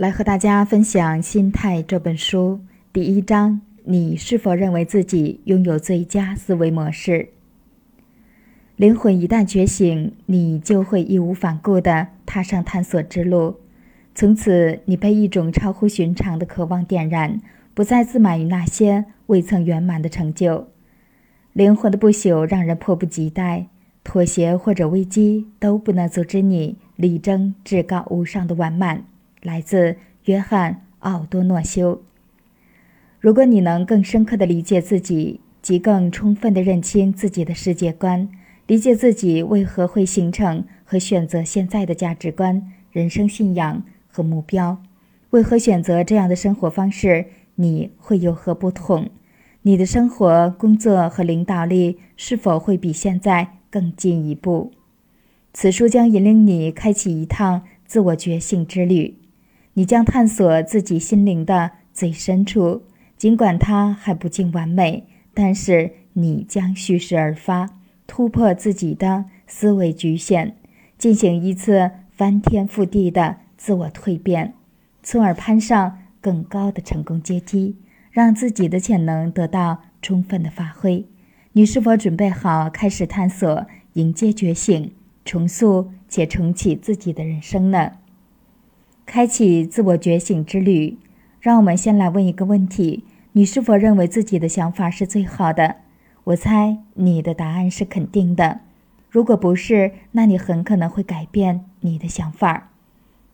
来和大家分享《心态》这本书第一章：你是否认为自己拥有最佳思维模式？灵魂一旦觉醒，你就会义无反顾地踏上探索之路。从此，你被一种超乎寻常的渴望点燃，不再自满于那些未曾圆满的成就。灵魂的不朽让人迫不及待，妥协或者危机都不能阻止你力争至高无上的完满。来自约翰·奥多诺修。如果你能更深刻地理解自己，及更充分地认清自己的世界观，理解自己为何会形成和选择现在的价值观、人生信仰和目标，为何选择这样的生活方式，你会有何不同？你的生活、工作和领导力是否会比现在更进一步？此书将引领你开启一趟自我觉醒之旅。你将探索自己心灵的最深处，尽管它还不尽完美，但是你将蓄势而发，突破自己的思维局限，进行一次翻天覆地的自我蜕变，从而攀上更高的成功阶梯，让自己的潜能得到充分的发挥。你是否准备好开始探索、迎接觉醒、重塑且重启自己的人生呢？开启自我觉醒之旅，让我们先来问一个问题：你是否认为自己的想法是最好的？我猜你的答案是肯定的。如果不是，那你很可能会改变你的想法。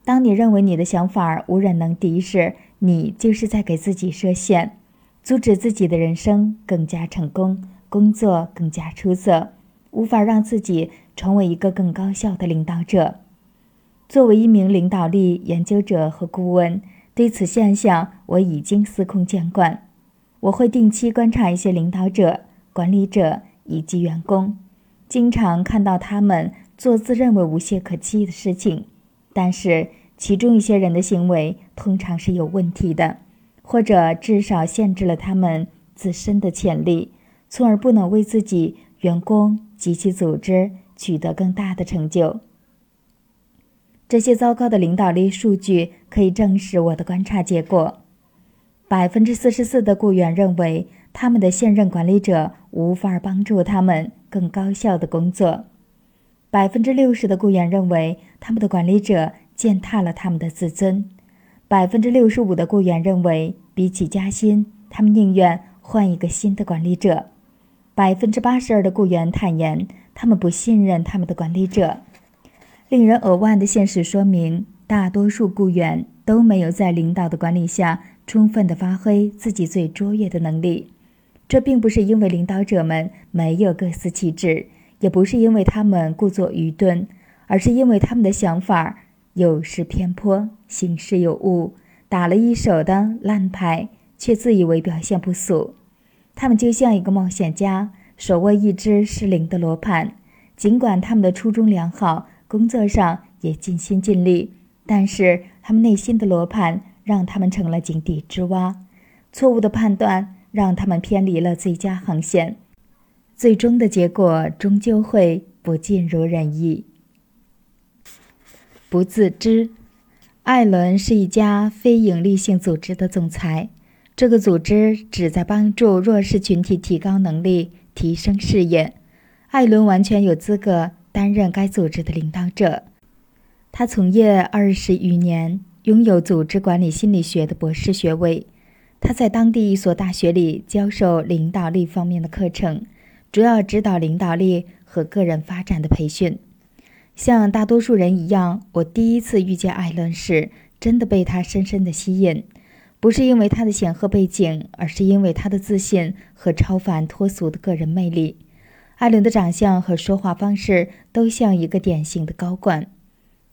当你认为你的想法无人能敌时，你就是在给自己设限，阻止自己的人生更加成功，工作更加出色，无法让自己成为一个更高效的领导者。作为一名领导力研究者和顾问，对此现象我已经司空见惯。我会定期观察一些领导者、管理者以及员工，经常看到他们做自认为无懈可击的事情，但是其中一些人的行为通常是有问题的，或者至少限制了他们自身的潜力，从而不能为自己、员工及其组织取得更大的成就。这些糟糕的领导力数据可以证实我的观察结果：百分之四十四的雇员认为他们的现任管理者无法帮助他们更高效的工作；百分之六十的雇员认为他们的管理者践踏了他们的自尊；百分之六十五的雇员认为，比起加薪，他们宁愿换一个新的管理者；百分之八十二的雇员坦言，他们不信任他们的管理者。令人扼腕的现实说明，大多数雇员都没有在领导的管理下充分地发挥自己最卓越的能力。这并不是因为领导者们没有各司其职，也不是因为他们故作愚钝，而是因为他们的想法有失偏颇，行事有误，打了一手的烂牌，却自以为表现不俗。他们就像一个冒险家，手握一只失灵的罗盘，尽管他们的初衷良好。工作上也尽心尽力，但是他们内心的罗盘让他们成了井底之蛙。错误的判断让他们偏离了最佳航线，最终的结果终究会不尽如人意。不自知，艾伦是一家非营利性组织的总裁，这个组织旨在帮助弱势群体提高能力、提升事业。艾伦完全有资格。担任该组织的领导者，他从业二十余年，拥有组织管理心理学的博士学位。他在当地一所大学里教授领导力方面的课程，主要指导领导力和个人发展的培训。像大多数人一样，我第一次遇见艾伦时，真的被他深深的吸引，不是因为他的显赫背景，而是因为他的自信和超凡脱俗的个人魅力。艾伦的长相和说话方式都像一个典型的高管，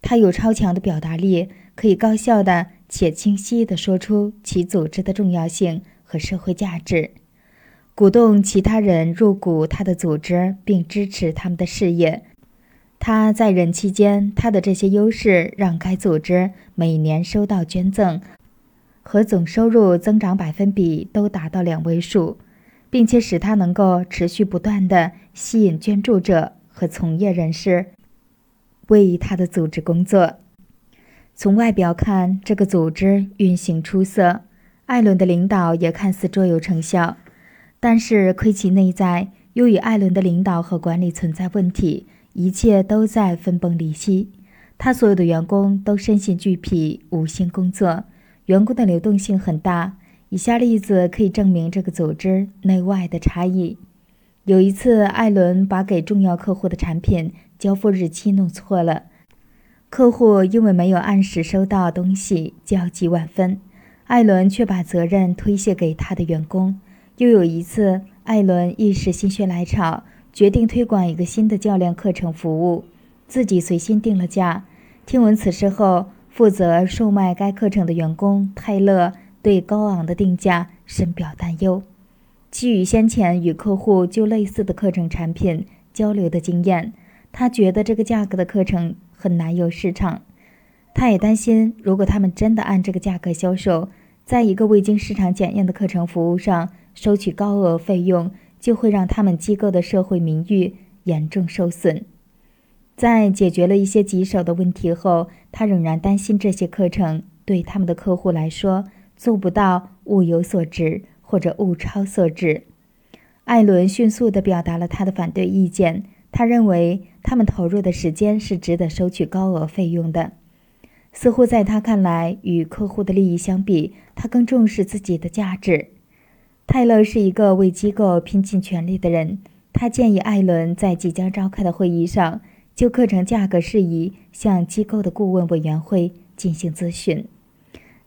他有超强的表达力，可以高效的且清晰地说出其组织的重要性和社会价值，鼓动其他人入股他的组织并支持他们的事业。他在任期间，他的这些优势让该组织每年收到捐赠和总收入增长百分比都达到两位数。并且使他能够持续不断地吸引捐助者和从业人士为他的组织工作。从外表看，这个组织运行出色，艾伦的领导也看似卓有成效。但是窥其内在，由于艾伦的领导和管理存在问题，一切都在分崩离析。他所有的员工都身心俱疲，无心工作，员工的流动性很大。以下例子可以证明这个组织内外的差异。有一次，艾伦把给重要客户的产品交付日期弄错了。客户因为没有按时收到东西，焦急万分。艾伦却把责任推卸给他的员工。又有一次，艾伦一时心血来潮，决定推广一个新的教练课程服务，自己随心定了价。听闻此事后，负责售卖该课程的员工泰勒对高昂的定价深表担忧。基于先前与客户就类似的课程产品交流的经验，他觉得这个价格的课程。很难有市场，他也担心，如果他们真的按这个价格销售，在一个未经市场检验的课程服务上收取高额费用，就会让他们机构的社会名誉严重受损。在解决了一些棘手的问题后，他仍然担心这些课程对他们的客户来说做不到物有所值或者物超所值。艾伦迅速地表达了他的反对意见。他认为他们投入的时间是值得收取高额费用的。似乎在他看来，与客户的利益相比，他更重视自己的价值。泰勒是一个为机构拼尽全力的人。他建议艾伦在即将召开的会议上就课程价格事宜向机构的顾问委员会进行咨询。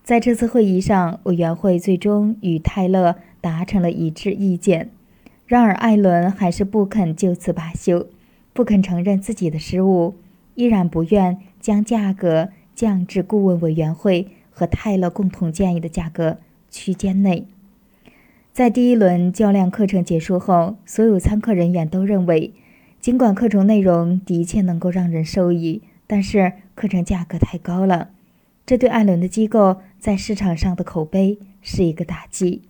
在这次会议上，委员会最终与泰勒达成了一致意见。然而，艾伦还是不肯就此罢休。不肯承认自己的失误，依然不愿将价格降至顾问委员会和泰勒共同建议的价格区间内。在第一轮较量课程结束后，所有参课人员都认为，尽管课程内容的确能够让人受益，但是课程价格太高了，这对艾伦的机构在市场上的口碑是一个打击。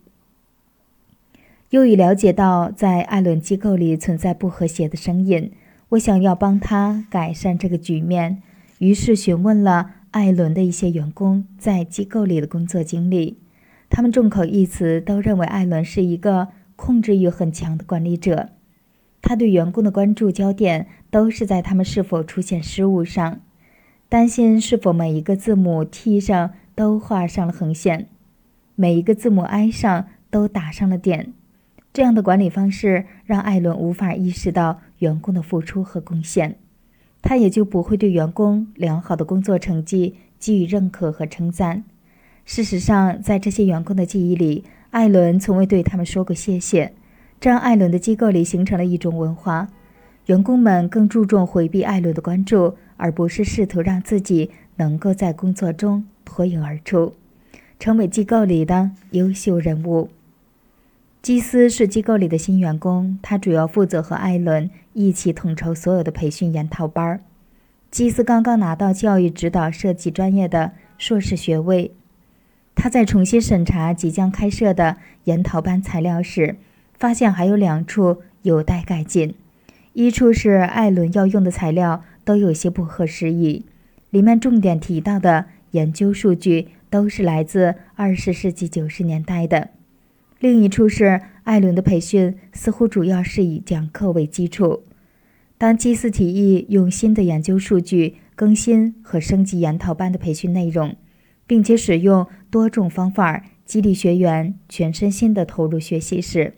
由于了解到在艾伦机构里存在不和谐的声音。我想要帮他改善这个局面，于是询问了艾伦的一些员工在机构里的工作经历。他们众口一词都认为艾伦是一个控制欲很强的管理者。他对员工的关注焦点都是在他们是否出现失误上，担心是否每一个字母 T 上都画上了横线，每一个字母 I 上都打上了点。这样的管理方式让艾伦无法意识到员工的付出和贡献，他也就不会对员工良好的工作成绩给予认可和称赞。事实上，在这些员工的记忆里，艾伦从未对他们说过谢谢。这让艾伦的机构里形成了一种文化：员工们更注重回避艾伦的关注，而不是试图让自己能够在工作中脱颖而出，成为机构里的优秀人物。基斯是机构里的新员工，他主要负责和艾伦一起统筹所有的培训研讨班。基斯刚刚拿到教育指导设计专业的硕士学位。他在重新审查即将开设的研讨班材料时，发现还有两处有待改进。一处是艾伦要用的材料都有些不合时宜，里面重点提到的研究数据都是来自二十世纪九十年代的。另一处是艾伦的培训似乎主要是以讲课为基础。当基斯提议用新的研究数据更新和升级研讨班的培训内容，并且使用多种方法激励学员全身心地投入学习时，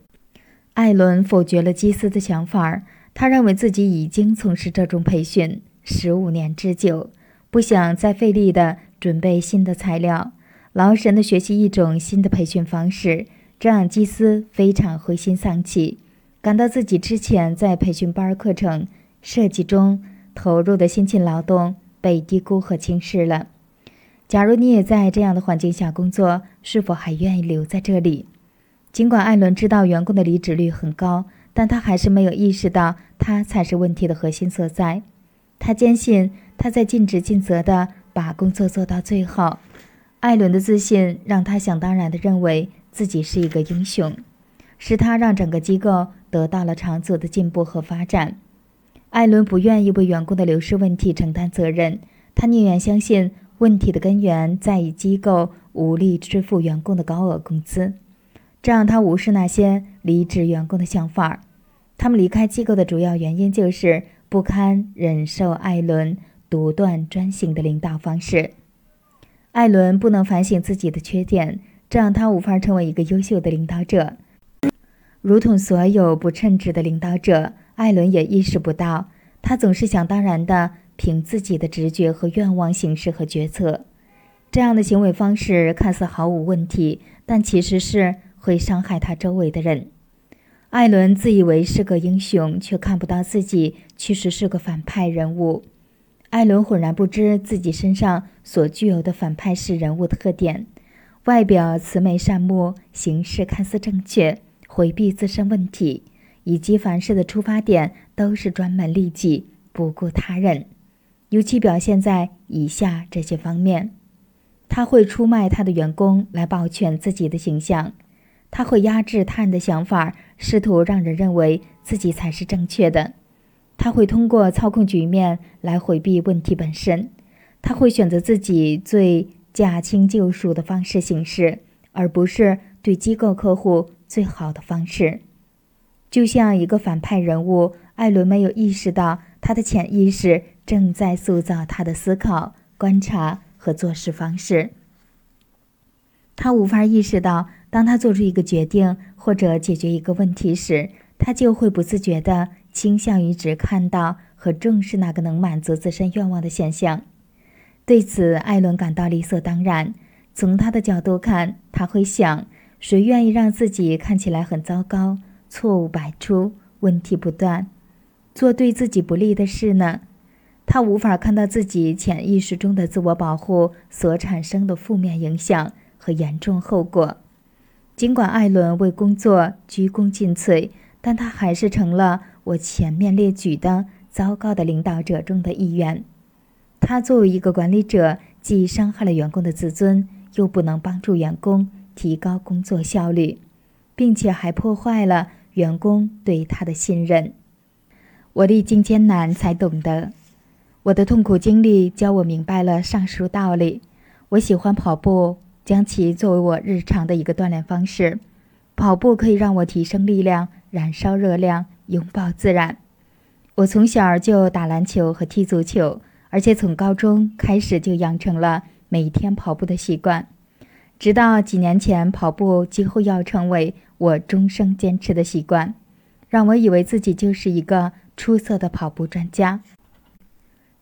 艾伦否决了基斯的想法。他认为自己已经从事这种培训十五年之久，不想再费力的准备新的材料，劳神的学习一种新的培训方式。这让基斯非常灰心丧气，感到自己之前在培训班课程设计中投入的辛勤劳动被低估和轻视了。假如你也在这样的环境下工作，是否还愿意留在这里？尽管艾伦知道员工的离职率很高，但他还是没有意识到他才是问题的核心所在。他坚信他在尽职尽责的把工作做到最好。艾伦的自信让他想当然地认为。自己是一个英雄，是他让整个机构得到了长足的进步和发展。艾伦不愿意为员工的流失问题承担责任，他宁愿相信问题的根源在于机构无力支付员工的高额工资，这让他无视那些离职员工的想法。他们离开机构的主要原因就是不堪忍受艾伦独断专行的领导方式。艾伦不能反省自己的缺点，这让他无法成为一个优秀的领导者。如同所有不称职的领导者，艾伦也意识不到，他总是想当然的凭自己的直觉和愿望行事和决策。这样的行为方式看似毫无问题，但其实是会伤害他周围的人。艾伦自以为是个英雄，却看不到自己其实是个反派人物。艾伦浑然不知自己身上所具有的反派式人物特点：外表慈眉善目，行事看似正确，回避自身问题，以及凡事的出发点都是专门利己，不顾他人。尤其表现在以下这些方面：他会出卖他的员工来保全自己的形象。他会压制他人的想法，试图让人认为自己才是正确的。他会通过操控局面来回避问题本身。他会选择自己最驾轻就熟的方式行事，而不是对机构客户最好的方式。就像一个反派人物，艾伦没有意识到他的潜意识正在塑造他的思考、观察和做事方式。他无法意识到。当他做出一个决定或者解决一个问题时，他就会不自觉地倾向于只看到和重视那个能满足自身愿望的现象。对此，艾伦感到理所当然。从他的角度看，他会想：谁愿意让自己看起来很糟糕、错误百出、问题不断，做对自己不利的事呢？他无法看到自己潜意识中的自我保护所产生的负面影响和严重后果。尽管艾伦为工作鞠躬尽瘁，但他还是成了我前面列举的糟糕的领导者中的一员。他作为一个管理者，既伤害了员工的自尊，又不能帮助员工提高工作效率，并且还破坏了员工对他的信任。我历经艰难才懂得，我的痛苦经历教我明白了上述道理。我喜欢跑步。将其作为我日常的一个锻炼方式，跑步可以让我提升力量、燃烧热量、拥抱自然。我从小就打篮球和踢足球，而且从高中开始就养成了每天跑步的习惯，直到几年前，跑步几乎要成为我终生坚持的习惯，让我以为自己就是一个出色的跑步专家。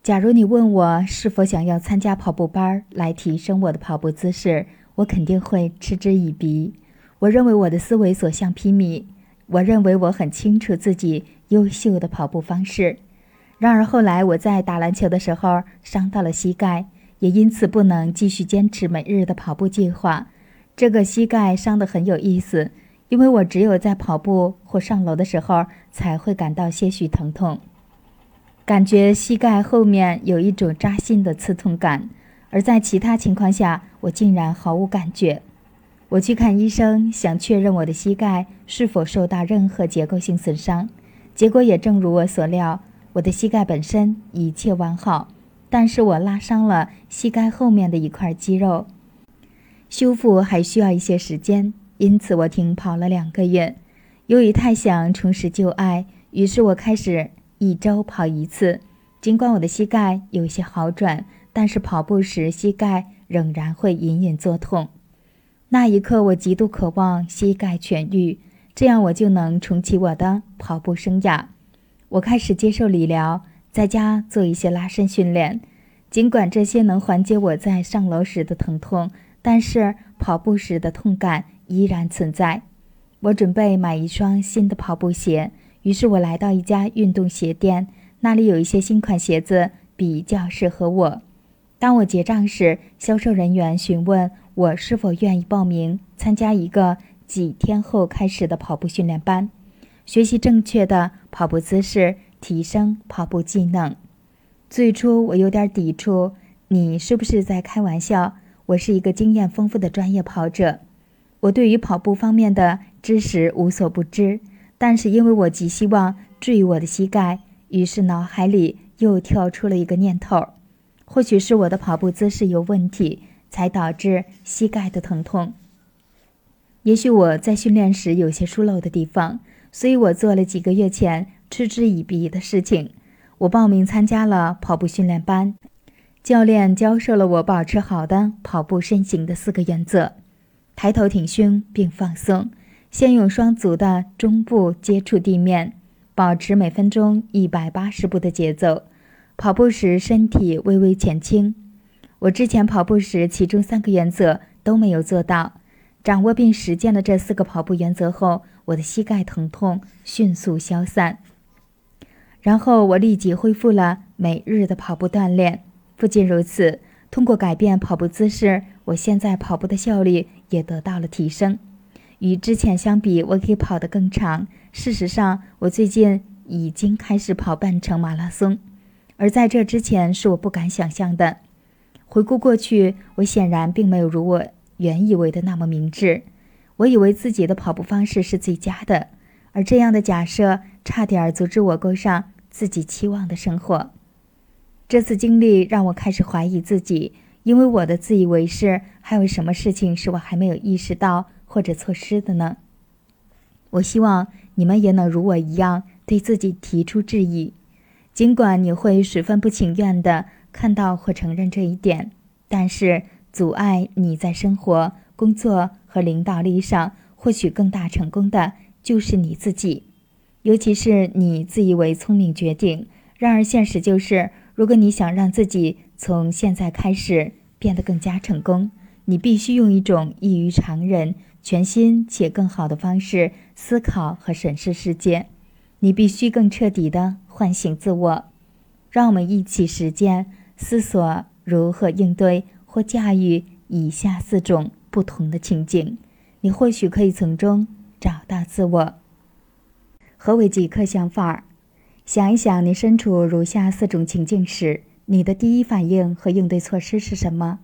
假如你问我是否想要参加跑步班来提升我的跑步姿势，我肯定会嗤之以鼻。我认为我的思维所向披靡，我认为我很清楚自己优秀的跑步方式。然而后来我在打篮球的时候伤到了膝盖，也因此不能继续坚持每日的跑步计划。这个膝盖伤得很有意思，因为我只有在跑步或上楼的时候才会感到些许疼痛。感觉膝盖后面有一种扎心的刺痛感，而在其他情况下，我竟然毫无感觉。我去看医生，想确认我的膝盖是否受到任何结构性损伤，结果也正如我所料，我的膝盖本身一切完好，但是我拉伤了膝盖后面的一块肌肉，修复还需要一些时间，因此我停跑了两个月。由于太想重拾旧爱，于是我开始。一周跑一次，尽管我的膝盖有些好转，但是跑步时膝盖仍然会隐隐作痛。那一刻，我极度渴望膝盖痊愈，这样我就能重启我的跑步生涯。我开始接受理疗，在家做一些拉伸训练。尽管这些能缓解我在上楼时的疼痛，但是跑步时的痛感依然存在。我准备买一双新的跑步鞋。于是我来到一家运动鞋店，那里有一些新款鞋子比较适合我。当我结账时，销售人员询问我是否愿意报名参加一个几天后开始的跑步训练班，学习正确的跑步姿势，提升跑步技能。最初我有点抵触，你是不是在开玩笑？我是一个经验丰富的专业跑者，我对于跑步方面的知识无所不知。但是因为我极希望治愈我的膝盖，于是脑海里又跳出了一个念头：或许是我的跑步姿势有问题，才导致膝盖的疼痛。也许我在训练时有些疏漏的地方，所以我做了几个月前嗤之以鼻的事情。我报名参加了跑步训练班，教练教授了我保持好的跑步身形的四个原则：抬头挺胸并放松，先用双足的中部接触地面，保持每分钟一百八十步的节奏。跑步时身体微微前倾。我之前跑步时其中三个原则都没有做到。掌握并实践了这四个跑步原则后，我的膝盖疼痛迅速消散。然后我立即恢复了每日的跑步锻炼。不仅如此，通过改变跑步姿势，我现在跑步的效率也得到了提升。与之前相比，我可以跑得更长。事实上，我最近已经开始跑半程马拉松，而在这之前是我不敢想象的。回顾过去，我显然并没有如我。原以为的那么明智，我以为自己的跑步方式是最佳的，而这样的假设差点阻止我过上自己期望的生活。这次经历让我开始怀疑自己，因为我的自以为是，还有什么事情是我还没有意识到或者错失的呢？我希望你们也能如我一样对自己提出质疑，尽管你会十分不情愿的看到或承认这一点，但是。阻碍你在生活、工作和领导力上获取更大成功的，就是你自己，尤其是你自以为聪明决定。然而，现实就是，如果你想让自己从现在开始变得更加成功，你必须用一种异于常人、全新且更好的方式思考和审视世界。你必须更彻底地唤醒自我。让我们一起实践，思索如何应对。或驾驭以下四种不同的情景，你或许可以从中找到自我。何为即刻想法？想一想，你身处如下四种情境时，你的第一反应和应对措施是什么？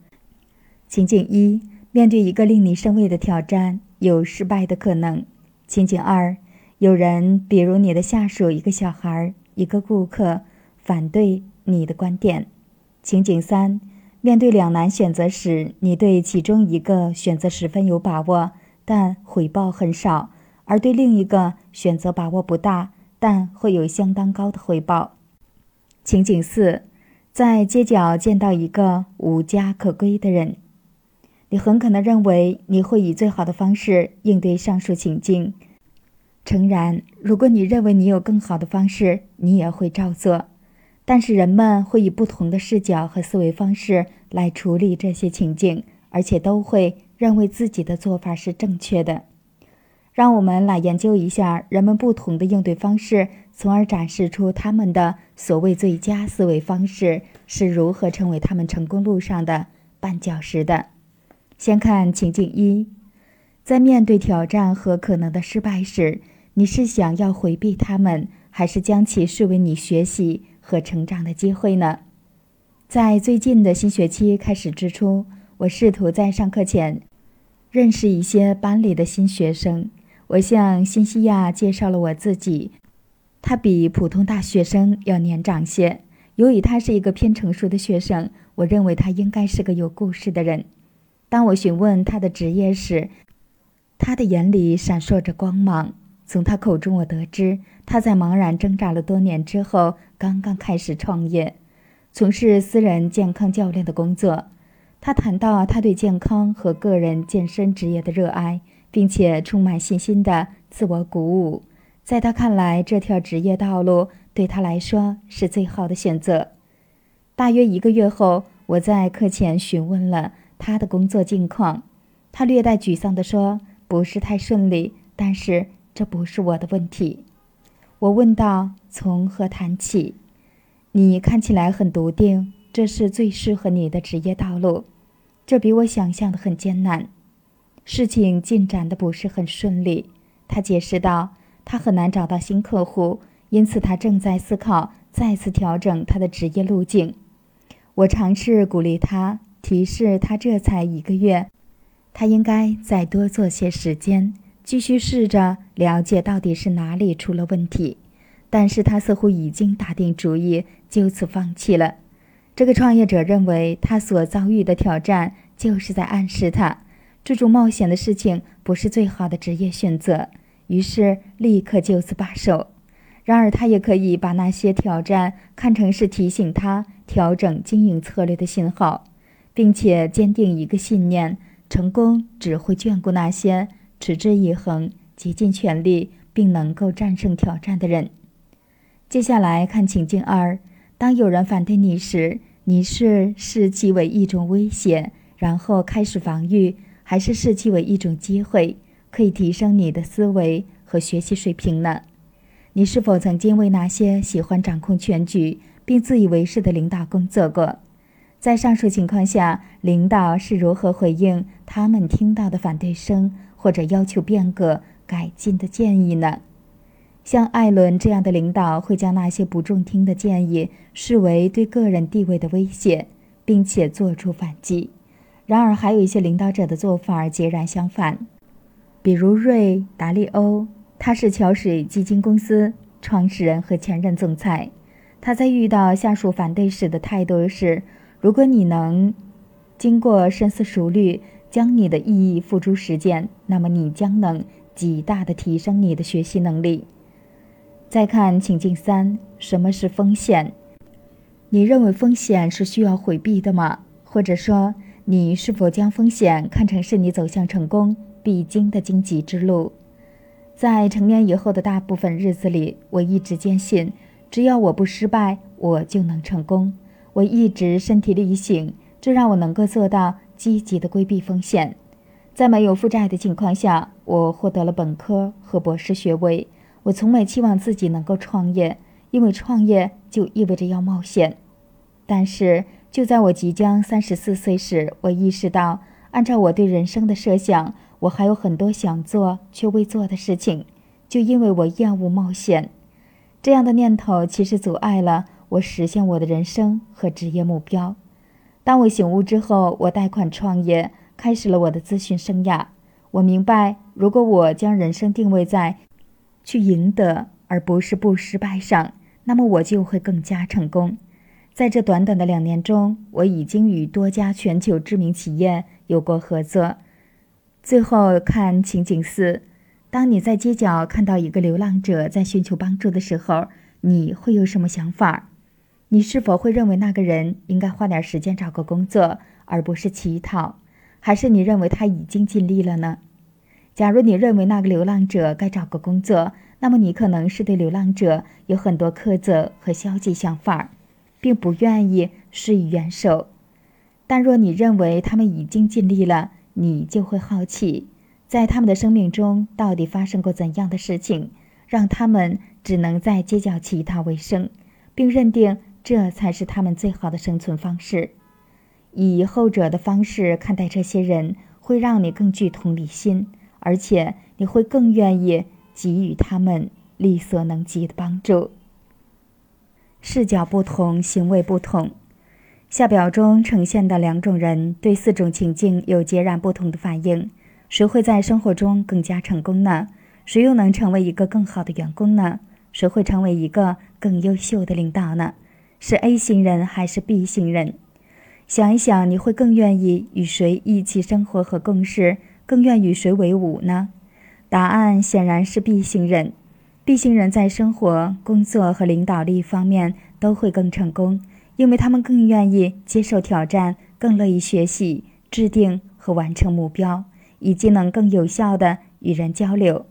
情景一：面对一个令你生畏的挑战，有失败的可能。情景二：有人，比如你的下属、一个小孩、一个顾客，反对你的观点。情景三。面对两难选择时，你对其中一个选择十分有把握，但回报很少；而对另一个选择把握不大，但会有相当高的回报。情景四，在街角见到一个无家可归的人，你很可能认为你会以最好的方式应对上述情境。诚然，如果你认为你有更好的方式，你也会照做。但是人们会以不同的视角和思维方式来处理这些情境，而且都会认为自己的做法是正确的。让我们来研究一下人们不同的应对方式，从而展示出他们的所谓最佳思维方式是如何成为他们成功路上的绊脚石的。先看情境一：在面对挑战和可能的失败时，你是想要回避他们，还是将其视为你学习？和成长的机会呢？在最近的新学期开始之初，我试图在上课前认识一些班里的新学生。我向新西亚介绍了我自己，他比普通大学生要年长些。由于他是一个偏成熟的学生，我认为他应该是个有故事的人。当我询问他的职业时，他的眼里闪烁着光芒。从他口中，我得知他在茫然挣扎了多年之后，刚刚开始创业，从事私人健康教练的工作。他谈到他对健康和个人健身职业的热爱，并且充满信心的自我鼓舞。在他看来，这条职业道路对他来说是最好的选择。大约一个月后，我在课前询问了他的工作近况。他略带沮丧地说：“不是太顺利，但是……”这不是我的问题，我问道：“从何谈起？”你看起来很笃定，这是最适合你的职业道路。这比我想象的很艰难，事情进展的不是很顺利。他解释道：“他很难找到新客户，因此他正在思考再次调整他的职业路径。”我尝试鼓励他，提示他这才一个月，他应该再多做些时间。继续试着了解到底是哪里出了问题，但是他似乎已经打定主意就此放弃了。这个创业者认为，他所遭遇的挑战就是在暗示他，这种冒险的事情不是最好的职业选择，于是立刻就此罢手。然而，他也可以把那些挑战看成是提醒他调整经营策略的信号，并且坚定一个信念：成功只会眷顾那些持之以恒、竭尽全力并能够战胜挑战的人。接下来看情境二。当有人反对你时，你是视其为一种威胁，然后开始防御，还是视其为一种机会，可以提升你的思维和学习水平呢？你是否曾经为那些喜欢掌控全局并自以为是的领导工作过？在上述情况下，领导是如何回应他们听到的反对声或者要求变革改进的建议呢？像艾伦这样的领导会将那些不中听的建议视为对个人地位的威胁，并且做出反击。然而，还有一些领导者的做法截然相反，比如瑞·达利欧，他是桥水基金公司创始人和前任总裁。他在遇到下属反对时的态度是：如果你能经过深思熟虑将你的意义付诸实践，那么你将能极大的提升你的学习能力。再看情境三，什么是风险？你认为风险是需要回避的吗？或者说，你是否将风险看成是你走向成功必经的荆棘之路？在成年以后的大部分日子里，我一直坚信，只要我不失败，我就能成功。我一直身体力行，这让我能够做到积极的规避风险。在没有负债的情况下，我获得了本科和博士学位。我从没期望自己能够创业，因为创业就意味着要冒险。但是，就在我即将三十四岁时，我意识到，按照我对人生的设想，我还有很多想做却未做的事情。就因为我厌恶冒险，这样的念头其实阻碍了我实现我的人生和职业目标。当我醒悟之后，我贷款创业，开始了我的咨询生涯。我明白，如果我将人生定位在去赢得，而不是不失败上，那么我就会更加成功。在这短短的两年中，我已经与多家全球知名企业有过合作。最后看情景四：当你在街角看到一个流浪者在寻求帮助的时候，你会有什么想法？你是否会认为那个人应该花点时间找个工作，而不是乞讨？还是你认为他已经尽力了呢？假如你认为那个流浪者该找个工作，那么你可能是对流浪者有很多苛责和消极想法，并不愿意施以援手。但若你认为他们已经尽力了，你就会好奇，在他们的生命中到底发生过怎样的事情，让他们只能在街角乞讨为生，并认定这才是他们最好的生存方式。以后者的方式看待这些人，会让你更具同理心。而且你会更愿意给予他们力所能及的帮助。视角不同，行为不同。下表中呈现的两种人对四种情境有截然不同的反应。谁会在生活中更加成功呢？谁又能成为一个更好的员工呢？谁会成为一个更优秀的领导呢？是 A 型人还是 B 型人？想一想，你会更愿意与谁一起生活和共事？更愿与谁为伍呢？答案显然是 B 型人。B 型人在生活、工作和领导力方面都会更成功，因为他们更愿意接受挑战，更乐意学习、制定和完成目标，以及能更有效地与人交流。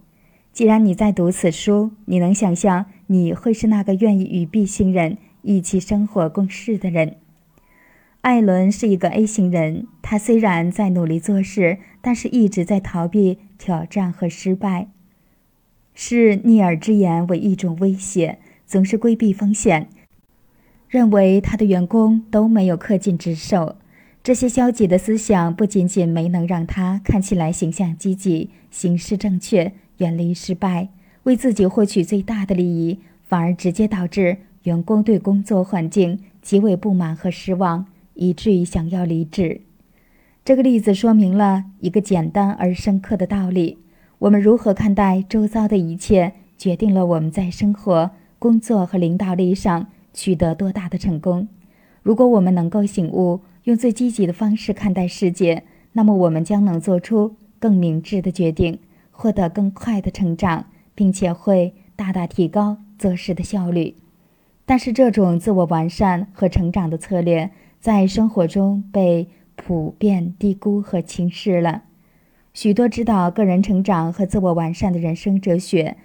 既然你在读此书，你能想象你会是那个愿意与 B 型人一起生活共事的人。艾伦是一个 A 型人，他虽然在努力做事，但是一直在逃避挑战和失败，视逆耳之言为一种威胁，总是规避风险，认为他的员工都没有恪尽职守。这些消极的思想不仅仅没能让他看起来形象积极、行事正确、远离失败，为自己获取最大的利益，反而直接导致员工对工作环境极为不满和失望。以至于想要离职。这个例子说明了一个简单而深刻的道理：我们如何看待周遭的一切，决定了我们在生活、工作和领导力上取得多大的成功。如果我们能够醒悟，用最积极的方式看待世界，那么我们将能做出更明智的决定，获得更快的成长，并且会大大提高做事的效率。但是，这种自我完善和成长的策略在生活中被普遍低估和轻视了。许多指导个人成长和自我完善的人生哲学，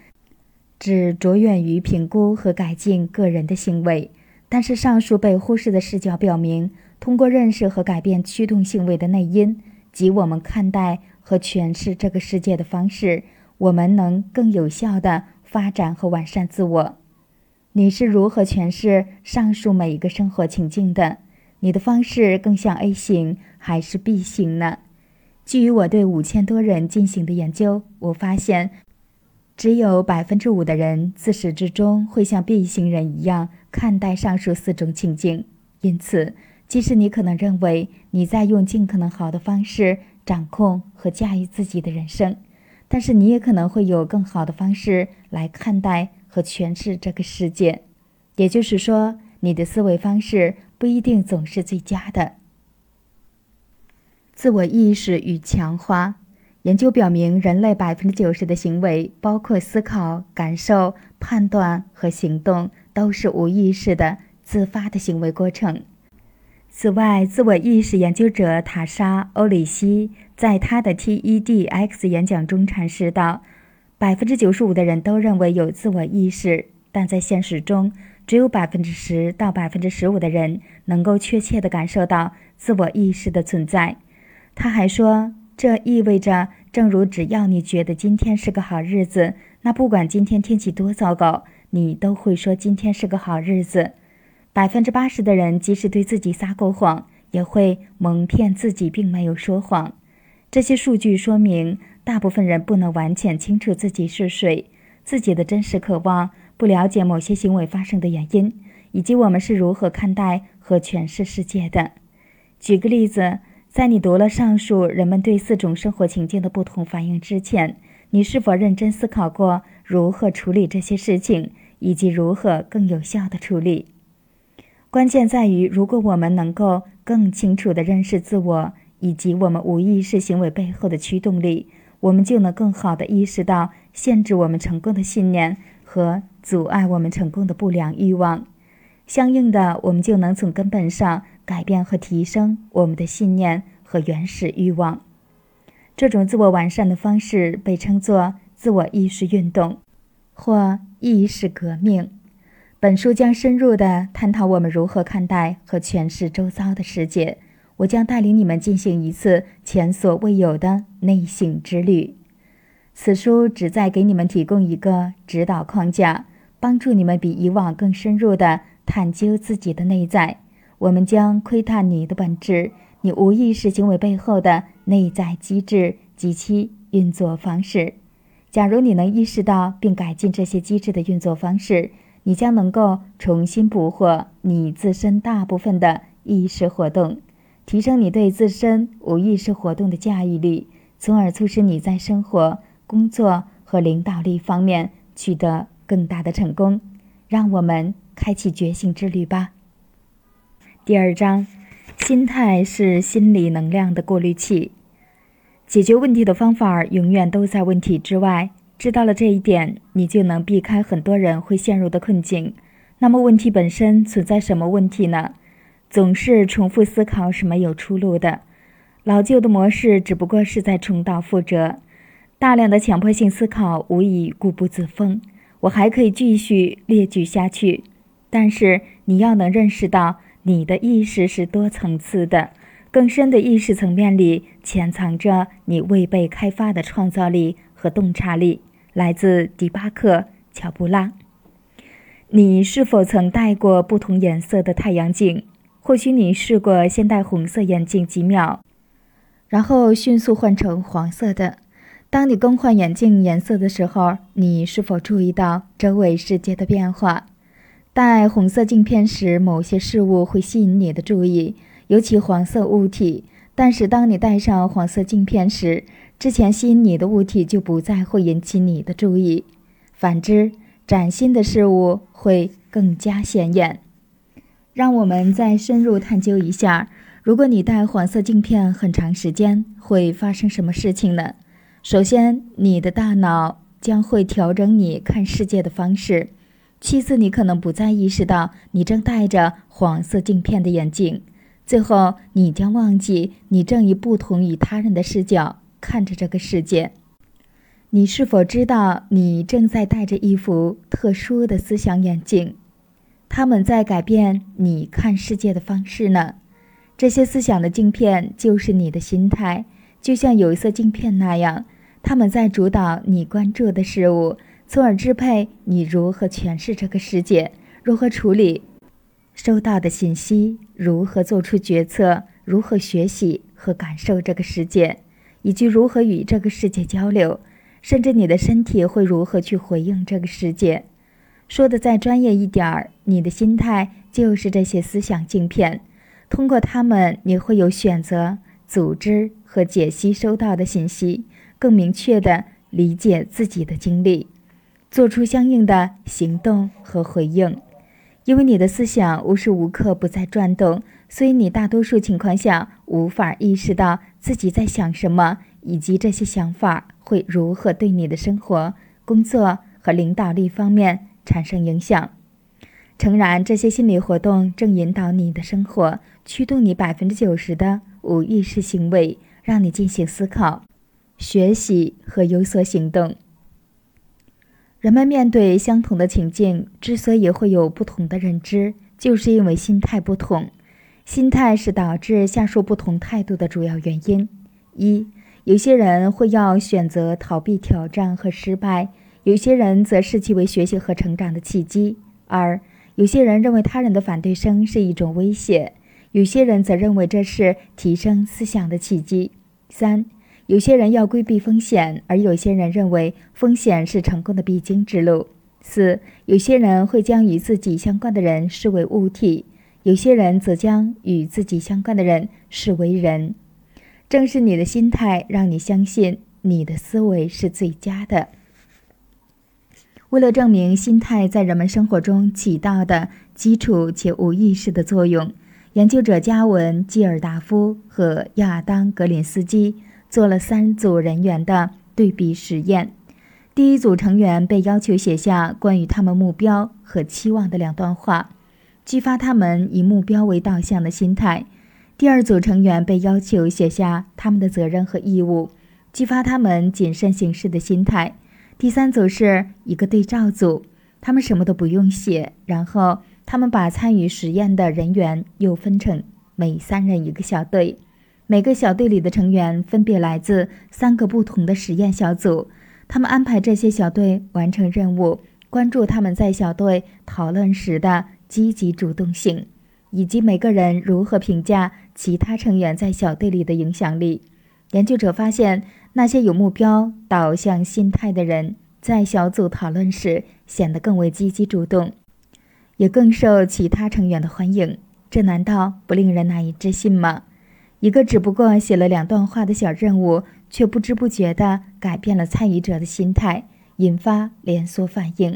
只着眼于评估和改进个人的行为。但是，上述被忽视的视角表明，通过认识和改变驱动行为的内因及我们看待和诠释这个世界的方式，我们能更有效地发展和完善自我。你是如何诠释上述每一个生活情境的？你的方式更像 A 型还是 B 型呢？基于我对五千多人进行的研究，我发现。只有百分之五的人自始至终会像 B 型人一样看待上述四种情境。因此，即使你可能认为你在用尽可能好的方式掌控和驾驭自己的人生，但是你也可能会有更好的方式来看待和诠释这个世界。也就是说，你的思维方式不一定总是最佳的。自我意识与强化。研究表明，人类百分之九十的行为，包括思考、感受、判断和行动，都是无意识的、自发的行为过程。此外，自我意识研究者塔莎·欧里希在他的 TEDx 演讲中阐释道：“百分之九十五的人都认为有自我意识，但在现实中，只有百分之十到百分之十五的人能够确切地感受到自我意识的存在。”他还说。这意味着，正如只要你觉得今天是个好日子，那不管今天天气多糟糕，你都会说今天是个好日子。百分之八十的人即使对自己撒过谎，也会蒙骗自己并没有说谎。这些数据说明，大部分人不能完全清楚自己是谁、自己的真实渴望，不了解某些行为发生的原因，以及我们是如何看待和诠释世界的。举个例子。在你读了上述人们对四种生活情境的不同反应之前，你是否认真思考过如何处理这些事情，以及如何更有效地处理？关键在于，如果我们能够更清楚地认识自我以及我们无意识行为背后的驱动力，我们就能更好地意识到限制我们成功的信念和阻碍我们成功的不良欲望。相应的，我们就能从根本上。改变和提升我们的信念和原始欲望，这种自我完善的方式被称作自我意识运动，或意识革命。本书将深入地探讨我们如何看待和诠释周遭的世界。我将带领你们进行一次前所未有的内省之旅。此书旨在给你们提供一个指导框架，帮助你们比以往更深入地探究自己的内在。我们将窥探你的本质，你无意识行为背后的内在机制及其运作方式。假如你能意识到并改进这些机制的运作方式，你将能够重新捕获你自身大部分的意识活动，提升你对自身无意识活动的驾驭力，从而促使你在生活、工作和领导力方面取得更大的成功。让我们开启觉醒之旅吧。第二章，心态是心理能量的过滤器。解决问题的方法永远都在问题之外。知道了这一点，你就能避开很多人会陷入的困境。那么，问题本身存在什么问题呢？总是重复思考是没有出路的。老旧的模式只不过是在重蹈覆辙。大量的强迫性思考无疑固步自封。我还可以继续列举下去，但是你要能认识到。你的意识是多层次的，更深的意识层面里潜藏着你未被开发的创造力和洞察力。来自迪巴克·乔布拉。你是否曾戴过不同颜色的太阳镜？或许你试过先戴红色眼镜几秒，然后迅速换成黄色的。当你更换眼镜颜色的时候，你是否注意到周围世界的变化？戴红色镜片时，某些事物会吸引你的注意，尤其黄色物体。但是，当你戴上黄色镜片时，之前吸引你的物体就不再会引起你的注意。反之，崭新的事物会更加显眼。让我们再深入探究一下：如果你戴黄色镜片很长时间，会发生什么事情呢？首先，你的大脑将会调整你看世界的方式；其次，你可能不再意识到你正戴着黄色镜片的眼镜；最后，你将忘记你正以不同于他人的视角看着这个世界。你是否知道你正在戴着一副特殊的思想眼镜？他们在改变你看世界的方式呢？这些思想的镜片就是你的心态，就像有色镜片那样，他们在主导你关注的事物，从而支配你如何诠释这个世界，如何处理收到的信息，如何做出决策，如何学习和感受这个世界，以及如何与这个世界交流。甚至你的身体会如何去回应这个世界？说的再专业一点儿，你的心态就是这些思想镜片。通过它们，你会有选择、组织和解析收到的信息，更明确地理解自己的经历，做出相应的行动和回应。因为你的思想无时无刻不在转动，所以你大多数情况下无法意识到自己在想什么，以及这些想法。会如何对你的生活、工作和领导力方面产生影响？诚然，这些心理活动正引导你的生活，驱动你百分之九十的无意识行为，让你进行思考、学习和有所行动。人们面对相同的情境，之所以会有不同的认知，就是因为心态不同。心态是导致下述不同态度的主要原因：一。有些人会要选择逃避挑战和失败，有些人则视其为学习和成长的契机。二，有些人认为他人的反对声是一种威胁，有些人则认为这是提升思想的契机。三，有些人要规避风险，而有些人认为风险是成功的必经之路。四，有些人会将与自己相关的人视为物体，有些人则将与自己相关的人视为人。正是你的心态让你相信你的思维是最佳的。为了证明心态在人们生活中起到的基础且无意识的作用，研究者加文·基尔达夫和亚当·格林斯基做了三组人员的对比实验。第一组成员被要求写下关于他们目标和期望的两段话，激发他们以目标为导向的心态。第二组成员被要求写下他们的责任和义务，激发他们谨慎行事的心态。第三组是一个对照组，他们什么都不用写，然后他们把参与实验的人员又分成每三人一个小队，每个小队里的成员分别来自三个不同的实验小组，他们安排这些小队完成任务，关注他们在小队讨论时的积极主动性。以及每个人如何评价其他成员在小队里的影响力。研究者发现，那些有目标导向心态的人在小组讨论时显得更为积极主动，也更受其他成员的欢迎。这难道不令人难以置信吗？一个只不过写了两段话的小任务，却不知不觉地改变了参与者的心态，引发连锁反应。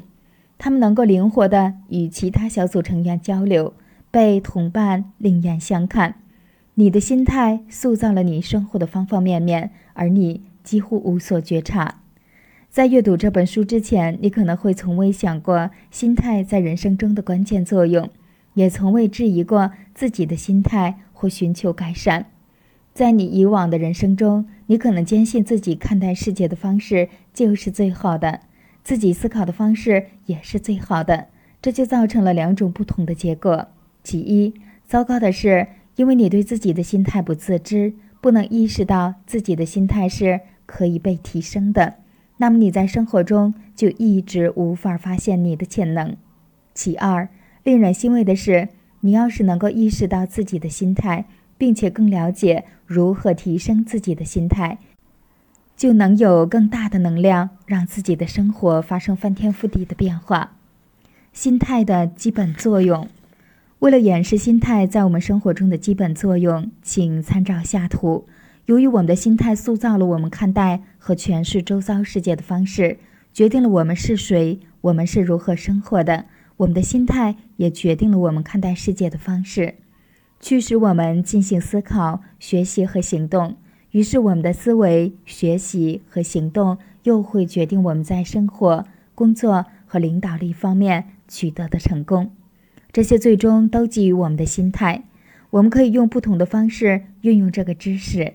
他们能够灵活地与其他小组成员交流。被同伴另眼相看，你的心态塑造了你生活的方方面面，而你几乎无所觉察。在阅读这本书之前，你可能会从未想过心态在人生中的关键作用，也从未质疑过自己的心态或寻求改善。在你以往的人生中，你可能坚信自己看待世界的方式就是最好的，自己思考的方式也是最好的，这就造成了两种不同的结果。其一，糟糕的是，因为你对自己的心态不自知，不能意识到自己的心态是可以被提升的，那么你在生活中就一直无法发现你的潜能。其二，令人欣慰的是，你要是能够意识到自己的心态，并且更了解如何提升自己的心态，就能有更大的能量，让自己的生活发生翻天覆地的变化。心态的基本作用。为了演示心态在我们生活中的基本作用，请参照下图。由于我们的心态塑造了我们看待和诠释周遭世界的方式，决定了我们是谁，我们是如何生活的，我们的心态也决定了我们看待世界的方式，驱使我们进行思考、学习和行动。于是，我们的思维、学习和行动又会决定我们在生活、工作和领导力方面取得的成功。这些最终都基于我们的心态。我们可以用不同的方式运用这个知识。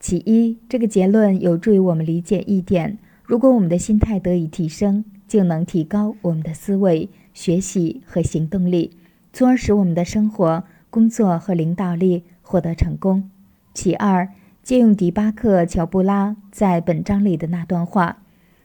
其一，这个结论有助于我们理解一点：如果我们的心态得以提升，就能提高我们的思维。学习和行动力，从而使我们的生活、工作和领导力获得成功。其二，借用迪巴克·乔布拉在本章里的那段话：“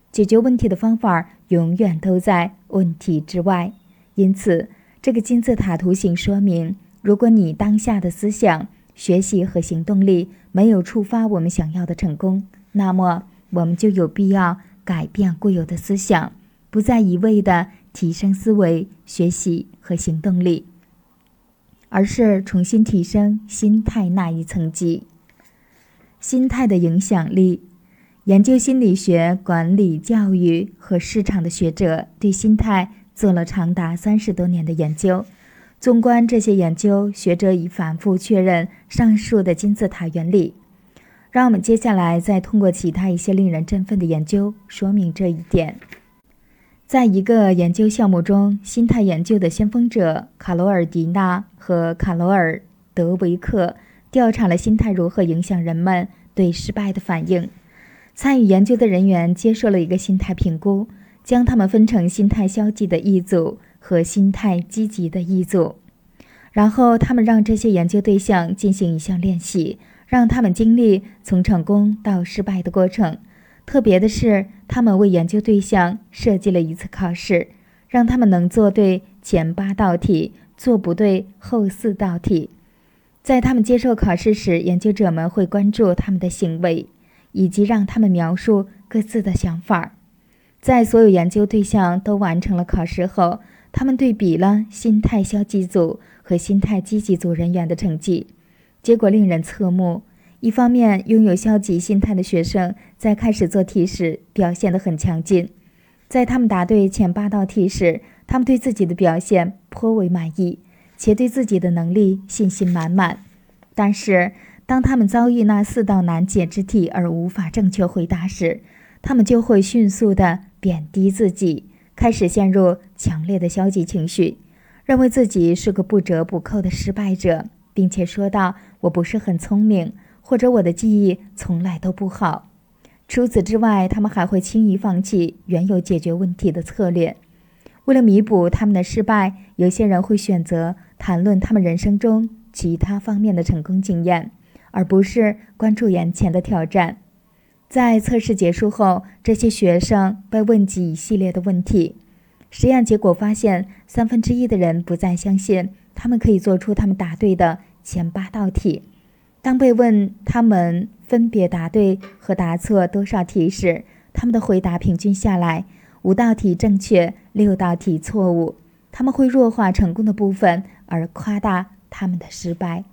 解决问题的方法永远都在问题之外。”因此，这个金字塔图形说明，如果你当下的思想、学习和行动力没有触发我们想要的成功，那么我们就有必要改变固有的思想，不再一味的。提升思维、学习和行动力，而是重新提升心态那一层级。心态的影响力，研究心理学、管理、教育和市场的学者对心态做了长达三十多年的研究。纵观这些研究，学者已反复确认上述的金字塔原理。让我们接下来再通过其他一些令人振奋的研究说明这一点。在一个研究项目中，心态研究的先锋者卡罗尔·迪纳和卡罗尔·德维克调查了心态如何影响人们对失败的反应。参与研究的人员接受了一个心态评估，将他们分成心态消极的一组和心态积极的一组。然后，他们让这些研究对象进行一项练习，让他们经历从成功到失败的过程。特别的是，他们为研究对象设计了一次考试，让他们能做对前八道题，做不对后四道题。在他们接受考试时，研究者们会关注他们的行为，以及让他们描述各自的想法。在所有研究对象都完成了考试后，他们对比了心态消极组和心态积极组人员的成绩，结果令人侧目。一方面，拥有消极心态的学生在开始做题时表现得很强劲，在他们答对前八道题时，他们对自己的表现颇为满意，且对自己的能力信心满满。但是，当他们遭遇那四道难解之题而无法正确回答时，他们就会迅速地贬低自己，开始陷入强烈的消极情绪，认为自己是个不折不扣的失败者，并且说道：“我不是很聪明。”或者我的记忆从来都不好。除此之外，他们还会轻易放弃原有解决问题的策略。为了弥补他们的失败，有些人会选择谈论他们人生中其他方面的成功经验，而不是关注眼前的挑战。在测试结束后，这些学生被问及一系列的问题。实验结果发现，三分之一的人不再相信他们可以做出他们答对的前八道题。当被问他们分别答对和答错多少题时，他们的回答平均下来五道题正确，六道题错误。他们会弱化成功的部分，而夸大他们的失败。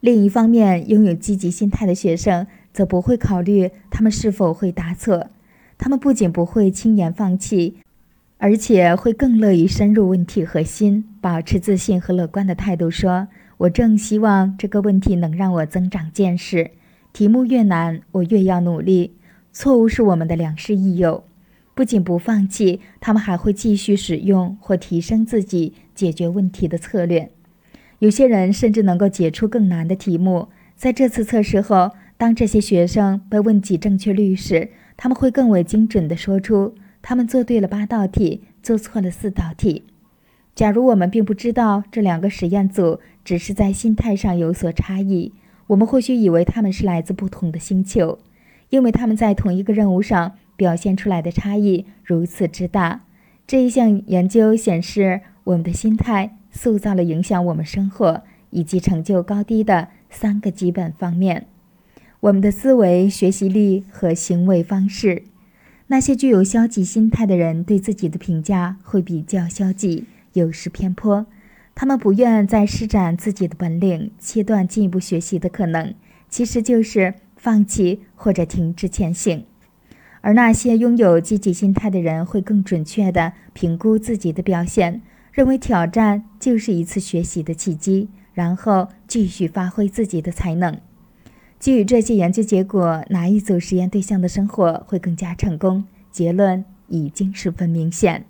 另一方面，拥有积极心态的学生则不会考虑他们是否会答错，他们不仅不会轻言放弃，而且会更乐于深入问题核心，保持自信和乐观的态度，说。我正希望这个问题能让我增长见识。题目越难，我越要努力。错误是我们的良师益友，不仅不放弃，他们还会继续使用或提升自己解决问题的策略。有些人甚至能够解出更难的题目。在这次测试后，当这些学生被问及正确率时，他们会更为精准地说出他们做对了八道题，做错了四道题。假如我们并不知道这两个实验组只是在心态上有所差异，我们或许以为他们是来自不同的星球，因为他们在同一个任务上表现出来的差异如此之大。这一项研究显示，我们的心态塑造了影响我们生活以及成就高低的三个基本方面：我们的思维、学习力和行为方式。那些具有消极心态的人对自己的评价会比较消极。有时偏颇，他们不愿再施展自己的本领，切断进一步学习的可能，其实就是放弃或者停止前行。而那些拥有积极心态的人会更准确地评估自己的表现，认为挑战就是一次学习的契机，然后继续发挥自己的才能。基于这些研究结果，哪一组实验对象的生活会更加成功？结论已经十分明显。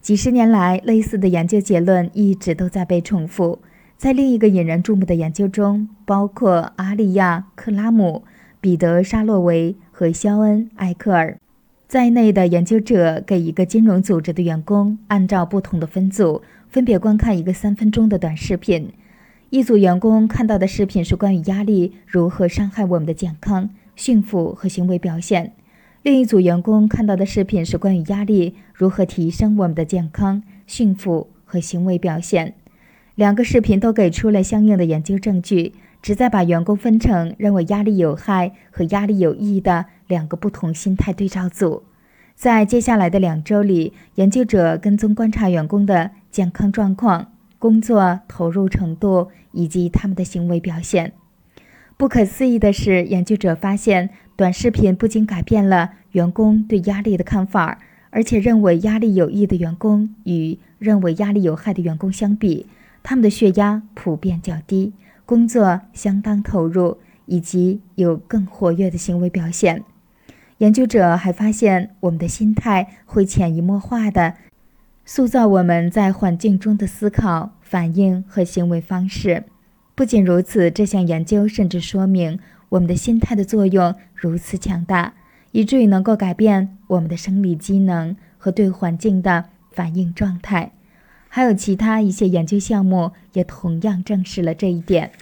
几十年来，类似的研究结论一直都在被重复。在另一个引人注目的研究中，包括阿利亚·克拉姆、彼得·沙洛维和肖恩·艾克尔在内的研究者给一个金融组织的员工按照不同的分组，分别观看一个三分钟的短视频。一组员工看到的视频是关于压力如何伤害我们的健康、幸福和行为表现；另一组员工看到的视频是关于压力如何提升我们的健康、幸福和行为表现。两个视频都给出了相应的研究证据，旨在把员工分成认为压力有害和压力有益的两个不同心态对照组。在接下来的两周里，研究者跟踪观察员工的健康状况。工作投入程度以及他们的行为表现。不可思议的是，研究者发现，短视频不仅改变了员工对压力的看法，而且认为压力有益的员工与认为压力有害的员工相比，他们的血压普遍较低，工作相当投入，以及有更活跃的行为表现。研究者还发现，我们的心态会潜移默化的。塑造我们在环境中的思考、反应和行为方式。不仅如此，这项研究甚至说明我们的心态的作用如此强大，以至于能够改变我们的生理机能和对环境的反应状态。还有其他一些研究项目也同样证实了这一点。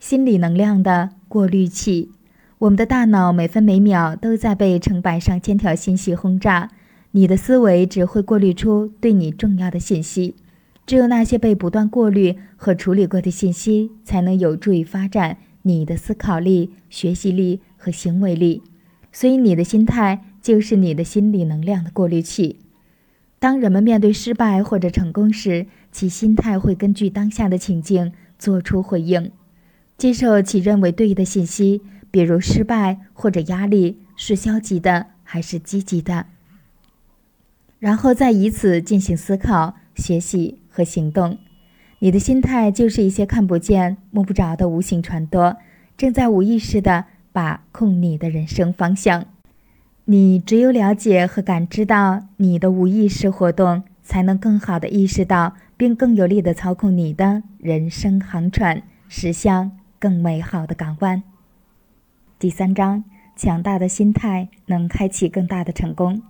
心理能量的过滤器，我们的大脑每分每秒都在被成百上千条信息轰炸。你的思维只会过滤出对你重要的信息，只有那些被不断过滤和处理过的信息，才能有助于发展你的思考力、学习力和行为力。所以，你的心态就是你的心理能量的过滤器。当人们面对失败或者成功时，其心态会根据当下的情境做出回应，接受其认为对的信息，比如失败或者压力是消极的还是积极的。然后再以此进行思考、学习和行动。你的心态就是一些看不见、摸不着的无形传播，正在无意识地把控你的人生方向。你只有了解和感知到你的无意识活动，才能更好地意识到并更有力地操控你的人生航船，驶向更美好的港湾。第三章：强大的心态能开启更大的成功。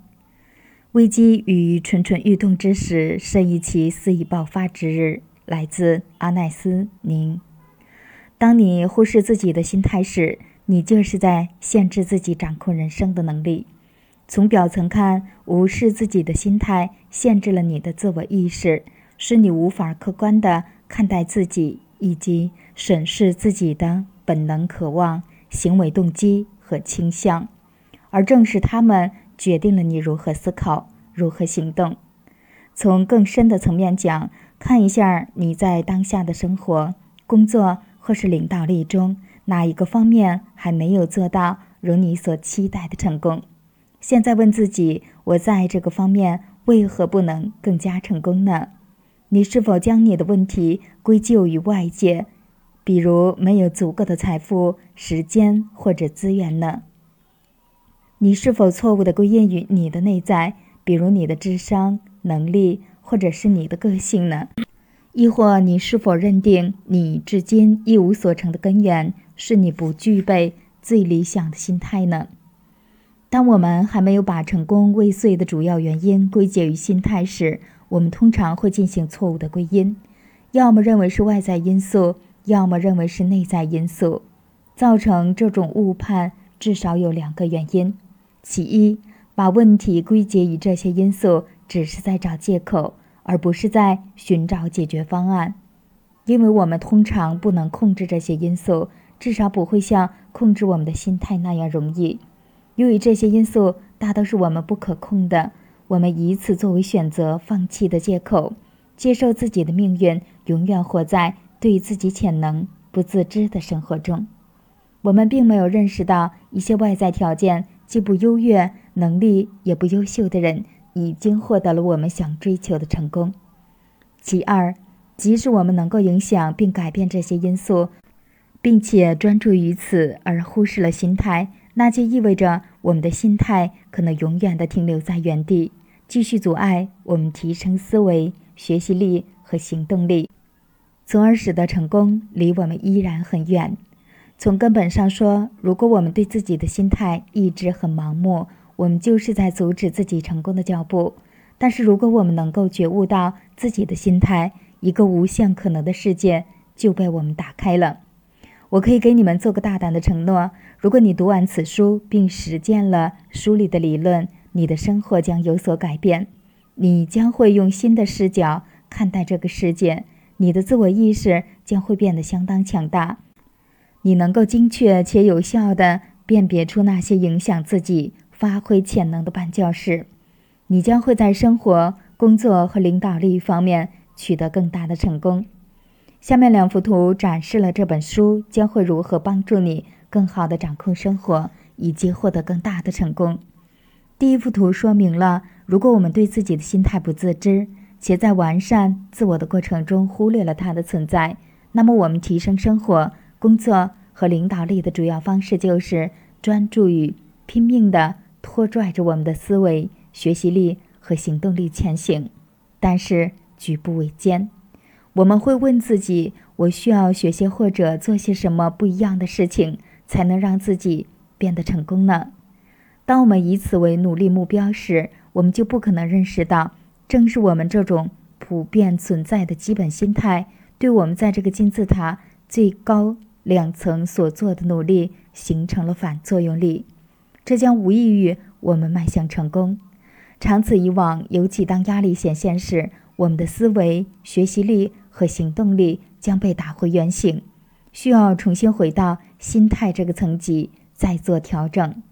危机于蠢蠢欲动之时，甚于其肆意爆发之日。来自阿奈斯宁。当你忽视自己的心态时，你就是在限制自己掌控人生的能力。从表层看，无视自己的心态限制了你的自我意识，使你无法客观地看待自己以及审视自己的本能、渴望、行为动机和倾向，而正是他们。决定了你如何思考，如何行动。从更深的层面讲，看一下你在当下的生活、工作或是领导力中，哪一个方面还没有做到如你所期待的成功。现在问自己：我在这个方面为何不能更加成功呢？你是否将你的问题归咎于外界，比如没有足够的财富、时间或者资源呢？你是否错误地归因于你的内在，比如你的智商、能力，或者是你的个性呢？亦或你是否认定你至今一无所成的根源是你不具备最理想的心态呢？当我们还没有把成功未遂的主要原因归结于心态时，我们通常会进行错误的归因，要么认为是外在因素，要么认为是内在因素。造成这种误判至少有两个原因。其一，把问题归结于这些因素，只是在找借口，而不是在寻找解决方案。因为我们通常不能控制这些因素，至少不会像控制我们的心态那样容易。由于这些因素大都是我们不可控的，我们以此作为选择放弃的借口，接受自己的命运，永远活在对自己潜能不自知的生活中。我们并没有认识到一些外在条件。既不优越，能力也不优秀的人，已经获得了我们想追求的成功。其二，即使我们能够影响并改变这些因素，并且专注于此而忽视了心态，那就意味着我们的心态可能永远的停留在原地，继续阻碍我们提升思维、学习力和行动力，从而使得成功离我们依然很远。从根本上说，如果我们对自己的心态一直很盲目，我们就是在阻止自己成功的脚步。但是，如果我们能够觉悟到自己的心态，一个无限可能的世界就被我们打开了。我可以给你们做个大胆的承诺：如果你读完此书并实践了书里的理论，你的生活将有所改变，你将会用新的视角看待这个世界，你的自我意识将会变得相当强大。你能够精确且有效地辨别出那些影响自己发挥潜能的绊脚石，你将会在生活、工作和领导力方面取得更大的成功。下面两幅图展示了这本书将会如何帮助你更好地掌控生活，以及获得更大的成功。第一幅图说明了，如果我们对自己的心态不自知，且在完善自我的过程中忽略了它的存在，那么我们提升生活。工作和领导力的主要方式就是专注于拼命地拖拽着我们的思维、学习力和行动力前行，但是举步维艰。我们会问自己：我需要学些或者做些什么不一样的事情，才能让自己变得成功呢？当我们以此为努力目标时，我们就不可能认识到，正是我们这种普遍存在的基本心态，对我们在这个金字塔最高。两层所做的努力形成了反作用力，这将无异于我们迈向成功。长此以往，尤其当压力显现时，我们的思维、学习力和行动力将被打回原形，需要重新回到心态这个层级再做调整。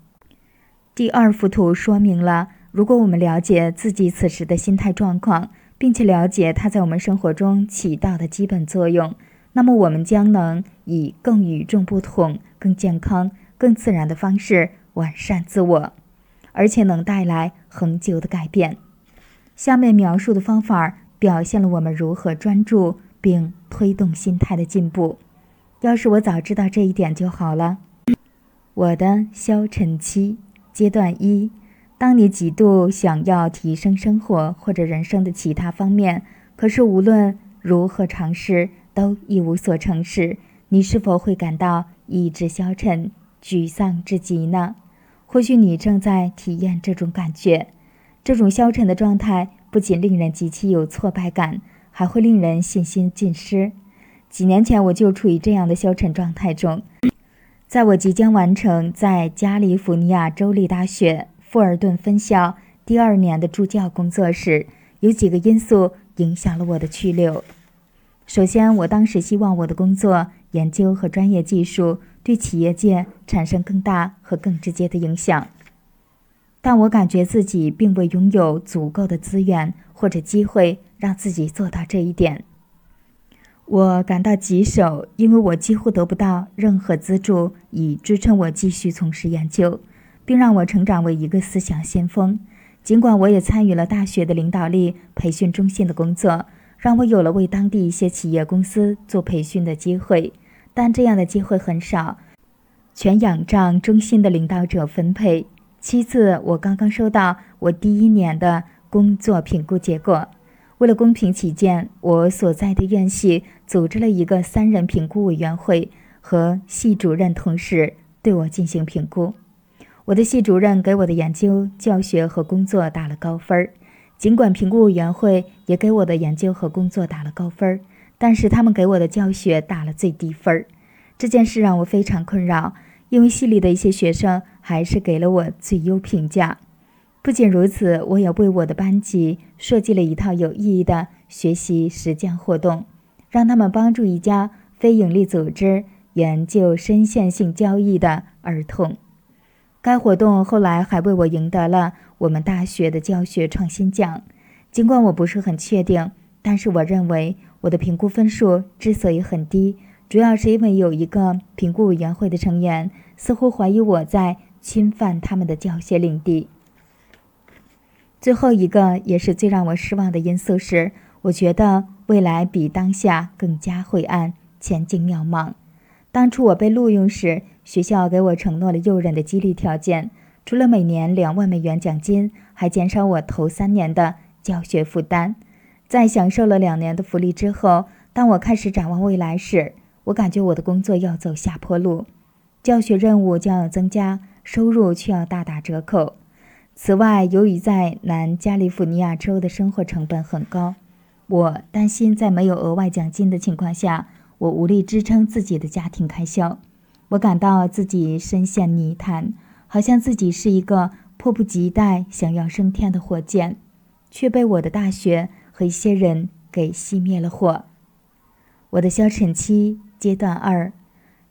第二幅图说明了，如果我们了解自己此时的心态状况，并且了解它在我们生活中起到的基本作用。那么，我们将能以更与众不同、更健康、更自然的方式完善自我，而且能带来恒久的改变。下面描述的方法表现了我们如何专注并推动心态的进步。要是我早知道这一点就好了。我的消沉期阶段一：当你极度想要提升生活或者人生的其他方面，可是无论如何尝试。都一无所成时，你是否会感到意志消沉、沮丧至极呢？或许你正在体验这种感觉。这种消沉的状态不仅令人极其有挫败感，还会令人信心尽失。几年前我就处于这样的消沉状态中。在我即将完成在加利福尼亚州立大学富尔顿分校第二年的助教工作时，有几个因素影响了我的去留。首先，我当时希望我的工作、研究和专业技术对企业界产生更大和更直接的影响，但我感觉自己并未拥有足够的资源或者机会让自己做到这一点。我感到棘手，因为我几乎得不到任何资助以支撑我继续从事研究，并让我成长为一个思想先锋。尽管我也参与了大学的领导力培训中心的工作。让我有了为当地一些企业公司做培训的机会，但这样的机会很少，全仰仗中心的领导者分配。其次，我刚刚收到我第一年的工作评估结果。为了公平起见，我所在的院系组织了一个三人评估委员会，和系主任同时对我进行评估。我的系主任给我的研究、教学和工作打了高分儿。尽管评估委员会也给我的研究和工作打了高分，但是他们给我的教学打了最低分。这件事让我非常困扰，因为系里的一些学生还是给了我最优评价。不仅如此，我也为我的班级设计了一套有意义的学习实践活动，让他们帮助一家非营利组织研究深陷性交易的儿童。该活动后来还为我赢得了我们大学的教学创新奖。尽管我不是很确定，但是我认为我的评估分数之所以很低，主要是因为有一个评估委员会的成员似乎怀疑我在侵犯他们的教学领地。最后一个也是最让我失望的因素是，我觉得未来比当下更加晦暗，前景渺茫。当初我被录用时，学校给我承诺了诱人的激励条件，除了每年两万美元奖金，还减少我头三年的教学负担。在享受了两年的福利之后，当我开始展望未来时，我感觉我的工作要走下坡路，教学任务将要增加，收入却要大打折扣。此外，由于在南加利福尼亚州的生活成本很高，我担心在没有额外奖金的情况下，我无力支撑自己的家庭开销。我感到自己深陷泥潭，好像自己是一个迫不及待想要升天的火箭，却被我的大学和一些人给熄灭了火。我的消沉期。阶段二，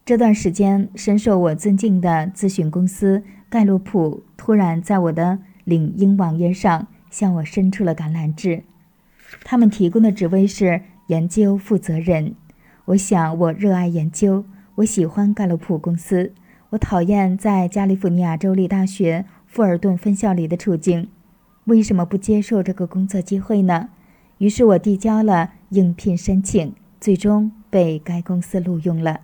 这段时间深受我尊敬的咨询公司盖洛普突然在我的领英网页上向我伸出了橄榄枝。他们提供的职位是研究负责人。我想，我热爱研究，我喜欢盖洛普公司，我讨厌在加利福尼亚州立大学富尔顿分校里的处境。为什么不接受这个工作机会呢？于是我递交了应聘申请，最终。被该公司录用了，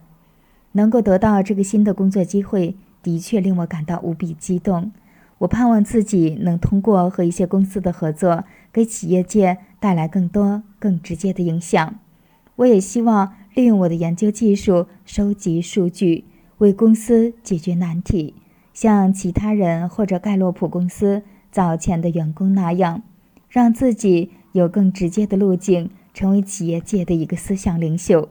能够得到这个新的工作机会，的确令我感到无比激动。我盼望自己能通过和一些公司的合作，给企业界带来更多、更直接的影响。我也希望利用我的研究技术收集数据，为公司解决难题，像其他人或者盖洛普公司早前的员工那样，让自己有更直接的路径。成为企业界的一个思想领袖。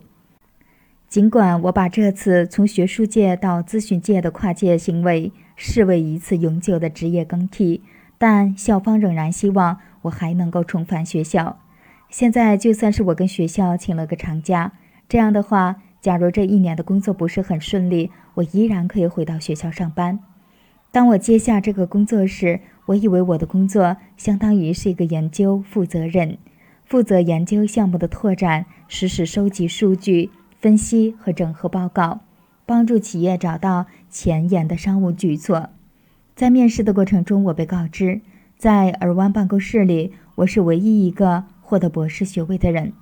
尽管我把这次从学术界到咨询界的跨界行为视为一次永久的职业更替，但校方仍然希望我还能够重返学校。现在，就算是我跟学校请了个长假，这样的话，假如这一年的工作不是很顺利，我依然可以回到学校上班。当我接下这个工作时，我以为我的工作相当于是一个研究负责人。负责研究项目的拓展，实时收集数据、分析和整合报告，帮助企业找到前沿的商务举措。在面试的过程中，我被告知，在尔湾办公室里，我是唯一一个获得博士学位的人。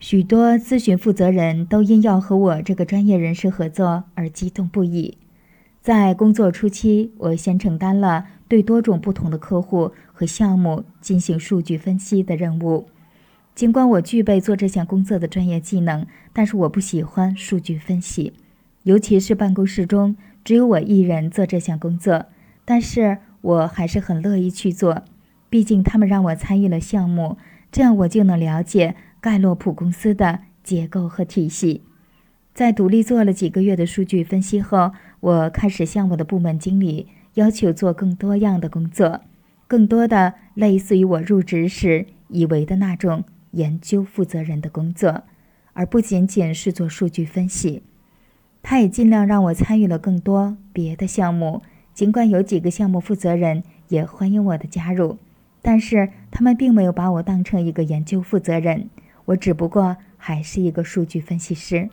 许多咨询负责人都因要和我这个专业人士合作而激动不已。在工作初期，我先承担了对多种不同的客户和项目进行数据分析的任务。尽管我具备做这项工作的专业技能，但是我不喜欢数据分析，尤其是办公室中只有我一人做这项工作。但是我还是很乐意去做，毕竟他们让我参与了项目，这样我就能了解盖洛普公司的结构和体系。在独立做了几个月的数据分析后，我开始向我的部门经理要求做更多样的工作，更多的类似于我入职时以为的那种。研究负责人的工作，而不仅仅是做数据分析。他也尽量让我参与了更多别的项目。尽管有几个项目负责人也欢迎我的加入，但是他们并没有把我当成一个研究负责人。我只不过还是一个数据分析师。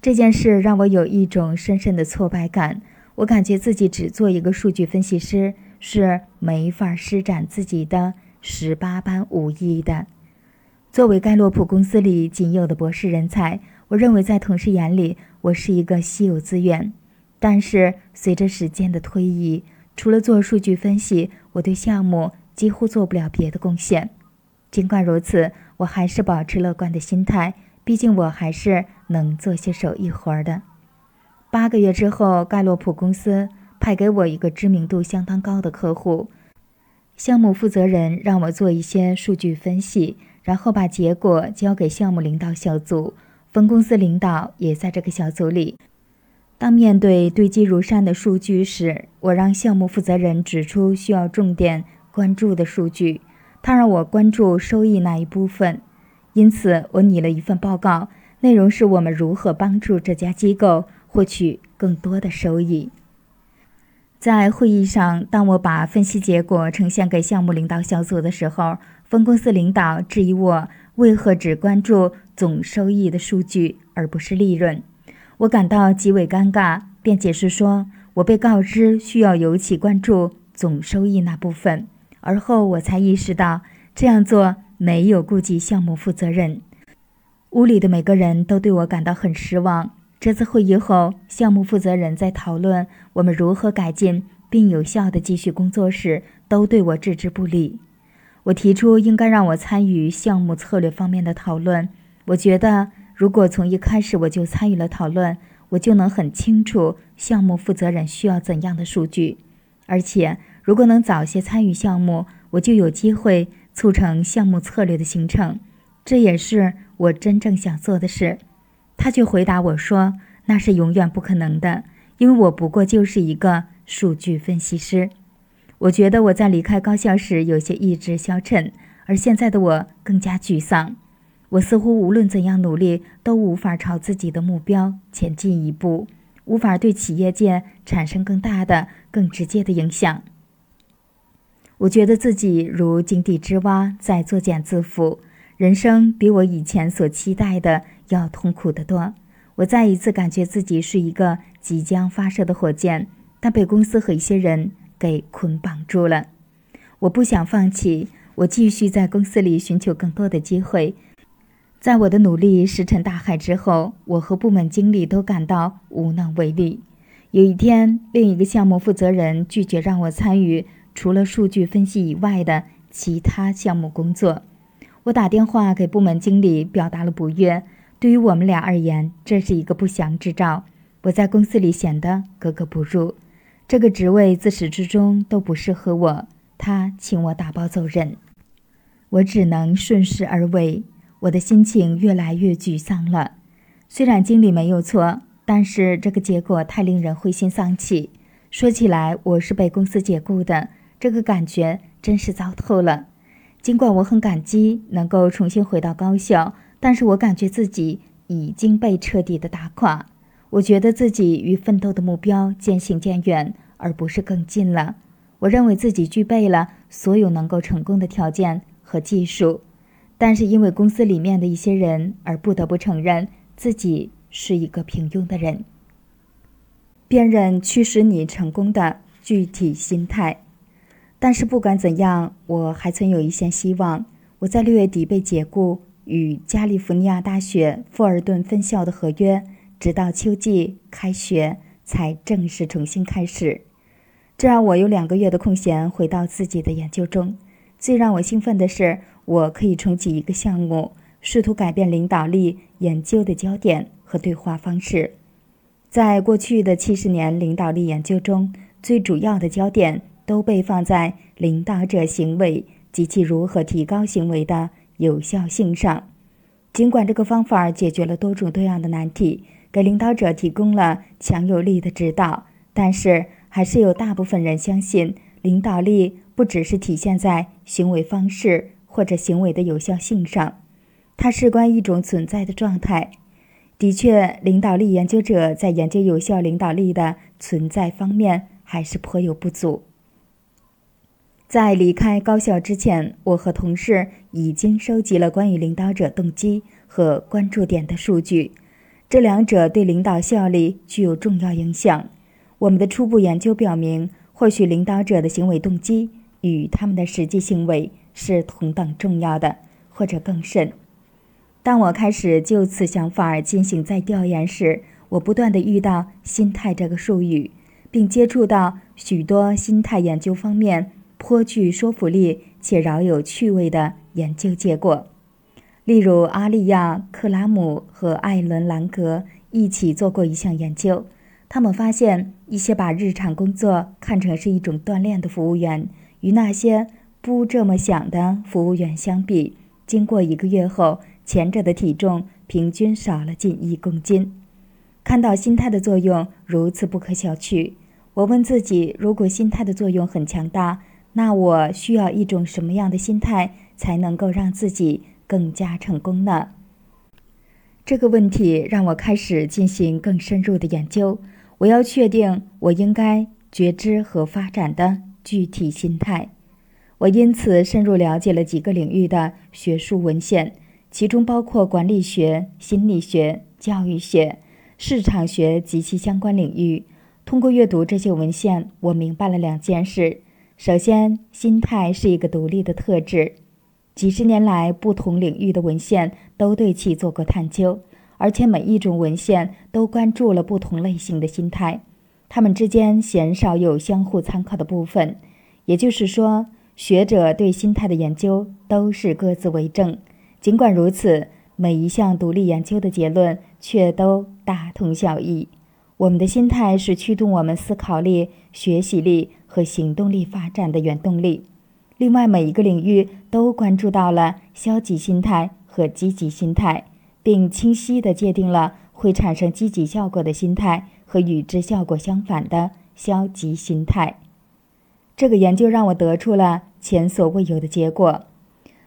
这件事让我有一种深深的挫败感。我感觉自己只做一个数据分析师是没法施展自己的。十八般武艺的，作为盖洛普公司里仅有的博士人才，我认为在同事眼里我是一个稀有资源。但是随着时间的推移，除了做数据分析，我对项目几乎做不了别的贡献。尽管如此，我还是保持乐观的心态，毕竟我还是能做些手艺活的。八个月之后，盖洛普公司派给我一个知名度相当高的客户。项目负责人让我做一些数据分析，然后把结果交给项目领导小组。分公司领导也在这个小组里。当面对堆积如山的数据时，我让项目负责人指出需要重点关注的数据。他让我关注收益那一部分，因此我拟了一份报告，内容是我们如何帮助这家机构获取更多的收益。在会议上，当我把分析结果呈现给项目领导小组的时候，分公司领导质疑我为何只关注总收益的数据而不是利润。我感到极为尴尬，便解释说我被告知需要尤其关注总收益那部分，而后我才意识到这样做没有顾及项目负责人。屋里的每个人都对我感到很失望。这次会议后，项目负责人在讨论我们如何改进并有效地继续工作时，都对我置之不理。我提出应该让我参与项目策略方面的讨论。我觉得，如果从一开始我就参与了讨论，我就能很清楚项目负责人需要怎样的数据。而且，如果能早些参与项目，我就有机会促成项目策略的形成。这也是。我真正想做的事，他却回答我说：“那是永远不可能的，因为我不过就是一个数据分析师。”我觉得我在离开高校时有些意志消沉，而现在的我更加沮丧。我似乎无论怎样努力都无法朝自己的目标前进一步，无法对企业界产生更大的、更直接的影响。我觉得自己如井底之蛙，在作茧自缚。人生比我以前所期待的要痛苦得多。我再一次感觉自己是一个即将发射的火箭，但被公司和一些人给捆绑住了。我不想放弃，我继续在公司里寻求更多的机会。在我的努力石沉大海之后，我和部门经理都感到无能为力。有一天，另一个项目负责人拒绝让我参与除了数据分析以外的其他项目工作。我打电话给部门经理，表达了不悦。对于我们俩而言，这是一个不祥之兆。我在公司里显得格格不入，这个职位自始至终都不适合我。他请我打包走人，我只能顺势而为。我的心情越来越沮丧了。虽然经理没有错，但是这个结果太令人灰心丧气。说起来，我是被公司解雇的，这个感觉真是糟透了。尽管我很感激能够重新回到高校，但是我感觉自己已经被彻底的打垮。我觉得自己与奋斗的目标渐行渐远，而不是更近了。我认为自己具备了所有能够成功的条件和技术，但是因为公司里面的一些人而不得不承认自己是一个平庸的人。辨认驱使你成功的具体心态。但是不管怎样，我还存有一线希望。我在六月底被解雇，与加利福尼亚大学富尔顿分校的合约，直到秋季开学才正式重新开始。这让我有两个月的空闲，回到自己的研究中。最让我兴奋的是，我可以重启一个项目，试图改变领导力研究的焦点和对话方式。在过去的七十年领导力研究中，最主要的焦点。都被放在领导者行为及其如何提高行为的有效性上。尽管这个方法解决了多种多样的难题，给领导者提供了强有力的指导，但是还是有大部分人相信，领导力不只是体现在行为方式或者行为的有效性上，它事关一种存在的状态。的确，领导力研究者在研究有效领导力的存在方面还是颇有不足。在离开高校之前，我和同事已经收集了关于领导者动机和关注点的数据，这两者对领导效力具有重要影响。我们的初步研究表明，或许领导者的行为动机与他们的实际行为是同等重要的，或者更甚。当我开始就此想法进行再调研时，我不断地遇到“心态”这个术语，并接触到许多心态研究方面。颇具说服力且饶有趣味的研究结果，例如阿利亚·克拉姆和艾伦·兰格一起做过一项研究。他们发现，一些把日常工作看成是一种锻炼的服务员，与那些不这么想的服务员相比，经过一个月后，前者的体重平均少了近一公斤。看到心态的作用如此不可小觑，我问自己：如果心态的作用很强大？那我需要一种什么样的心态才能够让自己更加成功呢？这个问题让我开始进行更深入的研究。我要确定我应该觉知和发展的具体心态。我因此深入了解了几个领域的学术文献，其中包括管理学、心理学、教育学、市场学及其相关领域。通过阅读这些文献，我明白了两件事：首先，心态是一个独立的特质。几十年来，不同领域的文献都对其做过探究，而且每一种文献都关注了不同类型的心态，它们之间鲜少有相互参考的部分。也就是说，学者对心态的研究都是各自为政。尽管如此，每一项独立研究的结论却都大同小异。我们的心态是驱动我们思考力、学习力和行动力发展的原动力。另外，每一个领域都关注到了消极心态和积极心态，并清晰地界定了会产生积极效果的心态和与之效果相反的消极心态。这个研究让我得出了前所未有的结果。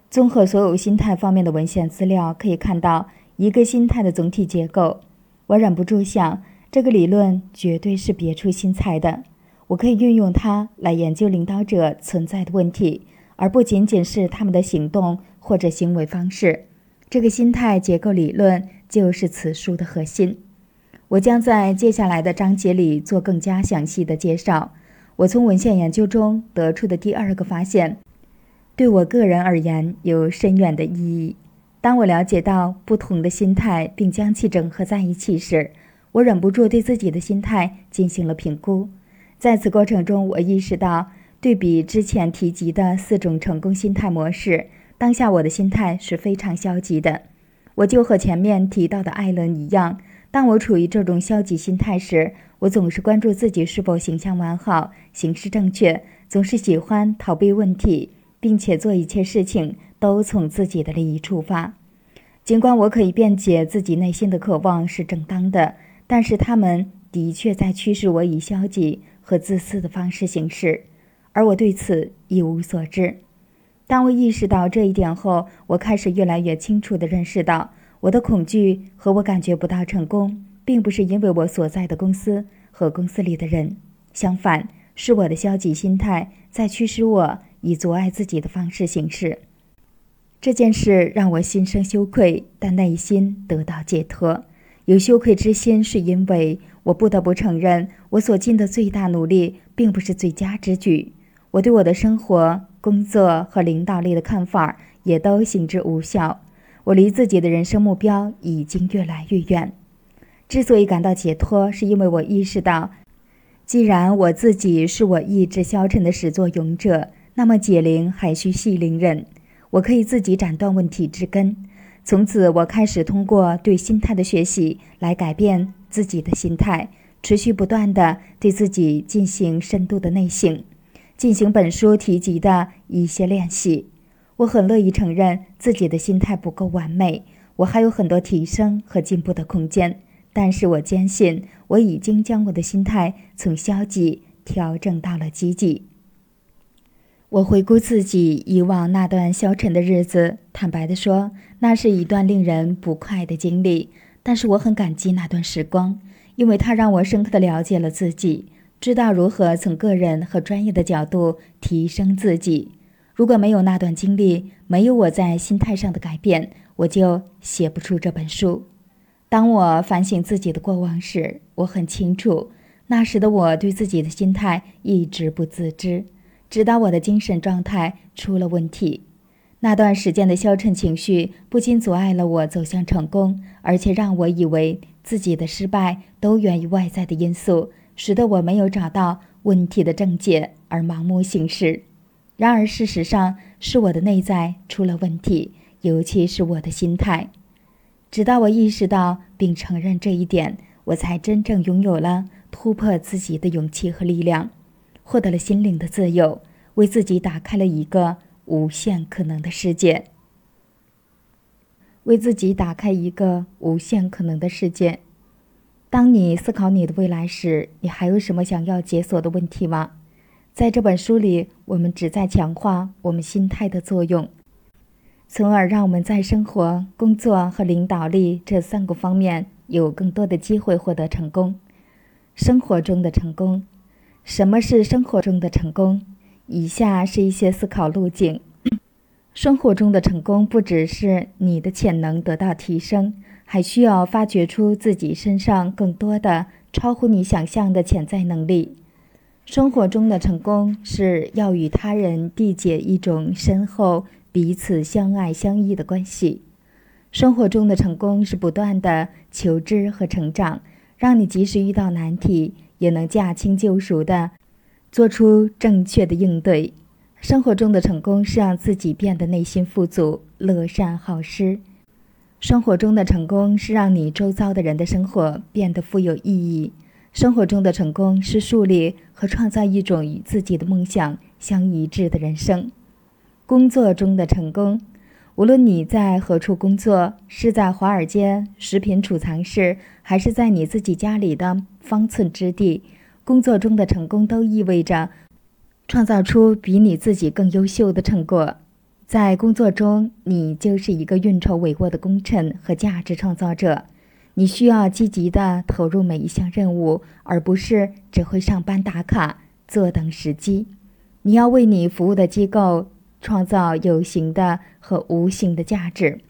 综合所有心态方面的文献资料，可以看到一个心态的总体结构。我忍不住想，这个理论绝对是别出心裁的。我可以运用它来研究领导者存在的问题，而不仅仅是他们的行动或者行为方式。这个心态结构理论就是此书的核心。我将在接下来的章节里做更加详细的介绍。我从文献研究中得出的第二个发现，对我个人而言有深远的意义。当我了解到不同的心态并将其整合在一起时，我忍不住对自己的心态进行了评估。在此过程中，我意识到，对比之前提及的四种成功心态模式，当下我的心态是非常消极的。我就和前面提到的艾伦一样，当我处于这种消极心态时，我总是关注自己是否形象完好、行事正确，总是喜欢逃避问题，并且做一切事情都从自己的利益出发。尽管我可以辩解自己内心的渴望是正当的，但是他们的确在驱使我以消极。和自私的方式行事，而我对此一无所知。当我意识到这一点后，我开始越来越清楚地认识到，我的恐惧和我感觉不到成功，并不是因为我所在的公司和公司里的人，相反，是我的消极心态在驱使我以阻碍自己的方式行事。这件事让我心生羞愧，但内心得到解脱。有羞愧之心，是因为我不得不承认，我所尽的最大努力并不是最佳之举。我对我的生活、工作和领导力的看法也都行之无效。我离自己的人生目标已经越来越远。之所以感到解脱，是因为我意识到，既然我自己是我意志消沉的始作俑者，那么解铃还需系铃人。我可以自己斩断问题之根。从此，我开始通过对心态的学习来改变自己的心态，持续不断地对自己进行深度的内省，进行本书提及的一些练习。我很乐意承认自己的心态不够完美，我还有很多提升和进步的空间。但是我坚信，我已经将我的心态从消极调整到了积极。我回顾自己以往那段消沉的日子，坦白地说，那是一段令人不快的经历。但是我很感激那段时光，因为它让我深刻地了解了自己，知道如何从个人和专业的角度提升自己。如果没有那段经历，没有我在心态上的改变，我就写不出这本书。当我反省自己的过往时，我很清楚，那时的我对自己的心态一直不自知。直到我的精神状态出了问题，那段时间的消沉情绪不仅阻碍了我走向成功，而且让我以为自己的失败都源于外在的因素，使得我没有找到问题的症结而盲目行事。然而，事实上是我的内在出了问题，尤其是我的心态。直到我意识到并承认这一点，我才真正拥有了突破自己的勇气和力量。获得了心灵的自由，为自己打开了一个无限可能的世界。为自己打开一个无限可能的世界。当你思考你的未来时，你还有什么想要解锁的问题吗？在这本书里，我们旨在强化我们心态的作用，从而让我们在生活、工作和领导力这三个方面有更多的机会获得成功。生活中的成功。什么是生活中的成功？以下是一些思考路径。生活中的成功不只是你的潜能得到提升，还需要发掘出自己身上更多的超乎你想象的潜在能力。生活中的成功是要与他人缔结一种深厚、彼此相爱相依的关系。生活中的成功是不断的求知和成长，让你即使遇到难题，也能驾轻就熟的做出正确的应对。生活中的成功是让自己变得内心富足、乐善好施。生活中的成功是让你周遭的人的生活变得富有意义。生活中的成功是树立和创造一种与自己的梦想相一致的人生。工作中的成功，无论你在何处工作，是在华尔街食品储藏室，还是在你自己家里的方寸之地，工作中的成功都意味着创造出比你自己更优秀的成果。在工作中，你就是一个运筹帷幄的功臣和价值创造者。你需要积极地投入每一项任务，而不是只会上班打卡、坐等时机。你要为你服务的机构创造有形的和无形的价值，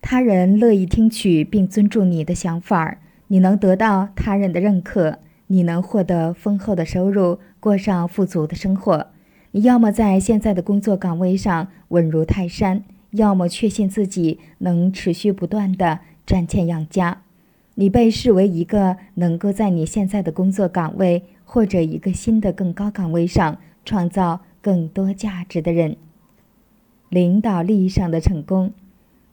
他人乐意听取并尊重你的想法，你能得到他人的认可，你能获得丰厚的收入，过上富足的生活。你要么在现在的工作岗位上稳如泰山，要么确信自己能持续不断的赚钱养家。你被视为一个能够在你现在的工作岗位或者一个新的更高岗位上创造更多价值的人。领导力上的成功，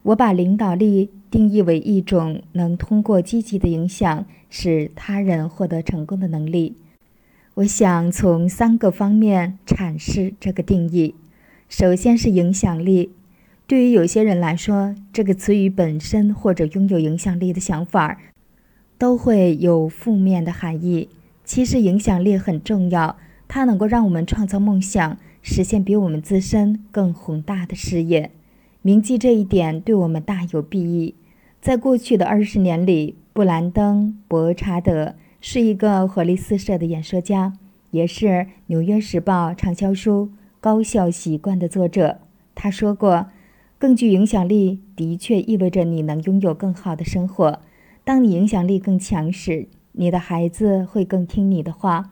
我把领导力定义为一种能通过积极的影响使他人获得成功的能力。我想从三个方面阐释这个定义。首先是影响力。对于有些人来说，这个词语本身或者拥有影响力的想法，都会有负面的含义。其实，影响力很重要，它能够让我们创造梦想，实现比我们自身更宏大的事业。铭记这一点，对我们大有裨益。在过去的二十年里，布兰登·伯查德是一个活力四射的演说家，也是《纽约时报》畅销书《高效习惯》的作者。他说过。更具影响力的确意味着你能拥有更好的生活。当你影响力更强时，你的孩子会更听你的话，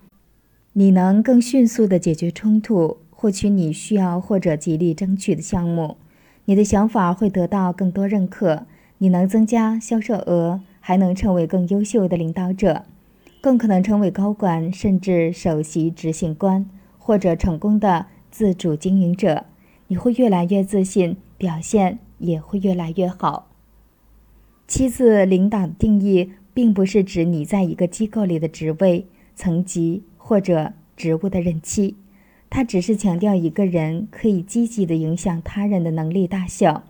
你能更迅速地解决冲突，获取你需要或者极力争取的项目，你的想法会得到更多认可，你能增加销售额，还能成为更优秀的领导者，更可能成为高管，甚至首席执行官，或者成功的自主经营者。你会越来越自信。表现也会越来越好。七次领导的定义，并不是指你在一个机构里的职位、层级或者职务的任期，他只是强调一个人可以积极的影响他人的能力大小。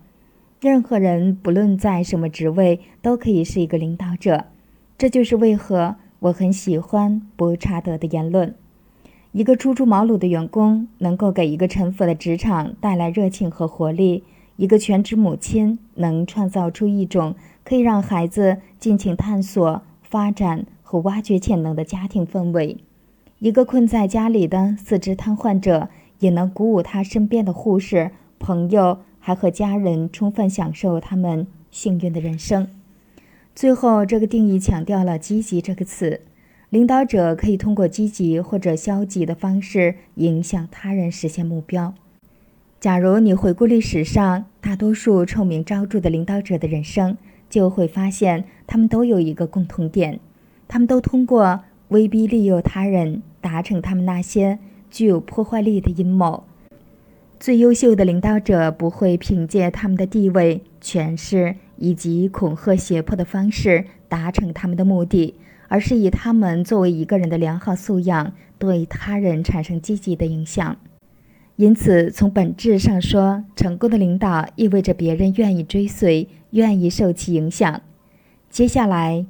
任何人不论在什么职位，都可以是一个领导者。这就是为何我很喜欢伯查德的言论。一个初出茅庐的员工能够给一个沉浮的职场带来热情和活力。一个全职母亲能创造出一种可以让孩子尽情探索、发展和挖掘潜能的家庭氛围。一个困在家里的四肢瘫痪者也能鼓舞他身边的护士、朋友，还和家人充分享受他们幸运的人生。最后，这个定义强调了“积极”这个词。领导者可以通过积极或者消极的方式影响他人实现目标。假如你回顾历史上大多数臭名昭著的领导者的人生，就会发现他们都有一个共同点：他们都通过威逼利诱他人，达成他们那些具有破坏力的阴谋。最优秀的领导者不会凭借他们的地位、权势以及恐吓、胁迫的方式达成他们的目的，而是以他们作为一个人的良好素养，对他人产生积极的影响。因此，从本质上说，成功的领导意味着别人愿意追随，愿意受其影响。接下来，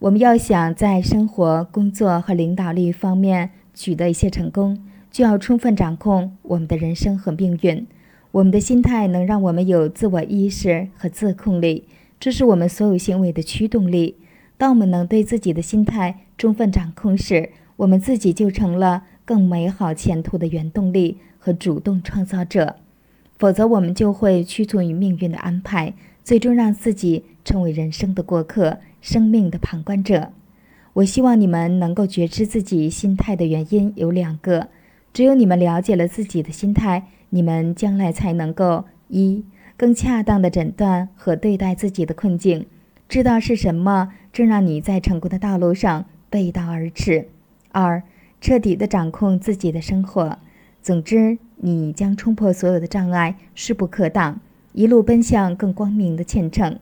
我们要想在生活、工作和领导力方面取得一些成功，就要充分掌控我们的人生和命运。我们的心态能让我们有自我意识和自控力，这是我们所有行为的驱动力。当我们能对自己的心态充分掌控时，我们自己就成了更美好前途的原动力。和主动创造者，否则我们就会屈从于命运的安排，最终让自己成为人生的过客，生命的旁观者。我希望你们能够觉知自己心态的原因有两个。只有你们了解了自己的心态，你们将来才能够一更恰当的诊断和对待自己的困境，知道是什么正让你在成功的道路上背道而驰；二彻底的掌控自己的生活。总之，你将冲破所有的障碍，势不可挡，一路奔向更光明的前程。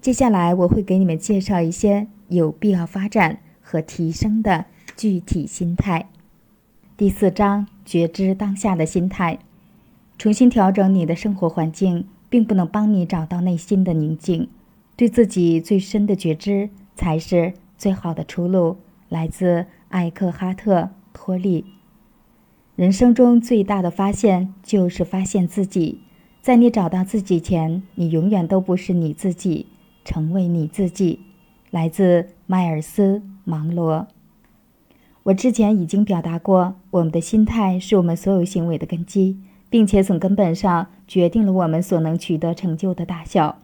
接下来，我会给你们介绍一些有必要发展和提升的具体心态。第四章：觉知当下的心态。重新调整你的生活环境，并不能帮你找到内心的宁静。对自己最深的觉知才是最好的出路。来自艾克哈特·托利。人生中最大的发现就是发现自己。在你找到自己前，你永远都不是你自己。成为你自己。来自迈尔斯·芒罗。我之前已经表达过，我们的心态是我们所有行为的根基，并且从根本上决定了我们所能取得成就的大小。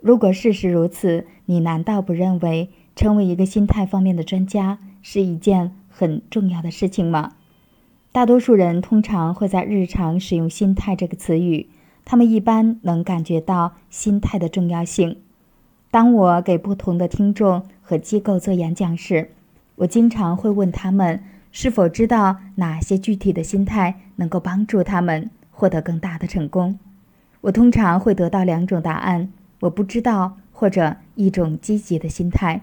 如果事实如此，你难道不认为成为一个心态方面的专家是一件很重要的事情吗？大多数人通常会在日常使用“心态”这个词语，他们一般能感觉到心态的重要性。当我给不同的听众和机构做演讲时，我经常会问他们是否知道哪些具体的心态能够帮助他们获得更大的成功。我通常会得到两种答案：我不知道，或者一种积极的心态。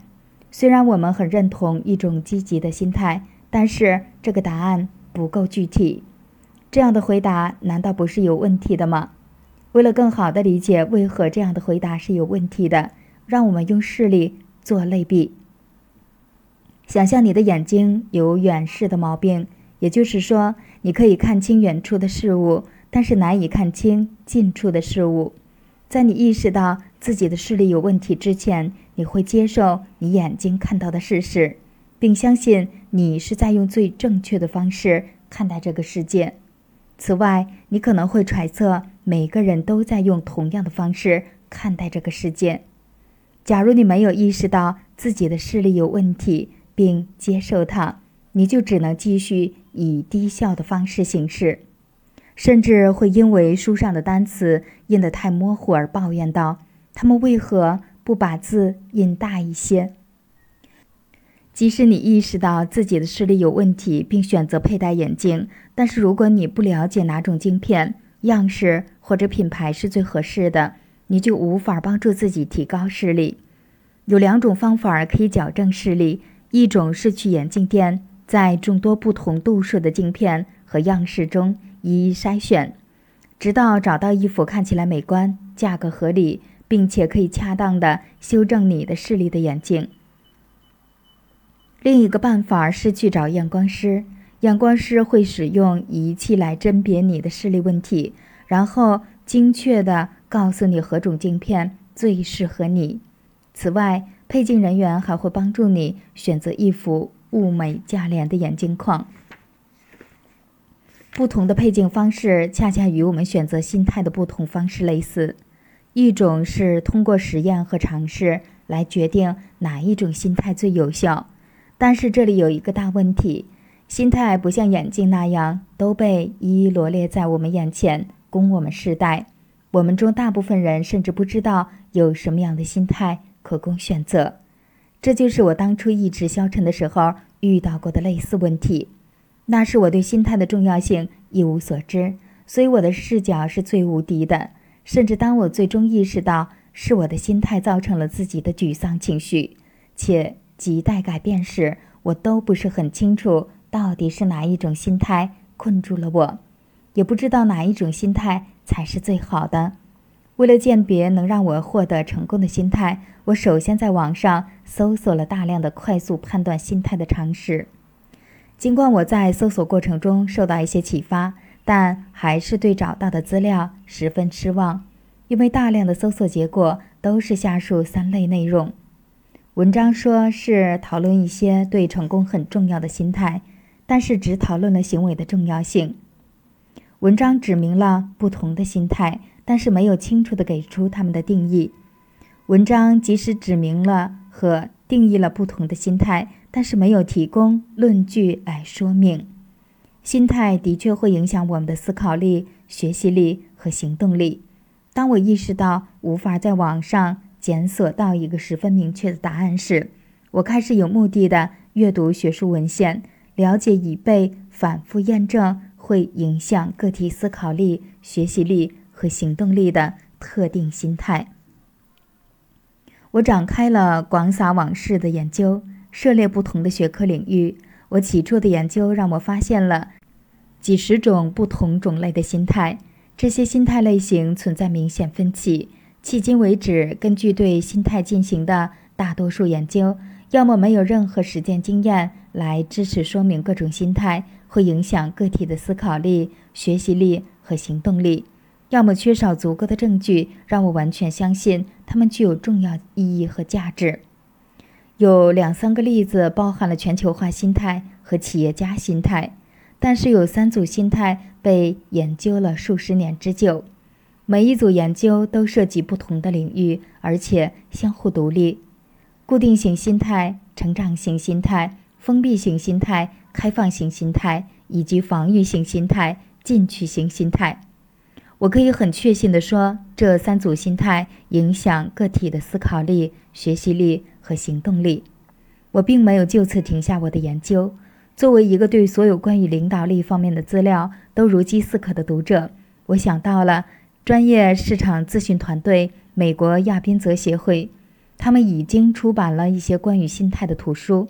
虽然我们很认同一种积极的心态，但是这个答案不够具体。这样的回答难道不是有问题的吗？为了更好地理解为何这样的回答是有问题的，让我们用视力做类比。想象你的眼睛有远视的毛病，也就是说，你可以看清远处的事物，但是难以看清近处的事物。在你意识到自己的视力有问题之前，你会接受你眼睛看到的事实，并相信你是在用最正确的方式看待这个世界。此外，你可能会揣测每个人都在用同样的方式看待这个世界。假如你没有意识到自己的视力有问题，并接受它，你就只能继续以低效的方式行事，甚至会因为书上的单词印得太模糊而抱怨道：“他们为何不把字印大一些？”即使你意识到自己的视力有问题，并选择佩戴眼镜，但是如果你不了解哪种镜片、样式或者品牌是最合适的，你就无法帮助自己提高视力。有两种方法可以矫正视力。一种是去眼镜店，在众多不同度数的镜片和样式中一一筛选，直到找到一副看起来美观、价格合理，并且可以恰当的修正你的视力的眼镜。另一个办法是去找验光师，验光师会使用仪器来甄别你的视力问题，然后精确的告诉你何种镜片最适合你。此外，配镜人员还会帮助你选择一副物美价廉的眼镜框。不同的配镜方式恰恰与我们选择心态的不同方式类似。一种是通过实验和尝试来决定哪一种心态最有效，但是这里有一个大问题：心态不像眼镜那样都被一一罗列在我们眼前供我们试戴。我们中大部分人甚至不知道有什么样的心态。可供选择，这就是我当初意志消沉的时候遇到过的类似问题。那是我对心态的重要性一无所知，所以我的视角是最无敌的。甚至当我最终意识到是我的心态造成了自己的沮丧情绪，且亟待改变时，我都不是很清楚到底是哪一种心态困住了我，也不知道哪一种心态才是最好的。为了鉴别能让我获得成功的心态，我首先在网上搜索了大量的快速判断心态的常识。尽管我在搜索过程中受到一些启发，但还是对找到的资料十分失望，因为大量的搜索结果都是下述三类内容：文章说是讨论一些对成功很重要的心态，但是只讨论了行为的重要性；文章指明了不同的心态。但是没有清楚地给出他们的定义。文章即使指明了和定义了不同的心态，但是没有提供论据来说明。心态的确会影响我们的思考力、学习力和行动力。当我意识到无法在网上检索到一个十分明确的答案是，我开始有目的的阅读学术文献，了解已被反复验证会影响个体思考力、学习力和行动力的特定心态。我展开了广撒网式的研究，涉猎不同的学科领域。我起初的研究让我发现了几十种不同种类的心态，这些心态类型存在明显分歧。迄今为止，根据对心态进行的大多数研究，要么没有任何实践经验来支持说明各种心态会影响个体的思考力、学习力和行动力。要么缺少足够的证据让我完全相信它们具有重要意义和价值。有两三个例子包含了全球化心态和企业家心态，但是有三组心态被研究了数十年之久。每一组研究都涉及不同的领域，而且相互独立。固定型心态、成长型心态、封闭型心态、开放型心态以及防御型心态、进取型心态。我可以很确信地说，这三组心态影响个体的思考力、学习力和行动力。我并没有就此停下我的研究。作为一个对所有关于领导力方面的资料都如饥似渴的读者，我想到了专业市场咨询团队——美国亚宾泽协会。他们已经出版了一些关于心态的图书。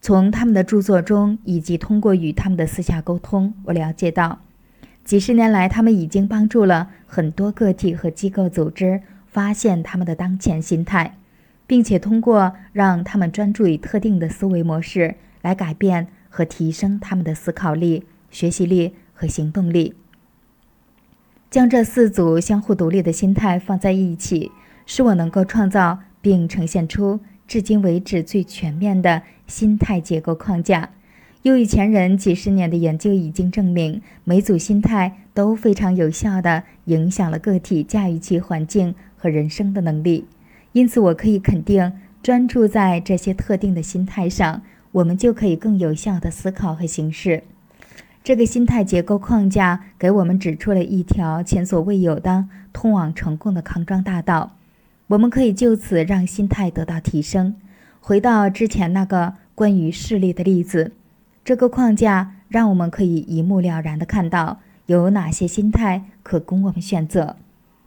从他们的著作中，以及通过与他们的私下沟通，我了解到。几十年来，他们已经帮助了很多个体和机构组织发现他们的当前心态，并且通过让他们专注于特定的思维模式来改变和提升他们的思考力、学习力和行动力。将这四组相互独立的心态放在一起，使我能够创造并呈现出至今为止最全面的心态结构框架。由于前人几十年的研究已经证明，每组心态都非常有效地影响了个体驾驭其环境和人生的能力，因此我可以肯定，专注在这些特定的心态上，我们就可以更有效地思考和行事。这个心态结构框架给我们指出了一条前所未有的通往成功的康庄大道，我们可以就此让心态得到提升。回到之前那个关于视力的例子。这个框架让我们可以一目了然地看到有哪些心态可供我们选择。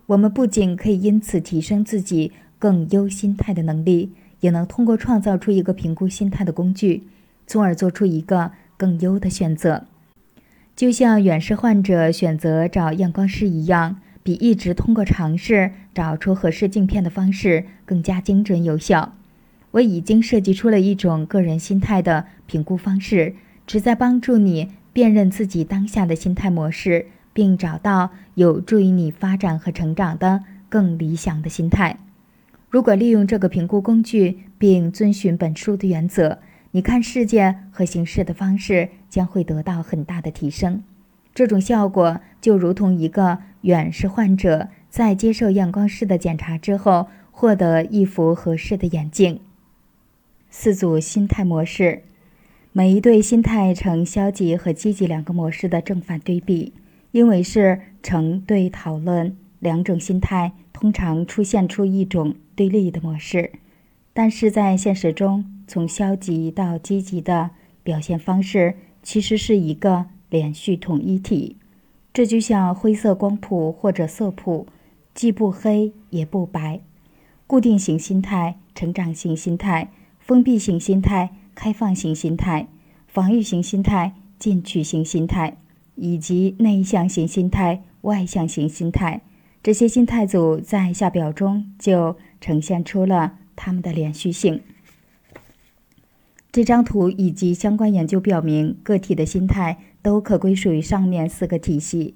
我们不仅可以因此提升自己更优心态的能力，也能通过创造出一个评估心态的工具，从而做出一个更优的选择。就像远视患者选择找验光师一样，比一直通过尝试找出合适镜片的方式更加精准有效。我已经设计出了一种个人心态的评估方式。旨在帮助你辨认自己当下的心态模式，并找到有助于你发展和成长的更理想的心态。如果利用这个评估工具，并遵循本书的原则，你看世界和行事的方式将会得到很大的提升。这种效果就如同一个远视患者在接受验光师的检查之后，获得一副合适的眼镜。四组心态模式。每一对心态呈消极和积极两个模式的正反对比，因为是成对讨论，两种心态通常出现出一种对立的模式。但是在现实中，从消极到积极的表现方式其实是一个连续统一体。这就像灰色光谱或者色谱，既不黑也不白。固定型心态、成长型心态、封闭型心态。开放型心态、防御型心态、进取型心态，以及内向型心态、外向型心态，这些心态组在下表中就呈现出了它们的连续性。这张图以及相关研究表明，个体的心态都可归属于上面四个体系。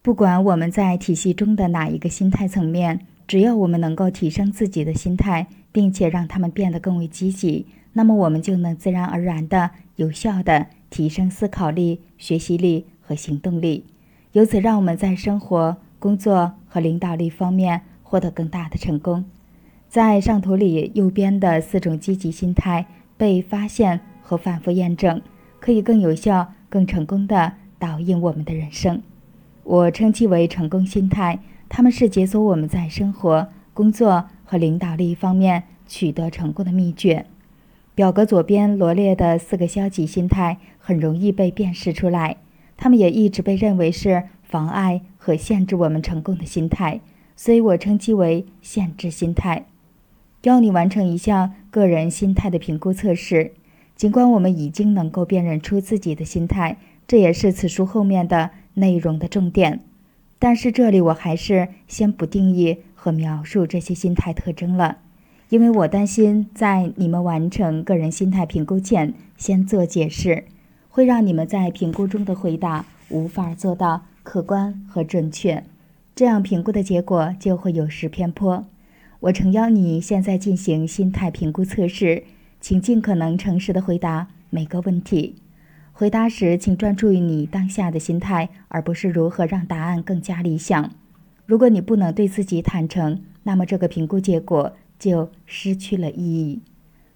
不管我们在体系中的哪一个心态层面，只要我们能够提升自己的心态，并且让他们变得更为积极。那么我们就能自然而然的、有效的提升思考力、学习力和行动力，由此让我们在生活、工作和领导力方面获得更大的成功。在上图里右边的四种积极心态被发现和反复验证，可以更有效、更成功地导引我们的人生。我称其为成功心态，它们是解锁我们在生活、工作和领导力方面取得成功的秘诀。表格左边罗列的四个消极心态很容易被辨识出来，它们也一直被认为是妨碍和限制我们成功的心态，所以我称其为限制心态。要你完成一项个人心态的评估测试，尽管我们已经能够辨认出自己的心态，这也是此书后面的内容的重点，但是这里我还是先不定义和描述这些心态特征了。因为我担心，在你们完成个人心态评估前先做解释，会让你们在评估中的回答无法做到客观和准确，这样评估的结果就会有失偏颇。我诚邀你现在进行心态评估测试，请尽可能诚实的回答每个问题。回答时，请专注于你当下的心态，而不是如何让答案更加理想。如果你不能对自己坦诚，那么这个评估结果。就失去了意义。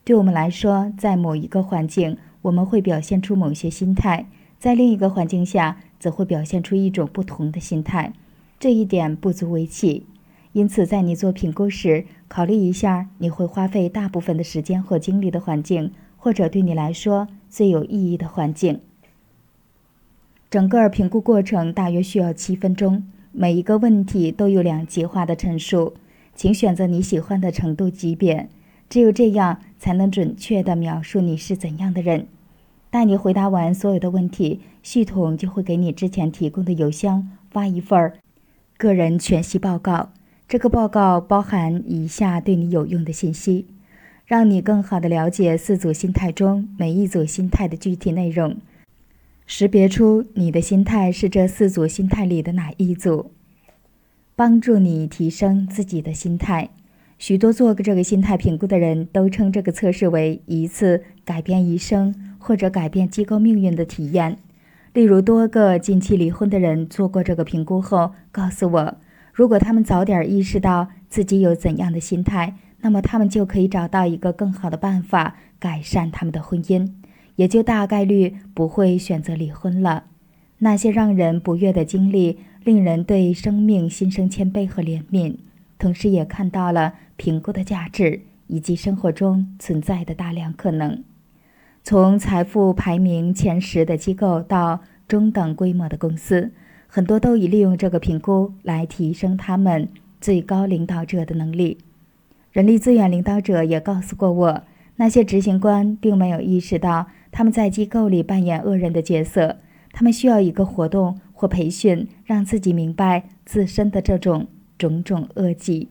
对我们来说，在某一个环境，我们会表现出某些心态；在另一个环境下，则会表现出一种不同的心态。这一点不足为奇。因此，在你做评估时，考虑一下你会花费大部分的时间或精力的环境，或者对你来说最有意义的环境。整个评估过程大约需要七分钟，每一个问题都有两极化的陈述。请选择你喜欢的程度级别，只有这样才能准确地描述你是怎样的人。待你回答完所有的问题，系统就会给你之前提供的邮箱发一份个人全息报告。这个报告包含以下对你有用的信息，让你更好地了解四组心态中每一组心态的具体内容，识别出你的心态是这四组心态里的哪一组。帮助你提升自己的心态。许多做过这个心态评估的人都称这个测试为一次改变一生或者改变机构命运的体验。例如，多个近期离婚的人做过这个评估后告诉我，如果他们早点意识到自己有怎样的心态，那么他们就可以找到一个更好的办法改善他们的婚姻，也就大概率不会选择离婚了。那些让人不悦的经历。令人对生命心生谦卑和怜悯，同时也看到了评估的价值以及生活中存在的大量可能。从财富排名前十的机构到中等规模的公司，很多都已利用这个评估来提升他们最高领导者的能力。人力资源领导者也告诉过我，那些执行官并没有意识到他们在机构里扮演恶人的角色，他们需要一个活动。或培训，让自己明白自身的这种种种恶迹。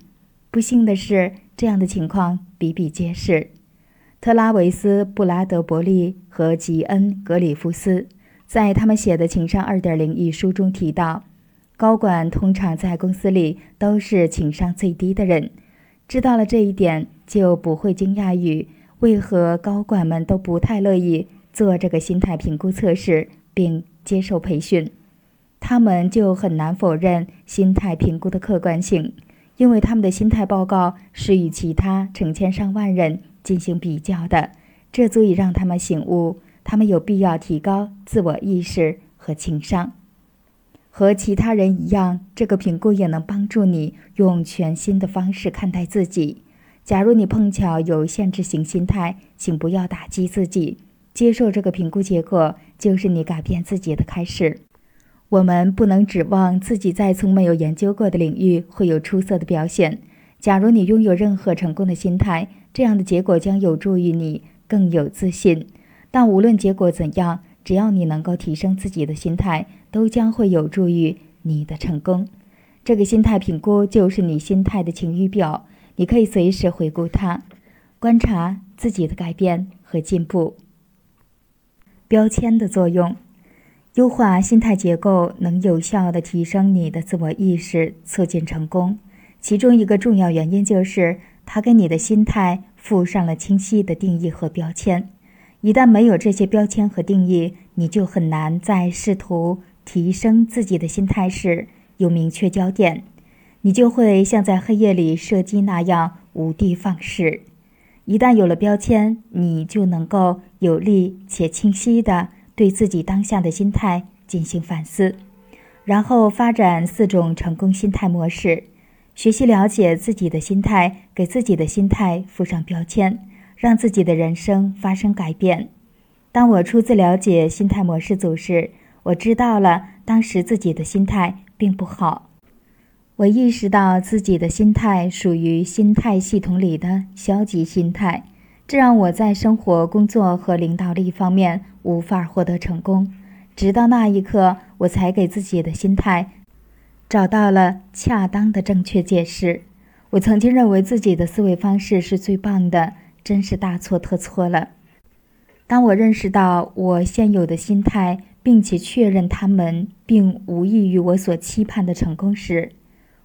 不幸的是，这样的情况比比皆是。特拉维斯·布拉德伯利和吉恩·格里夫斯在他们写的《情商2.0》一书中提到，高管通常在公司里都是情商最低的人。知道了这一点，就不会惊讶于为何高管们都不太乐意做这个心态评估测试并接受培训。他们就很难否认心态评估的客观性，因为他们的心态报告是与其他成千上万人进行比较的，这足以让他们醒悟，他们有必要提高自我意识和情商。和其他人一样，这个评估也能帮助你用全新的方式看待自己。假如你碰巧有限制型心态，请不要打击自己，接受这个评估结果，就是你改变自己的开始。我们不能指望自己在从没有研究过的领域会有出色的表现。假如你拥有任何成功的心态，这样的结果将有助于你更有自信。但无论结果怎样，只要你能够提升自己的心态，都将会有助于你的成功。这个心态评估就是你心态的晴雨表，你可以随时回顾它，观察自己的改变和进步。标签的作用。优化心态结构能有效地提升你的自我意识，促进成功。其中一个重要原因就是它给你的心态附上了清晰的定义和标签。一旦没有这些标签和定义，你就很难在试图提升自己的心态时有明确焦点。你就会像在黑夜里射击那样，无的放矢。一旦有了标签，你就能够有力且清晰地对自己当下的心态进行反思，然后发展四种成功心态模式，学习了解自己的心态，给自己的心态附上标签，让自己的人生发生改变。当我初次了解心态模式组时，我知道了当时自己的心态并不好。我意识到自己的心态属于心态系统里的消极心态，这让我在生活、工作和领导力方面无法获得成功。直到那一刻，我才给自己的心态找到了恰当的正确解释。我曾经认为自己的思维方式是最棒的，真是大错特错了。当我认识到我现有的心态，并且确认他们并无异于我所期盼的成功时，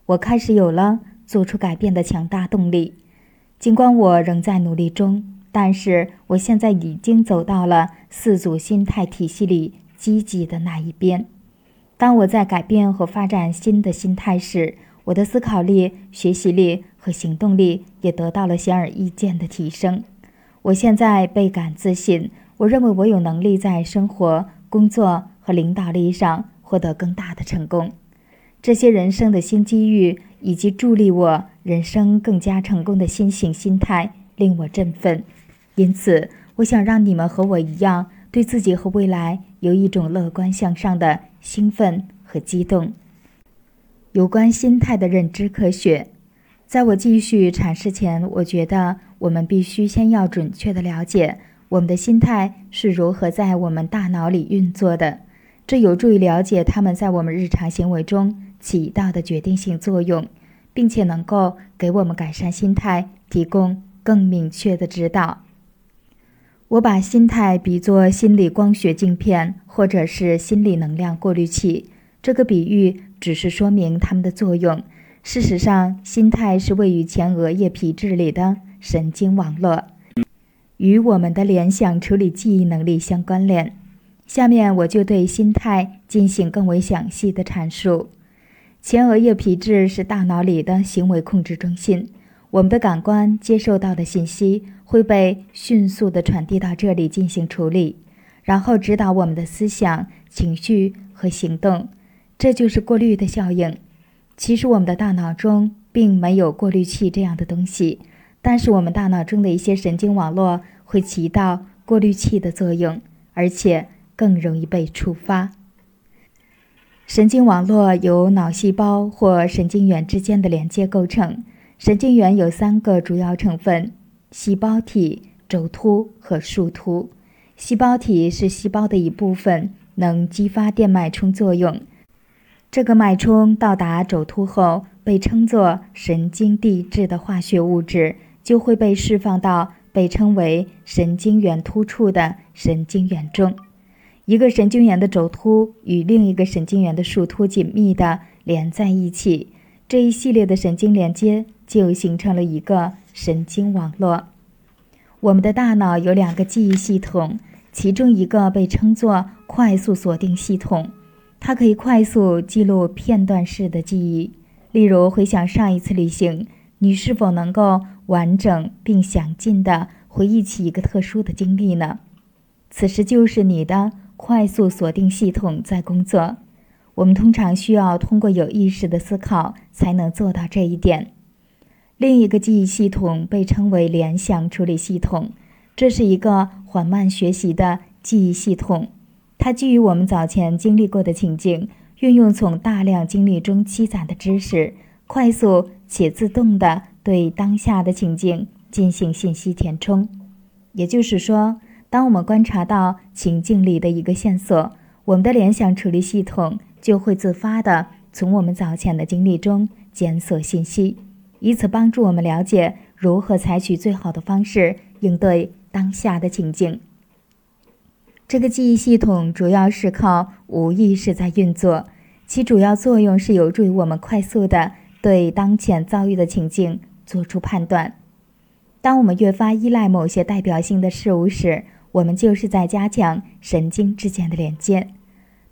我开始有了做出改变的强大动力，尽管我仍在努力中，但是我现在已经走到了四组心态体系里积极的那一边。当我在改变和发展新的心态时，我的思考力、学习力和行动力也得到了显而易见的提升。我现在倍感自信，我认为我有能力在生活、工作和领导力上获得更大的成功。这些人生的新机遇，以及助力我人生更加成功的新型心态，令我振奋。因此，我想让你们和我一样，对自己和未来有一种乐观向上的兴奋和激动。有关心态的认知科学，在我继续阐释前，我觉得我们必须先要准确的了解我们的心态是如何在我们大脑里运作的，这有助于了解他们在我们日常行为中。起到的决定性作用，并且能够给我们改善心态提供更明确的指导。我把心态比作心理光学镜片，或者是心理能量过滤器。这个比喻只是说明它们的作用。事实上，心态是位于前额叶皮质里的神经网络，与我们的联想处理记忆能力相关联。下面我就对心态进行更为详细的阐述。前额叶皮质是大脑里的行为控制中心，我们的感官接受到的信息会被迅速地传递到这里进行处理，然后指导我们的思想、情绪和行动。这就是过滤的效应。其实我们的大脑中并没有过滤器这样的东西，但是我们大脑中的一些神经网络会起到过滤器的作用，而且更容易被触发。神经网络由脑细胞或神经元之间的连接构成。神经元有三个主要成分：细胞体、轴突和树突。细胞体是细胞的一部分，能激发电脉冲作用。这个脉冲到达轴突后，被称作神经递质的化学物质就会被释放到被称为神经元突触的神经元中。一个神经元的轴突与另一个神经元的树突紧密地连在一起，这一系列的神经连接就形成了一个神经网络。我们的大脑有两个记忆系统，其中一个被称作快速锁定系统，它可以快速记录片段式的记忆。例如，回想上一次旅行，你是否能够完整并详尽地回忆起一个特殊的经历呢？此时就是你的。快速锁定系统在工作，我们通常需要通过有意识的思考才能做到这一点。另一个记忆系统被称为联想处理系统，这是一个缓慢学习的记忆系统，它基于我们早前经历过的情境，运用从大量经历中积攒的知识，快速且自动地对当下的情境进行信息填充。也就是说。当我们观察到情境里的一个线索，我们的联想处理系统就会自发地从我们早前的经历中检索信息，以此帮助我们了解如何采取最好的方式应对当下的情境。这个记忆系统主要是靠无意识在运作，其主要作用是有助于我们快速地对当前遭遇的情境做出判断。当我们越发依赖某些代表性的事物时，我们就是在加强神经之间的连接，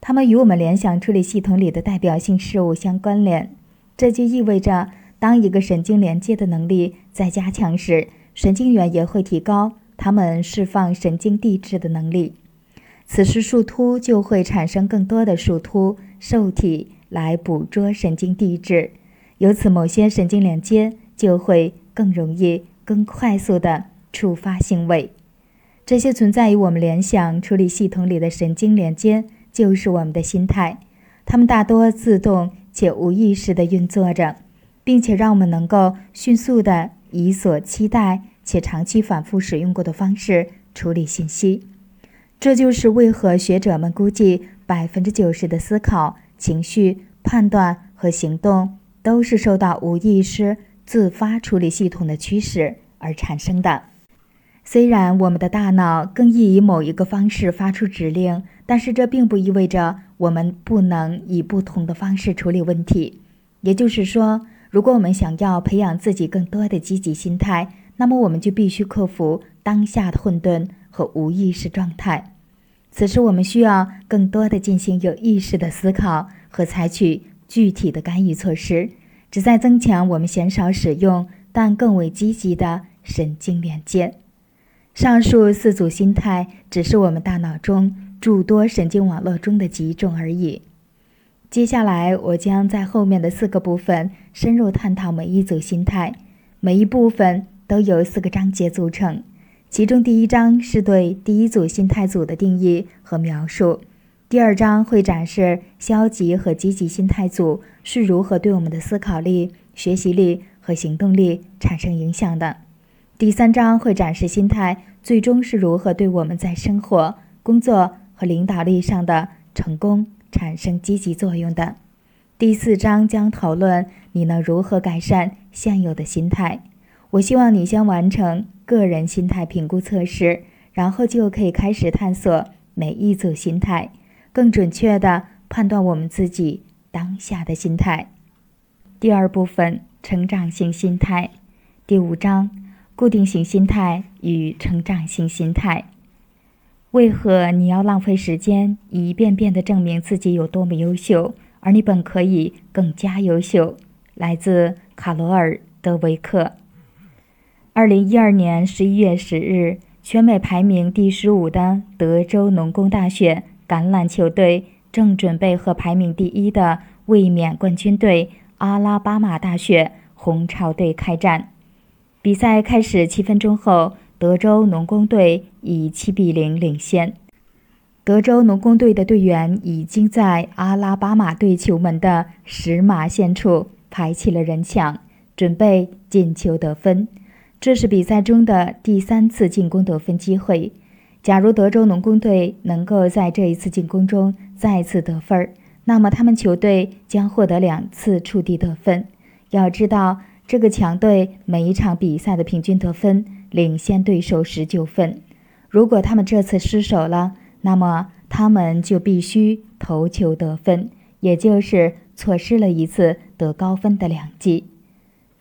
它们与我们联想处理系统里的代表性事物相关联。这就意味着，当一个神经连接的能力在加强时，神经元也会提高它们释放神经递质的能力。此时树突就会产生更多的树突受体来捕捉神经递质，由此某些神经连接就会更容易、更快速地触发行为。这些存在于我们联想处理系统里的神经连接，就是我们的心态。它们大多自动且无意识地运作着。并且让我们能够迅速地以所期待且长期反复使用过的方式处理信息。这就是为何学者们估计百分之九十的思考、情绪、判断和行动都是受到无意识自发处理系统的驱使而产生的。虽然我们的大脑更易以某一个方式发出指令，但是这并不意味着我们不能以不同的方式处理问题。也就是说。如果我们想要培养自己更多的积极心态，那么我们就必须克服当下的混沌和无意识状态。此时，我们需要更多的进行有意识的思考和采取具体的干预措施，旨在增强我们鲜少使用但更为积极的神经连接。上述四组心态只是我们大脑中诸多神经网络中的几种而已。接下来，我将在后面的四个部分深入探讨每一组心态。每一部分都由四个章节组成，其中第一章是对第一组心态组的定义和描述，第二章会展示消极和积极心态组是如何对我们的思考力、学习力和行动力产生影响的，第三章会展示心态最终是如何对我们在生活、工作和领导力上的成功。产生积极作用的。第四章将讨论你能如何改善现有的心态。我希望你先完成个人心态评估测试，然后就可以开始探索每一组心态，更准确地判断我们自己当下的心态。第二部分：成长型心态。第五章：固定型心态与成长型心态。为何你要浪费时间一遍遍地证明自己有多么优秀，而你本可以更加优秀？来自卡罗尔·德维克。二零一二年十一月十日，全美排名第十五的德州农工大学橄榄球队正准备和排名第一的卫冕冠军队阿拉巴马大学红潮队开战。比赛开始七分钟后。德州农工队以七比零领先。德州农工队的队员已经在阿拉巴马队球门的十码线处排起了人墙，准备进球得分。这是比赛中的第三次进攻得分机会。假如德州农工队能够在这一次进攻中再次得分，那么他们球队将获得两次触地得分。要知道，这个强队每一场比赛的平均得分。领先对手十九分。如果他们这次失手了，那么他们就必须投球得分，也就是错失了一次得高分的良机。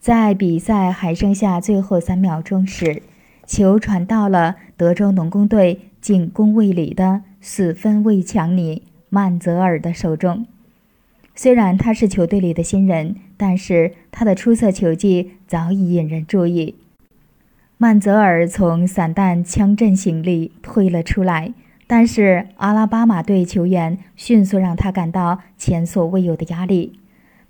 在比赛还剩下最后三秒钟时，球传到了德州农工队进攻位里的四分卫强尼曼泽尔的手中。虽然他是球队里的新人，但是他的出色球技早已引人注意。曼泽尔从散弹枪阵型里退了出来，但是阿拉巴马队球员迅速让他感到前所未有的压力。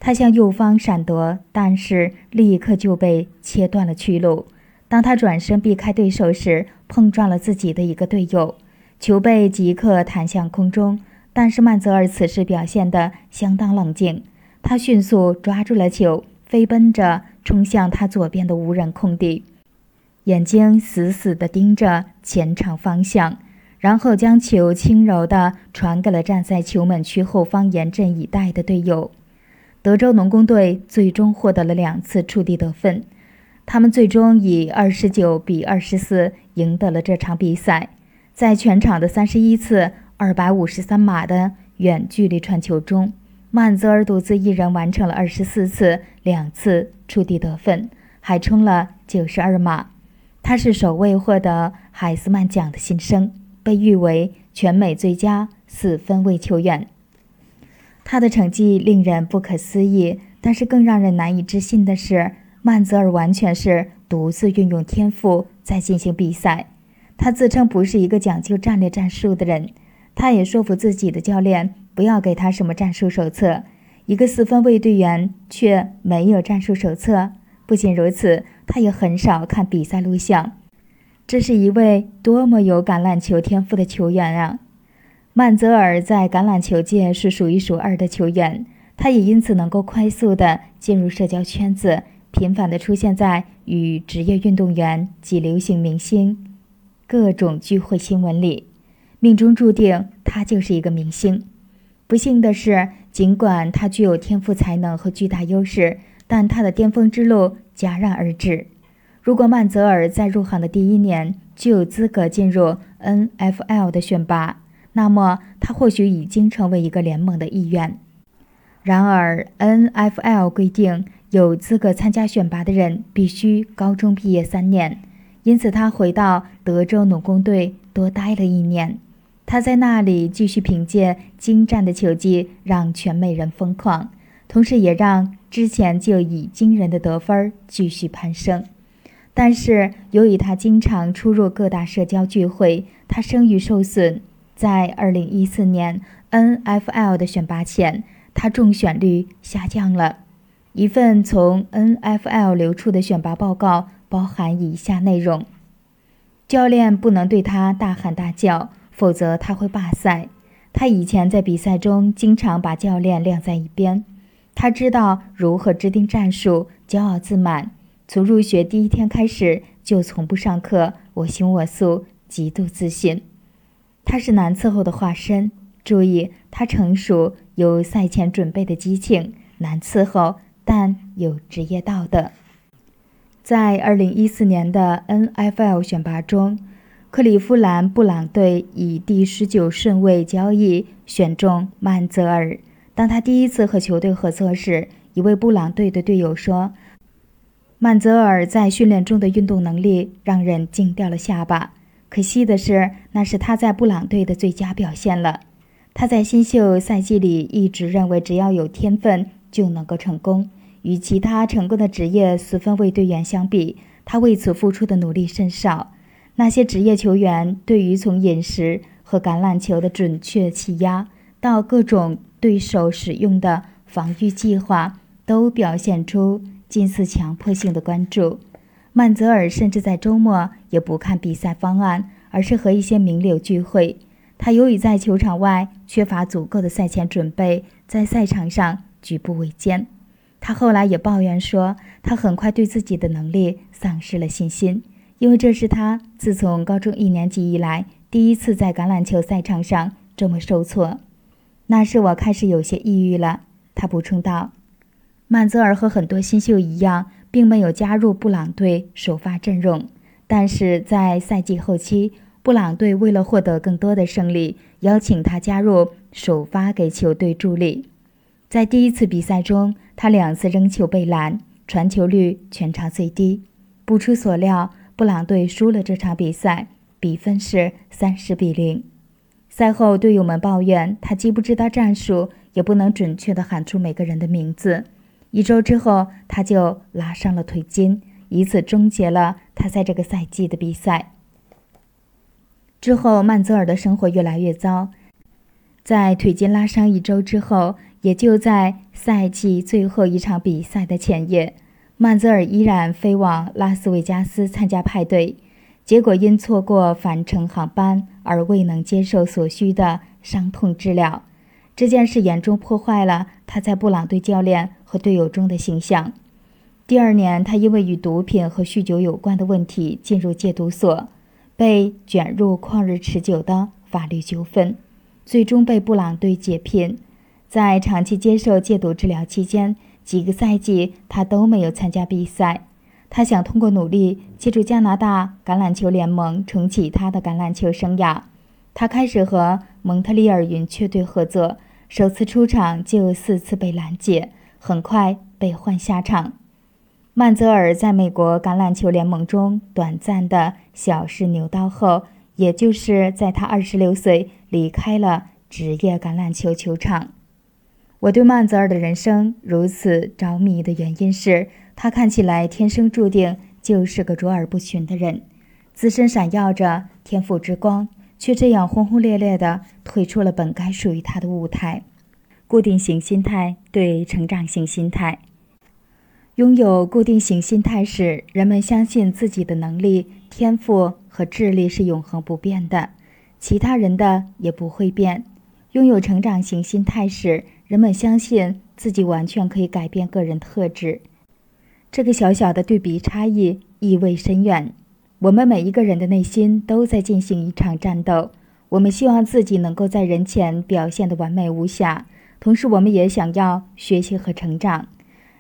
他向右方闪躲，但是立刻就被切断了去路。当他转身避开对手时，碰撞了自己的一个队友，球被即刻弹向空中。但是曼泽尔此时表现得相当冷静，他迅速抓住了球，飞奔着冲向他左边的无人空地。眼睛死死地盯着前场方向，然后将球轻柔地传给了站在球门区后方严阵以待的队友。德州农工队最终获得了两次触地得分，他们最终以二十九比二十四赢得了这场比赛。在全场的三十一次二百五十三码的远距离传球中，曼泽尔独自一人完成了二十四次两次触地得分，还冲了九十二码。他是首位获得海斯曼奖的新生，被誉为全美最佳四分卫球员。他的成绩令人不可思议，但是更让人难以置信的是，曼泽尔完全是独自运用天赋在进行比赛。他自称不是一个讲究战略战术的人，他也说服自己的教练不要给他什么战术手册。一个四分卫队员却没有战术手册。不仅如此，他也很少看比赛录像。这是一位多么有橄榄球天赋的球员啊！曼泽尔在橄榄球界是数一数二的球员，他也因此能够快速地进入社交圈子，频繁地出现在与职业运动员及流行明星各种聚会新闻里。命中注定，他就是一个明星。不幸的是，尽管他具有天赋才能和巨大优势，但他的巅峰之路戛然而止。如果曼泽尔在入行的第一年就有资格进入 NFL 的选拔，那么他或许已经成为一个联盟的一员。然而，NFL 规定有资格参加选拔的人必须高中毕业三年，因此他回到德州农工队多待了一年。他在那里继续凭借精湛的球技让全美人疯狂，同时也让之前就已惊人的得分继续攀升。但是，由于他经常出入各大社交聚会，他声誉受损。在2014年 NFL 的选拔前，他中选率下降了。一份从 NFL 流出的选拔报告包含以下内容：教练不能对他大喊大叫，否则他会罢赛。他以前在比赛中经常把教练晾在一边。他知道如何制定战术，骄傲自满。从入学第一天开始就从不上课，我行我素，极度自信。他是难伺候的化身。注意，他成熟，有赛前准备的激情，难伺候，但有职业道德。在2014年的 NFL 选拔中，克利夫兰布朗队以第十九顺位交易选中曼泽尔。当他第一次和球队合作时，一位布朗队的队友说。曼泽尔在训练中的运动能力让人惊掉了下巴。可惜的是，那是他在布朗队的最佳表现了。他在新秀赛季里一直认为，只要有天分就能够成功。与其他成功的职业四分卫队员相比，他为此付出的努力甚少。那些职业球员对于从饮食和橄榄球的准确气压到各种对手使用的防御计划，都表现出。近似强迫性的关注，曼泽尔甚至在周末也不看比赛方案，而是和一些名流聚会。他由于在球场外缺乏足够的赛前准备，在赛场上举步维艰。他后来也抱怨说，他很快对自己的能力丧失了信心，因为这是他自从高中一年级以来第一次在橄榄球赛场上这么受挫。那时我开始有些抑郁了，他补充道。曼泽尔和很多新秀一样，并没有加入布朗队首发阵容。但是在赛季后期，布朗队为了获得更多的胜利，邀请他加入首发给球队助力。在第一次比赛中，他两次扔球被拦，传球率全场最低。不出所料，布朗队输了这场比赛，比分是三十比零。赛后，队友们抱怨他既不知道战术，也不能准确地喊出每个人的名字。一周之后，他就拉伤了腿筋，以此终结了他在这个赛季的比赛。之后，曼泽尔的生活越来越糟。在腿筋拉伤一周之后，也就在赛季最后一场比赛的前夜，曼泽尔依然飞往拉斯维加斯参加派对，结果因错过返程航班而未能接受所需的伤痛治疗。这件事严重破坏了他在布朗队教练。和队友中的形象。第二年，他因为与毒品和酗酒有关的问题进入戒毒所，被卷入旷日持久的法律纠纷，最终被布朗队解聘。在长期接受戒毒治疗期间，几个赛季他都没有参加比赛。他想通过努力借助加拿大橄榄球联盟重启他的橄榄球生涯。他开始和蒙特利尔云雀队合作，首次出场就四次被拦截。很快被换下场。曼泽尔在美国橄榄球联盟中短暂的小试牛刀后，也就是在他二十六岁离开了职业橄榄球球场。我对曼泽尔的人生如此着迷的原因是，他看起来天生注定就是个卓尔不群的人，自身闪耀着天赋之光，却这样轰轰烈烈地退出了本该属于他的舞台。固定型心态对成长型心态，拥有固定型心态时，人们相信自己的能力、天赋和智力是永恒不变的，其他人的也不会变。拥有成长型心态时，人们相信自己完全可以改变个人特质。这个小小的对比差异意味深远。我们每一个人的内心都在进行一场战斗。我们希望自己能够在人前表现得完美无瑕，同时我们也想要学习和成长。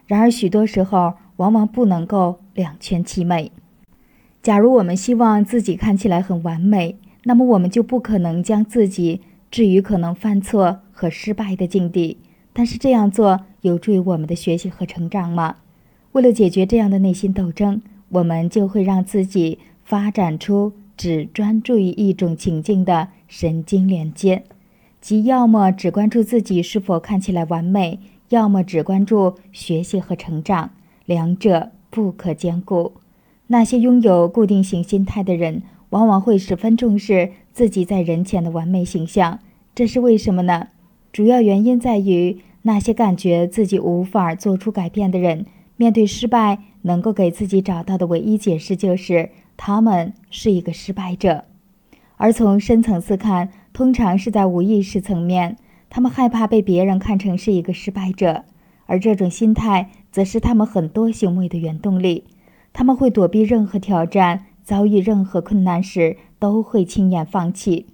然而，许多时候往往不能够两全其美。假如我们希望自己看起来很完美，那么我们就不可能将自己。置于可能犯错和失败的境地，但是这样做有助于我们的学习和成长吗？为了解决这样的内心斗争，我们就会让自己发展出只专注于一种情境的神经连接，即要么只关注自己是否看起来完美，要么只关注学习和成长，两者不可兼顾。那些拥有固定型心态的人。往往会十分重视自己在人前的完美形象，这是为什么呢？主要原因在于那些感觉自己无法做出改变的人，面对失败能够给自己找到的唯一解释就是他们是一个失败者。而从深层次看，通常是在无意识层面，他们害怕被别人看成是一个失败者，而这种心态则是他们很多行为的原动力。他们会躲避任何挑战。遭遇任何困难时，都会轻言放弃。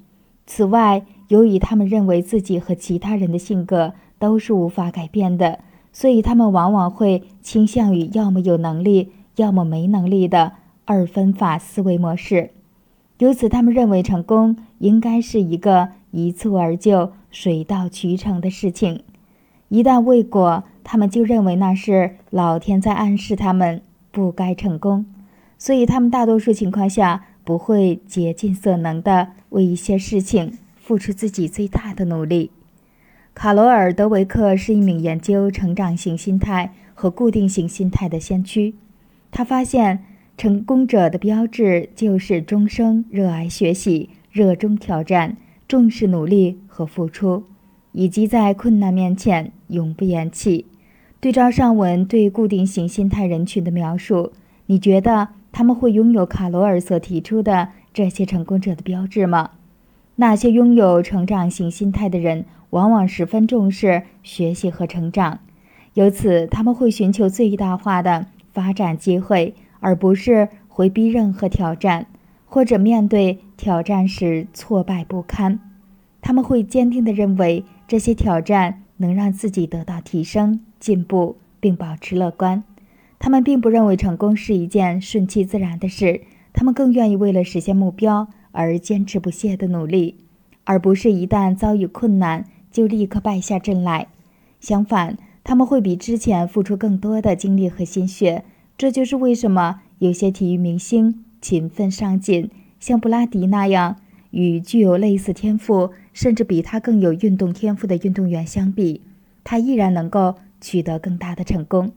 此外，由于他们认为自己和其他人的性格都是无法改变的，所以他们往往会倾向于要么有能力，要么没能力的二分法思维模式。由此，他们认为成功应该是一个一蹴而就、水到渠成的事情。一旦未果，他们就认为那是老天在暗示他们不该成功。所以，他们大多数情况下不会竭尽所能地为一些事情付出自己最大的努力。卡罗尔·德维克是一名研究成长型心态和固定型心态的先驱。他发现，成功者的标志就是终生热爱学习、热衷挑战、重视努力和付出，以及在困难面前永不言弃。对照上文对固定型心态人群的描述，你觉得？他们会拥有卡罗尔所提出的这些成功者的标志吗？那些拥有成长型心态的人往往十分重视学习和成长，由此他们会寻求最大化的发展机会，而不是回避任何挑战，或者面对挑战时挫败不堪。他们会坚定地认为这些挑战能让自己得到提升、进步，并保持乐观。他们并不认为成功是一件顺其自然的事，他们更愿意为了实现目标而坚持不懈的努力，而不是一旦遭遇困难就立刻败下阵来。相反，他们会比之前付出更多的精力和心血。这就是为什么有些体育明星勤奋上进，像布拉迪那样与具有类似天赋甚至比他更有运动天赋的运动员相比，他依然能够取得更大的成功。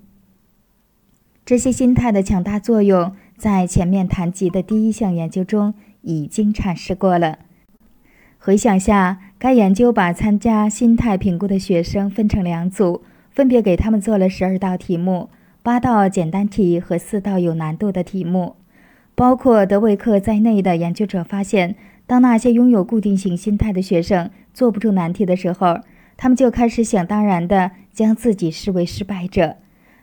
这些心态的强大作用，在前面谈及的第一项研究中已经阐释过了。回想下，该研究把参加心态评估的学生分成两组，分别给他们做了十二道题目，八道简单题和四道有难度的题目。包括德维克在内的研究者发现，当那些拥有固定型心态的学生做不出难题的时候，他们就开始想当然地将自己视为失败者。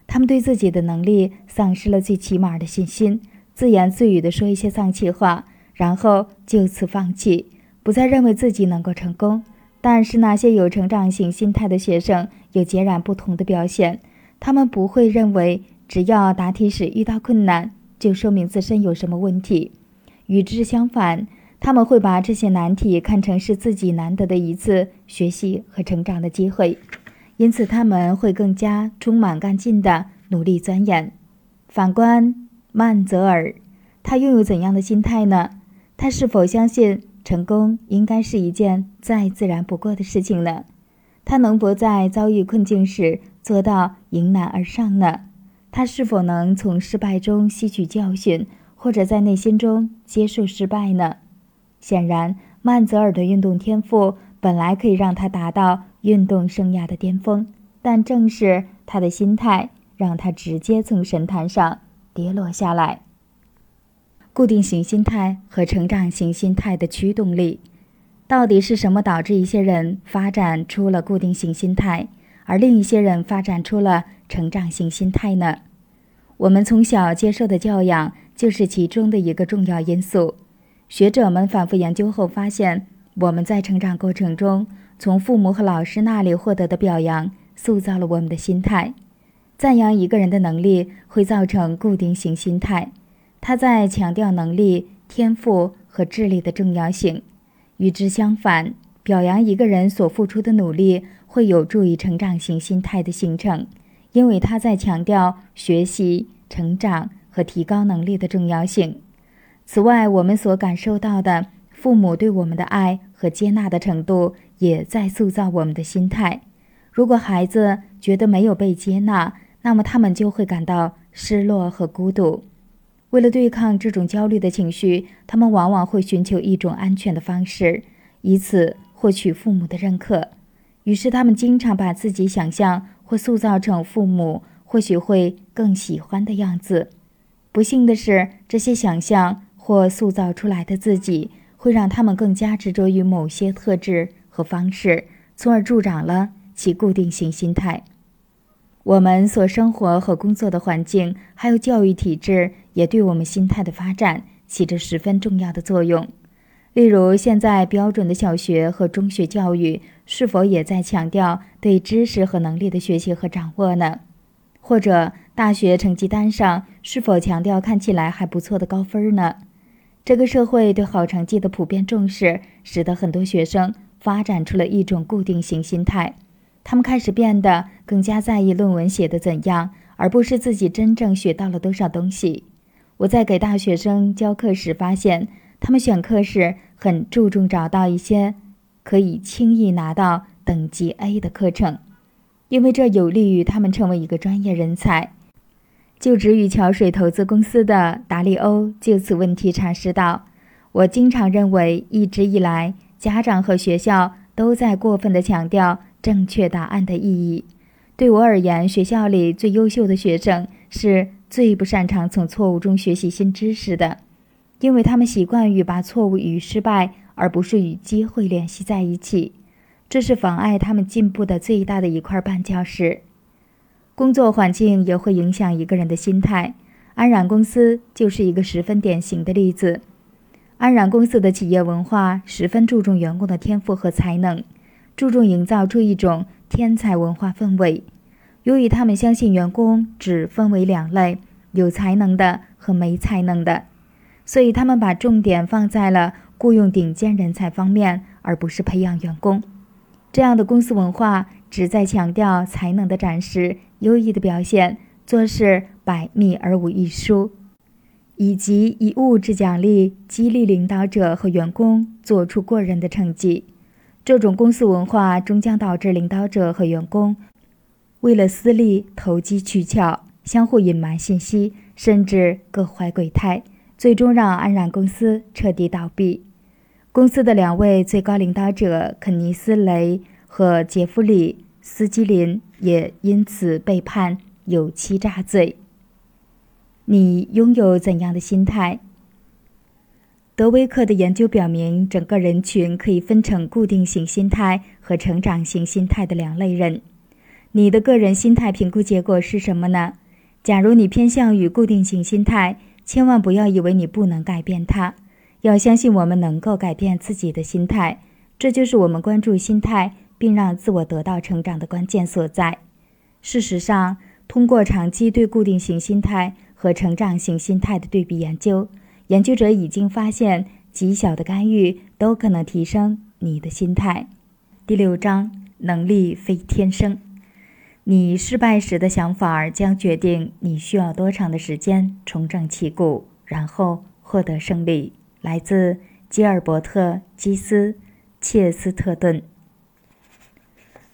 他们对自己的能力丧失了最起码的信心，自言自语地说一些丧气话，然后就此放弃，不再认为自己能够成功。但是那些有成长型心态的学生有截然不同的表现，他们不会认为只要答题时遇到困难就说明自身有什么问题，与之相反，他们会把这些难题看成是自己难得的一次学习和成长的机会。因此，他们会更加充满干劲地努力钻研。反观曼泽尔，他拥有怎样的心态呢？他是否相信成功应该是一件再自然不过的事情呢？他能否在遭遇困境时做到迎难而上呢？他是否能从失败中吸取教训，或者在内心中接受失败呢？显然，曼泽尔的运动天赋本来可以让他达到运动生涯的巅峰，但正是他的心态让他直接从神坛上跌落下来。固定型心态和成长型心态的驱动力。到底是什么导致一些人发展出了固定型心态，而另一些人发展出了成长型心态呢？我们从小接受的教养就是其中的一个重要因素。学者们反复研究后发现，我们在成长过程中从父母和老师那里获得的表扬，塑造了我们的心态。赞扬一个人的能力会造成固定型心态，他在强调能力、天赋和智力的重要性。与之相反，表扬一个人所付出的努力会有助于成长型心态的形成，因为他在强调学习、成长和提高能力的重要性。此外，我们所感受到的父母对我们的爱和接纳的程度，也在塑造我们的心态。如果孩子觉得没有被接纳，那么他们就会感到失落和孤独。为了对抗这种焦虑的情绪，他们往往会寻求一种安全的方式，以此获取父母的认可。于是，他们经常把自己想象或塑造成父母或许会更喜欢的样子。不幸的是，这些想象或塑造出来的自己，会让他们更加执着于某些特质和方式，从而助长了其固定型心态。我们所生活和工作的环境，还有教育体制，也对我们心态的发展起着十分重要的作用。例如，现在标准的小学和中学教育是否也在强调对知识和能力的学习和掌握呢？或者，大学成绩单上是否强调看起来还不错的高分呢？这个社会对好成绩的普遍重视，使得很多学生发展出了一种固定型心态。他们开始变得更加在意论文写的怎样，而不是自己真正学到了多少东西。我在给大学生教课时发现，他们选课时很注重找到一些可以轻易拿到等级 A 的课程，因为这有利于他们成为一个专业人才。就职于桥水投资公司的达利欧就此问题阐释道：“我经常认为，一直以来，家长和学校都在过分地强调。”正确答案的意义，对我而言，学校里最优秀的学生是最不擅长从错误中学习新知识的，因为他们习惯于把错误与失败，而不是与机会联系在一起，这是妨碍他们进步的最大的一块绊脚石。工作环境也会影响一个人的心态，安然公司就是一个十分典型的例子。安然公司的企业文化十分注重员工的天赋和才能。注重营造出一种天才文化氛围。由于他们相信员工只分为两类：有才能的和没才能的，所以他们把重点放在了雇佣顶尖人才方面，而不是培养员工。这样的公司文化旨在强调才能的展示、优异的表现、做事百密而无一疏，以及以物质奖励激励领导者和员工做出过人的成绩。这种公司文化终将导致领导者和员工为了私利投机取巧，相互隐瞒信息，甚至各怀鬼胎，最终让安然公司彻底倒闭。公司的两位最高领导者肯尼斯·雷和杰弗里·斯基林也因此被判有欺诈罪。你拥有怎样的心态？德威克的研究表明，整个人群可以分成固定型心态和成长型心态的两类人。你的个人心态评估结果是什么呢？假如你偏向于固定型心态，千万不要以为你不能改变它。要相信我们能够改变自己的心态，这就是我们关注心态并让自我得到成长的关键所在。事实上，通过长期对固定型心态和成长型心态的对比研究。研究者已经发现，极小的干预都可能提升你的心态。第六章：能力非天生。你失败时的想法将决定你需要多长的时间重整旗鼓，然后获得胜利。来自吉尔伯特·基斯·切斯特顿。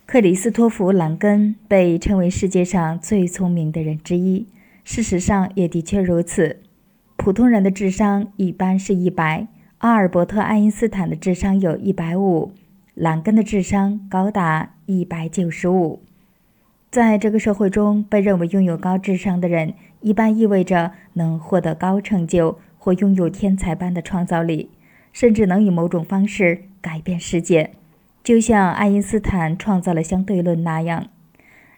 克里斯托弗·兰根被称为世界上最聪明的人之一，事实上也的确如此。普通人的智商一般是一百，阿尔伯特·爱因斯坦的智商有一百五，兰根的智商高达一百九十五。在这个社会中，被认为拥有高智商的人，一般意味着能获得高成就或拥有天才般的创造力，甚至能以某种方式改变世界。就像爱因斯坦创造了相对论那样，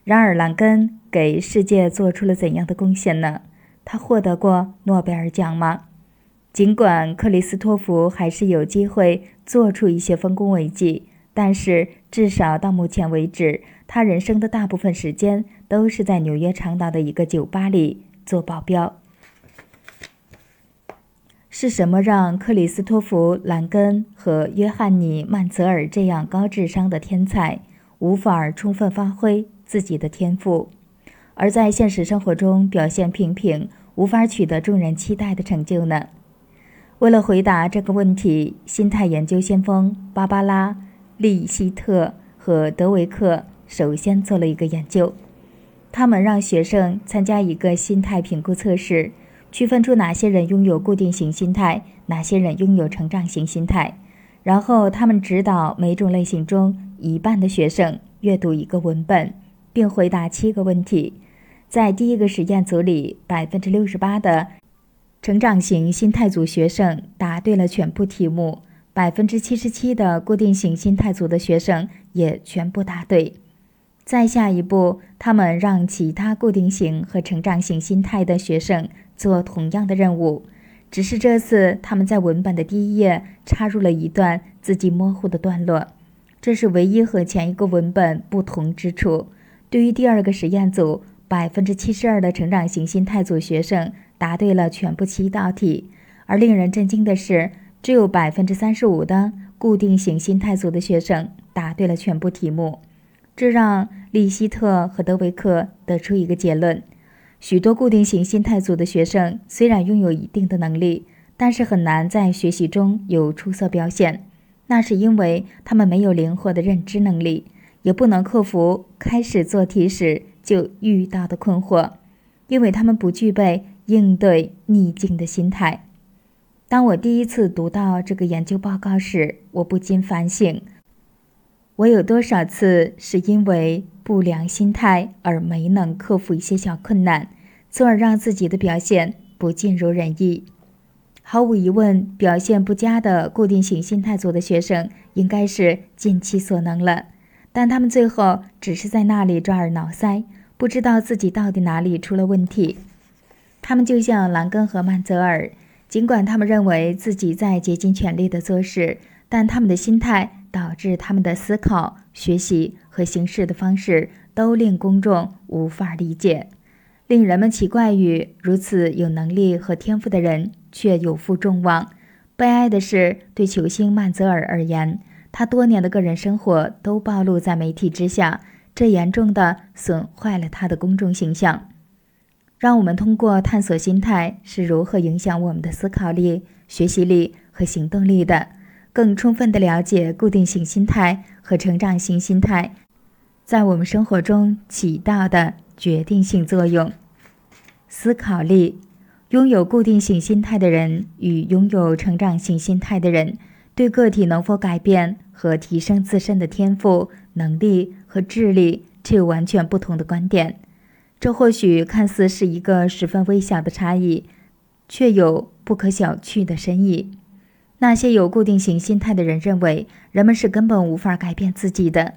然而兰根给世界做出了怎样的贡献呢？他获得过诺贝尔奖吗？尽管克里斯托弗还是有机会做出一些丰功伟绩，但是至少到目前为止，他人生的大部分时间都是在纽约长岛的一个酒吧里做保镖。是什么让克里斯托弗·兰根和约翰尼·曼泽尔这样高智商的天才无法充分发挥自己的天赋，而在现实生活中表现平平，无法取得众人期待的成就呢？为了回答这个问题，心态研究先锋芭芭拉·利希特和德维克首先做了一个研究，他们让学生参加一个心态评估测试。区分出哪些人拥有固定型心态，哪些人拥有成长型心态，然后他们指导每种类型中一半的学生阅读一个文本，并回答七个问题。在第一个实验组里，百分之六十八的成长型心态组学生答对了全部题目，百分之七十七的固定型心态组的学生也全部答对。再下一步，他们让其他固定型和成长型心态的学生。做同样的任务，只是这次他们在文本的第一页插入了一段字迹模糊的段落，这是唯一和前一个文本不同之处。对于第二个实验组，百分之七十二的成长型心态组学生答对了全部七道题，而令人震惊的是，只有百分之三十五的固定型心态组的学生答对了全部题目。这让利希特和德维克得出一个结论。许多固定型心态组的学生虽然拥有一定的能力，但是很难在学习中有出色表现。那是因为他们没有灵活的认知能力，也不能克服开始做题时就遇到的困惑，因为他们不具备应对逆境的心态。当我第一次读到这个研究报告时，我不禁反省：我有多少次是因为……不良心态而没能克服一些小困难，从而让自己的表现不尽如人意。毫无疑问，表现不佳的固定型心态组的学生应该是尽其所能了，但他们最后只是在那里抓耳挠腮，不知道自己到底哪里出了问题。他们就像兰根和曼泽尔，尽管他们认为自己在竭尽全力地做事，但他们的心态导致他们的思考、学习。和行事的方式都令公众无法理解，令人们奇怪于如此有能力和天赋的人却有负众望。悲哀的是，对球星曼泽尔而言，他多年的个人生活都暴露在媒体之下，这严重的损坏了他的公众形象。让我们通过探索心态是如何影响我们的思考力、学习力和行动力的，更充分地了解固定性心态和成长型心态。在我们生活中起到的决定性作用。思考力，拥有固定性心态的人与拥有成长性心态的人，对个体能否改变和提升自身的天赋、能力和智力却有完全不同的观点。这或许看似是一个十分微小的差异，却有不可小觑的深意。那些有固定型心态的人认为，人们是根本无法改变自己的。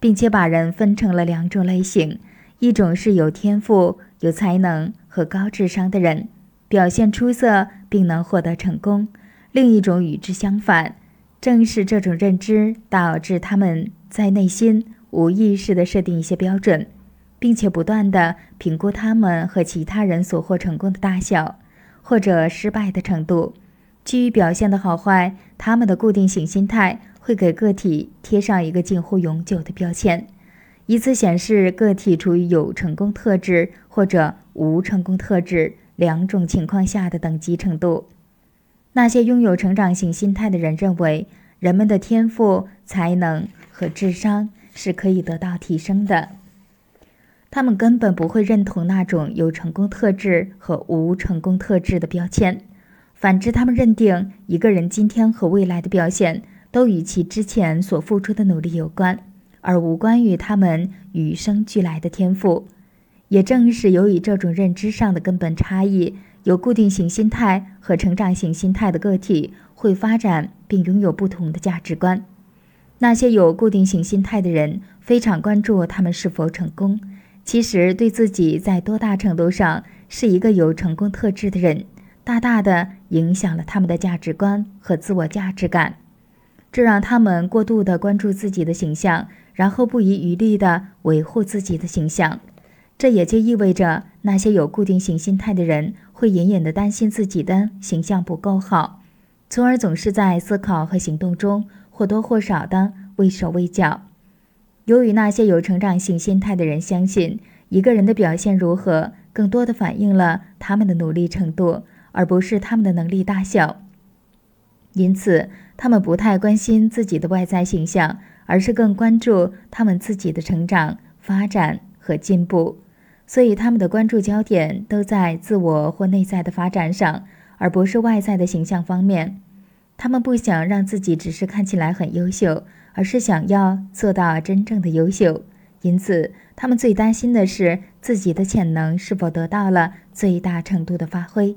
并且把人分成了两种类型：一种是有天赋、有才能和高智商的人，表现出色并能获得成功；另一种与之相反。正是这种认知导致他们在内心无意识地设定一些标准，并且不断地评估他们和其他人所获成功的大小或者失败的程度。基于表现的好坏，他们的固定型心态。会给个体贴上一个近乎永久的标签，以此显示个体处于有成功特质或者无成功特质两种情况下的等级程度。那些拥有成长型心态的人认为，人们的天赋、才能和智商是可以得到提升的。他们根本不会认同那种有成功特质和无成功特质的标签。反之，他们认定一个人今天和未来的表现都与其之前所付出的努力有关，而无关于他们与生俱来的天赋。也正是由于这种认知上的根本差异，有固定型心态和成长型心态的个体会发展并拥有不同的价值观。那些有固定型心态的人非常关注他们是否成功。其实，对自己在多大程度上是一个有成功特质的人，大大的影响了他们的价值观和自我价值感。这让他们过度的关注自己的形象，然后不遗余力的维护自己的形象。这也就意味着，那些有固定型心态的人会隐隐的担心自己的形象不够好，从而总是在思考和行动中或多或少的畏手畏脚。由于那些有成长型心态的人相信，一个人的表现如何，更多的反映了他们的努力程度，而不是他们的能力大小。因此，他们不太关心自己的外在形象，而是更关注他们自己的成长、发展和进步。所以，他们的关注焦点都在自我或内在的发展上，而不是外在的形象方面。他们不想让自己只是看起来很优秀。而是想要做到真正的优秀，因此他们最担心的是自己的潜能是否得到了最大程度的发挥。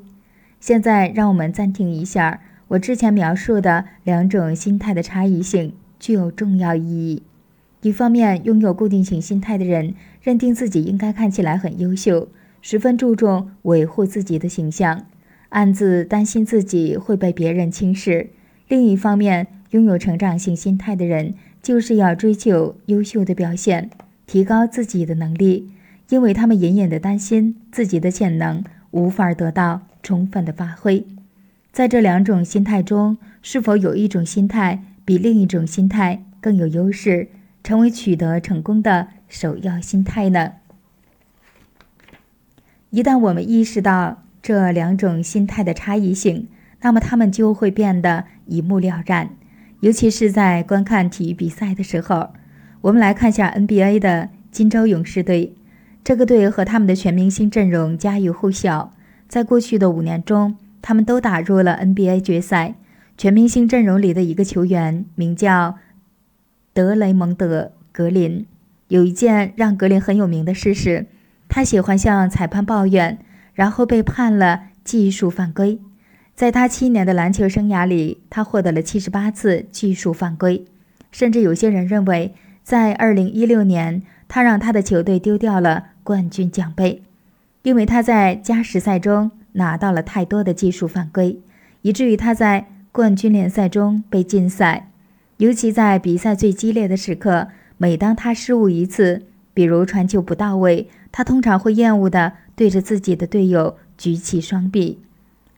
现在，让我们暂停一下，我之前描述的两种心态的差异性具有重要意义。一方面，拥有固定型心态的人认定自己应该看起来很优秀，十分注重维护自己的形象，暗自担心自己会被别人轻视；另一方面，拥有成长性心态的人，就是要追求优秀的表现，提高自己的能力，因为他们隐隐的担心自己的潜能无法得到充分的发挥。在这两种心态中，是否有一种心态比另一种心态更有优势，成为取得成功的首要心态呢？一旦我们意识到这两种心态的差异性，那么他们就会变得一目了然。尤其是在观看体育比赛的时候，我们来看一下 NBA 的金州勇士队。这个队和他们的全明星阵容家喻户晓，在过去的五年中，他们都打入了 NBA 决赛。全明星阵容里的一个球员名叫德雷蒙德·格林。有一件让格林很有名的事是，他喜欢向裁判抱怨，然后被判了技术犯规。在他七年的篮球生涯里，他获得了七十八次技术犯规，甚至有些人认为，在二零一六年，他让他的球队丢掉了冠军奖杯，因为他在加时赛中拿到了太多的技术犯规，以至于他在冠军联赛中被禁赛。尤其在比赛最激烈的时刻，每当他失误一次，比如传球不到位，他通常会厌恶地对着自己的队友举起双臂。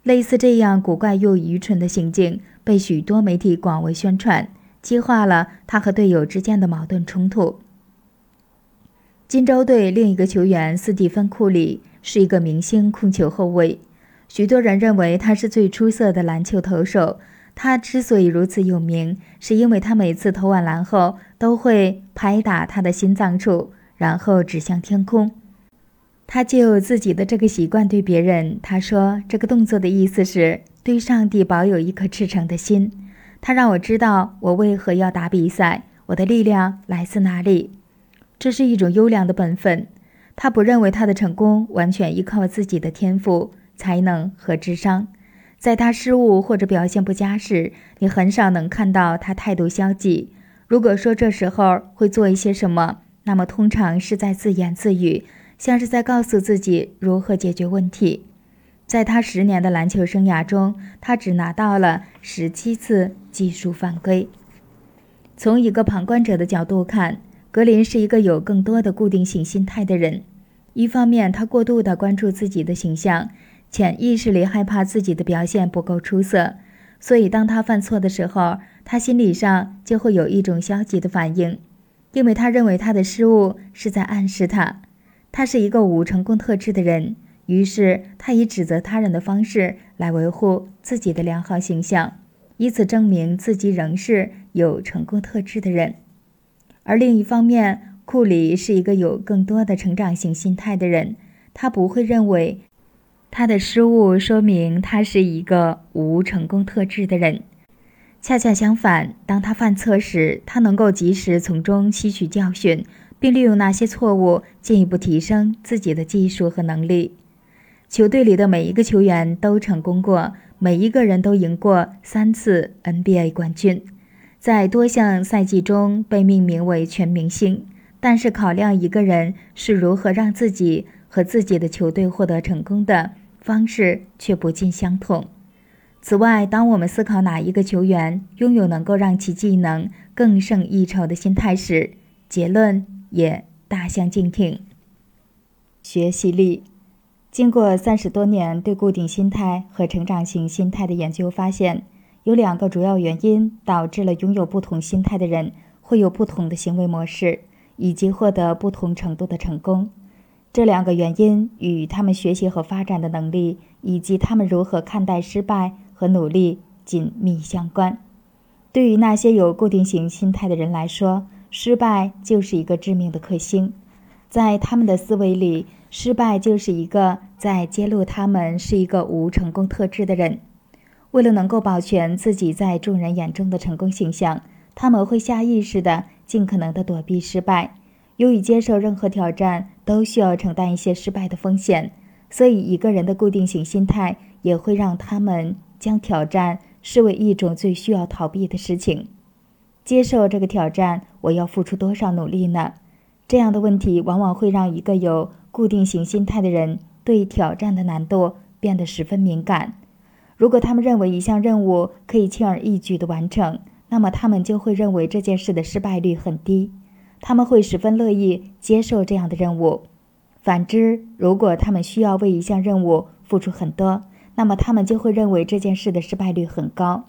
类似这样古怪又愚蠢的行径被许多媒体广为宣传，激化了他和队友之间的矛盾冲突。金州队另一个球员斯蒂芬·库里是一个明星控球后卫，许多人认为他是最出色的篮球投手。他之所以如此有名，是因为他每次投完篮后都会拍打他的心脏处，然后指向天空。他就自己的这个习惯对别人，他说这个动作的意思是对上帝保有一颗赤诚的心。他让我知道我为何要打比赛，我的力量来自哪里。这是一种优良的本分。他不认为他的成功完全依靠自己的天赋、才能和智商。在他失误或者表现不佳时，你很少能看到他态度消极。如果说这时候会做一些什么，那么通常是在自言自语。像是在告诉自己如何解决问题。在他十年的篮球生涯中，他只拿到了十七次技术犯规。从一个旁观者的角度看，格林是一个有更多的固定性心态的人。一方面，他过度的关注自己的形象，潜意识里害怕自己的表现不够出色，所以当他犯错的时候，他心理上就会有一种消极的反应，因为他认为他的失误是在暗示他。他是一个无成功特质的人，于是他以指责他人的方式来维护自己的良好形象，以此证明自己仍是有成功特质的人。而另一方面，库里是一个有更多的成长型心态的人，他不会认为他的失误说明他是一个无成功特质的人。恰恰相反，当他犯错时，他能够及时从中吸取教训，并利用那些错误进一步提升自己的技术和能力。球队里的每一个球员都成功过，每一个人都赢过三次 NBA 冠军，在多项赛季中被命名为全明星。但是，考量一个人是如何让自己和自己的球队获得成功的方式却不尽相同。此外，当我们思考哪一个球员拥有能够让其技能更胜一筹的心态时，结论也大相径庭。学习力。经过三十多年对固定心态和成长型心态的研究，发现有两个主要原因导致了拥有不同心态的人会有不同的行为模式，以及获得不同程度的成功。这两个原因与他们学习和发展的能力，以及他们如何看待失败。和努力紧密相关。对于那些有固定型心态的人来说，失败就是一个致命的克星。在他们的思维里，失败就是一个在揭露他们是一个无成功特质的人。为了能够保全自己在众人眼中的成功形象，他们会下意识地尽可能地躲避失败。由于接受任何挑战都需要承担一些失败的风险，所以一个人的固定型心态也会让他们。将挑战视为一种最需要逃避的事情。接受这个挑战，我要付出多少努力呢？这样的问题往往会让一个有固定型心态的人对挑战的难度变得十分敏感。如果他们认为一项任务可以轻而易举地完成，那么他们就会认为这件事的失败率很低。他们会十分乐意接受这样的任务。反之，如果他们需要为一项任务付出很多，那么他们就会认为这件事的失败率很高，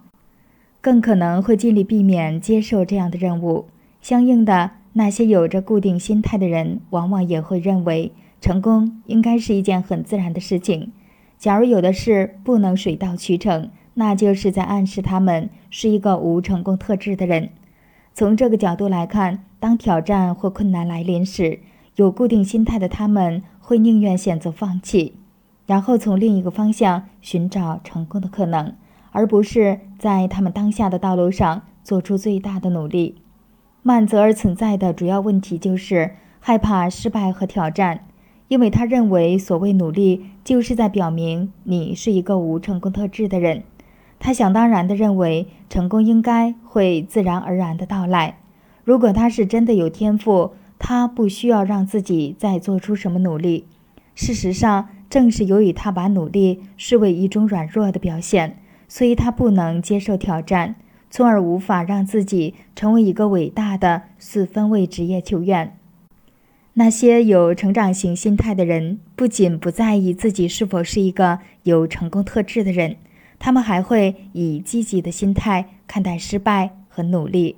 更可能会尽力避免接受这样的任务。相应的，那些有着固定心态的人，往往也会认为成功应该是一件很自然的事情。假如有的事不能水到渠成，那就是在暗示他们是一个无成功特质的人。从这个角度来看，当挑战或困难来临时，有固定心态的他们会宁愿选择放弃。然后从另一个方向寻找成功的可能，而不是在他们当下的道路上做出最大的努力。曼泽尔存在的主要问题就是害怕失败和挑战，因为他认为所谓努力就是在表明你是一个无成功特质的人。他想当然地认为成功应该会自然而然地到来。如果他是真的有天赋，他不需要让自己再做出什么努力。事实上。正是由于他把努力视为一种软弱的表现，所以他不能接受挑战，从而无法让自己成为一个伟大的四分卫职业球员。那些有成长型心态的人，不仅不在意自己是否是一个有成功特质的人，他们还会以积极的心态看待失败和努力。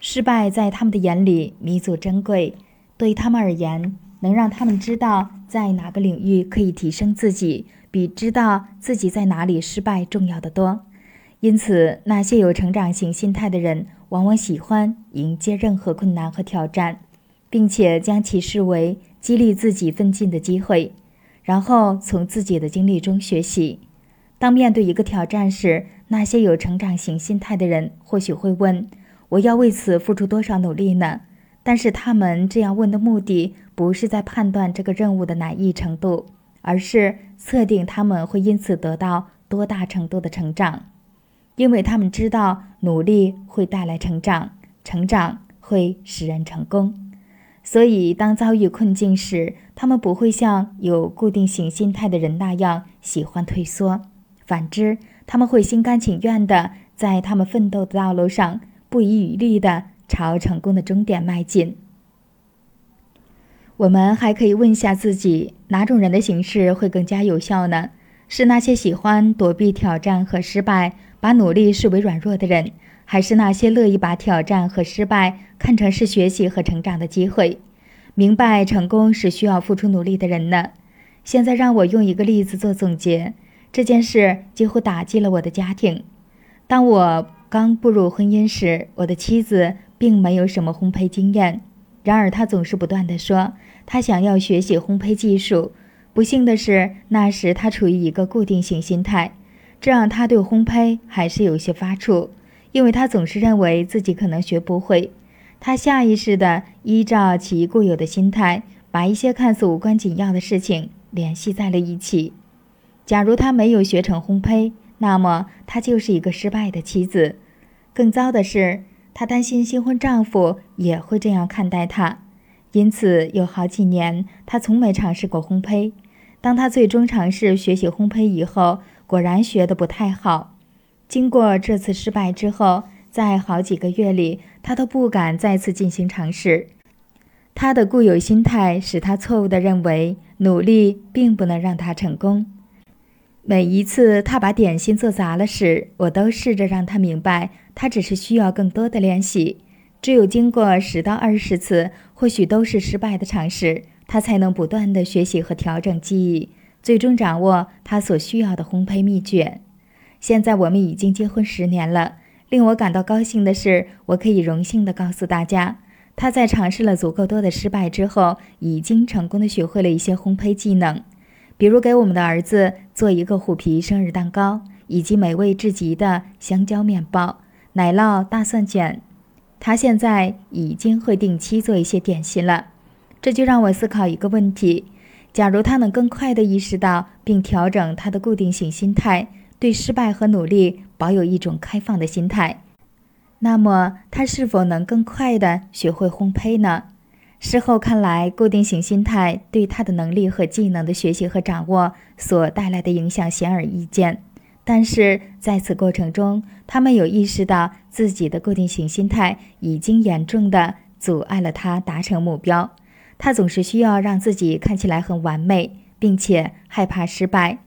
失败在他们的眼里弥足珍贵，对他们而言。能让他们知道在哪个领域可以提升自己，比知道自己在哪里失败重要的多。因此，那些有成长型心态的人往往喜欢迎接任何困难和挑战，并且将其视为激励自己奋进的机会，然后从自己的经历中学习。当面对一个挑战时，那些有成长型心态的人或许会问：“我要为此付出多少努力呢？”但是他们这样问的目的不是在判断这个任务的难易程度，而是测定他们会因此得到多大程度的成长，因为他们知道努力会带来成长，成长会使人成功。所以，当遭遇困境时，他们不会像有固定型心态的人那样喜欢退缩，反之，他们会心甘情愿地在他们奋斗的道路上不遗余力地。朝成功的终点迈进。我们还可以问一下自己：哪种人的形式会更加有效呢？是那些喜欢躲避挑战和失败，把努力视为软弱的人，还是那些乐意把挑战和失败看成是学习和成长的机会，明白成功是需要付出努力的人呢？现在让我用一个例子做总结。这件事几乎打击了我的家庭。当我。刚步入婚姻时，我的妻子并没有什么烘焙经验，然而她总是不断地说她想要学习烘焙技术。不幸的是，那时她处于一个固定型心态，这让她对烘焙还是有些发怵，因为她总是认为自己可能学不会。她下意识地依照其固有的心态，把一些看似无关紧要的事情联系在了一起。假如她没有学成烘焙，那么她就是一个失败的妻子。更糟的是，她担心新婚丈夫也会这样看待她，因此有好几年她从没尝试过烘焙。当她最终尝试学习烘焙以后，果然学得不太好。经过这次失败之后，在好几个月里，她都不敢再次进行尝试。她的固有心态使她错误地认为努力并不能让她成功。每一次他把点心做砸了时，我都试着让他明白，他只是需要更多的练习。只有经过十到二十次，或许都是失败的尝试。他才能不断地学习和调整技艺，最终掌握他所需要的烘焙秘诀。现在我们已经结婚十年了，令我感到高兴的是，我可以荣幸地告诉大家，他在尝试了足够多的失败之后，已经成功地学会了一些烘焙技能，比如给我们的儿子做一个虎皮生日蛋糕，以及美味至极的香蕉面包、奶酪大蒜卷。他现在已经会定期做一些点心了。这就让我思考一个问题：假如他能更快地意识到并调整他的固定性心态，对失败和努力保有一种开放的心态，那么他是否能更快地学会烘焙呢？事后看来，固定型心态对他的能力和技能的学习和掌握所带来的影响显而易见。但是在此过程中，他没有意识到自己的固定型心态已经严重的阻碍了他达成目标。他总是需要让自己看起来很完美，并且害怕失败。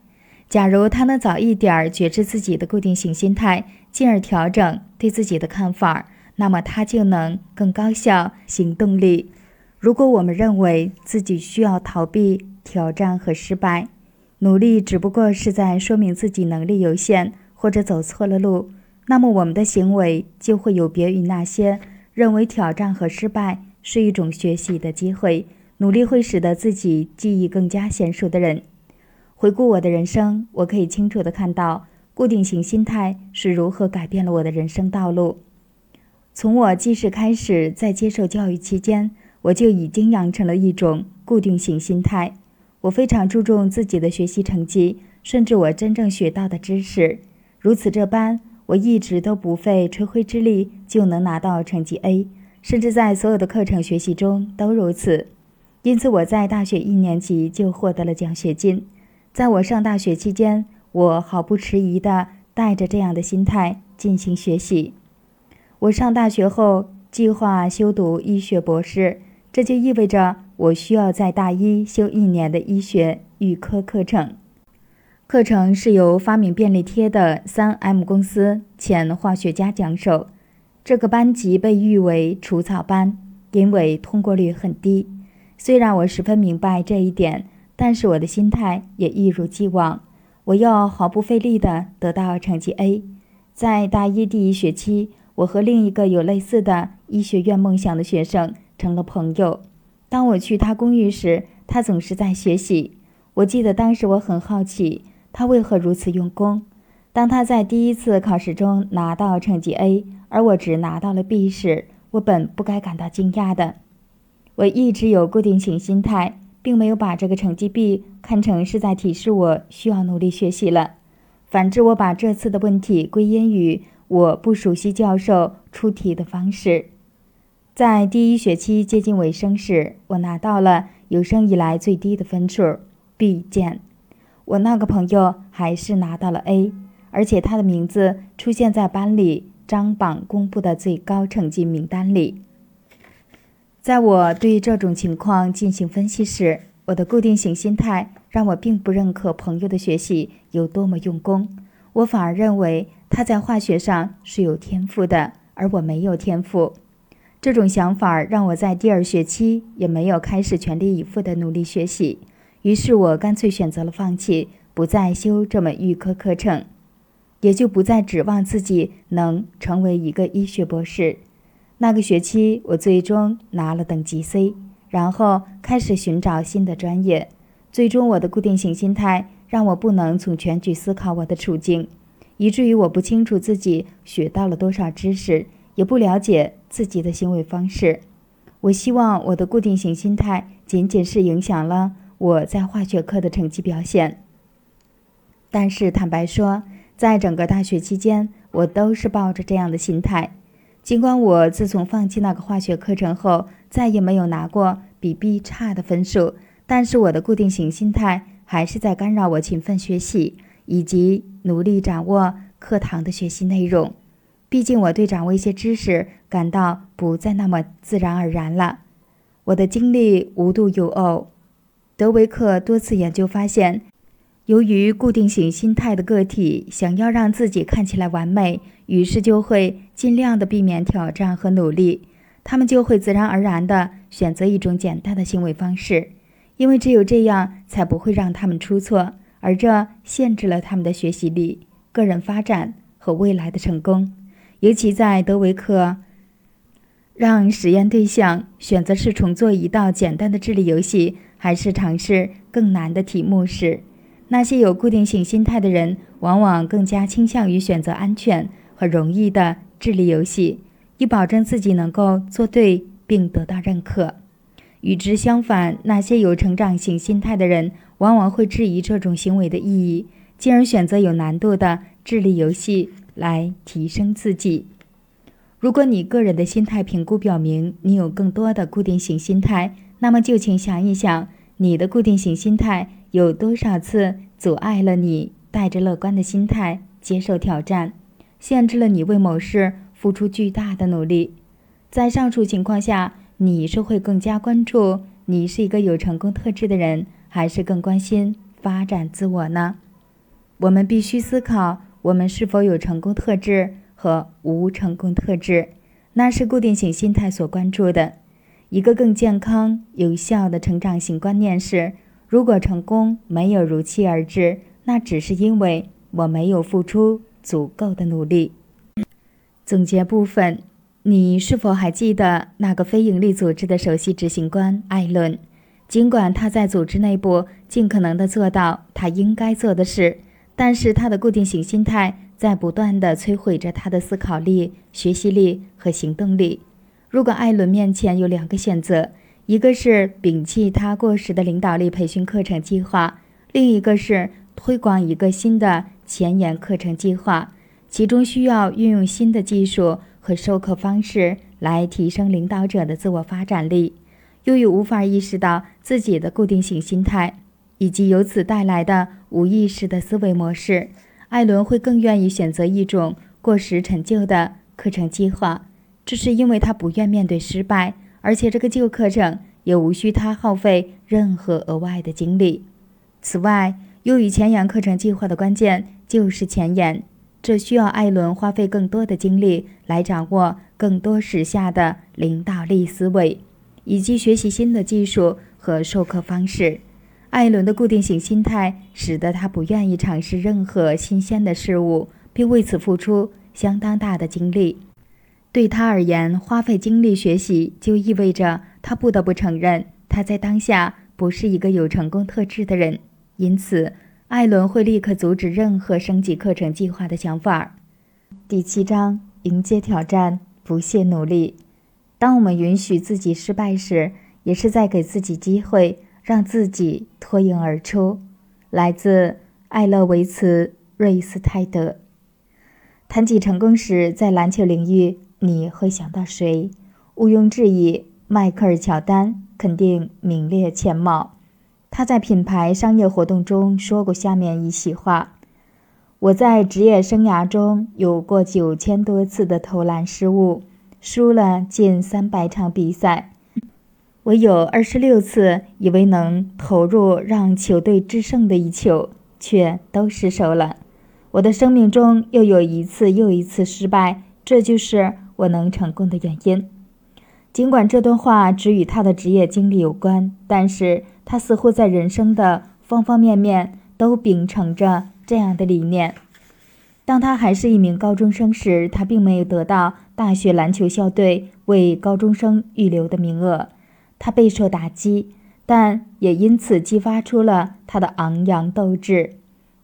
假如他能早一点觉知自己的固定型心态，进而调整对自己的看法，那么他就能更高效行动力。如果我们认为自己需要逃避挑战和失败，努力只不过是在说明自己能力有限或者走错了路，那么我们的行为就会有别于那些认为挑战和失败。是一种学习的机会，努力会使得自己记忆更加娴熟的人。回顾我的人生，我可以清楚地看到固定型心态是如何改变了我的人生道路。从我记事开始，在接受教育期间，我就已经养成了一种固定型心态。我非常注重自己的学习成绩，甚至我真正学到的知识。如此这般，我一直都不费吹灰之力就能拿到成绩 A。甚至在所有的课程学习中都如此，因此我在大学一年级就获得了奖学金。在我上大学期间，我毫不迟疑地带着这样的心态进行学习。我上大学后计划修读医学博士，这就意味着我需要在大一修一年的医学预科课程。课程是由发明便利贴的三 M 公司前化学家讲授。这个班级被誉为“除草班”，因为通过率很低。虽然我十分明白这一点，但是我的心态也一如既往，我要毫不费力地得到成绩 A。在大一第一学期，我和另一个有类似的医学院梦想的学生成了朋友。当我去他公寓时，他总是在学习。我记得当时我很好奇他为何如此用功。当他在第一次考试中拿到成绩 A。而我只拿到了 B 时，我本不该感到惊讶的。我一直有固定型心态，并没有把这个成绩 B 看成是在提示我需要努力学习了。反之，我把这次的问题归因于我不熟悉教授出题的方式。在第一学期接近尾声时，我拿到了有生以来最低的分数 B 减。我那个朋友还是拿到了 A，而且他的名字出现在班里。张榜公布的最高成绩名单里，在我对这种情况进行分析时，我的固定型心态让我并不认可朋友的学习有多么用功，我反而认为他在化学上是有天赋的，而我没有天赋。这种想法让我在第二学期也没有开始全力以赴的努力学习，于是我干脆选择了放弃，不再修这门预科课程。也就不再指望自己能成为一个医学博士。那个学期，我最终拿了等级 C，然后开始寻找新的专业。最终，我的固定型心态让我不能从全局思考我的处境，以至于我不清楚自己学到了多少知识，也不了解自己的行为方式。我希望我的固定型心态仅仅是影响了我在化学课的成绩表现。但是坦白说，在整个大学期间，我都是抱着这样的心态。尽管我自从放弃那个化学课程后，再也没有拿过比 B 差的分数，但是我的固定型心态还是在干扰我勤奋学习以及努力掌握课堂的学习内容。毕竟我对掌握一些知识感到不再那么自然而然了。我的经历无独有偶，德维克多次研究发现。由于固定型心态的个体想要让自己看起来完美，于是就会尽量的避免挑战和努力。他们就会自然而然地选择一种简单的行为方式，因为只有这样才不会让他们出错，而这限制了他们的学习力、个人发展和未来的成功。尤其在德维克让实验对象选择是重做一道简单的智力游戏，还是尝试更难的题目时。那些有固定性心态的人，往往更加倾向于选择安全和容易的智力游戏，以保证自己能够做对并得到认可。与之相反，那些有成长型心态的人，往往会质疑这种行为的意义，进而选择有难度的智力游戏来提升自己。如果你个人的心态评估表明你有更多的固定型心态，那么就请想一想，你的固定型心态。有多少次阻碍了你带着乐观的心态接受挑战，限制了你为某事付出巨大的努力？在上述情况下，你是会更加关注你是一个有成功特质的人，还是更关心发展自我呢？我们必须思考：我们是否有成功特质和无成功特质？那是固定型心态所关注的。一个更健康、有效的成长型观念是。如果成功没有如期而至，那只是因为我没有付出足够的努力。总结部分：你是否还记得那个非营利组织的首席执行官艾伦？尽管他在组织内部尽可能地做到他应该做的事，但是他的固定型心态在不断地摧毁着他的思考力、学习力和行动力。如果艾伦面前有两个选择，一个是摒弃他过时的领导力培训课程计划，另一个是推广一个新的前沿课程计划，其中需要运用新的技术和授课方式来提升领导者的自我发展力。由于无法意识到自己的固定型心态以及由此带来的无意识的思维模式，艾伦会更愿意选择一种过时陈旧的课程计划。这是因为他不愿面对失败。而且这个旧课程也无需他耗费任何额外的精力。此外，由于前沿课程计划的关键就是前沿，这需要艾伦花费更多的精力来掌握更多时下的领导力思维，以及学习新的技术和授课方式。艾伦的固定型心态使得他不愿意尝试任何新鲜的事物，并为此付出相当大的精力。对他而言，花费精力学习就意味着他不得不承认他在当下不是一个有成功特质的人。因此，艾伦会立刻阻止任何升级课程计划的想法。第七章：迎接挑战，不懈努力。当我们允许自己失败时，也是在给自己机会，让自己脱颖而出。来自艾勒维茨·瑞斯泰德。谈起成功时，在篮球领域。你会想到谁？毋庸置疑，迈克尔·乔丹肯定名列前茅。他在品牌商业活动中说过下面一席话：“我在职业生涯中有过九千多次的投篮失误，输了近三百场比赛。我有二十六次以为能投入让球队制胜的一球，却都失手了。我的生命中又有一次又一次失败，这就是。”我能成功的原因，尽管这段话只与他的职业经历有关，但是他似乎在人生的方方面面都秉承着这样的理念。当他还是一名高中生时，他并没有得到大学篮球校队为高中生预留的名额，他备受打击，但也因此激发出了他的昂扬斗志。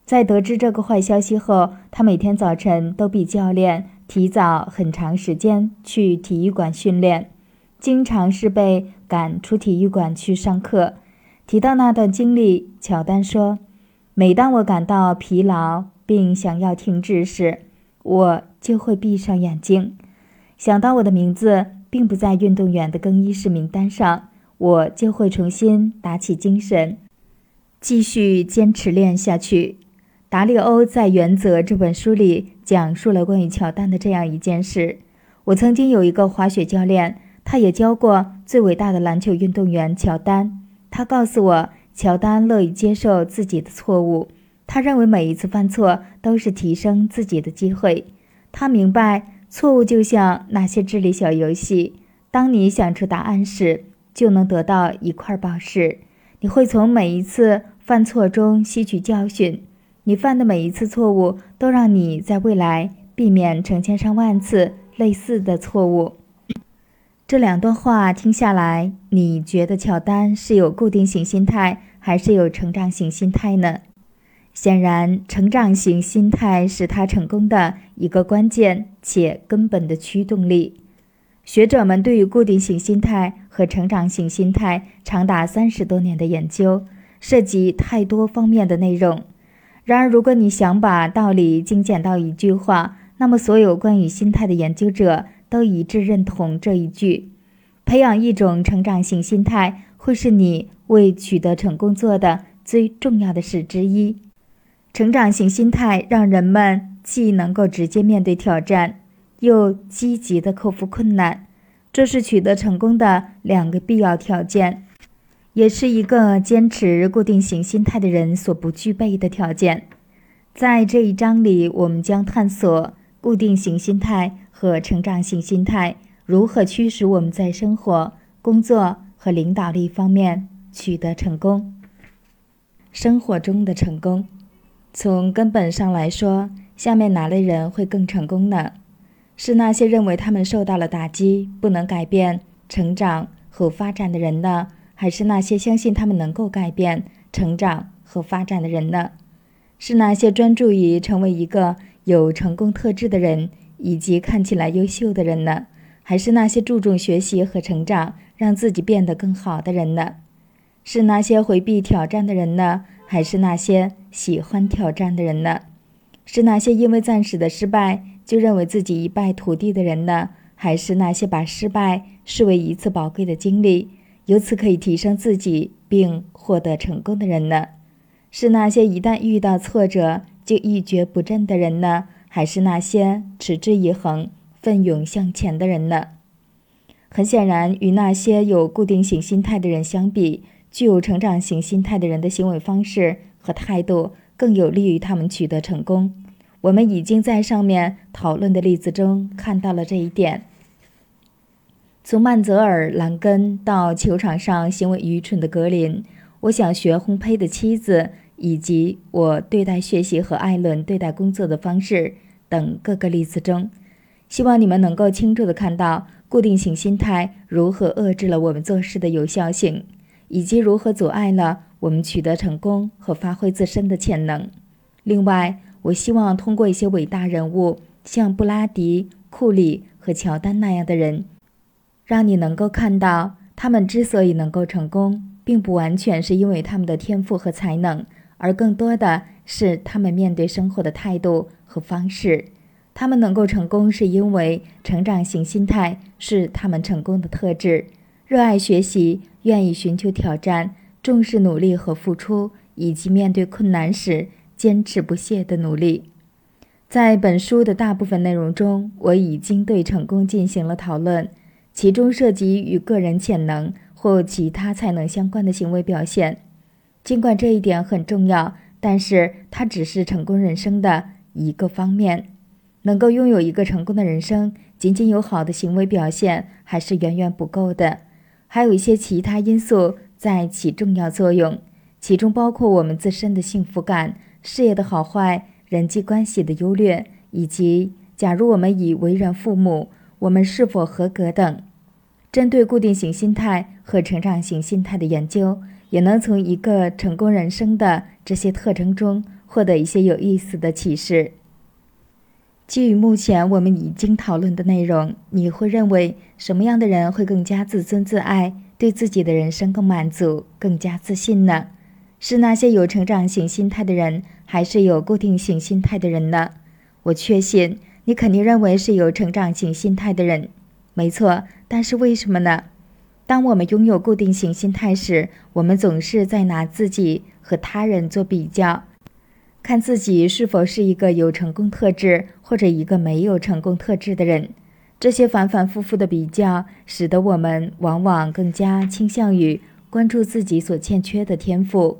在得知这个坏消息后，他每天早晨都比教练提早很长时间去体育馆训练，经常是被赶出体育馆去上课。提到那段经历，乔丹说：“每当我感到疲劳并想要停止时，我就会闭上眼睛，想到我的名字并不在运动员的更衣室名单上，我就会重新打起精神，继续坚持练下去。”达利欧在《原则》这本书里讲述了关于乔丹的这样一件事：我曾经有一个滑雪教练，他也教过最伟大的篮球运动员乔丹。他告诉我，乔丹乐于接受自己的错误，他认为每一次犯错都是提升自己的机会。他明白，错误就像那些智力小游戏，当你想出答案时，就能得到一块宝石。你会从每一次犯错中吸取教训。你犯的每一次错误，都让你在未来避免成千上万次类似的错误。这两段话听下来，你觉得乔丹是有固定型心态，还是有成长型心态呢？显然，成长型心态是他成功的一个关键且根本的驱动力。学者们对于固定型心态和成长型心态长达三十多年的研究，涉及太多方面的内容。然而，如果你想把道理精简到一句话，那么所有关于心态的研究者都一致认同这一句：培养一种成长型心态，会是你为取得成功做的最重要的事之一。成长型心态让人们既能够直接面对挑战，又积极的克服困难，这是取得成功的两个必要条件。也是一个坚持固定型心态的人所不具备的条件。在这一章里，我们将探索固定型心态和成长型心态如何驱使我们在生活、工作和领导力方面取得成功。生活中的成功，从根本上来说，下面哪类人会更成功呢？是那些认为他们受到了打击、不能改变、成长和发展的人呢？还是那些相信他们能够改变、成长和发展的人呢？是那些专注于成为一个有成功特质的人以及看起来优秀的人呢？还是那些注重学习和成长，让自己变得更好的人呢？是那些回避挑战的人呢？还是那些喜欢挑战的人呢？是那些因为暂时的失败就认为自己一败涂地的人呢？还是那些把失败视为一次宝贵的经历？由此可以提升自己并获得成功的人呢？是那些一旦遇到挫折就一蹶不振的人呢？还是那些持之以恒、奋勇向前的人呢？很显然，与那些有固定型心态的人相比，具有成长型心态的人的行为方式和态度更有利于他们取得成功。我们已经在上面讨论的例子中看到了这一点。从曼泽尔·兰根到球场上行为愚蠢的格林，我想学烘焙的妻子，以及我对待学习和艾伦对待工作的方式等各个例子中，希望你们能够清楚地看到固定型心态如何遏制了我们做事的有效性，以及如何阻碍了我们取得成功和发挥自身的潜能。另外，我希望通过一些伟大人物，像布拉迪、库里和乔丹那样的人。让你能够看到，他们之所以能够成功，并不完全是因为他们的天赋和才能，而更多的是他们面对生活的态度和方式。他们能够成功，是因为成长型心态是他们成功的特质：热爱学习，愿意寻求挑战，重视努力和付出，以及面对困难时坚持不懈的努力。在本书的大部分内容中，我已经对成功进行了讨论。其中涉及与个人潜能或其他才能相关的行为表现。尽管这一点很重要，但是它只是成功人生的一个方面。能够拥有一个成功的人生，仅仅有好的行为表现还是远远不够的。还有一些其他因素在起重要作用，其中包括我们自身的幸福感、事业的好坏、人际关系的优劣、以及假如我们已为人父母，我们是否合格等。针对固定型心态和成长型心态的研究，也能从一个成功人生的这些特征中获得一些有意思的启示。基于目前我们已经讨论的内容，你会认为什么样的人会更加自尊自爱，对自己的人生更满足、更加自信呢？是那些有成长型心态的人，还是有固定型心态的人呢？我确信你肯定认为是有成长型心态的人。没错，但是为什么呢？当我们拥有固定型心态时，我们总是在拿自己和他人做比较。看自己是否是一个有成功特质或者一个没有成功特质的人，这些反反复复的比较，使得我们往往更加倾向于关注自己所欠缺的天赋，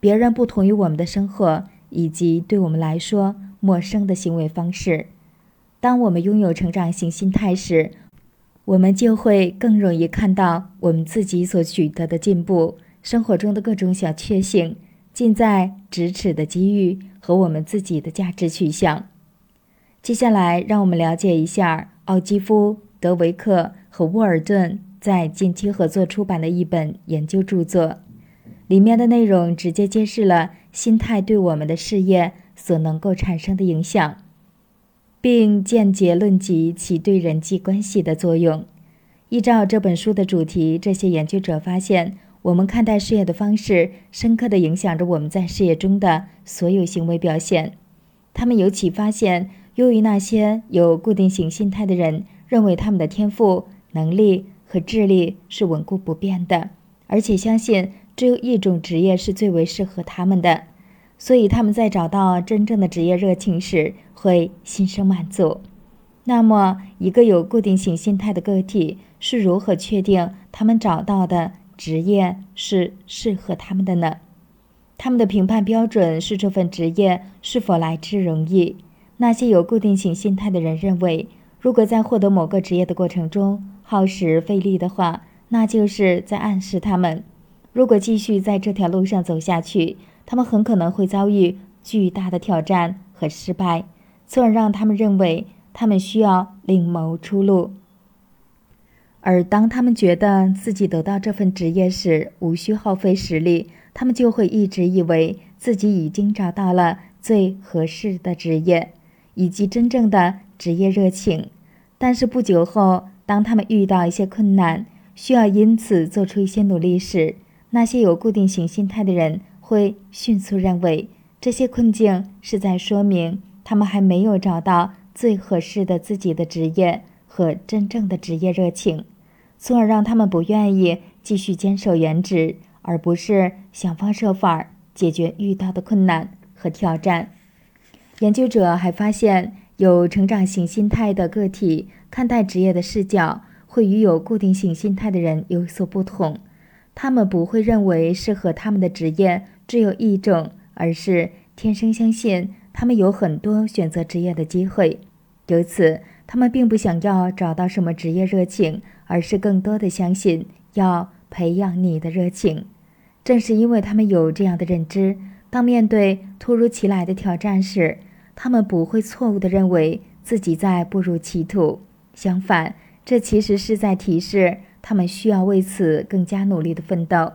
别人不同于我们的生活，以及对我们来说陌生的行为方式。当我们拥有成长型心态时，我们就会更容易看到我们自己所取得的进步，生活中的各种小确幸。近在咫尺的机遇和我们自己的价值取向。接下来，让我们了解一下奥基夫、德维克和沃尔顿在近期合作出版的一本研究著作，里面的内容直接揭示了心态对我们的事业所能够产生的影响，并间接论及其对人际关系的作用。依照这本书的主题，这些研究者发现。我们看待事业的方式，深刻地影响着我们在事业中的所有行为表现。他们尤其发现，由于那些有固定型心态的人认为他们的天赋、能力和智力是稳固不变的，而且相信只有一种职业是最为适合他们的，所以他们在找到真正的职业热情时会心生满足。那么，一个有固定型心态的个体是如何确定他们找到的？职业是适合他们的呢？他们的评判标准是这份职业是否来之容易。那些有固定型心态的人认为，如果在获得某个职业的过程中耗时费力的话，那就是在暗示他们，如果继续在这条路上走下去，他们很可能会遭遇巨大的挑战和失败，从而让他们认为他们需要另谋出路。而当他们觉得自己得到这份职业时无需耗费实力，他们就会一直以为自己已经找到了最合适的职业以及真正的职业热情。但是不久后，当他们遇到一些困难，需要因此做出一些努力时，那些有固定型心态的人会迅速认为这些困境是在说明他们还没有找到最合适的自己的职业和真正的职业热情。从而让他们不愿意继续坚守原职，而不是想方设法解决遇到的困难和挑战。研究者还发现，有成长型心态的个体看待职业的视角会与有固定型心态的人有所不同。他们不会认为适合他们的职业只有一种，而是天生相信他们有很多选择职业的机会。由此，他们并不想要找到什么职业热情。而是更多的相信要培养你的热情。正是因为他们有这样的认知，当面对突如其来的挑战时，他们不会错误地认为自己在步入歧途。相反，这其实是在提示他们需要为此更加努力的奋斗。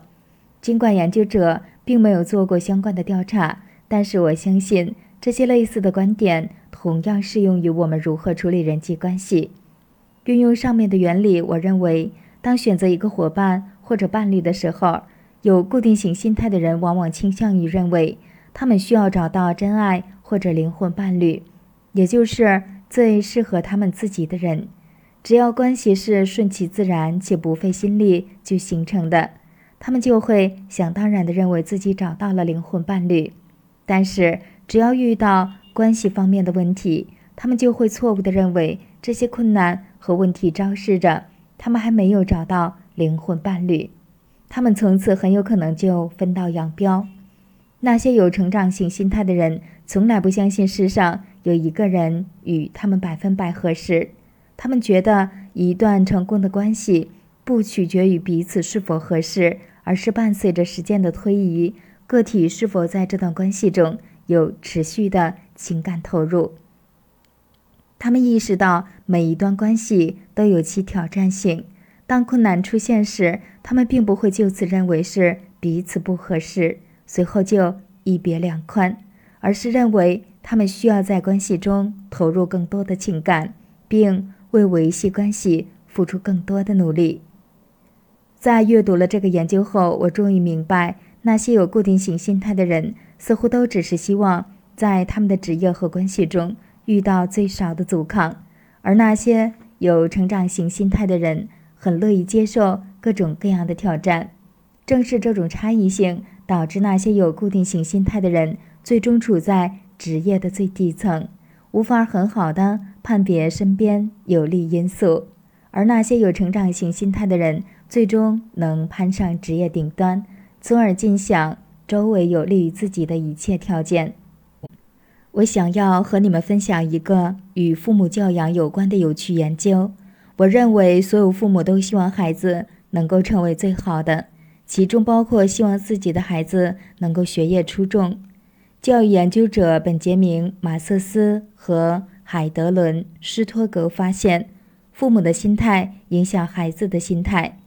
尽管研究者并没有做过相关的调查，但是我相信这些类似的观点同样适用于我们如何处理人际关系。运用上面的原理，我认为，当选择一个伙伴或者伴侣的时候，有固定型心态的人往往倾向于认为，他们需要找到真爱或者灵魂伴侣，也就是最适合他们自己的人。只要关系是顺其自然且不费心力就形成的，他们就会想当然地认为自己找到了灵魂伴侣。但是，只要遇到关系方面的问题，他们就会错误地认为这些困难。和问题昭示着，他们还没有找到灵魂伴侣，他们从此很有可能就分道扬镳。那些有成长型心态的人，从来不相信世上有一个人与他们百分百合适。他们觉得一段成功的关系不取决于彼此是否合适，而是伴随着时间的推移，个体是否在这段关系中有持续的情感投入。他们意识到每一段关系都有其挑战性。当困难出现时，他们并不会就此认为是彼此不合适，随后就一别两宽，而是认为他们需要在关系中投入更多的情感，并为维系关系付出更多的努力。在阅读了这个研究后，我终于明白，那些有固定型心态的人，似乎都只是希望在他们的职业和关系中遇到最少的阻抗，而那些有成长型心态的人。很乐意接受各种各样的挑战，正是这种差异性导致那些有固定型心态的人最终处在职业的最底层，无法很好的判别身边有利因素；而那些有成长型心态的人最终能攀上职业顶端，从而尽享周围有利于自己的一切条件。我想要和你们分享一个与父母教养有关的有趣研究。我认为所有父母都希望孩子能够成为最好的，其中包括希望自己的孩子能够学业出众。教育研究者本杰明·马瑟斯和海德伦·施托格发现，父母的心态影响孩子的心态，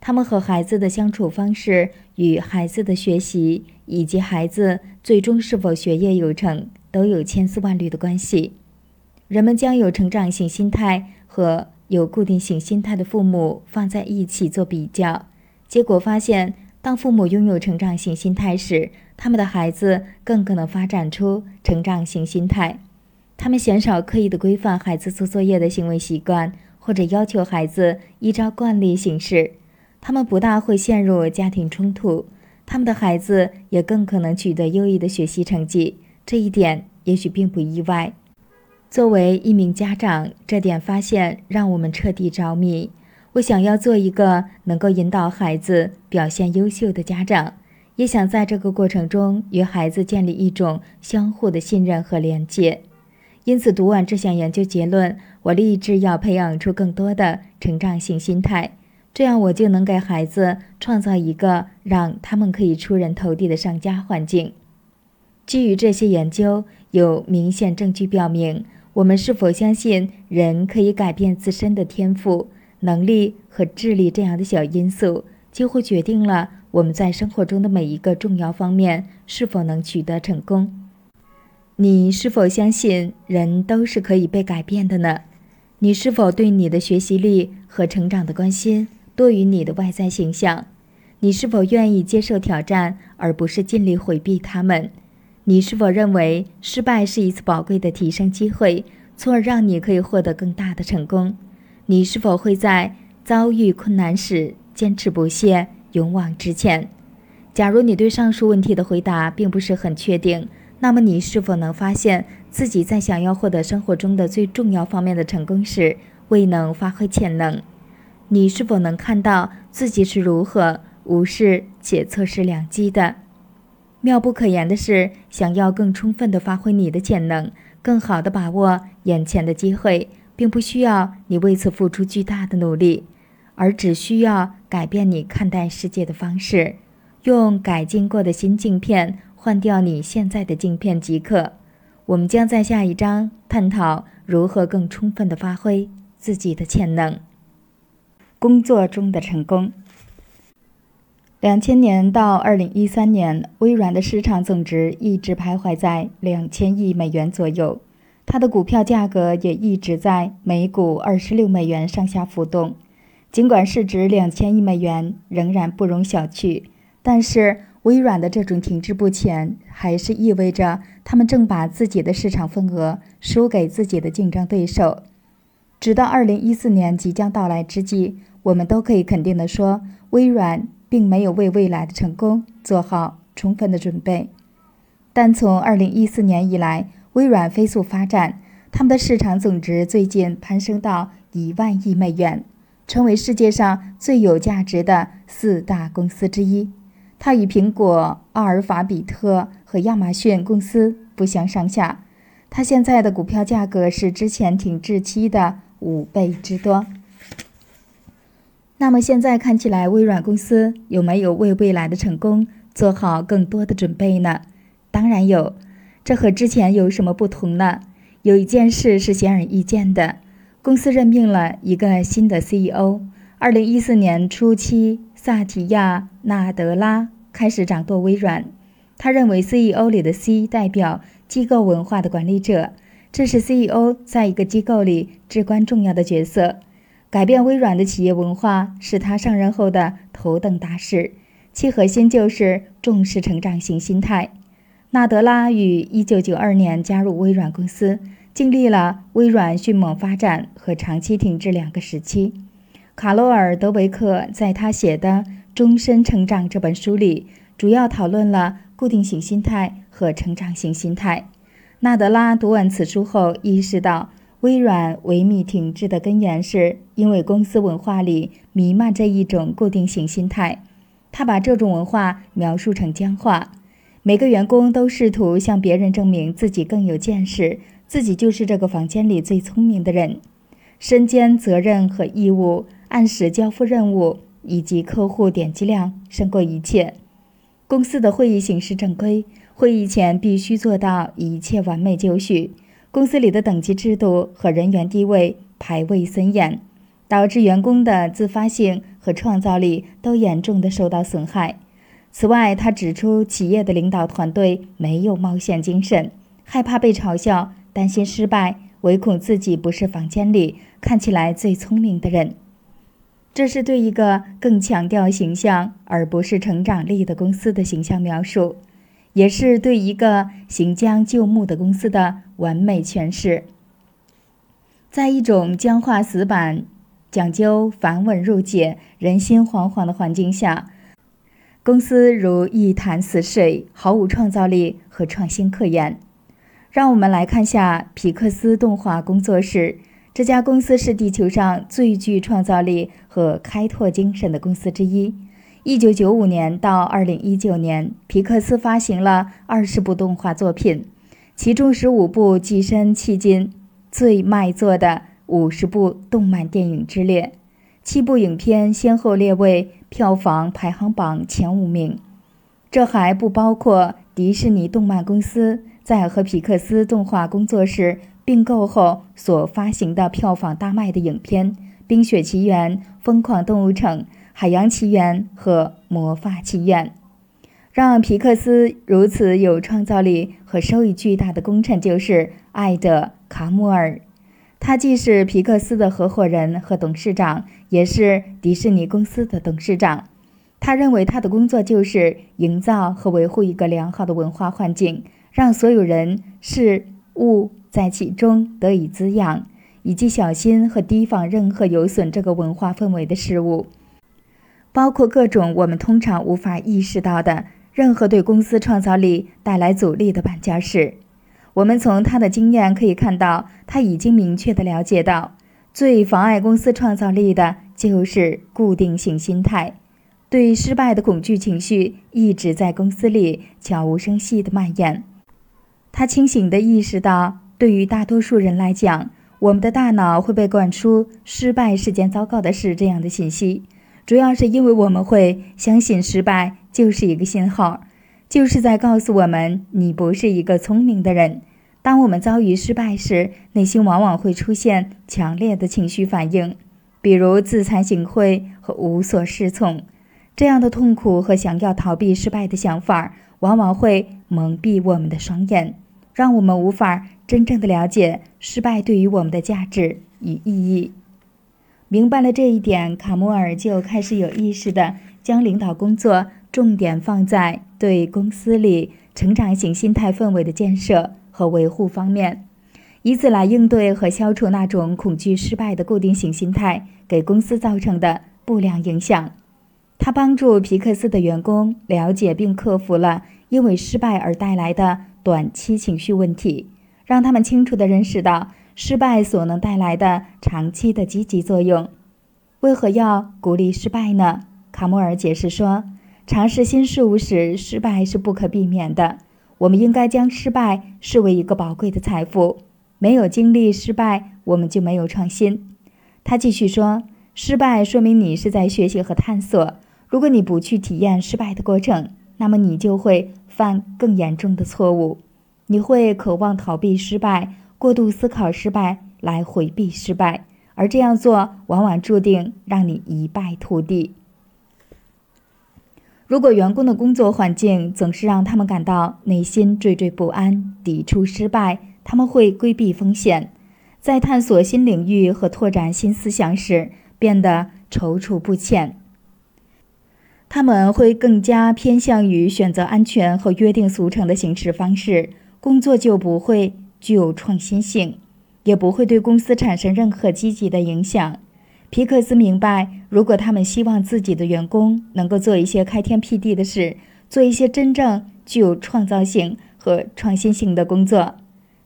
他们和孩子的相处方式与孩子的学习以及孩子最终是否学业有成都有千丝万缕的关系。人们将有成长性心态和有固定型心态的父母放在一起做比较，结果发现，当父母拥有成长型心态时，他们的孩子更可能发展出成长型心态。他们鲜少刻意的规范孩子做作业的行为习惯，或者要求孩子依照惯例行事。他们不大会陷入家庭冲突，他们的孩子也更可能取得优异的学习成绩。这一点也许并不意外。作为一名家长，这点发现让我们彻底着迷。我想要做一个能够引导孩子表现优秀的家长，也想在这个过程中与孩子建立一种相互的信任和连接。因此，读完这项研究结论，我立志要培养出更多的成长性心态，这样我就能给孩子创造一个让他们可以出人头地的上家环境。基于这些研究，有明显证据表明。我们是否相信人可以改变自身的天赋、能力和智力这样的小因素，几乎决定了我们在生活中的每一个重要方面是否能取得成功？你是否相信人都是可以被改变的呢？你是否对你的学习力和成长的关心多于你的外在形象？你是否愿意接受挑战，而不是尽力回避他们？你是否认为失败是一次宝贵的提升机会，从而让你可以获得更大的成功？你是否会在遭遇困难时坚持不懈、勇往直前？假如你对上述问题的回答并不是很确定，那么你是否能发现自己在想要获得生活中的最重要方面的成功时未能发挥潜能？你是否能看到自己是如何无视且错失良机的？妙不可言的是，想要更充分地发挥你的潜能，更好地把握眼前的机会，并不需要你为此付出巨大的努力，而只需要改变你看待世界的方式，用改进过的新镜片换掉你现在的镜片即可。我们将在下一章探讨如何更充分地发挥自己的潜能。工作中的成功。两千年到二零一三年，微软的市场总值一直徘徊在两千亿美元左右，它的股票价格也一直在每股二十六美元上下浮动。尽管市值两千亿美元仍然不容小觑，但是微软的这种停滞不前，还是意味着他们正把自己的市场份额输给自己的竞争对手。直到二零一四年即将到来之际，我们都可以肯定地说，微软。并没有为未来的成功做好充分的准备，但从2014年以来，微软飞速发展，他们的市场总值最近攀升到一万亿美元，成为世界上最有价值的四大公司之一。它与苹果、阿尔法比特和亚马逊公司不相上下。它现在的股票价格是之前停滞期的五倍之多。那么现在看起来，微软公司有没有为未来的成功做好更多的准备呢？当然有。这和之前有什么不同呢？有一件事是显而易见的：公司任命了一个新的 CEO。二零一四年初期，萨提亚·纳德拉开始掌舵微软。他认为 CEO 里的 C 代表机构文化的管理者，这是 CEO 在一个机构里至关重要的角色。改变微软的企业文化是他上任后的头等大事，其核心就是重视成长型心态。纳德拉于1992年加入微软公司，经历了微软迅猛发展和长期停滞两个时期。卡罗尔·德维克在他写的《终身成长》这本书里，主要讨论了固定型心态和成长型心态。纳德拉读完此书后，意识到微软萎靡停滞的根源是因为公司文化里弥漫着一种固定型心态。他把这种文化描述成僵化。每个员工都试图向别人证明自己更有见识，自己就是这个房间里最聪明的人。身兼责任和义务，按时交付任务，以及客户点击量胜过一切。公司的会议形式正规，会议前必须做到一切完美就绪。公司里的等级制度和人员地位排位森严，导致员工的自发性和创造力都严重的受到损害。此外，他指出，企业的领导团队没有冒险精神，害怕被嘲笑，担心失败，唯恐自己不是房间里看起来最聪明的人。这是对一个更强调形象而不是成长力的公司的形象描述，也是对一个行将就木的公司的完美诠释。在一种僵化死板、讲究繁文缛节、人心惶惶的环境下。公司如一潭死水，毫无创造力和创新可言。让我们来看下皮克斯动画工作室。这家公司是地球上最具创造力和开拓精神的公司之一。1995年到2019年，皮克斯发行了20部动画作品，其中15部跻身迄今最卖座的50部动漫电影之列。七部影片先后列位票房排行榜前五名，这还不包括迪士尼动漫公司在和皮克斯动画工作室并购后所发行的票房大卖的影片《冰雪奇缘》《疯狂动物城》《海洋奇缘》和《魔法奇缘》。让皮克斯如此有创造力和收益巨大的功臣就是艾德·卡姆尔。他既是皮克斯的合伙人和董事长，也是迪士尼公司的董事长。他认为他的工作就是营造和维护一个良好的文化环境，让所有人事物在其中得以滋养，以及小心和提防任何有损这个文化氛围的事物，包括各种我们通常无法意识到的任何对公司创造力带来阻力的绊脚石。我们从他的经验可以看到，他已经明确地了解到，最妨碍公司创造力的就是固定性心态。对失败的恐惧情绪一直在公司里悄无声息地蔓延。他清醒地意识到，对于大多数人来讲，我们的大脑会被灌输“失败是件糟糕的事”这样的信息，主要是因为我们会相信失败就是一个信号。就是在告诉我们，你不是一个聪明的人。当我们遭遇失败时，内心往往会出现强烈的情绪反应，比如自惭形秽和无所适从。这样的痛苦和想要逃避失败的想法，往往会蒙蔽我们的双眼，让我们无法真正的了解失败对于我们的价值与意义。明白了这一点，卡莫尔就开始有意识地将领导工作重点放在。对公司里成长型心态氛围的建设和维护方面，以此来应对和消除那种恐惧失败的固定型心态给公司造成的不良影响。他帮助皮克斯的员工了解并克服了因为失败而带来的短期情绪问题，让他们清楚地认识到失败所能带来的长期的积极作用。为何要鼓励失败呢？卡莫尔解释说。尝试新事物时，失败是不可避免的。我们应该将失败视为一个宝贵的财富。没有经历失败，我们就没有创新。他继续说：“失败说明你是在学习和探索。如果你不去体验失败的过程，那么你就会犯更严重的错误。你会渴望逃避失败，过度思考失败来回避失败，而这样做往往注定让你一败涂地。如果员工的工作环境总是让他们感到内心惴惴不安、抵触失败，他们会规避风险，在探索新领域和拓展新思想时变得踌躇不前。他们会更加偏向于选择安全和约定俗成的行事方式，工作就不会具有创新性，也不会对公司产生任何积极的影响。皮克斯明白，如果他们希望自己的员工能够做一些开天辟地的事，做一些真正具有创造性和创新性的工作，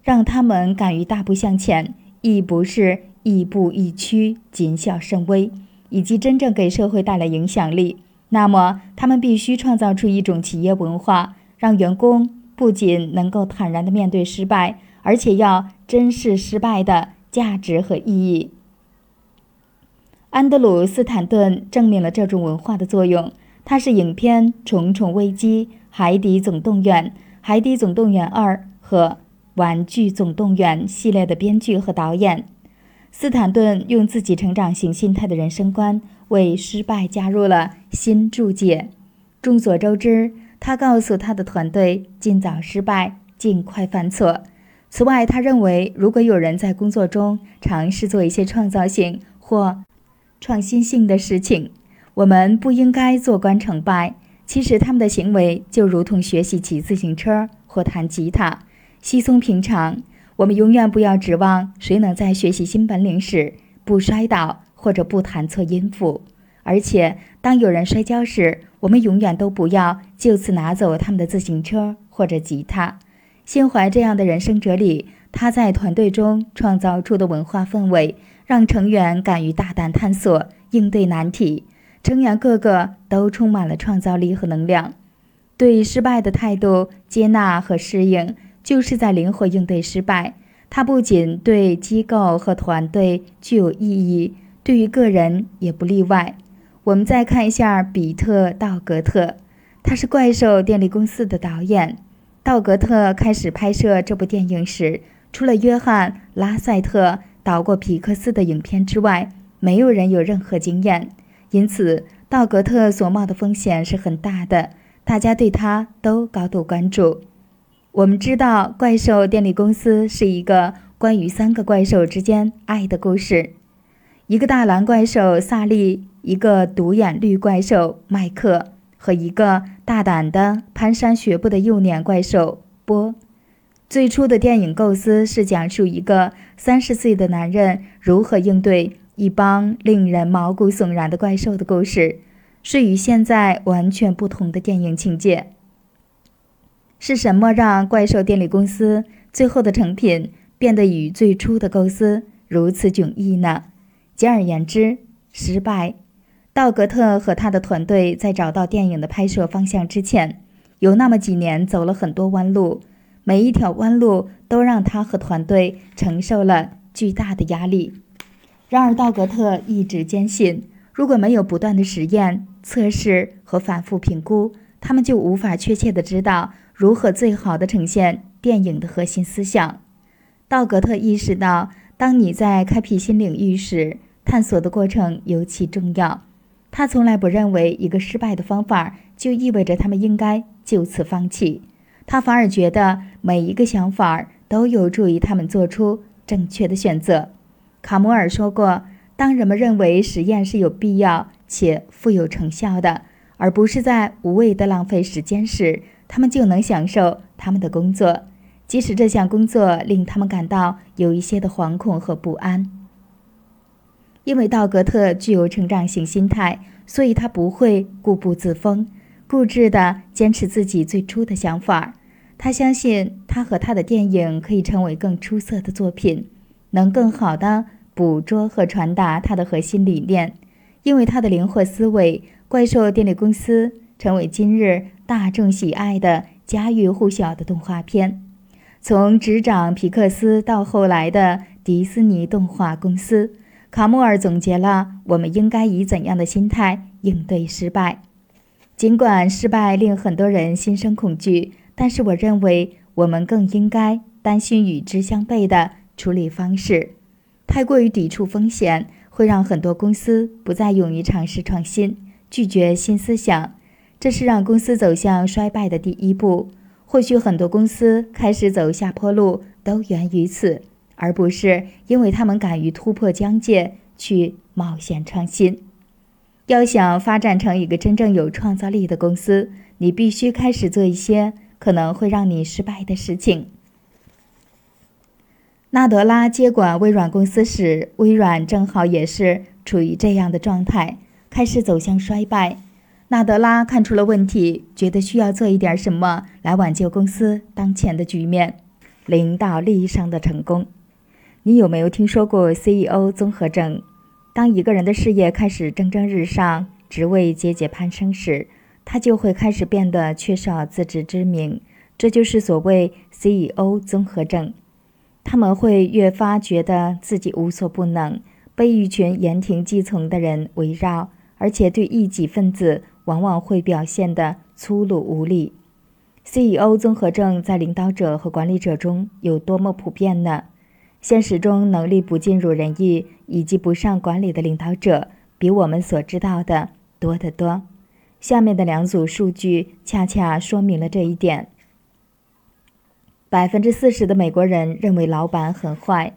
让他们敢于大步向前，亦不是亦步亦趋、谨小慎微，以及真正给社会带来影响力，那么他们必须创造出一种企业文化，让员工不仅能够坦然地面对失败，而且要珍视失败的价值和意义。安德鲁·斯坦顿证明了这种文化的作用。他是影片《重重危机》《海底总动员》《海底总动员二》和《玩具总动员》系列的编剧和导演。斯坦顿用自己成长型心态的人生观，为失败加入了新注解。众所周知，他告诉他的团队：尽早失败，尽快犯错。此外，他认为，如果有人在工作中尝试做一些创造性或创新性的事情，我们不应该坐观成败。其实他们的行为就如同学习骑自行车或弹吉他，稀松平常。我们永远不要指望谁能在学习新本领时不摔倒或者不弹错音符。而且，当有人摔跤时，我们永远都不要就此拿走他们的自行车或者吉他。心怀这样的人生哲理，他在团队中创造出的文化氛围。让成员敢于大胆探索、应对难题，成员个个都充满了创造力和能量。对失败的态度接纳和适应，就是在灵活应对失败。它不仅对机构和团队具有意义，对于个人也不例外。我们再看一下比特·道格特，他是《怪兽电力公司》的导演。道格特开始拍摄这部电影时，除了约翰·拉塞特。导过皮克斯的影片之外，没有人有任何经验，因此道格特所冒的风险是很大的。大家对他都高度关注。我们知道，《怪兽电力公司》是一个关于三个怪兽之间爱的故事：一个大蓝怪兽萨利，一个独眼绿怪兽麦克，和一个大胆的蹒跚学步的幼年怪兽波。最初的电影构思是讲述一个三十岁的男人如何应对一帮令人毛骨悚然的怪兽的故事，是与现在完全不同的电影情节。是什么让怪兽电力公司最后的成品变得与最初的构思如此迥异呢？简而言之，失败。道格特和他的团队在找到电影的拍摄方向之前，有那么几年走了很多弯路。每一条弯路都让他和团队承受了巨大的压力。然而，道格特一直坚信，如果没有不断的实验、测试和反复评估，他们就无法确切地知道如何最好地呈现电影的核心思想。道格特意识到，当你在开辟新领域时，探索的过程尤其重要。他从来不认为一个失败的方法就意味着他们应该就此放弃。他反而觉得每一个想法都有助于他们做出正确的选择。卡摩尔说过：“当人们认为实验是有必要且富有成效的，而不是在无谓的浪费时间时，他们就能享受他们的工作，即使这项工作令他们感到有一些的惶恐和不安。”因为道格特具有成长型心态，所以他不会固步自封。固执地坚持自己最初的想法，他相信他和他的电影可以成为更出色的作品，能更好地捕捉和传达他的核心理念。因为他的灵活思维，怪兽电力公司成为今日大众喜爱的家喻户晓的动画片。从执掌皮克斯到后来的迪士尼动画公司，卡莫尔总结了我们应该以怎样的心态应对失败。尽管失败令很多人心生恐惧，但是我认为我们更应该担心与之相悖的处理方式。太过于抵触风险，会让很多公司不再勇于尝试创新，拒绝新思想。这是让公司走向衰败的第一步。或许很多公司开始走下坡路，都源于此，而不是因为他们敢于突破疆界去冒险创新。要想发展成一个真正有创造力的公司，你必须开始做一些可能会让你失败的事情。纳德拉接管微软公司时，微软正好也是处于这样的状态，开始走向衰败。纳德拉看出了问题，觉得需要做一点什么来挽救公司当前的局面。领导利益上的成功，你有没有听说过 CEO 综合症？当一个人的事业开始蒸蒸日上，职位节节攀升时，他就会开始变得缺少自知之明，这就是所谓 CEO 综合症。他们会越发觉得自己无所不能，被一群言听计从的人围绕，而且对异己分子。往往会表现得粗鲁无礼。CEO 综合症在领导者和管理者中有多么普遍呢？现实中，能力不尽如人意以及不善管理的领导者比我们所知道的多得多。下面的两组数据恰恰说明了这一点：百分之四十的美国人认为老板很坏，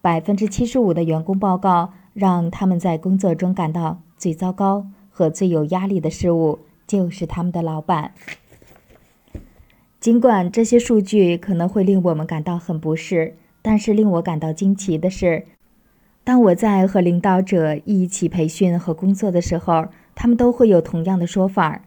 百分之七十五的员工报告让他们在工作中感到最糟糕。和最有压力的事物就是他们的老板。尽管这些数据可能会令我们感到很不适，但是令我感到惊奇的是，当我在和领导者一起培训和工作的时候，他们都会有同样的说法。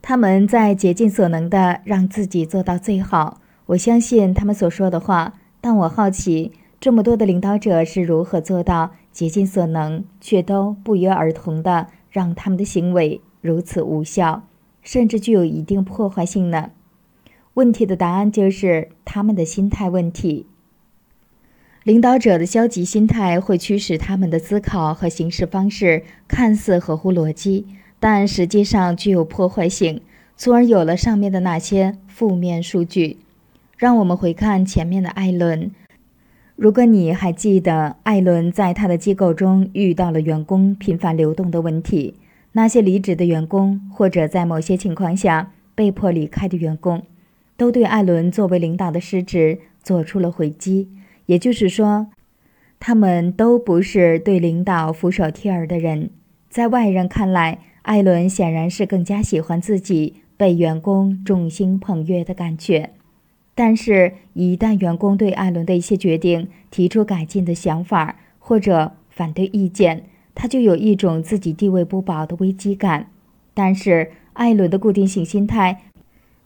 他们在竭尽所能的让自己做到最好。我相信他们所说的话，但我好奇这么多的领导者是如何做到竭尽所能却都不约而同的。让他们的行为如此无效，甚至具有一定破坏性呢？问题的答案就是他们的心态问题。领导者的消极心态会驱使他们的思考和行事方式看似合乎逻辑，但实际上具有破坏性，从而有了上面的那些负面数据。让我们回看前面的艾伦。如果你还记得，艾伦在他的机构中遇到了员工频繁流动的问题，那些离职的员工或者在某些情况下被迫离开的员工，都对艾伦作为领导的失职做出了回击。也就是说，他们都不是对领导俯首帖耳的人。在外人看来，艾伦显然是更加喜欢自己被员工众星捧月的感觉。但是，一旦员工对艾伦的一些决定提出改进的想法或者反对意见，他就有一种自己地位不保的危机感。但是，艾伦的固定性心态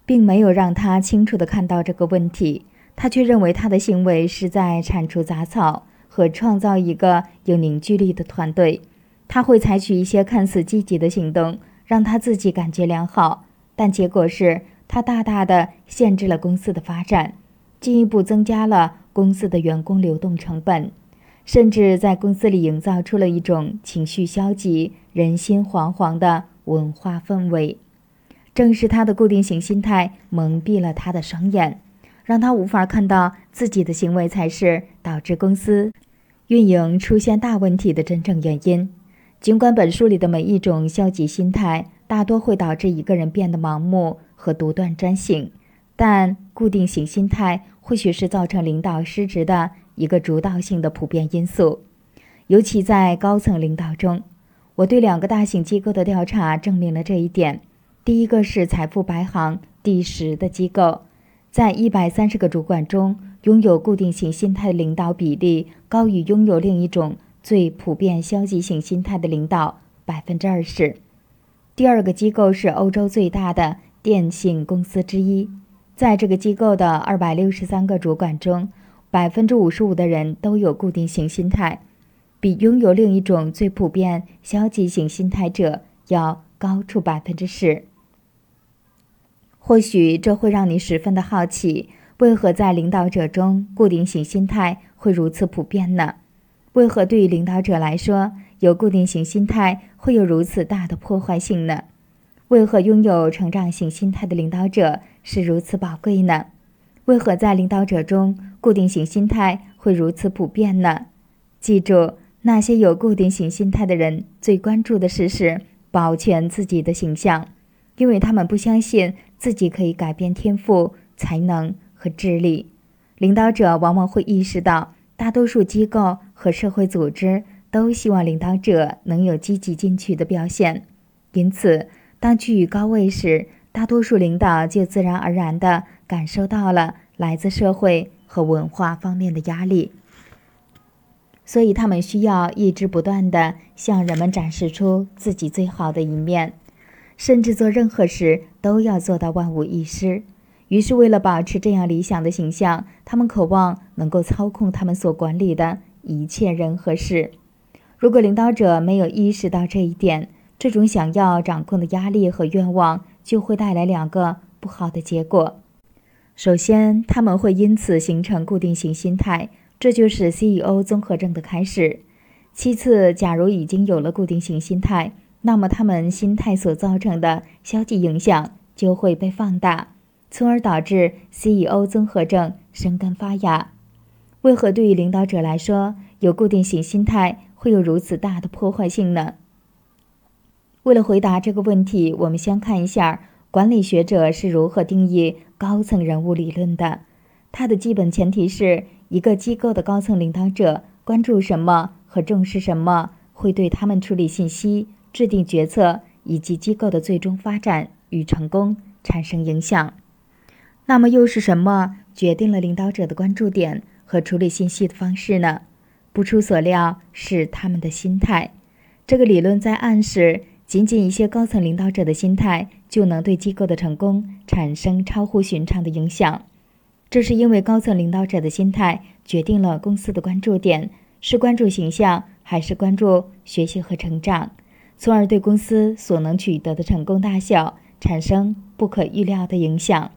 并没有让他清楚地看到这个问题，他却认为他的行为是在铲除杂草和创造一个有凝聚力的团队。他会采取一些看似积极的行动，让他自己感觉良好，但结果是。他大大的限制了公司的发展，进一步增加了公司的员工流动成本，甚至在公司里营造出了一种情绪消极、人心惶惶的文化氛围。正是他的固定型心态蒙蔽了他的双眼，让他无法看到自己的行为才是导致公司运营出现大问题的真正原因。尽管本书里的每一种消极心态大多会导致一个人变得盲目。和独断专行，但固定型心态或许是造成领导失职的一个主导性的普遍因素，尤其在高层领导中。我对两个大型机构的调查证明了这一点。第一个是财富排行第十的机构，在一百三十个主管中，拥有固定型心态的领导比例高于拥有另一种最普遍消极型心态的领导百分之二十。第二个机构是欧洲最大的。电信公司之一，在这个机构的二百六十三个主管中，百分之五十五的人都有固定型心态，比拥有另一种最普遍消极型心态者要高出百分之十。或许这会让你十分的好奇，为何在领导者中固定型心态会如此普遍呢？为何对于领导者来说，有固定型心态会有如此大的破坏性呢？为何拥有成长型心态的领导者是如此宝贵呢？为何在领导者中，固定型心态会如此普遍呢？记住，那些有固定型心态的人最关注的事是保全自己的形象，因为他们不相信自己可以改变天赋、才能和智力。领导者往往会意识到，大多数机构和社会组织都希望领导者能有积极进取的表现，因此，当居于高位时，大多数领导就自然而然地感受到了来自社会和文化方面的压力。所以，他们需要一直不断地向人们展示出自己最好的一面，甚至做任何事都要做到万无一失。于是，为了保持这样理想的形象，他们渴望能够操控他们所管理的一切人和事。如果领导者没有意识到这一点，这种想要掌控的压力和愿望就会带来两个不好的结果。首先，他们会因此形成固定型心态。这就是 CEO 综合症的开始。其次，假如已经有了固定型心态，那么他们心态所造成的消极影响就会被放大，从而导致 CEO 综合症生根发芽。为何对于领导者来说，有固定型心态会有如此大的破坏性呢？为了回答这个问题，我们先看一下管理学者是如何定义高层人物理论的。它的基本前提是。一个机构的高层领导者关注什么和重视什么，会对他们处理信息、制定决策以及机构的最终发展与成功产生影响。那么，又是什么决定了领导者的关注点和处理信息的方式呢？不出所料，是他们的心态。这个理论在暗示，仅仅一些高层领导者的心态就能对机构的成功产生超乎寻常的影响。这是因为高层领导者的心态决定了公司的关注点是关注形象还是关注学习和成长，从而对公司所能取得的成功大小产生不可预料的影响。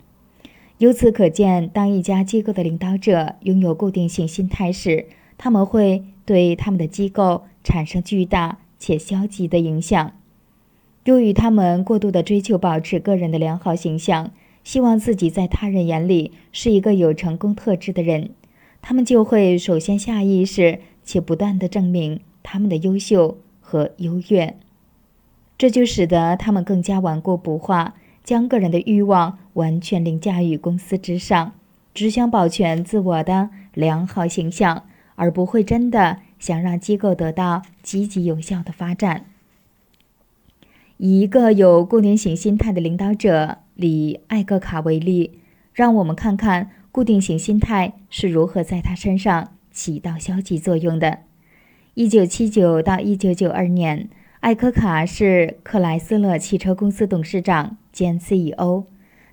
由此可见，当一家机构的领导者拥有固定性心态时，他们会对他们的机构产生巨大且消极的影响。由于他们过度的追求保持个人的良好形象。希望自己在他人眼里是一个有成功特质的人，他们就会首先下意识且不断地证明他们的优秀和优越，这就使得他们更加顽固不化，将个人的欲望完全凌驾于公司之上，只想保全自我的良好形象，而不会真的想让机构得到积极有效的发展。以一个有固定型心态的领导者。以艾格卡为例，让我们看看固定型心态是如何在他身上起到消极作用的。一九七九到一九九二年，艾克卡是克莱斯勒汽车公司董事长兼 CEO。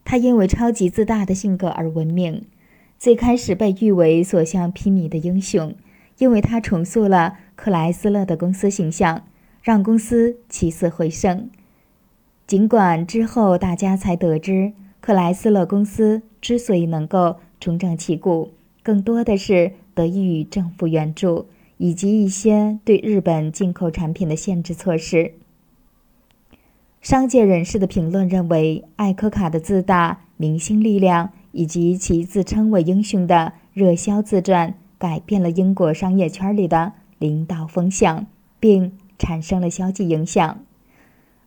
他因为超级自大的性格而闻名，最开始被誉为所向披靡的英雄，因为他重塑了克莱斯勒的公司形象，让公司起死回生。尽管之后大家才得知，克莱斯勒公司之所以能够重整旗鼓，更多的是得益于政府援助以及一些对日本进口产品的限制措施。商界人士的评论认为，艾科卡的自大、明星力量以及其自称为英雄的热销自传，改变了英国商业圈里的领导风向，并产生了消极影响。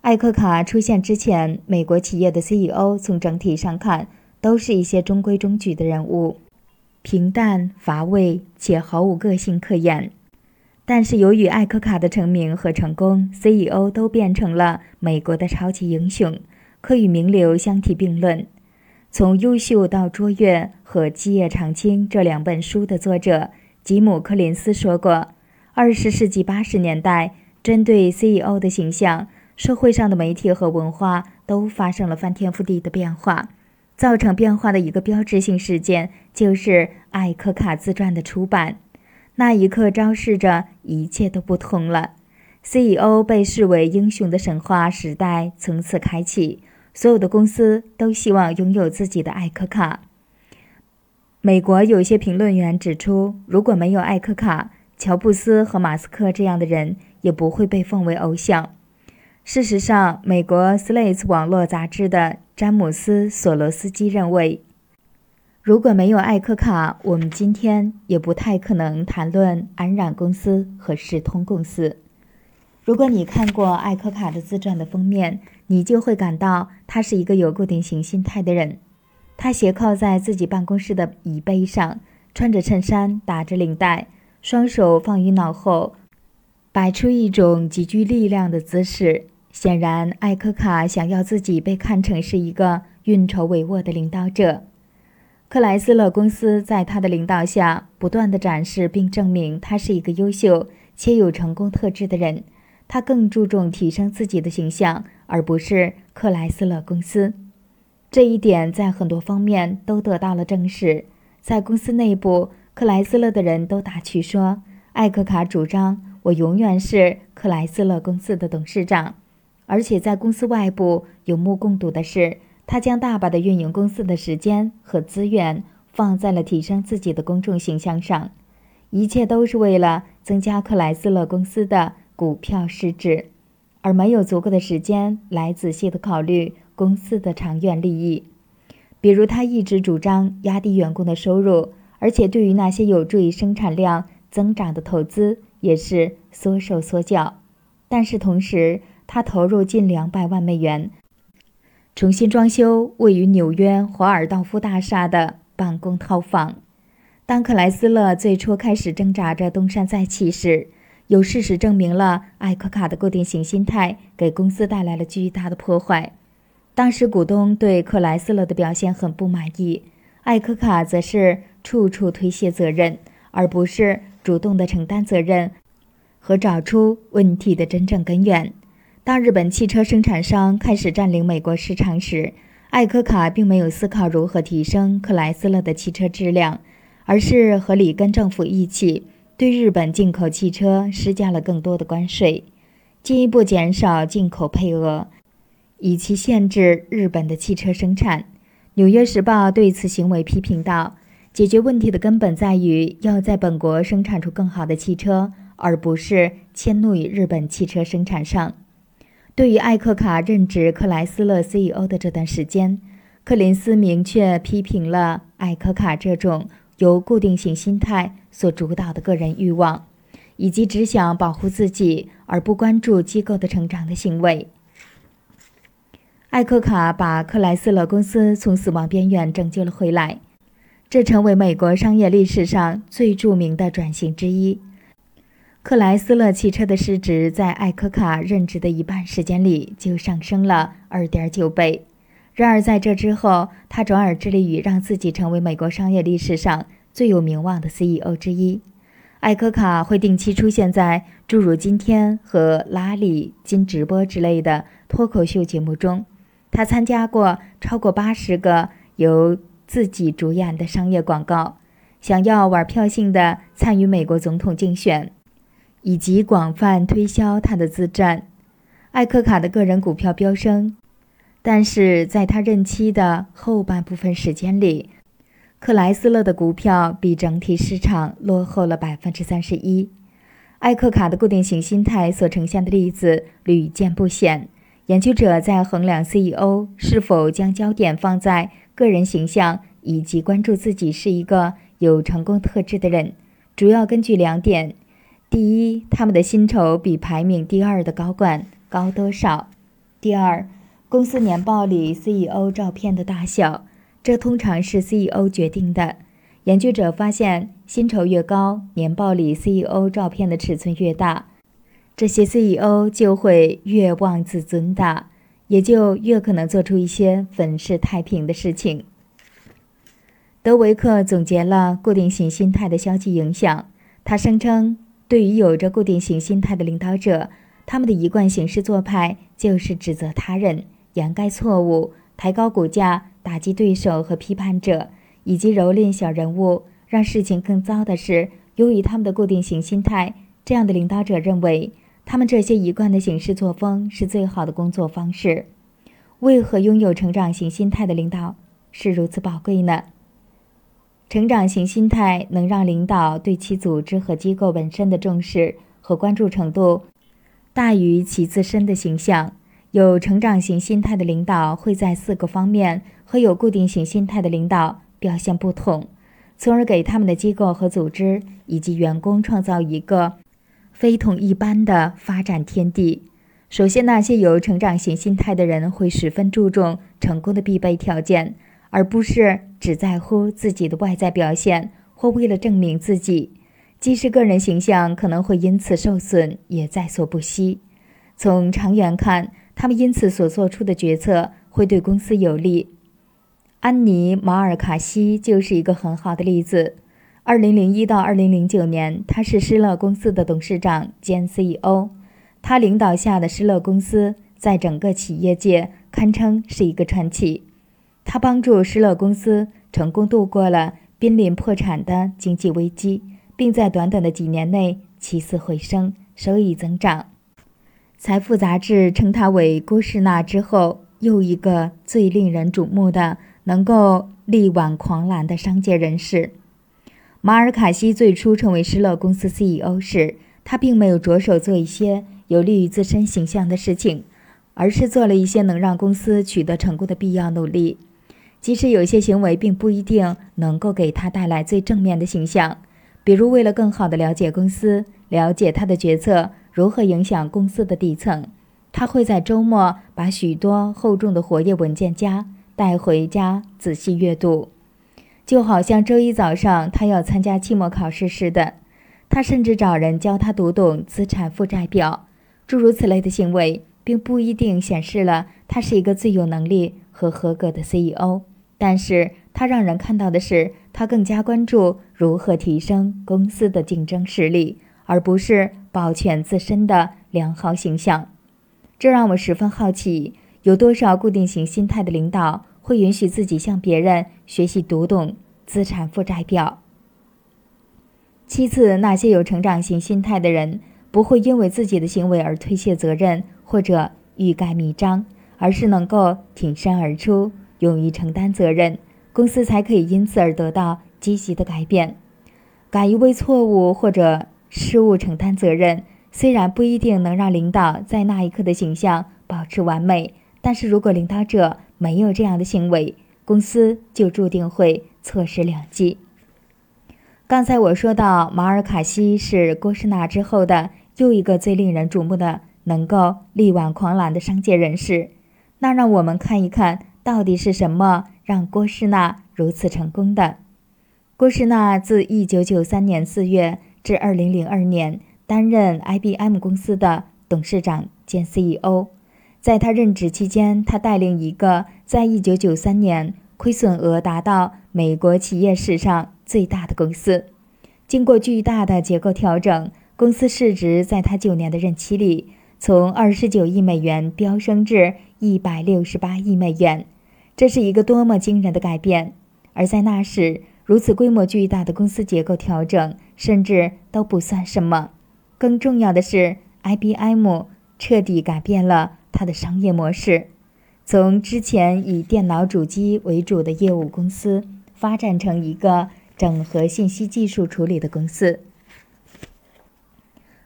艾科卡出现之前，美国企业的 CEO 从整体上看都是一些中规中矩的人物，平淡乏味且毫无个性可言。但是由于艾克卡的成名和成功，CEO 都变成了美国的超级英雄，可与名流相提并论。从《优秀到卓越》和《基业长青》这两本书的作者吉姆·柯林斯说过，二十世纪八十年代针对 CEO 的形象。社会上的媒体和文化都发生了翻天覆地的变化，造成变化的一个标志性事件就是《艾克卡自传》的出版。那一刻，昭示着一切都不同了。CEO 被视为英雄的神话时代从此开启，所有的公司都希望拥有自己的艾克卡。美国有些评论员指出，如果没有艾克卡，乔布斯和马斯克这样的人也不会被奉为偶像。事实上，美国《slate》网络杂志的詹姆斯·索罗斯基认为，如果没有艾科卡，我们今天也不太可能谈论安然公司和世通公司。如果你看过艾科卡的自传的封面，你就会感到他是一个有固定型心态的人。他斜靠在自己办公室的椅背上，穿着衬衫，打着领带，双手放于脑后，摆出一种极具力量的姿势。显然，艾科卡想要自己被看成是一个运筹帷幄的领导者。克莱斯勒公司在他的领导下，不断地展示并证明他是一个优秀且有成功特质的人。他更注重提升自己的形象，而不是克莱斯勒公司。这一点在很多方面都得到了证实。在公司内部，克莱斯勒的人都打趣说：“艾克卡主张我永远是克莱斯勒公司的董事长。”而且在公司外部有目共睹的是，他将大把的运营公司的时间和资源放在了提升自己的公众形象上，一切都是为了增加克莱斯勒公司的。股票市值，而没有足够的时间来仔细的考虑公司的长远利益。比如，他一直主张压低员工的收入，而且对于那些有助于生产量增长的投资也是缩手缩脚。但是同时，他投入近两百万美元，重新装修位于纽约华尔道夫大厦的办公套房。当克莱斯勒最初开始挣扎着东山再起时，有事实证明了艾克卡的固定型心态给公司带来了巨大的破坏。当时股东对克莱斯勒的表现很不满意，艾克卡则是处处推卸责任，而不是主动的承担责任和找出问题的真正根源。当日本汽车生产商开始占领美国市场时，艾克卡并没有思考如何提升克莱斯勒的汽车质量，而是和里根政府一起。对日本进口汽车施加了更多的关税，进一步减少进口配额，以期限制日本的汽车生产。《纽约时报》对此行为批评道：“解决问题的根本在于要在本国生产出更好的汽车，而不是迁怒于日本汽车生产商。”对于艾克卡任职克莱斯勒 CEO 的这段时间，柯林斯明确批评了艾克卡这种。由固定型心态所主导的个人欲望，以及只想保护自己而不关注机构的成长的行为。艾克卡把克莱斯勒公司从死亡边缘拯救了回来，这成为美国商业历史上最著名的转型之一。克莱斯勒汽车的市值在艾科卡任职的一半时间里就上升了二点九倍。然而，在这之后，他转而致力于让自己成为美国商业历史上最有名望的 CEO 之一。艾科卡会定期出现在诸如《今天》和《拉里金直播》之类的脱口秀节目中。他参加过超过八十个由自己主演的商业广告，想要玩票性的参与美国总统竞选，以及广泛推销他的自传。艾克卡的个人股票飙升。但是在他任期的后半部分时间里，克莱斯勒的股票比整体市场落后了百分之三十一。艾克卡的固定型心态所呈现的例子屡见不鲜。研究者在衡量 CEO 是否将焦点放在个人形象以及关注自己是一个有成功特质的人，主要根据两点：第一，他们的薪酬比排名第二的高管高多少；第二。公司年报里 CEO 照片的大小，这通常是 CEO 决定的。研究者发现，薪酬越高，年报里 CEO 照片的尺寸越大，这些 CEO 就会越妄自尊大，也就越可能做出一些粉饰太平的事情。德维克总结了固定型心态的消极影响。他声称，对于有着固定型心态的领导者，他们的一贯行事做派就是指责他人。掩盖错误，抬高股价，打击对手和批判者，以及蹂躏小人物。让事情更糟的是，由于他们的固定型心态，这样的领导者认为他们这些一贯的行事作风是最好的工作方式。为何拥有成长型心态的领导是如此宝贵呢？成长型心态能让领导对其组织和机构本身的重视和关注程度大于其自身的形象。有成长型心态的领导会在四个方面和有固定型心态的领导表现不同，从而给他们的机构和组织以及员工创造一个非同一般的发展天地。首先，那些有成长型心态的人会十分注重成功的必备条件，而不是只在乎自己的外在表现或为了证明自己。即使个人形象可能会因此受损，也在所不惜。从长远看，他们因此所做出的决策会对公司有利。安妮·马尔卡西就是一个很好的例子。2001到2009年，他是施乐公司的董事长兼 CEO。他领导下的施乐公司在整个企业界堪称是一个传奇。他帮助施乐公司成功度过了濒临破产的经济危机，并在短短的几年内起死回生，收益增长。财富杂志称他为郭士纳之后又一个最令人瞩目的、能够力挽狂澜的商界人士。马尔卡西最初成为施乐公司 CEO 时，他并没有着手做一些。有利于自身形象的事情，而是做了一些能让公司取得成功的必要努力。即使有些行为并不一定能够给他带来最正面的形象，比如为了更好地了解公司，了解他的决策如何影响公司的底层，他会在周末把许多厚重的活页文件夹带回家仔细阅读，就好像周一早上他要参加期末考试似的。他甚至找人教他读懂资产负债表。诸如此类的行为，并不一定显示了他是一个最有能力和合格的 CEO，但是他让人看到的是，他更加关注如何提升公司的竞争实力，而不是保全自身的良好形象。这让我十分好奇，有多少固定型心态的领导会允许自己向别人学习读懂资产负债表？其次，那些有成长型心态的人。不会因为自己的行为而推卸责任或者欲盖弥彰，而是能够挺身而出，勇于承担责任，公司才可以因此而得到积极的改变。敢于为错误或者失误承担责任，虽然不一定能让领导在那一刻的形象保持完美，但是如果领导者没有这样的行为，公司就注定会错失良机。刚才我说到马尔卡西是郭士纳之后的。又一个最令人瞩目的、能够力挽狂澜的商界人士，那让我们看一看到底是什么让郭士纳如此成功的。郭士纳自1993年4月至2002年担任 IBM 公司的董事长兼 CEO，在他任职期间，他带领一个在1993年亏损额达到美国企业史上最大的公司，经过巨大的结构调整。公司市值在他九年的任期里，从二十九亿美元飙升至一百六十八亿美元，这是一个多么惊人的改变！而在那时，如此规模巨大的公司结构调整甚至都不算什么。更重要的是，IBM 彻底改变了它的商业模式，从之前以电脑主机为主的业务公司，发展成一个整合信息技术处理的公司。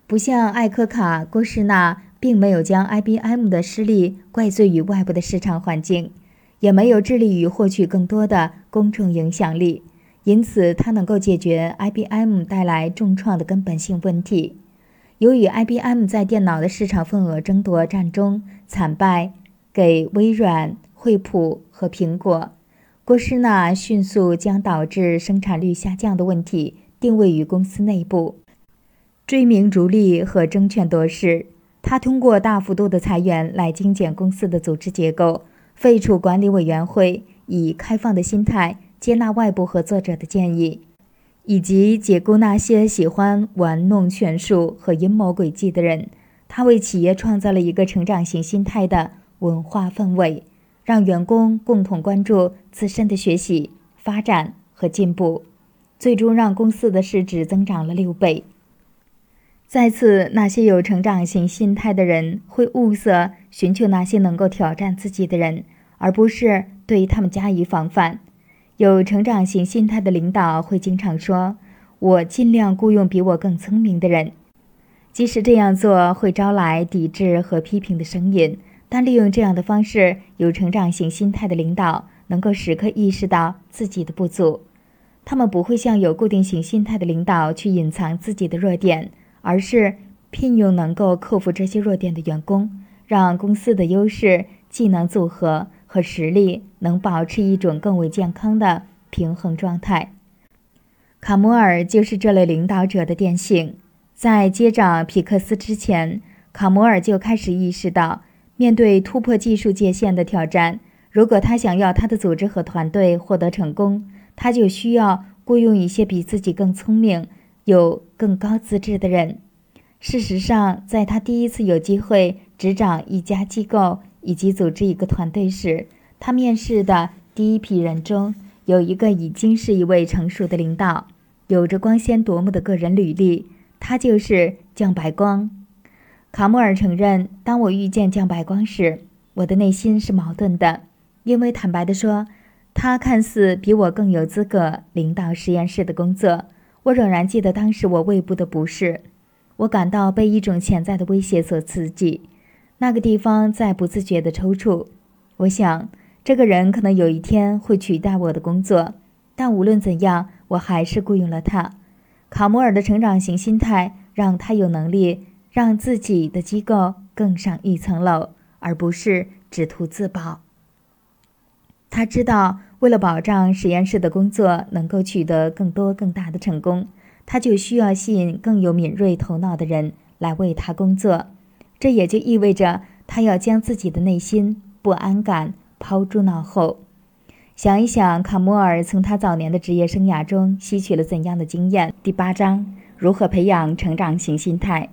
不像艾科卡、郭士纳，并没有将 IBM 的失利怪罪于外部的市场环境，也没有致力于获取更多的公众影响力，因此他能够解决 IBM 带来重创的根本性问题。由于 IBM 在电脑的市场份额争夺战中惨败给微软、惠普和苹果，郭士纳迅速将导致生产率下降的问题定位于公司内部。追名逐利和争权夺势，他通过大幅度的裁员来精简公司的组织结构，废除管理委员会，以开放的心态接纳外部合作者的建议，以及解雇那些喜欢玩弄权术和阴谋诡计的人。他为企业创造了一个成长型心态的文化氛围，让员工共同关注自身的学习、发展和进步，最终让公司的市值增长了六倍。再次，那些有成长型心态的人会物色、寻求那些能够挑战自己的人，而不是对他们加以防范。有成长型心态的领导会经常说：“我尽量雇佣比我更聪明的人。”即使这样做会招来抵制和批评的声音，但利用这样的方式，有成长型心态的领导能够时刻意识到自己的不足。他们不会像有固定型心态的领导去隐藏自己的弱点，而是聘用能够克服这些弱点的员工，让公司的优势、技能组合和实力能保持一种更为健康的平衡状态。卡摩尔就是这类领导者的典型。在接掌皮克斯之前，卡摩尔就开始意识到，面对突破技术界限的挑战，如果他想要他的组织和团队获得成功，他就需要雇佣一些比自己更聪明、有更高资质的人。事实上，在他第一次有机会执掌一家机构以及组织一个团队时，他面试的第一批人中有一个已经是一位成熟的领导。有着光鲜夺目的个人履历，他就是江白光。卡莫尔承认，当我遇见江白光时，我的内心是矛盾的，因为坦白地说，他看似比我更有资格领导实验室的工作。我仍然记得当时我胃部的不适，我感到被一种潜在的威胁所刺激，那个地方在不自觉地抽搐。我想，这个人可能有一天会取代我的工作，但无论怎样。我还是雇佣了他。卡摩尔的成长型心态让他有能力让自己的机构更上一层楼，而不是只图自保。他知道，为了保障实验室的工作能够取得更多更大的成功，他就需要吸引更有敏锐头脑的人来为他工作。这也就意味着他要将自己的内心不安感抛诸脑后。想一想，卡摩尔从他早年的职业生涯中吸取了怎样的经验？第八章：如何培养成长型心态？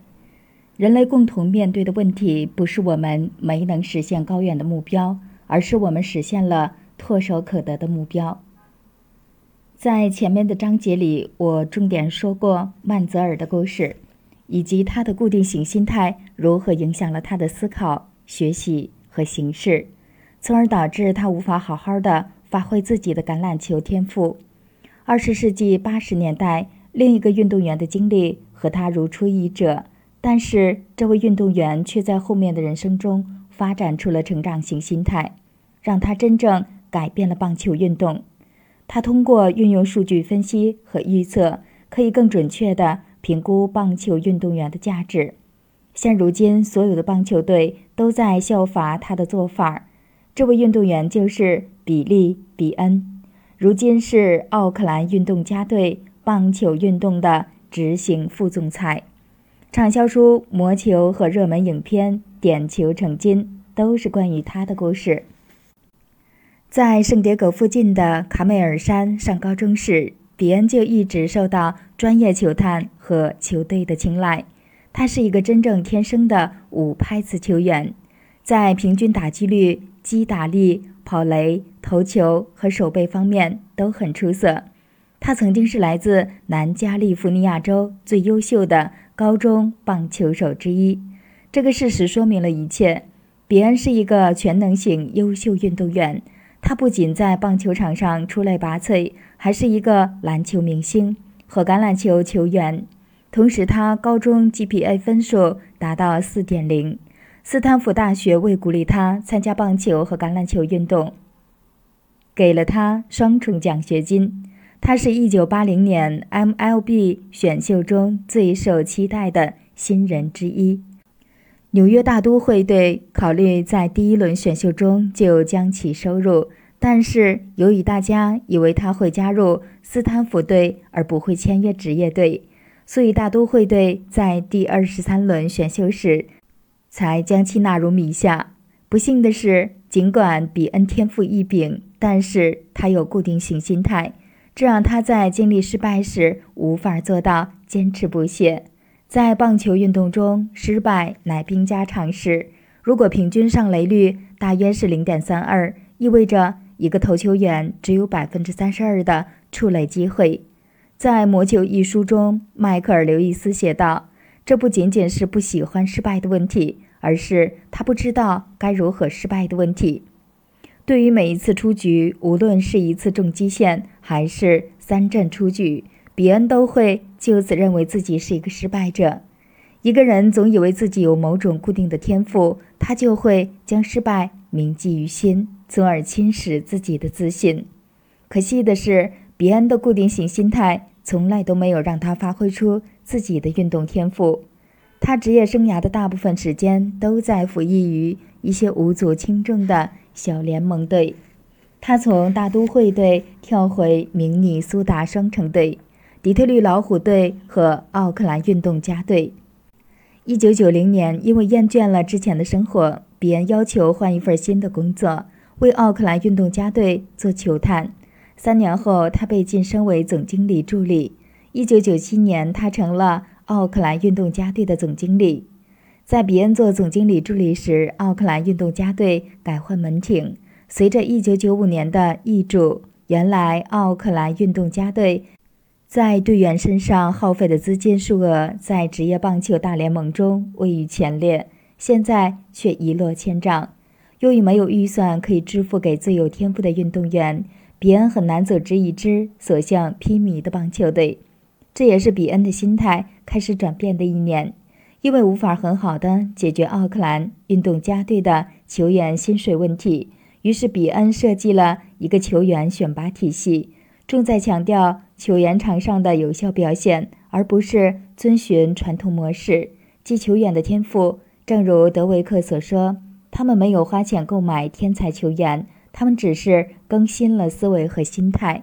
人类共同面对的问题，不是我们没能实现高远的目标，而是我们实现了唾手可得的目标。在前面的章节里，我重点说过曼泽尔的故事，以及他的固定型心态如何影响了他的思考、学习和行事，从而导致他无法好好的。发挥自己的橄榄球天赋。二十世纪八十年代，另一个运动员的经历和他如出一辙，但是这位运动员却在后面的人生中发展出了成长型心态，让他真正改变了棒球运动。他通过运用数据分析和预测，可以更准确地评估棒球运动员的价值。现如今，所有的棒球队都在效法他的做法。这位运动员就是。比利·比恩，如今是奥克兰运动家队棒球运动的执行副总裁。畅销书《魔球》和热门影片《点球成金》都是关于他的故事。在圣迭戈附近的卡梅尔山上高中时，比恩就一直受到专业球探和球队的青睐。他是一个真正天生的五拍子球员，在平均打击率、击打力。跑垒、投球和守备方面都很出色。他曾经是来自南加利福尼亚州最优秀的高中棒球手之一。这个事实说明了一切。比恩是一个全能型优秀运动员。他不仅在棒球场上出类拔萃，还是一个篮球明星和橄榄球球员。同时，他高中 GPA 分数达到4.0。斯坦福大学为鼓励他参加棒球和橄榄球运动，给了他双重奖学金。他是一九八零年 MLB 选秀中最受期待的新人之一。纽约大都会队考虑在第一轮选秀中就将其收入，但是由于大家以为他会加入斯坦福队而不会签约职业队，所以大都会队在第二十三轮选秀时。才将其纳入名下。不幸的是，尽管比恩天赋异禀，但是他有固定型心态，这让他在经历失败时无法做到坚持不懈。在棒球运动中，失败乃兵家常事。如果平均上垒率大约是零点三二，意味着一个投球员只有百分之三十二的触垒机会。在《魔球》一书中，迈克尔·刘易斯写道。这不仅仅是不喜欢失败的问题，而是他不知道该如何失败的问题。对于每一次出局，无论是一次重击线还是三振出局，比恩都会就此认为自己是一个失败者。一个人总以为自己有某种固定的天赋，他就会将失败铭记于心，从而侵蚀自己的自信。可惜的是，比恩的固定型心态从来都没有让他发挥出自己的运动天赋。他职业生涯的大部分时间都在服役于一些无足轻重的小联盟队。他从大都会队跳回明尼苏达双城队、底特律老虎队和奥克兰运动家队。一九九零年，因为厌倦了之前的生活，比恩要求换一份新的工作，为奥克兰运动家队做球探。三年后，他被晋升为总经理助理。一九九七年，他成了奥克兰运动家队的总经理。在比恩做总经理助理时，奥克兰运动家队改换门庭。随着1995年的易主，原来奥克兰运动家队在队员身上耗费的资金数额在职业棒球大联盟中位于前列，现在却一落千丈。由于没有预算可以支付给最有天赋的运动员，比恩很难组织一支所向披靡的棒球队。这也是比恩的心态开始转变的一年，因为无法很好的解决奥克兰运动家队的球员薪水问题。于是，比恩设计了一个球员选拔体系，重在强调球员场上的有效表现，而不是遵循传统模式即球员的天赋。正如德维克所说：“他们没有花钱购买天才球员，他们只是更新了思维和心态。”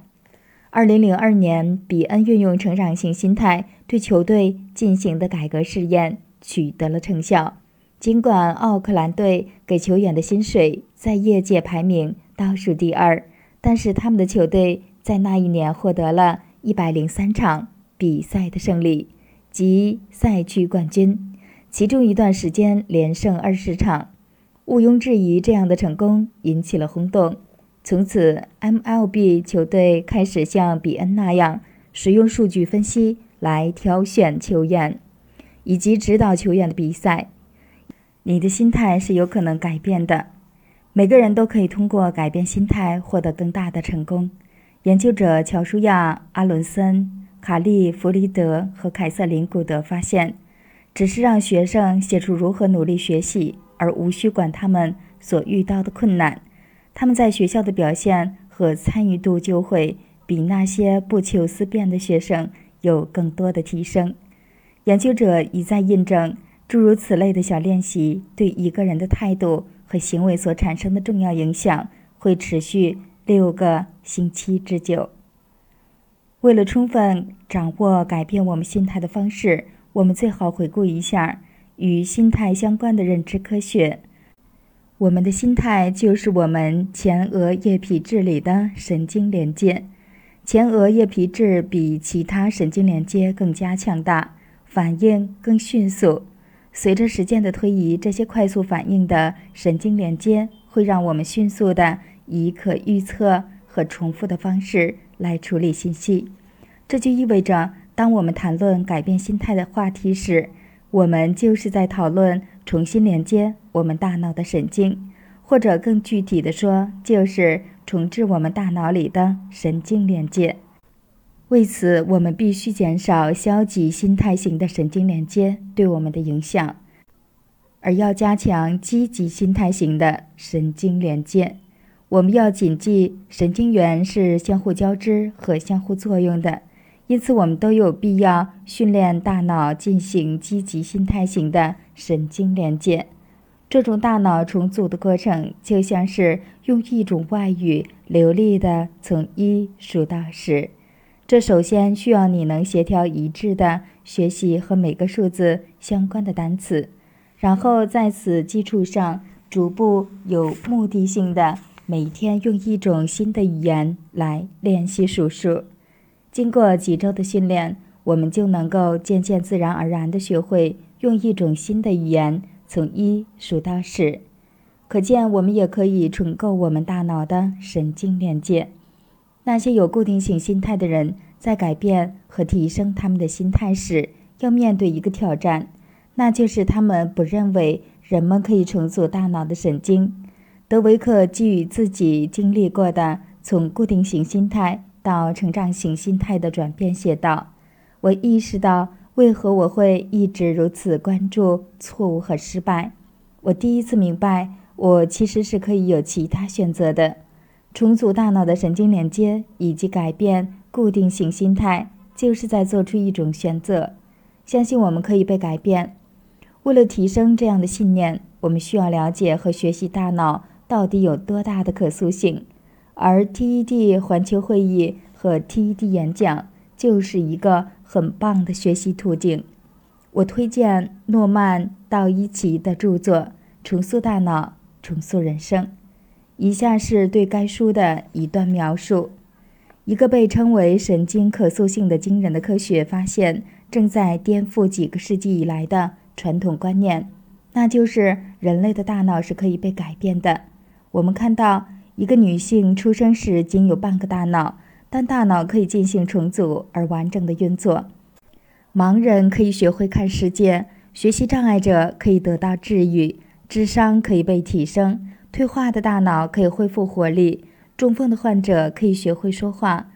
二零零二年，比恩运用成长型心态对球队进行的改革试验取得了成效。尽管奥克兰队给球员的薪水在业界排名倒数第二，但是他们的球队在那一年获得了一百零三场比赛的胜利，即赛区冠军，其中一段时间连胜二十场。毋庸置疑，这样的成功引起了轰动。从此，MLB 球队开始像比恩那样使用数据分析来挑选球员，以及指导球员的比赛。你的心态是有可能改变的，每个人都可以通过改变心态获得更大的成功。研究者乔舒亚·阿伦森、卡利·弗里德和凯瑟琳·古德发现，只是让学生写出如何努力学习，而无需管他们所遇到的困难，他们在学校的表现和参与度就会比那些不求思辨的学生有更多的提升。研究者一再印证。诸如此类的小练习对一个人的态度和行为所产生的重要影响会持续六个星期之久。为了充分掌握改变我们心态的方式，我们最好回顾一下与心态相关的认知科学。我们的心态就是我们前额叶皮质里的神经连接，前额叶皮质比其他神经连接更加强大，反应更迅速。随着时间的推移，这些快速反应的神经连接会让我们迅速的以可预测和重复的方式来处理信息。这就意味着，当我们谈论改变心态的话题时，我们就是在讨论重新连接我们大脑的神经，或者更具体的说，就是重置我们大脑里的神经连接。为此，我们必须减少消极心态型的神经连接对我们的影响，而要加强积极心态型的神经连接。我们要谨记，神经元是相互交织和相互作用的，因此我们都有必要训练大脑进行积极心态型的神经连接。这种大脑重组的过程，就像是用一种外语流利地从一数到十。这首先需要你能协调一致的学习和每个数字相关的单词，然后在此基础上逐步有目的性的每天用一种新的语言来练习数数。经过几周的训练，我们就能够渐渐自然而然地学会用一种新的语言从一数到十。可见，我们也可以重构我们大脑的神经连接。那些有固定性心态的人，在改变和提升他们的心态时，要面对一个挑战，那就是他们不认为人们可以重组大脑的神经。德维克基于自己经历过的从固定型心态到成长型心态的转变写道：“我意识到为何我会一直如此关注错误和失败。我第一次明白我其实是可以有其他选择的。重组大脑的神经连接以及改变固定型心态，就是在做出一种选择，相信我们可以被改变。为了提升这样的信念，我们需要了解和学习大脑到底有多大的可塑性，而 TED 环球会议和 TED 演讲就是一个很棒的学习途径。我推荐诺曼·道伊奇的著作《重塑大脑，重塑人生》。以下是对该书的一段描述：一个被称为神经可塑性的惊人的科学发现，正在颠覆几个世纪以来的传统观念，那就是人类的大脑是可以被改变的。我们看到，一个女性出生时仅有半个大脑，但大脑可以进行重组而完整的运作。盲人可以学会看世界，学习障碍者可以得到治愈，智商可以被提升。退化的大脑可以恢复活力，中风的患者可以学会说话，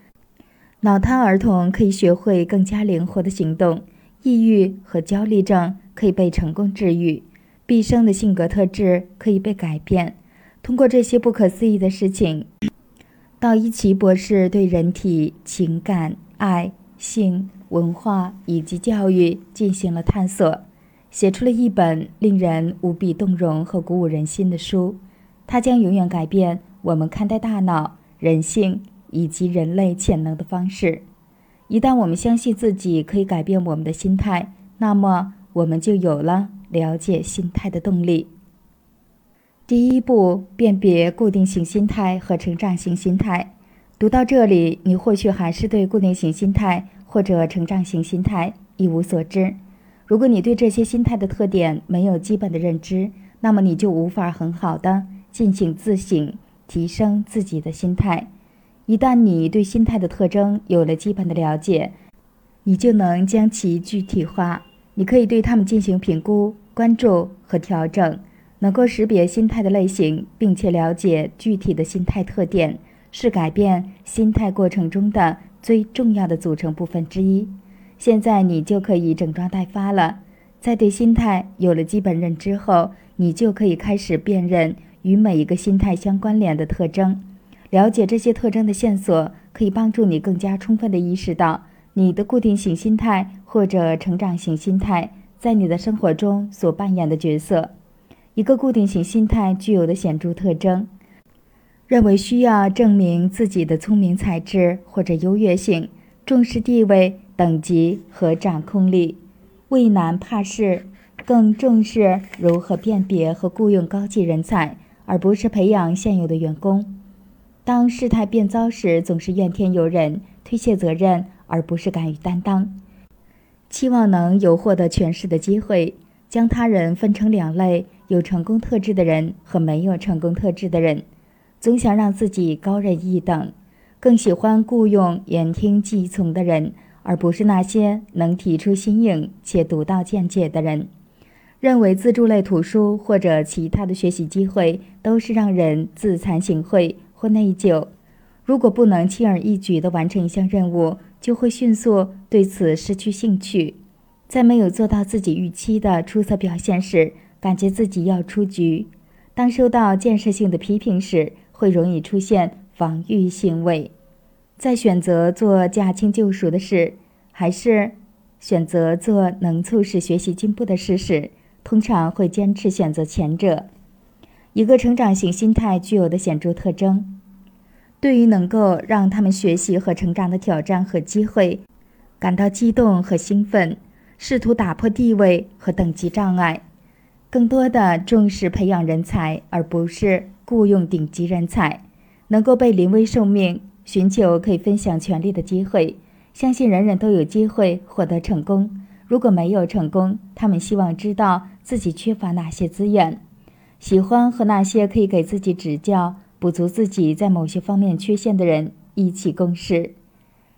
脑瘫儿童可以学会更加灵活的行动，抑郁和焦虑症可以被成功治愈，毕生的性格特质可以被改变。通过这些不可思议的事情，道伊奇博士对人体、情感、爱、性、文化以及教育进行了探索，写出了一本令人无比动容和鼓舞人心的书。它将永远改变我们看待大脑、人性以及人类潜能的方式。一旦我们相信自己可以改变我们的心态，那么我们就有了了解心态的动力。第一步，辨别固定型心态和成长型心态。读到这里，你或许还是对固定型心态或者成长型心态一无所知。如果你对这些心态的特点没有基本的认知，那么你就无法很好的。进行自省，提升自己的心态。一旦你对心态的特征有了基本的了解，你就能将其具体化。你可以对他们进行评估、关注和调整。能够识别心态的类型，并且了解具体的心态特点，是改变心态过程中的最重要的组成部分之一。现在你就可以整装待发了。在对心态有了基本认知后，你就可以开始辨认。与每一个心态相关联的特征，了解这些特征的线索，可以帮助你更加充分地意识到你的固定型心态或者成长型心态在你的生活中所扮演的角色。一个固定型心态具有的显著特征：认为需要证明自己的聪明才智或者优越性，重视地位、等级和掌控力，畏难怕事，更重视如何辨别和雇佣高级人才。而不是培养现有的员工。当事态变糟时，总是怨天尤人，推卸责任，而不是敢于担当。期望能有获得权势的机会，将他人分成两类：有成功特质的人和没有成功特质的人。总想让自己高人一等，更喜欢雇佣言听计从的人，而不是那些能提出新颖且独到见解的人。认为自助类图书或者其他的学习机会都是让人自惭形秽或内疚。如果不能轻而易举地完成一项任务，就会迅速对此失去兴趣。在没有做到自己预期的出色表现时，感觉自己要出局。当受到建设性的批评时，会容易出现防御行为。在选择做驾轻就熟的事，还是选择做能促使学习进步的事时，通常会坚持选择前者。一个成长型心态具有的显著特征，对于能够让他们学习和成长的挑战和机会，感到激动和兴奋，试图打破地位和等级障碍，更多的重视培养人才，而不是雇佣顶级人才，能够被临危受命，寻求可以分享权力的机会，相信人人都有机会获得成功。如果没有成功，他们希望知道自己缺乏哪些资源，喜欢和那些可以给自己指教、补足自己在某些方面缺陷的人一起共事。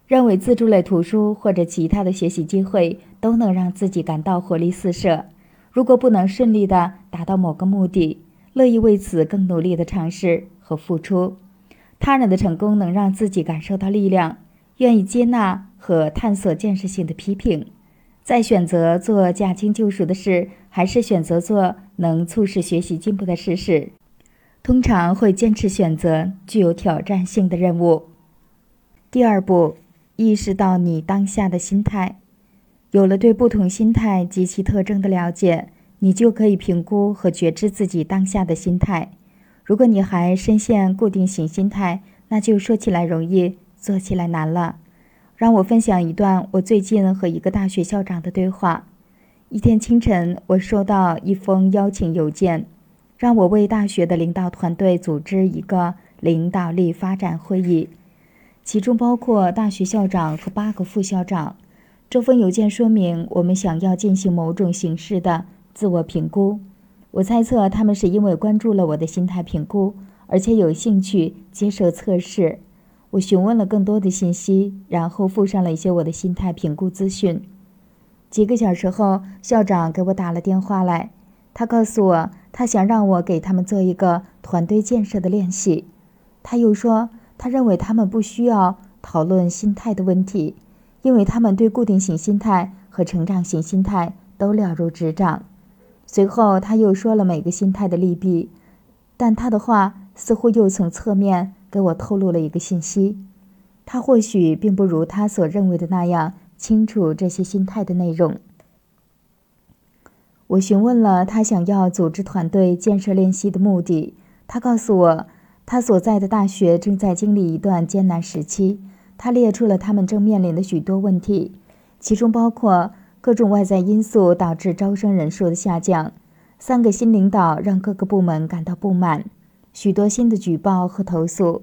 认为自助类图书或者其他的学习机会都能让自己感到活力四射。如果不能顺利地达到某个目的，乐意为此更努力地尝试和付出。他人的成功能让自己感受到力量，愿意接纳和探索建设性的批评。在选择做驾轻就熟的事，还是选择做能促使学习进步的事时，通常会坚持选择具有挑战性的任务。第二步，意识到你当下的心态。有了对不同心态及其特征的了解，你就可以评估和觉知自己当下的心态。如果你还深陷固定型心态，那就说起来容易，做起来难了。让我分享一段我最近和一个大学校长的对话。一天清晨，我收到一封邀请邮件，让我为大学的领导团队组织一个领导力发展会议，其中包括大学校长和八个副校长。这封邮件说明我们想要进行某种形式的自我评估。我猜测他们是因为关注了我的心态评估，而且有兴趣接受测试。我询问了更多的信息，然后附上了一些我的心态评估资讯。几个小时后，校长给我打了电话来，他告诉我他想让我给他们做一个团队建设的练习。他又说，他认为他们不需要讨论心态的问题。因为他们对固定型心态和成长型心态都了如指掌。随后，他又说了每个心态的利弊，但他的话似乎又从侧面给我透露了一个信息：他或许并不如他所认为的那样清楚这些心态的内容。我询问了他想要组织团队建设练习的目的，他告诉我，他所在的大学正在经历一段艰难时期。他列出了他们正面临的许多问题，其中包括各种外在因素导致招生人数的下降，三个新领导让各个部门感到不满，许多新的举报和投诉，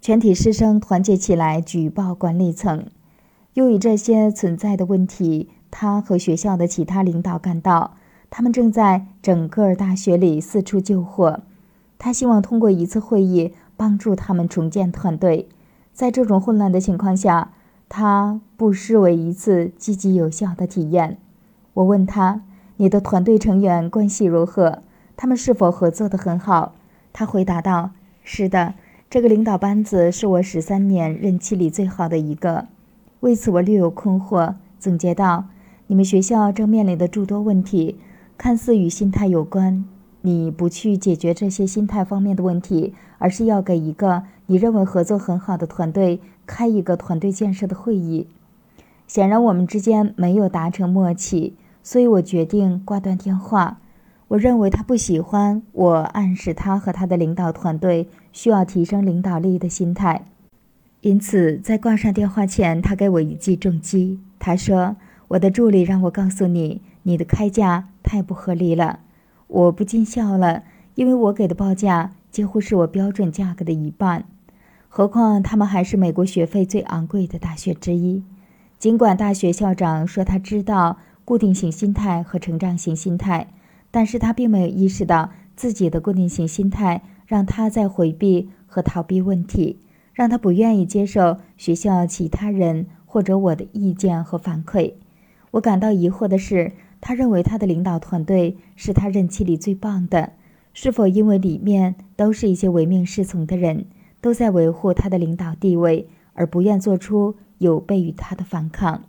全体师生团结起来举报管理层。由于这些存在的问题，他和学校的其他领导感到，他们正在整个大学里四处救火。他希望通过一次会议帮助他们重建团队。在这种混乱的情况下，他不失为一次积极有效的体验。我问他：“你的团队成员关系如何？他们是否合作得很好？”他回答道：“是的，这个领导班子是我十三年任期里最好的一个。”为此，我略有困惑，总结道：“你们学校正面临的诸多问题，看似与心态有关。”你不去解决这些心态方面的问题，而是要给一个你认为合作很好的团队开一个团队建设的会议。显然我们之间没有达成默契，所以我决定挂断电话。我认为他不喜欢我暗示他和他的领导团队需要提升领导力的心态，因此在挂上电话前，他给我一记重击。他说：“我的助理让我告诉你，你的开价太不合理了。”我不禁笑了，因为我给的报价几乎是我标准价格的一半。何况他们还是美国学费最昂贵的大学之一。尽管大学校长说他知道固定型心态和成长型心态，但是他并没有意识到自己的固定型心态让他在回避和逃避问题，让他不愿意接受学校其他人或者我的意见和反馈。我感到疑惑的是。他认为他的领导团队是他任期里最棒的，是否因为里面都是一些唯命是从的人，都在维护他的领导地位，而不愿做出有悖于他的反抗？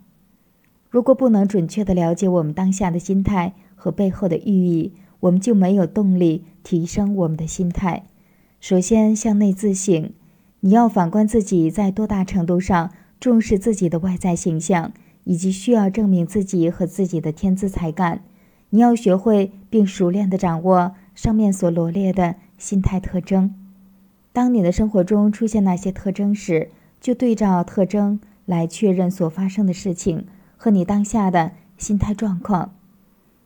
如果不能准确地了解我们当下的心态和背后的寓意，我们就没有动力提升我们的心态。首先，向内自省，你要反观自己在多大程度上重视自己的外在形象。以及需要证明自己和自己的天资才干，你要学会并熟练地掌握上面所罗列的心态特征。当你的生活中出现那些特征时，就对照特征来确认所发生的事情和你当下的心态状况。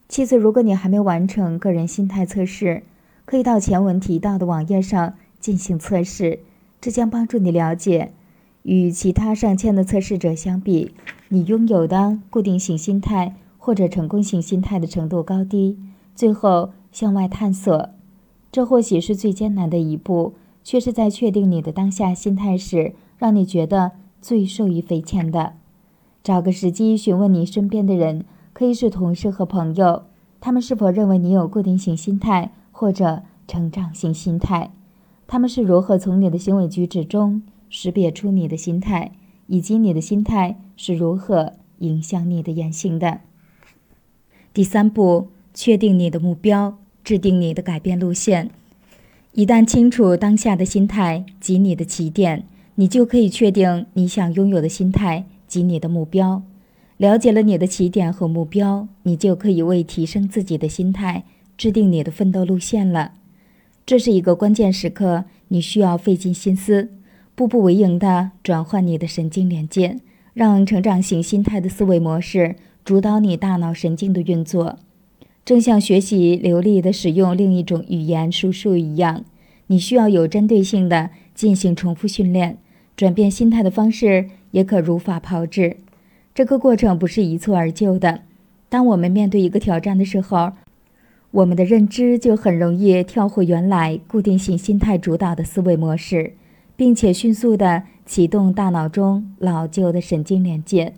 其次，如果你还没完成个人心态测试，可以到前文提到的网页上进行测试，这将帮助你了解。与其他上千的测试者相比，你拥有的固定型心态或者成功型心态的程度高低。最后向外探索，这或许是最艰难的一步，却是在确定你的当下心态时，让你觉得最受益匪浅的。找个时机询问你身边的人，可以是同事和朋友，他们是否认为你有固定型心态或者成长型心态？他们是如何从你的行为举止中？识别出你的心态，以及你的心态是如何影响你的言行的。第三步，确定你的目标，制定你的改变路线。一旦清楚当下的心态及你的起点，你就可以确定你想拥有的心态及你的目标。了解了你的起点和目标，你就可以为提升自己的心态制定你的奋斗路线了。这是一个关键时刻，你需要费尽心思，步步为营地转换你的神经连接，让成长型心态的思维模式主导你大脑神经的运作。正像学习流利地使用另一种语言输出一样，你需要有针对性地进行重复训练。转变心态的方式也可如法炮制。这个过程不是一蹴而就的。当我们面对一个挑战的时候，我们的认知就很容易跳回原来固定性心态主导的思维模式，并且迅速地启动大脑中老旧的神经连接。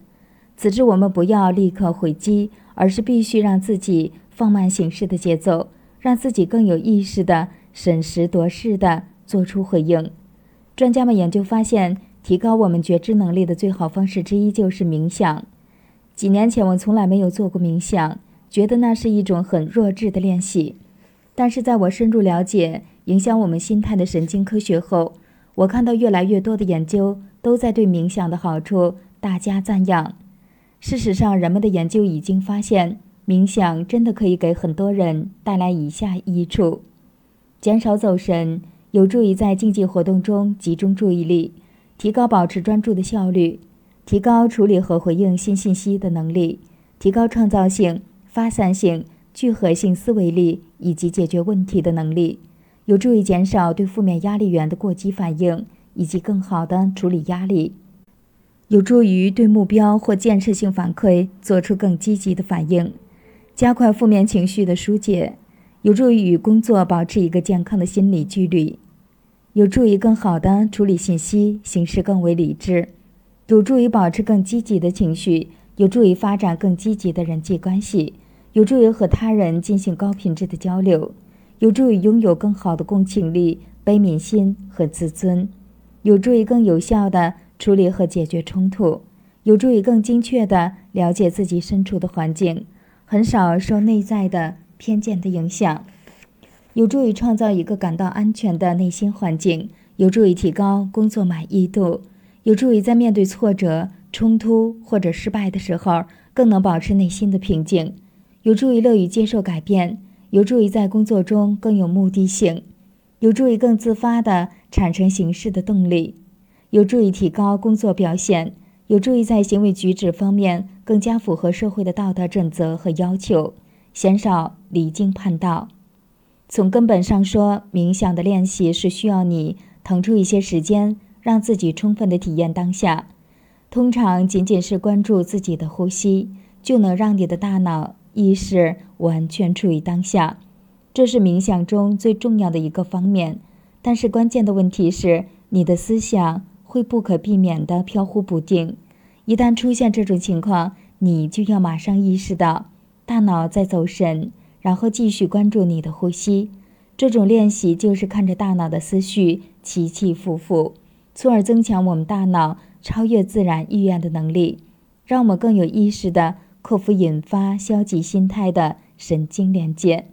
此时，我们不要立刻回击，而是必须让自己。放慢行事的节奏，让自己更有意识地审时度势地做出回应。专家们研究发现，提高我们觉知能力的最好方式之一就是冥想。几年前，我从来没有做过冥想，觉得那是一种很弱智的练习。但是，在我深入了解影响我们心态的神经科学后，我看到越来越多的研究都在对冥想的好处大加赞扬。事实上，人们的研究已经发现。冥想真的可以给很多人带来以下益处：减少走神，有助于在竞技活动中集中注意力，提高保持专注的效率，提高处理和回应新信息的能力，提高创造性、发散性、聚合性思维力以及解决问题的能力，有助于减少对负面压力源的过激反应，以及更好地处理压力，有助于对目标或建设性反馈做出更积极的反应。加快负面情绪的疏解，有助于与工作保持一个健康的心理距离，有助于更好的处理信息，行事更为理智，有助于保持更积极的情绪，有助于发展更积极的人际关系，有助于和他人进行高品质的交流，有助于拥有更好的共情力、悲悯心和自尊，有助于更有效的处理和解决冲突，有助于更精确的了解自己身处的环境。很少受内在的偏见的影响，有助于创造一个感到安全的内心环境，有助于提高工作满意度，有助于在面对挫折、冲突或者失败的时候更能保持内心的平静，有助于乐于接受改变，有助于在工作中更有目的性，有助于更自发地产生行事的动力，有助于提高工作表现。有助于在行为举止方面更加符合社会的道德准则和要求，减少离经叛道。从根本上说，冥想的练习是需要你腾出一些时间，让自己充分的体验当下。通常，仅仅是关注自己的呼吸，就能让你的大脑意识完全处于当下。这是冥想中最重要的一个方面。但是，关键的问题是你的思想。会不可避免地飘忽不定，一旦出现这种情况，你就要马上意识到大脑在走神，然后继续关注你的呼吸。这种练习就是看着大脑的思绪起起伏伏，从而增强我们大脑超越自然意愿的能力，让我们更有意识地克服引发消极心态的神经连接，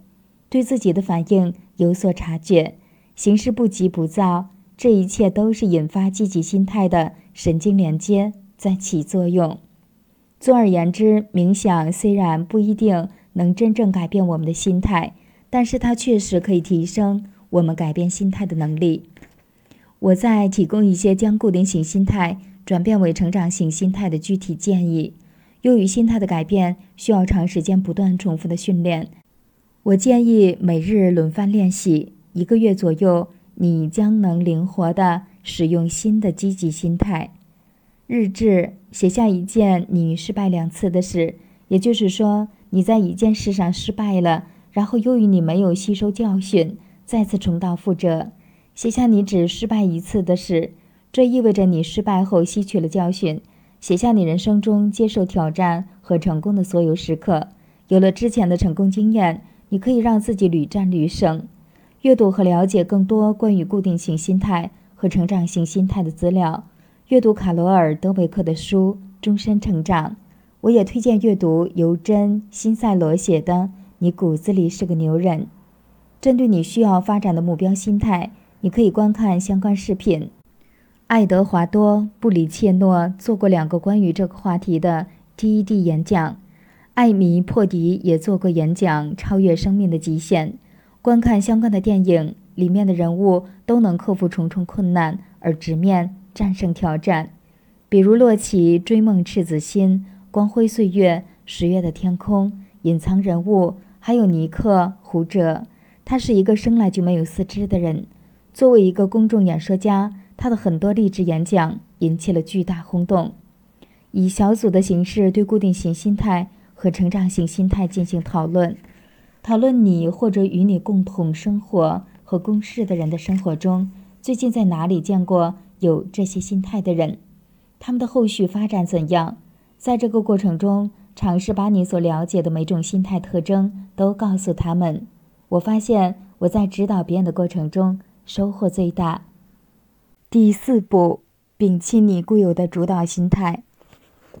对自己的反应有所察觉，行事不急不躁。这一切都是引发积极心态的神经连接在起作用。总而言之，冥想虽然不一定能真正改变我们的心态，但是它确实可以提升我们改变心态的能力。我在提供一些将固定型心态转变为成长型心态的具体建议。由于心态的改变需要长时间不断重复的训练，我建议每日轮番练习一个月左右。你将能灵活地使用新的积极心态。日志写下一件你失败两次的事，也就是说你在一件事上失败了，然后由于你没有吸收教训，再次重蹈覆辙。写下你只失败一次的事，这意味着你失败后吸取了教训。写下你人生中接受挑战和成功的所有时刻。有了之前的成功经验，你可以让自己屡战屡胜。阅读和了解更多关于固定型心态和成长型心态的资料，阅读卡罗尔·德维克的书《终身成长》。我也推荐阅读尤真·辛塞罗写的《你骨子里是个牛人》。针对你需要发展的目标心态，你可以观看相关视频。爱德华多·布里切诺做过两个关于这个话题的 TED 演讲，艾米·珀迪也做过演讲《超越生命的极限》。观看相关的电影，里面的人物都能克服重重困难而直面战胜挑战，比如洛奇追梦赤子心、光辉岁月、十月的天空、隐藏人物，还有尼克胡哲。他是一个生来就没有四肢的人。作为一个公众演说家，他的很多励志演讲引起了巨大轰动。以小组的形式对固定型心态和成长型心态进行讨论。讨论你或者与你共同生活和共事的人的生活中，最近在哪里见过有这些心态的人？他们的后续发展怎样？在这个过程中，尝试把你所了解的每种心态特征都告诉他们。我发现我在指导别人的过程中收获最大。第四步，摒弃你固有的主导心态。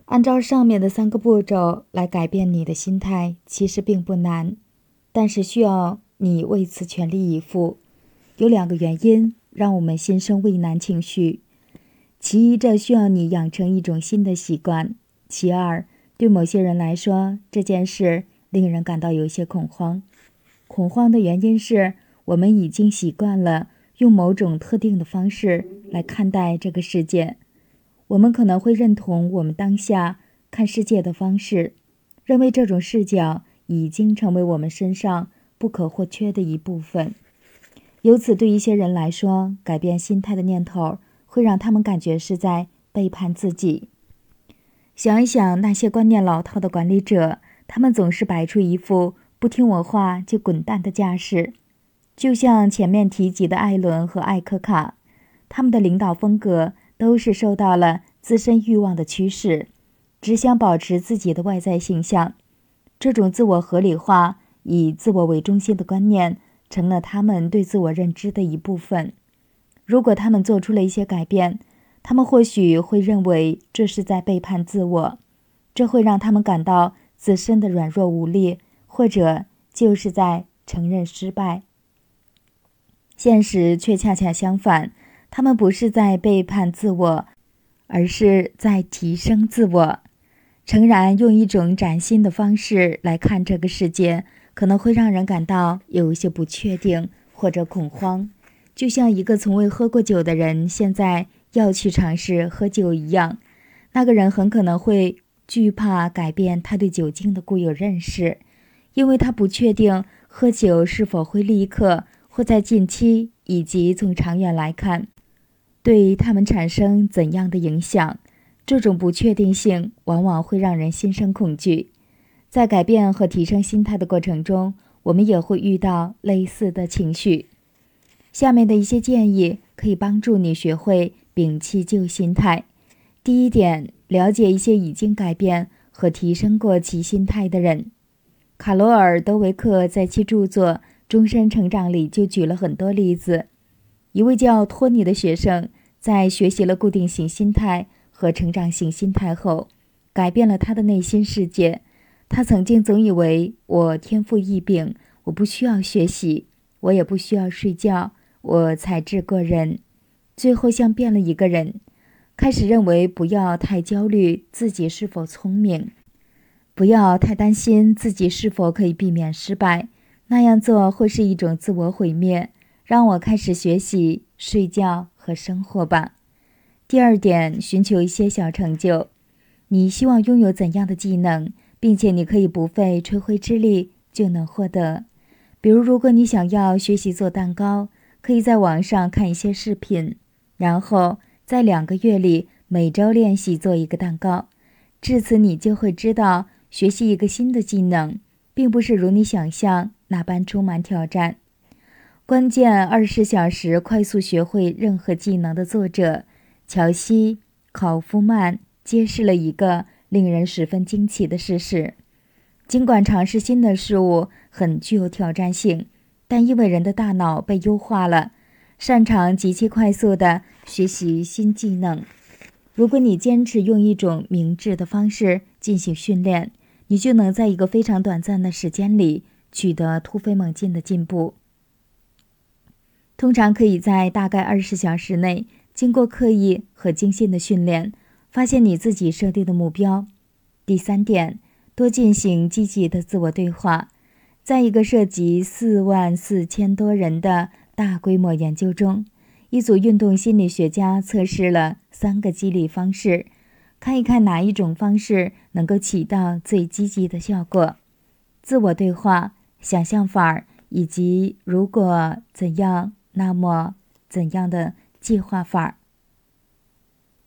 按照上面的三个步骤来改变你的心态，其实并不难。但是需要你为此全力以赴，有两个原因让我们心生畏难情绪。其一，这需要你养成一种新的习惯；其二，对某些人来说，这件事令人感到有些恐慌。恐慌的原因是我们已经习惯了用某种特定的方式来看待这个世界。我们可能会认同我们当下看世界的方式，认为这种视角。已经成为我们身上不可或缺的一部分。由此，对一些人来说，改变心态的念头会让他们感觉是在背叛自己。想一想那些观念老套的管理者，他们总是摆出一副不听我话就滚蛋的架势。就像前面提及的艾伦和艾克卡，他们的领导风格都是受到了自身欲望的驱使，只想保持自己的外在形象。这种自我合理化、以自我为中心的观念，成了他们对自我认知的一部分。如果他们做出了一些改变，他们或许会认为这是在背叛自我，这会让他们感到自身的软弱无力，或者就是在承认失败。现实却恰恰相反，他们不是在背叛自我，而是在提升自我。诚然，用一种崭新的方式来看这个世界，可能会让人感到有一些不确定或者恐慌，就像一个从未喝过酒的人现在要去尝试喝酒一样。那个人很可能会惧怕改变他对酒精的固有认识，因为他不确定喝酒是否会立刻或在近期以及从长远来看，对他们产生怎样的影响。这种不确定性往往会让人心生恐惧。在改变和提升心态的过程中，我们也会遇到类似的情绪。下面的一些建议可以帮助你学会摒弃旧心态。第一点，了解一些已经改变和提升过其心态的人。卡罗尔·德维克在其著作《终身成长》里就举了很多例子。一位叫托尼的学生在学习了固定型心态。和成长型心态后，改变了他的内心世界。他曾经总以为我天赋异禀，我不需要学习，我也不需要睡觉，我才智过人。最后像变了一个人，开始认为不要太焦虑自己是否聪明，不要太担心自己是否可以避免失败，那样做会是一种自我毁灭。让我开始学习、睡觉和生活吧。第二点，寻求一些小成就。你希望拥有怎样的技能，并且你可以不费吹灰之力就能获得。比如，如果你想要学习做蛋糕，可以在网上看一些视频，然后在两个月里每周练习做一个蛋糕。至此，你就会知道，学习一个新的技能，并不是如你想象那般充满挑战。关键二十小时快速学会任何技能的作者。乔西·考夫曼揭示了一个令人十分惊奇的事实：尽管尝试新的事物很具有挑战性，但因为人的大脑被优化了，擅长极其快速地学习新技能。如果你坚持用一种明智的方式进行训练，你就能在一个非常短暂的时间里取得突飞猛进的进步。通常可以在大概二十小时内，经过刻意和精心的训练，发现你自己设定的目标。第三点，多进行积极的自我对话。在一个涉及四万四千多人的大规模研究中，一组运动心理学家测试了三个激励方式，看一看哪一种方式能够起到最积极的效果。自我对话、想象法以及如果怎样，那么怎样的计划法。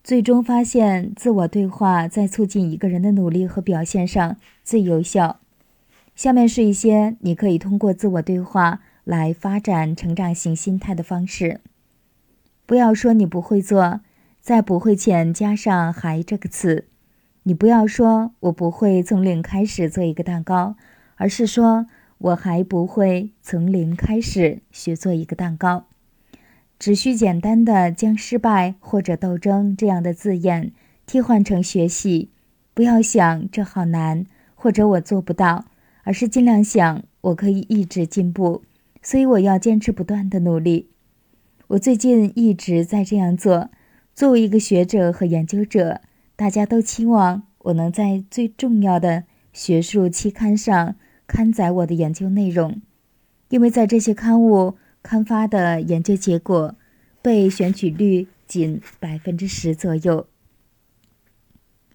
最终发现，自我对话在促进一个人的努力和表现上最有效。下面是一些你可以通过自我对话来发展成长型心态的方式。不要说你不会做，在不会前加上“还”这个词。你不要说我不会从零开始做一个蛋糕，而是说我还不会从零开始学做一个蛋糕。只需简单的将“失败”或者“斗争”这样的字眼替换成“学习”。不要想这好难，或者我做不到。而是尽量想，我可以一直进步，所以我要坚持不断的努力。我最近一直在这样做。作为一个学者和研究者，大家都期望我能在最重要的学术期刊上刊载我的研究内容，因为在这些刊物刊发的研究结果被选取率仅百分之十左右。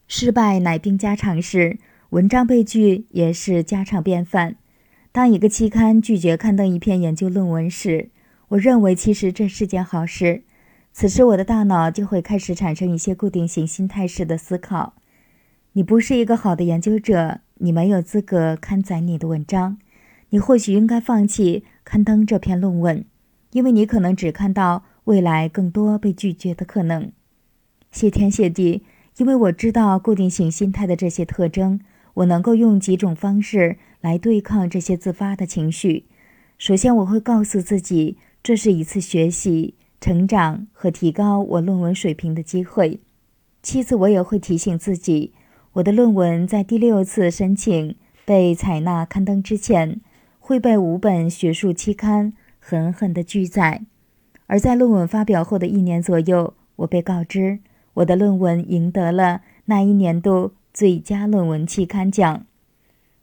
失败乃兵家常事。文章被拒也是家常便饭。当一个期刊拒绝刊登一篇研究论文时，我认为其实这是件好事。此时，我的大脑就会开始产生一些固定型心态式的思考：你不是一个好的研究者，你没有资格刊载你的文章，你或许应该放弃刊登这篇论文，因为你可能只看到未来更多被拒绝的可能。谢天谢地，因为我知道固定型心态的这些特征。我能够用几种方式来对抗这些自发的情绪。首先，我会告诉自己，这是一次学习、成长和提高我论文水平的机会。其次，我也会提醒自己，我的论文在第六次申请被采纳刊登之前，会被五本学术期刊狠狠地拒载。而在论文发表后的一年左右，我被告知我的论文赢得了那一年度。最佳论文期刊奖。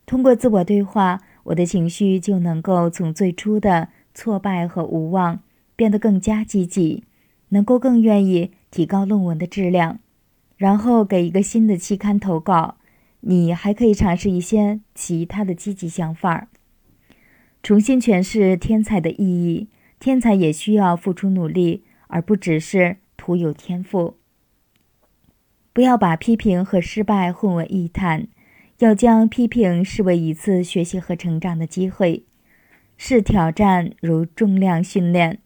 通过自我对话，我的情绪就能够从最初的挫败和无望变得更加积极，能够更愿意提高论文的质量，然后给一个新的期刊投稿。你还可以尝试一些其他的积极想法，重新诠释天才的意义。天才也需要付出努力，而不只是徒有天赋。不要把批评和失败混为一谈，要将批评视为一次学习和成长的机会。视挑战如重量训练，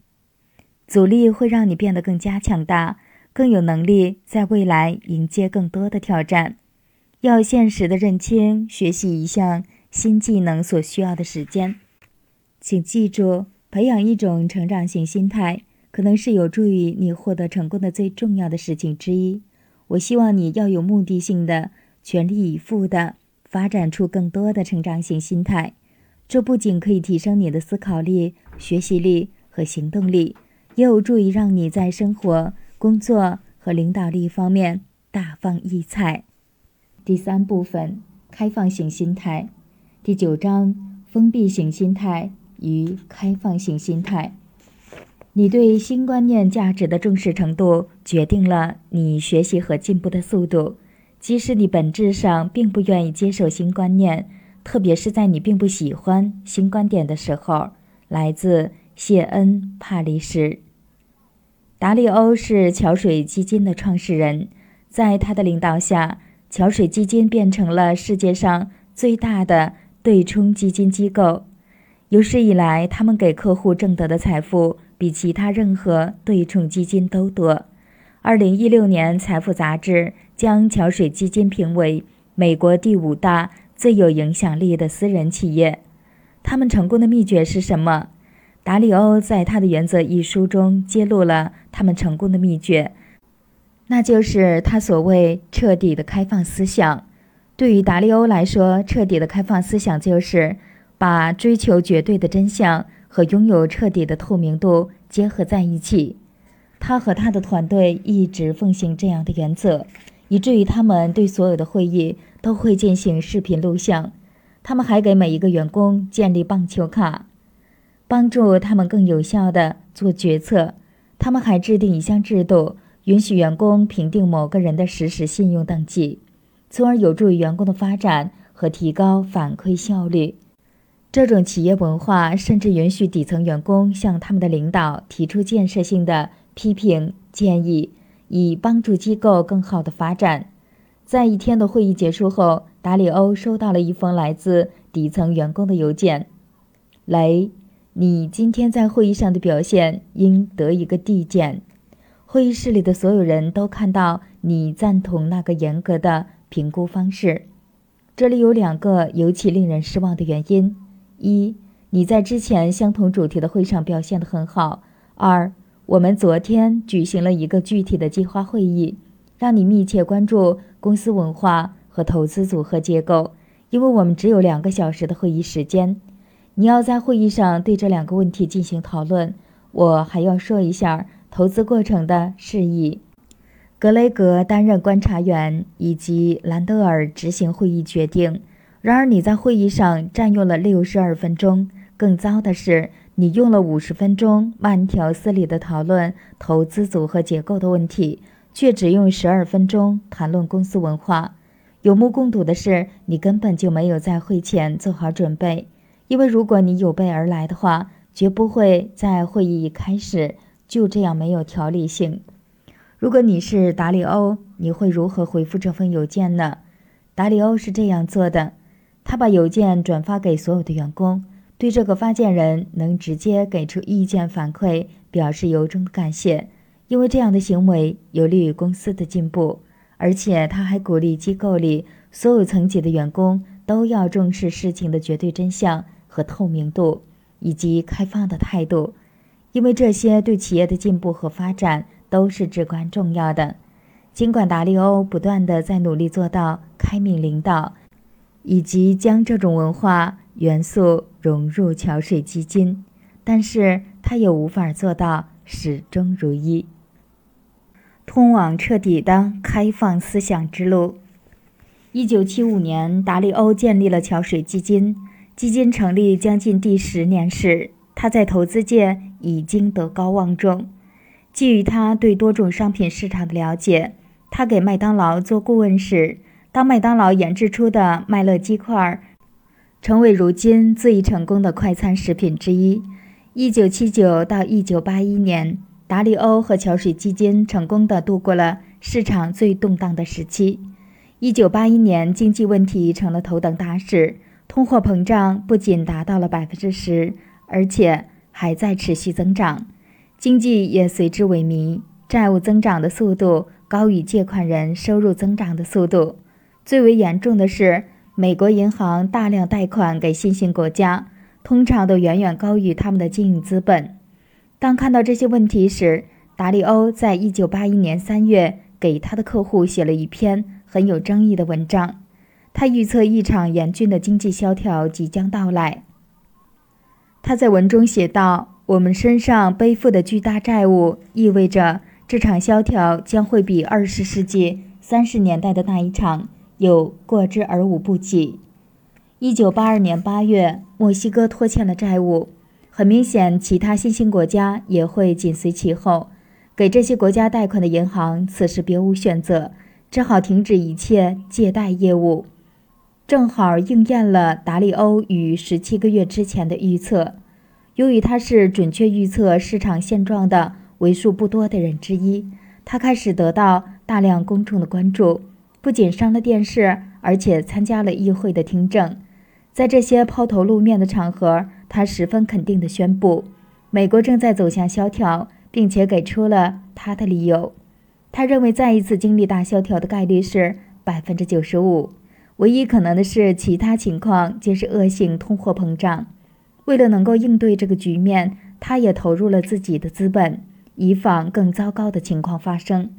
阻力会让你变得更加强大，更有能力在未来迎接更多的挑战。要现实的认清学习一项新技能所需要的时间。请记住，培养一种成长型心态，可能是有助于你获得成功的最重要的事情之一。我希望你要有目的性的、全力以赴的发展出更多的成长型心态。这不仅可以提升你的思考力、学习力和行动力，也有助于让你在生活、工作和领导力方面大放异彩。第三部分：开放型心态。第九章：封闭型心态与开放性心态。你对新观念价值的重视程度，决定了你学习和进步的速度。即使你本质上并不愿意接受新观念，特别是在你并不喜欢新观点的时候。来自谢恩·帕里什。达利欧是桥水基金的创始人，在他的领导下，桥水基金变成了世界上最大的对冲基金机构。有史以来，他们给客户挣得的财富。比其他任何对冲基金都多。二零一六年，《财富》杂志将桥水基金评为美国第五大最有影响力的私人企业。他们成功的秘诀是什么？达里欧在他的《原则》一书中揭露了他们成功的秘诀，那就是他所谓彻底的开放思想。对于达利欧来说，彻底的开放思想就是把追求绝对的真相。和拥有彻底的透明度结合在一起。他和他的团队一直奉行这样的原则，以至于他们对所有的会议都会进行视频录像。他们还给每一个员工建立棒球卡，帮助他们更有效地做决策。他们还制定一项制度，允许员工评定某个人的实时信用等级，从而有助于员工的发展和提高反馈效率。这种企业文化甚至允许底层员工向他们的领导提出建设性的批评建议，以帮助机构更好的发展。在一天的会议结束后，达里欧收到了一封来自底层员工的邮件：“雷，你今天在会议上的表现应得一个递减。会议室里的所有人都看到你赞同那个严格的评估方式。这里有两个尤其令人失望的原因。”一，你在之前相同主题的会上表现得很好。二，我们昨天举行了一个具体的计划会议，让你密切关注公司文化和投资组合结构。因为我们只有两个小时的会议时间，你要在会议上对这两个问题进行讨论。我还要说一下投资过程的事宜。格雷格担任观察员，以及兰德尔执行会议决定。然而你在会议上占用了六十二分钟，更糟的是，你用了五十分钟慢条斯理地讨论投资组合结构的问题，却只用十二分钟谈论公司文化。有目共睹的是，你根本就没有在会前做好准备，因为如果你有备而来的话，绝不会在会议一开始就这样没有条理性。如果你是达里欧，你会如何回复这封邮件呢？达里欧是这样做的。他把邮件转发给所有的员工，对这个发件人能直接给出意见反馈表示由衷的感谢，因为这样的行为有利于公司的进步。而且他还鼓励机构里所有层级的员工都要重视事情的绝对真相和透明度，以及开放的态度，因为这些对企业的进步和发展都是至关重要的。尽管达利欧不断地在努力做到开明领导。以及将这种文化元素融入桥水基金，但是他也无法做到始终如一。通往彻底的开放思想之路。一九七五年，达利欧建立了桥水基金。基金成立将近第十年时，他在投资界已经德高望重。基于他对多种商品市场的了解，他给麦当劳做顾问时。当麦当劳研制出的麦乐鸡块成为如今最成功的快餐食品之一。一九七九到一九八一年，达利欧和桥水基金成功的度过了市场最动荡的时期。一九八一年，经济问题成了头等大事，通货膨胀不仅达到了百分之十，而且还在持续增长，经济也随之萎靡，债务增长的速度高于借款人收入增长的速度。最为严重的是，美国银行大量贷款给新兴国家，通常都远远高于他们的经营资本。当看到这些问题时，达利欧在一九八一年三月给他的客户写了一篇很有争议的文章。他预测一场严峻的经济萧条即将到来。他在文中写道：“我们身上背负的巨大债务意味着这场萧条将会比二十世纪三十年代的那一场。”有过之而无不及。一九八二年八月，墨西哥拖欠了债务，很明显，其他新兴国家也会紧随其后。给这些国家贷款的银行此时别无选择，只好停止一切借贷业务，正好应验了达利欧于十七个月之前的预测。由于他是准确预测市场现状的为数不多的人之一，他开始得到大量公众的关注。不仅上了电视，而且参加了议会的听证。在这些抛头露面的场合，他十分肯定地宣布，美国正在走向萧条，并且给出了他的理由。他认为再一次经历大萧条的概率是百分之九十五，唯一可能的是其他情况皆是恶性通货膨胀。为了能够应对这个局面，他也投入了自己的资本，以防更糟糕的情况发生。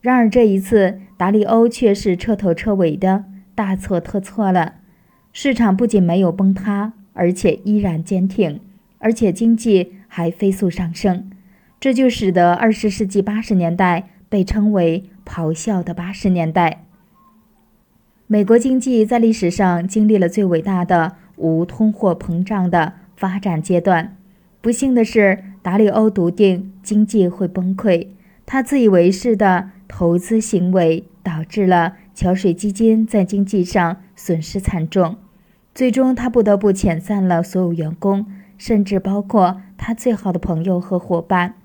然而这一次，达利欧却是彻头彻尾的大错特错了。市场不仅没有崩塌，而且依然坚挺，而且经济还飞速上升。这就使得二十世纪八十年代被称为“咆哮的八十年代”。美国经济在历史上经历了最伟大的无通货膨胀的发展阶段。不幸的是，达里欧笃定经济会崩溃，他自以为是的投资行为导致了桥水基金在经济上损失惨重，最终他不得不遣散了所有员工，甚至包括他最好的朋友和伙伴。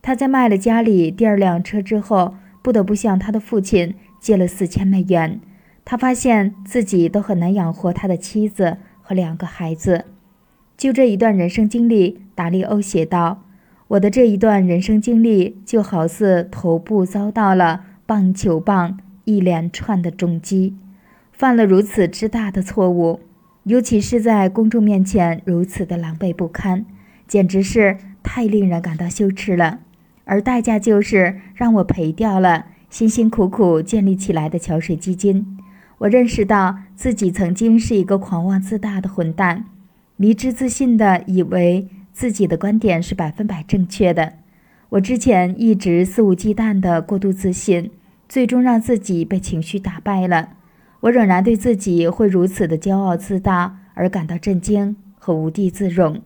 他在卖了家里第二辆车之后，不得不向他的父亲借了四千美元。他发现自己都很难养活他的妻子和两个孩子。就这一段人生经历，达利欧写道：“我的这一段人生经历就好似头部遭到了棒球棒一连串的重击，犯了如此之大的错误，尤其是在公众面前如此的狼狈不堪，简直是太令人感到羞耻了。而代价就是让我赔掉了辛辛苦苦建立起来的桥水基金。我认识到自己曾经是一个狂妄自大的混蛋。”迷之自信的以为自己的观点是百分百正确的。我之前一直肆无忌惮的过度自信，最终让自己被情绪打败了。我仍然对自己会如此的骄傲自大而感到震惊和无地自容。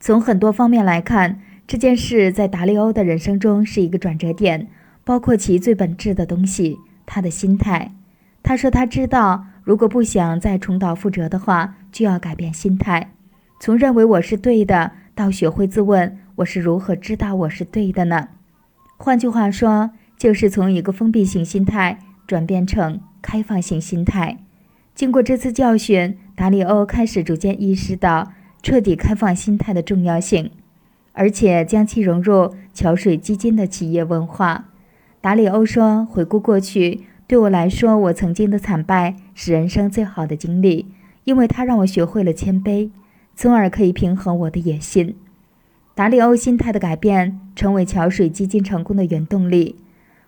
从很多方面来看，这件事在达利欧的人生中是一个转折点，包括其最本质的东西——他的心态。他说他知道。如果不想再重蹈覆辙的话，就要改变心态，从认为我是对的，到学会自问我是如何知道我是对的呢？换句话说，就是从一个封闭型心态转变成开放型心态。经过这次教训，达里欧开始逐渐意识到彻底开放心态的重要性，而且将其融入桥水基金的企业文化。达里欧说：“回顾过去。”对我来说，我曾经的惨败是人生最好的经历，因为它让我学会了谦卑，从而可以平衡我的野心。达里欧心态的改变成为桥水基金成功的原动力。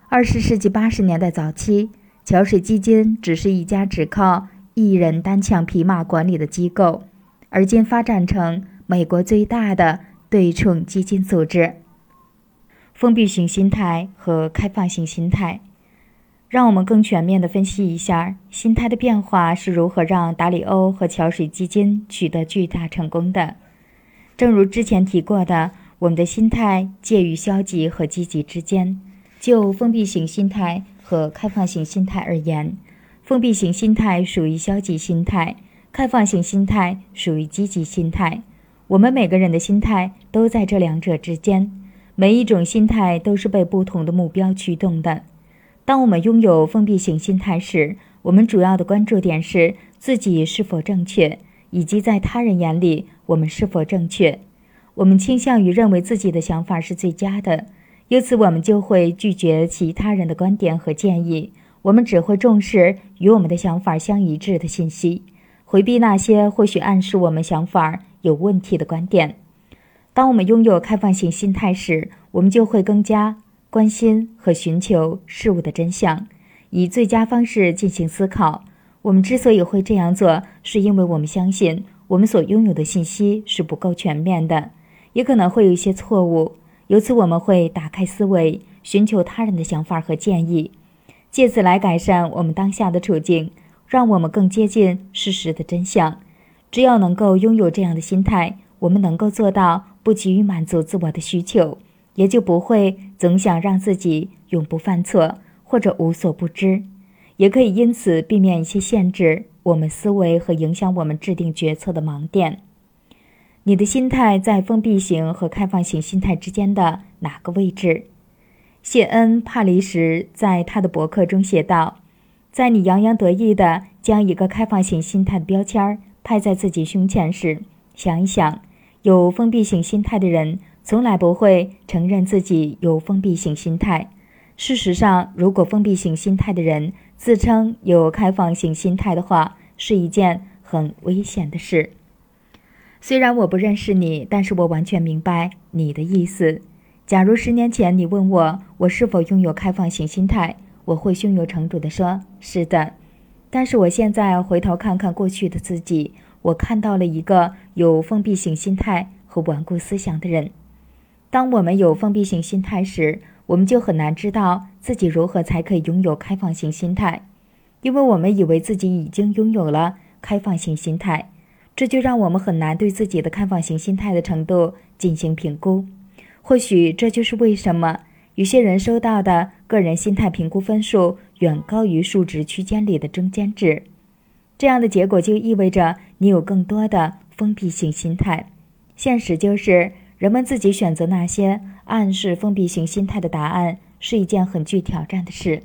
二十世纪八十年代早期，桥水基金只是一家只靠一人单枪匹马管理的机构，而今发展成美国最大的对冲基金组织。封闭型心态和开放性心态。让我们更全面地分析一下心态的变化是如何让达里欧和桥水基金取得巨大成功的。正如之前提过的，我们的心态介于消极和积极之间。就封闭型心态和开放型心态而言，封闭型心态属于消极心态，开放型心态属于积极心态。我们每个人的心态都在这两者之间，每一种心态都是被不同的目标驱动的。当我们拥有封闭型心态时，我们主要的关注点是自己是否正确，以及在他人眼里我们是否正确。我们倾向于认为自己的想法是最佳的，由此我们就会拒绝其他人的观点和建议。我们只会重视与我们的想法相一致的信息，回避那些或许暗示我们想法有问题的观点。当我们拥有开放性心态时，我们就会更加。关心和寻求事物的真相，以最佳方式进行思考。我们之所以会这样做，是因为我们相信我们所拥有的信息是不够全面的，也可能会有一些错误。由此，我们会打开思维，寻求他人的想法和建议，借此来改善我们当下的处境，让我们更接近事实的真相。只要能够拥有这样的心态，我们能够做到不急于满足自我的需求。也就不会总想让自己永不犯错或者无所不知，也可以因此避免一些限制我们思维和影响我们制定决策的盲点。你的心态在封闭型和开放型心态之间的哪个位置？谢恩·帕里什在他的博客中写道：“在你洋洋得意地将一个开放型心态的标签儿拍在自己胸前时，想一想，有封闭型心态的人。”从来不会承认自己有封闭性心态。事实上，如果封闭性心态的人自称有开放性心态的话，是一件很危险的事。虽然我不认识你，但是我完全明白你的意思。假如十年前你问我我是否拥有开放性心态，我会胸有成竹地说：“是的。”但是我现在回头看看过去的自己，我看到了一个有封闭性心态和顽固思想的人。当我们有封闭型心态时，我们就很难知道自己如何才可以拥有开放型心态，因为我们以为自己已经拥有了开放型心态，这就让我们很难对自己的开放型心态的程度进行评估。或许这就是为什么有些人收到的个人心态评估分数远高于数值区间里的中间值。这样的结果就意味着你有更多的封闭性心态。现实就是，人们自己选择那些。暗示封闭型心态的答案是一件很具挑战的事，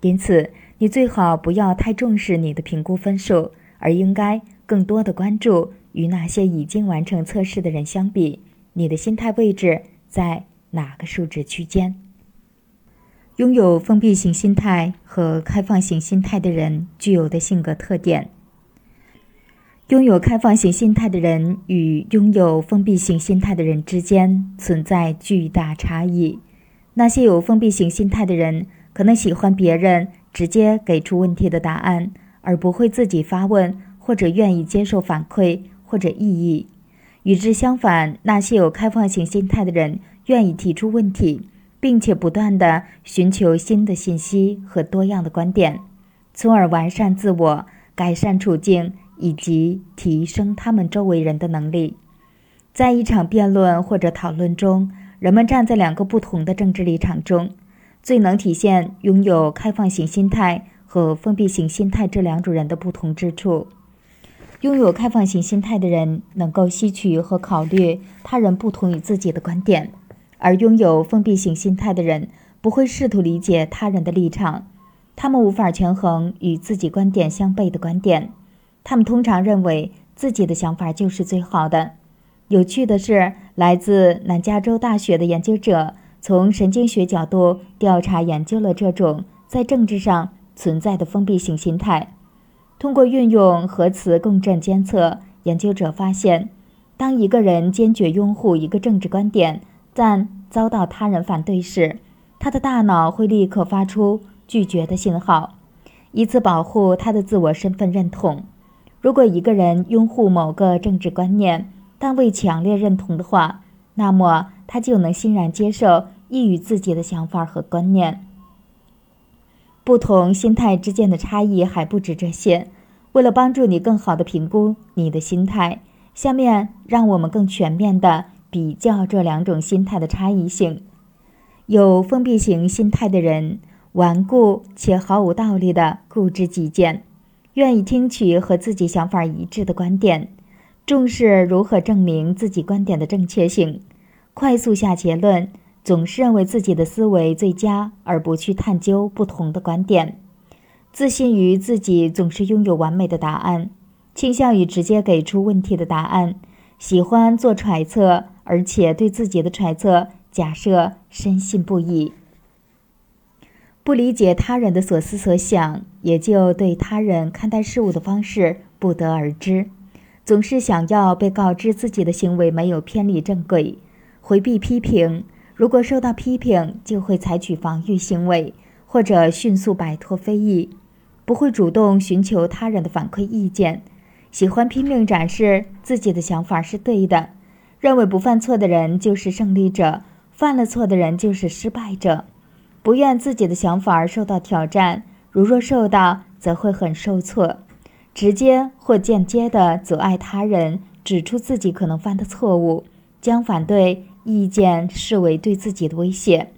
因此你最好不要太重视你的评估分数，而应该更多的关注与那些已经完成测试的人相比，你的心态位置在哪个数值区间。拥有封闭型心态和开放型心态的人具有的性格特点。拥有开放型心态的人与拥有封闭型心态的人之间存在巨大差异。那些有封闭型心态的人可能喜欢别人直接给出问题的答案，而不会自己发问或者愿意接受反馈或者异议。与之相反，那些有开放型心态的人愿意提出问题，并且不断地寻求新的信息和多样的观点，从而完善自我、改善处境。以及提升他们周围人的能力。在一场辩论或者讨论中，人们站在两个不同的政治立场中，最能体现拥有开放型心态和封闭型心态这两种人的不同之处。拥有开放型心态的人能够吸取和考虑他人不同于自己的观点，而拥有封闭型心态的人不会试图理解他人的立场，他们无法权衡与自己观点相悖的观点。他们通常认为自己的想法就是最好的。有趣的是，来自南加州大学的研究者从神经学角度调查研究了这种在政治上存在的封闭性心态。通过运用核磁共振监测，研究者发现，当一个人坚决拥护一个政治观点，但遭到他人反对时，他的大脑会立刻发出拒绝的信号，以此保护他的自我身份认同。如果一个人拥护某个政治观念，但未强烈认同的话，那么他就能欣然接受异于自己的想法和观念。不同心态之间的差异还不止这些。为了帮助你更好地评估你的心态，下面让我们更全面地比较这两种心态的差异性。有封闭型心态的人，顽固且毫无道理地固执己见。愿意听取和自己想法一致的观点，重视如何证明自己观点的正确性，快速下结论，总是认为自己的思维最佳，而不去探究不同的观点。自信于自己总是拥有完美的答案，倾向于直接给出问题的答案，喜欢做揣测，而且对自己的揣测假设深信不疑。不理解他人的所思所想，也就对他人看待事物的方式不得而知。总是想要被告知自己的行为没有偏离正轨，回避批评。如果受到批评，就会采取防御行为，或者迅速摆脱非议。不会主动寻求他人的反馈意见，喜欢拼命展示自己的想法是对的，认为不犯错的人就是胜利者，犯了错的人就是失败者。不愿自己的想法而受到挑战，如若受到，则会很受挫。直接或间接地阻碍他人指出自己可能犯的错误，将反对意见视为对自己的威胁，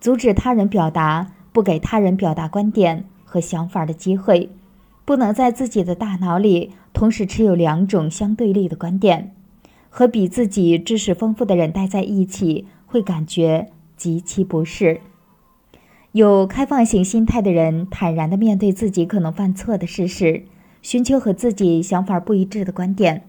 阻止他人表达，不给他人表达观点和想法的机会，不能在自己的大脑里同时持有两种相对立的观点。和比自己知识丰富的人待在一起，会感觉极其不适。有开放型心态的人，坦然地面对自己可能犯错的事实，寻求和自己想法不一致的观点。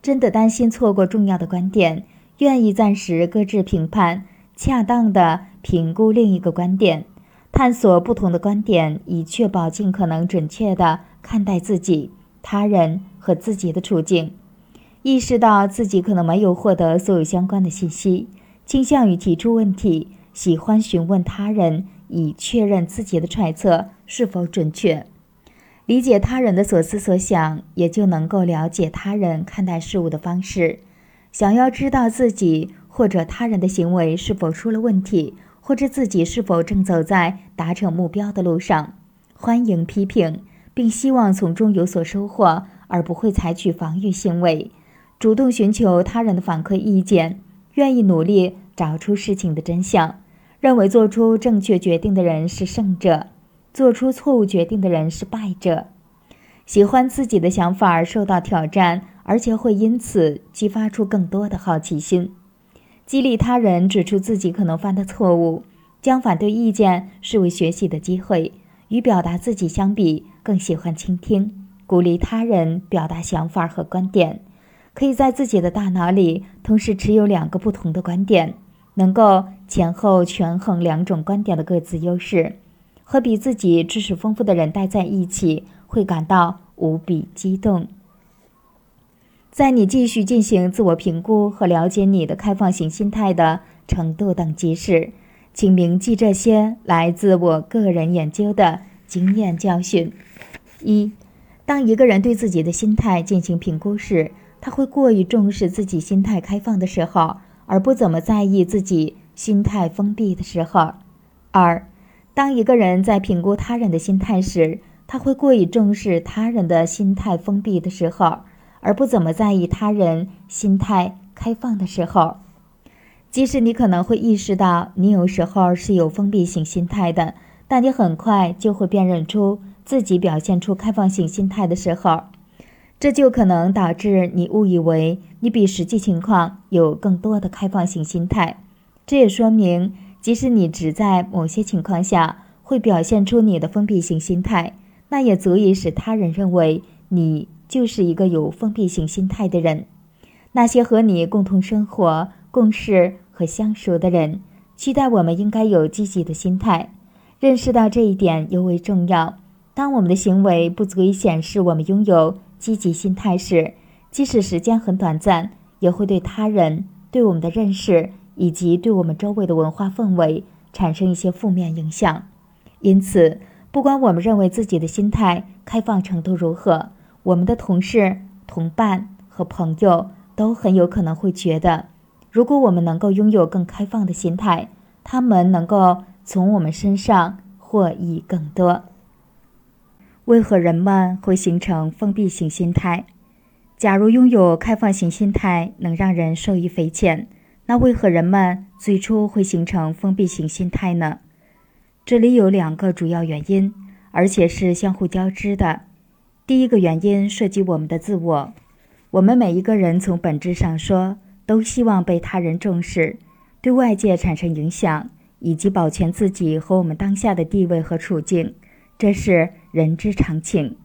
真的担心错过重要的观点，愿意暂时搁置评判，恰当的评估另一个观点，探索不同的观点，以确保尽可能准确地看待自己、他人和自己的处境。意识到自己可能没有获得所有相关的信息，倾向于提出问题。喜欢询问他人，以确认自己的揣测是否准确。理解他人的所思所想，也就能够了解他人看待事物的方式。想要知道自己或者他人的行为是否出了问题，或者自己是否正走在达成目标的路上。欢迎批评，并希望从中有所收获，而不会采取防御行为。主动寻求他人的反馈意见，愿意努力找出事情的真相。认为做出正确决定的人是胜者，做出错误决定的人是败者。喜欢自己的想法而受到挑战，而且会因此激发出更多的好奇心。激励他人指出自己可能犯的错误，将反对意见视为学习的机会。与表达自己相比，更喜欢倾听，鼓励他人表达想法和观点。可以在自己的大脑里同时持有两个不同的观点。能够前后权衡两种观点的各自优势，和比自己知识丰富的人待在一起，会感到无比激动。在你继续进行自我评估和了解你的开放型心态的程度等级时，请铭记这些来自我个人研究的经验教训：一，当一个人对自己的心态进行评估时，他会过于重视自己心态开放的时候。而不怎么在意自己心态封闭的时候。二，当一个人在评估他人的心态时，他会过于重视他人的心态封闭的时候，而不怎么在意他人心态开放的时候。即使你可能会意识到你有时候是有封闭性心态的，但你很快就会辨认出自己表现出开放性心态的时候。这就可能导致你误以为你比实际情况有更多的开放性心态。这也说明，即使你只在某些情况下会表现出你的封闭性心态，那也足以使他人认为你就是一个有封闭性心态的人。那些和你共同生活、共事和相熟的人，期待我们应该有积极的心态。认识到这一点尤为重要。当我们的行为不足以显示我们拥有。积极心态时，即使时间很短暂，也会对他人、对我们的认识以及对我们周围的文化氛围产生一些负面影响。因此，不管我们认为自己的心态开放程度如何，我们的同事、同伴和朋友都很有可能会觉得，如果我们能够拥有更开放的心态，他们能够从我们身上获益更多。为何人们会形成封闭型心态？假如拥有开放型心态能让人受益匪浅，那为何人们最初会形成封闭型心态呢？这里有两个主要原因，而且是相互交织的。第一个原因涉及我们的自我。我们每一个人从本质上说，都希望被他人重视，对外界产生影响，以及保全自己和我们当下的地位和处境。这是人之常情，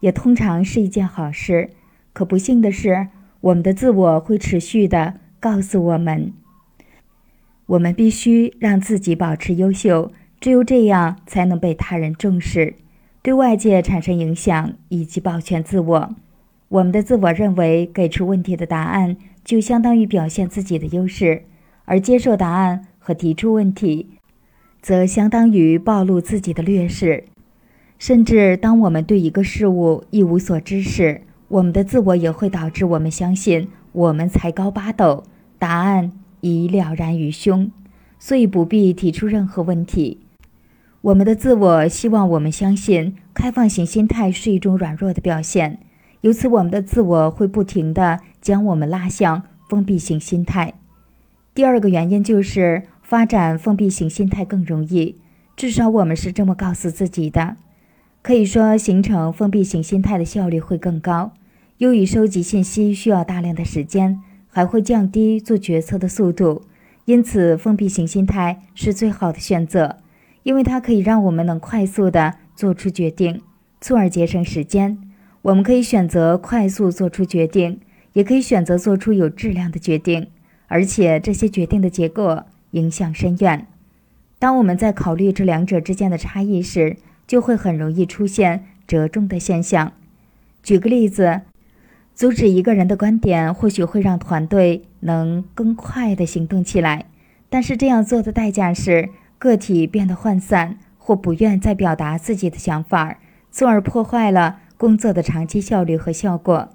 也通常是一件好事。可不幸的是，我们的自我会持续的告诉我们，我们必须让自己保持优秀，只有这样才能被他人重视，对外界产生影响以及保全自我。我们的自我认为，给出问题的答案就相当于表现自己的优势，而接受答案和提出问题，则相当于暴露自己的劣势。甚至当我们对一个事物一无所知时，我们的自我也会导致我们相信我们才高八斗，答案已了然于胸，所以不必提出任何问题。我们的自我希望我们相信开放型心态是一种软弱的表现，由此我们的自我会不停地将我们拉向封闭型心态。第二个原因就是发展封闭型心态更容易，至少我们是这么告诉自己的。可以说，形成封闭型心态的效率会更高。由于收集信息需要大量的时间，还会降低做决策的速度。因此，封闭型心态是最好的选择，因为它可以让我们能快速地做出决定，从而节省时间。我们可以选择快速做出决定，也可以选择做出有质量的决定，而且这些决定的结果影响深远。当我们在考虑这两者之间的差异时，就会很容易出现折中的现象。举个例子，阻止一个人的观点或许会让团队能更快地行动起来，但是这样做的代价是个体变得涣散或不愿再表达自己的想法，从而破坏了工作的长期效率和效果。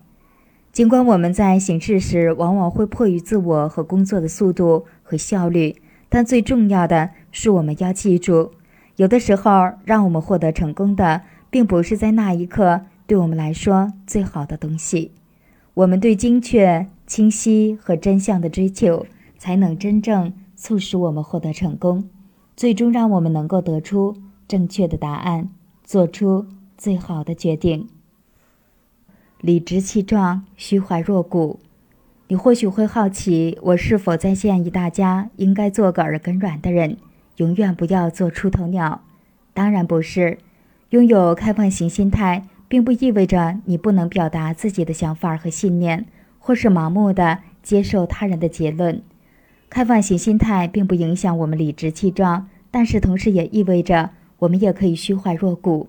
尽管我们在行事时往往会迫于自我和工作的速度和效率，但最重要的是我们要记住，有的时候让我们获得成功的，并不是在那一刻对我们来说最好的东西。我们对精确、清晰和真相的追求，才能真正促使我们获得成功，最终让我们能够得出正确的答案，做出最好的决定。理直气壮，虚怀若谷。你或许会好奇，我是否在建议大家应该做个耳根软的人，永远不要做出头鸟？当然不是。拥有开放型心态，并不意味着你不能表达自己的想法和信念，或是盲目的接受他人的结论。开放型心态并不影响我们理直气壮，但是同时也意味着我们也可以虚怀若谷。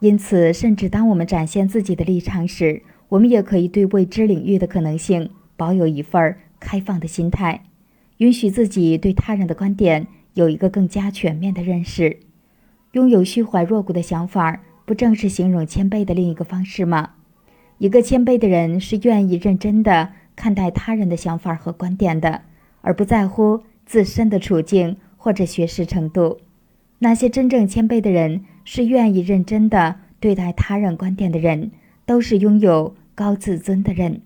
因此，甚至当我们展现自己的立场时，我们也可以对未知领域的可能性保有一份开放的心态，允许自己对他人的观点有一个更加全面的认识。拥有虚怀若谷的想法，不正是形容谦卑的另一个方式吗？一个谦卑的人是愿意认真的看待他人的想法和观点的，而不在乎自身的处境或者学识程度。那些真正谦卑的人。是愿意认真的对待他人观点的人，都是拥有高自尊的人。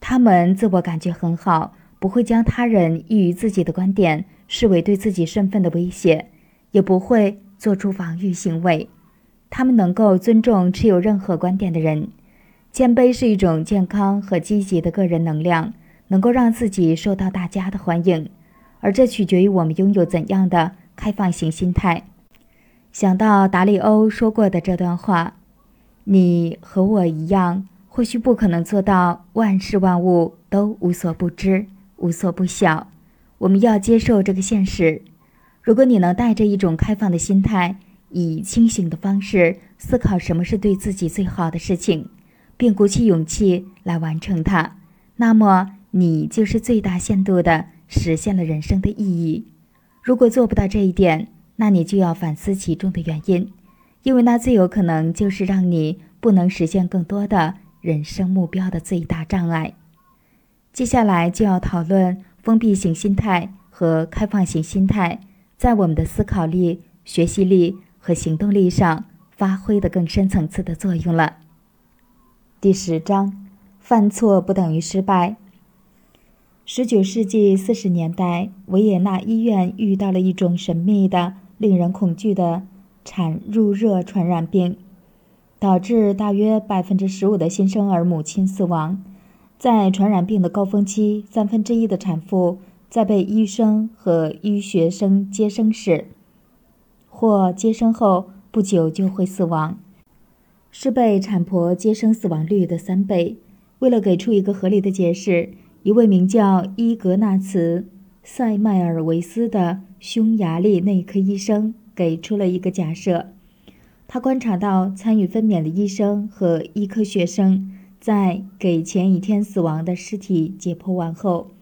他们自我感觉很好，不会将他人异于自己的观点视为对自己身份的威胁，也不会做出防御行为。他们能够尊重持有任何观点的人。谦卑是一种健康和积极的个人能量，能够让自己受到大家的欢迎，而这取决于我们拥有怎样的开放型心态。想到达里欧说过的这段话：“你和我一样，或许不可能做到万事万物都无所不知、无所不晓。我们要接受这个现实。如果你能带着一种开放的心态，以清醒的方式思考什么是对自己最好的事情，并鼓起勇气来完成它，那么你就是最大限度地实现了人生的意义。如果做不到这一点，”那你就要反思其中的原因，因为那最有可能就是让你不能实现更多的人生目标的最大障碍。接下来就要讨论封闭型心态和开放型心态在我们的思考力、学习力和行动力上发挥的更深层次的作用了。第十章：犯错不等于失败。十九世纪四十年代，维也纳医院遇到了一种神秘的。令人恐惧的产褥热传染病，导致大约百分之十五的新生儿母亲死亡。在传染病的高峰期，三分之一的产妇在被医生和医学生接生时或接生后不久就会死亡，是被产婆接生死亡率的三倍。为了给出一个合理的解释，一位名叫伊格纳茨。塞迈尔维斯的匈牙利内科医生给出了一个假设：他观察到参与分娩的医生和医科学生在给前一天死亡的尸体解剖完后，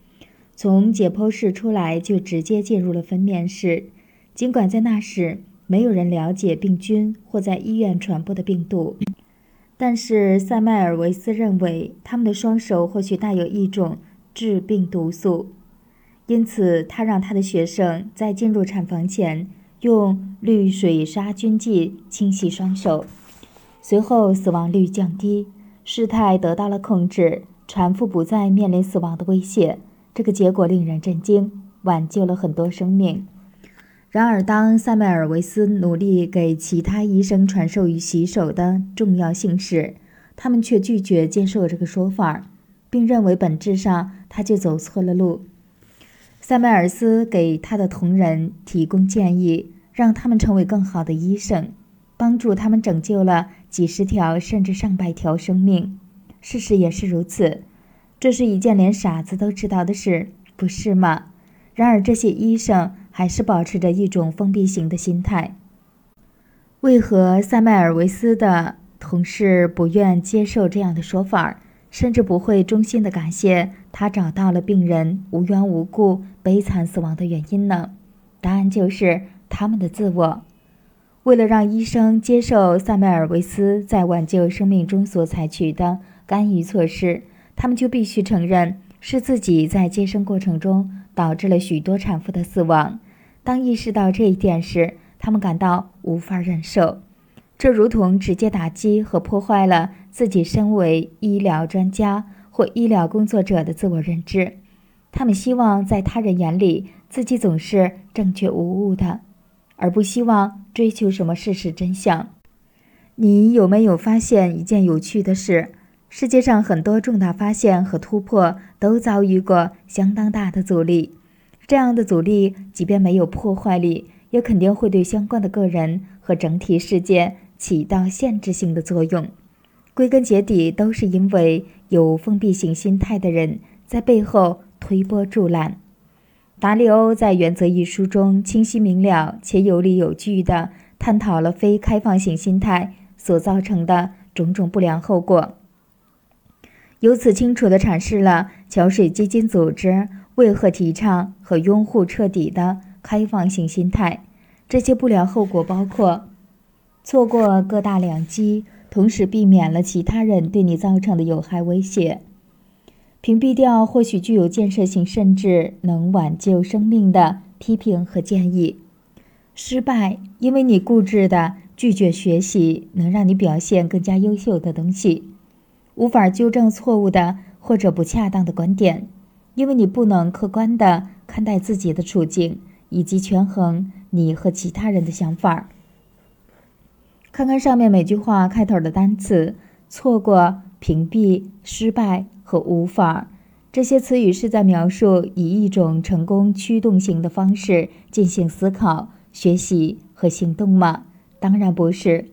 从解剖室出来就直接进入了分娩室。尽管在那时没有人了解病菌或在医院传播的病毒，但是塞迈尔维斯认为他们的双手或许带有一种致病毒素。因此，他让他的学生在进入产房前用氯水杀菌剂清洗双手。随后，死亡率降低，事态得到了控制，产妇不再面临死亡的威胁。这个结果令人震惊，挽救了很多生命。然而，当塞麦尔维斯努力给其他医生传授与洗手的重要性时，他们却拒绝接受这个说法，并认为本质上他就走错了路。塞梅尔斯给他的同仁提供建议，让他们成为更好的医生，帮助他们拯救了几十条甚至上百条生命。事实也是如此，这是一件连傻子都知道的事，不是吗？然而，这些医生还是保持着一种封闭型的心态。为何塞麦尔维斯的同事不愿接受这样的说法？甚至不会衷心的感谢他找到了病人无缘无故悲惨死亡的原因呢？答案就是他们的自我。为了让医生接受萨梅尔维斯在挽救生命中所采取的干预措施，他们就必须承认是自己在接生过程中导致了许多产妇的死亡。当意识到这一点时，他们感到无法忍受。这如同直接打击和破坏了自己身为医疗专家或医疗工作者的自我认知。他们希望在他人眼里自己总是正确无误的，而不希望追求什么事实真相。你有没有发现一件有趣的事？世界上很多重大发现和突破都遭遇过相当大的阻力。这样的阻力，即便没有破坏力，也肯定会对相关的个人和整体世界起到限制性的作用。归根结底，都是因为有封闭性心态的人在背后。推波助澜。达利欧在《原则》一书中清晰明了且有理有据地探讨了非开放性心态所造成的种种不良后果，由此清楚地阐释了桥水基金组织为何提倡和拥护彻底的开放性心态。这些不良后果包括错过各大良机，同时避免了其他人对你造成的有害威胁。屏蔽掉或许具有建设性甚至能挽救生命的批评和建议。失败，因为你固执的拒绝学习能让你表现更加优秀的东西。无法纠正错误的或者不恰当的观点，因为你不能客观的看待自己的处境以及权衡你和其他人的想法。看看上面每句话开头的单词：错过、屏蔽、失败。和无法，这些词语是在描述以一种成功驱动型的方式进行思考、学习和行动吗？当然不是。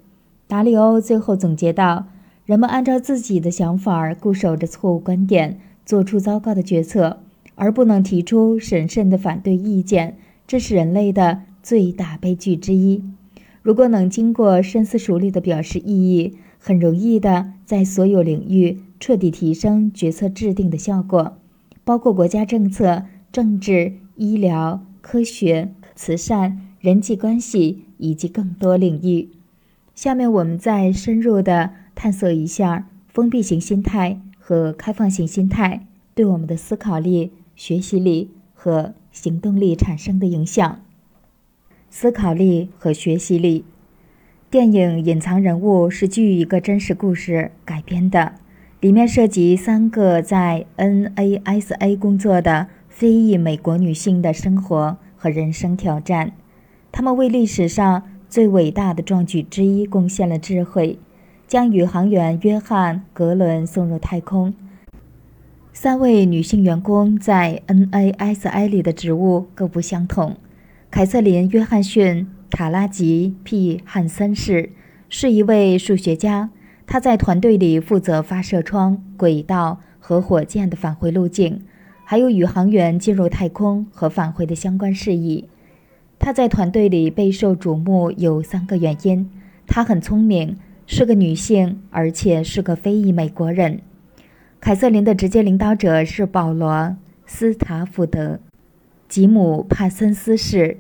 达里欧最后总结道：“人们按照自己的想法固守着错误观点，做出糟糕的决策，而不能提出审慎的反对意见，这是人类的最大悲剧之一。如果能经过深思熟虑的表示异议，很容易的在所有领域。”彻底提升决策制定的效果，包括国家政策、政治、医疗、科学、慈善、人际关系以及更多领域。下面我们再深入的探索一下封闭型心态和开放型心态对我们的思考力、学习力和行动力产生的影响。思考力和学习力。电影《隐藏人物》是基于一个真实故事改编的。里面涉及三个在 NASA 工作的非裔美国女性的生活和人生挑战，她们为历史上最伟大的壮举之一贡献了智慧，将宇航员约翰·格伦送入太空。三位女性员工在 NASA 里的职务各不相同。凯瑟琳·约翰逊·卡拉吉 ·P· 汉森氏是一位数学家。他在团队里负责发射窗、轨道和火箭的返回路径，还有宇航员进入太空和返回的相关事宜。他在团队里备受瞩目有三个原因：他很聪明，是个女性，而且是个非裔美国人。凯瑟琳的直接领导者是保罗·斯塔福德·吉姆·帕森斯是，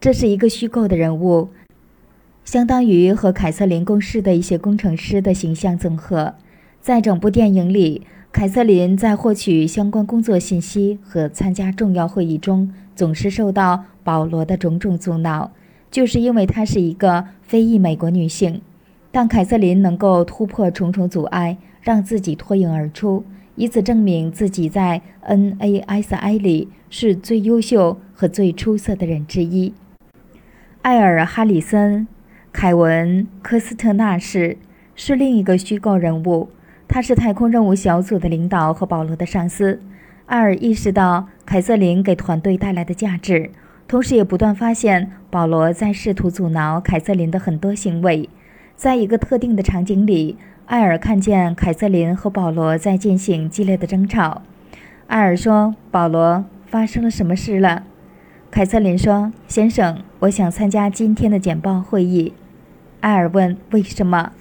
这是一个虚构的人物。相当于和凯瑟琳共事的一些工程师的形象综合。在整部电影里，凯瑟琳在获取相关工作信息和参加重要会议中，总是受到保罗的种种阻挠，就是因为她是一个非裔美国女性。但凯瑟琳能够突破重重阻碍，让自己脱颖而出，以此证明自己在 NASA 里是最优秀和最出色的人之一。艾尔·哈里森。凯文·科斯特纳是是另一个虚构人物，他是太空任务小组的领导和保罗的上司。艾尔意识到凯瑟琳给团队带来的价值，同时也不断发现保罗在试图阻挠凯瑟琳的很多行为。在一个特定的场景里，艾尔看见凯瑟琳和保罗在进行激烈的争吵。艾尔说：“保罗，发生了什么事了？”凯瑟琳说：“先生，我想参加今天的简报会议。”艾尔问：“为什么？”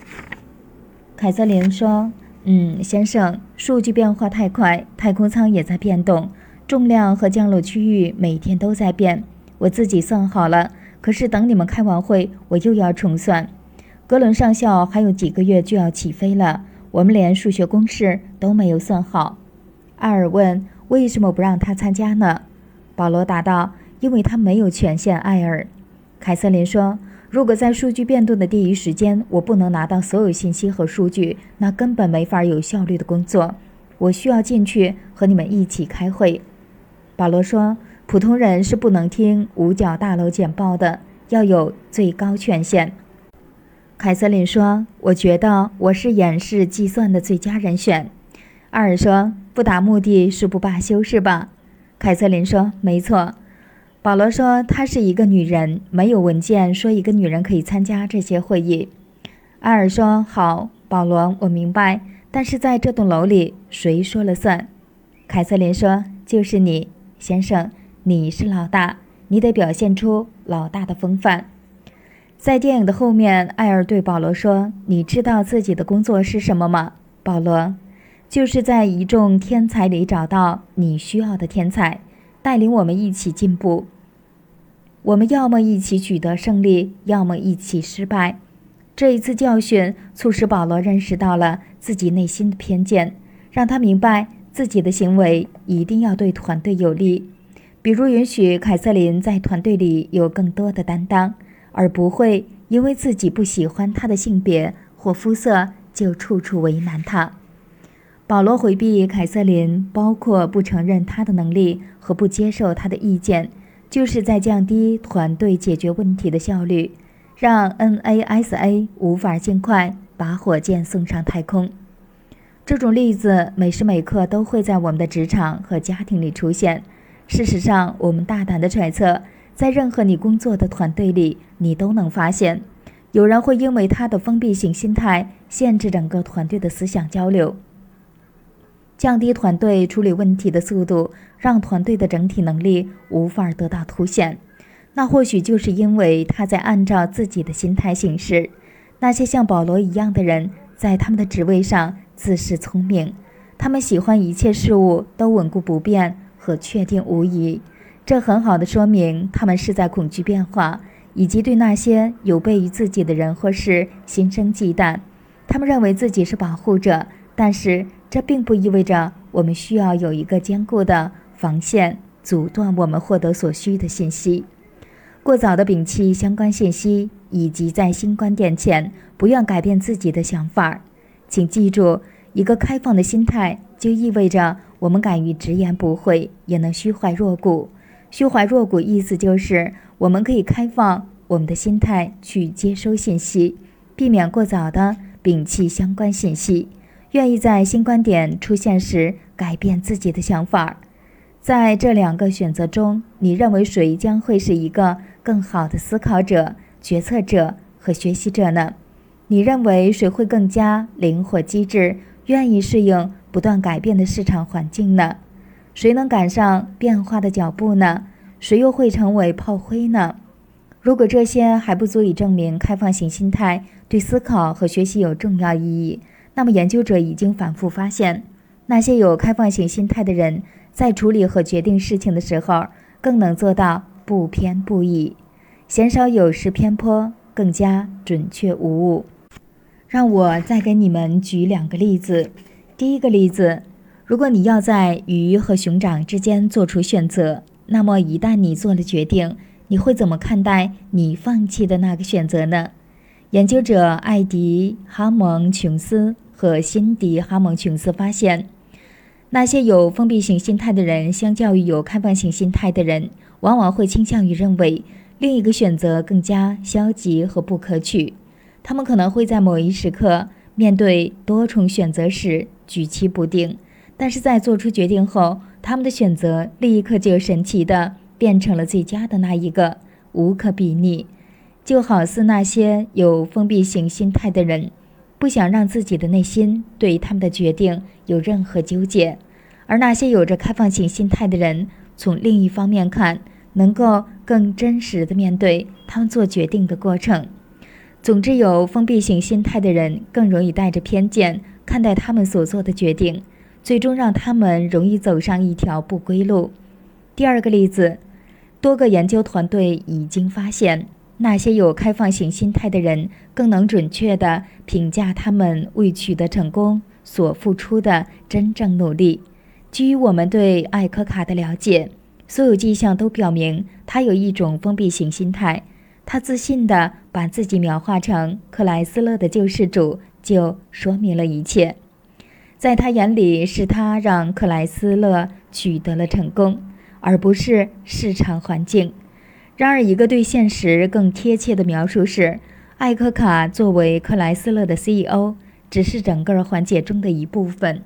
凯瑟琳说：“嗯，先生，数据变化太快，太空舱也在变动，重量和降落区域每天都在变。我自己算好了，可是等你们开完会，我又要重算。格伦上校还有几个月就要起飞了，我们连数学公式都没有算好。艾尔问：“为什么不让他参加呢？”保罗答道：“因为他没有权限。”艾尔，凯瑟琳说：“如果在数据变动的第一时间，我不能拿到所有信息和数据，那根本没法有效率的工作。我需要进去和你们一起开会。”保罗说：“普通人是不能听五角大楼简报的，要有最高权限。”凯瑟琳说：“我觉得我是演示计算的最佳人选。”阿尔说：“不达目的誓不罢休，是吧？”凯瑟琳说：“没错。”保罗说：“她是一个女人，没有文件说一个女人可以参加这些会议。”艾尔说：“好，保罗，我明白。但是在这栋楼里，谁说了算？”凯瑟琳说：“就是你，先生，你是老大，你得表现出老大的风范。”在电影的后面，艾尔对保罗说：“你知道自己的工作是什么吗？”保罗。就是在一众天才里找到你需要的天才，带领我们一起进步。我们要么一起取得胜利，要么一起失败。这一次教训促使保罗认识到了自己内心的偏见，让他明白自己的行为一定要对团队有利，比如允许凯瑟琳在团队里有更多的担当，而不会因为自己不喜欢她的性别或肤色就处处为难她。保罗回避凯瑟琳，包括不承认她的能力和不接受她的意见，就是在降低团队解决问题的效率，让 NASA 无法尽快把火箭送上太空。这种例子每时每刻都会在我们的职场和家庭里出现。事实上，我们大胆地揣测，在任何你工作的团队里，你都能发现，有人会因为他的封闭性心态限制整个团队的思想交流。降低团队处理问题的速度，让团队的整体能力无法得到凸显。那或许就是因为他在按照自己的心态行事。那些像保罗一样的人，在他们的职位上自恃聪明，他们喜欢一切事物都稳固不变和确定无疑。这很好的说明他们是在恐惧变化，以及对那些有悖于自己的人或事心生忌惮。他们认为自己是保护者，但是。这并不意味着我们需要有一个坚固的防线阻断我们获得所需的信息。过早的摒弃相关信息，以及在新观点前不愿改变自己的想法。请记住，一个开放的心态就意味着我们敢于直言不讳，也能虚怀若谷。虚怀若谷意思就是我们可以开放我们的心态去接收信息，避免过早的摒弃相关信息。愿意在新观点出现时改变自己的想法，在这两个选择中，你认为谁将会是一个更好的思考者、决策者和学习者呢？你认为谁会更加灵活机智，愿意适应不断改变的市场环境呢？谁能赶上变化的脚步呢？谁又会成为炮灰呢？如果这些还不足以证明开放型心态对思考和学习有重要意义。那么，研究者已经反复发现，那些有开放型心态的人，在处理和决定事情的时候，更能做到不偏不倚，鲜少有失偏颇，更加准确无误。让我再给你们举两个例子。第一个例子，如果你要在鱼和熊掌之间做出选择，那么一旦你做了决定，你会怎么看待你放弃的那个选择呢？研究者艾迪·哈蒙琼斯。和辛迪·哈蒙琼斯发现，那些有封闭型心态的人，相较于有开放型心态的人，往往会倾向于认为另一个选择更加消极和不可取。他们可能会在某一时刻面对多重选择时举棋不定，但是在做出决定后，他们的选择立刻就神奇地变成了最佳的那一个，无可比拟。就好似那些有封闭型心态的人。不想让自己的内心对他们的决定有任何纠结，而那些有着开放性心态的人，从另一方面看，能够更真实的面对他们做决定的过程。总之，有封闭性心态的人更容易带着偏见看待他们所做的决定，最终让他们容易走上一条不归路。第二个例子，多个研究团队已经发现。那些有开放型心态的人，更能准确地评价他们为取得成功所付出的真正努力。基于我们对艾科卡的了解，所有迹象都表明他有一种封闭型心态。他自信地把自己描画成克莱斯勒的救世主，就说明了一切。在他眼里，是他让克莱斯勒取得了成功，而不是市场环境。然而，一个对现实更贴切的描述是：艾科卡作为克莱斯勒的 CEO，只是整个环节中的一部分。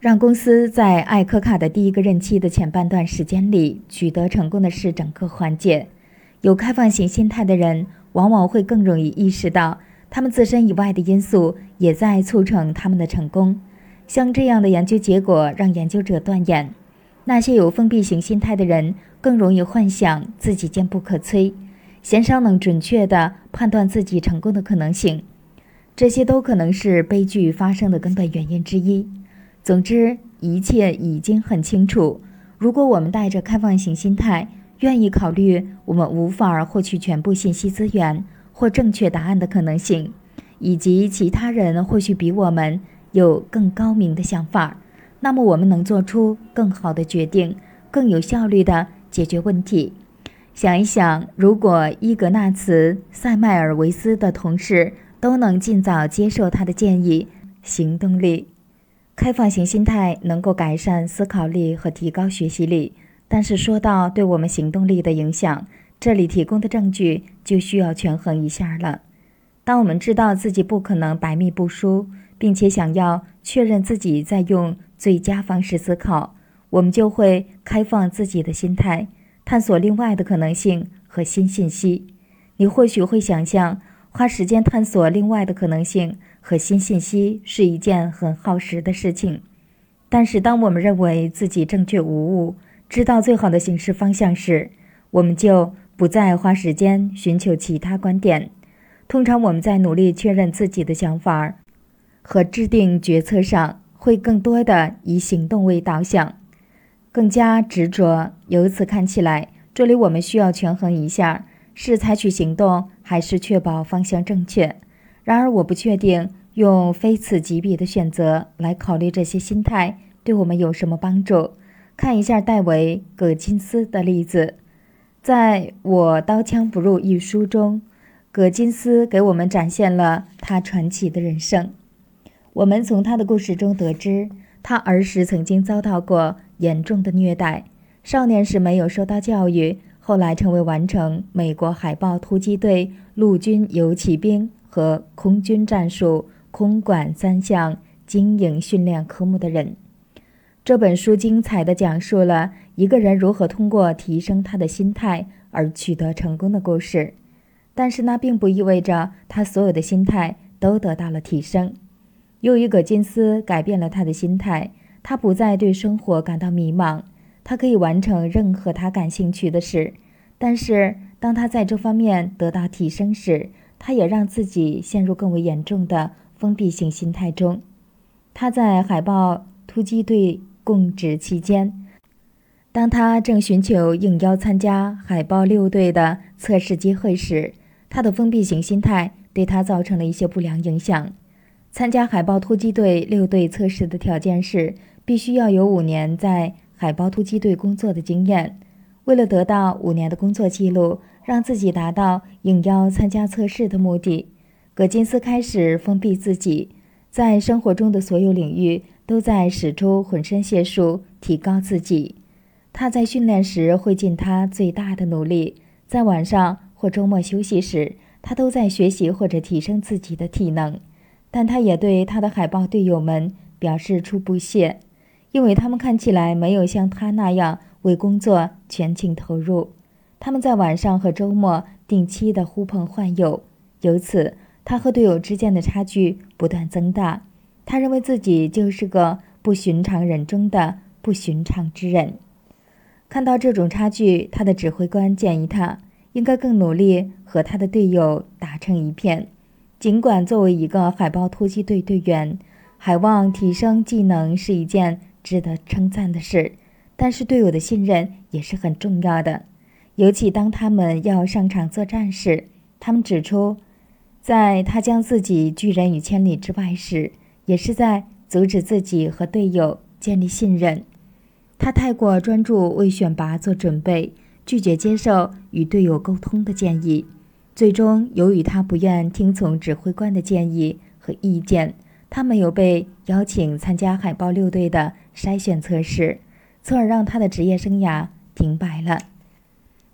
让公司在艾科卡的第一个任期的前半段时间里取得成功的是整个环节。有开放型心态的人，往往会更容易意识到，他们自身以外的因素也在促成他们的成功。像这样的研究结果让研究者断言，那些有封闭型心态的人更容易幻想自己坚不可摧，鲜少能准确地判断自己成功的可能性。这些都可能是悲剧发生的根本原因之一。总之，一切已经很清楚。如果我们带着开放型心态，愿意考虑我们无法获取全部信息资源或正确答案的可能性，以及其他人或许比我们有更高明的想法，那么我们能做出更好的决定，更有效率地解决问题。想一想，如果伊格纳茨·塞迈尔维斯的同事都能尽早接受他的建议，行动力、开放型心态能够改善思考力和提高学习力。但是说到对我们行动力的影响，这里提供的证据就需要权衡一下了。当我们知道自己不可能百密不疏，并且想要确认自己在用最佳方式思考，我们就会开放自己的心态，探索另外的可能性和新信息。你或许会想象，花时间探索另外的可能性和新信息是一件很耗时的事情。但是，当我们认为自己正确无误，知道最好的行事方向时，我们就不再花时间寻求其他观点。通常我们在努力确认自己的想法和制定决策上，会更多的以行动为导向，更加执着。由此看起来，这里我们需要权衡一下：是采取行动，还是确保方向正确？然而，我不确定用非此即彼的选择来考虑这些心态对我们有什么帮助。看一下戴维·葛金斯的例子，在我刀枪不入一书中，葛金斯给我们展现了他传奇的人生。我们从他的故事中得知，他儿时曾经遭到过严重的虐待，少年时没有受到教育，后来成为完成美国海豹突击队陆军游骑兵和空军战术空管三项精英训练科目的人。这本书精彩地讲述了一个人如何通过提升他的心态而取得成功的故事，但是那并不意味着他所有的心态都得到了提升。由于葛金斯改变了他的心态，他不再对生活感到迷茫，他可以完成任何他感兴趣的事。但是当他在这方面得到提升时，他也让自己陷入更为严重的封闭性心态中。他在海豹突击队。供职期间，当他正寻求应邀参加海豹六队的测试机会时，他的封闭型心态对他造成了一些不良影响。参加海豹突击队六队测试的条件是必须要有五年在海豹突击队工作的经验。为了得到五年的工作记录，让自己达到应邀参加测试的目的，葛金斯开始封闭自己，在生活中的所有领域。都在使出浑身解数提高自己。他在训练时会尽他最大的努力，在晚上或周末休息时，他都在学习或者提升自己的体能。但他也对他的海豹队友们表示出不屑，因为他们看起来没有像他那样为工作全情投入。他们在晚上和周末定期的呼朋唤友，由此他和队友之间的差距不断增大。他认为自己就是个不寻常人中的不寻常之人。看到这种差距，他的指挥官建议他应该更努力和他的队友打成一片。尽管作为一个海豹突击队队员，海望提升技能是一件值得称赞的事，但是队友的信任也是很重要的。尤其当他们要上场作战时，他们指出，在他将自己拒人于千里之外时。也是在阻止自己和队友建立信任。他太过专注为选拔做准备，拒绝接受与队友沟通的建议。最终，由于他不愿听从指挥官的建议和意见，他没有被邀请参加海豹六队的筛选测试，从而让他的职业生涯停摆了。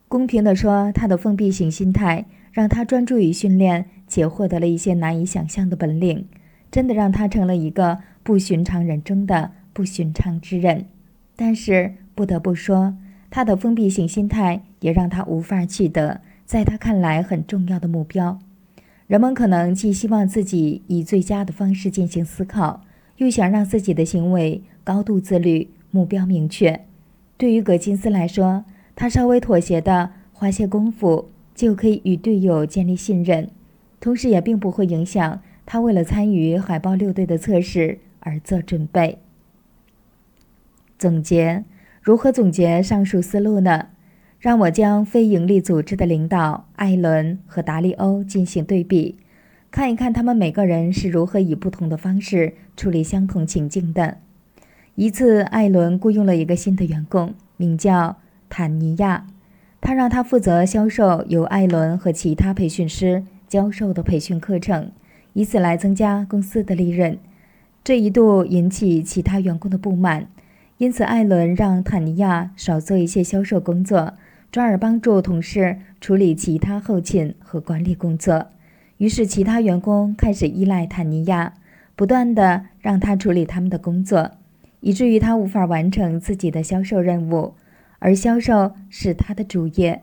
公平地说，他的封闭型心态让他专注于训练，且获得了一些难以想象的本领，真的让他成了一个不寻常人中的不寻常之人。但是不得不说，他的封闭型心态也让他无法取得在他看来很重要的目标。人们可能既希望自己以最佳的方式进行思考，又想让自己的行为高度自律、目标明确。对于葛金斯来说，他稍微妥协的花些功夫，就可以与队友建立信任，同时也并不会影响他为了参与海豹六队的测试而做准备。总结：如何总结上述思路呢？让我将非营利组织的领导艾伦和达利欧进行对比，看一看他们每个人是如何以不同的方式处理相同情境的。一次，艾伦雇佣了一个新的员工，名叫坦尼亚，他让他负责销售由艾伦和其他培训师教授的培训课程，以此来增加公司的利润。这一度引起其他员工的不满。因此，艾伦让坦尼亚少做一些销售工作，转而帮助同事处理其他后勤和管理工作。于是，其他员工开始依赖坦尼亚，不断的让他处理他们的工作，以至于他无法完成自己的销售任务。而销售是他的主业。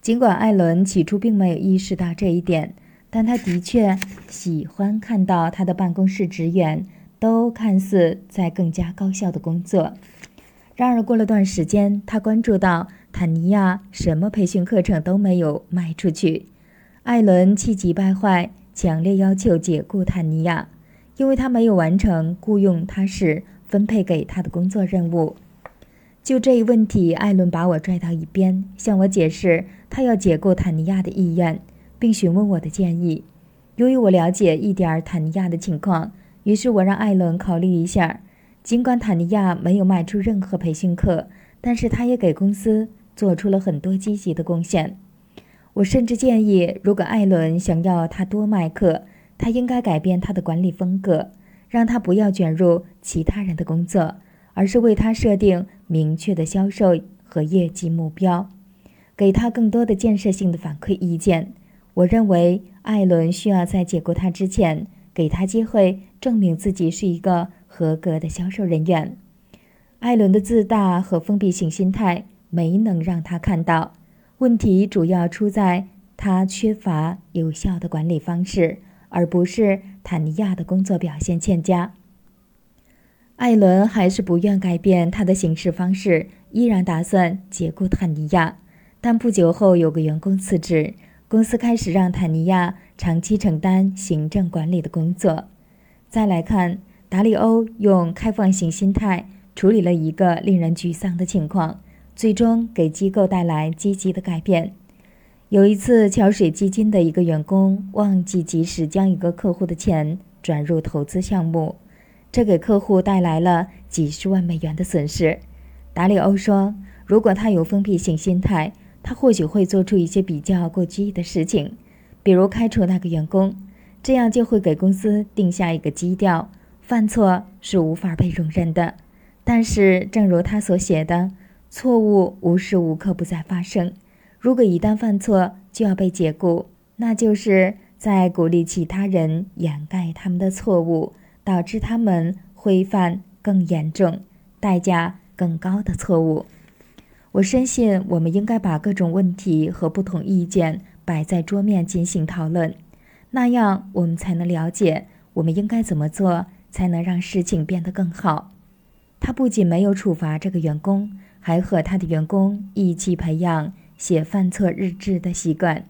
尽管艾伦起初并没有意识到这一点，但他的确喜欢看到他的办公室职员都看似在更加高效的工作。然而，过了段时间，他关注到坦尼亚什么培训课程都没有卖出去。艾伦气急败坏，强烈要求解雇坦尼亚，因为他没有完成雇佣他时分配给他的工作任务。就这一问题，艾伦把我拽到一边，向我解释他要解雇坦尼亚的意愿，并询问我的建议。由于我了解一点坦尼亚的情况，于是我让艾伦考虑一下。尽管坦尼亚没有卖出任何培训课，但是他也给公司做出了很多积极的贡献。我甚至建议，如果艾伦想要他多卖课，他应该改变他的管理风格，让他不要卷入其他人的工作，而是为他设定明确的销售和业绩目标，给他更多的建设性的反馈意见。我认为艾伦需要在解雇他之前，给他机会证明自己是一个。合格的销售人员，艾伦的自大和封闭性心态没能让他看到问题，主要出在他缺乏有效的管理方式，而不是坦尼亚的工作表现欠佳。艾伦还是不愿改变他的行事方式，依然打算解雇坦尼亚。但不久后，有个员工辞职，公司开始让坦尼亚长期承担行政管理的工作。再来看。达里欧用开放型心态处理了一个令人沮丧的情况，最终给机构带来积极的改变。有一次，桥水基金的一个员工忘记及时将一个客户的钱转入投资项目，这给客户带来了几十万美元的损失。达里欧说：“如果他有封闭性心态，他或许会做出一些比较过激的事情，比如开除那个员工，这样就会给公司定下一个基调。”犯错是无法被容忍的，但是正如他所写的，错误无时无刻不在发生。如果一旦犯错就要被解雇，那就是在鼓励其他人掩盖他们的错误，导致他们会犯更严重、代价更高的错误。我深信，我们应该把各种问题和不同意见摆在桌面进行讨论，那样我们才能了解我们应该怎么做。才能让事情变得更好。他不仅没有处罚这个员工，还和他的员工一起培养写犯错日志的习惯。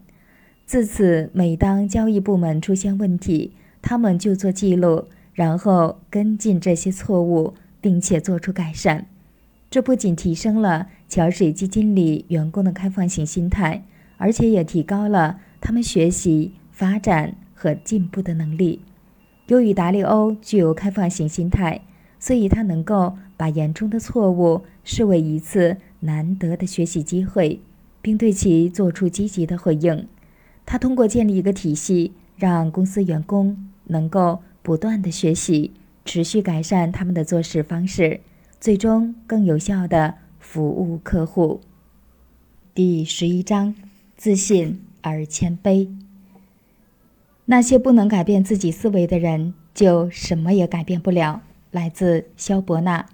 自此，每当交易部门出现问题，他们就做记录，然后跟进这些错误，并且做出改善。这不仅提升了桥水基金里员工的开放性心态，而且也提高了他们学习、发展和进步的能力。由于达利欧具有开放型心态，所以他能够把严重的错误视为一次难得的学习机会，并对其做出积极的回应。他通过建立一个体系，让公司员工能够不断的学习，持续改善他们的做事方式，最终更有效的服务客户。第十一章：自信而谦卑。那些不能改变自己思维的人，就什么也改变不了。来自肖伯纳。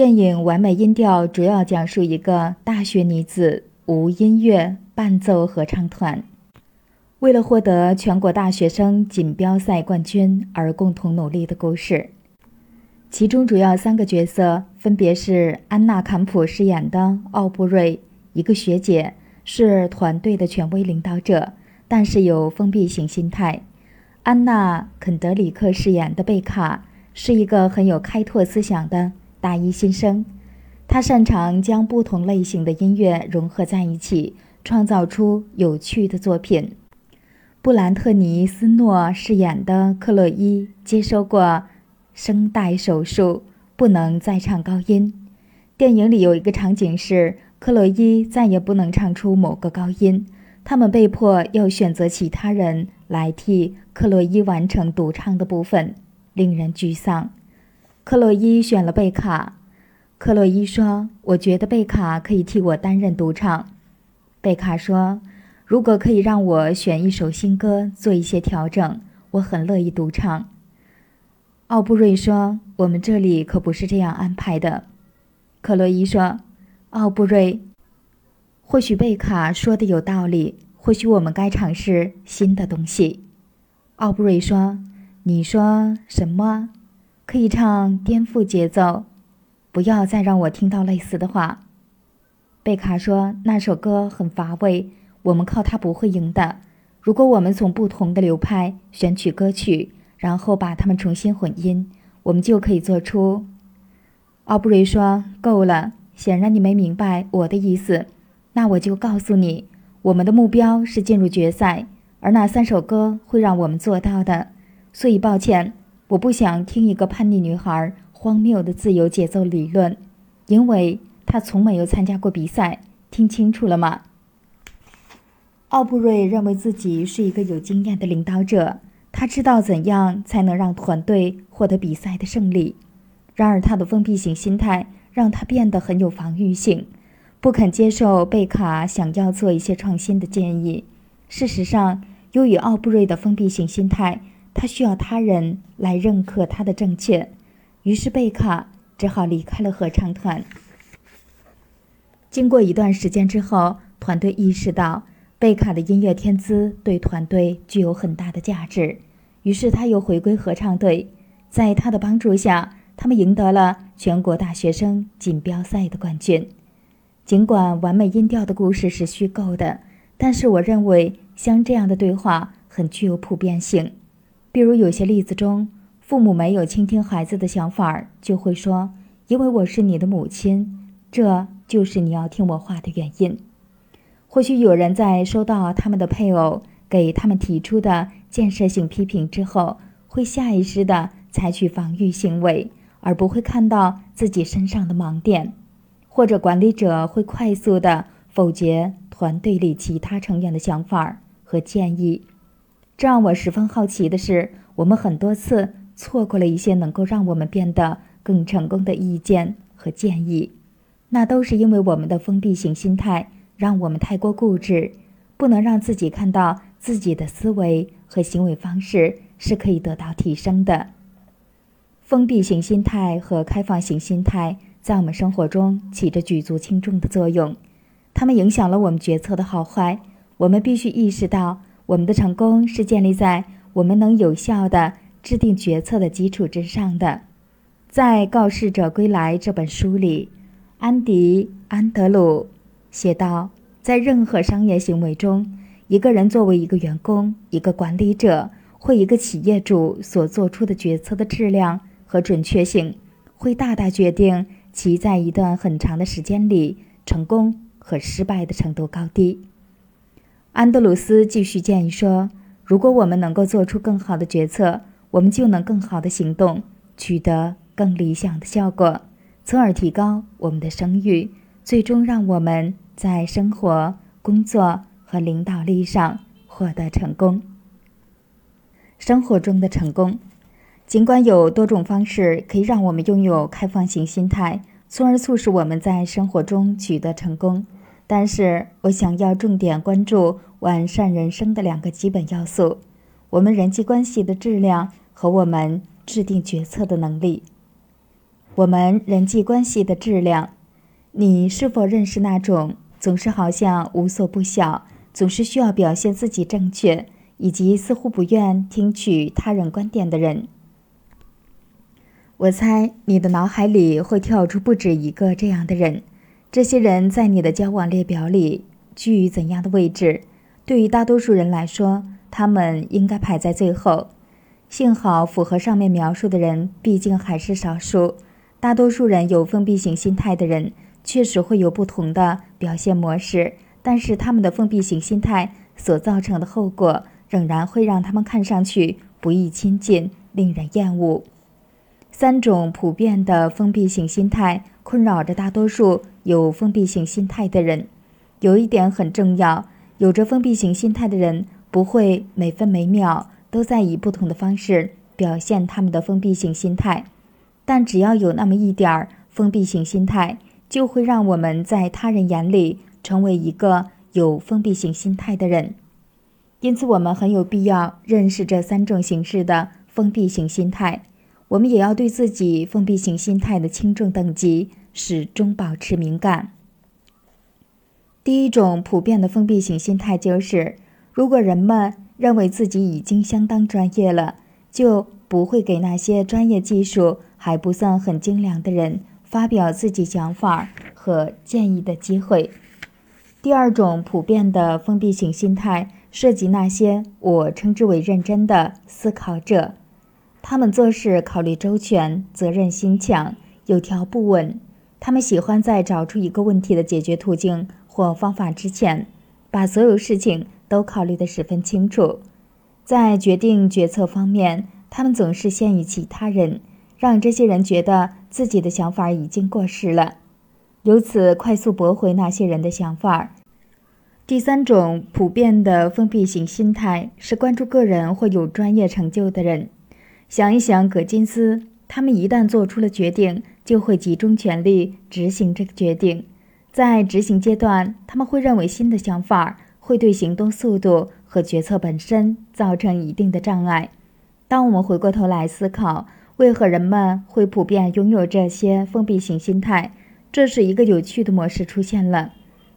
电影《完美音调》主要讲述一个大学女子无音乐伴奏合唱团。为了获得全国大学生锦标赛冠军而共同努力的故事，其中主要三个角色分别是安娜·坎普饰演的奥布瑞，一个学姐，是团队的权威领导者，但是有封闭型心态；安娜·肯德里克饰演的贝卡是一个很有开拓思想的大一新生，他擅长将不同类型的音乐融合在一起，创造出有趣的作品。布兰特尼斯诺饰演的克洛伊接受过声带手术，不能再唱高音。电影里有一个场景是克洛伊再也不能唱出某个高音，他们被迫要选择其他人来替克洛伊完成独唱的部分，令人沮丧。克洛伊选了贝卡。克洛伊说：“我觉得贝卡可以替我担任独唱。”贝卡说。如果可以让我选一首新歌做一些调整，我很乐意独唱。奥布瑞说：“我们这里可不是这样安排的。”克洛伊说：“奥布瑞，或许贝卡说的有道理，或许我们该尝试新的东西。”奥布瑞说：“你说什么？可以唱颠覆节奏？不要再让我听到类似的话。”贝卡说：“那首歌很乏味。”我们靠它不会赢的。如果我们从不同的流派选取歌曲，然后把它们重新混音，我们就可以做出。奥布瑞说：“够了，显然你没明白我的意思。那我就告诉你，我们的目标是进入决赛，而那三首歌会让我们做到的。所以抱歉，我不想听一个叛逆女孩荒谬的自由节奏理论，因为她从没有参加过比赛。听清楚了吗？”奥布瑞认为自己是一个有经验的领导者，他知道怎样才能让团队获得比赛的胜利。然而，他的封闭型心态让他变得很有防御性，不肯接受贝卡想要做一些创新的建议。事实上，由于奥布瑞的封闭型心态，他需要他人来认可他的正确。于是，贝卡只好离开了合唱团。经过一段时间之后，团队意识到。贝卡的音乐天资对团队具有很大的价值，于是他又回归合唱队。在他的帮助下，他们赢得了全国大学生锦标赛的冠军。尽管完美音调的故事是虚构的，但是我认为像这样的对话很具有普遍性。比如有些例子中，父母没有倾听孩子的想法，就会说：“因为我是你的母亲，这就是你要听我话的原因。”或许有人在收到他们的配偶给他们提出的建设性批评之后，会下意识地采取防御行为，而不会看到自己身上的盲点；或者管理者会快速地否决团队里其他成员的想法和建议。这让我十分好奇的是，我们很多次错过了一些能够让我们变得更成功的意见和建议，那都是因为我们的封闭型心态。让我们太过固执，不能让自己看到自己的思维和行为方式是可以得到提升的。封闭型心态和开放型心态在我们生活中起着举足轻重的作用，它们影响了我们决策的好坏。我们必须意识到，我们的成功是建立在我们能有效地制定决策的基础之上的。在《告示者归来》这本书里，安迪·安德鲁。写道，在任何商业行为中，一个人作为一个员工、一个管理者或一个企业主所做出的决策的质量和准确性，会大大决定其在一段很长的时间里成功和失败的程度高低。安德鲁斯继续建议说：“如果我们能够做出更好的决策，我们就能更好的行动，取得更理想的效果，从而提高我们的声誉，最终让我们在生活、工作和领导力上获得成功。生活中的成功，尽管有多种方式可以让我们拥有开放型心态，从而促使我们在生活中取得成功，但是我想要重点关注完善人生的两个基本要素：我们人际关系的质量和我们制定决策的能力。我们人际关系的质量，你是否认识那种总是好像无所不晓，总是需要表现自己正确？以及似乎不愿听取他人观点的人，我猜你的脑海里会跳出不止一个这样的人。这些人在你的交往列表里居于怎样的位置？对于大多数人来说，他们应该排在最后。幸好，符合上面描述的人毕竟还是少数。大多数人有封闭型心态的人，确实会有不同的表现模式，但是他们的封闭型心态所造成的后果。仍然会让他们看上去不易亲近，令人厌恶。三种普遍的封闭型心态困扰着大多数有封闭性心态的人。有一点很重要：有着封闭型心态的人不会每分每秒都在以不同的方式表现他们的封闭性心态，但只要有那么一点儿封闭性心态，就会让我们在他人眼里成为一个有封闭性心态的人。因此，我们很有必要认识这三种形式的封闭型心态。我们也要对自己封闭型心态的轻重等级始终保持敏感。第一种普遍的封闭型心态就是：如果人们认为自己已经相当专业了，就不会给那些专业技术还不算很精良的人发表自己想法和建议的机会。第二种普遍的封闭型心态。涉及那些我称之为认真的思考者，他们做事考虑周全，责任心强，有条不紊。他们喜欢在找出一个问题的解决途径或方法之前，把所有事情都考虑得十分清楚。在决定决策方面，他们总是先于其他人，让这些人觉得自己的想法已经过时了，由此快速驳回那些人的想法。第三种普遍的封闭型心态是关注个人或有专业成就的人。想一想葛金斯，他们一旦做出了决定，就会集中全力执行这个决定。在执行阶段，他们会认为新的想法会对行动速度和决策本身造成一定的障碍。当我们回过头来思考，为何人们会普遍拥有这些封闭型心态，这是一个有趣的模式出现了。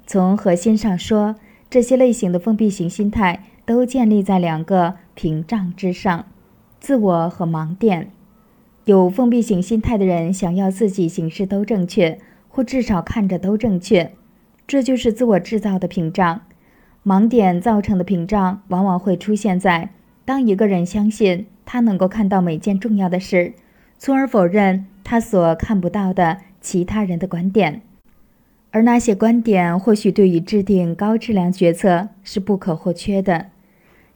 从核心上说，这些类型的封闭型心态都建立在两个屏障之上：自我和盲点。有封闭型心态的人想要自己行事都正确，或至少看着都正确，这就是自我制造的屏障。盲点造成的屏障往往会出现在当一个人相信他能够看到每件重要的事，从而否认他所看不到的其他人的观点。而那些观点或许对于制定高质量决策是不可或缺的。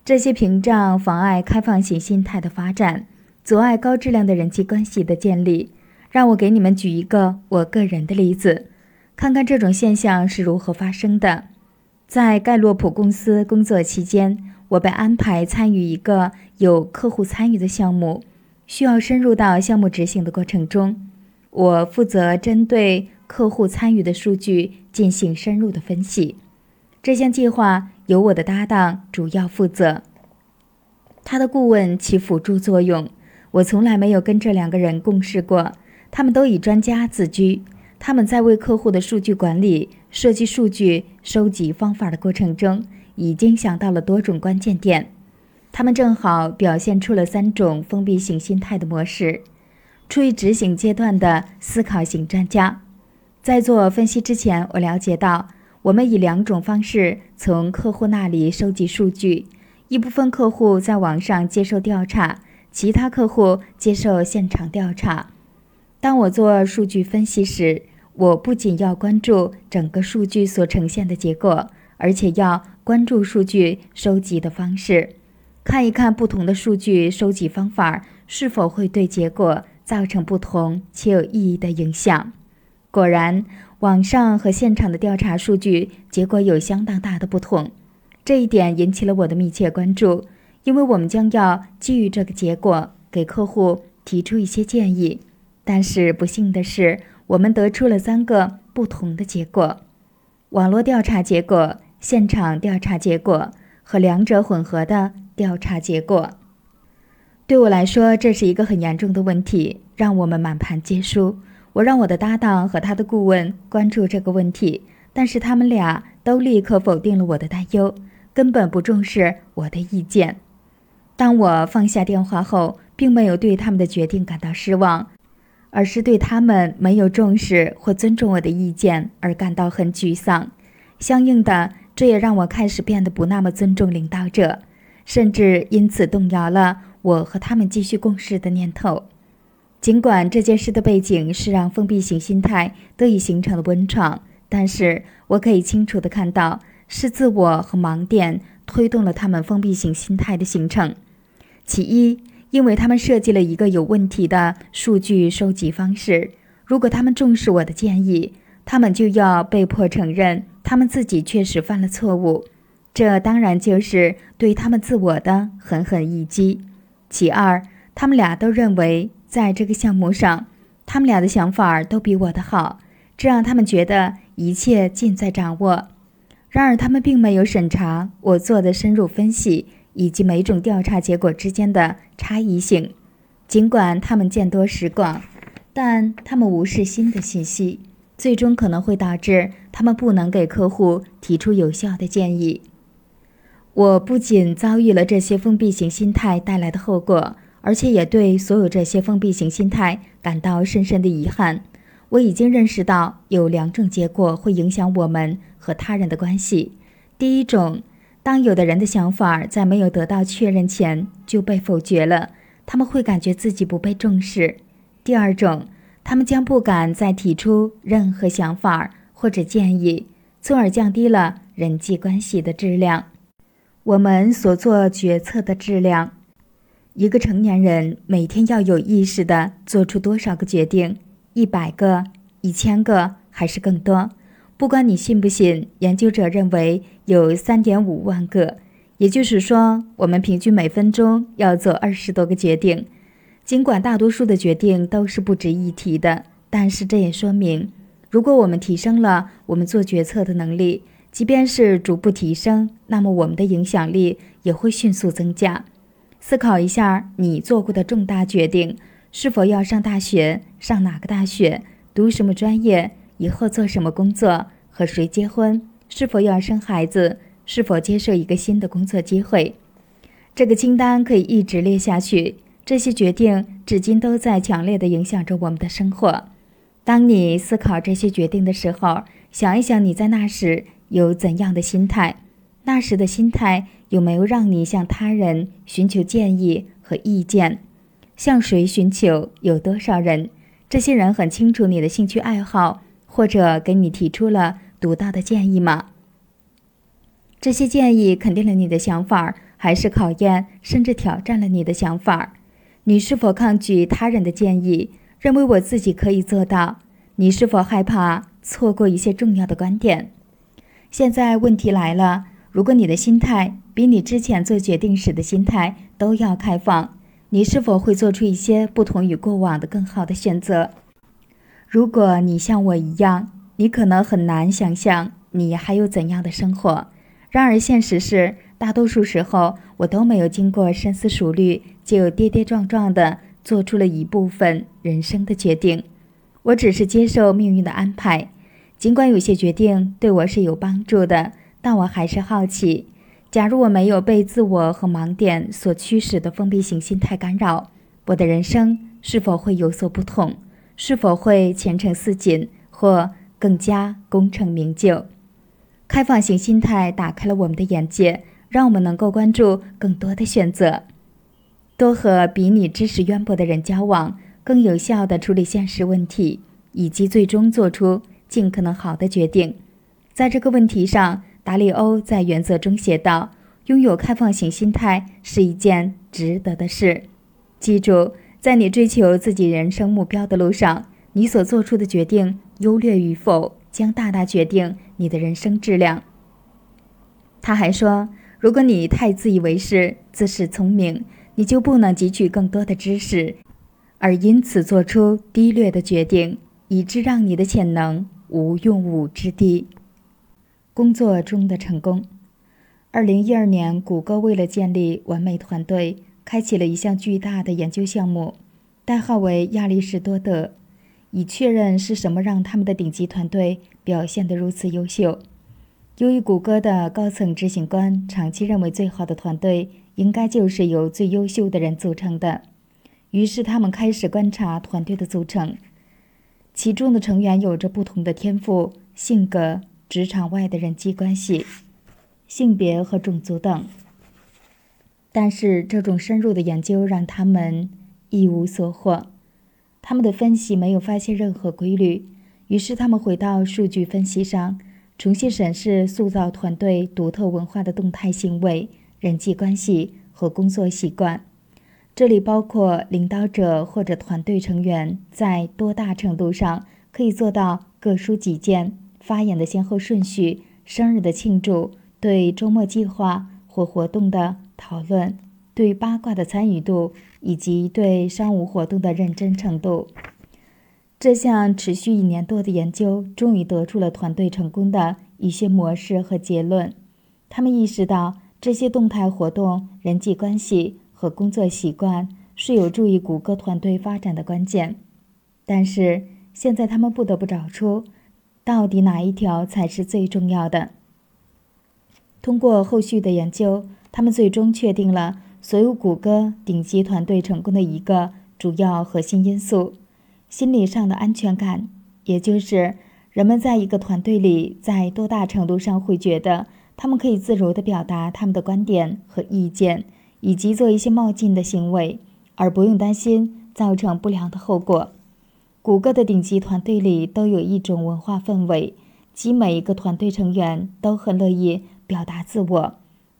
这些屏障妨碍开放型心态的发展，阻碍高质量的人际关系的建立。让我给你们举一个我个人的例子，看看这种现象是如何发生的。在盖洛普公司工作期间，我被安排参与一个有客户参与的项目，需要深入到项目执行的过程中，我负责针对。客户参与的数据进行深入的分析，这项计划由我的搭档主要负责，他的顾问起辅助作用。我从来没有跟这两个人共事过，他们都以专家自居。他们在为客户的数据管理设计数据收集方法的过程中，已经想到了多种关键点。他们正好表现出了三种封闭型心态的模式，处于执行阶段的思考型专家。在做分析之前，我了解到，我们以两种方式从客户那里收集数据：一部分客户在网上接受调查，其他客户接受现场调查。当我做数据分析时，我不仅要关注整个数据所呈现的结果，而且要关注数据收集的方式，看一看不同的数据收集方法是否会对结果造成不同且有意义的影响。果然，网上和现场的调查数据结果有相当大的不同，这一点引起了我的密切关注，因为我们将要基于这个结果给客户提出一些建议。但是不幸的是，我们得出了三个不同的结果：网络调查结果、现场调查结果和两者混合的调查结果。对我来说，这是一个很严重的问题，让我们满盘皆输。我让我的搭档和他的顾问关注这个问题，但是他们俩都立刻否定了我的担忧，根本不重视我的意见。当我放下电话后，并没有对他们的决定感到失望，而是对他们没有重视或尊重我的意见而感到很沮丧。相应的，这也让我开始变得不那么尊重领导者，甚至因此动摇了我和他们继续共事的念头。尽管这件事的背景是让封闭型心态得以形成的温床，但是我可以清楚地看到，是自我和盲点推动了他们封闭型心态的形成。其一，因为他们设计了一个有问题的数据收集方式。如果他们重视我的建议，他们就要被迫承认他们自己确实犯了错误，这当然就是对他们自我的狠狠一击。其二，他们俩都认为。在这个项目上，他们俩的想法都比我的好，这让他们觉得一切尽在掌握。然而，他们并没有审查我做的深入分析以及每种调查结果之间的差异性。尽管他们见多识广，但他们无视新的信息，最终可能会导致他们不能给客户提出有效的建议。我不仅遭遇了这些封闭型心态带来的后果。而且也对所有这些封闭型心态感到深深的遗憾。我已经认识到有两种结果会影响我们和他人的关系。第一种，当有的人的想法在没有得到确认前就被否决了，他们会感觉自己不被重视；第二种，他们将不敢再提出任何想法或者建议，从而降低了人际关系的质量。我们所做决策的质量。一个成年人每天要有意识地做出多少个决定？一百个、一千个，还是更多？不管你信不信，研究者认为有三点五万个。也就是说，我们平均每分钟要做二十多个决定。尽管大多数的决定都是不值一提的，但是这也说明，如果我们提升了我们做决策的能力，即便是逐步提升，那么我们的影响力也会迅速增加。思考一下，你做过的重大决定：是否要上大学，上哪个大学，读什么专业，以后做什么工作，和谁结婚，是否要生孩子，是否接受一个新的工作机会。这个清单可以一直列下去。这些决定至今都在强烈地影响着我们的生活。当你思考这些决定的时候，想一想你在那时有怎样的心态。那时的心态有没有让你向他人寻求建议和意见？向谁寻求？有多少人？这些人很清楚你的兴趣爱好，或者给你提出了独到的建议吗？这些建议肯定了你的想法，还是考验甚至挑战了你的想法？你是否抗拒他人的建议，认为我自己可以做到？你是否害怕错过一些重要的观点？现在问题来了。如果你的心态比你之前做决定时的心态都要开放，你是否会做出一些不同于过往的更好的选择？如果你像我一样，你可能很难想象你还有怎样的生活。然而，现实是，大多数时候我都没有经过深思熟虑，就跌跌撞撞地做出了一部分人生的决定。我只是接受命运的安排，尽管有些决定对我是有帮助的。但我还是好奇，假如我没有被自我和盲点所驱使的封闭型心态干扰，我的人生是否会有所不同？是否会前程似锦，或更加功成名就？开放型心态打开了我们的眼界，让我们能够关注更多的选择，多和比你知识渊博的人交往，更有效地处理现实问题，以及最终做出尽可能好的决定。在这个问题上。达里欧在原则中写道：“拥有开放型心态是一件值得的事。记住，在你追求自己人生目标的路上，你所做出的决定优劣与否，将大大决定你的人生质量。他还说，如果你太自以为是、自恃聪明，你就不能汲取更多的知识，而因此做出低劣的决定，以致让你的潜能无用武之地。工作中的成功。二零一二年，谷歌为了建立完美团队。开启了一项巨大的研究项目，代号为亚里士多德，以确认是什么让他们的顶级团队表现得如此优秀。由于谷歌的高层执行官长期认为最好的团队应该就是由最优秀的人组成的，于是他们开始观察团队的组成，其中的成员有着不同的天赋、性格、职场外的人际关系、性别和种族等。但是，这种深入的研究让他们一无所获。他们的分析没有发现任何规律。于是，他们回到数据分析上，重新审视塑造团队独特文化的动态行为、人际关系和工作习惯。这里包括领导者或者团队成员在多大程度上可以做到各抒己见、发言的先后顺序、生日的庆祝、对周末计划或活动的。讨论对八卦的参与度以及对商务活动的认真程度。这项持续一年多的研究终于得出了团队成功的一些模式和结论。他们意识到这些动态活动、人际关系和工作习惯是有助于谷歌团队发展的关键。但是现在他们不得不找出，到底哪一条才是最重要的。通过后续的研究。他们最终确定了所有谷歌顶级团队成功的一个主要核心因素：心理上的安全感，也就是人们在一个团队里，在多大程度上会觉得他们可以自如地表达他们的观点和意见，以及做一些冒进的行为，而不用担心造成不良的后果。谷歌的顶级团队里都有一种文化氛围，即每一个团队成员都很乐意表达自我。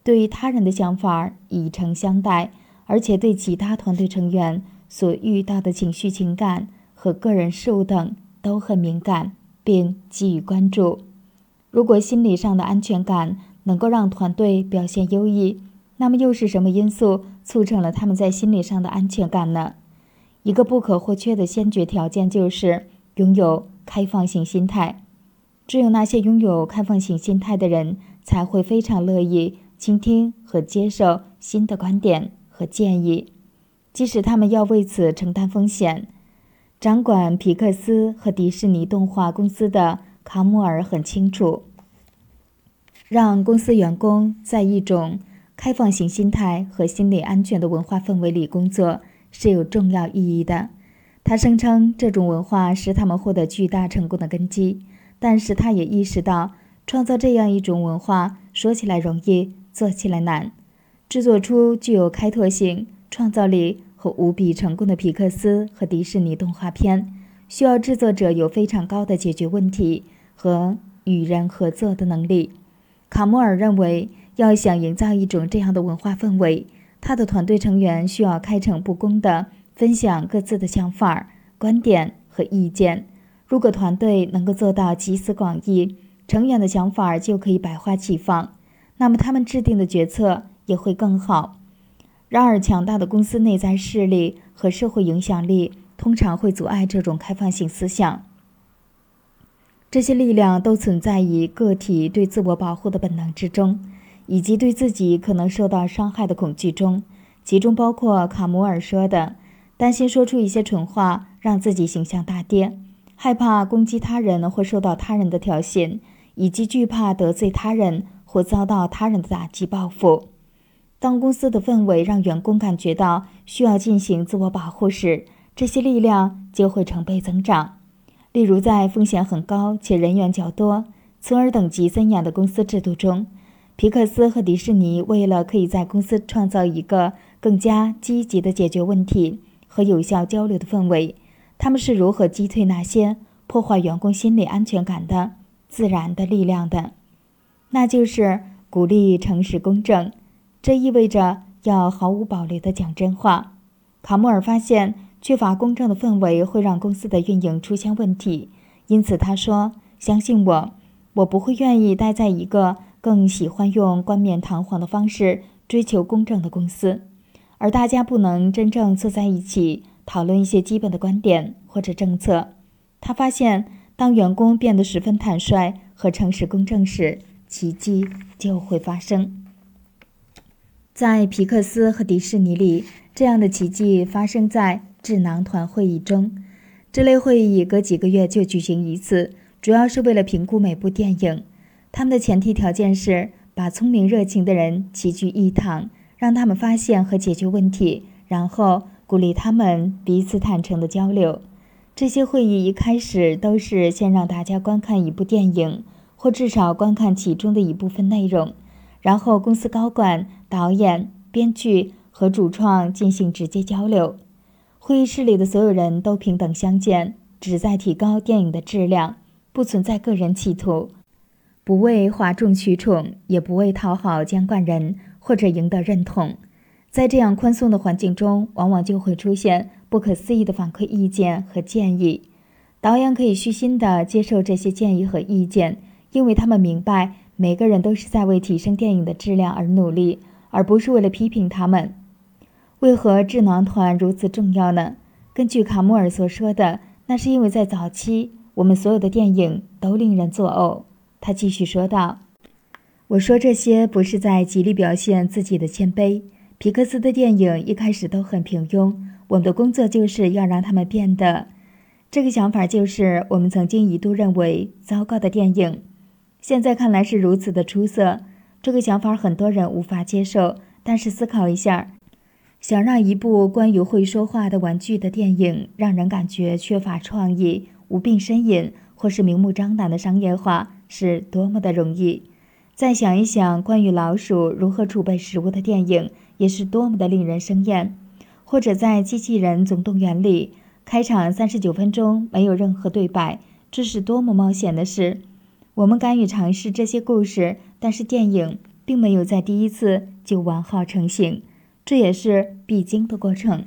对于他人的想法以诚相待，而且对其他团队成员所遇到的情绪、情感和个人事物等都很敏感，并给予关注。如果心理上的安全感能够让团队表现优异，那么又是什么因素促成了他们在心理上的安全感呢？一个不可或缺的先决条件就是拥有开放性心态。只有那些拥有开放性心态的人，才会非常乐意。倾听和接受新的观点和建议，即使他们要为此承担风险。掌管皮克斯和迪士尼动画公司的卡姆尔很清楚，让公司员工在一种开放型心态和心理安全的文化氛围里工作是有重要意义的。他声称这种文化是他们获得巨大成功的根基，但是他也意识到，创造这样一种文化说起来容易。做起来难，制作出具有开拓性、创造力和无比成功的皮克斯和迪士尼动画片，需要制作者有非常高的解决问题和与人合作的能力。卡莫尔认为，要想营造一种这样的文化氛围，他的团队成员需要开诚布公地分享各自的想法、观点和意见。如果团队能够做到集思广益，成员的想法就可以百花齐放。那么他们制定的决策也会更好。然而，强大的公司内在势力和社会影响力通常会阻碍这种开放性思想。这些力量都存在于个体对自我保护的本能之中，以及对自己可能受到伤害的恐惧中，其中包括卡姆尔说的：担心说出一些蠢话让自己形象大跌，害怕攻击他人或受到他人的挑衅，以及惧怕得罪他人。或遭到他人的打击报复。当公司的氛围让员工感觉到需要进行自我保护时，这些力量就会成倍增长。例如，在风险很高且人员较多、从而等级森严的公司制度中，皮克斯和迪士尼为了可以在公司创造一个更加积极的解决问题和有效交流的氛围，他们是如何击退那些破坏员工心理安全感的自然的力量的？那就是鼓励诚实公正，这意味着要毫无保留地讲真话。卡穆尔发现，缺乏公正的氛围会让公司的运营出现问题。因此，他说：“相信我，我不会愿意待在一个更喜欢用冠冕堂皇的方式追求公正的公司，而大家不能真正坐在一起讨论一些基本的观点或者政策。”他发现，当员工变得十分坦率和诚实公正时，奇迹就会发生。在皮克斯和迪士尼里，这样的奇迹发生在智囊团会议中。这类会议隔几个月就举行一次，主要是为了评估每部电影。他们的前提条件是把聪明热情的人齐聚一堂，让他们发现和解决问题，然后鼓励他们彼此坦诚的交流。这些会议一开始都是先让大家观看一部电影，或至少观看其中的一部分内容，然后公司高管、导演、编剧和主创进行直接交流。会议室里的所有人都平等相见，旨在提高电影的质量，不存在个人企图，不为哗众取宠，也不为讨好监管人或者赢得认同。在这样宽松的环境中，往往就会出现不可思议的反馈意见和建议。导演可以虚心地接受这些建议和意见，因为他们明白每个人都是在为提升电影的质量而努力，而不是为了批评他们。为何智囊团如此重要呢？根据卡穆尔所说的，那是因为在早期，我们所有的电影都令人作呕。他继续说道：“我说这些不是在极力表现自己的谦卑。皮克斯的电影一开始都很平庸，我们的工作就是要让他们变得……这个想法就是我们曾经一度认为糟糕的电影，现在看来是如此的出色。这个想法很多人无法接受，但是思考一下。”想让一部关于会说话的玩具的电影让人感觉缺乏创意、无病呻吟，或是明目张胆的商业化，是多么的容易。再想一想关于老鼠如何储备食物的电影，也是多么的令人生厌。或者在《机器人总动员》里，开场三十九分钟没有任何对白，这是多么冒险的事。我们敢于尝试这些故事，但是电影并没有在第一次就完好成型。这也是必经的过程。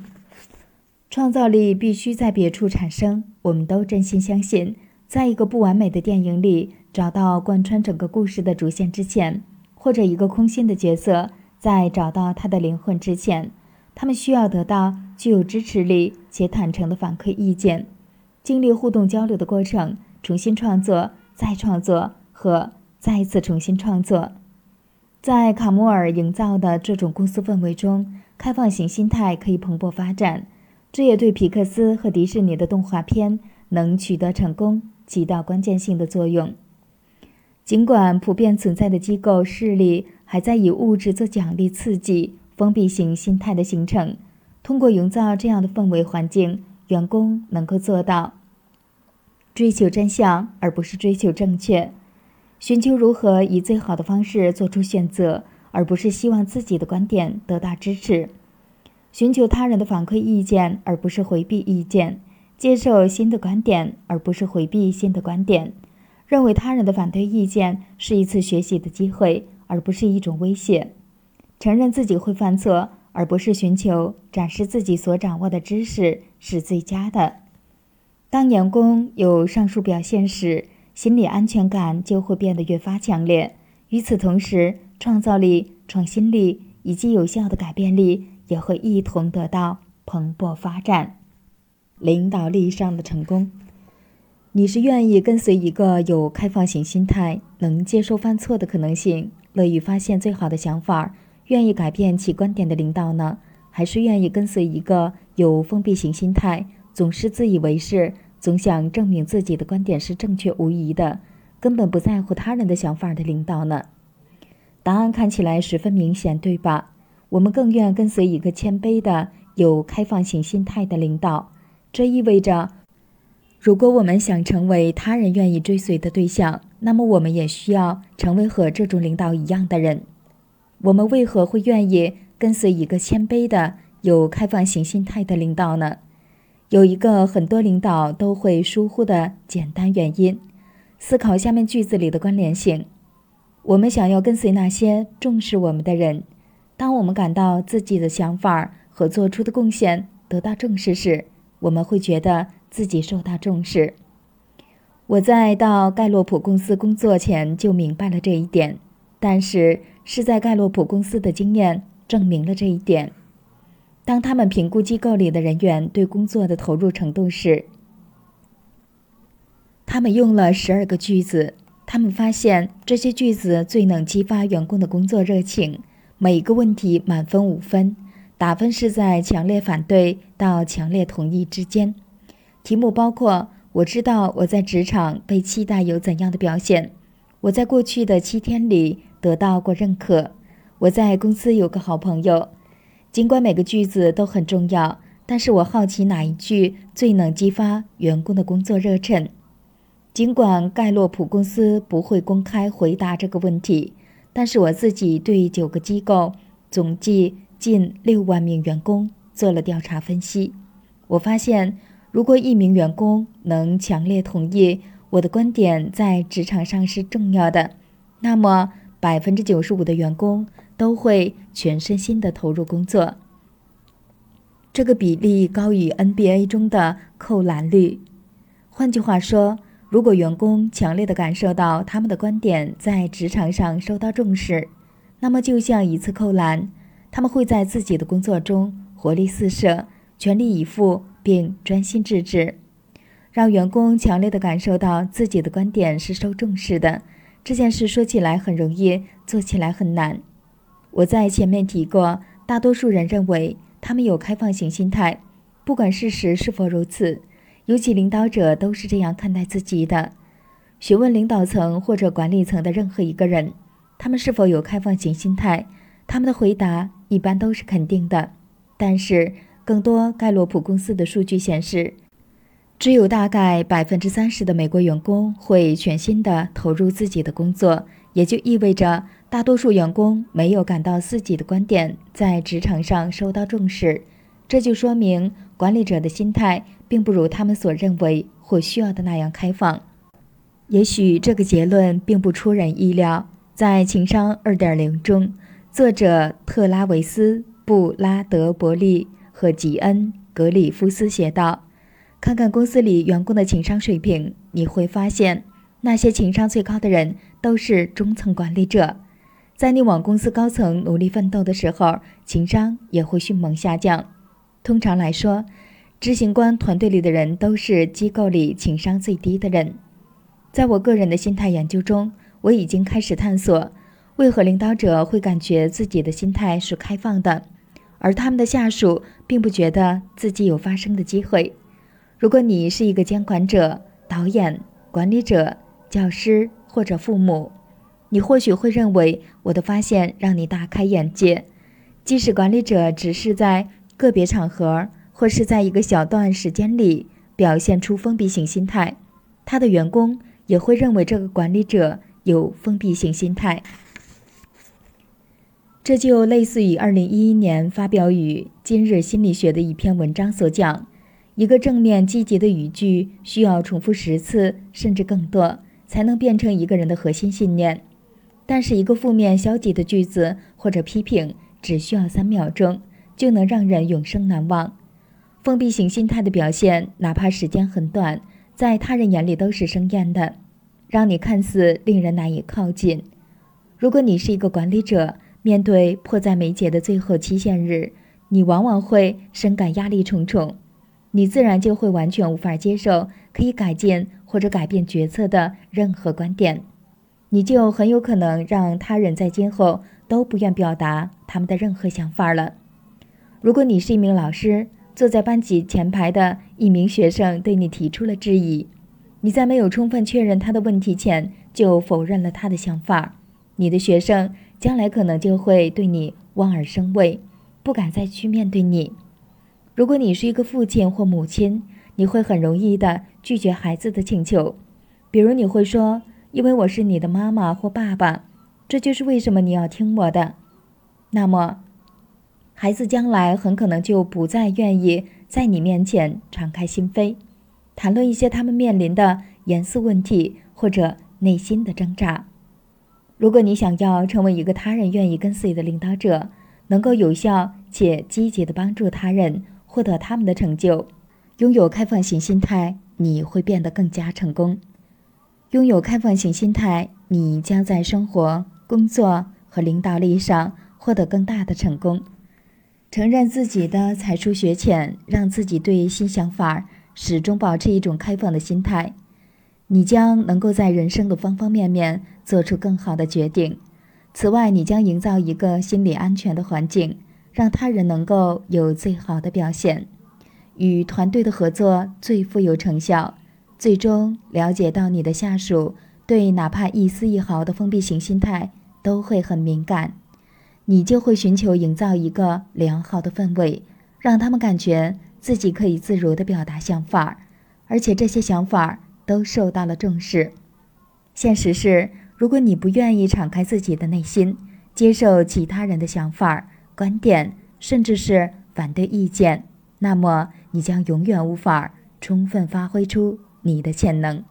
创造力必须在别处产生。我们都真心相信，在一个不完美的电影里找到贯穿整个故事的主线之前，或者一个空心的角色在找到他的灵魂之前，他们需要得到具有支持力且坦诚的反馈意见，经历互动交流的过程，重新创作、再创作和再次重新创作。在卡穆尔营造的这种公司氛围中，开放型心态可以蓬勃发展。这也对皮克斯和迪士尼的动画片能取得成功起到关键性的作用。尽管普遍存在的机构势力还在以物质做奖励刺激封闭型心态的形成，通过营造这样的氛围环境，员工能够做到追求真相，而不是追求正确。寻求如何以最好的方式做出选择，而不是希望自己的观点得到支持；寻求他人的反馈意见，而不是回避意见；接受新的观点，而不是回避新的观点；认为他人的反对意见是一次学习的机会，而不是一种威胁；承认自己会犯错，而不是寻求展示自己所掌握的知识是最佳的。当员工有上述表现时，心理安全感就会变得越发强烈。与此同时，创造力、创新力以及有效的改变力也会一同得到蓬勃发展。领导力上的成功，你是愿意跟随一个有开放型心态、能接受犯错的可能性、乐于发现最好的想法、愿意改变其观点的领导呢，还是愿意跟随一个有封闭型心态、总是自以为是？总想证明自己的观点是正确无疑的，根本不在乎他人的想法的领导呢？答案看起来十分明显，对吧？我们更愿跟随一个谦卑的、有开放型心态的领导。这意味着，如果我们想成为他人愿意追随的对象，那么我们也需要成为和这种领导一样的人。我们为何会愿意跟随一个谦卑的、有开放型心态的领导呢？有一个很多领导都会疏忽的简单原因，思考下面句子里的关联性。我们想要跟随那些重视我们的人。当我们感到自己的想法和做出的贡献得到重视时，我们会觉得自己受到重视。我在到盖洛普公司工作前就明白了这一点，但是是在盖洛普公司的经验证明了这一点。当他们评估机构里的人员对工作的投入程度时，他们用了十二个句子。他们发现这些句子最能激发员工的工作热情。每一个问题满分五分，打分是在强烈反对到强烈同意之间。题目包括。我知道我在职场被期待有怎样的表现。我在过去的七天里得到过认可。我在公司有个好朋友。尽管每个句子都很重要，但是我好奇哪一句最能激发员工的工作热忱。尽管盖洛普公司不会公开回答这个问题，但是我自己对九个机构，总计近六万名员工做了调查分析。我发现。如果一名员工能强烈同意我的观点在职场上是重要的，那么百分之九十五的员工都会全身心的投入工作。这个比例高于 NBA 中的扣篮率。换句话说，如果员工强烈的感受到他们的观点在职场上受到重视，那么就像一次扣篮，他们会在自己的工作中活力四射，全力以赴。并专心致志，让员工强烈的感受到自己的观点是受重视的。这件事说起来很容易，做起来很难。我在前面提过，大多数人认为他们有开放型心态，不管事实是否如此，尤其领导者都是这样看待自己的。询问领导层或者管理层的任何一个人，他们是否有开放型心态，他们的回答一般都是肯定的。但是。更多盖洛普公司的数据显示，只有大概百分之三十的美国员工会全心地投入自己的工作，也就意味着大多数员工没有感到自己的观点在职场上受到重视。这就说明管理者的心态并不如他们所认为或需要的那样开放。也许这个结论并不出人意料。在《情商二点零》中，作者特拉维斯·布拉德伯利。和吉恩·格里夫斯写道：“看看公司里员工的情商水平，你会发现，那些情商最高的人都是中层管理者。在你往公司高层努力奋斗的时候，情商也会迅猛下降。通常来说，执行官团队里的人都是机构里情商最低的人。在我个人的心态研究中，我已经开始探索，为何领导者会感觉自己的心态是开放的。”而他们的下属并不觉得自己有发声的机会。如果你是一个监管者、导演、管理者、教师或者父母，你或许会认为我的发现让你大开眼界。即使管理者只是在个别场合或是在一个小段时间里表现出封闭性心态，他的员工也会认为这个管理者有封闭性心态。这就类似于二零一一年发表于《今日心理学》的一篇文章所讲：一个正面积极的语句需要重复十次甚至更多，才能变成一个人的核心信念；但是一个负面消极的句子或者批评，只需要三秒钟就能让人永生难忘。封闭型心态的表现，哪怕时间很短，在他人眼里都是生厌的，让你看似令人难以靠近。如果你是一个管理者，面对迫在眉睫的最后期限日，你往往会深感压力重重，你自然就会完全无法接受可以改进或者改变决策的任何观点，你就很有可能让他人在今后都不愿表达他们的任何想法了。如果你是一名老师，坐在班级前排的一名学生对你提出了质疑，你在没有充分确认他的问题前就否认了他的想法，你的学生。将来可能就会对你望而生畏，不敢再去面对你。如果你是一个父亲或母亲，你会很容易的拒绝孩子的请求，比如你会说：“因为我是你的妈妈或爸爸，这就是为什么你要听我的。”那么，孩子将来很可能就不再愿意在你面前敞开心扉，谈论一些他们面临的严肃问题或者内心的挣扎。如果你想要成为一个他人愿意跟随的领导者，能够有效且积极地帮助他人获得他们的成就，拥有开放型心态，你会变得更加成功。拥有开放型心态，你将在生活、工作和领导力上获得更大的成功。承认自己的才疏学浅，让自己对新想法始终保持一种开放的心态，你将能够在人生的方方面面做出更好的决定。此外，你将营造一个心理安全的环境，让他人能够有最好的表现。与团队的合作最富有成效。最终了解到你的下属对哪怕一丝一毫的封闭型心态都会很敏感，你就会寻求营造一个良好的氛围，让他们感觉自己可以自如地表达想法，而且这些想法都受到了重视。现实是，如果你不愿意敞开自己的内心，接受其他人的想法、观点，甚至是反对意见，那么。你将永远无法充分发挥出你的潜能。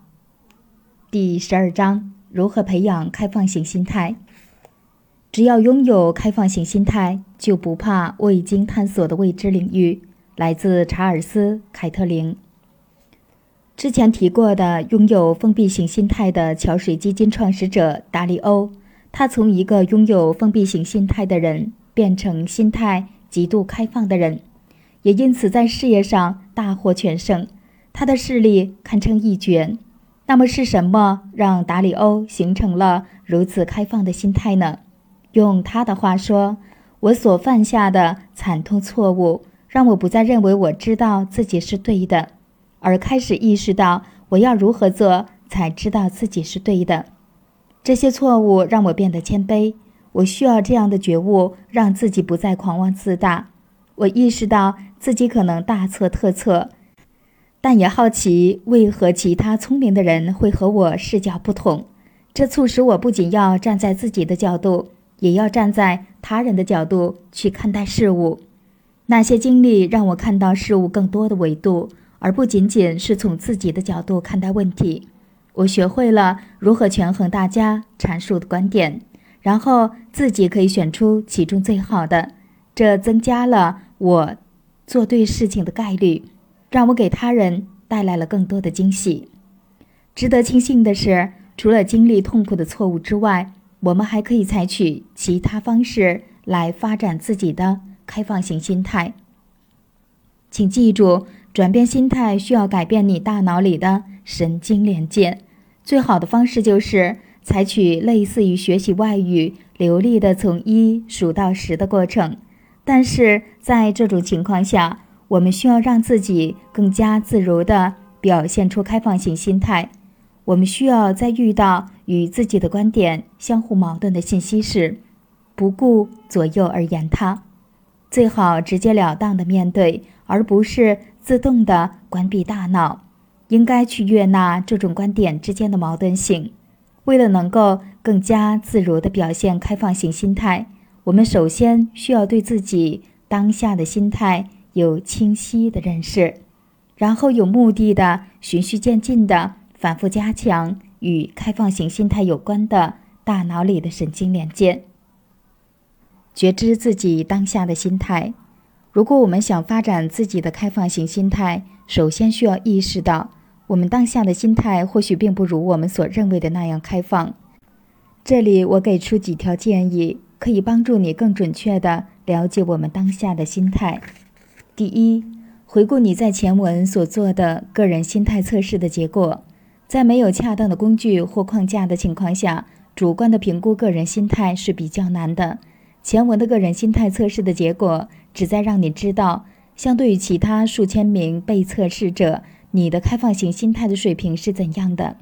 第十二章：如何培养开放型心态？只要拥有开放型心态，就不怕未经探索的未知领域。来自查尔斯·凯特林。之前提过的拥有封闭型心态的桥水基金创始者达里欧，他从一个拥有封闭型心态的人变成心态极度开放的人。也因此在事业上大获全胜，他的势力堪称一绝。那么是什么让达里欧形成了如此开放的心态呢？用他的话说：“我所犯下的惨痛错误，让我不再认为我知道自己是对的，而开始意识到我要如何做才知道自己是对的。这些错误让我变得谦卑。我需要这样的觉悟，让自己不再狂妄自大。我意识到。”自己可能大错特错，但也好奇为何其他聪明的人会和我视角不同。这促使我不仅要站在自己的角度，也要站在他人的角度去看待事物。那些经历让我看到事物更多的维度，而不仅仅是从自己的角度看待问题。我学会了如何权衡大家阐述的观点，然后自己可以选出其中最好的。这增加了我。做对事情的概率，让我给他人带来了更多的惊喜。值得庆幸的是，除了经历痛苦的错误之外，我们还可以采取其他方式来发展自己的开放型心态。请记住，转变心态需要改变你大脑里的神经连接。最好的方式就是采取类似于学习外语流利的从一数到十的过程。但是在这种情况下，我们需要让自己更加自如地表现出开放性心态。我们需要在遇到与自己的观点相互矛盾的信息时，不顾左右而言他，最好直截了当地面对，而不是自动地关闭大脑。应该去悦纳这种观点之间的矛盾性。为了能够更加自如地表现开放性心态。我们首先需要对自己当下的心态有清晰的认识，然后有目的的、循序渐进的反复加强与开放型心态有关的大脑里的神经连接。觉知自己当下的心态。如果我们想发展自己的开放型心态，首先需要意识到，我们当下的心态或许并不如我们所认为的那样开放。这里我给出几条建议。可以帮助你更准确地了解我们当下的心态。第一，回顾你在前文所做的个人心态测试的结果。在没有恰当的工具或框架的情况下，主观的评估个人心态是比较难的。前文的个人心态测试的结果旨在让你知道，相对于其他数千名被测试者，你的开放型心态的水平是怎样的。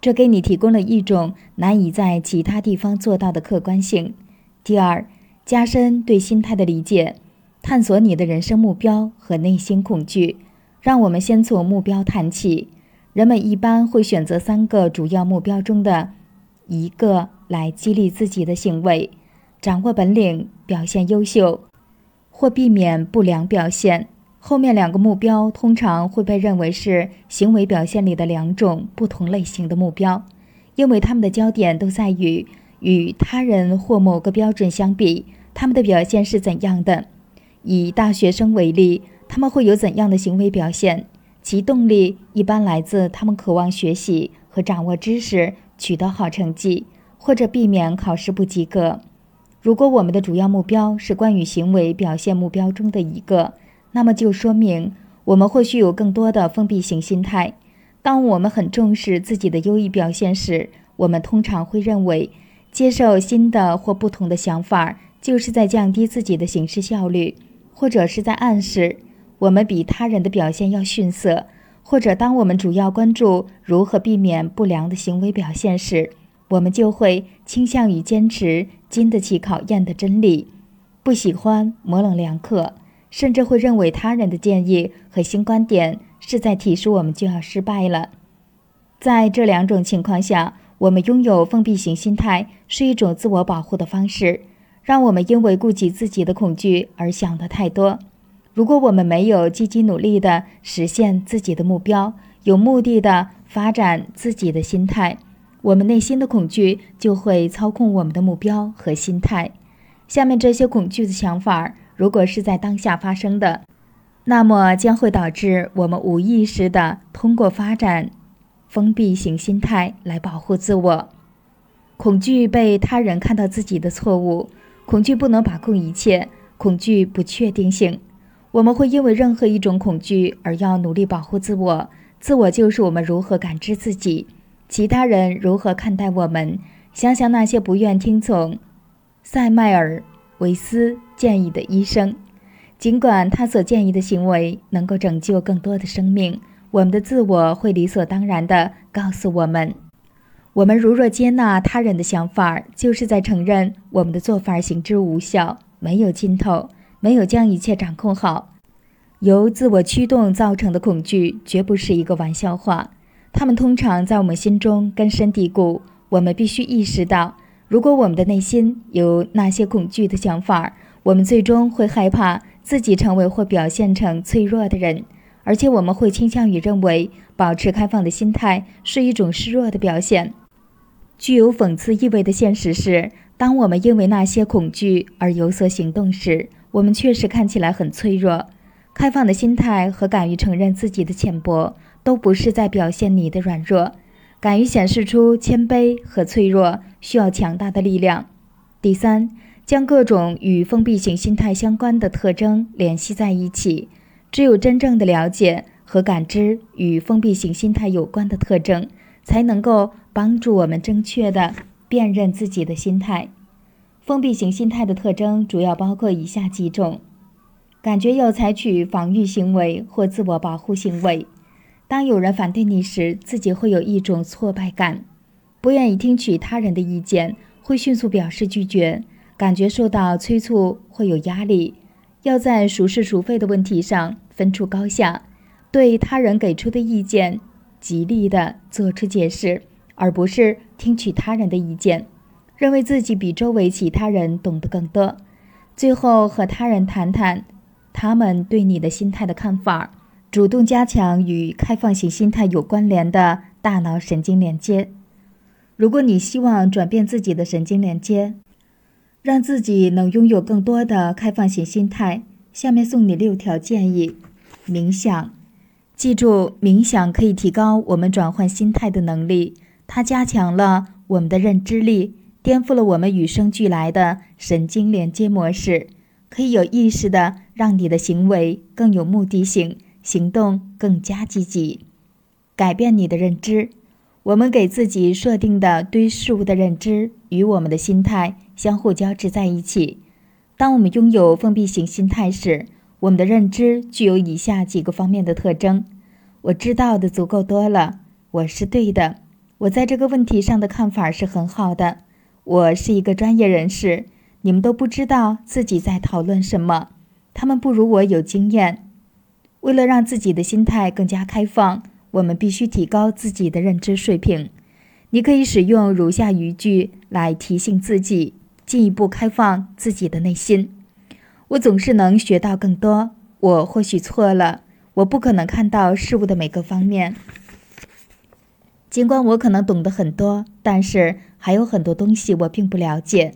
这给你提供了一种难以在其他地方做到的客观性。第二，加深对心态的理解，探索你的人生目标和内心恐惧。让我们先从目标谈起。人们一般会选择三个主要目标中的一个来激励自己的行为：掌握本领、表现优秀，或避免不良表现。后面两个目标通常会被认为是行为表现里的两种不同类型的目标，因为他们的焦点都在于。与他人或某个标准相比，他们的表现是怎样的？以大学生为例，他们会有怎样的行为表现？其动力一般来自他们渴望学习和掌握知识，取得好成绩，或者避免考试不及格。如果我们的主要目标是关于行为表现目标中的一个，那么就说明我们或许有更多的封闭型心态。当我们很重视自己的优异表现时，我们通常会认为接受新的或不同的想法就是在降低自己的行事效率，或者是在暗示。我们比他人的表现要逊色，或者当我们主要关注如何避免不良的行为表现时，我们就会倾向于坚持经得起考验的真理，不喜欢模棱两可，甚至会认为他人的建议和新观点是在提示我们就要失败了。在这两种情况下，我们拥有封闭型心态是一种自我保护的方式，让我们因为顾及自己的恐惧而想得太多。如果我们没有积极努力地实现自己的目标，有目的地发展自己的心态，我们内心的恐惧就会操控我们的目标和心态。下面这些恐惧的想法，如果是在当下发生的，那么将会导致我们无意识地通过发展封闭型心态来保护自我。恐惧被他人看到自己的错误，恐惧不能把控一切，恐惧不确定性。我们会因为任何一种恐惧而要努力保护自我。自我就是我们如何感知自己，其他人如何看待我们。想想那些不愿听从塞迈尔维斯建议的医生，尽管他所建议的行为能够拯救更多的生命，我们的自我会理所当然地告诉我们：我们如若接纳他人的想法，就是在承认我们的做法行之无效，没有尽头。没有将一切掌控好，由自我驱动造成的恐惧绝不是一个玩笑话。他们通常在我们心中根深蒂固。我们必须意识到，如果我们的内心有那些恐惧的想法，我们最终会害怕自己成为或表现成脆弱的人，而且我们会倾向于认为保持开放的心态是一种示弱的表现。具有讽刺意味的现实是，当我们因为那些恐惧而有所行动时，我们确实看起来很脆弱。开放的心态和敢于承认自己的浅薄，都不是在表现你的软弱。敢于显示出谦卑和脆弱，需要强大的力量。第三，将各种与封闭型心态相关的特征联系在一起。只有真正的了解和感知与封闭型心态有关的特征，才能够帮助我们正确的辨认自己的心态。封闭型心态的特征主要包括以下几种：感觉要采取防御行为或自我保护行为；当有人反对你时，自己会有一种挫败感；不愿意听取他人的意见，会迅速表示拒绝；感觉受到催促，会有压力；要在孰是孰非的问题上分出高下；对他人给出的意见极力的做出解释，而不是听取他人的意见。认为自己比周围其他人懂得更多，最后和他人谈谈他们对你的心态的看法，主动加强与开放型心态有关联的大脑神经连接。如果你希望转变自己的神经连接，让自己能拥有更多的开放型心态，下面送你六条建议：冥想，记住，冥想可以提高我们转换心态的能力，它加强了我们的认知力。颠覆了我们与生俱来的神经连接模式，可以有意识的让你的行为更有目的性，行动更加积极，改变你的认知。我们给自己设定的对事物的认知与我们的心态相互交织在一起。当我们拥有封闭型心态时，我们的认知具有以下几个方面的特征：我知道的足够多了，我是对的，我在这个问题上的看法是很好的。我是一个专业人士，你们都不知道自己在讨论什么。他们不如我有经验。为了让自己的心态更加开放，我们必须提高自己的认知水平。你可以使用如下语句来提醒自己，进一步开放自己的内心。我总是能学到更多。我或许错了，我不可能看到事物的每个方面。尽管我可能懂得很多，但是。还有很多东西我并不了解。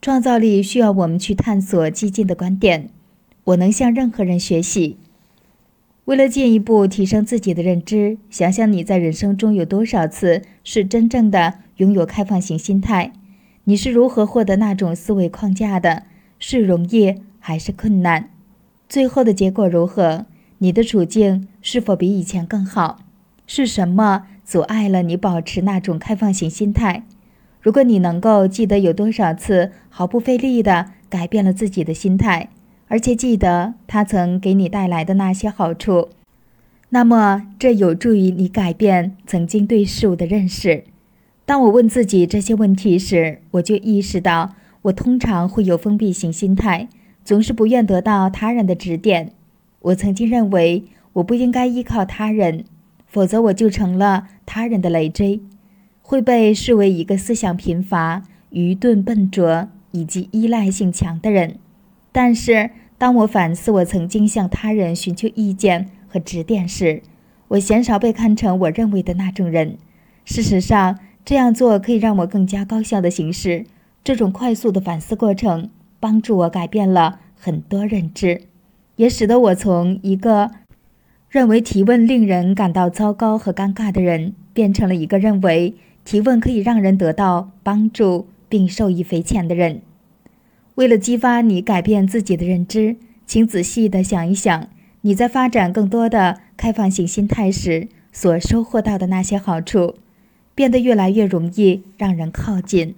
创造力需要我们去探索激进的观点。我能向任何人学习。为了进一步提升自己的认知，想想你在人生中有多少次是真正的拥有开放型心态？你是如何获得那种思维框架的？是容易还是困难？最后的结果如何？你的处境是否比以前更好？是什么阻碍了你保持那种开放型心态？如果你能够记得有多少次毫不费力地改变了自己的心态，而且记得它曾给你带来的那些好处，那么这有助于你改变曾经对事物的认识。当我问自己这些问题时，我就意识到，我通常会有封闭型心态，总是不愿得到他人的指点。我曾经认为我不应该依靠他人，否则我就成了他人的累赘，会被视为一个思想贫乏、愚钝、笨拙以及依赖性强的人。但是，当我反思我曾经向他人寻求意见和指点时，我鲜少被看成我认为的那种人。事实上，这样做可以让我更加高效的行事。这种快速的反思过程帮助我改变了很多认知，也使得我从一个认为提问令人感到糟糕和尴尬的人，变成了一个认为提问可以让人得到帮助并受益匪浅的人。为了激发你改变自己的认知，请仔细地想一想，你在发展更多的开放性心态时所收获到的那些好处，变得越来越容易让人靠近，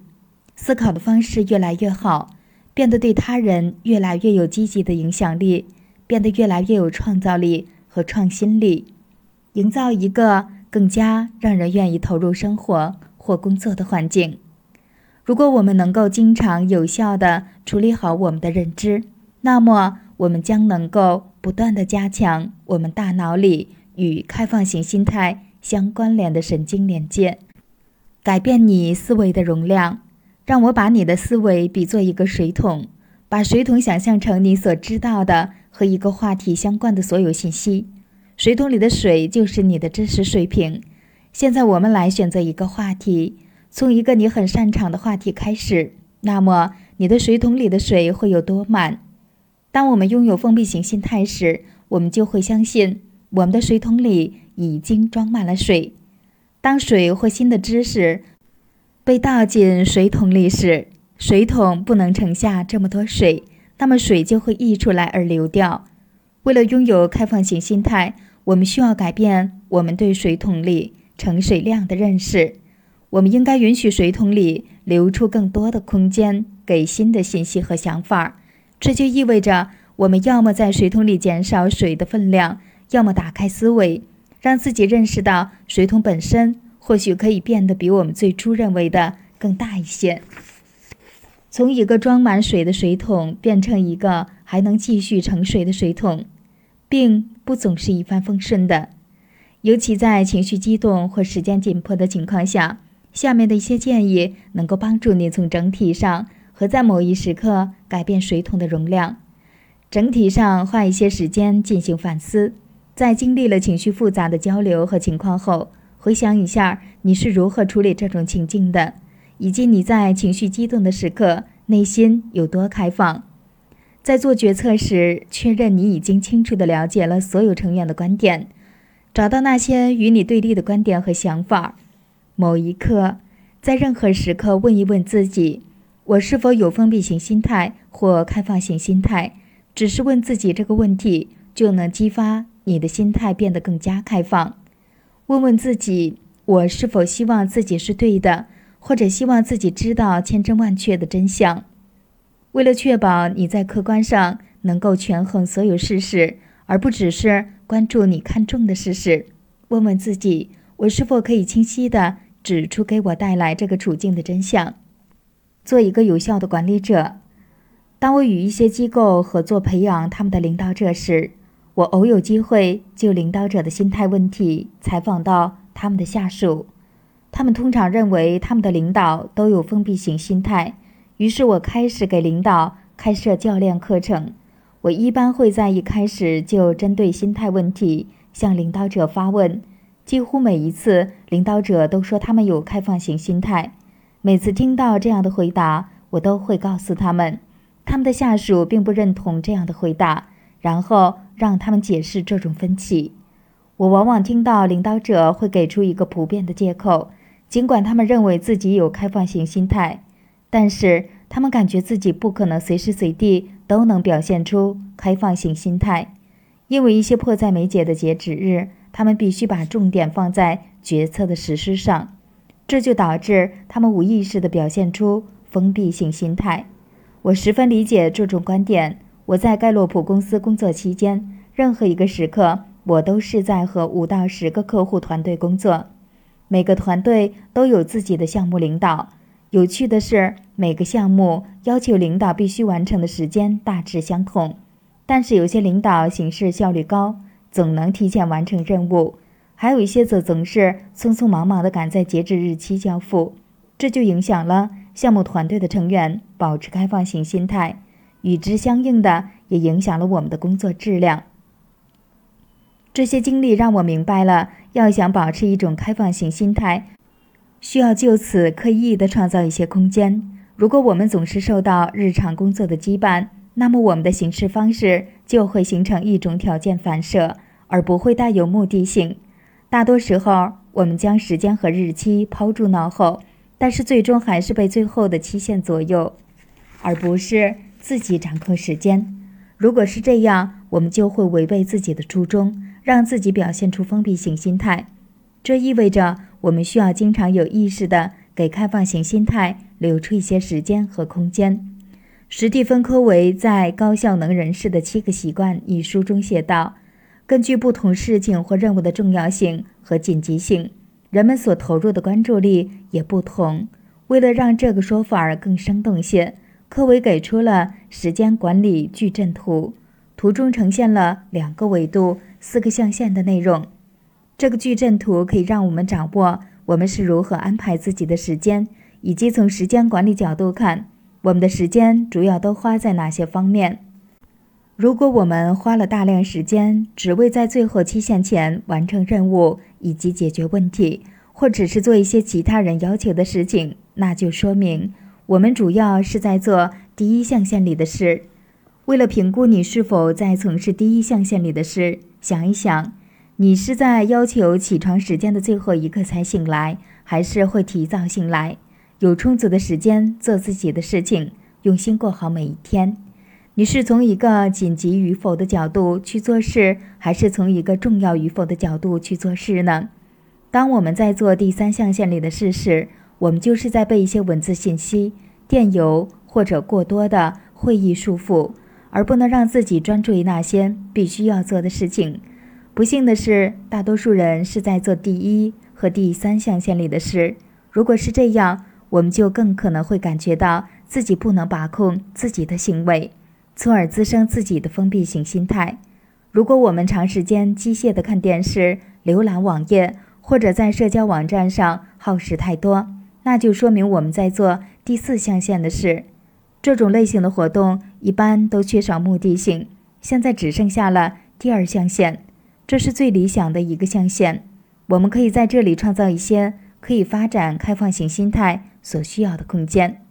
思考的方式越来越好，变得对他人越来越有积极的影响力，变得越来越有创造力和创新力，营造一个更加让人愿意投入生活或工作的环境。如果我们能够经常有效地处理好我们的认知，那么我们将能够不断地加强我们大脑里与开放型心态相关联的神经连接，改变你思维的容量。让我把你的思维比作一个水桶，把水桶想象成你所知道的和一个话题相关的所有信息。水桶里的水就是你的知识水平。现在我们来选择一个话题。从一个你很擅长的话题开始，那么你的水桶里的水会有多满？当我们拥有封闭型心态时，我们就会相信我们的水桶里已经装满了水。当水或新的知识被倒进水桶里时，水桶不能盛下这么多水，那么水就会溢出来而流掉。为了拥有开放型心态，我们需要改变我们对水桶里盛水量的认识。我们应该允许水桶里留出更多的空间给新的信息和想法。这就意味着，我们要么在水桶里减少水的分量，要么打开思维，让自己认识到水桶本身或许可以变得比我们最初认为的更大一些。从一个装满水的水桶变成一个还能继续盛水的水桶，并不总是一帆风顺的，尤其在情绪激动或时间紧迫的情况下。下面的一些建议能够帮助你从整体上和在某一时刻改变水桶的容量。整体上花一些时间进行反思，在经历了情绪复杂的交流和情况后，回想一下你是如何处理这种情境的，以及你在情绪激动的时刻内心有多开放。在做决策时，确认你已经清楚地了解了所有成员的观点，找到那些与你对立的观点和想法。某一刻，在任何时刻，问一问自己：我是否有封闭型心态或开放型心态？只是问自己这个问题，就能激发你的心态变得更加开放。问问自己：我是否希望自己是对的，或者希望自己知道千真万确的真相？为了确保你在客观上能够权衡所有事实，而不只是关注你看重的事实，问问自己：我是否可以清晰的？指出给我带来这个处境的真相。做一个有效的管理者。当我与一些机构合作培养他们的领导者时，我偶有机会就领导者的心态问题采访到他们的下属。他们通常认为他们的领导都有封闭型心态。于是我开始给领导开设教练课程。我一般会在一开始就针对心态问题向领导者发问。几乎每一次，领导者都说他们有开放型心态。每次听到这样的回答，我都会告诉他们，他们的下属并不认同这样的回答，然后让他们解释这种分歧。我往往听到领导者会给出一个普遍的借口，尽管他们认为自己有开放型心态，但是他们感觉自己不可能随时随地都能表现出开放型心态，因为一些迫在眉睫的截止日，他们必须把重点放在决策的实施上，这就导致他们无意识地表现出封闭性心态。我十分理解这种观点。我在盖洛普公司工作期间，任何一个时刻。我都是在和五到十个客户团队工作，每个团队都有自己的项目领导。有趣的是，每个项目要求领导必须完成的时间大致相同，但是有些领导行事效率高，总能提前完成任务；还有一些则总是匆匆忙忙地赶在截止日期交付。这就影响了项目团队的成员保持开放型心态，与之相应的，也影响了我们的工作质量。这些经历让我明白了，要想保持一种开放型心态，需要就此刻意的创造一些空间。如果我们总是受到日常工作的羁绊，那么我们的行事方式就会形成一种条件反射，而不会带有目的性。大多时候，我们将时间和日期抛诸脑后，但是最终还是被最后的期限左右，而不是自己掌控时间。如果是这样，我们就会违背自己的初衷。让自己表现出封闭型心态，这意味着我们需要经常有意识地给开放型心态留出一些时间和空间。史蒂芬·科维在《高效能人士的七个习惯》一书中写道：“根据不同事情或任务的重要性和紧急性，人们所投入的关注力也不同。”为了让这个说法更生动些，科维给出了时间管理矩阵图，图中呈现了两个维度。四个象限的内容，这个矩阵图可以让我们掌握我们是如何安排自己的时间，以及从时间管理角度看，我们的时间主要都花在哪些方面。如果我们花了大量时间只为在最后期限前完成任务以及解决问题，或只是做一些其他人要求的事情，那就说明我们主要是在做第一象限里的事。为了评估你是否在从事第一象限里的事，想一想，你是在要求起床时间的最后一刻才醒来，还是会提早醒来，有充足的时间做自己的事情，用心过好每一天？你是从一个紧急与否的角度去做事，还是从一个重要与否的角度去做事呢？当我们在做第三象限里的事时，我们就是在被一些文字信息、电邮或者过多的会议束缚。而不能让自己专注于那些必须要做的事情。不幸的是，大多数人是在做第一和第三象限里的事。如果是这样，我们就更可能会感觉到自己不能把控自己的行为，从而滋生自己的封闭型心态。如果我们长时间机械地看电视、浏览网页，或者在社交网站上耗时太多，那就说明我们在做第四象限的事。这种类型的活动一般都缺少目的性。现在只剩下了第二象限，这是最理想的一个象限。我们可以在这里创造一些可以发展开放型心态所需要的空间。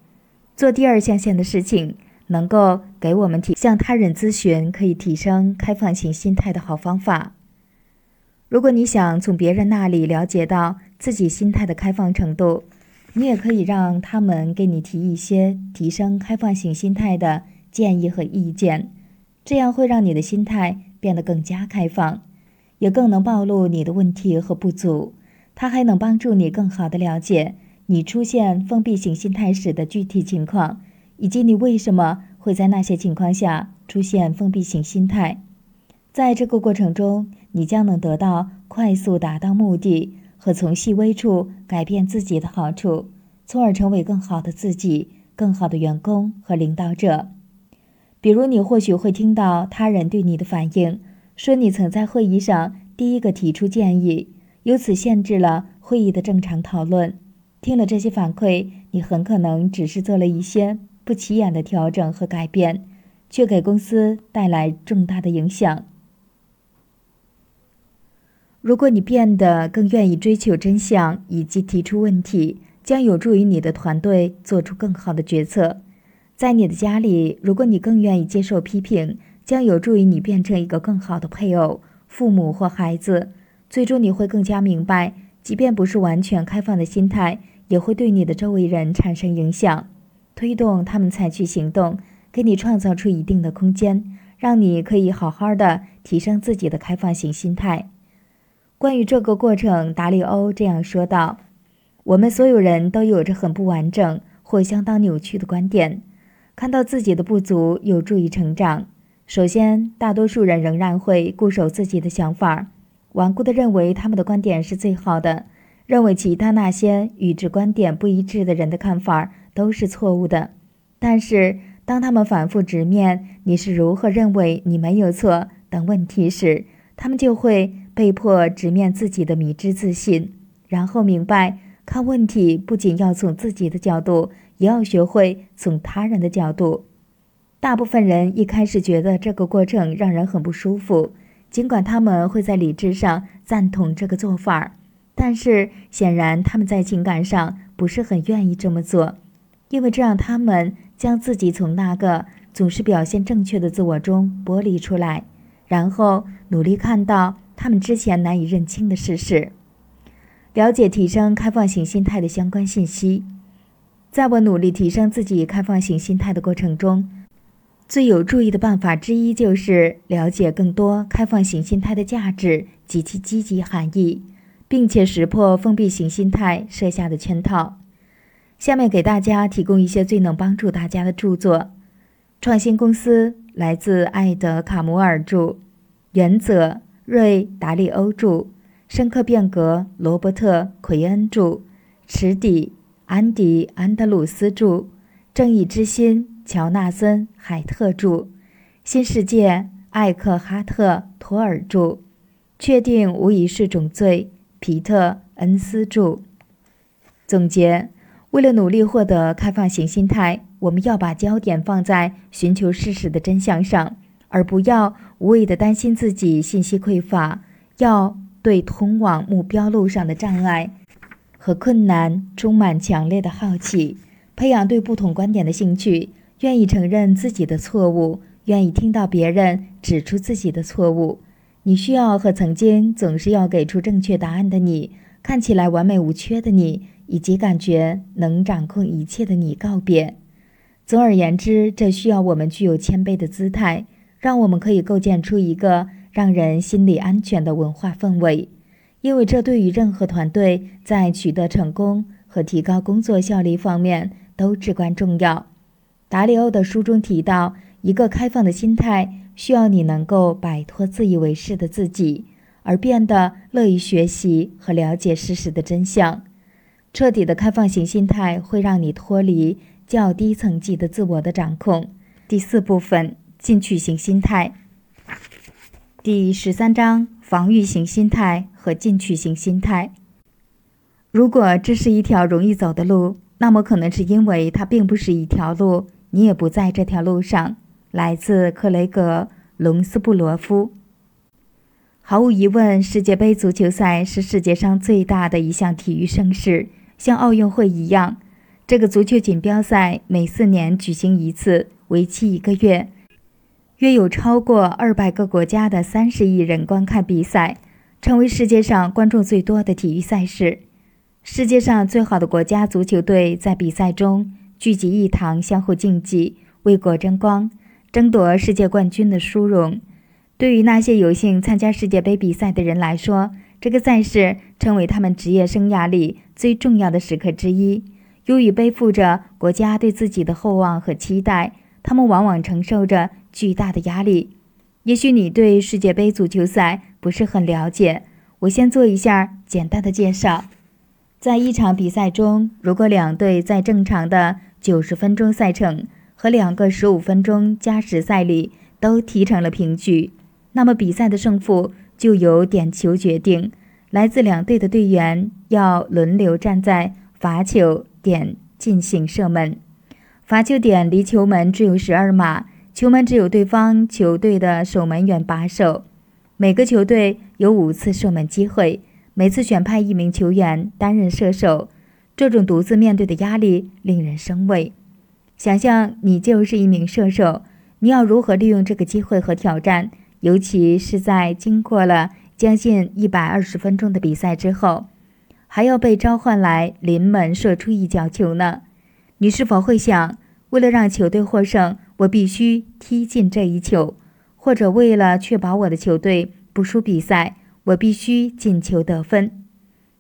做第二象限的事情，能够给我们提向他人咨询可以提升开放型心态的好方法。如果你想从别人那里了解到自己心态的开放程度，你也可以让他们给你提一些提升开放性心态的建议和意见，这样会让你的心态变得更加开放，也更能暴露你的问题和不足。它还能帮助你更好地了解你出现封闭性心态时的具体情况，以及你为什么会在那些情况下出现封闭性心态。在这个过程中，你将能得到快速达到目的。和从细微处改变自己的好处，从而成为更好的自己、更好的员工和领导者。比如，你或许会听到他人对你的反应，说你曾在会议上第一个提出建议，由此限制了会议的正常讨论。听了这些反馈，你很可能只是做了一些不起眼的调整和改变，却给公司带来重大的影响。如果你变得更愿意追求真相以及提出问题，将有助于你的团队做出更好的决策。在你的家里，如果你更愿意接受批评，将有助于你变成一个更好的配偶、父母或孩子。最终，你会更加明白，即便不是完全开放的心态，也会对你的周围人产生影响，推动他们采取行动，给你创造出一定的空间，让你可以好好的提升自己的开放型心态。关于这个过程，达里欧这样说道：“我们所有人都有着很不完整或相当扭曲的观点。看到自己的不足有助于成长。首先，大多数人仍然会固守自己的想法，顽固地认为他们的观点是最好的，认为其他那些与之观点不一致的人的看法都是错误的。但是，当他们反复直面你是如何认为你没有错等问题时，他们就会。”被迫直面自己的迷之自信，然后明白看问题不仅要从自己的角度，也要学会从他人的角度。大部分人一开始觉得这个过程让人很不舒服，尽管他们会在理智上赞同这个做法，但是显然他们在情感上不是很愿意这么做，因为这让他们将自己从那个总是表现正确的自我中剥离出来，然后努力看到。他们之前难以认清的事实，了解提升开放型心态的相关信息。在我努力提升自己开放型心态的过程中，最有注意的办法之一就是了解更多开放型心态的价值及其积极含义，并且识破封闭型心态设下的圈套。下面给大家提供一些最能帮助大家的著作：创新公司来自艾德·卡摩尔著，原则。瑞达利欧著，深刻变革；罗伯特奎恩著，池底安迪安德鲁斯著，正义之心；乔纳森海特著，新世界；艾克哈特托尔著，确定无疑是种罪；皮特恩斯著。总结：为了努力获得开放型心态，我们要把焦点放在寻求事实的真相上。而不要无谓的担心自己信息匮乏，要对通往目标路上的障碍和困难充满强烈的好奇，培养对不同观点的兴趣，愿意承认自己的错误，愿意听到别人指出自己的错误。你需要和曾经总是要给出正确答案的你，看起来完美无缺的你，以及感觉能掌控一切的你告别。总而言之，这需要我们具有谦卑的姿态。让我们可以构建出一个让人心里安全的文化氛围，因为这对于任何团队在取得成功和提高工作效率方面都至关重要。达里欧的书中提到，一个开放的心态需要你能够摆脱自以为是的自己，而变得乐于学习和了解事实的真相。彻底的开放型心态会让你脱离较低层级的自我的掌控。第四部分。进取型心态，第十三章：防御型心态和进取型心态。如果这是一条容易走的路，那么可能是因为它并不是一条路，你也不在这条路上。来自克雷格·隆斯布罗夫。毫无疑问，世界杯足球赛是世界上最大的一项体育盛事，像奥运会一样。这个足球锦标赛每四年举行一次，为期一个月。约有超过二百个国家的三十亿人观看比赛，成为世界上观众最多的体育赛事。世界上最好的国家足球队在比赛中聚集一堂，相互竞技，为国争光，争夺世界冠军的殊荣。对于那些有幸参加世界杯比赛的人来说，这个赛事成为他们职业生涯里最重要的时刻之一。由于背负着国家对自己的厚望和期待，他们往往承受着。巨大的压力。也许你对世界杯足球赛不是很了解，我先做一下简单的介绍。在一场比赛中，如果两队在正常的九十分钟赛程和两个十五分钟加时赛里都踢成了平局，那么比赛的胜负就由点球决定。来自两队的队员要轮流站在罚球点进行射门。罚球点离球门只有十二码。球门只有对方球队的守门员把守。每个球队有五次射门机会，每次选派一名球员担任射手。这种独自面对的压力令人生畏。想象你就是一名射手，你要如何利用这个机会和挑战？尤其是在经过了将近一百二十分钟的比赛之后，还要被召唤来临门射出一脚球呢？你是否会想，为了让球队获胜，我必须踢进这一球，或者为了确保我的球队不输比赛，我必须进球得分？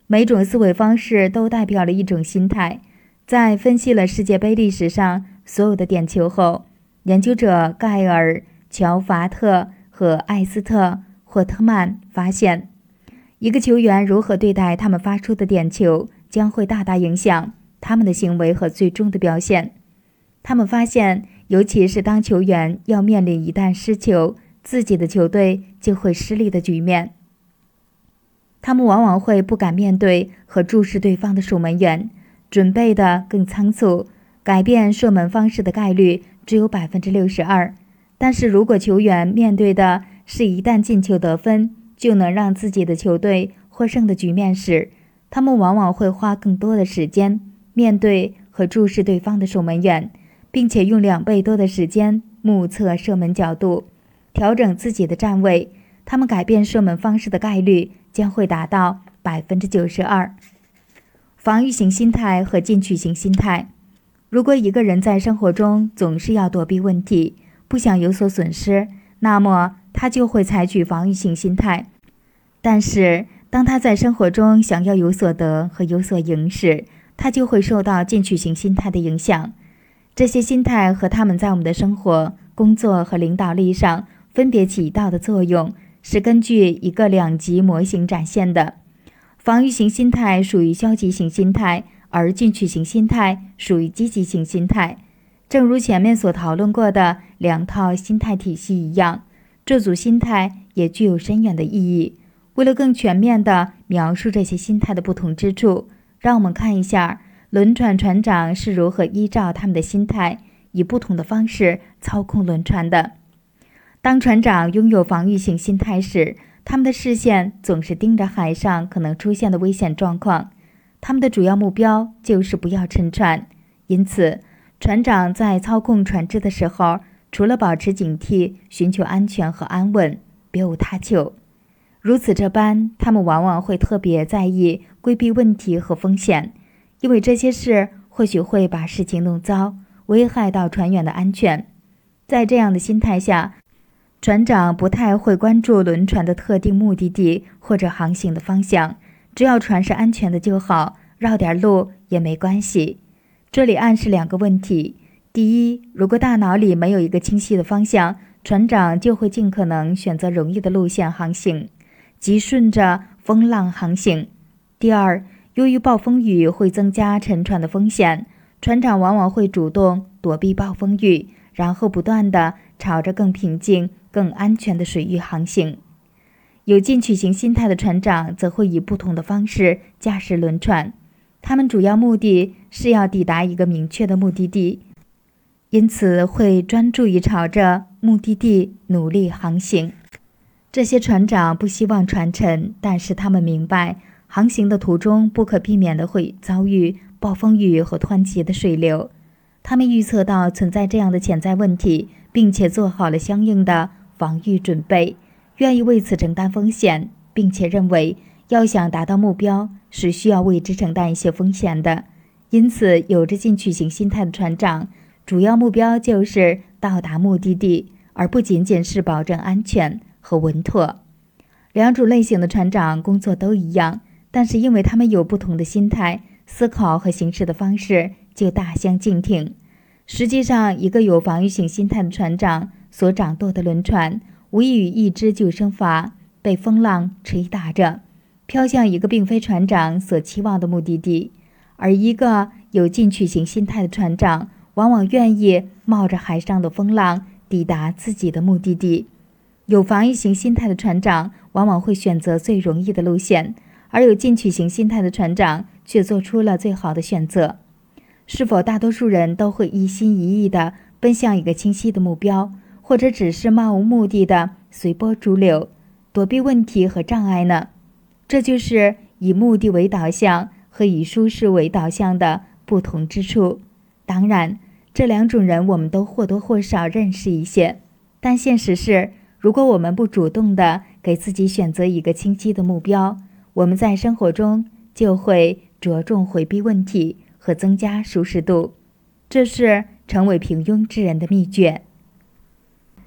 每种思维方式都代表了一种心态。在分析了世界杯历史上所有的点球后，研究者盖尔、乔法特和艾斯特霍特曼发现，一个球员如何对待他们发出的点球，将会大大影响他们的行为和最终的表现。他们发现，尤其是当球员要面临一旦失球，自己的球队就会失利的局面。他们往往会不敢面对和注视对方的守门员，准备的更仓促，改变射门方式的概率只有百分之六十二。但是如果球员面对的是一旦进球得分就能让自己的球队获胜的局面时，他们往往会花更多的时间面对和注视对方的守门员，并且用两倍多的时间目测射门角度，调整自己的站位。他们改变射门方式的概率。将会达到百分之九十二。防御型心态和进取型心态。如果一个人在生活中总是要躲避问题，不想有所损失，那么他就会采取防御型心态。但是，当他在生活中想要有所得和有所赢时，他就会受到进取型心态的影响。这些心态和他们在我们的生活、工作和领导力上分别起到的作用。是根据一个两极模型展现的。防御型心态属于消极型心态，而进取型心态属于积极型心态。正如前面所讨论过的两套心态体系一样，这组心态也具有深远的意义。为了更全面地描述这些心态的不同之处，让我们看一下轮船船长是如何依照他们的心态，以不同的方式操控轮船的。当船长拥有防御性心态时，他们的视线总是盯着海上可能出现的危险状况，他们的主要目标就是不要沉船。因此，船长在操控船只的时候，除了保持警惕、寻求安全和安稳，别无他求。如此这般，他们往往会特别在意规避问题和风险，因为这些事或许会把事情弄糟，危害到船员的安全。在这样的心态下，船长不太会关注轮船的特定目的地或者航行的方向，只要船是安全的就好，绕点路也没关系。这里暗示两个问题：第一，如果大脑里没有一个清晰的方向，船长就会尽可能选择容易的路线航行，即顺着风浪航行；第二，由于暴风雨会增加沉船的风险，船长往往会主动躲避暴风雨，然后不断地朝着更平静。更安全的水域航行。有进取型心态的船长则会以不同的方式驾驶轮船，他们主要目的是要抵达一个明确的目的地，因此会专注于朝着目的地努力航行。这些船长不希望船沉，但是他们明白航行的途中不可避免的会遭遇暴风雨和湍急的水流。他们预测到存在这样的潜在问题，并且做好了相应的。防御准备，愿意为此承担风险，并且认为要想达到目标是需要为之承担一些风险的。因此，有着进取型心态的船长，主要目标就是到达目的地，而不仅仅是保证安全和稳妥。两种类型的船长工作都一样，但是因为他们有不同的心态，思考和行事的方式就大相径庭。实际上，一个有防御型心态的船长。所掌舵的轮船，无异于一只救生筏，被风浪吹打着，飘向一个并非船长所期望的目的地。而一个有进取型心态的船长，往往愿意冒着海上的风浪抵达自己的目的地。有防御型心态的船长，往往会选择最容易的路线，而有进取型心态的船长却做出了最好的选择。是否大多数人都会一心一意地奔向一个清晰的目标？或者只是漫无目的的随波逐流，躲避问题和障碍呢？这就是以目的为导向和以舒适为导向的不同之处。当然，这两种人我们都或多或少认识一些，但现实是，如果我们不主动的给自己选择一个清晰的目标，我们在生活中就会着重回避问题和增加舒适度，这是成为平庸之人的秘诀。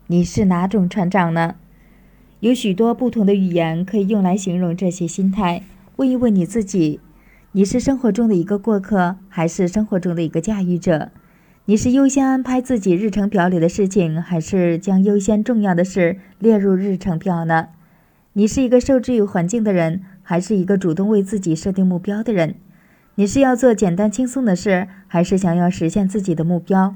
你是哪种船长呢？有许多不同的语言可以用来形容这些心态。问一问你自己：你是生活中的一个过客，还是生活中的一个驾驭者？你是优先安排自己日程表里的事情，还是将优先重要的事列入日程表呢？你是一个受制于环境的人，还是一个主动为自己设定目标的人？你是要做简单轻松的事，还是想要实现自己的目标？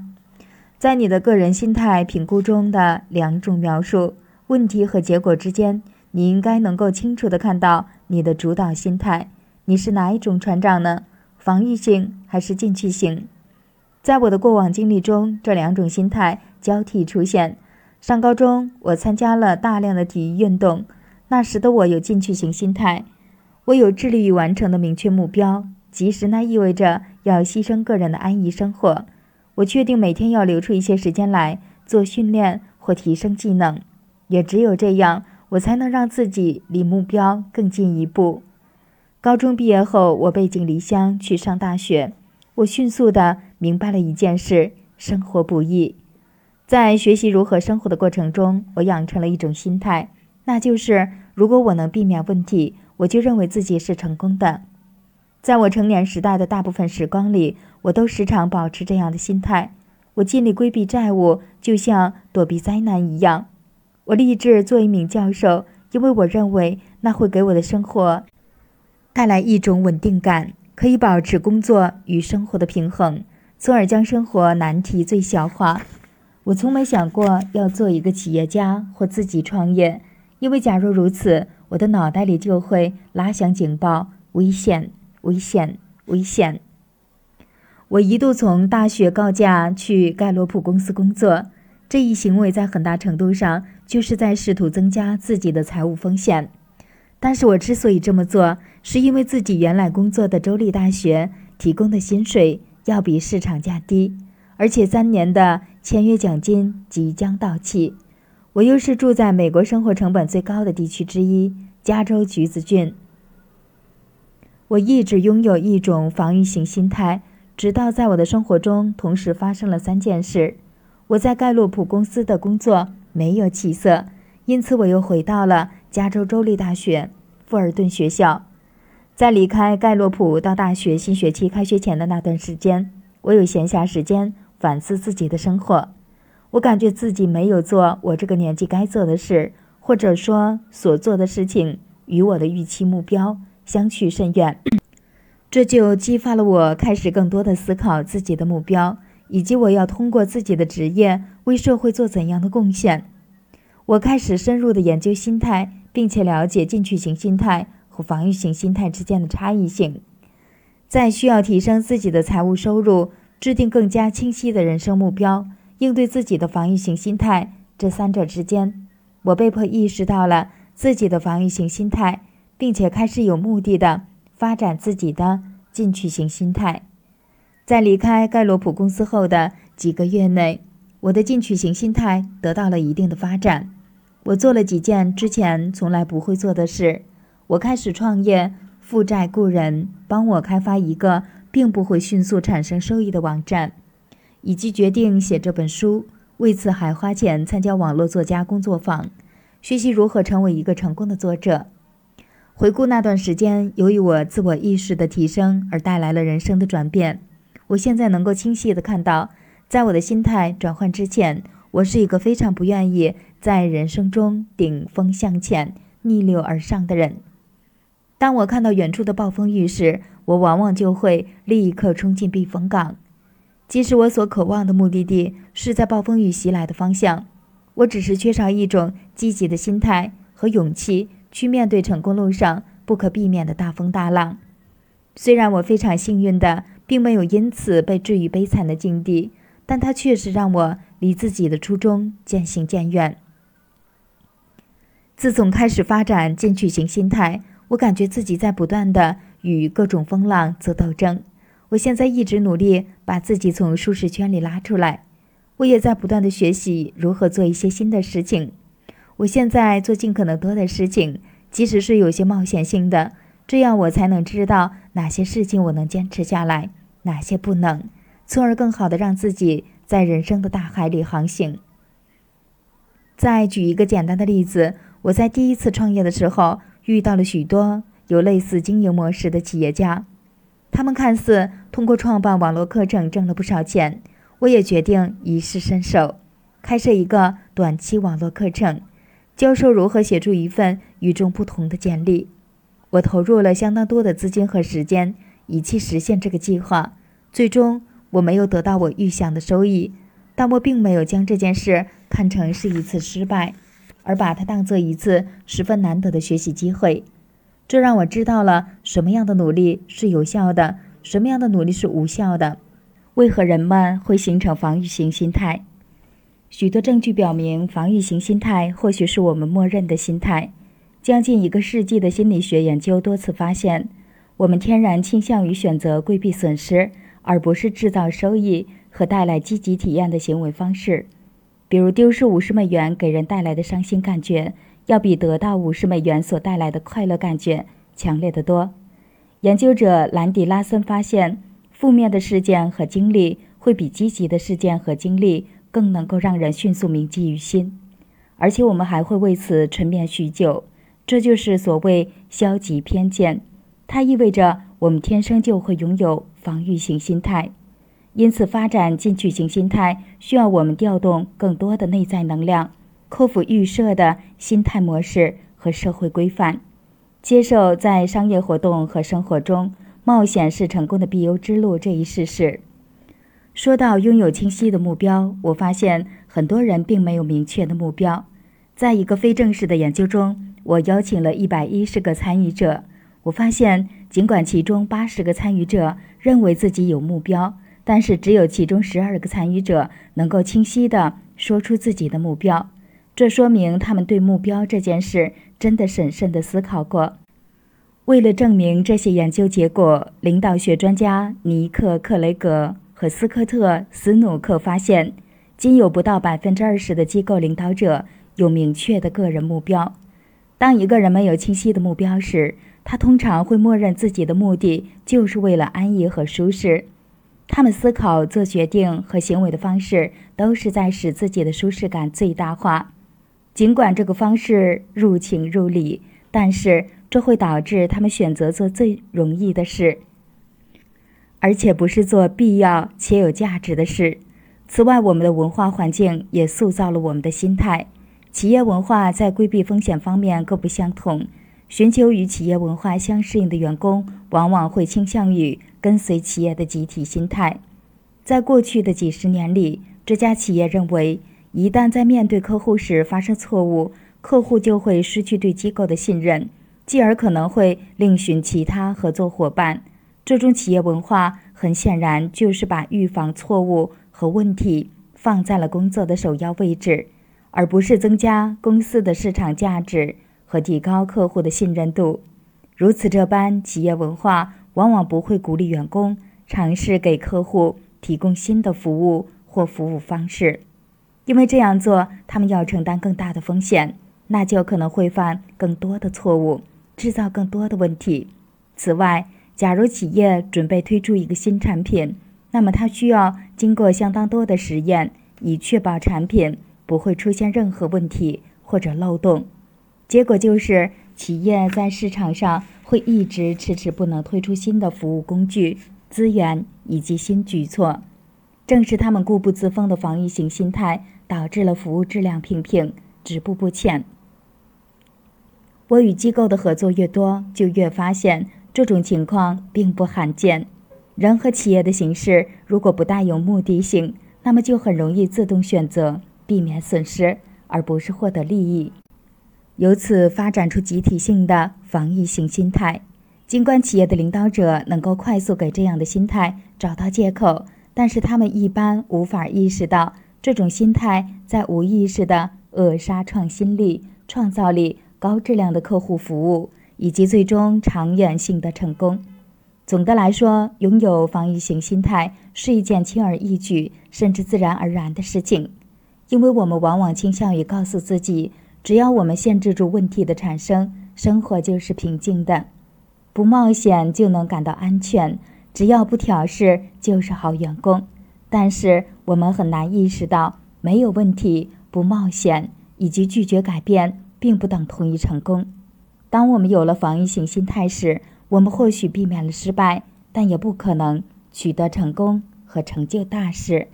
在你的个人心态评估中的两种描述问题和结果之间，你应该能够清楚地看到你的主导心态。你是哪一种船长呢？防御性还是进取型？在我的过往经历中，这两种心态交替出现。上高中，我参加了大量的体育运动，那时的我有进取型心态，我有致力于完成的明确目标，即使那意味着要牺牲个人的安逸生活。我确定每天要留出一些时间来做训练或提升技能，也只有这样，我才能让自己离目标更进一步。高中毕业后，我背井离乡去上大学，我迅速的。明白了一件事：生活不易。在学习如何生活的过程中，我养成了一种心态，那就是如果我能避免问题，我就认为自己是成功的。在我成年时代的大部分时光里，我都时常保持这样的心态。我尽力规避债务，就像躲避灾难一样。我立志做一名教授，因为我认为那会给我的生活带来一种稳定感，可以保持工作与生活的平衡。从而将生活难题最小化。我从没想过要做一个企业家或自己创业，因为假如如此，我的脑袋里就会拉响警报：危险，危险，危险！我一度从大学告假去盖洛普公司工作，这一行为在很大程度上就是在试图增加自己的财务风险。但是我之所以这么做，是因为自己原来工作的州立大学提供的薪水。要比市场价低，而且三年的签约奖金即将到期。我又是住在美国生活成本最高的地区之一——加州橘子郡。我一直拥有一种防御型心态，直到在我的生活中同时发生了三件事。我在盖洛普公司的工作没有起色，因此我又回到了加州州立大学富尔顿学校。在离开盖洛普到大学新学期开学前的那段时间，我有闲暇时间反思自己的生活。我感觉自己没有做我这个年纪该做的事，或者说所做的事情与我的预期目标相去甚远。这就激发了我开始更多的思考自己的目标，以及我要通过自己的职业为社会做怎样的贡献。我开始深入的研究心态，并且了解进取型心态。和防御型心态之间的差异性，在需要提升自己的财务收入、制定更加清晰的人生目标、应对自己的防御型心态这三者之间，我被迫意识到了自己的防御型心态，并且开始有目的的发展自己的进取型心态。在离开盖洛普公司后的几个月内，我的进取型心态得到了一定的发展。我做了几件之前从来不会做的事。我开始创业，负债雇人帮我开发一个并不会迅速产生收益的网站，以及决定写这本书。为此，还花钱参加网络作家工作坊，学习如何成为一个成功的作者。回顾那段时间，由于我自我意识的提升而带来了人生的转变。我现在能够清晰地看到，在我的心态转换之前，我是一个非常不愿意在人生中顶风向前、逆流而上的人。当我看到远处的暴风雨时，我往往就会立刻冲进避风港，即使我所渴望的目的地是在暴风雨袭来的方向。我只是缺少一种积极的心态和勇气去面对成功路上不可避免的大风大浪。虽然我非常幸运的并没有因此被置于悲惨的境地，但它确实让我离自己的初衷渐行渐远。自从开始发展进取型心态。我感觉自己在不断的与各种风浪做斗争。我现在一直努力把自己从舒适圈里拉出来，我也在不断的学习如何做一些新的事情。我现在做尽可能多的事情，即使是有些冒险性的，这样我才能知道哪些事情我能坚持下来，哪些不能，从而更好的让自己在人生的大海里航行。再举一个简单的例子，我在第一次创业的时候遇到了许多有类似经营模式的企业家，他们看似通过创办网络课程挣了不少钱，我也决定一试身手，开设一个短期网络课程。教授如何写出一份与众不同的简历？我投入了相当多的资金和时间，以期实现这个计划。最终，我没有得到我预想的收益，但我并没有将这件事看成是一次失败，而把它当做一次十分难得的学习机会。这让我知道了什么样的努力是有效的，什么样的努力是无效的。为何人们会形成防御型心态？许多证据表明，防御型心态或许是我们默认的心态。将近一个世纪的心理学研究多次发现，我们天然倾向于选择规避损失，而不是制造收益和带来积极体验的行为方式。比如，丢失五十美元给人带来的伤心感觉，要比得到五十美元所带来的快乐感觉强烈得多。研究者兰迪拉森发现，负面的事件和经历会比积极的事件和经历。更能够让人迅速铭记于心，而且我们还会为此沉湎许久。这就是所谓消极偏见，它意味着我们天生就会拥有防御型心态。因此，发展进取型心态需要我们调动更多的内在能量，克服预设的心态模式和社会规范，接受在商业活动和生活中冒险是成功的必由之路这一事实。说到拥有清晰的目标，我发现很多人并没有明确的目标。在一个非正式的研究中，我邀请了一百一十个参与者。我发现，尽管其中八十个参与者认为自己有目标，但是只有其中十二个参与者能够清晰地说出自己的目标。这说明他们对目标这件事真的审慎地思考过。为了证明这些研究结果，领导学专家尼克·克雷格。和斯科特·斯努克发现，仅有不到百分之二十的机构领导者有明确的个人目标。当一个人没有清晰的目标时，他通常会默认自己的目的就是为了安逸和舒适。他们思考、做决定和行为的方式都是在使自己的舒适感最大化。尽管这个方式入情入理，但是这会导致他们选择做最容易的事。而且不是做必要且有价值的事。此外，我们的文化环境也塑造了我们的心态。企业文化在规避风险方面各不相同。寻求与企业文化相适应的员工，往往会倾向于跟随企业的集体心态。在过去的几十年里，这家企业认为，一旦在面对客户时发生错误，客户就会失去对机构的信任，继而可能会另寻其他合作伙伴。这种企业文化很显然就是把预防错误和问题放在了工作的首要位置，而不是增加公司的市场价值和提高客户的信任度。如此这般，企业文化往往不会鼓励员工尝试给客户提供新的服务或服务方式，因为这样做他们要承担更大的风险，那就可能会犯更多的错误，制造更多的问题。此外，假如企业准备推出一个新产品，那么它需要经过相当多的实验，以确保产品不会出现任何问题或者漏洞。结果就是，企业在市场上会一直迟迟不能推出新的服务工具、资源以及新举措。正是他们固步自封的防御型心态，导致了服务质量平平、止步不前。我与机构的合作越多，就越发现。这种情况并不罕见。人和企业的形式如果不带有目的性，那么就很容易自动选择避免损失，而不是获得利益，由此发展出集体性的防御性心态。尽管企业的领导者能够快速给这样的心态找到借口，但是他们一般无法意识到这种心态在无意识地扼杀创新力、创造力、高质量的客户服务。以及最终长远性的成功。总的来说，拥有防御型心态是一件轻而易举，甚至自然而然的事情，因为我们往往倾向于告诉自己，只要我们限制住问题的产生，生活就是平静的，不冒险就能感到安全，只要不挑事就是好员工。但是我们很难意识到，没有问题、不冒险以及拒绝改变，并不等同于成功。当我们有了防御性心态时，我们或许避免了失败，但也不可能取得成功和成就大事。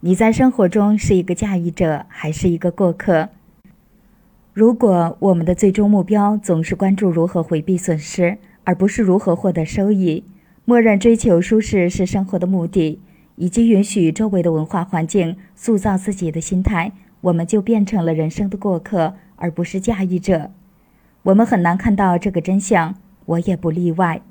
你在生活中是一个驾驭者，还是一个过客？如果我们的最终目标总是关注如何回避损失，而不是如何获得收益，默认追求舒适是生活的目的，以及允许周围的文化环境塑造自己的心态，我们就变成了人生的过客，而不是驾驭者。我们很难看到这个真相，我也不例外。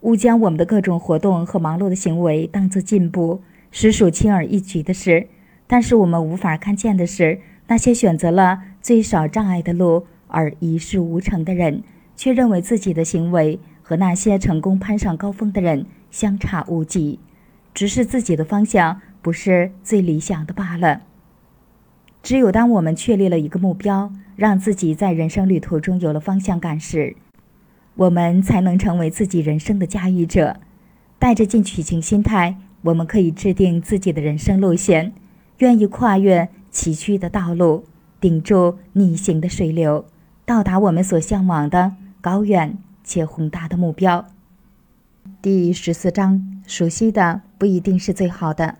误将我们的各种活动和忙碌的行为当作进步，实属轻而易举的事。但是我们无法看见的是，那些选择了最少障碍的路而一事无成的人，却认为自己的行为和那些成功攀上高峰的人相差无几，只是自己的方向不是最理想的罢了。只有当我们确立了一个目标，让自己在人生旅途中有了方向感时，我们才能成为自己人生的驾驭者。带着进取型心态，我们可以制定自己的人生路线，愿意跨越崎岖的道路，顶住逆行的水流，到达我们所向往的高远且宏大的目标。第十四章：熟悉的不一定是最好的。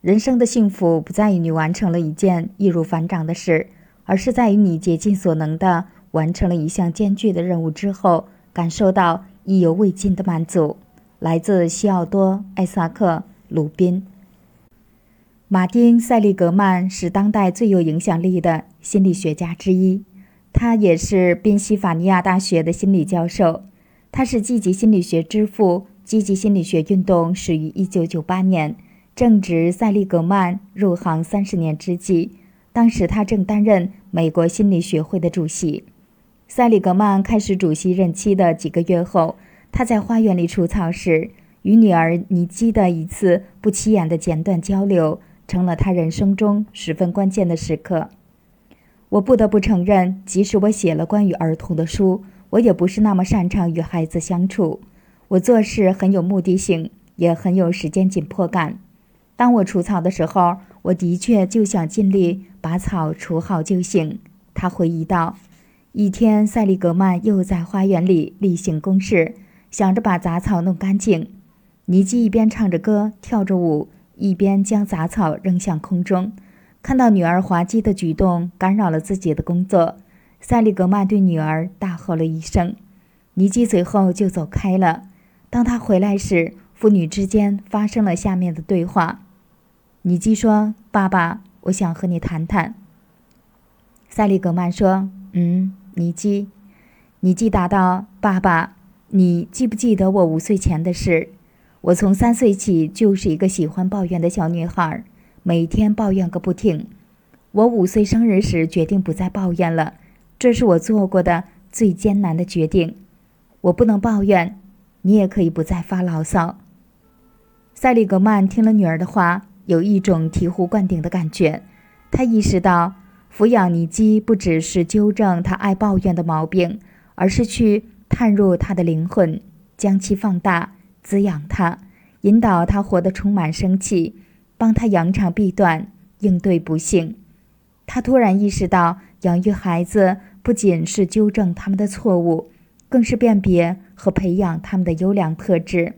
人生的幸福不在于你完成了一件易如反掌的事。而是在于你竭尽所能地完成了一项艰巨的任务之后，感受到意犹未尽的满足。来自西奥多·艾萨克·鲁宾。马丁·塞利格曼是当代最有影响力的心理学家之一，他也是宾夕法尼亚大学的心理教授。他是积极心理学之父。积极心理学运动始于1998年，正值塞利格曼入行三十年之际。当时他正担任美国心理学会的主席。塞利格曼开始主席任期的几个月后，他在花园里除草时，与女儿尼基的一次不起眼的简短交流，成了他人生中十分关键的时刻。我不得不承认，即使我写了关于儿童的书，我也不是那么擅长与孩子相处。我做事很有目的性，也很有时间紧迫感。当我除草的时候，我的确就想尽力。把草除好就行，他回忆道。一天，塞利格曼又在花园里例行公事，想着把杂草弄干净。尼基一边唱着歌，跳着舞，一边将杂草扔向空中。看到女儿滑稽的举动干扰了自己的工作，塞利格曼对女儿大吼了一声。尼基随后就走开了。当他回来时，父女之间发生了下面的对话。尼基说：“爸爸。”我想和你谈谈。塞利格曼说：“嗯，尼基。”尼基答道：“爸爸，你记不记得我五岁前的事？我从三岁起就是一个喜欢抱怨的小女孩，每天抱怨个不停。我五岁生日时决定不再抱怨了，这是我做过的最艰难的决定。我不能抱怨，你也可以不再发牢骚。”塞利格曼听了女儿的话。有一种醍醐灌顶的感觉，他意识到抚养尼基不只是纠正他爱抱怨的毛病，而是去探入他的灵魂，将其放大，滋养他，引导他活得充满生气，帮他扬长避短，应对不幸。他突然意识到，养育孩子不仅是纠正他们的错误，更是辨别和培养他们的优良特质。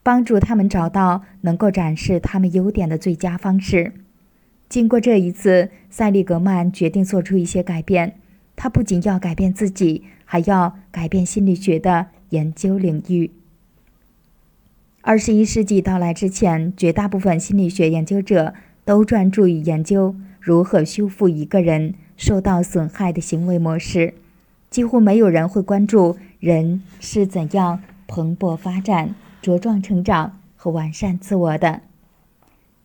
帮助他们找到能够展示他们优点的最佳方式。经过这一次，塞利格曼决定做出一些改变。他不仅要改变自己，还要改变心理学的研究领域。二十一世纪到来之前，绝大部分心理学研究者都专注于研究如何修复一个人受到损害的行为模式，几乎没有人会关注人是怎样蓬勃发展。茁壮成长和完善自我的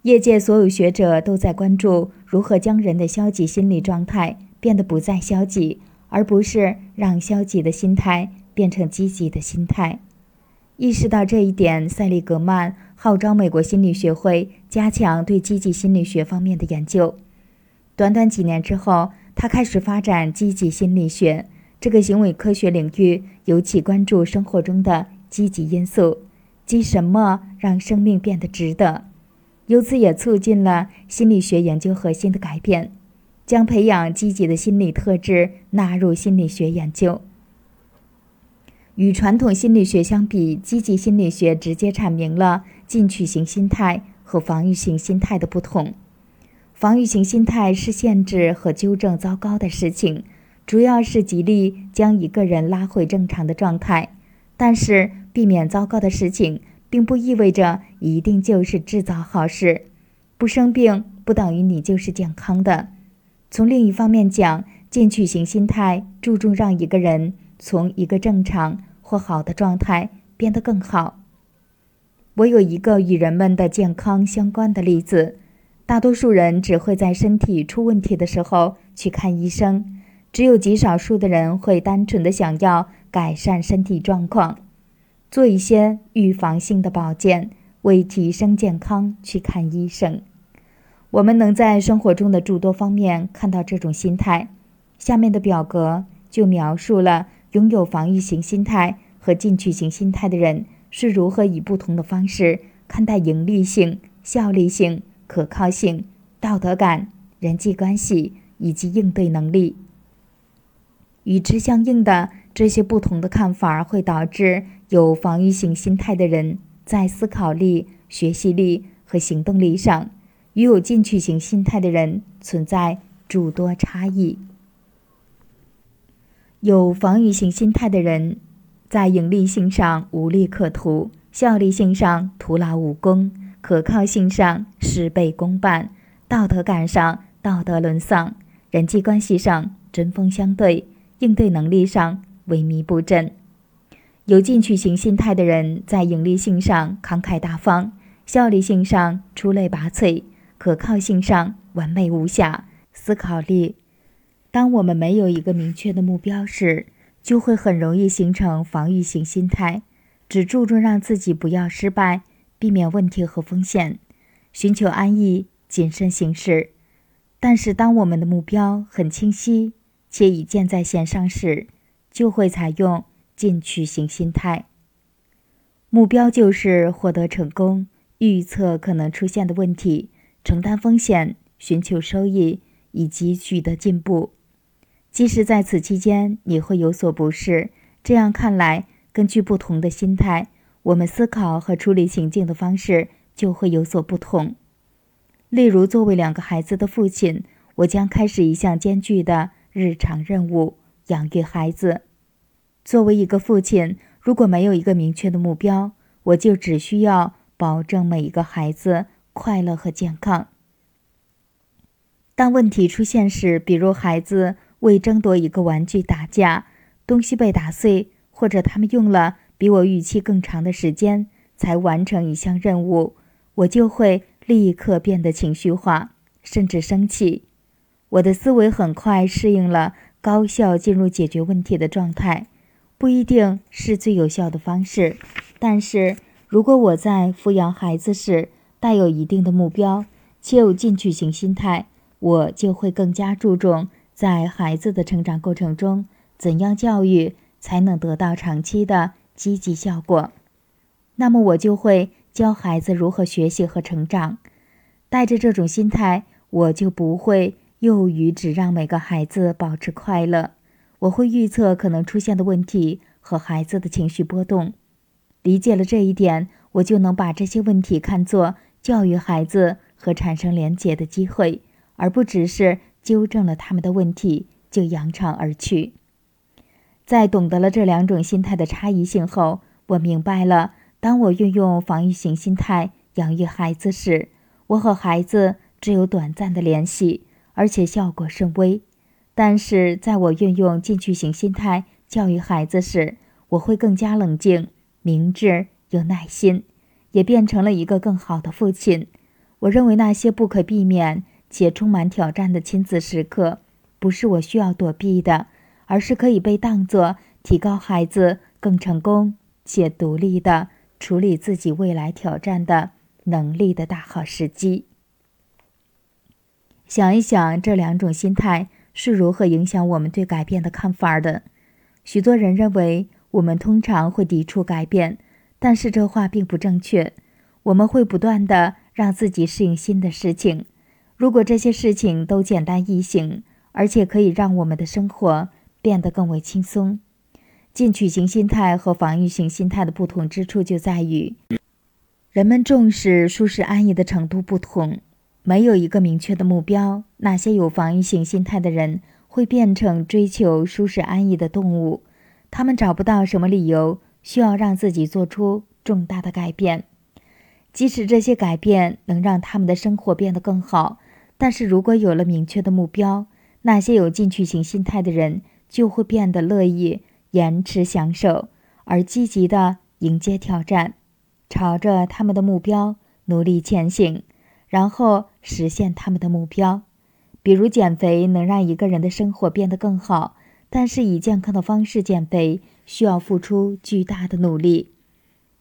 业界所有学者都在关注如何将人的消极心理状态变得不再消极，而不是让消极的心态变成积极的心态。意识到这一点，塞利格曼号召美国心理学会加强对积极心理学方面的研究。短短几年之后，他开始发展积极心理学这个行为科学领域，尤其关注生活中的积极因素，即什么让生命变得值得。由此也促进了心理学研究核心的改变，将培养积极的心理特质纳入心理学研究。与传统心理学相比，积极心理学直接阐明了进取型心态和防御型心态的不同。防御型心态是限制和纠正糟糕的事情，主要是极力将一个人拉回正常的状态。但是，避免糟糕的事情，并不意味着一定就是制造好事。不生病不等于你就是健康的。从另一方面讲，进取型心态注重让一个人。从一个正常或好的状态变得更好。我有一个与人们的健康相关的例子：大多数人只会在身体出问题的时候去看医生，只有极少数的人会单纯的想要改善身体状况，做一些预防性的保健，为提升健康去看医生。我们能在生活中的诸多方面看到这种心态。下面的表格就描述了。拥有防御型心态和进取型心态的人是如何以不同的方式看待盈利性、效率性、可靠性、道德感、人际关系以及应对能力？与之相应的这些不同的看法会导致有防御性心态的人在思考力、学习力和行动力上，与有进取型心态的人存在诸多差异。有防御性心态的人，在盈利性上无利可图，效率性上徒劳无功，可靠性上事倍功半，道德感上道德沦丧，人际关系上针锋相对，应对能力上萎靡不振。有进取型心态的人，在盈利性上慷慨大方，效率性上出类拔萃，可靠性上完美无瑕，思考力。当我们没有一个明确的目标时，就会很容易形成防御型心态，只注重让自己不要失败，避免问题和风险，寻求安逸，谨慎行事。但是，当我们的目标很清晰且已箭在弦上时，就会采用进取型心态。目标就是获得成功，预测可能出现的问题，承担风险，寻求收益，以及取得进步。即使在此期间你会有所不适，这样看来，根据不同的心态，我们思考和处理情境的方式就会有所不同。例如，作为两个孩子的父亲，我将开始一项艰巨的日常任务——养育孩子。作为一个父亲，如果没有一个明确的目标，我就只需要保证每一个孩子快乐和健康。当问题出现时，比如孩子，为争夺一个玩具打架，东西被打碎，或者他们用了比我预期更长的时间才完成一项任务，我就会立刻变得情绪化，甚至生气。我的思维很快适应了高效进入解决问题的状态，不一定是最有效的方式，但是如果我在抚养孩子时带有一定的目标，且有进取型心态，我就会更加注重。在孩子的成长过程中，怎样教育才能得到长期的积极效果？那么我就会教孩子如何学习和成长。带着这种心态，我就不会囿于只让每个孩子保持快乐。我会预测可能出现的问题和孩子的情绪波动。理解了这一点，我就能把这些问题看作教育孩子和产生连结的机会，而不只是。纠正了他们的问题，就扬长而去。在懂得了这两种心态的差异性后，我明白了：当我运用防御型心态养育孩子时，我和孩子只有短暂的联系，而且效果甚微；但是，在我运用进取型心态教育孩子时，我会更加冷静、明智、有耐心，也变成了一个更好的父亲。我认为那些不可避免。且充满挑战的亲子时刻，不是我需要躲避的，而是可以被当作提高孩子更成功、且独立的处理自己未来挑战的能力的大好时机。想一想，这两种心态是如何影响我们对改变的看法的？许多人认为我们通常会抵触改变，但是这话并不正确。我们会不断的让自己适应新的事情。如果这些事情都简单易行，而且可以让我们的生活变得更为轻松。进取型心态和防御型心态的不同之处就在于，人们重视舒适安逸的程度不同。没有一个明确的目标，那些有防御性心态的人会变成追求舒适安逸的动物。他们找不到什么理由需要让自己做出重大的改变，即使这些改变能让他们的生活变得更好。但是如果有了明确的目标，那些有进取型心态的人就会变得乐意延迟享受，而积极的迎接挑战，朝着他们的目标努力前行。然后实现他们的目标，比如减肥能让一个人的生活变得更好，但是以健康的方式减肥需要付出巨大的努力、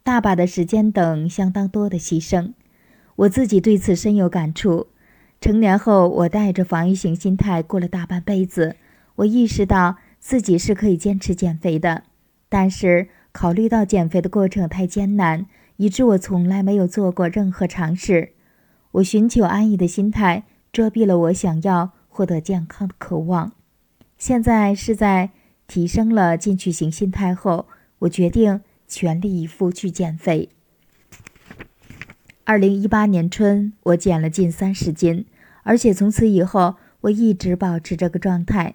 大把的时间等相当多的牺牲。我自己对此深有感触。成年后，我带着防御型心态过了大半辈子。我意识到自己是可以坚持减肥的，但是考虑到减肥的过程太艰难，以致我从来没有做过任何尝试。我寻求安逸的心态遮蔽了我想要获得健康的渴望。现在是在提升了进取型心态后，我决定全力以赴去减肥。二零一八年春，我减了近三十斤，而且从此以后我一直保持这个状态。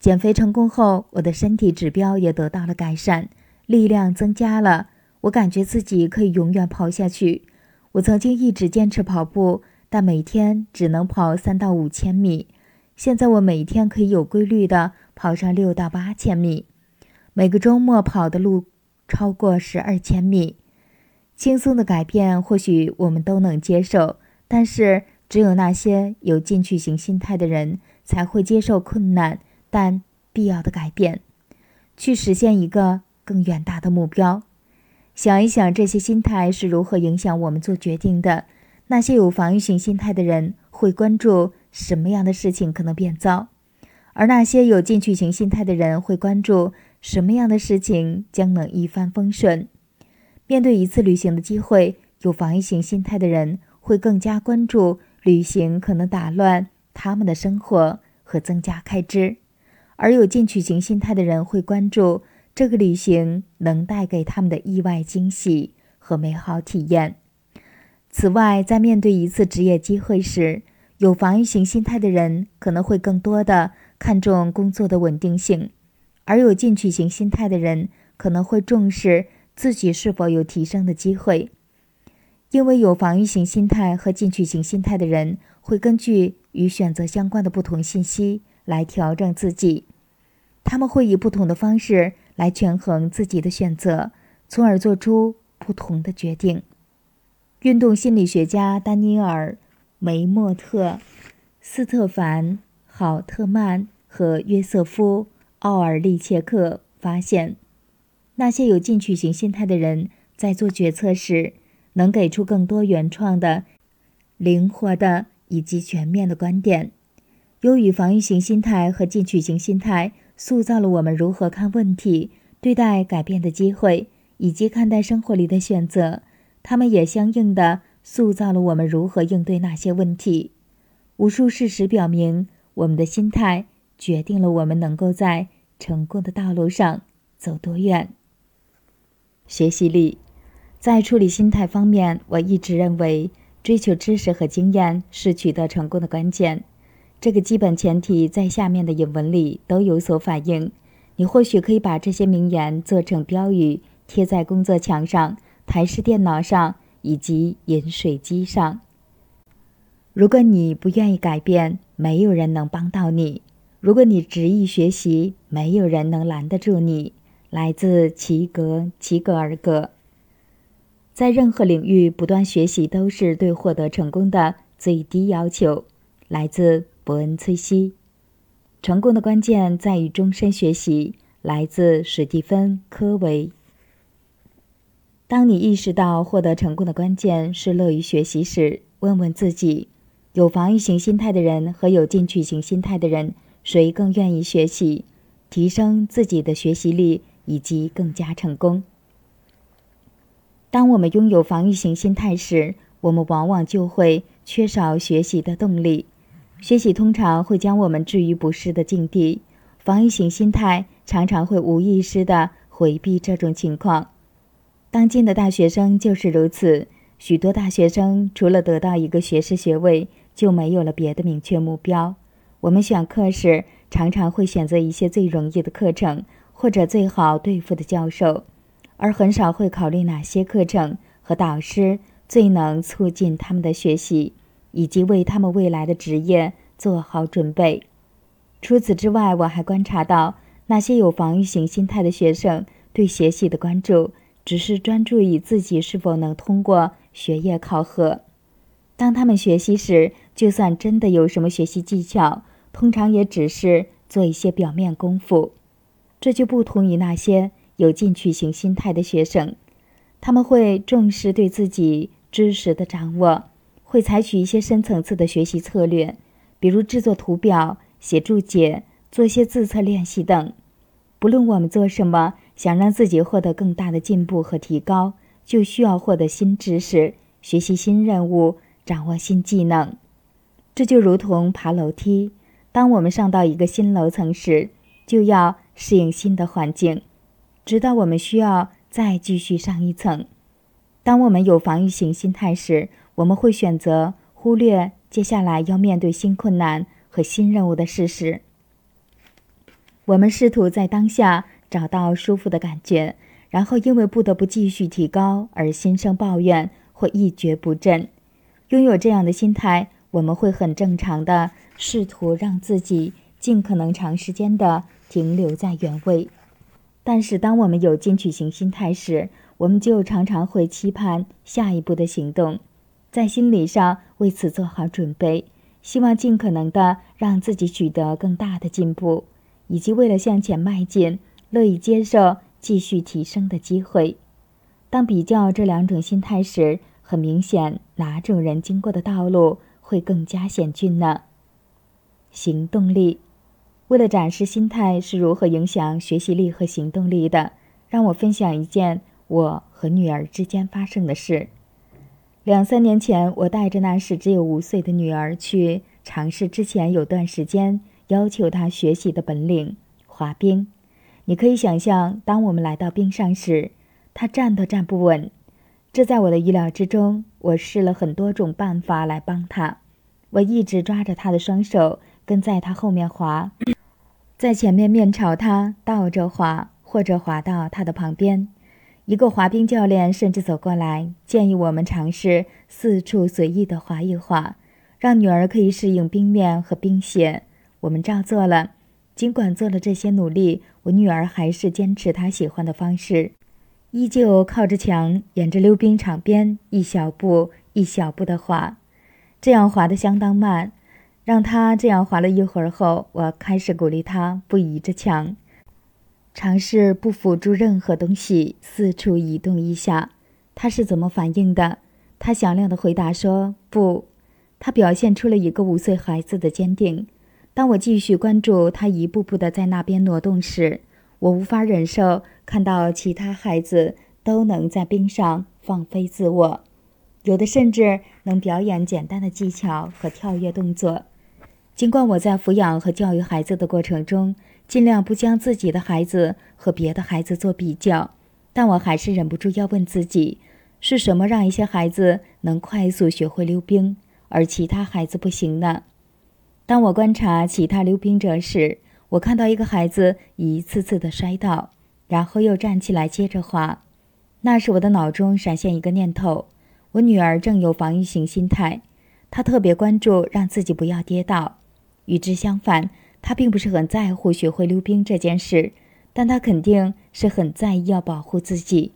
减肥成功后，我的身体指标也得到了改善，力量增加了，我感觉自己可以永远跑下去。我曾经一直坚持跑步，但每天只能跑三到五千米。现在我每天可以有规律的跑上六到八千米，每个周末跑的路超过十二千米。轻松的改变或许我们都能接受，但是只有那些有进取型心态的人才会接受困难但必要的改变，去实现一个更远大的目标。想一想，这些心态是如何影响我们做决定的？那些有防御型心态的人会关注什么样的事情可能变糟，而那些有进取型心态的人会关注什么样的事情将能一帆风顺。面对一次旅行的机会，有防御型心态的人会更加关注旅行可能打乱他们的生活和增加开支，而有进取型心态的人会关注。这个旅行能带给他们的意外惊喜和美好体验。此外，在面对一次职业机会时，有防御型心态的人可能会更多的看重工作的稳定性，而有进取型心态的人可能会重视自己是否有提升的机会。因为有防御型心态和进取型心态的人会根据与选择相关的不同信息来调整自己，他们会以不同的方式。来权衡自己的选择，从而做出不同的决定。运动心理学家丹尼尔·梅莫特、斯特凡·郝特曼和约瑟夫·奥尔利切克发现，那些有进取型心态的人在做决策时，能给出更多原创的、灵活的以及全面的观点。由于防御型心态和进取型心态。塑造了我们如何看问题、对待改变的机会，以及看待生活里的选择。他们也相应的塑造了我们如何应对那些问题。无数事实表明，我们的心态决定了我们能够在成功的道路上走多远。学习力，在处理心态方面，我一直认为，追求知识和经验是取得成功的关键。这个基本前提在下面的引文里都有所反映。你或许可以把这些名言做成标语，贴在工作墙上、台式电脑上以及饮水机上。如果你不愿意改变，没有人能帮到你；如果你执意学习，没有人能拦得住你。来自齐格齐格尔格。在任何领域，不断学习都是对获得成功的最低要求。来自。伯恩·崔西，成功的关键在于终身学习。来自史蒂芬·科维。当你意识到获得成功的关键是乐于学习时，问问自己：有防御型心态的人和有进取型心态的人，谁更愿意学习，提升自己的学习力，以及更加成功？当我们拥有防御型心态时，我们往往就会缺少学习的动力。学习通常会将我们置于不适的境地，防御型心态常常会无意识地回避这种情况。当今的大学生就是如此，许多大学生除了得到一个学士学位，就没有了别的明确目标。我们选课时，常常会选择一些最容易的课程，或者最好对付的教授，而很少会考虑哪些课程和导师最能促进他们的学习，以及为他们未来的职业做好准备。除此之外，我还观察到，那些有防御型心态的学生对学习的关注。只是专注于自己是否能通过学业考核。当他们学习时，就算真的有什么学习技巧，通常也只是做一些表面功夫。这就不同于那些有进取型心态的学生，他们会重视对自己知识的掌握，会采取一些深层次的学习策略，比如制作图表、写注解、做些自测练习等。不论我们做什么。想让自己获得更大的进步和提高，就需要获得新知识、学习新任务、掌握新技能。这就如同爬楼梯，当我们上到一个新楼层时，就要适应新的环境，直到我们需要再继续上一层。当我们有防御型心态时，我们会选择忽略接下来要面对新困难和新任务的事实。我们试图在当下。找到舒服的感觉，然后因为不得不继续提高而心生抱怨或一蹶不振。拥有这样的心态，我们会很正常的试图让自己尽可能长时间的停留在原位。但是，当我们有进取型心态时，我们就常常会期盼下一步的行动，在心理上为此做好准备，希望尽可能的让自己取得更大的进步，以及为了向前迈进。乐意接受继续提升的机会。当比较这两种心态时，很明显哪种人经过的道路会更加险峻呢？行动力。为了展示心态是如何影响学习力和行动力的，让我分享一件我和女儿之间发生的事。两三年前，我带着那时只有五岁的女儿去尝试之前有段时间要求她学习的本领——滑冰。你可以想象，当我们来到冰上时，她站都站不稳。这在我的意料之中。我试了很多种办法来帮她。我一直抓着她的双手，跟在她后面滑，在前面面朝她倒着滑，或者滑到她的旁边。一个滑冰教练甚至走过来，建议我们尝试四处随意的滑一滑，让女儿可以适应冰面和冰雪。我们照做了。尽管做了这些努力，我女儿还是坚持她喜欢的方式，依旧靠着墙，沿着溜冰场边一小步一小步的滑，这样滑得相当慢。让她这样滑了一会儿后，我开始鼓励她不倚着墙，尝试不辅助任何东西，四处移动一下。他是怎么反应的？他响亮地回答说：“不。”他表现出了一个五岁孩子的坚定。当我继续关注他一步步的在那边挪动时，我无法忍受看到其他孩子都能在冰上放飞自我，有的甚至能表演简单的技巧和跳跃动作。尽管我在抚养和教育孩子的过程中尽量不将自己的孩子和别的孩子做比较，但我还是忍不住要问自己：是什么让一些孩子能快速学会溜冰，而其他孩子不行呢？当我观察其他溜冰者时，我看到一个孩子一次次的摔倒，然后又站起来接着滑。那时我的脑中闪现一个念头：我女儿正有防御型心态，她特别关注让自己不要跌倒。与之相反，他并不是很在乎学会溜冰这件事，但他肯定是很在意要保护自己。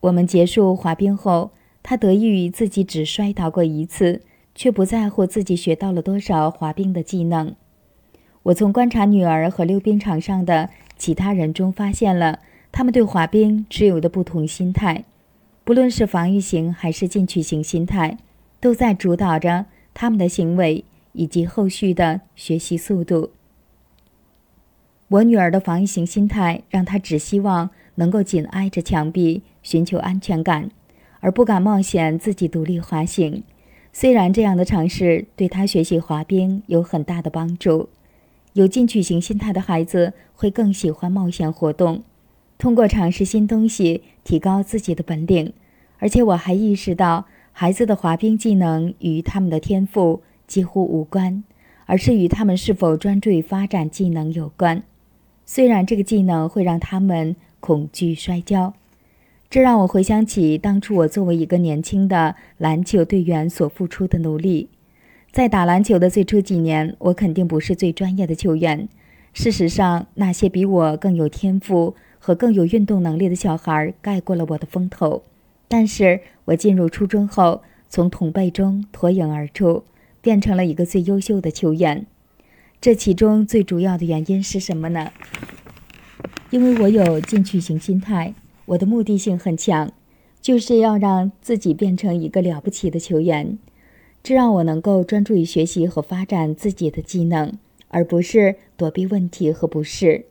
我们结束滑冰后，他得益于自己只摔倒过一次。却不在乎自己学到了多少滑冰的技能。我从观察女儿和溜冰场上的其他人中发现了他们对滑冰持有的不同心态。不论是防御型还是进取型心态，都在主导着他们的行为以及后续的学习速度。我女儿的防御型心态让她只希望能够紧挨着墙壁寻求安全感，而不敢冒险自己独立滑行。虽然这样的尝试对她学习滑冰有很大的帮助。有进取型心态的孩子会更喜欢冒险活动，通过尝试新东西提高自己的本领。而且我还意识到，孩子的滑冰技能与他们的天赋几乎无关，而是与他们是否专注于发展技能有关。虽然这个技能会让他们恐惧摔跤，这让我回想起当初我作为一个年轻的篮球队员所付出的努力。在打篮球的最初几年，我肯定不是最专业的球员。事实上，那些比我更有天赋和更有运动能力的小孩盖过了我的风头。但是我进入初中后，从同辈中脱颖而出，变成了一个最优秀的球员。这其中最主要的原因是什么呢？因为我有进取型心态，我的目的性很强，就是要让自己变成一个了不起的球员。这让我能够专注于学习和发展自己的技能，而不是躲避问题和不适。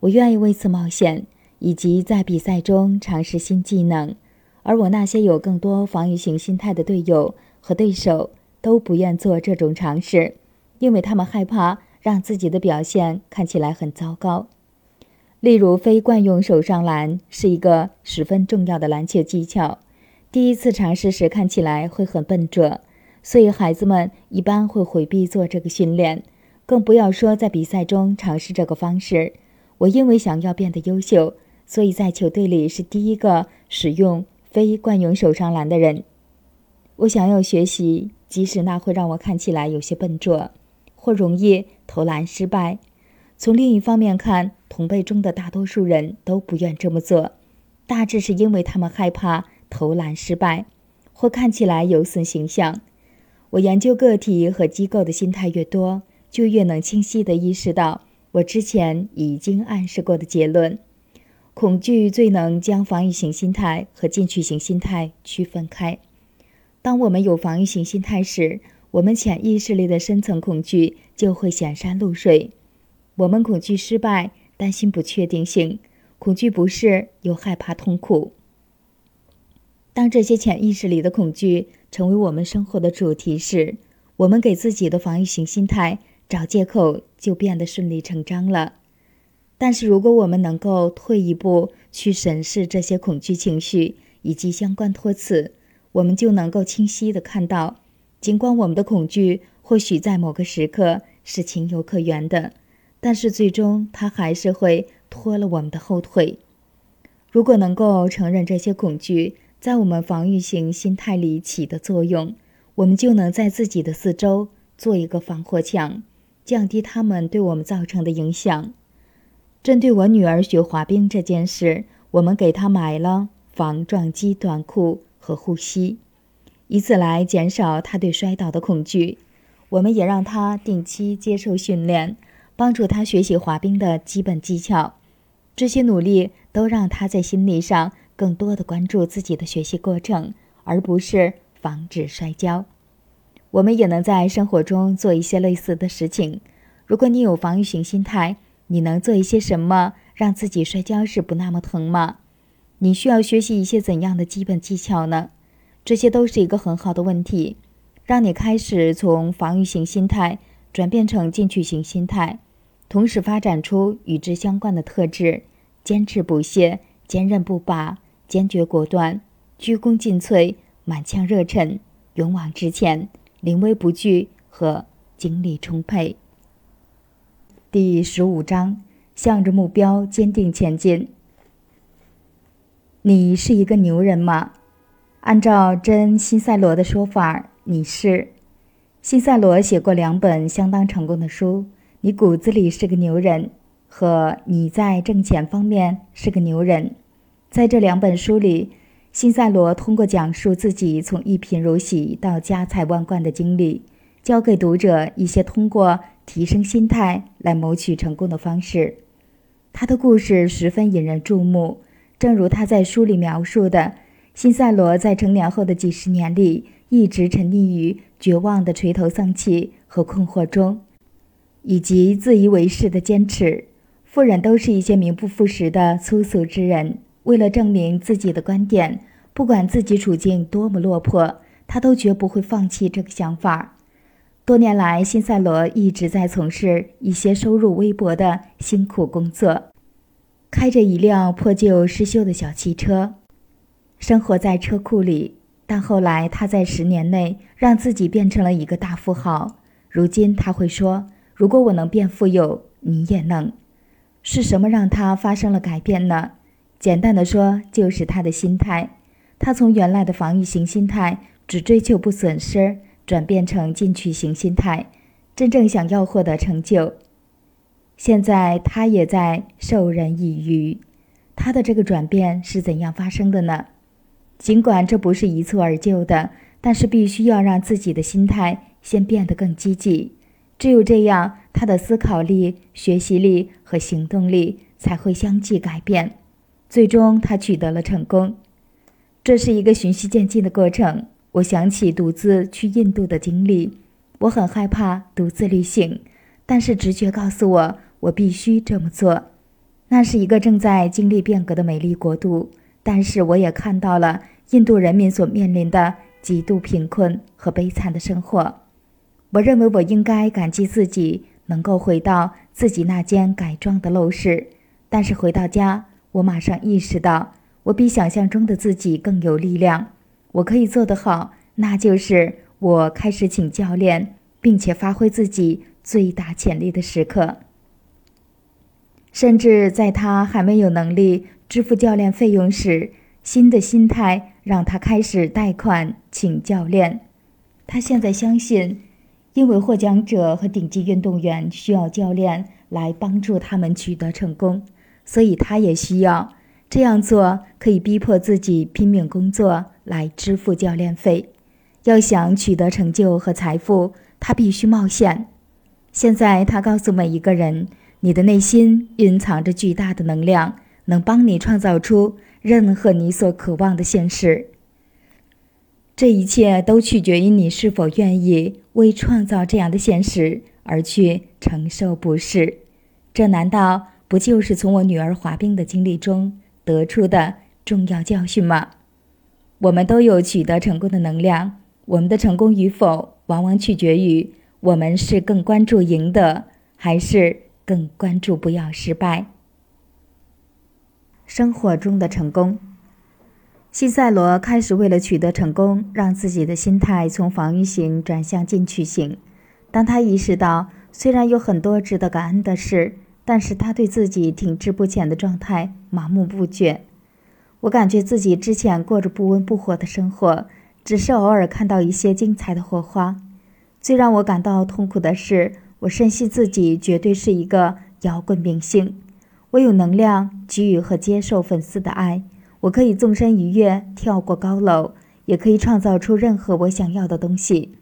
我愿意为此冒险，以及在比赛中尝试新技能。而我那些有更多防御型心态的队友和对手都不愿做这种尝试，因为他们害怕让自己的表现看起来很糟糕。例如，非惯用手上篮是一个十分重要的篮球技巧。第一次尝试时看起来会很笨拙。所以，孩子们一般会回避做这个训练，更不要说在比赛中尝试这个方式。我因为想要变得优秀，所以在球队里是第一个使用非惯用手上篮的人。我想要学习，即使那会让我看起来有些笨拙，或容易投篮失败。从另一方面看，同辈中的大多数人都不愿这么做，大致是因为他们害怕投篮失败，或看起来有损形象。我研究个体和机构的心态越多，就越能清晰地意识到我之前已经暗示过的结论：恐惧最能将防御型心态和进取型心态区分开。当我们有防御型心态时，我们潜意识里的深层恐惧就会显山露水。我们恐惧失败，担心不确定性，恐惧不适，又害怕痛苦。当这些潜意识里的恐惧成为我们生活的主题时，我们给自己的防御型心态找借口就变得顺理成章了。但是，如果我们能够退一步去审视这些恐惧情绪以及相关托词，我们就能够清晰地看到，尽管我们的恐惧或许在某个时刻是情有可原的，但是最终它还是会拖了我们的后腿。如果能够承认这些恐惧，在我们防御型心态里起的作用，我们就能在自己的四周做一个防火墙，降低他们对我们造成的影响。针对我女儿学滑冰这件事，我们给她买了防撞击短裤和呼吸，以此来减少他对摔倒的恐惧。我们也让他定期接受训练，帮助他学习滑冰的基本技巧。这些努力都让他在心理上。更多的关注自己的学习过程，而不是防止摔跤。我们也能在生活中做一些类似的事情。如果你有防御型心态，你能做一些什么让自己摔跤时不那么疼吗？你需要学习一些怎样的基本技巧呢？这些都是一个很好的问题，让你开始从防御型心态转变成进取型心态，同时发展出与之相关的特质：坚持不懈、坚韧不拔。坚决果断、鞠躬尽瘁、满腔热忱、勇往直前、临危不惧和精力充沛。第十五章：向着目标坚定前进。你是一个牛人吗？按照真辛塞罗的说法，你是。辛塞罗写过两本相当成功的书，《你骨子里是个牛人》和《你在挣钱方面是个牛人》。在这两本书里，辛塞罗通过讲述自己从一贫如洗到家财万贯的经历，教给读者一些通过提升心态来谋取成功的方式。他的故事十分引人注目，正如他在书里描述的：辛赛罗在成年后的几十年里，一直沉溺于绝望的垂头丧气和困惑中，以及自以为是的坚持。富人都是一些名不副实的粗俗之人，为了证明自己的观点，不管自己处境多么落魄，他都绝不会放弃这个想法。多年来，辛赛罗一直在从事一些收入微薄的辛苦工作，开着一辆破旧失修的小汽车，生活在车库里。但后来，他在十年内让自己变成了一个大富豪。如今，他会说：“如果我能变富有，你也能。”是什么让他发生了改变呢？简单的说，就是他的心态。他从原来的防御型心态，只追求不损失，转变成进取型心态，真正想要获得成就。现在他也在授人以渔。他的这个转变是怎样发生的呢？尽管这不是一蹴而就的，但是必须要让自己的心态先变得更积极。只有这样，他的思考力、学习力和行动力才会相继改变。最终，他取得了成功。这是一个循序渐进的过程。我想起独自去印度的经历，我很害怕独自旅行，但是直觉告诉我，我必须这么做。那是一个正在经历变革的美丽国度，但是我也看到了印度人民所面临的极度贫困和悲惨的生活。我认为我应该感激自己能够回到自己那间改装的陋室，但是回到家，我马上意识到我比想象中的自己更有力量。我可以做得好，那就是我开始请教练，并且发挥自己最大潜力的时刻。甚至在他还没有能力支付教练费用时，新的心态让他开始贷款请教练。他现在相信。因为获奖者和顶级运动员需要教练来帮助他们取得成功，所以他也需要这样做，可以逼迫自己拼命工作来支付教练费。要想取得成就和财富，他必须冒险。现在他告诉每一个人：你的内心蕴藏着巨大的能量，能帮你创造出任何你所渴望的现实。这一切都取决于你是否愿意为创造这样的现实而去承受不适。这难道不就是从我女儿滑冰的经历中得出的重要教训吗？我们都有取得成功的能量，我们的成功与否往往取决于我们是更关注赢得，还是更关注不要失败。生活中的成功。西塞罗开始为了取得成功，让自己的心态从防御型转向进取型。当他意识到虽然有很多值得感恩的事，但是他对自己停滞不前的状态麻木不倦。我感觉自己之前过着不温不火的生活，只是偶尔看到一些精彩的火花。最让我感到痛苦的是，我深信自己绝对是一个摇滚明星，我有能量给予和接受粉丝的爱。我可以纵身一跃，跳过高楼，也可以创造出任何我想要的东西。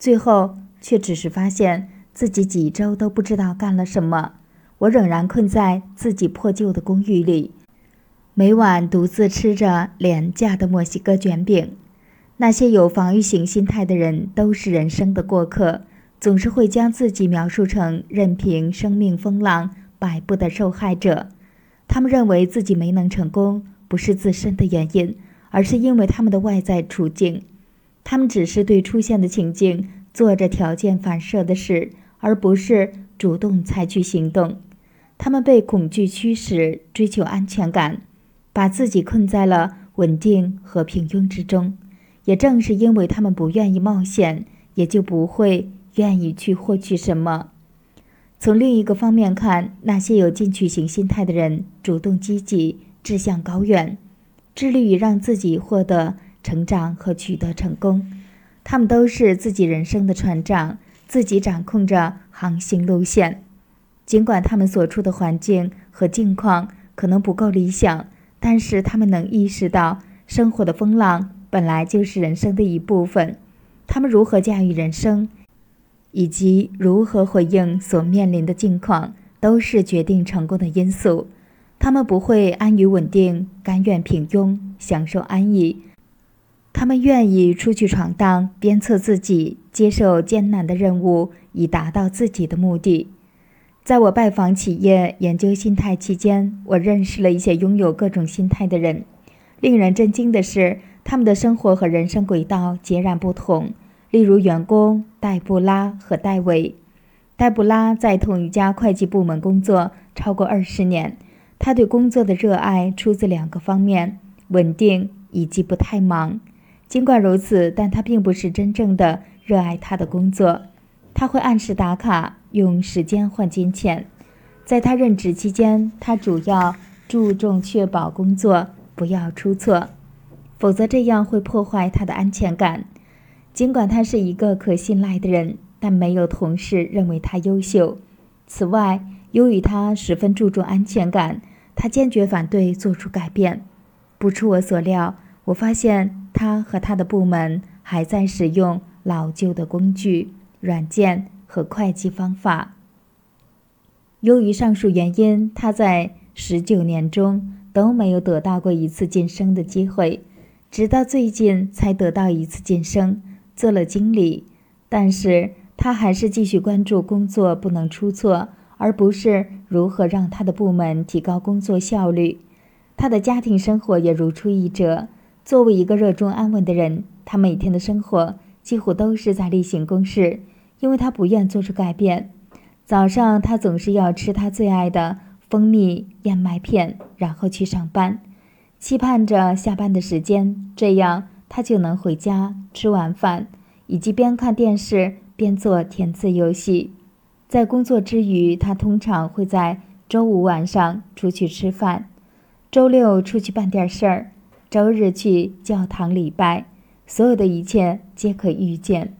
最后，却只是发现自己几周都不知道干了什么。我仍然困在自己破旧的公寓里，每晚独自吃着廉价的墨西哥卷饼。那些有防御型心态的人都是人生的过客，总是会将自己描述成任凭生命风浪摆布的受害者。他们认为自己没能成功。不是自身的原因，而是因为他们的外在处境。他们只是对出现的情境做着条件反射的事，而不是主动采取行动。他们被恐惧驱使，追求安全感，把自己困在了稳定和平庸之中。也正是因为他们不愿意冒险，也就不会愿意去获取什么。从另一个方面看，那些有进取型心态的人，主动积极。志向高远，致力于让自己获得成长和取得成功。他们都是自己人生的船长，自己掌控着航行路线。尽管他们所处的环境和境况可能不够理想，但是他们能意识到生活的风浪本来就是人生的一部分。他们如何驾驭人生，以及如何回应所面临的境况，都是决定成功的因素。他们不会安于稳定，甘愿平庸，享受安逸。他们愿意出去闯荡，鞭策自己，接受艰难的任务，以达到自己的目的。在我拜访企业、研究心态期间，我认识了一些拥有各种心态的人。令人震惊的是，他们的生活和人生轨道截然不同。例如，员工戴布拉和戴维。戴布拉在同一家会计部门工作超过二十年。他对工作的热爱出自两个方面：稳定以及不太忙。尽管如此，但他并不是真正的热爱他的工作。他会按时打卡，用时间换金钱。在他任职期间，他主要注重确保工作不要出错，否则这样会破坏他的安全感。尽管他是一个可信赖的人。但没有同事认为他优秀。此外，由于他十分注重安全感，他坚决反对做出改变。不出我所料，我发现他和他的部门还在使用老旧的工具、软件和会计方法。由于上述原因，他在十九年中都没有得到过一次晋升的机会，直到最近才得到一次晋升，做了经理。但是。他还是继续关注工作不能出错，而不是如何让他的部门提高工作效率。他的家庭生活也如出一辙。作为一个热衷安稳的人，他每天的生活几乎都是在例行公事，因为他不愿做出改变。早上，他总是要吃他最爱的蜂蜜燕麦片，然后去上班，期盼着下班的时间，这样他就能回家吃晚饭，以及边看电视。边做填字游戏，在工作之余，他通常会在周五晚上出去吃饭，周六出去办点事儿，周日去教堂礼拜。所有的一切皆可预见。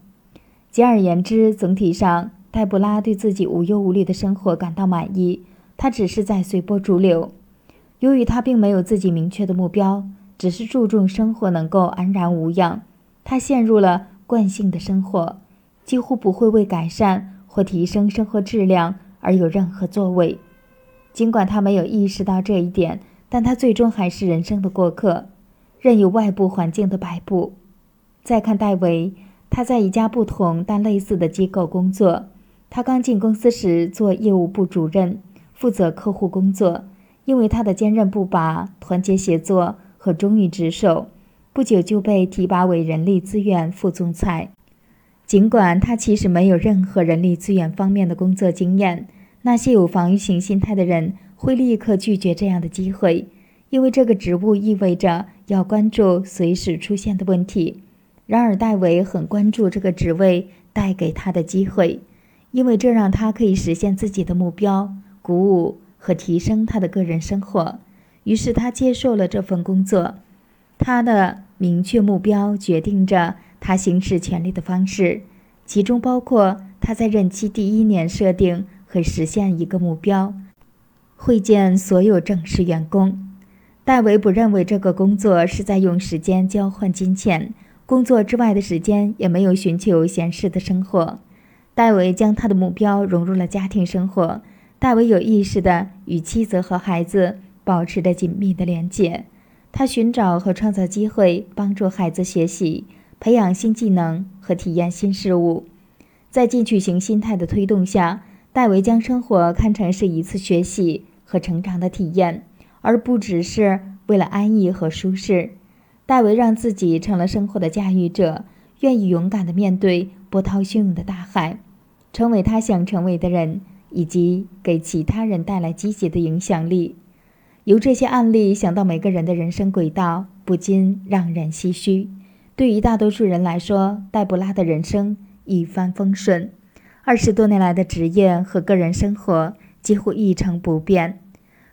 简而言之，总体上，黛布拉对自己无忧无虑的生活感到满意。他只是在随波逐流。由于他并没有自己明确的目标，只是注重生活能够安然无恙，他陷入了惯性的生活。几乎不会为改善或提升生活质量而有任何作为。尽管他没有意识到这一点，但他最终还是人生的过客，任由外部环境的摆布。再看戴维，他在一家不同但类似的机构工作。他刚进公司时做业务部主任，负责客户工作。因为他的坚韧不拔、团结协作和忠于职守，不久就被提拔为人力资源副总裁。尽管他其实没有任何人力资源方面的工作经验，那些有防御型心态的人会立刻拒绝这样的机会，因为这个职务意味着要关注随时出现的问题。然而，戴维很关注这个职位带给他的机会，因为这让他可以实现自己的目标，鼓舞和提升他的个人生活。于是，他接受了这份工作。他的明确目标决定着。他行使权力的方式，其中包括他在任期第一年设定和实现一个目标：会见所有正式员工。戴维不认为这个工作是在用时间交换金钱，工作之外的时间也没有寻求闲适的生活。戴维将他的目标融入了家庭生活。戴维有意识地与妻子和孩子保持着紧密的连结。他寻找和创造机会，帮助孩子学习。培养新技能和体验新事物，在进取型心态的推动下，戴维将生活看成是一次学习和成长的体验，而不只是为了安逸和舒适。戴维让自己成了生活的驾驭者，愿意勇敢地面对波涛汹涌的大海，成为他想成为的人，以及给其他人带来积极的影响力。由这些案例想到每个人的人生轨道，不禁让人唏嘘。对于大多数人来说，戴布拉的人生一帆风顺，二十多年来的职业和个人生活几乎一成不变。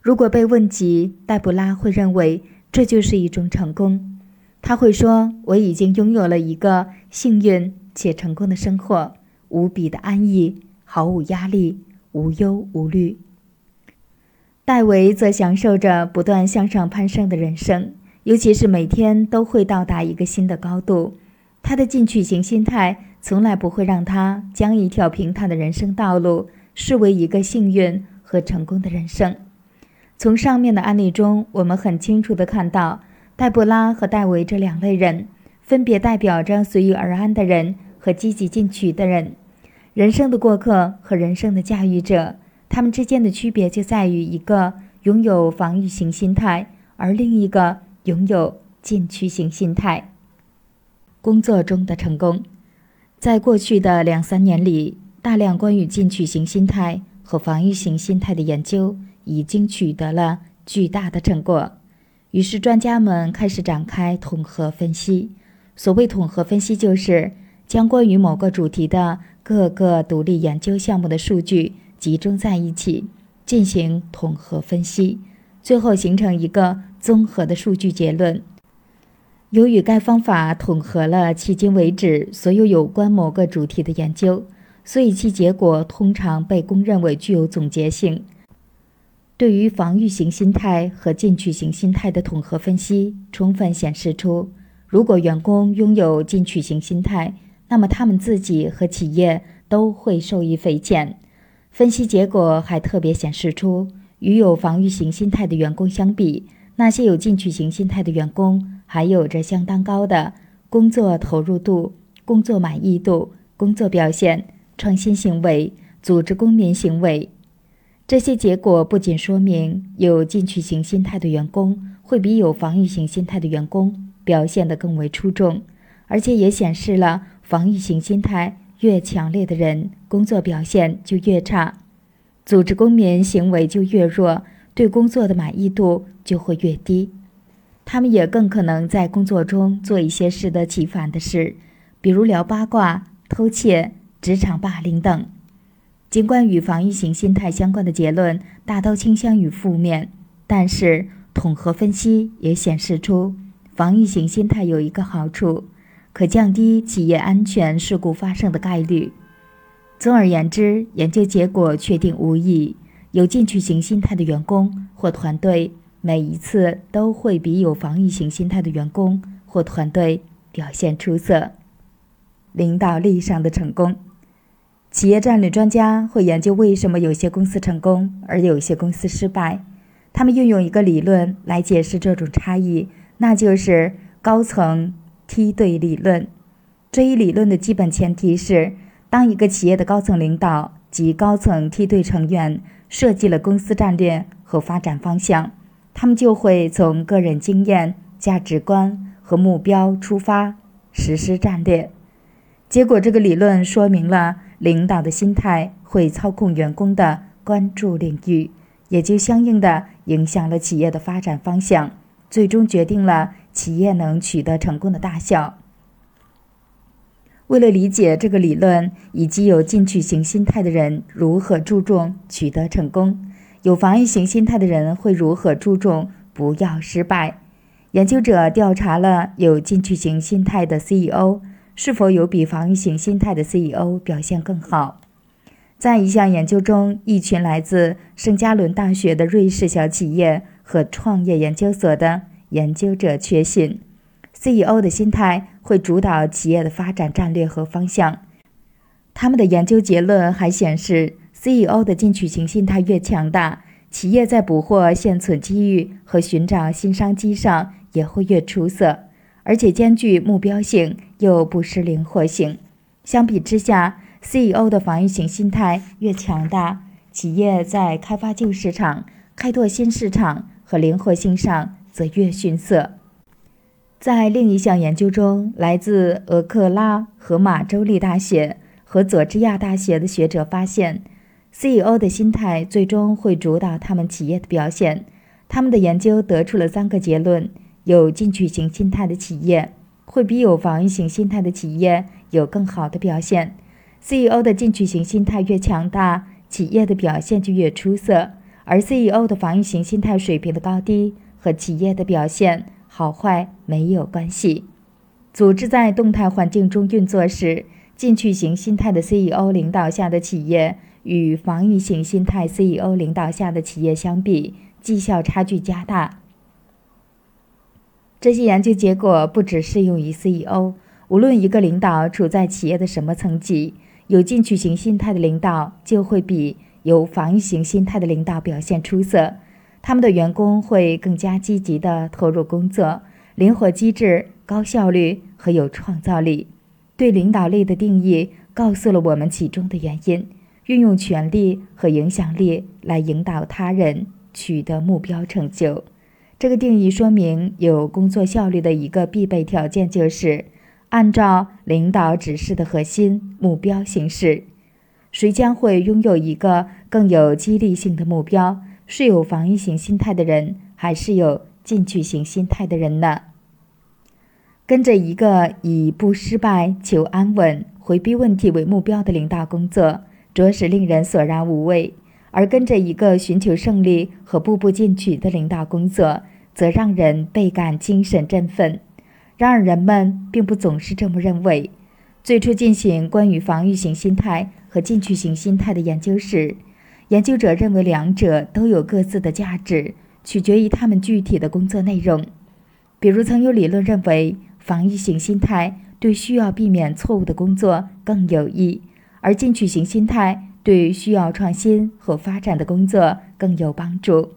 如果被问及，戴布拉会认为这就是一种成功。他会说：“我已经拥有了一个幸运且成功的生活，无比的安逸，毫无压力，无忧无虑。”戴维则享受着不断向上攀升的人生。尤其是每天都会到达一个新的高度，他的进取型心态从来不会让他将一条平坦的人生道路视为一个幸运和成功的人生。从上面的案例中，我们很清楚地看到，黛布拉和戴维这两类人，分别代表着随遇而安的人和积极进取的人，人生的过客和人生的驾驭者。他们之间的区别就在于，一个拥有防御型心态，而另一个拥有进取型心态。工作中的成功，在过去的两三年里，大量关于进取型心态和防御型心态的研究已经取得了巨大的成果。于是，专家们开始展开统合分析。所谓统合分析，就是将关于某个主题的各个独立研究项目的数据集中在一起，进行统合分析，最后形成一个综合的数据结论。由于该方法统合了迄今为止所有有关某个主题的研究，所以其结果通常被公认为具有总结性。对于防御型心态和进取型心态的统合分析，充分显示出，如果员工拥有进取型心态，那么他们自己和企业都会受益匪浅。分析结果还特别显示出，与有防御型心态的员工相比，那些有进取型心态的员工。还有着相当高的工作投入度、工作满意度、工作表现、创新行为、组织公民行为。这些结果不仅说明有进取型心态的员工会比有防御型心态的员工表现得更为出众，而且也显示了防御型心态越强烈的人工作表现就越差，组织公民行为就越弱，对工作的满意度就会越低。他们也更可能在工作中做一些适得其反的事，比如聊八卦、偷窃、职场霸凌等。尽管与防御型心态相关的结论大都倾向于负面，但是统合分析也显示出，防御型心态有一个好处，可降低企业安全事故发生的概率。总而言之，研究结果确定无疑，有进取型心态的员工或团队。每一次都会比有防御型心态的员工或团队表现出色。领导力上的成功，企业战略专家会研究为什么有些公司成功而有些公司失败。他们运用一个理论来解释这种差异，那就是高层梯队理论。这一理论的基本前提是，当一个企业的高层领导及高层梯队成员设计了公司战略和发展方向。他们就会从个人经验、价值观和目标出发实施战略。结果，这个理论说明了领导的心态会操控员工的关注领域，也就相应的影响了企业的发展方向，最终决定了企业能取得成功的大小。为了理解这个理论以及有进取型心态的人如何注重取得成功。有防御型心态的人会如何注重不要失败？研究者调查了有进取型心态的 CEO 是否有比防御型心态的 CEO 表现更好。在一项研究中，一群来自圣加伦大学的瑞士小企业和创业研究所的研究者确信，CEO 的心态会主导企业的发展战略和方向。他们的研究结论还显示。CEO 的进取型心态越强大，企业在捕获现存机遇和寻找新商机上也会越出色，而且兼具目标性又不失灵活性。相比之下，CEO 的防御型心态越强大，企业在开发旧市场、开拓新市场和灵活性上则越逊色。在另一项研究中，来自俄克拉荷马州立大学和佐治亚大学的学者发现。CEO 的心态最终会主导他们企业的表现。他们的研究得出了三个结论：有进取型心态的企业会比有防御型心态的企业有更好的表现。CEO 的进取型心态越强大，企业的表现就越出色；而 CEO 的防御型心态水平的高低和企业的表现好坏没有关系。组织在动态环境中运作时，进取型心态的 CEO 领导下的企业。与防御型心态 CEO 领导下的企业相比，绩效差距加大。这些研究结果不只适用于 CEO，无论一个领导处在企业的什么层级，有进取型心态的领导就会比有防御型心态的领导表现出色。他们的员工会更加积极地投入工作，灵活机智、高效率和有创造力。对领导力的定义告诉了我们其中的原因：运用权力和影响力来引导他人取得目标成就。这个定义说明，有工作效率的一个必备条件就是按照领导指示的核心目标行事。谁将会拥有一个更有激励性的目标？是有防御型心态的人，还是有进取型心态的人呢？跟着一个以不失败、求安稳、回避问题为目标的领导工作，着实令人索然无味；而跟着一个寻求胜利和步步进取的领导工作，则让人倍感精神振奋。然而，人们并不总是这么认为。最初进行关于防御型心态和进取型心态的研究时，研究者认为两者都有各自的价值，取决于他们具体的工作内容。比如，曾有理论认为，防御型心态对需要避免错误的工作更有益，而进取型心态对需要创新和发展的工作更有帮助。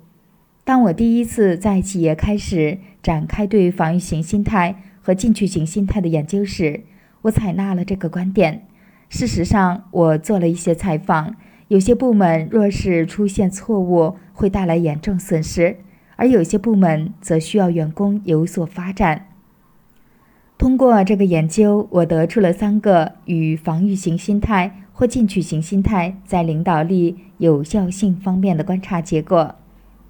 当我第一次在企业开始展开对防御型心态和进取型心态的研究时，我采纳了这个观点。事实上，我做了一些采访。有些部门若是出现错误，会带来严重损失；而有些部门则需要员工有所发展。通过这个研究，我得出了三个与防御型心态或进取型心态在领导力有效性方面的观察结果。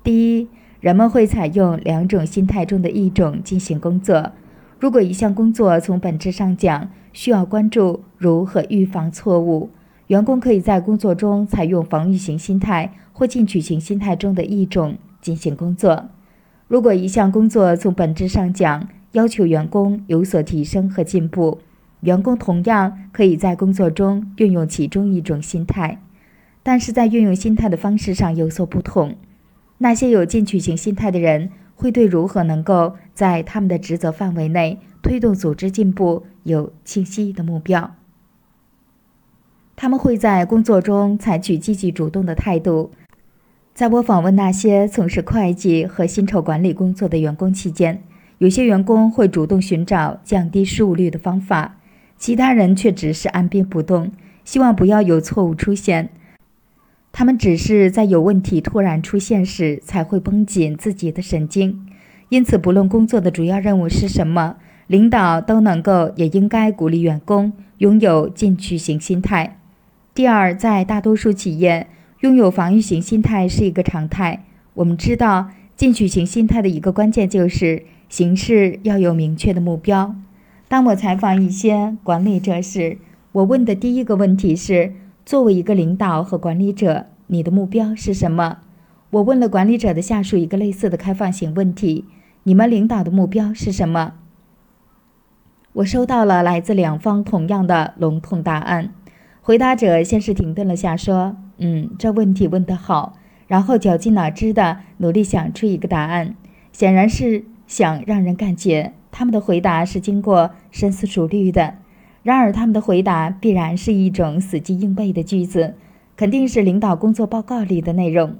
第一，人们会采用两种心态中的一种进行工作。如果一项工作从本质上讲需要关注如何预防错误，员工可以在工作中采用防御型心态或进取型心态中的一种进行工作。如果一项工作从本质上讲要求员工有所提升和进步，员工同样可以在工作中运用其中一种心态，但是在运用心态的方式上有所不同。那些有进取型心态的人会对如何能够在他们的职责范围内推动组织进步有清晰的目标。他们会在工作中采取积极主动的态度。在我访问那些从事会计和薪酬管理工作的员工期间，有些员工会主动寻找降低失误率的方法，其他人却只是按兵不动，希望不要有错误出现。他们只是在有问题突然出现时才会绷紧自己的神经。因此，不论工作的主要任务是什么，领导都能够也应该鼓励员工拥有进取型心态。第二，在大多数企业，拥有防御型心态是一个常态。我们知道，进取型心态的一个关键就是行事要有明确的目标。当我采访一些管理者时，我问的第一个问题是：作为一个领导和管理者，你的目标是什么？我问了管理者的下属一个类似的开放型问题：你们领导的目标是什么？我收到了来自两方同样的笼统答案。回答者先是停顿了下，说：“嗯，这问题问得好。”然后绞尽脑汁地努力想出一个答案，显然是想让人感觉他们的回答是经过深思熟虑的。然而，他们的回答必然是一种死记硬背的句子，肯定是领导工作报告里的内容。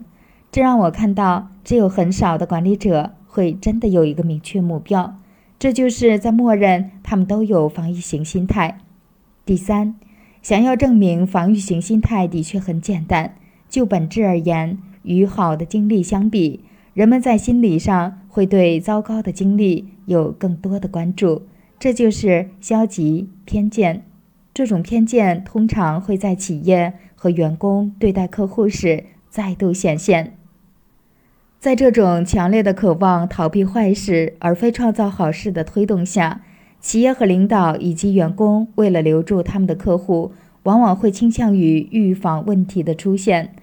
这让我看到，只有很少的管理者会真的有一个明确目标，这就是在默认他们都有防御型心态。第三。想要证明防御型心态的确很简单。就本质而言，与好的经历相比，人们在心理上会对糟糕的经历有更多的关注，这就是消极偏见。这种偏见通常会在企业和员工对待客户时再度显现。在这种强烈的渴望逃避坏事而非创造好事的推动下。企业和领导以及员工为了留住他们的客户，往往会倾向于预防问题的出现。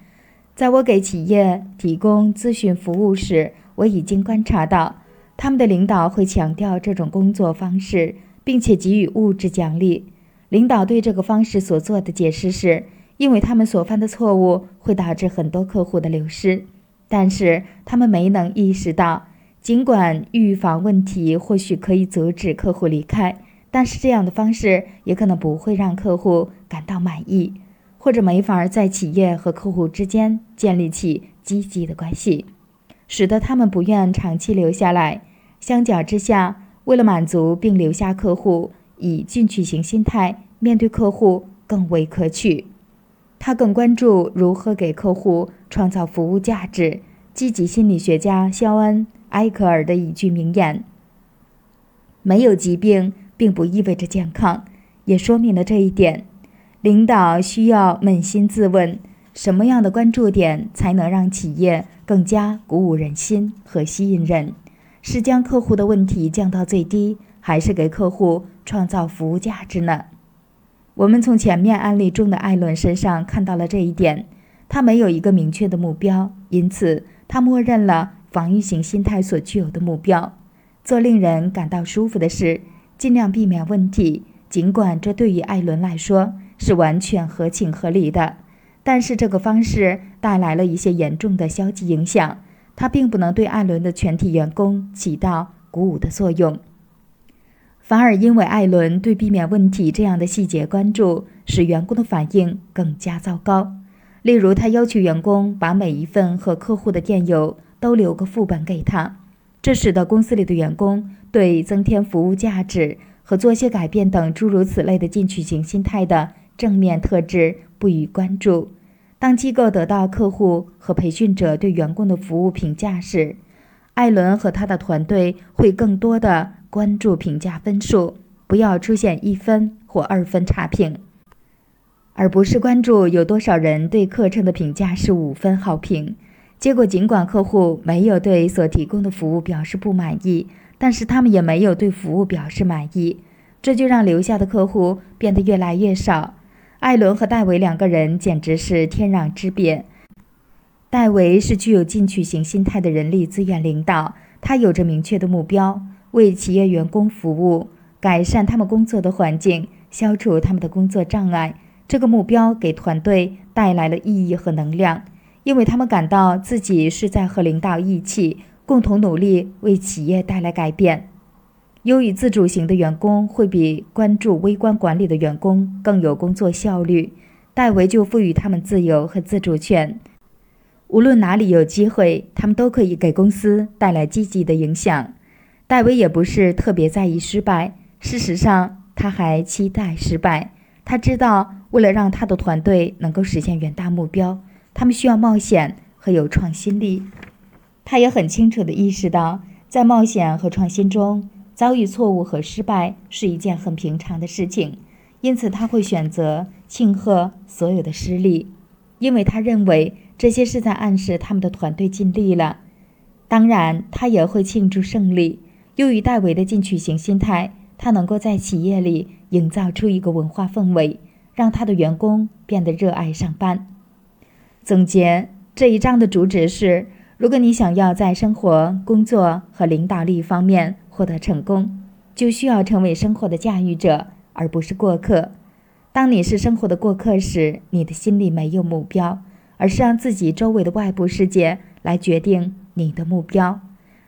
在我给企业提供咨询服务时，我已经观察到，他们的领导会强调这种工作方式，并且给予物质奖励。领导对这个方式所做的解释是，因为他们所犯的错误会导致很多客户的流失，但是他们没能意识到。尽管预防问题或许可以阻止客户离开，但是这样的方式也可能不会让客户感到满意，或者没法在企业和客户之间建立起积极的关系。使得他们不愿长期留下来。相较之下，为了满足并留下客户，以进取型心态面对客户更为可取。他更关注如何给客户创造服务价值。积极心理学家肖恩·埃克尔的一句名言：“没有疾病，并不意味着健康。”也说明了这一点。领导需要扪心自问：什么样的关注点才能让企业更加鼓舞人心和吸引人？是将客户的问题降到最低，还是给客户创造服务价值呢？我们从前面案例中的艾伦身上看到了这一点。他没有一个明确的目标，因此他默认了防御型心态所具有的目标：做令人感到舒服的事，尽量避免问题。尽管这对于艾伦来说是完全合情合理的，但是这个方式带来了一些严重的消极影响。他并不能对艾伦的全体员工起到鼓舞的作用。反而因为艾伦对避免问题这样的细节关注，使员工的反应更加糟糕。例如，他要求员工把每一份和客户的电邮都留个副本给他，这使得公司里的员工对增添服务价值和做些改变等诸如此类的进取型心态的正面特质不予关注。当机构得到客户和培训者对员工的服务评价时，艾伦和他的团队会更多的。关注评价分数，不要出现一分或二分差评，而不是关注有多少人对课程的评价是五分好评。结果，尽管客户没有对所提供的服务表示不满意，但是他们也没有对服务表示满意，这就让留下的客户变得越来越少。艾伦和戴维两个人简直是天壤之别。戴维是具有进取型心态的人力资源领导，他有着明确的目标。为企业员工服务，改善他们工作的环境，消除他们的工作障碍。这个目标给团队带来了意义和能量，因为他们感到自己是在和领导一起共同努力，为企业带来改变。优于自主型的员工会比关注微观管理的员工更有工作效率。戴维就赋予他们自由和自主权，无论哪里有机会，他们都可以给公司带来积极的影响。戴维也不是特别在意失败，事实上，他还期待失败。他知道，为了让他的团队能够实现远大目标，他们需要冒险和有创新力。他也很清楚地意识到，在冒险和创新中遭遇错误和失败是一件很平常的事情，因此他会选择庆贺所有的失利，因为他认为这些是在暗示他们的团队尽力了。当然，他也会庆祝胜利。由于戴维的进取型心态，他能够在企业里营造出一个文化氛围，让他的员工变得热爱上班。总结这一章的主旨是：如果你想要在生活、工作和领导力方面获得成功，就需要成为生活的驾驭者，而不是过客。当你是生活的过客时，你的心里没有目标，而是让自己周围的外部世界来决定你的目标。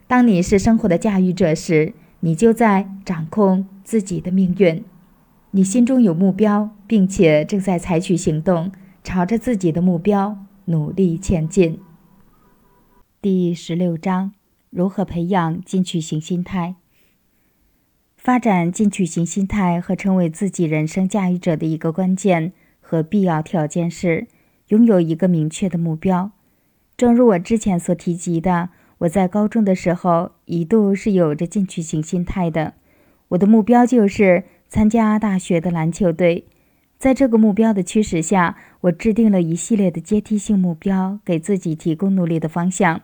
当你是生活的驾驭者时，你就在掌控自己的命运。你心中有目标，并且正在采取行动，朝着自己的目标努力前进。第十六章：如何培养进取型心态？发展进取型心态和成为自己人生驾驭者的一个关键和必要条件是拥有一个明确的目标。正如我之前所提及的。我在高中的时候一度是有着进取型心态的，我的目标就是参加大学的篮球队。在这个目标的驱使下，我制定了一系列的阶梯性目标，给自己提供努力的方向。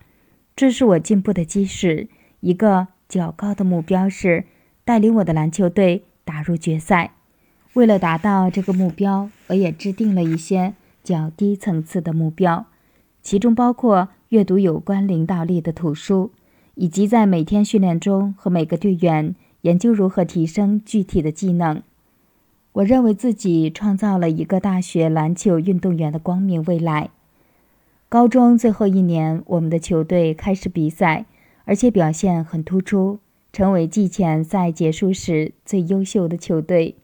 这是我进步的基石。一个较高的目标是带领我的篮球队打入决赛。为了达到这个目标，我也制定了一些较低层次的目标，其中包括。阅读有关领导力的图书，以及在每天训练中和每个队员研究如何提升具体的技能。我认为自己创造了一个大学篮球运动员的光明未来。高中最后一年，我们的球队开始比赛，而且表现很突出，成为季前赛结束时最优秀的球队。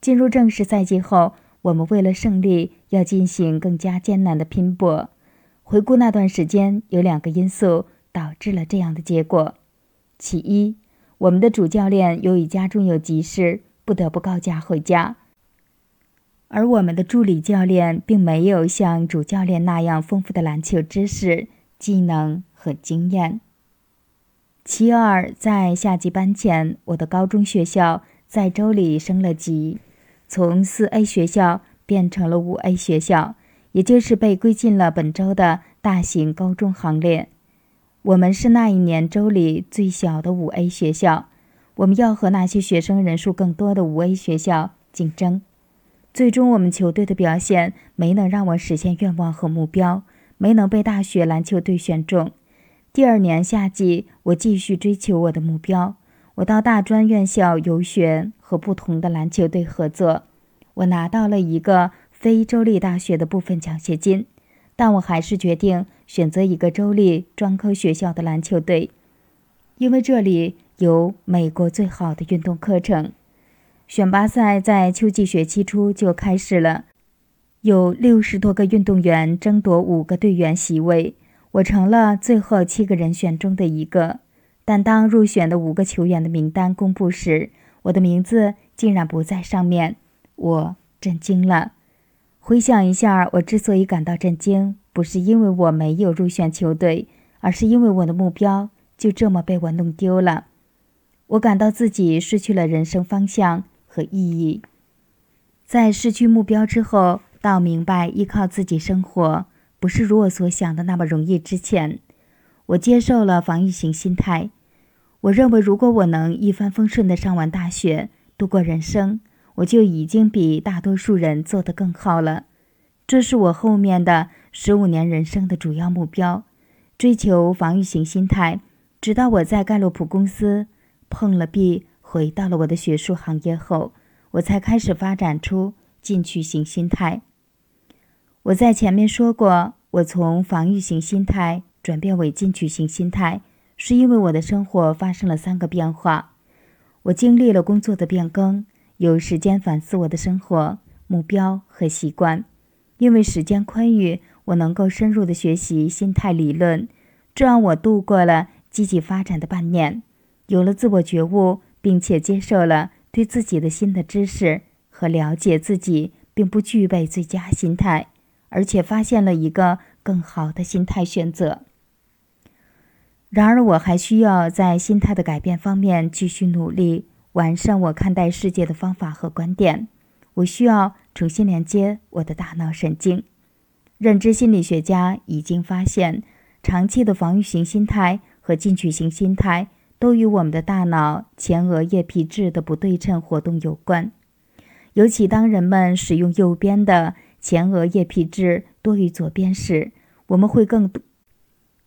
进入正式赛季后，我们为了胜利要进行更加艰难的拼搏。回顾那段时间，有两个因素导致了这样的结果。其一，我们的主教练由于家中有急事，不得不告假回家，而我们的助理教练并没有像主教练那样丰富的篮球知识、技能和经验。其二，在夏季班前，我的高中学校在州里升了级，从四 A 学校变成了五 A 学校，也就是被归进了本州的大型高中行列。我们是那一年州里最小的五 A 学校，我们要和那些学生人数更多的五 A 学校竞争。最终，我们球队的表现没能让我实现愿望和目标，没能被大学篮球队选中。第二年夏季，我继续追求我的目标，我到大专院校游学，和不同的篮球队合作。我拿到了一个非州立大学的部分奖学金。但我还是决定选择一个州立专科学校的篮球队，因为这里有美国最好的运动课程。选拔赛在秋季学期初就开始了，有六十多个运动员争夺五个队员席位，我成了最后七个人选中的一个。但当入选的五个球员的名单公布时，我的名字竟然不在上面，我震惊了。回想一下，我之所以感到震惊，不是因为我没有入选球队，而是因为我的目标就这么被我弄丢了。我感到自己失去了人生方向和意义。在失去目标之后，到明白依靠自己生活不是如我所想的那么容易之前，我接受了防御型心态。我认为，如果我能一帆风顺地上完大学，度过人生。我就已经比大多数人做得更好了，这是我后面的十五年人生的主要目标，追求防御型心态。直到我在盖洛普公司碰了壁，回到了我的学术行业后，我才开始发展出进取型心态。我在前面说过，我从防御型心态转变为进取型心态，是因为我的生活发生了三个变化，我经历了工作的变更。有时间反思我的生活目标和习惯，因为时间宽裕，我能够深入的学习心态理论，这让我度过了积极发展的半年，有了自我觉悟，并且接受了对自己的新的知识和了解自己并不具备最佳心态，而且发现了一个更好的心态选择。然而，我还需要在心态的改变方面继续努力。完善我看待世界的方法和观点。我需要重新连接我的大脑神经。认知心理学家已经发现，长期的防御型心态和进取型心态都与我们的大脑前额叶皮质的不对称活动有关。尤其当人们使用右边的前额叶皮质多于左边时，我们会更多，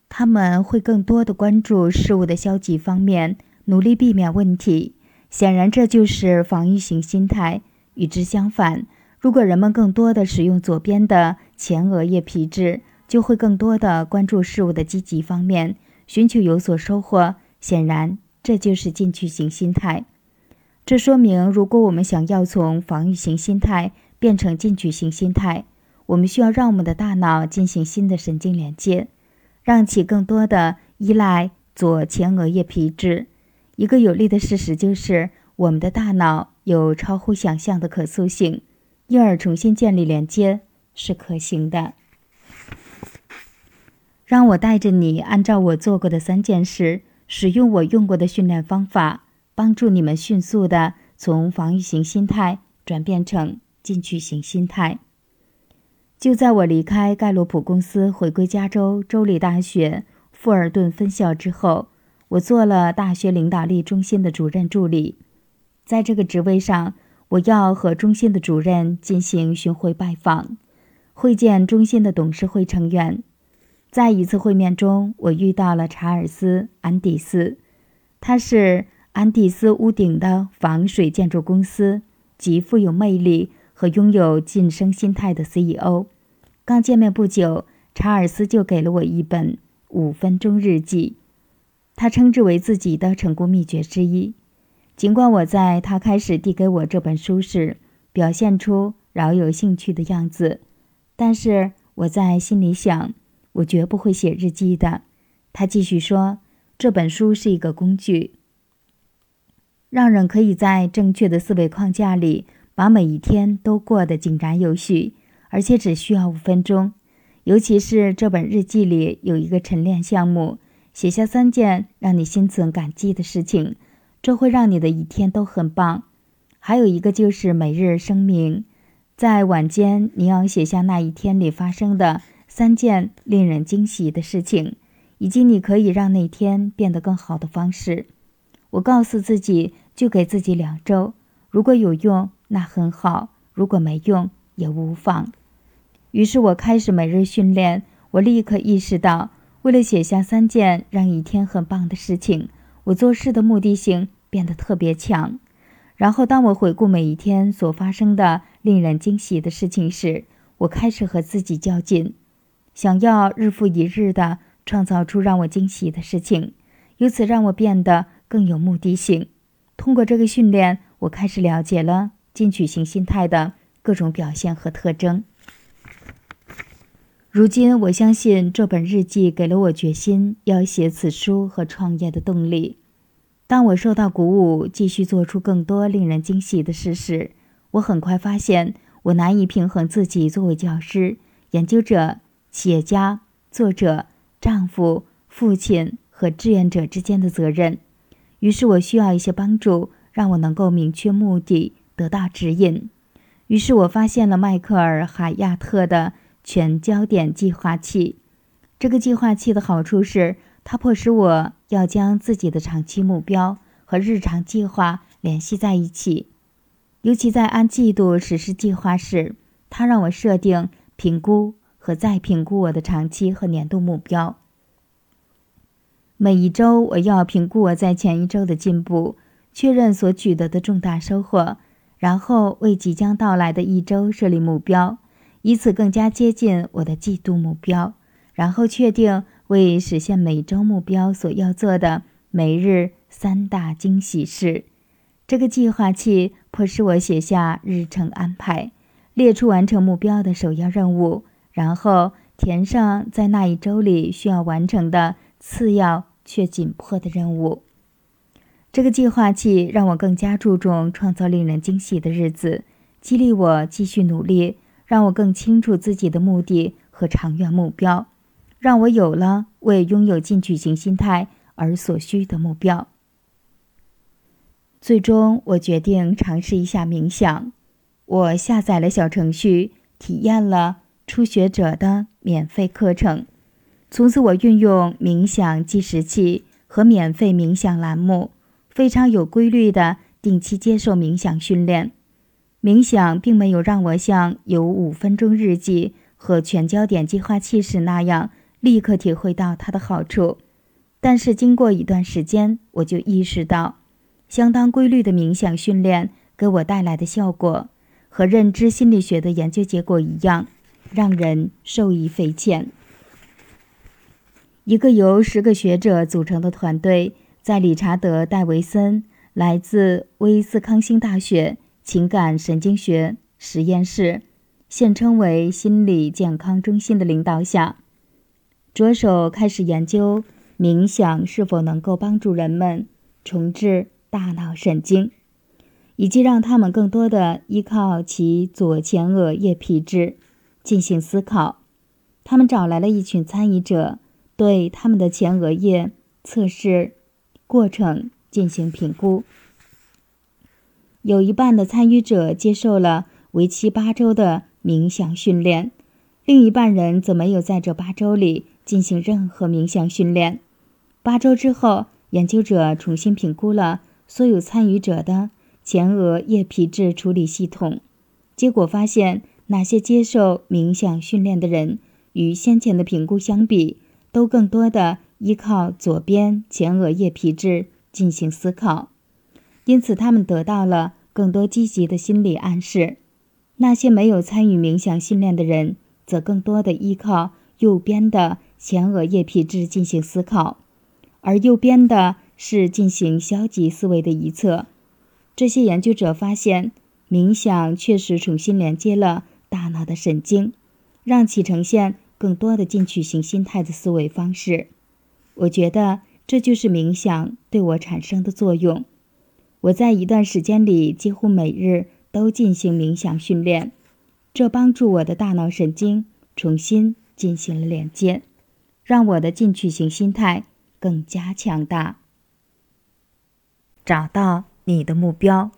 他们会更多的关注事物的消极方面，努力避免问题。显然，这就是防御型心态。与之相反，如果人们更多的使用左边的前额叶皮质，就会更多的关注事物的积极方面，寻求有所收获。显然，这就是进取型心态。这说明，如果我们想要从防御型心态变成进取型心态，我们需要让我们的大脑进行新的神经连接，让其更多的依赖左前额叶皮质。一个有利的事实就是，我们的大脑有超乎想象的可塑性，因而重新建立连接是可行的。让我带着你按照我做过的三件事，使用我用过的训练方法，帮助你们迅速的从防御型心态转变成进取型心态。就在我离开盖洛普公司，回归加州州立大学富尔顿分校之后。我做了大学领导力中心的主任助理，在这个职位上，我要和中心的主任进行巡回拜访，会见中心的董事会成员。在一次会面中，我遇到了查尔斯·安迪斯，他是安迪斯屋顶的防水建筑公司极富有魅力和拥有晋升心态的 CEO。刚见面不久，查尔斯就给了我一本五分钟日记。他称之为自己的成功秘诀之一。尽管我在他开始递给我这本书时表现出饶有兴趣的样子，但是我在心里想，我绝不会写日记的。他继续说：“这本书是一个工具，让人可以在正确的思维框架里，把每一天都过得井然有序，而且只需要五分钟。尤其是这本日记里有一个晨练项目，写下三件让你心存感激的事情，这会让你的一天都很棒。还有一个就是每日声明，在晚间你要写下那一天里发生的三件令人惊喜的事情。”以及你可以让那天变得更好的方式。我告诉自己，就给自己两周，如果有用，那很好；如果没用，也无妨。于是我开始每日训练。我立刻意识到，为了写下三件让一天很棒的事情，我做事的目的性变得特别强。然后，当我回顾每一天所发生的令人惊喜的事情时，我开始和自己较劲，想要日复一日的。创造出让我惊喜的事情，由此让我变得更有目的性。通过这个训练，我开始了解了进取型心态的各种表现和特征。如今，我相信这本日记给了我决心要写此书和创业的动力。当我受到鼓舞，继续做出更多令人惊喜的事时，我很快发现我难以平衡自己作为教师、研究者、企业家、作者。丈夫、父亲和志愿者之间的责任，于是我需要一些帮助，让我能够明确目的，得到指引。于是我发现了迈克尔·海亚特的全焦点计划器。这个计划器的好处是，它迫使我要将自己的长期目标和日常计划联系在一起。尤其在按季度实施计划时，它让我设定、评估。和再评估我的长期和年度目标。每一周，我要评估我在前一周的进步，确认所取得的重大收获，然后为即将到来的一周设立目标，以此更加接近我的季度目标。然后确定为实现每周目标所要做的每日三大惊喜事。这个计划器迫使我写下日程安排，列出完成目标的首要任务。然后填上在那一周里需要完成的次要却紧迫的任务。这个计划器让我更加注重创造令人惊喜的日子，激励我继续努力，让我更清楚自己的目的和长远目标，让我有了为拥有进取型心态而所需的目标。最终，我决定尝试一下冥想。我下载了小程序，体验了。初学者的免费课程，从此我运用冥想计时器和免费冥想栏目，非常有规律的定期接受冥想训练。冥想并没有让我像有五分钟日记和全焦点计划器时那样立刻体会到它的好处，但是经过一段时间，我就意识到，相当规律的冥想训练给我带来的效果，和认知心理学的研究结果一样。让人受益匪浅。一个由十个学者组成的团队，在理查德·戴维森来自威斯康星大学情感神经学实验室（现称为心理健康中心）的领导下，着手开始研究冥想是否能够帮助人们重置大脑神经，以及让他们更多的依靠其左前额叶皮质。进行思考，他们找来了一群参与者，对他们的前额叶测试过程进行评估。有一半的参与者接受了为期八周的冥想训练，另一半人则没有在这八周里进行任何冥想训练。八周之后，研究者重新评估了所有参与者的前额叶皮质处理系统，结果发现。哪些接受冥想训练的人，与先前的评估相比，都更多的依靠左边前额叶皮质进行思考，因此他们得到了更多积极的心理暗示。那些没有参与冥想训练的人，则更多的依靠右边的前额叶皮质进行思考，而右边的是进行消极思维的一侧。这些研究者发现，冥想确实重新连接了。大脑的神经，让其呈现更多的进取型心态的思维方式。我觉得这就是冥想对我产生的作用。我在一段时间里几乎每日都进行冥想训练，这帮助我的大脑神经重新进行了连接，让我的进取型心态更加强大。找到你的目标。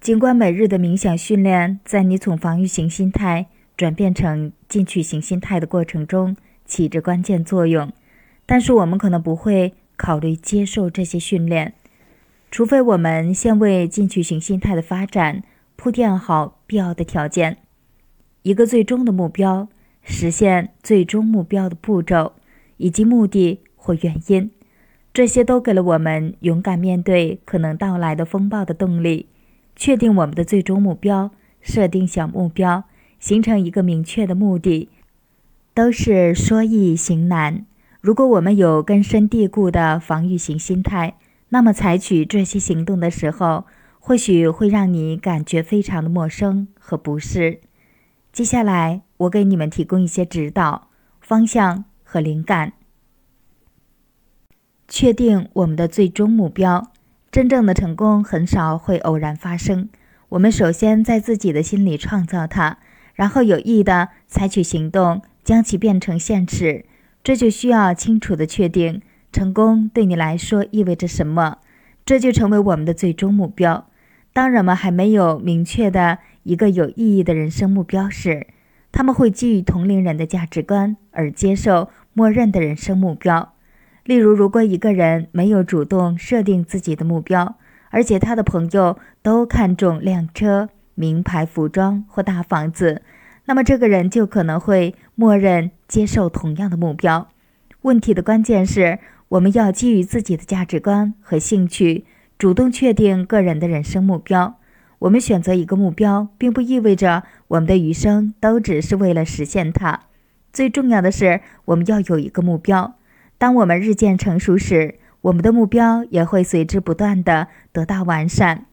尽管每日的冥想训练在你从防御型心态转变成进取型心态的过程中起着关键作用，但是我们可能不会考虑接受这些训练，除非我们先为进取型心态的发展铺垫好必要的条件。一个最终的目标、实现最终目标的步骤以及目的或原因，这些都给了我们勇敢面对可能到来的风暴的动力。确定我们的最终目标，设定小目标，形成一个明确的目的，都是说易行难。如果我们有根深蒂固的防御型心态，那么采取这些行动的时候，或许会让你感觉非常的陌生和不适。接下来，我给你们提供一些指导、方向和灵感。确定我们的最终目标。真正的成功很少会偶然发生。我们首先在自己的心里创造它，然后有意的采取行动，将其变成现实。这就需要清楚的确定成功对你来说意味着什么，这就成为我们的最终目标。当人们还没有明确的一个有意义的人生目标时，他们会基于同龄人的价值观而接受默认的人生目标。例如，如果一个人没有主动设定自己的目标，而且他的朋友都看重靓车、名牌服装或大房子，那么这个人就可能会默认接受同样的目标。问题的关键是，我们要基于自己的价值观和兴趣，主动确定个人的人生目标。我们选择一个目标，并不意味着我们的余生都只是为了实现它。最重要的是，我们要有一个目标。当我们日渐成熟时，我们的目标也会随之不断的得到完善。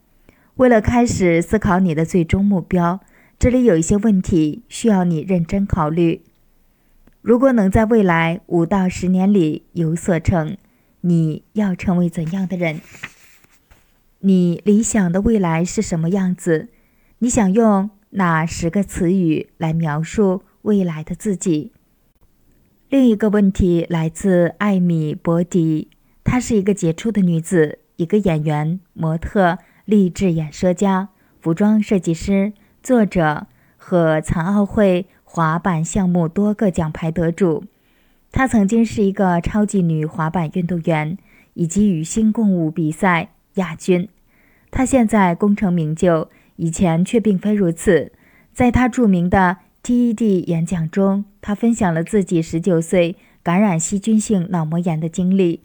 为了开始思考你的最终目标，这里有一些问题需要你认真考虑。如果能在未来五到十年里有所成，你要成为怎样的人？你理想的未来是什么样子？你想用哪十个词语来描述未来的自己？另一个问题来自艾米·伯迪，她是一个杰出的女子，一个演员、模特、励志演说家、服装设计师、作者和残奥会滑板项目多个奖牌得主。她曾经是一个超级女滑板运动员以及与星共舞比赛亚军。她现在功成名就，以前却并非如此。在她著名的。TED 演讲中，他分享了自己十九岁感染细菌性脑膜炎的经历。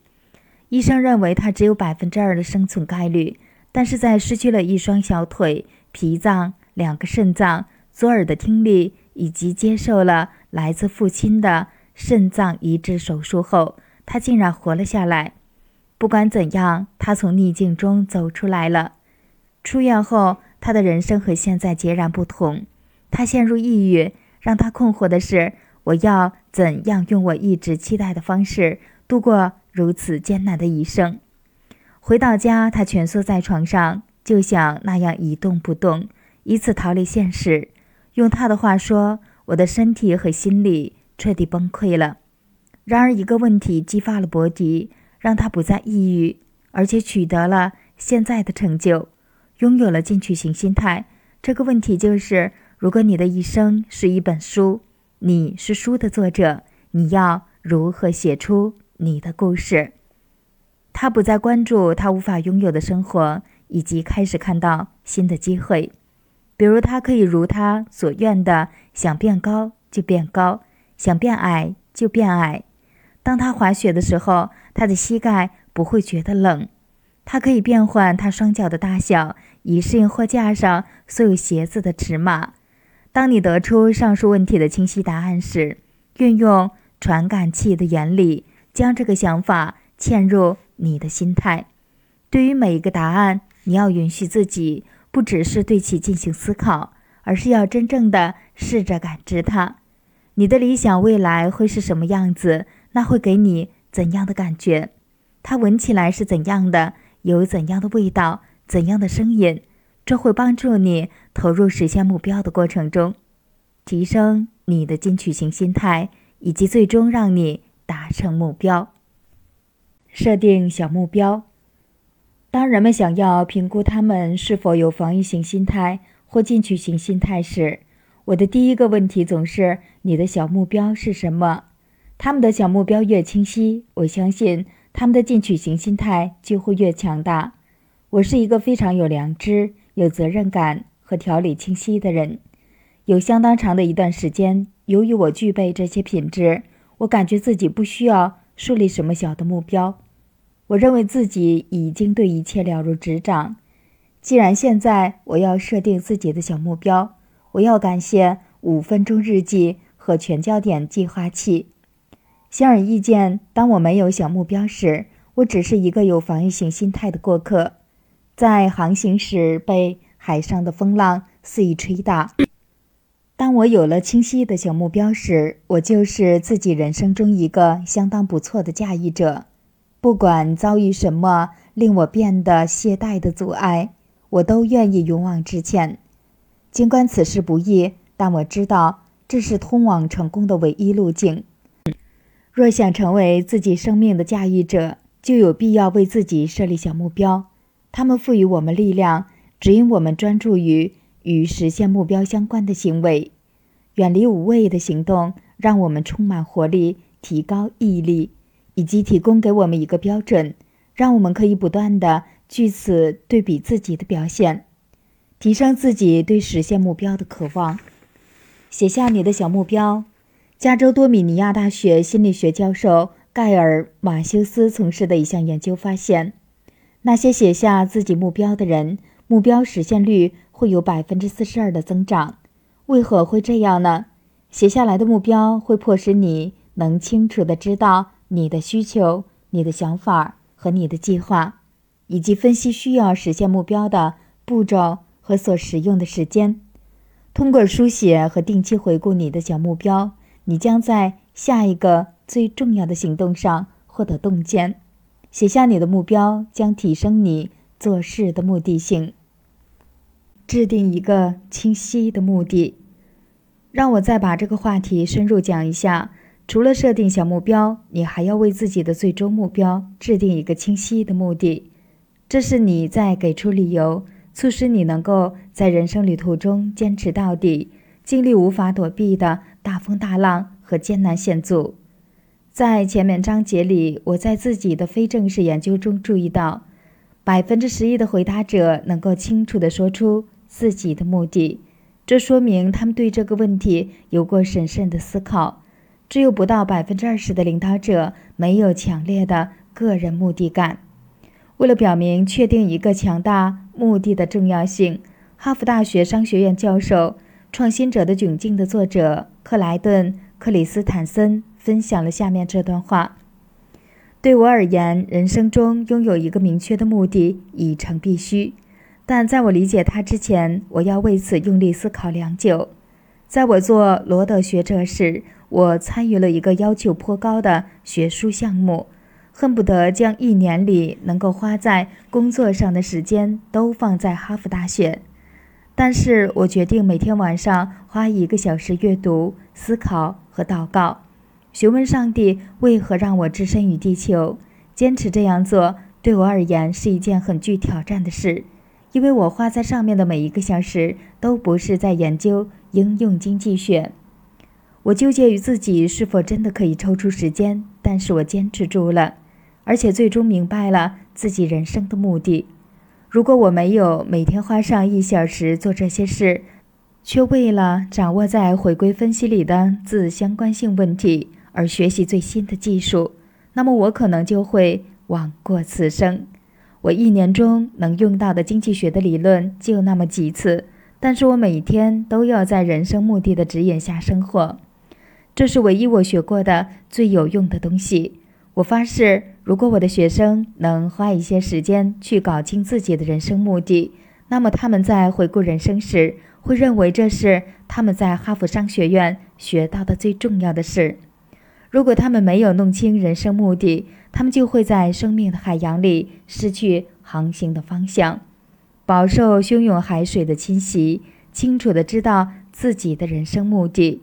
医生认为他只有百分之二的生存概率，但是在失去了一双小腿、脾脏、两个肾脏、左耳的听力，以及接受了来自父亲的肾脏移植手术后，他竟然活了下来。不管怎样，他从逆境中走出来了。出院后，他的人生和现在截然不同。他陷入抑郁，让他困惑的是：我要怎样用我一直期待的方式度过如此艰难的一生？回到家，他蜷缩在床上，就想那样一动不动，以此逃离现实。用他的话说：“我的身体和心理彻底崩溃了。”然而，一个问题激发了伯迪，让他不再抑郁，而且取得了现在的成就，拥有了进取型心态。这个问题就是。如果你的一生是一本书，你是书的作者，你要如何写出你的故事？他不再关注他无法拥有的生活，以及开始看到新的机会，比如他可以如他所愿的想变高就变高，想变矮就变矮。当他滑雪的时候，他的膝盖不会觉得冷。他可以变换他双脚的大小，以适应货架上所有鞋子的尺码。当你得出上述问题的清晰答案时，运用传感器的原理，将这个想法嵌入你的心态。对于每一个答案，你要允许自己不只是对其进行思考，而是要真正的试着感知它。你的理想未来会是什么样子？那会给你怎样的感觉？它闻起来是怎样的？有怎样的味道？怎样的声音？这会帮助你投入实现目标的过程中，提升你的进取型心态，以及最终让你达成目标。设定小目标。当人们想要评估他们是否有防御型心态或进取型心态时，我的第一个问题总是：你的小目标是什么？他们的小目标越清晰，我相信他们的进取型心态就会越强大。我是一个非常有良知、有责任感和条理清晰的人。有相当长的一段时间，由于我具备这些品质，我感觉自己不需要树立什么小的目标。我认为自己已经对一切了如指掌。既然现在我要设定自己的小目标，我要感谢五分钟日记和全焦点计划器。显而易见，当我没有小目标时，我只是一个有防御性心态的过客，在航行时被海上的风浪肆意吹打。当我有了清晰的小目标时，我就是自己人生中一个相当不错的驾驭者。不管遭遇什么令我变得懈怠的阻碍，我都愿意勇往直前。尽管此事不易，但我知道这是通往成功的唯一路径。若想成为自己生命的驾驭者，就有必要为自己设立小目标。他们赋予我们力量，指引我们专注于与实现目标相关的行为，远离无谓的行动，让我们充满活力，提高毅力，以及提供给我们一个标准，让我们可以不断的据此对比自己的表现。提升自己对实现目标的渴望，写下你的小目标。加州多米尼亚大学心理学教授盖尔·马修斯从事的一项研究发现，那些写下自己目标的人，目标实现率会有百分之四十二的增长。为何会这样呢？写下来的目标会迫使你能清楚地知道你的需求、你的想法和你的计划，以及分析需要实现目标的步骤。和所使用的时间，通过书写和定期回顾你的小目标，你将在下一个最重要的行动上获得洞见。写下你的目标将提升你做事的目的性。制定一个清晰的目的。让我再把这个话题深入讲一下。除了设定小目标，你还要为自己的最终目标制定一个清晰的目的。这是你在给出理由。促使你能够在人生旅途中坚持到底，经历无法躲避的大风大浪和艰难险阻。在前面章节里，我在自己的非正式研究中注意到，百分之十一的回答者能够清楚地说出自己的目的，这说明他们对这个问题有过审慎的思考。只有不到百分之二十的领导者没有强烈的个人目的感。为了表明确定一个强大目的的重要性，哈佛大学商学院教授《创新者的窘境》的作者克莱顿·克里斯坦森分享了下面这段话：“对我而言，人生中拥有一个明确的目的已成必须，但在我理解它之前，我要为此用力思考良久。在我做罗德学者时，我参与了一个要求颇高的学术项目。”恨不得将一年里能够花在工作上的时间都放在哈佛大学，但是我决定每天晚上花一个小时阅读、思考和祷告，询问上帝为何让我置身于地球。坚持这样做对我而言是一件很具挑战的事，因为我花在上面的每一个小时都不是在研究应用经济学。我纠结于自己是否真的可以抽出时间，但是我坚持住了。而且最终明白了自己人生的目的。如果我没有每天花上一小时做这些事，却为了掌握在回归分析里的自相关性问题而学习最新的技术，那么我可能就会枉过此生。我一年中能用到的经济学的理论就那么几次，但是我每天都要在人生目的的指引下生活。这是唯一我学过的最有用的东西。我发誓，如果我的学生能花一些时间去搞清自己的人生目的，那么他们在回顾人生时，会认为这是他们在哈佛商学院学到的最重要的事。如果他们没有弄清人生目的，他们就会在生命的海洋里失去航行的方向，饱受汹涌海水的侵袭。清楚的知道自己的人生目的，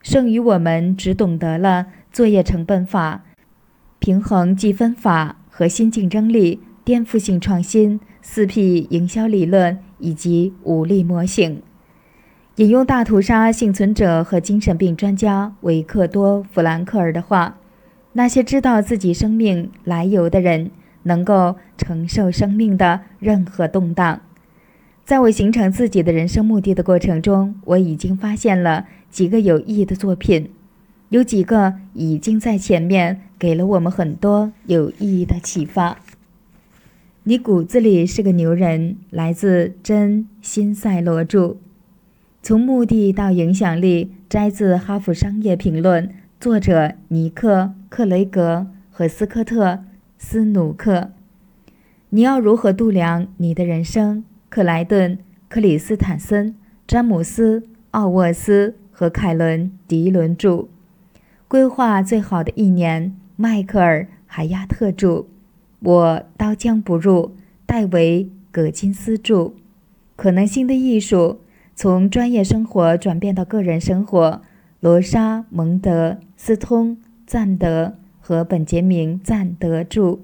剩余我们只懂得了作业成本法、平衡计分法、核心竞争力、颠覆性创新、四 P 营销理论以及武力模型。引用大屠杀幸存者和精神病专家维克多·弗兰克尔的话：“那些知道自己生命来由的人，能够承受生命的任何动荡。”在我形成自己的人生目的的过程中，我已经发现了几个有意义的作品，有几个已经在前面给了我们很多有意义的启发。你骨子里是个牛人，来自真辛塞罗著。从目的到影响力，摘自《哈佛商业评论》，作者尼克·克雷格和斯科特·斯努克。你要如何度量你的人生？克莱顿·克里斯坦森、詹姆斯·奥沃斯和凯伦·迪伦著。规划最好的一年，迈克尔·海亚特著。我刀枪不入，戴维·葛金斯著。可能性的艺术。从专业生活转变到个人生活，罗莎·蒙德斯通、赞德和本杰明·赞德著。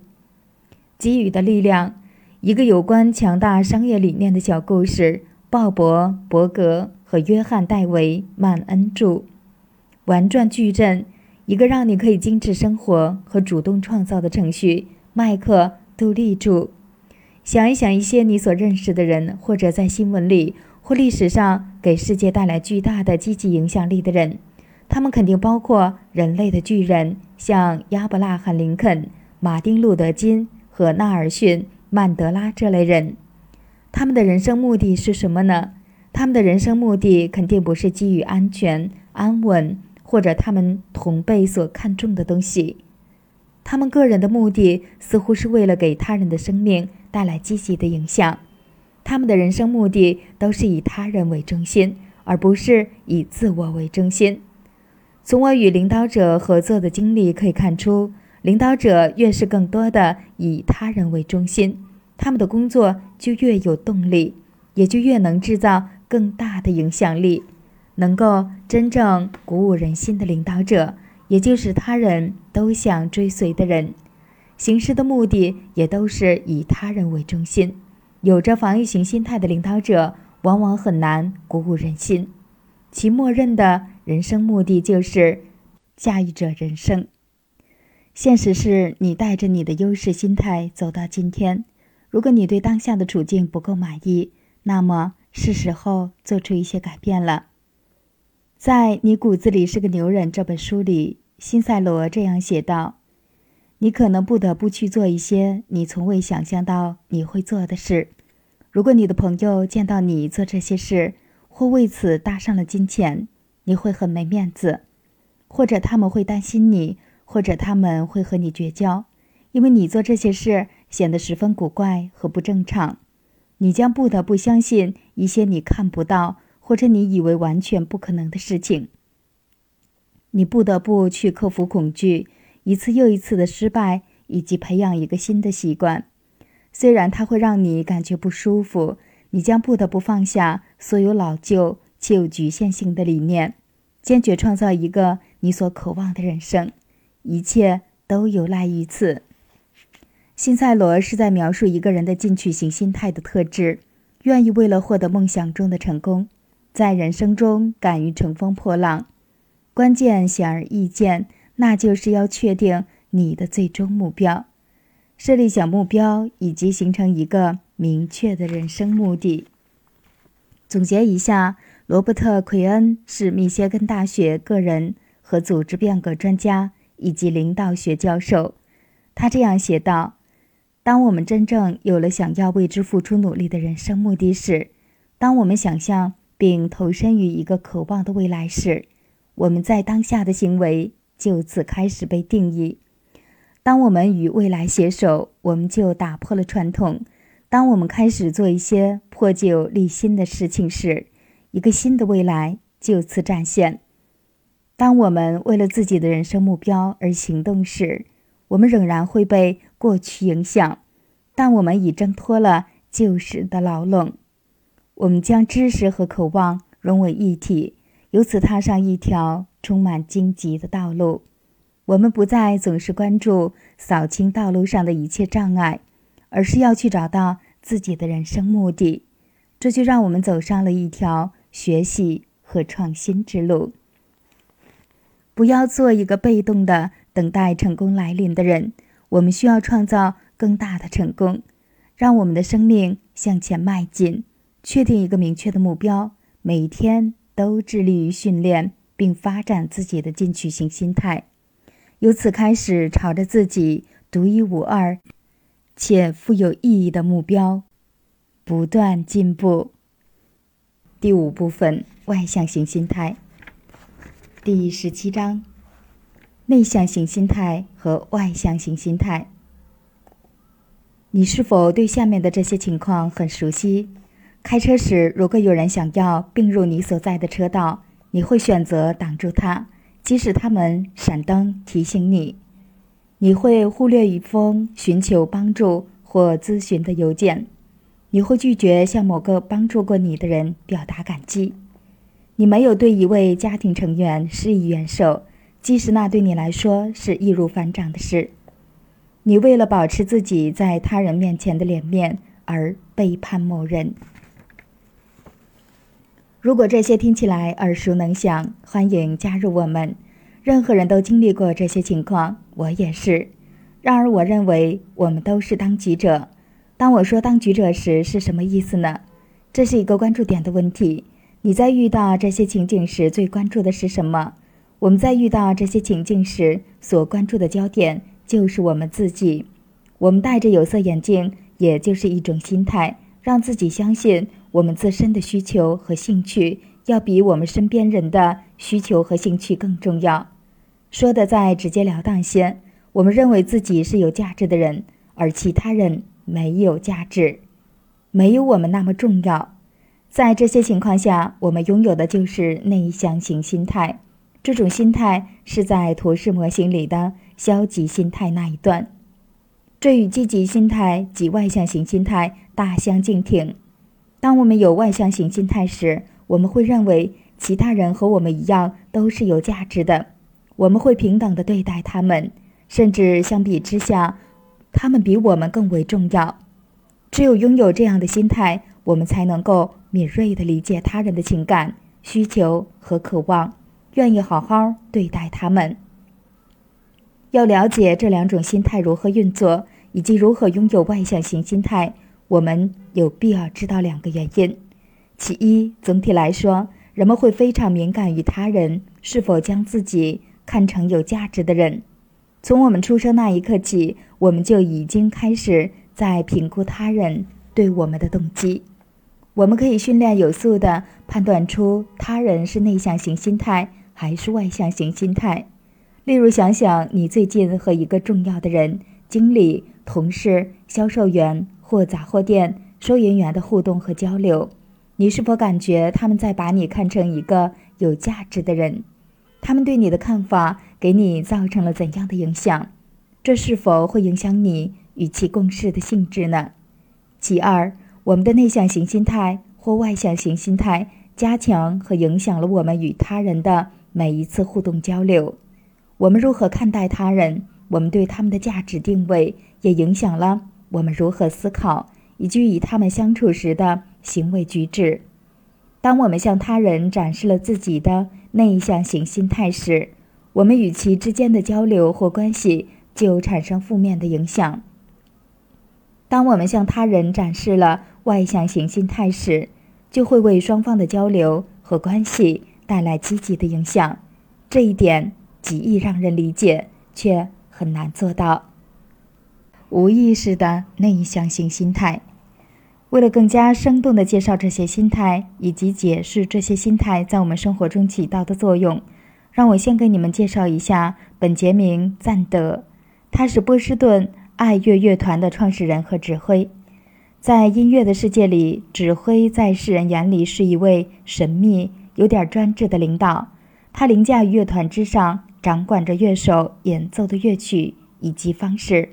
给予的力量，一个有关强大商业理念的小故事。鲍勃·伯格和约翰·戴维·曼恩著。玩转矩阵，一个让你可以精致生活和主动创造的程序。麦克·杜利著。想一想一些你所认识的人，或者在新闻里。或历史上给世界带来巨大的积极影响力的人，他们肯定包括人类的巨人，像亚伯拉罕·林肯、马丁·路德·金和纳尔逊·曼德拉这类人。他们的人生目的是什么呢？他们的人生目的肯定不是基于安全、安稳或者他们同辈所看重的东西。他们个人的目的似乎是为了给他人的生命带来积极的影响。他们的人生目的都是以他人为中心，而不是以自我为中心。从我与领导者合作的经历可以看出，领导者越是更多的以他人为中心，他们的工作就越有动力，也就越能制造更大的影响力。能够真正鼓舞人心的领导者，也就是他人都想追随的人，行事的目的也都是以他人为中心。有着防御型心态的领导者，往往很难鼓舞人心。其默认的人生目的就是驾驭者人生。现实是你带着你的优势心态走到今天。如果你对当下的处境不够满意，那么是时候做出一些改变了。在《你骨子里是个牛人》这本书里，辛塞罗这样写道。你可能不得不去做一些你从未想象到你会做的事。如果你的朋友见到你做这些事，或为此搭上了金钱，你会很没面子；或者他们会担心你，或者他们会和你绝交，因为你做这些事显得十分古怪和不正常。你将不得不相信一些你看不到或者你以为完全不可能的事情。你不得不去克服恐惧。一次又一次的失败，以及培养一个新的习惯，虽然它会让你感觉不舒服，你将不得不放下所有老旧且有局限性的理念，坚决创造一个你所渴望的人生。一切都有赖于此。辛塞罗是在描述一个人的进取型心态的特质：愿意为了获得梦想中的成功，在人生中敢于乘风破浪。关键显而易见。那就是要确定你的最终目标，设立小目标，以及形成一个明确的人生目的。总结一下，罗伯特·奎恩是密歇根大学个人和组织变革专家以及领导学教授。他这样写道：“当我们真正有了想要为之付出努力的人生目的时，当我们想象并投身于一个渴望的未来时，我们在当下的行为。”就此开始被定义。当我们与未来携手，我们就打破了传统。当我们开始做一些破旧立新的事情时，一个新的未来就此展现。当我们为了自己的人生目标而行动时，我们仍然会被过去影响，但我们已挣脱了旧时的牢笼。我们将知识和渴望融为一体，由此踏上一条充满荆棘的道路。我们不再总是关注扫清道路上的一切障碍，而是要去找到自己的人生目的。这就让我们走上了一条学习和创新之路。不要做一个被动的等待成功来临的人。我们需要创造更大的成功，让我们的生命向前迈进。确定一个明确的目标，每一天都致力于训练并发展自己的进取型心态，由此开始朝着自己独一无二且富有意义的目标不断进步。第五部分：外向型心态。第十七章：内向型心态和外向型心态。你是否对下面的这些情况很熟悉？开车时，如果有人想要并入你所在的车道，你会选择挡住他，即使他们闪灯提醒你。你会忽略一封寻求帮助或咨询的邮件。你会拒绝向某个帮助过你的人表达感激。你没有对一位家庭成员施以援手，即使那对你来说是易如反掌的事。你为了保持自己在他人面前的脸面而背叛某人。如果这些听起来耳熟能详，欢迎加入我们。任何人都经历过这些情况，我也是。然而，我认为我们都是当局者。当我说当局者时，是什么意思呢？这是一个关注点的问题。你在遇到这些情景时最关注的是什么？我们在遇到这些情境时所关注的焦点就是我们自己。我们戴着有色眼镜，也就是一种心态，让自己相信我们自身的需求和兴趣要比我们身边人的需求和兴趣更重要。说的再直截了当些，我们认为自己是有价值的人，而其他人没有价值，没有我们那么重要。在这些情况下，我们拥有的就是内向型心态。这种心态是在图示模型里的消极心态那一段，这与积极心态及外向型心态大相径庭。当我们有外向型心态时，我们会认为其他人和我们一样都是有价值的，我们会平等的对待他们，甚至相比之下，他们比我们更为重要。只有拥有这样的心态，我们才能够。敏锐地理解他人的情感、需求和渴望，愿意好好对待他们。要了解这两种心态如何运作，以及如何拥有外向型心态，我们有必要知道两个原因。其一，总体来说，人们会非常敏感于他人是否将自己看成有价值的人。从我们出生那一刻起，我们就已经开始在评估他人对我们的动机。我们可以训练有素地判断出他人是内向型心态还是外向型心态。例如，想想你最近和一个重要的人——经理、同事、销售员或杂货店收银员的互动和交流，你是否感觉他们在把你看成一个有价值的人？他们对你的看法给你造成了怎样的影响？这是否会影响你与其共事的性质呢？其二。我们的内向型心态或外向型心态加强和影响了我们与他人的每一次互动交流。我们如何看待他人，我们对他们的价值定位，也影响了我们如何思考以及与他们相处时的行为举止。当我们向他人展示了自己的内向型心态时，我们与其之间的交流或关系就产生负面的影响。当我们向他人展示了外向型心态时，就会为双方的交流和关系带来积极的影响。这一点极易让人理解，却很难做到。无意识的内向型心态。为了更加生动地介绍这些心态以及解释这些心态在我们生活中起到的作用，让我先给你们介绍一下本杰明·赞德，他是波士顿。爱乐乐团的创始人和指挥，在音乐的世界里，指挥在世人眼里是一位神秘、有点专制的领导。他凌驾于乐团之上，掌管着乐手演奏的乐曲以及方式。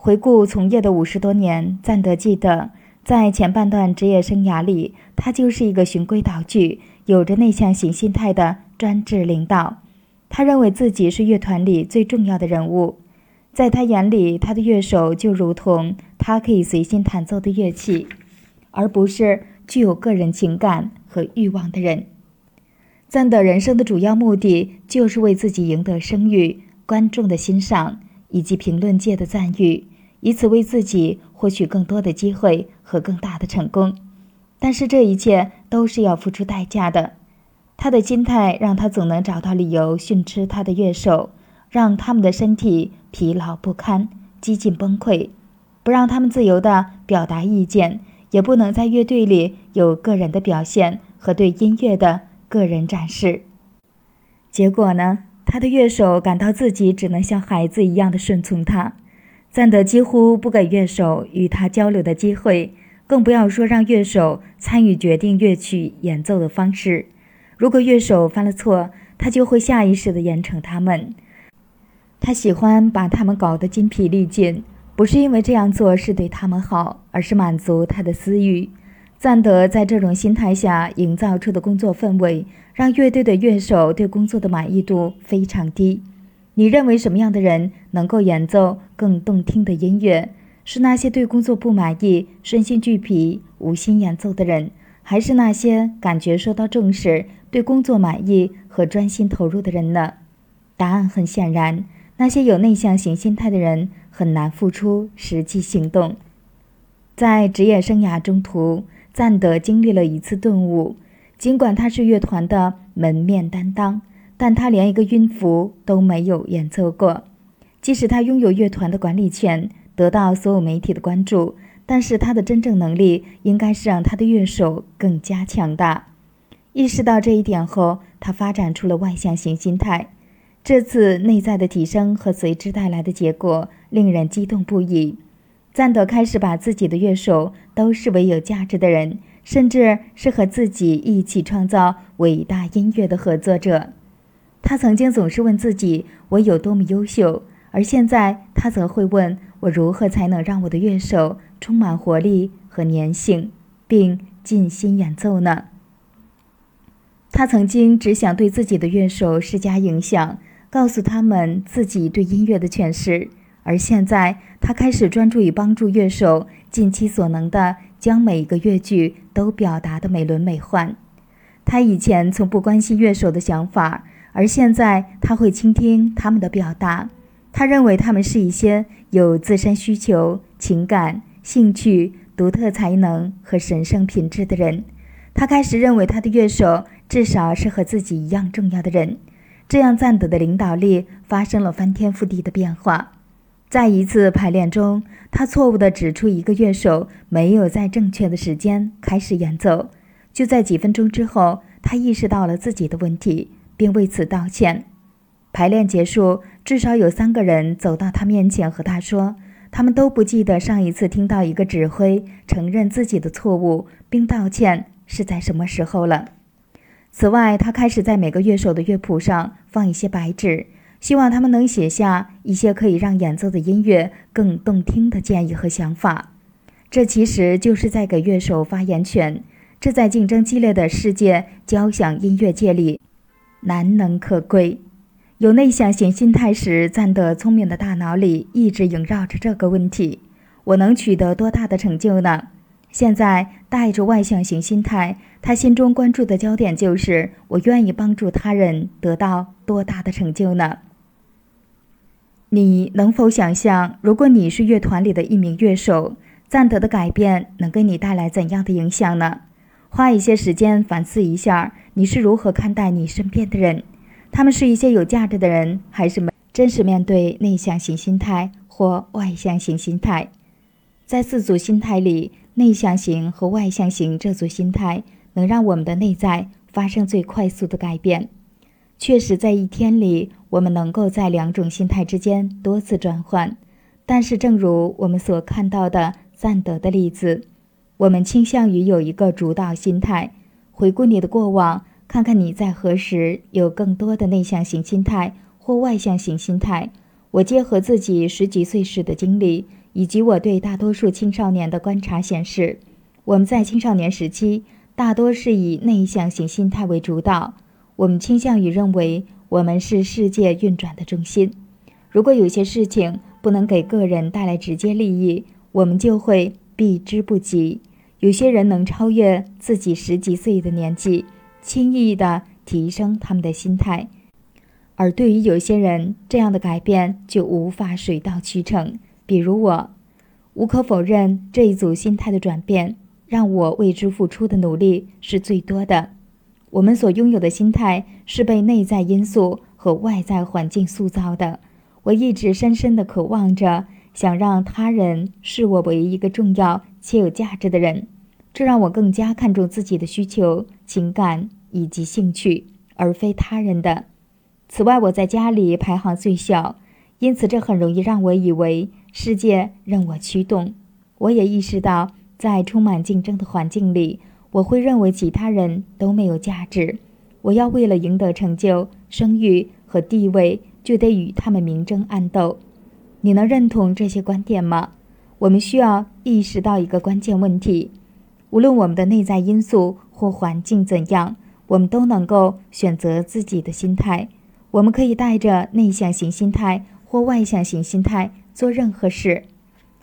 回顾从业的五十多年，赞德记得，在前半段职业生涯里，他就是一个循规蹈矩、有着内向型心态的专制领导。他认为自己是乐团里最重要的人物，在他眼里，他的乐手就如同他可以随心弹奏的乐器，而不是具有个人情感和欲望的人。赞德人生的主要目的就是为自己赢得声誉、观众的欣赏以及评论界的赞誉，以此为自己获取更多的机会和更大的成功。但是这一切都是要付出代价的。他的心态让他总能找到理由训斥他的乐手，让他们的身体疲劳不堪、几近崩溃，不让他们自由地表达意见，也不能在乐队里有个人的表现和对音乐的个人展示。结果呢？他的乐手感到自己只能像孩子一样的顺从他，赞德几乎不给乐手与他交流的机会，更不要说让乐手参与决定乐曲演奏的方式。如果乐手犯了错，他就会下意识地严惩他们。他喜欢把他们搞得筋疲力尽，不是因为这样做是对他们好，而是满足他的私欲。赞德在这种心态下营造出的工作氛围，让乐队的乐手对工作的满意度非常低。你认为什么样的人能够演奏更动听的音乐？是那些对工作不满意、身心俱疲、无心演奏的人，还是那些感觉受到重视？对工作满意和专心投入的人呢？答案很显然，那些有内向型心态的人很难付出实际行动。在职业生涯中途，赞德经历了一次顿悟。尽管他是乐团的门面担当，但他连一个音符都没有演奏过。即使他拥有乐团的管理权，得到所有媒体的关注，但是他的真正能力应该是让他的乐手更加强大。意识到这一点后，他发展出了外向型心态。这次内在的提升和随之带来的结果令人激动不已。赞德开始把自己的乐手都视为有价值的人，甚至是和自己一起创造伟大音乐的合作者。他曾经总是问自己：“我有多么优秀？”而现在，他则会问我：“如何才能让我的乐手充满活力和粘性，并尽心演奏呢？”他曾经只想对自己的乐手施加影响，告诉他们自己对音乐的诠释，而现在他开始专注于帮助乐手尽其所能地将每一个乐句都表达得美轮美奂。他以前从不关心乐手的想法，而现在他会倾听他们的表达。他认为他们是一些有自身需求、情感、兴趣、独特才能和神圣品质的人。他开始认为他的乐手。至少是和自己一样重要的人，这样赞德的领导力发生了翻天覆地的变化。在一次排练中，他错误地指出一个乐手没有在正确的时间开始演奏。就在几分钟之后，他意识到了自己的问题，并为此道歉。排练结束，至少有三个人走到他面前和他说，他们都不记得上一次听到一个指挥承认自己的错误并道歉是在什么时候了。此外，他开始在每个乐手的乐谱上放一些白纸，希望他们能写下一些可以让演奏的音乐更动听的建议和想法。这其实就是在给乐手发言权，这在竞争激烈的世界交响音乐界里难能可贵。有内向型心态时，赞德聪明的大脑里一直萦绕着这个问题：我能取得多大的成就呢？现在带着外向型心态，他心中关注的焦点就是：我愿意帮助他人得到多大的成就呢？你能否想象，如果你是乐团里的一名乐手，赞德的改变能给你带来怎样的影响呢？花一些时间反思一下，你是如何看待你身边的人？他们是一些有价值的人，还是没真实面对内向型心态或外向型心态？在四组心态里。内向型和外向型这组心态能让我们的内在发生最快速的改变。确实，在一天里，我们能够在两种心态之间多次转换。但是，正如我们所看到的赞德的例子，我们倾向于有一个主导心态。回顾你的过往，看看你在何时有更多的内向型心态或外向型心态。我结合自己十几岁时的经历，以及我对大多数青少年的观察显示，我们在青少年时期大多是以内向型心态为主导。我们倾向于认为我们是世界运转的中心。如果有些事情不能给个人带来直接利益，我们就会避之不及。有些人能超越自己十几岁的年纪。轻易地提升他们的心态，而对于有些人，这样的改变就无法水到渠成。比如我，无可否认，这一组心态的转变让我为之付出的努力是最多的。我们所拥有的心态是被内在因素和外在环境塑造的。我一直深深地渴望着，想让他人视我为一个重要且有价值的人，这让我更加看重自己的需求、情感。以及兴趣，而非他人的。此外，我在家里排行最小，因此这很容易让我以为世界任我驱动。我也意识到，在充满竞争的环境里，我会认为其他人都没有价值。我要为了赢得成就、声誉和地位，就得与他们明争暗斗。你能认同这些观点吗？我们需要意识到一个关键问题：无论我们的内在因素或环境怎样。我们都能够选择自己的心态。我们可以带着内向型心态或外向型心态做任何事。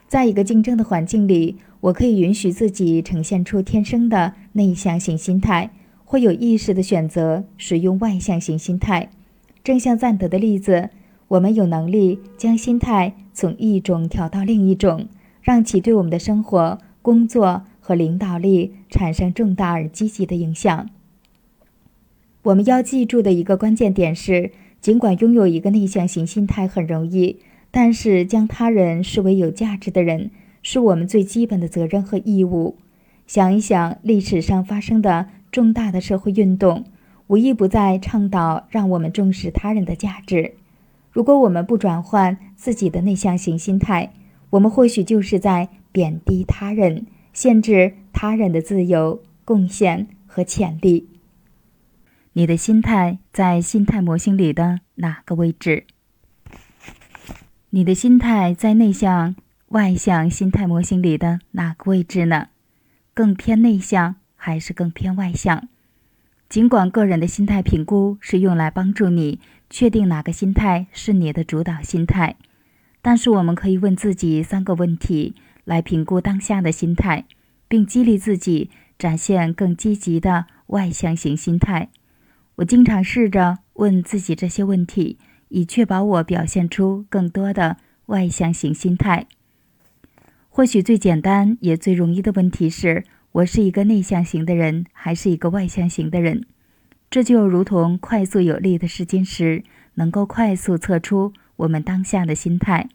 在一个竞争的环境里，我可以允许自己呈现出天生的内向型心态，或有意识的选择使用外向型心态。正像赞德的例子，我们有能力将心态从一种调到另一种，让其对我们的生活、工作和领导力产生重大而积极的影响。我们要记住的一个关键点是：尽管拥有一个内向型心态很容易，但是将他人视为有价值的人，是我们最基本的责任和义务。想一想，历史上发生的重大的社会运动，无一不在倡导让我们重视他人的价值。如果我们不转换自己的内向型心态，我们或许就是在贬低他人，限制他人的自由、贡献和潜力。你的心态在心态模型里的哪个位置？你的心态在内向、外向心态模型里的哪个位置呢？更偏内向还是更偏外向？尽管个人的心态评估是用来帮助你确定哪个心态是你的主导心态，但是我们可以问自己三个问题来评估当下的心态，并激励自己展现更积极的外向型心态。我经常试着问自己这些问题，以确保我表现出更多的外向型心态。或许最简单也最容易的问题是：我是一个内向型的人，还是一个外向型的人？这就如同快速有力的试金石，能够快速测出我们当下的心态。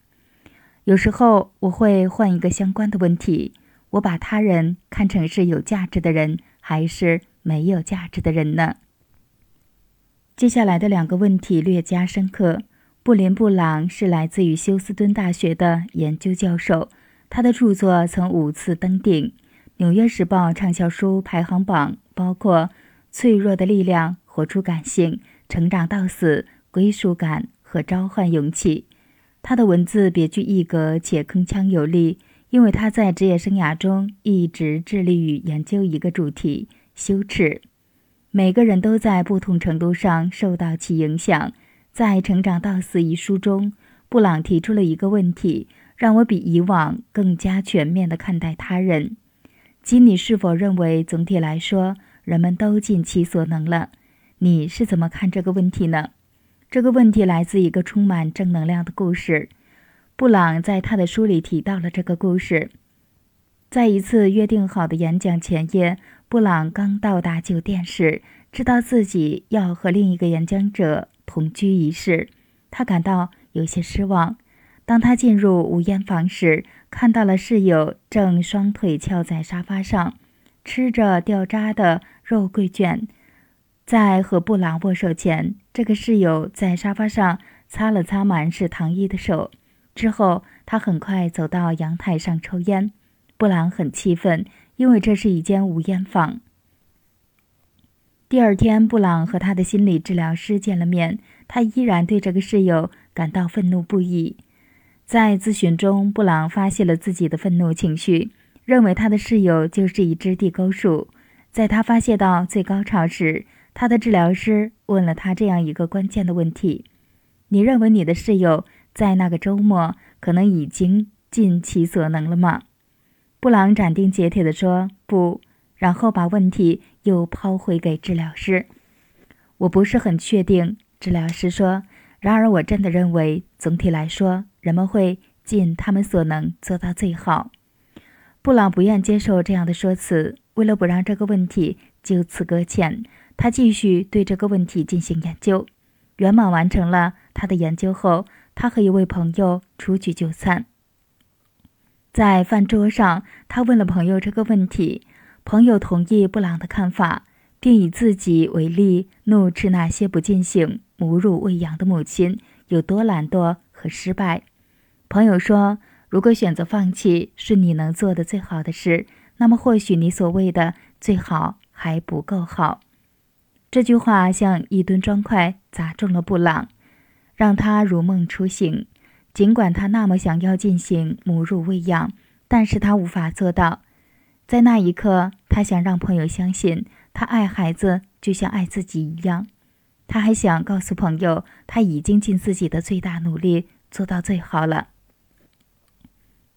有时候我会换一个相关的问题：我把他人看成是有价值的人，还是没有价值的人呢？接下来的两个问题略加深刻。布林布朗是来自于休斯敦大学的研究教授，他的著作曾五次登顶《纽约时报》畅销书排行榜，包括《脆弱的力量》《活出感性》《成长到死》《归属感》和《召唤勇气》。他的文字别具一格且铿锵有力，因为他在职业生涯中一直致力于研究一个主题——羞耻。每个人都在不同程度上受到其影响。在《成长到死》一书中，布朗提出了一个问题，让我比以往更加全面地看待他人：即你是否认为总体来说人们都尽其所能了？你是怎么看这个问题呢？这个问题来自一个充满正能量的故事。布朗在他的书里提到了这个故事。在一次约定好的演讲前夜。布朗刚到达酒店时，知道自己要和另一个演讲者同居一室，他感到有些失望。当他进入无烟房时，看到了室友正双腿翘在沙发上，吃着掉渣的肉桂卷。在和布朗握手前，这个室友在沙发上擦了擦满是糖衣的手，之后他很快走到阳台上抽烟。布朗很气愤。因为这是一间无烟房。第二天，布朗和他的心理治疗师见了面，他依然对这个室友感到愤怒不已。在咨询中，布朗发泄了自己的愤怒情绪，认为他的室友就是一只地沟鼠。在他发泄到最高潮时，他的治疗师问了他这样一个关键的问题：“你认为你的室友在那个周末可能已经尽其所能了吗？”布朗斩钉截铁地说：“不。”然后把问题又抛回给治疗师。“我不是很确定。”治疗师说。“然而，我真的认为，总体来说。”人们会尽他们所能做到最好。布朗不愿接受这样的说辞。为了不让这个问题就此搁浅，他继续对这个问题进行研究。圆满完成了他的研究后，他和一位朋友出去就餐。在饭桌上，他问了朋友这个问题。朋友同意布朗的看法，并以自己为例，怒斥那些不进行母乳喂养的母亲有多懒惰和失败。朋友说：“如果选择放弃是你能做的最好的事，那么或许你所谓的最好还不够好。”这句话像一吨砖块砸中了布朗，让他如梦初醒。尽管他那么想要进行母乳喂养，但是他无法做到。在那一刻，他想让朋友相信他爱孩子就像爱自己一样。他还想告诉朋友，他已经尽自己的最大努力做到最好了。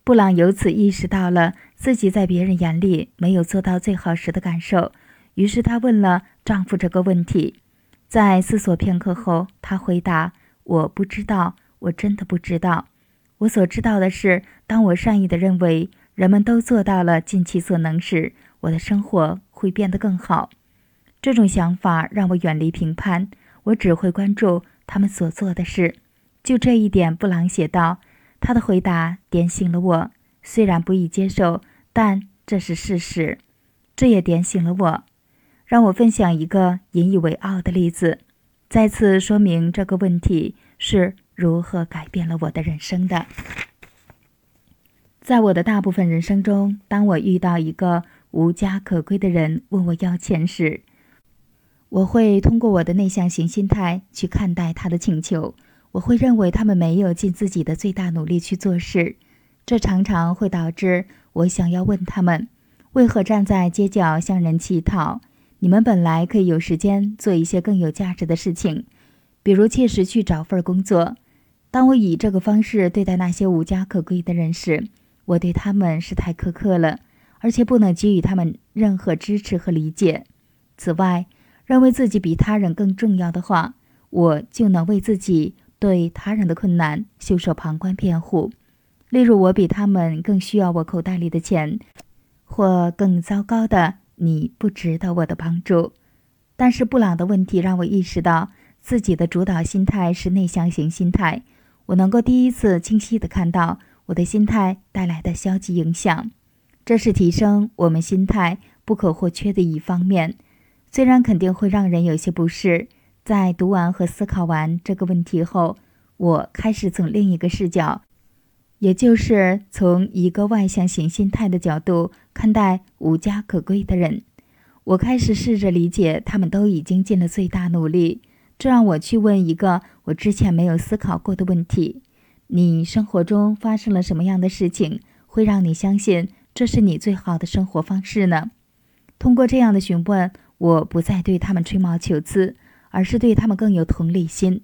布朗由此意识到了自己在别人眼里没有做到最好时的感受，于是他问了丈夫这个问题。在思索片刻后，他回答：“我不知道，我真的不知道。我所知道的是，当我善意地认为人们都做到了尽其所能时，我的生活会变得更好。这种想法让我远离评判，我只会关注他们所做的事。”就这一点，布朗写道。他的回答点醒了我，虽然不易接受，但这是事实。这也点醒了我，让我分享一个引以为傲的例子，再次说明这个问题是如何改变了我的人生的。在我的大部分人生中，当我遇到一个无家可归的人问我要钱时，我会通过我的内向型心态去看待他的请求。我会认为他们没有尽自己的最大努力去做事，这常常会导致我想要问他们：为何站在街角向人乞讨？你们本来可以有时间做一些更有价值的事情，比如切实去找份工作。当我以这个方式对待那些无家可归的人时，我对他们是太苛刻了，而且不能给予他们任何支持和理解。此外，认为自己比他人更重要的话，我就能为自己。对他人的困难袖手旁观辩护，例如我比他们更需要我口袋里的钱，或更糟糕的，你不值得我的帮助。但是布朗的问题让我意识到自己的主导心态是内向型心态。我能够第一次清晰地看到我的心态带来的消极影响，这是提升我们心态不可或缺的一方面，虽然肯定会让人有些不适。在读完和思考完这个问题后，我开始从另一个视角，也就是从一个外向型心态的角度看待无家可归的人。我开始试着理解，他们都已经尽了最大努力。这让我去问一个我之前没有思考过的问题：你生活中发生了什么样的事情，会让你相信这是你最好的生活方式呢？通过这样的询问，我不再对他们吹毛求疵。而是对他们更有同理心。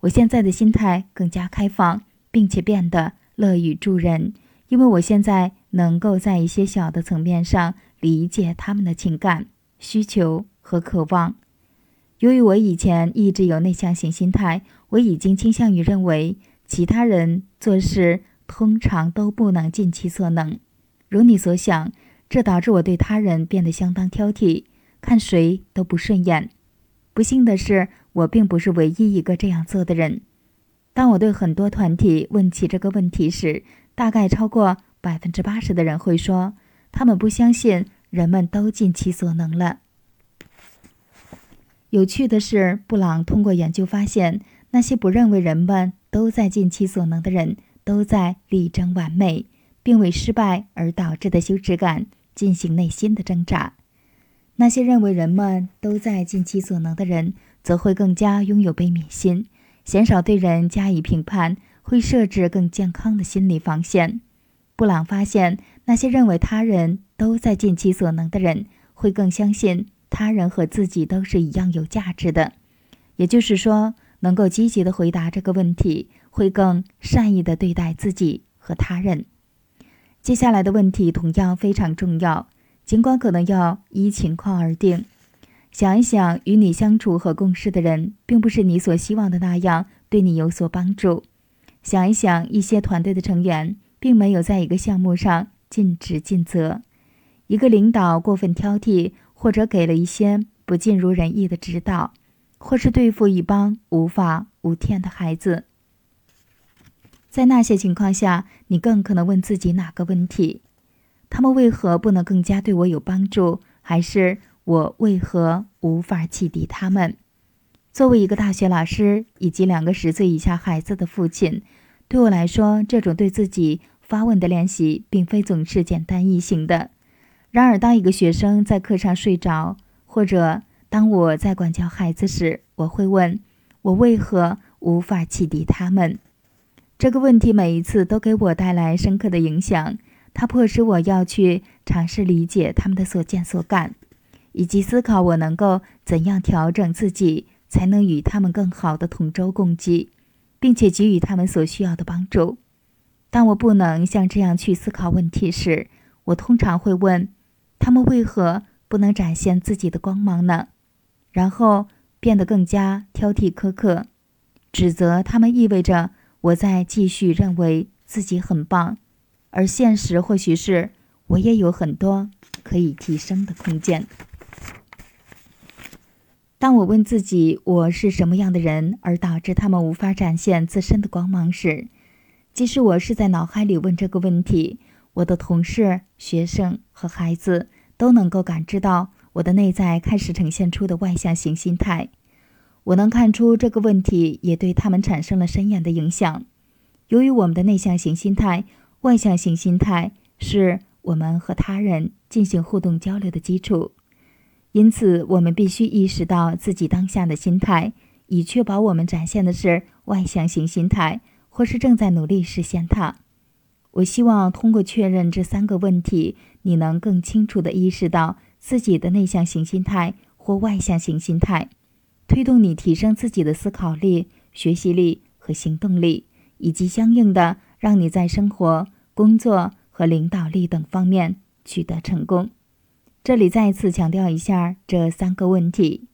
我现在的心态更加开放，并且变得乐于助人，因为我现在能够在一些小的层面上理解他们的情感、需求和渴望。由于我以前一直有内向型心态，我已经倾向于认为其他人做事通常都不能尽其所能。如你所想，这导致我对他人变得相当挑剔，看谁都不顺眼。不幸的是，我并不是唯一一个这样做的人。当我对很多团体问起这个问题时，大概超过百分之八十的人会说，他们不相信人们都尽其所能了。有趣的是，布朗通过研究发现，那些不认为人们都在尽其所能的人，都在力争完美，并为失败而导致的羞耻感进行内心的挣扎。那些认为人们都在尽其所能的人，则会更加拥有悲悯心，鲜少对人加以评判，会设置更健康的心理防线。布朗发现，那些认为他人都在尽其所能的人，会更相信他人和自己都是一样有价值的。也就是说，能够积极的回答这个问题，会更善意的对待自己和他人。接下来的问题同样非常重要。尽管可能要依情况而定，想一想，与你相处和共事的人，并不是你所希望的那样对你有所帮助。想一想，一些团队的成员并没有在一个项目上尽职尽责，一个领导过分挑剔，或者给了一些不尽如人意的指导，或是对付一帮无法无天的孩子。在那些情况下，你更可能问自己哪个问题？他们为何不能更加对我有帮助？还是我为何无法启迪他们？作为一个大学老师以及两个十岁以下孩子的父亲，对我来说，这种对自己发问的练习并非总是简单易行的。然而，当一个学生在课上睡着，或者当我在管教孩子时，我会问：我为何无法启迪他们？这个问题每一次都给我带来深刻的影响。它迫使我要去尝试理解他们的所见所感，以及思考我能够怎样调整自己，才能与他们更好的同舟共济，并且给予他们所需要的帮助。当我不能像这样去思考问题时，我通常会问：他们为何不能展现自己的光芒呢？然后变得更加挑剔苛刻，指责他们意味着我在继续认为自己很棒。而现实或许是我也有很多可以提升的空间。当我问自己我是什么样的人，而导致他们无法展现自身的光芒时，即使我是在脑海里问这个问题，我的同事、学生和孩子都能够感知到我的内在开始呈现出的外向型心态。我能看出这个问题也对他们产生了深远的影响。由于我们的内向型心态。外向型心态是我们和他人进行互动交流的基础，因此我们必须意识到自己当下的心态，以确保我们展现的是外向型心态，或是正在努力实现它。我希望通过确认这三个问题，你能更清楚地意识到自己的内向型心态或外向型心态，推动你提升自己的思考力、学习力和行动力，以及相应的。让你在生活、工作和领导力等方面取得成功。这里再次强调一下这三个问题：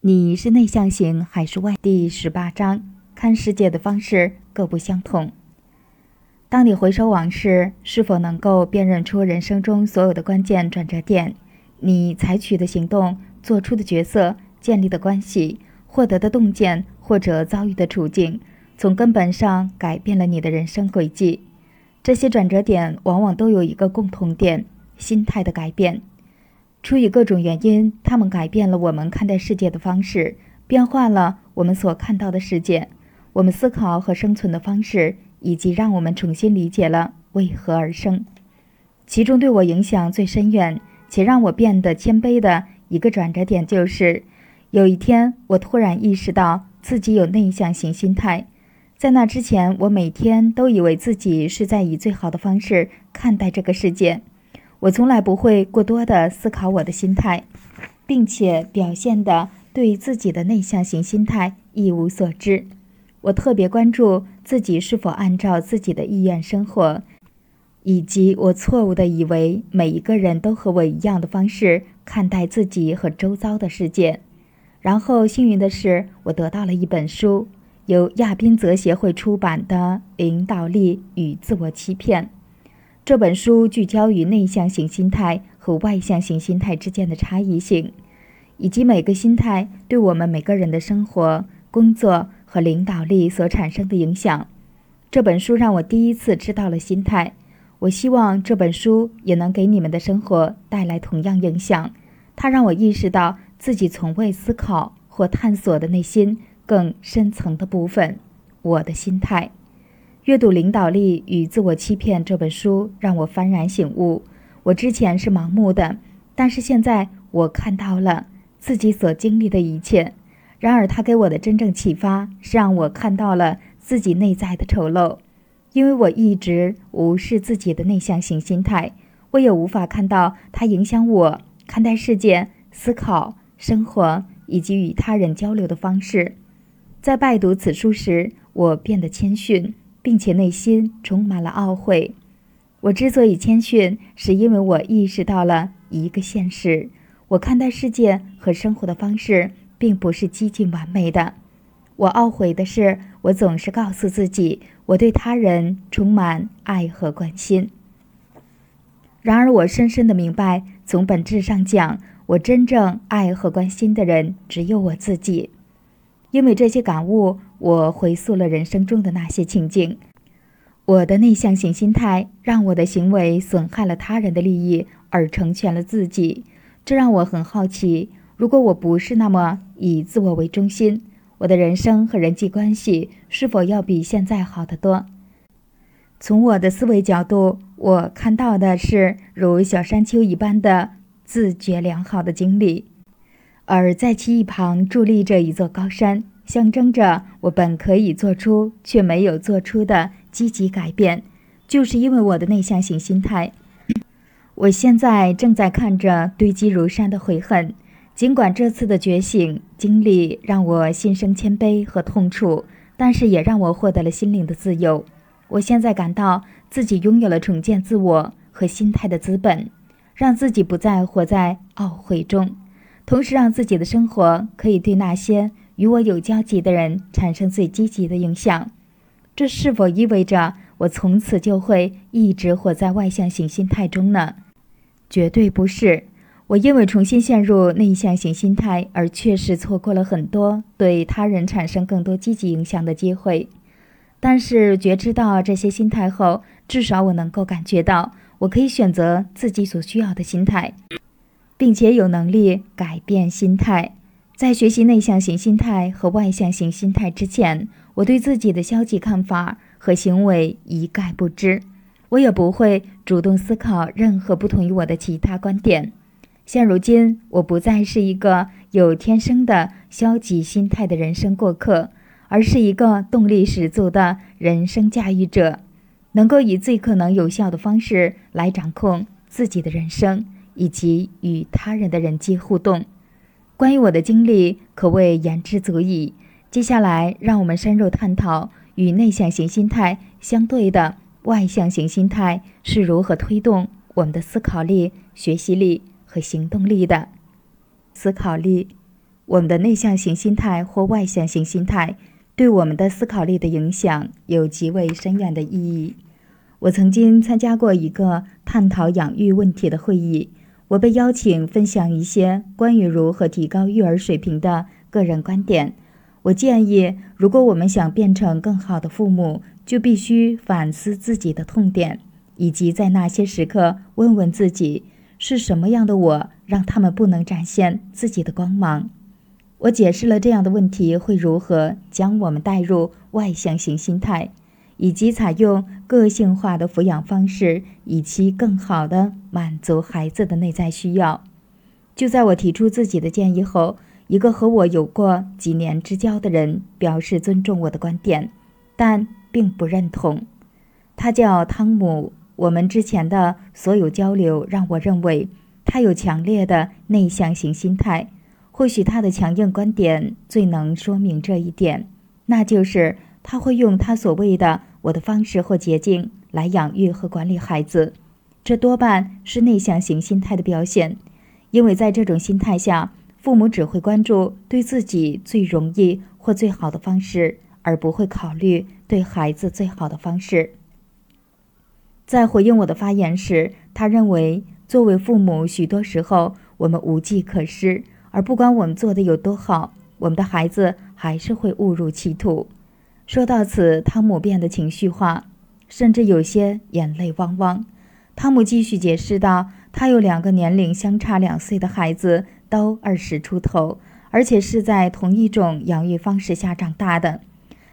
你是内向型还是外？第十八章，看世界的方式各不相同。当你回首往事，是否能够辨认出人生中所有的关键转折点？你采取的行动、做出的角色、建立的关系、获得的洞见或者遭遇的处境？从根本上改变了你的人生轨迹。这些转折点往往都有一个共同点：心态的改变。出于各种原因，他们改变了我们看待世界的方式，变化了我们所看到的世界，我们思考和生存的方式，以及让我们重新理解了为何而生。其中对我影响最深远且让我变得谦卑的一个转折点，就是有一天我突然意识到自己有内向型心态。在那之前，我每天都以为自己是在以最好的方式看待这个世界。我从来不会过多的思考我的心态，并且表现的对自己的内向型心态一无所知。我特别关注自己是否按照自己的意愿生活，以及我错误的以为每一个人都和我一样的方式看待自己和周遭的世界。然后，幸运的是，我得到了一本书。由亚宾泽协会出版的《领导力与自我欺骗》这本书聚焦于内向型心态和外向型心态之间的差异性，以及每个心态对我们每个人的生活、工作和领导力所产生的影响。这本书让我第一次知道了心态。我希望这本书也能给你们的生活带来同样影响。它让我意识到自己从未思考或探索的内心。更深层的部分，我的心态。阅读《领导力与自我欺骗》这本书让我幡然醒悟。我之前是盲目的，但是现在我看到了自己所经历的一切。然而，他给我的真正启发是让我看到了自己内在的丑陋，因为我一直无视自己的内向型心态，我也无法看到它影响我看待世界、思考、生活以及与他人交流的方式。在拜读此书时，我变得谦逊，并且内心充满了懊悔。我之所以谦逊，是因为我意识到了一个现实：我看待世界和生活的方式。并不是接近完美的。我懊悔的是，我总是告诉自己，我对他人充满爱和关心。然而，我深深的明白，从本质上讲，我真正爱和关心的人只有我自己。因为这些感悟，我回溯了人生中的那些情境。我的内向型心态让我的行为损害了他人的利益，而成全了自己。这让我很好奇。如果我不是那么以自我为中心，我的人生和人际关系是否要比现在好得多？从我的思维角度，我看到的是如小山丘一般的自觉良好的经历，而在其一旁伫立着一座高山，象征着我本可以做出却没有做出的积极改变。就是因为我的内向型心态，我现在正在看着堆积如山的悔恨。尽管这次的觉醒经历让我心生谦卑和痛楚，但是也让我获得了心灵的自由。我现在感到自己拥有了重建自我和心态的资本，让自己不再活在懊悔中，同时让自己的生活可以对那些与我有交集的人产生最积极的影响。这是否意味着我从此就会一直活在外向型心态中呢？绝对不是。我因为重新陷入内向型心态，而确实错过了很多对他人产生更多积极影响的机会。但是觉知到这些心态后，至少我能够感觉到，我可以选择自己所需要的心态，并且有能力改变心态。在学习内向型心态和外向型心态之前，我对自己的消极看法和行为一概不知，我也不会主动思考任何不同于我的其他观点。现如今，我不再是一个有天生的消极心态的人生过客，而是一个动力十足的人生驾驭者，能够以最可能有效的方式来掌控自己的人生以及与他人的人际互动。关于我的经历，可谓言之足矣。接下来，让我们深入探讨与内向型心态相对的外向型心态是如何推动我们的思考力、学习力。和行动力的思考力，我们的内向型心态或外向型心态对我们的思考力的影响有极为深远的意义。我曾经参加过一个探讨养育问题的会议，我被邀请分享一些关于如何提高育儿水平的个人观点。我建议，如果我们想变成更好的父母，就必须反思自己的痛点，以及在那些时刻问问自己。是什么样的我让他们不能展现自己的光芒？我解释了这样的问题会如何将我们带入外向型心态，以及采用个性化的抚养方式，以期更好地满足孩子的内在需要。就在我提出自己的建议后，一个和我有过几年之交的人表示尊重我的观点，但并不认同。他叫汤姆。我们之前的所有交流让我认为他有强烈的内向型心态。或许他的强硬观点最能说明这一点，那就是他会用他所谓的“我的方式”或捷径来养育和管理孩子。这多半是内向型心态的表现，因为在这种心态下，父母只会关注对自己最容易或最好的方式，而不会考虑对孩子最好的方式。在回应我的发言时，他认为作为父母，许多时候我们无计可施，而不管我们做的有多好，我们的孩子还是会误入歧途。说到此，汤姆变得情绪化，甚至有些眼泪汪汪。汤姆继续解释道：“他有两个年龄相差两岁的孩子，都二十出头，而且是在同一种养育方式下长大的，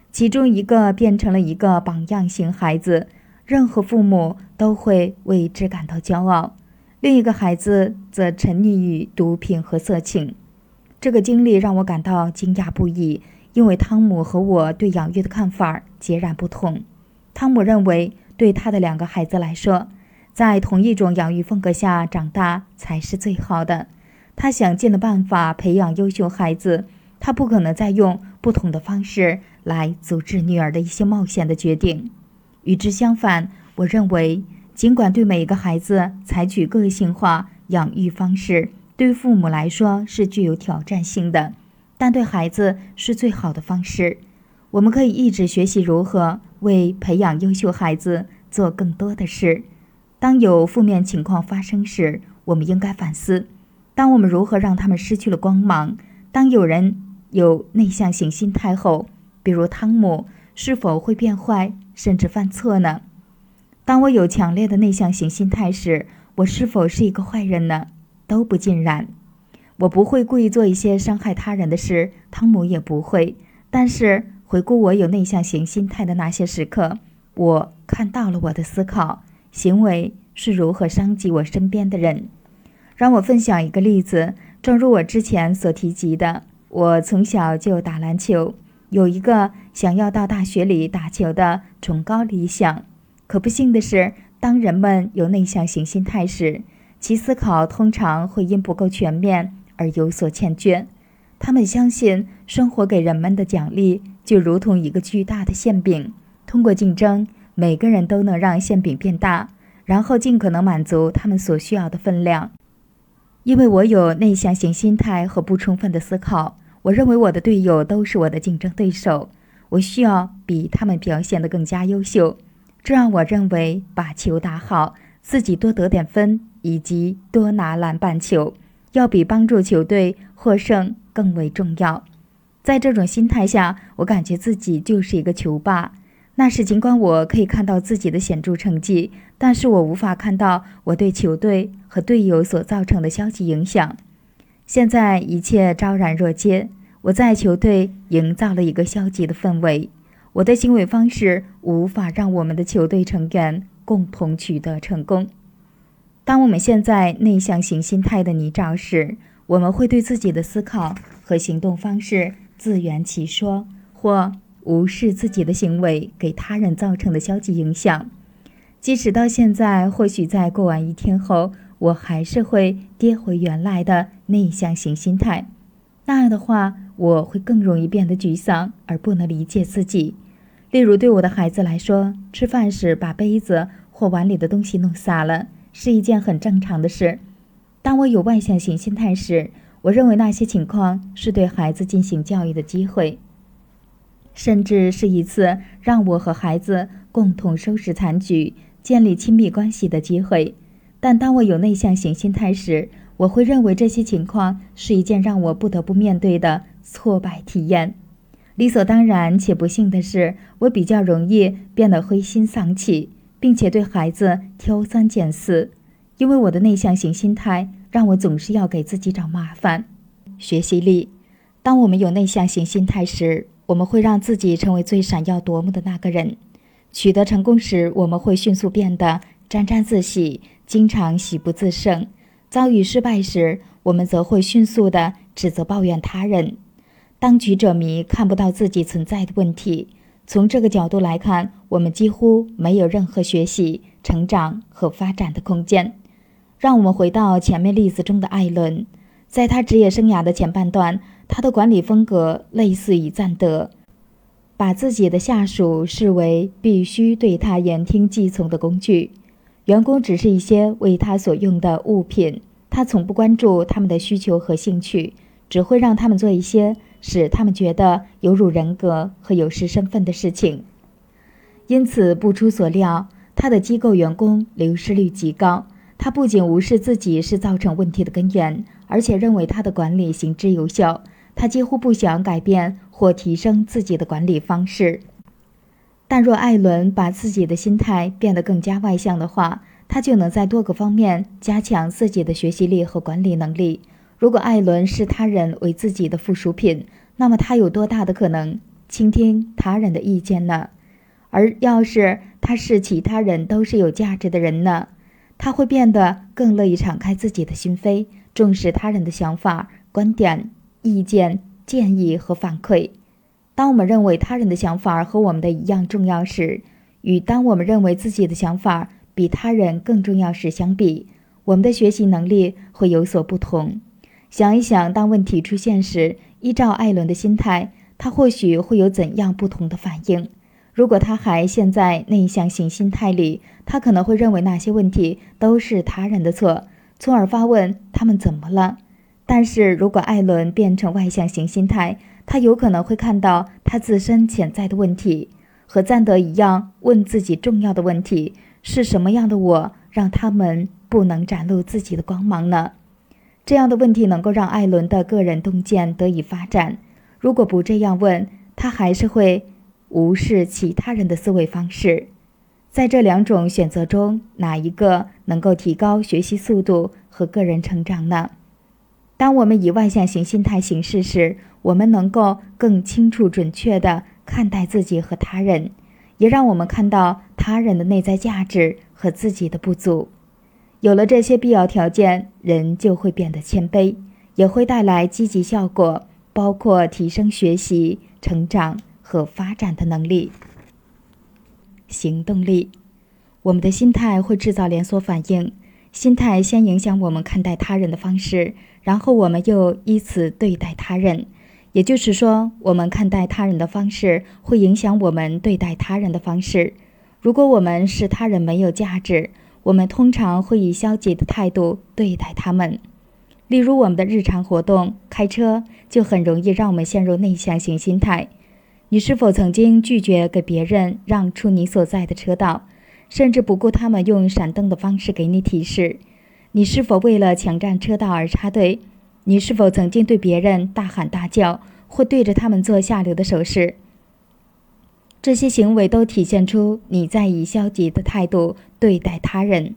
其中一个变成了一个榜样型孩子。”任何父母都会为之感到骄傲。另一个孩子则沉溺于毒品和色情。这个经历让我感到惊讶不已，因为汤姆和我对养育的看法截然不同。汤姆认为，对他的两个孩子来说，在同一种养育风格下长大才是最好的。他想尽了办法培养优秀孩子，他不可能再用不同的方式来阻止女儿的一些冒险的决定。与之相反，我认为，尽管对每一个孩子采取个性化养育方式对父母来说是具有挑战性的，但对孩子是最好的方式。我们可以一直学习如何为培养优秀孩子做更多的事。当有负面情况发生时，我们应该反思：当我们如何让他们失去了光芒？当有人有内向型心态后，比如汤姆，是否会变坏甚至犯错呢？当我有强烈的内向型心态时，我是否是一个坏人呢？都不尽然。我不会故意做一些伤害他人的事，汤姆也不会。但是回顾我有内向型心态的那些时刻，我看到了我的思考。行为是如何伤及我身边的人？让我分享一个例子。正如我之前所提及的，我从小就打篮球，有一个想要到大学里打球的崇高理想。可不幸的是，当人们有内向型心态时，其思考通常会因不够全面而有所欠缺。他们相信，生活给人们的奖励就如同一个巨大的馅饼，通过竞争。每个人都能让馅饼变大，然后尽可能满足他们所需要的分量。因为我有内向型心态和不充分的思考，我认为我的队友都是我的竞争对手，我需要比他们表现得更加优秀。这让我认为把球打好，自己多得点分以及多拿篮板球，要比帮助球队获胜更为重要。在这种心态下，我感觉自己就是一个球霸。那是尽管我可以看到自己的显著成绩，但是我无法看到我对球队和队友所造成的消极影响。现在一切昭然若揭，我在球队营造了一个消极的氛围。我的行为方式无法让我们的球队成员共同取得成功。当我们陷在内向型心态的泥沼时，我们会对自己的思考和行动方式自圆其说，或。无视自己的行为给他人造成的消极影响，即使到现在，或许在过完一天后，我还是会跌回原来的内向型心态。那样的话，我会更容易变得沮丧而不能理解自己。例如，对我的孩子来说，吃饭时把杯子或碗里的东西弄洒了是一件很正常的事。当我有外向型心态时，我认为那些情况是对孩子进行教育的机会。甚至是一次让我和孩子共同收拾残局、建立亲密关系的机会。但当我有内向型心态时，我会认为这些情况是一件让我不得不面对的挫败体验。理所当然且不幸的是，我比较容易变得灰心丧气，并且对孩子挑三拣四，因为我的内向型心态让我总是要给自己找麻烦。学习力，当我们有内向型心态时。我们会让自己成为最闪耀夺目的那个人。取得成功时，我们会迅速变得沾沾自喜，经常喜不自胜；遭遇失败时，我们则会迅速地指责抱怨他人。当局者迷，看不到自己存在的问题。从这个角度来看，我们几乎没有任何学习、成长和发展的空间。让我们回到前面例子中的艾伦，在他职业生涯的前半段。他的管理风格类似于赞德，把自己的下属视为必须对他言听计从的工具，员工只是一些为他所用的物品。他从不关注他们的需求和兴趣，只会让他们做一些使他们觉得有辱人格和有失身份的事情。因此，不出所料，他的机构员工流失率极高。他不仅无视自己是造成问题的根源，而且认为他的管理行之有效。他几乎不想改变或提升自己的管理方式，但若艾伦把自己的心态变得更加外向的话，他就能在多个方面加强自己的学习力和管理能力。如果艾伦视他人为自己的附属品，那么他有多大的可能倾听他人的意见呢？而要是他视其他人都是有价值的人呢？他会变得更乐意敞开自己的心扉，重视他人的想法、观点、意见、建议和反馈。当我们认为他人的想法和我们的一样重要时，与当我们认为自己的想法比他人更重要时相比，我们的学习能力会有所不同。想一想，当问题出现时，依照艾伦的心态，他或许会有怎样不同的反应？如果他还陷在内向型心态里，他可能会认为那些问题都是他人的错，从而发问：“他们怎么了？”但是如果艾伦变成外向型心态，他有可能会看到他自身潜在的问题，和赞德一样，问自己重要的问题：是什么样的我让他们不能展露自己的光芒呢？这样的问题能够让艾伦的个人洞见得以发展。如果不这样问，他还是会。无视其他人的思维方式，在这两种选择中，哪一个能够提高学习速度和个人成长呢？当我们以外向型心态行事时，我们能够更清楚、准确地看待自己和他人，也让我们看到他人的内在价值和自己的不足。有了这些必要条件，人就会变得谦卑，也会带来积极效果，包括提升学习、成长。和发展的能力、行动力，我们的心态会制造连锁反应。心态先影响我们看待他人的方式，然后我们又依此对待他人。也就是说，我们看待他人的方式会影响我们对待他人的方式。如果我们视他人没有价值，我们通常会以消极的态度对待他们。例如，我们的日常活动，开车就很容易让我们陷入内向型心态。你是否曾经拒绝给别人让出你所在的车道，甚至不顾他们用闪灯的方式给你提示？你是否为了抢占车道而插队？你是否曾经对别人大喊大叫，或对着他们做下流的手势？这些行为都体现出你在以消极的态度对待他人。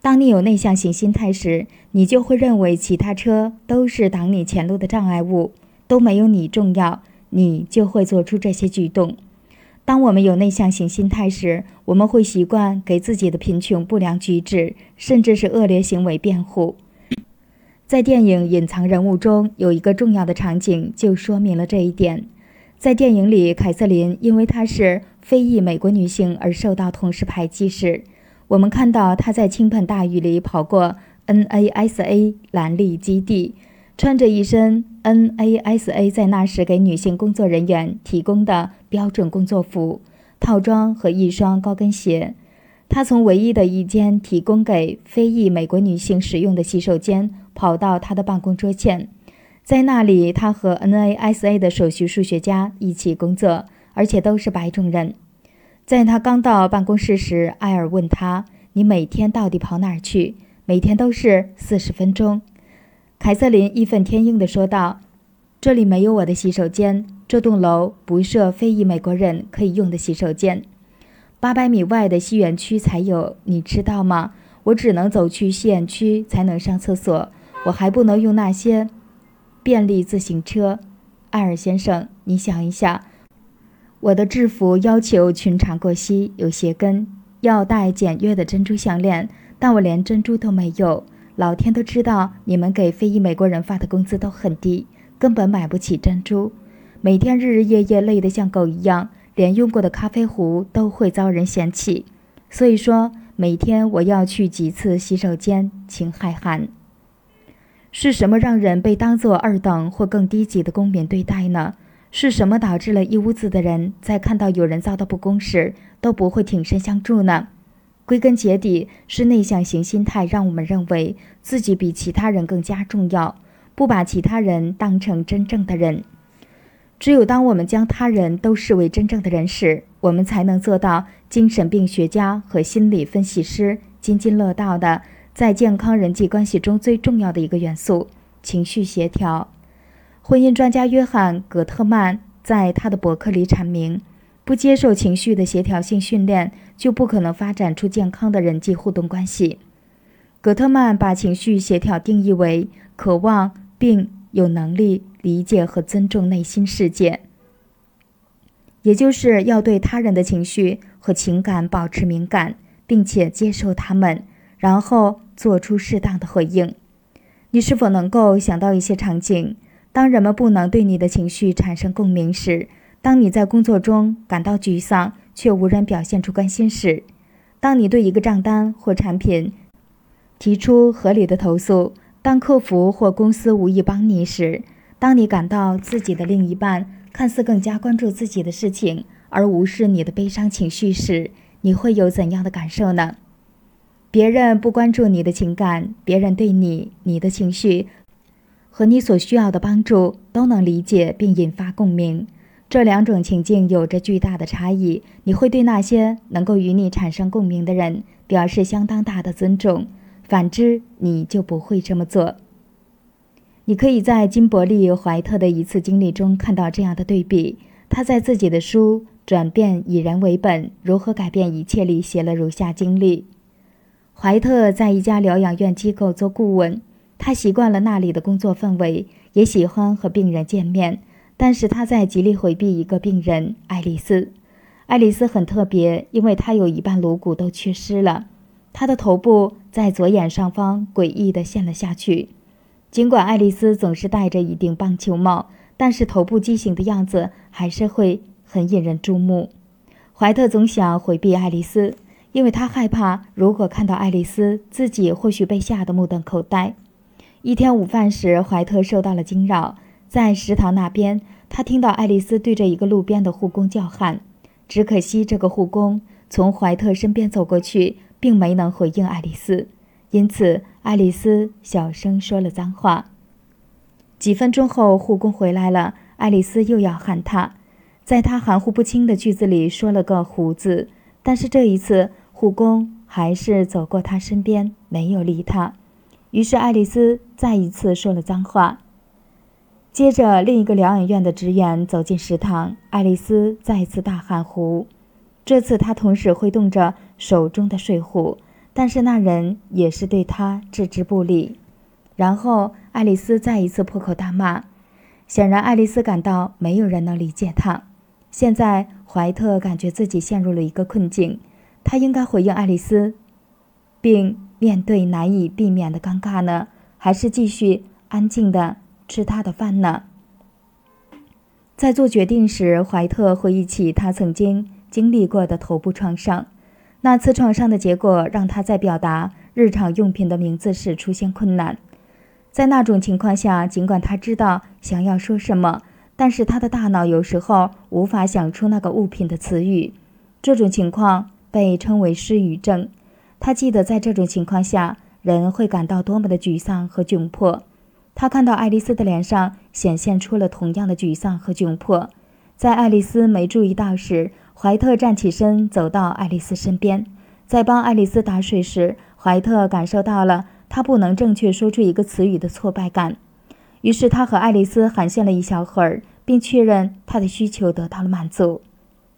当你有内向型心态时，你就会认为其他车都是挡你前路的障碍物，都没有你重要。你就会做出这些举动。当我们有内向型心态时，我们会习惯给自己的贫穷、不良举止，甚至是恶劣行为辩护。在电影《隐藏人物》中，有一个重要的场景就说明了这一点。在电影里，凯瑟琳因为她是非裔美国女性而受到同事排挤时，我们看到她在倾盆大雨里跑过 NASA 蓝利基地。穿着一身 NASA 在那时给女性工作人员提供的标准工作服套装和一双高跟鞋，她从唯一的一间提供给非裔美国女性使用的洗手间跑到她的办公桌前，在那里，她和 NASA 的首席数学家一起工作，而且都是白种人。在他刚到办公室时，艾尔问他：“你每天到底跑哪儿去？”“每天都是四十分钟。”凯瑟琳义愤填膺地说道：“这里没有我的洗手间，这栋楼不设非裔美国人可以用的洗手间。八百米外的西园区才有，你知道吗？我只能走去西园区才能上厕所，我还不能用那些便利自行车。艾尔先生，你想一下，我的制服要求裙长过膝，有鞋跟，要戴简约的珍珠项链，但我连珍珠都没有。”老天都知道，你们给非裔美国人发的工资都很低，根本买不起珍珠。每天日日夜夜累得像狗一样，连用过的咖啡壶都会遭人嫌弃。所以说，每天我要去几次洗手间，请海涵。是什么让人被当作二等或更低级的公民对待呢？是什么导致了一屋子的人在看到有人遭到不公时都不会挺身相助呢？归根结底是内向型心态，让我们认为自己比其他人更加重要，不把其他人当成真正的人。只有当我们将他人都视为真正的人时，我们才能做到精神病学家和心理分析师津津乐道的在健康人际关系中最重要的一个元素——情绪协调。婚姻专家约翰·葛特曼在他的博客里阐明。不接受情绪的协调性训练，就不可能发展出健康的人际互动关系。葛特曼把情绪协调定义为渴望并有能力理解和尊重内心世界，也就是要对他人的情绪和情感保持敏感，并且接受他们，然后做出适当的回应。你是否能够想到一些场景？当人们不能对你的情绪产生共鸣时，当你在工作中感到沮丧却无人表现出关心时，当你对一个账单或产品提出合理的投诉，当客服或公司无意帮你时，当你感到自己的另一半看似更加关注自己的事情而无视你的悲伤情绪时，你会有怎样的感受呢？别人不关注你的情感，别人对你、你的情绪和你所需要的帮助都能理解并引发共鸣。这两种情境有着巨大的差异。你会对那些能够与你产生共鸣的人表示相当大的尊重，反之，你就不会这么做。你可以在金伯利·怀特的一次经历中看到这样的对比。他在自己的书《转变以人为本：如何改变一切》里写了如下经历：怀特在一家疗养院机构做顾问，他习惯了那里的工作氛围，也喜欢和病人见面。但是他在极力回避一个病人爱丽丝。爱丽丝很特别，因为她有一半颅骨都缺失了，她的头部在左眼上方诡异地陷了下去。尽管爱丽丝总是戴着一顶棒球帽，但是头部畸形的样子还是会很引人注目。怀特总想回避爱丽丝，因为他害怕如果看到爱丽丝，自己或许被吓得目瞪口呆。一天午饭时，怀特受到了惊扰。在食堂那边，他听到爱丽丝对着一个路边的护工叫喊。只可惜，这个护工从怀特身边走过去，并没能回应爱丽丝，因此爱丽丝小声说了脏话。几分钟后，护工回来了，爱丽丝又要喊他，在他含糊不清的句子里说了个“胡”字，但是这一次，护工还是走过他身边，没有理他。于是，爱丽丝再一次说了脏话。接着，另一个疗养院的职员走进食堂，爱丽丝再一次大喊“胡”。这次，她同时挥动着手中的水壶，但是那人也是对她置之不理。然后，爱丽丝再一次破口大骂。显然，爱丽丝感到没有人能理解她。现在，怀特感觉自己陷入了一个困境：他应该回应爱丽丝，并面对难以避免的尴尬呢，还是继续安静的？吃他的饭呢。在做决定时，怀特回忆起他曾经经历过的头部创伤。那次创伤的结果让他在表达日常用品的名字时出现困难。在那种情况下，尽管他知道想要说什么，但是他的大脑有时候无法想出那个物品的词语。这种情况被称为失语症。他记得在这种情况下，人会感到多么的沮丧和窘迫。他看到爱丽丝的脸上显现出了同样的沮丧和窘迫。在爱丽丝没注意到时，怀特站起身走到爱丽丝身边。在帮爱丽丝打水时，怀特感受到了他不能正确说出一个词语的挫败感。于是他和爱丽丝寒暄了一小会儿，并确认她的需求得到了满足。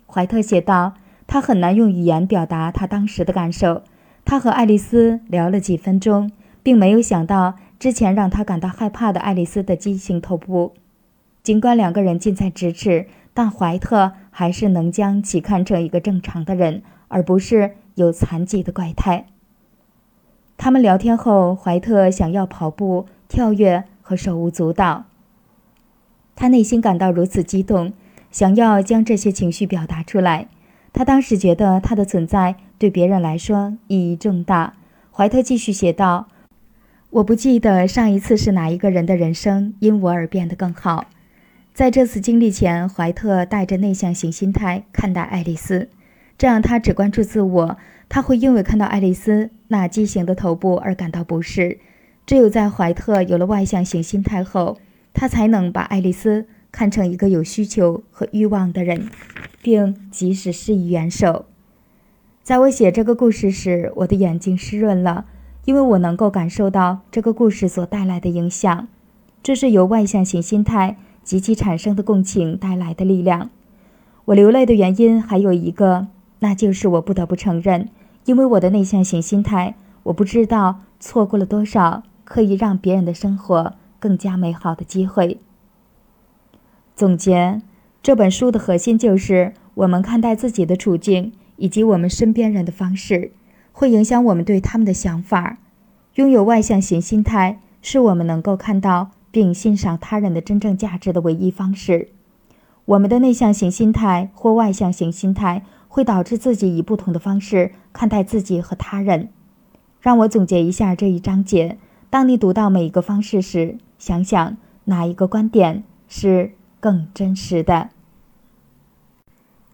怀特写道：“他很难用语言表达他当时的感受。他和爱丽丝聊了几分钟，并没有想到。”之前让他感到害怕的爱丽丝的畸形头部，尽管两个人近在咫尺，但怀特还是能将其看成一个正常的人，而不是有残疾的怪胎。他们聊天后，怀特想要跑步、跳跃和手舞足蹈。他内心感到如此激动，想要将这些情绪表达出来。他当时觉得他的存在对别人来说意义重大。怀特继续写道。我不记得上一次是哪一个人的人生因我而变得更好。在这次经历前，怀特带着内向型心态看待爱丽丝，这样他只关注自我。他会因为看到爱丽丝那畸形的头部而感到不适。只有在怀特有了外向型心态后，他才能把爱丽丝看成一个有需求和欲望的人，并及时施以援手。在我写这个故事时，我的眼睛湿润了。因为我能够感受到这个故事所带来的影响，这是由外向型心态及其产生的共情带来的力量。我流泪的原因还有一个，那就是我不得不承认，因为我的内向型心态，我不知道错过了多少可以让别人的生活更加美好的机会。总结这本书的核心就是我们看待自己的处境以及我们身边人的方式。会影响我们对他们的想法。拥有外向型心态，是我们能够看到并欣赏他人的真正价值的唯一方式。我们的内向型心态或外向型心态会导致自己以不同的方式看待自己和他人。让我总结一下这一章节：当你读到每一个方式时，想想哪一个观点是更真实的。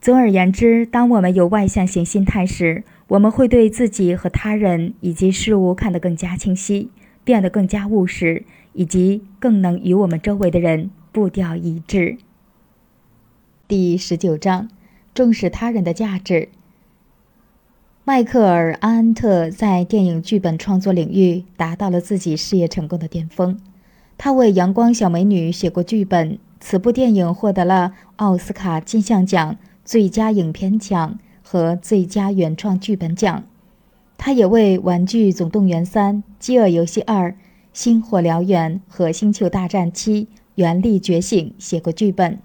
总而言之，当我们有外向型心态时，我们会对自己和他人以及事物看得更加清晰，变得更加务实，以及更能与我们周围的人步调一致。第十九章：重视他人的价值。迈克尔·安特在电影剧本创作领域达到了自己事业成功的巅峰。他为《阳光小美女》写过剧本，此部电影获得了奥斯卡金像奖最佳影片奖。和最佳原创剧本奖，他也为《玩具总动员三》《饥饿游戏二》《星火燎原》和《星球大战七：原力觉醒》写过剧本。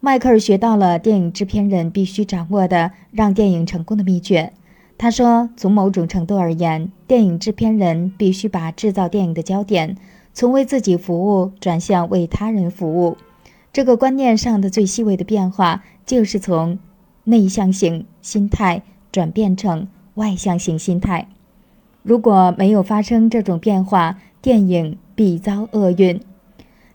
迈克尔学到了电影制片人必须掌握的让电影成功的秘诀。他说：“从某种程度而言，电影制片人必须把制造电影的焦点从为自己服务转向为他人服务。这个观念上的最细微的变化，就是从……”内向型心态转变成外向型心态，如果没有发生这种变化，电影必遭厄运。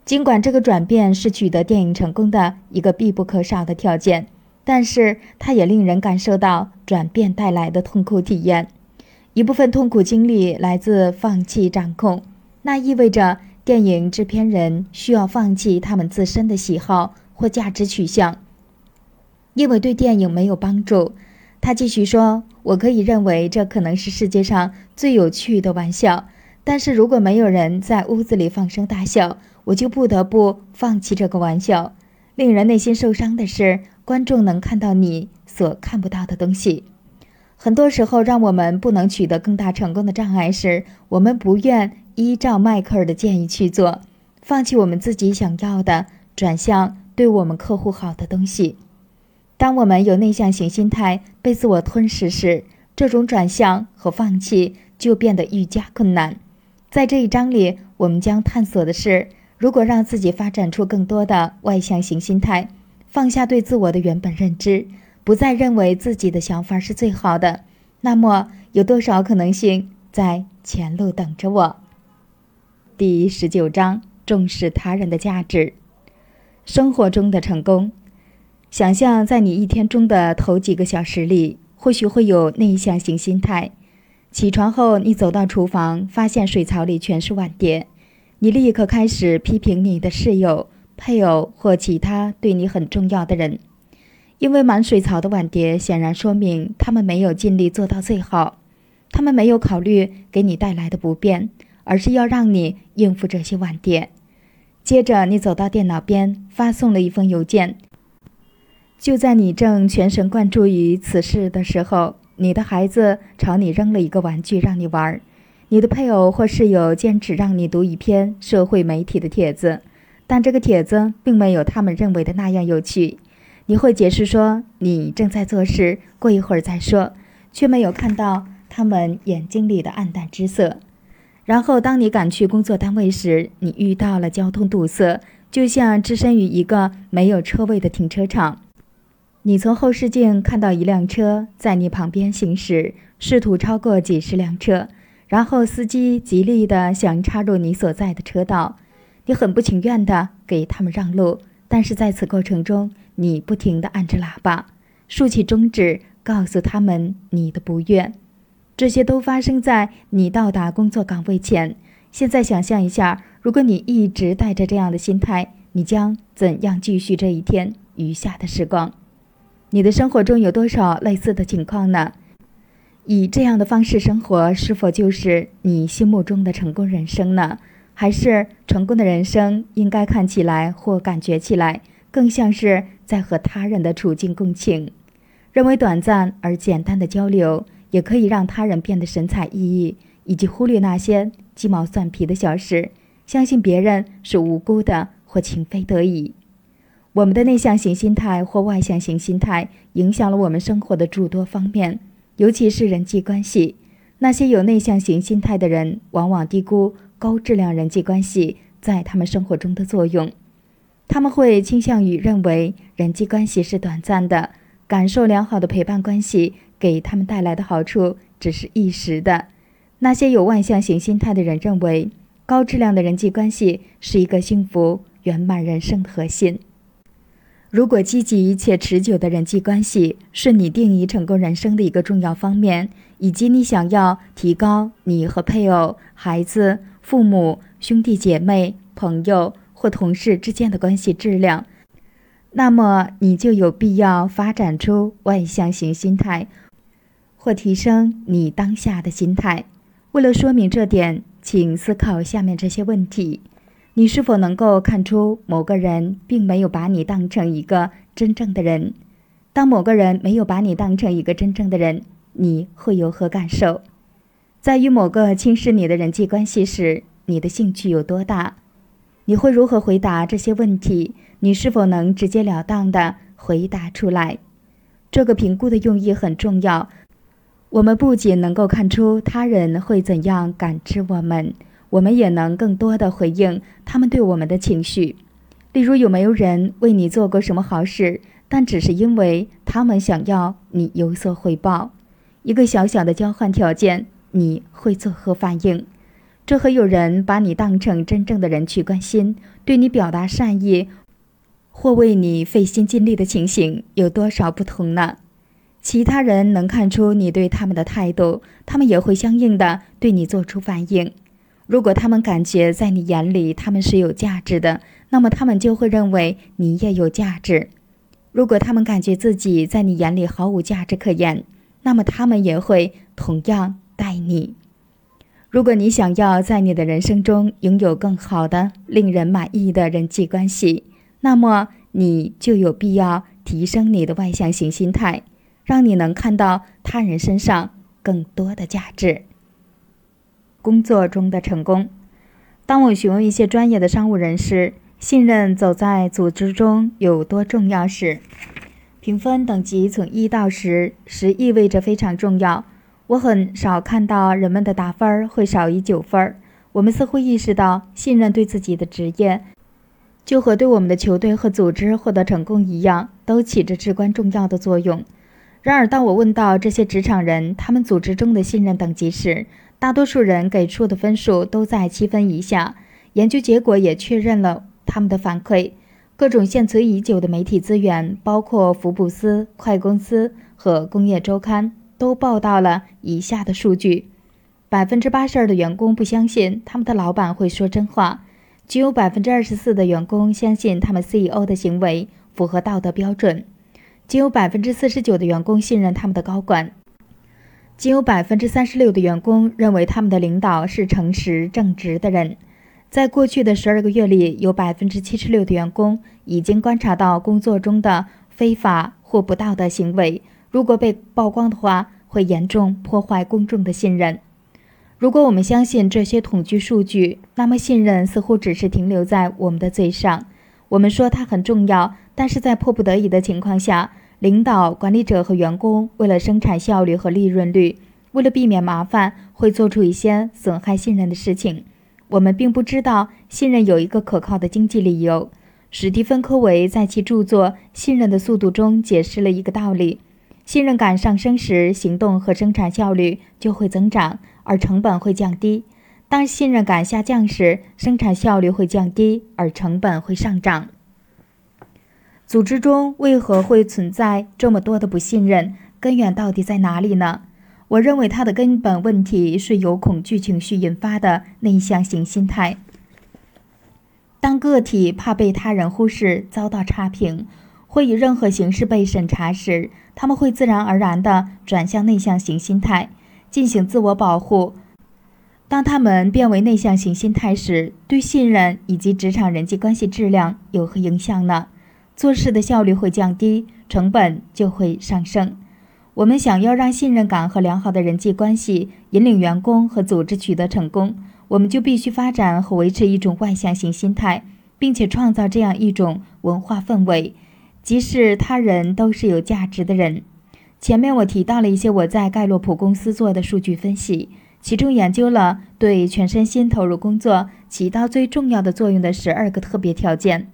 尽管这个转变是取得电影成功的一个必不可少的条件，但是它也令人感受到转变带来的痛苦体验。一部分痛苦经历来自放弃掌控，那意味着电影制片人需要放弃他们自身的喜好或价值取向。因为对电影没有帮助，他继续说：“我可以认为这可能是世界上最有趣的玩笑，但是如果没有人在屋子里放声大笑，我就不得不放弃这个玩笑。令人内心受伤的是，观众能看到你所看不到的东西。很多时候，让我们不能取得更大成功的障碍是，我们不愿依照迈克尔的建议去做，放弃我们自己想要的，转向对我们客户好的东西。”当我们有内向型心态被自我吞噬时，这种转向和放弃就变得愈加困难。在这一章里，我们将探索的是，如果让自己发展出更多的外向型心态，放下对自我的原本认知，不再认为自己的想法是最好的，那么有多少可能性在前路等着我？第十九章：重视他人的价值，生活中的成功。想象在你一天中的头几个小时里，或许会有内向型心态。起床后，你走到厨房，发现水槽里全是碗碟，你立刻开始批评你的室友、配偶或其他对你很重要的人，因为满水槽的碗碟显然说明他们没有尽力做到最好，他们没有考虑给你带来的不便，而是要让你应付这些晚点。接着，你走到电脑边，发送了一封邮件。就在你正全神贯注于此事的时候，你的孩子朝你扔了一个玩具让你玩。你的配偶或室友坚持让你读一篇社会媒体的帖子，但这个帖子并没有他们认为的那样有趣。你会解释说你正在做事，过一会儿再说，却没有看到他们眼睛里的暗淡之色。然后，当你赶去工作单位时，你遇到了交通堵塞，就像置身于一个没有车位的停车场。你从后视镜看到一辆车在你旁边行驶，试图超过几十辆车，然后司机极力地想插入你所在的车道，你很不情愿地给他们让路，但是在此过程中，你不停地按着喇叭，竖起中指，告诉他们你的不愿。这些都发生在你到达工作岗位前。现在想象一下，如果你一直带着这样的心态，你将怎样继续这一天余下的时光？你的生活中有多少类似的情况呢？以这样的方式生活，是否就是你心目中的成功人生呢？还是成功的人生应该看起来或感觉起来，更像是在和他人的处境共情，认为短暂而简单的交流也可以让他人变得神采奕奕，以及忽略那些鸡毛蒜皮的小事，相信别人是无辜的或情非得已。我们的内向型心态或外向型心态影响了我们生活的诸多方面，尤其是人际关系。那些有内向型心态的人，往往低估高质量人际关系在他们生活中的作用。他们会倾向于认为人际关系是短暂的，感受良好的陪伴关系给他们带来的好处只是一时的。那些有外向型心态的人认为，高质量的人际关系是一个幸福圆满人生的核心。如果积极且持久的人际关系是你定义成功人生的一个重要方面，以及你想要提高你和配偶、孩子、父母、兄弟姐妹、朋友或同事之间的关系质量，那么你就有必要发展出外向型心态，或提升你当下的心态。为了说明这点，请思考下面这些问题。你是否能够看出某个人并没有把你当成一个真正的人？当某个人没有把你当成一个真正的人，你会有何感受？在与某个轻视你的人际关系时，你的兴趣有多大？你会如何回答这些问题？你是否能直截了当地回答出来？这个评估的用意很重要。我们不仅能够看出他人会怎样感知我们。我们也能更多的回应他们对我们的情绪，例如有没有人为你做过什么好事，但只是因为他们想要你有所回报，一个小小的交换条件，你会作何反应？这和有人把你当成真正的人去关心，对你表达善意，或为你费心尽力的情形有多少不同呢？其他人能看出你对他们的态度，他们也会相应的对你做出反应。如果他们感觉在你眼里他们是有价值的，那么他们就会认为你也有价值；如果他们感觉自己在你眼里毫无价值可言，那么他们也会同样待你。如果你想要在你的人生中拥有更好的、令人满意的人际关系，那么你就有必要提升你的外向型心态，让你能看到他人身上更多的价值。工作中的成功。当我询问一些专业的商务人士，信任走在组织中有多重要时，评分等级从一到十，十意味着非常重要。我很少看到人们的打分会少于九分。我们似乎意识到，信任对自己的职业，就和对我们的球队和组织获得成功一样，都起着至关重要的作用。然而，当我问到这些职场人他们组织中的信任等级时，大多数人给出的分数都在七分以下。研究结果也确认了他们的反馈。各种现存已久的媒体资源，包括福布斯、快公司和工业周刊，都报道了以下的数据：百分之八十二的员工不相信他们的老板会说真话；只有百分之二十四的员工相信他们 CEO 的行为符合道德标准；仅有百分之四十九的员工信任他们的高管。仅有百分之三十六的员工认为他们的领导是诚实正直的人。在过去的十二个月里，有百分之七十六的员工已经观察到工作中的非法或不道德行为。如果被曝光的话，会严重破坏公众的信任。如果我们相信这些统计数据，那么信任似乎只是停留在我们的嘴上。我们说它很重要，但是在迫不得已的情况下。领导、管理者和员工为了生产效率和利润率，为了避免麻烦，会做出一些损害信任的事情。我们并不知道信任有一个可靠的经济理由。史蒂芬·科维在其著作《信任的速度》中解释了一个道理：信任感上升时，行动和生产效率就会增长，而成本会降低；当信任感下降时，生产效率会降低，而成本会上涨。组织中为何会存在这么多的不信任？根源到底在哪里呢？我认为它的根本问题是由恐惧情绪引发的内向型心态。当个体怕被他人忽视、遭到差评，或以任何形式被审查时，他们会自然而然地转向内向型心态，进行自我保护。当他们变为内向型心态时，对信任以及职场人际关系质量有何影响呢？做事的效率会降低，成本就会上升。我们想要让信任感和良好的人际关系引领员工和组织取得成功，我们就必须发展和维持一种外向型心态，并且创造这样一种文化氛围，即使他人都是有价值的人。前面我提到了一些我在盖洛普公司做的数据分析，其中研究了对全身心投入工作起到最重要的作用的十二个特别条件。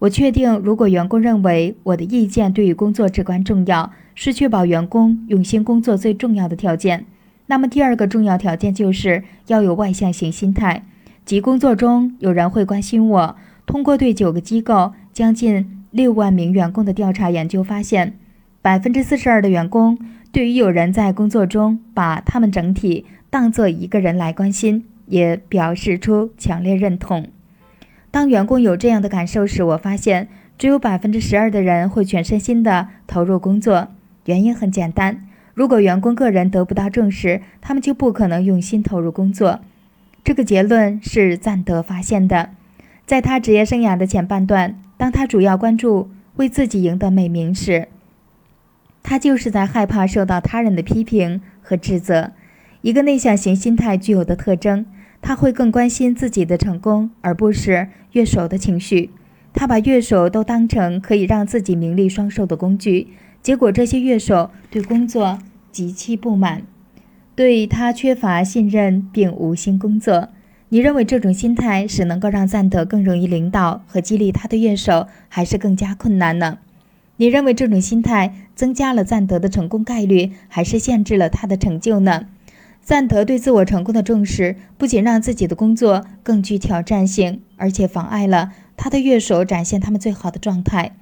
我确定，如果员工认为我的意见对于工作至关重要，是确保员工用心工作最重要的条件。那么第二个重要条件就是要有外向型心态，即工作中有人会关心我。通过对九个机构将近六万名员工的调查研究发现，百分之四十二的员工对于有人在工作中把他们整体当作一个人来关心，也表示出强烈认同。当员工有这样的感受时，我发现只有百分之十二的人会全身心地投入工作。原因很简单。如果员工个人得不到重视，他们就不可能用心投入工作。这个结论是赞德发现的。在他职业生涯的前半段，当他主要关注为自己赢得美名时，他就是在害怕受到他人的批评和指责。一个内向型心态具有的特征，他会更关心自己的成功，而不是乐手的情绪。他把乐手都当成可以让自己名利双收的工具。结果，这些乐手对工作极其不满，对他缺乏信任，并无心工作。你认为这种心态是能够让赞德更容易领导和激励他的乐手，还是更加困难呢？你认为这种心态增加了赞德的成功概率，还是限制了他的成就呢？赞德对自我成功的重视，不仅让自己的工作更具挑战性，而且妨碍了他的乐手展现他们最好的状态。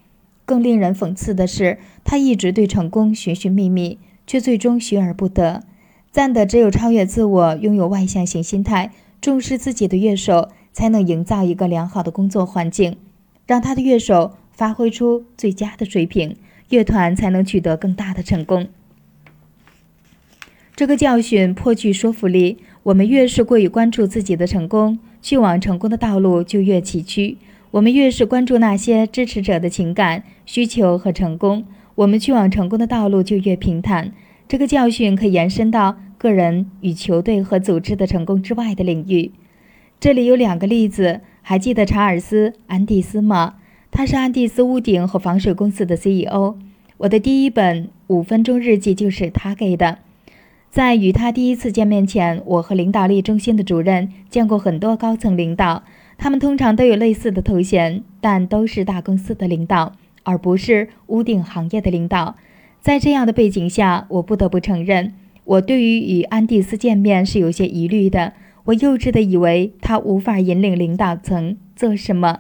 更令人讽刺的是，他一直对成功寻寻觅觅，却最终寻而不得。赞德只有超越自我，拥有外向型心态，重视自己的乐手，才能营造一个良好的工作环境，让他的乐手发挥出最佳的水平，乐团才能取得更大的成功。这个教训颇具说服力。我们越是过于关注自己的成功，去往成功的道路就越崎岖。我们越是关注那些支持者的情感需求和成功，我们去往成功的道路就越平坦。这个教训可以延伸到个人与球队和组织的成功之外的领域。这里有两个例子，还记得查尔斯·安蒂斯吗？他是安蒂斯屋顶和防水公司的 CEO。我的第一本五分钟日记就是他给的。在与他第一次见面前，我和领导力中心的主任见过很多高层领导。他们通常都有类似的头衔，但都是大公司的领导，而不是屋顶行业的领导。在这样的背景下，我不得不承认，我对于与安蒂斯见面是有些疑虑的。我幼稚地以为他无法引领领导层做什么。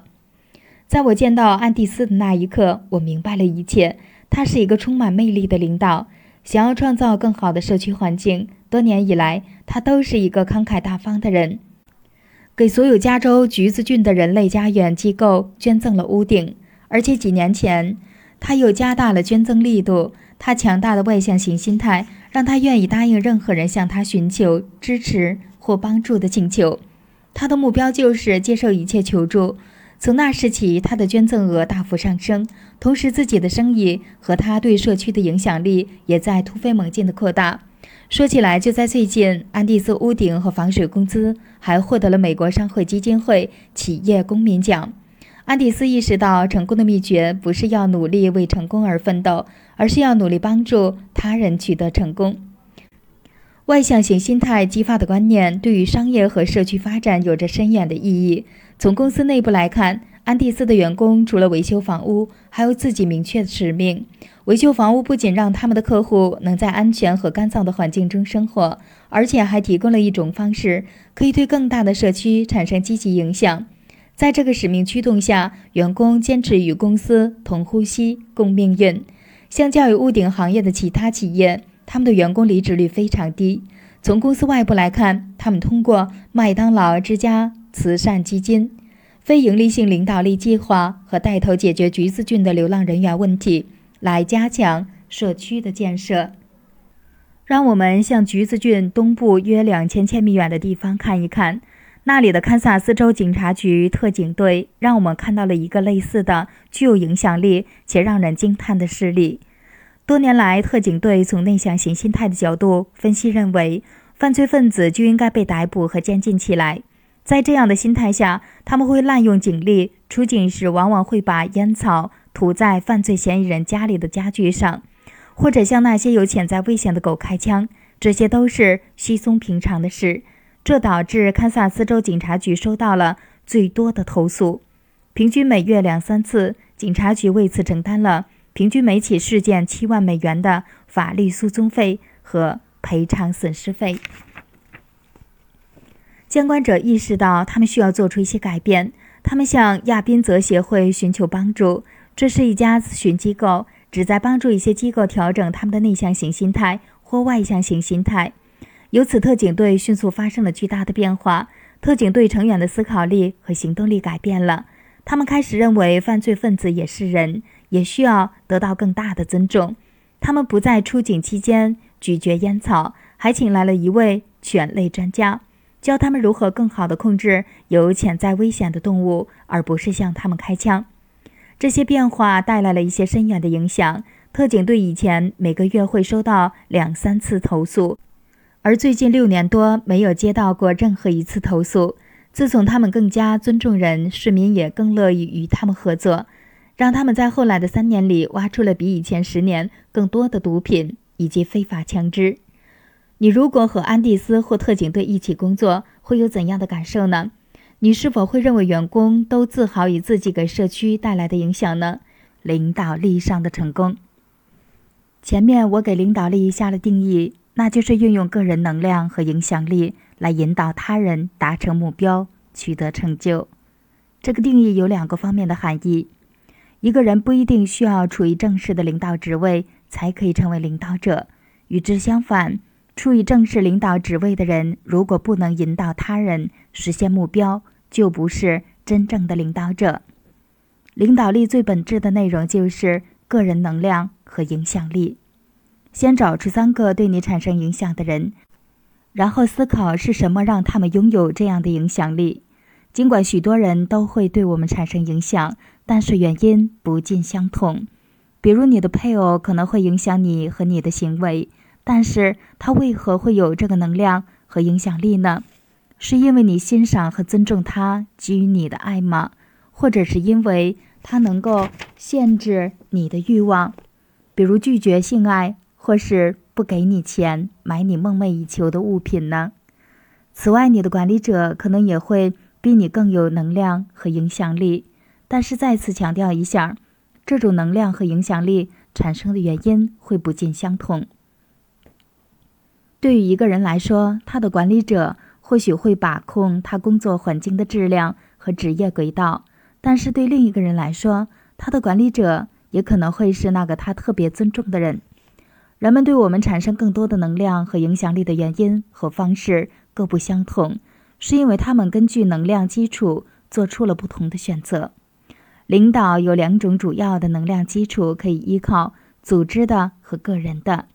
在我见到安蒂斯的那一刻，我明白了一切。他是一个充满魅力的领导，想要创造更好的社区环境。多年以来，他都是一个慷慨大方的人。给所有加州橘子郡的人类家园机构捐赠了屋顶，而且几年前他又加大了捐赠力度。他强大的外向型心态让他愿意答应任何人向他寻求支持或帮助的请求。他的目标就是接受一切求助。从那时起，他的捐赠额大幅上升，同时自己的生意和他对社区的影响力也在突飞猛进地扩大。说起来，就在最近，安第斯屋顶和防水公司还获得了美国商会基金会企业公民奖。安第斯意识到，成功的秘诀不是要努力为成功而奋斗，而是要努力帮助他人取得成功。外向型心态激发的观念对于商业和社区发展有着深远的意义。从公司内部来看，安第斯的员工除了维修房屋，还有自己明确的使命。维修房屋不仅让他们的客户能在安全和干燥的环境中生活，而且还提供了一种方式，可以对更大的社区产生积极影响。在这个使命驱动下，员工坚持与公司同呼吸共命运。相较于屋顶行业的其他企业，他们的员工离职率非常低。从公司外部来看，他们通过麦当劳之家慈善基金、非营利性领导力计划和带头解决橘子郡的流浪人员问题。来加强社区的建设。让我们向橘子郡东部约两千千米远的地方看一看，那里的堪萨斯州警察局特警队让我们看到了一个类似的、具有影响力且让人惊叹的事例。多年来，特警队从内向型心态的角度分析，认为犯罪分子就应该被逮捕和监禁起来。在这样的心态下，他们会滥用警力，出警时往往会把烟草。涂在犯罪嫌疑人家里的家具上，或者向那些有潜在危险的狗开枪，这些都是稀松平常的事。这导致堪萨斯州警察局收到了最多的投诉，平均每月两三次。警察局为此承担了平均每起事件七万美元的法律诉讼费和赔偿损失费。监管者意识到他们需要做出一些改变，他们向亚宾泽协会寻求帮助。这是一家咨询机构，旨在帮助一些机构调整他们的内向型心态或外向型心态。由此，特警队迅速发生了巨大的变化。特警队成员的思考力和行动力改变了。他们开始认为犯罪分子也是人，也需要得到更大的尊重。他们不在出警期间咀嚼烟草，还请来了一位犬类专家，教他们如何更好地控制有潜在危险的动物，而不是向他们开枪。这些变化带来了一些深远的影响。特警队以前每个月会收到两三次投诉，而最近六年多没有接到过任何一次投诉。自从他们更加尊重人，市民也更乐意与他们合作，让他们在后来的三年里挖出了比以前十年更多的毒品以及非法枪支。你如果和安第斯或特警队一起工作，会有怎样的感受呢？你是否会认为员工都自豪于自己给社区带来的影响呢？领导力上的成功。前面我给领导力下了定义，那就是运用个人能量和影响力。来引导他人达成目标、取得成就。这个定义有两个方面的含义：一个人不一定需要处于正式的领导职位才可以成为领导者；与之相反，处于正式领导职位的人如果不能引导他人实现目标，就不是真正的领导者。领导力最本质的内容就是个人能量和影响力。先找出三个对你产生影响的人。然后思考是什么让他们拥有这样的影响力。尽管许多人都会对我们产生影响，但是原因不尽相同。比如，你的配偶可能会影响你和你的行为，但是他为何会有这个能量和影响力呢？是因为你欣赏和尊重他给予你的爱吗？或者是因为他能够限制你的欲望，比如拒绝性爱，或是？不给你钱买你梦寐以求的物品呢？此外，你的管理者可能也会比你更有能量和影响力。但是再次强调一下，这种能量和影响力产生的原因会不尽相同。对于一个人来说，他的管理者或许会把控他工作环境的质量和职业轨道；但是对另一个人来说，他的管理者也可能会是那个他特别尊重的人。人们对我们产生更多的能量和影响力的原因和方式各不相同，是因为他们根据能量基础做出了不同的选择。领导有两种主要的能量基础可以依靠：组织的和个人的。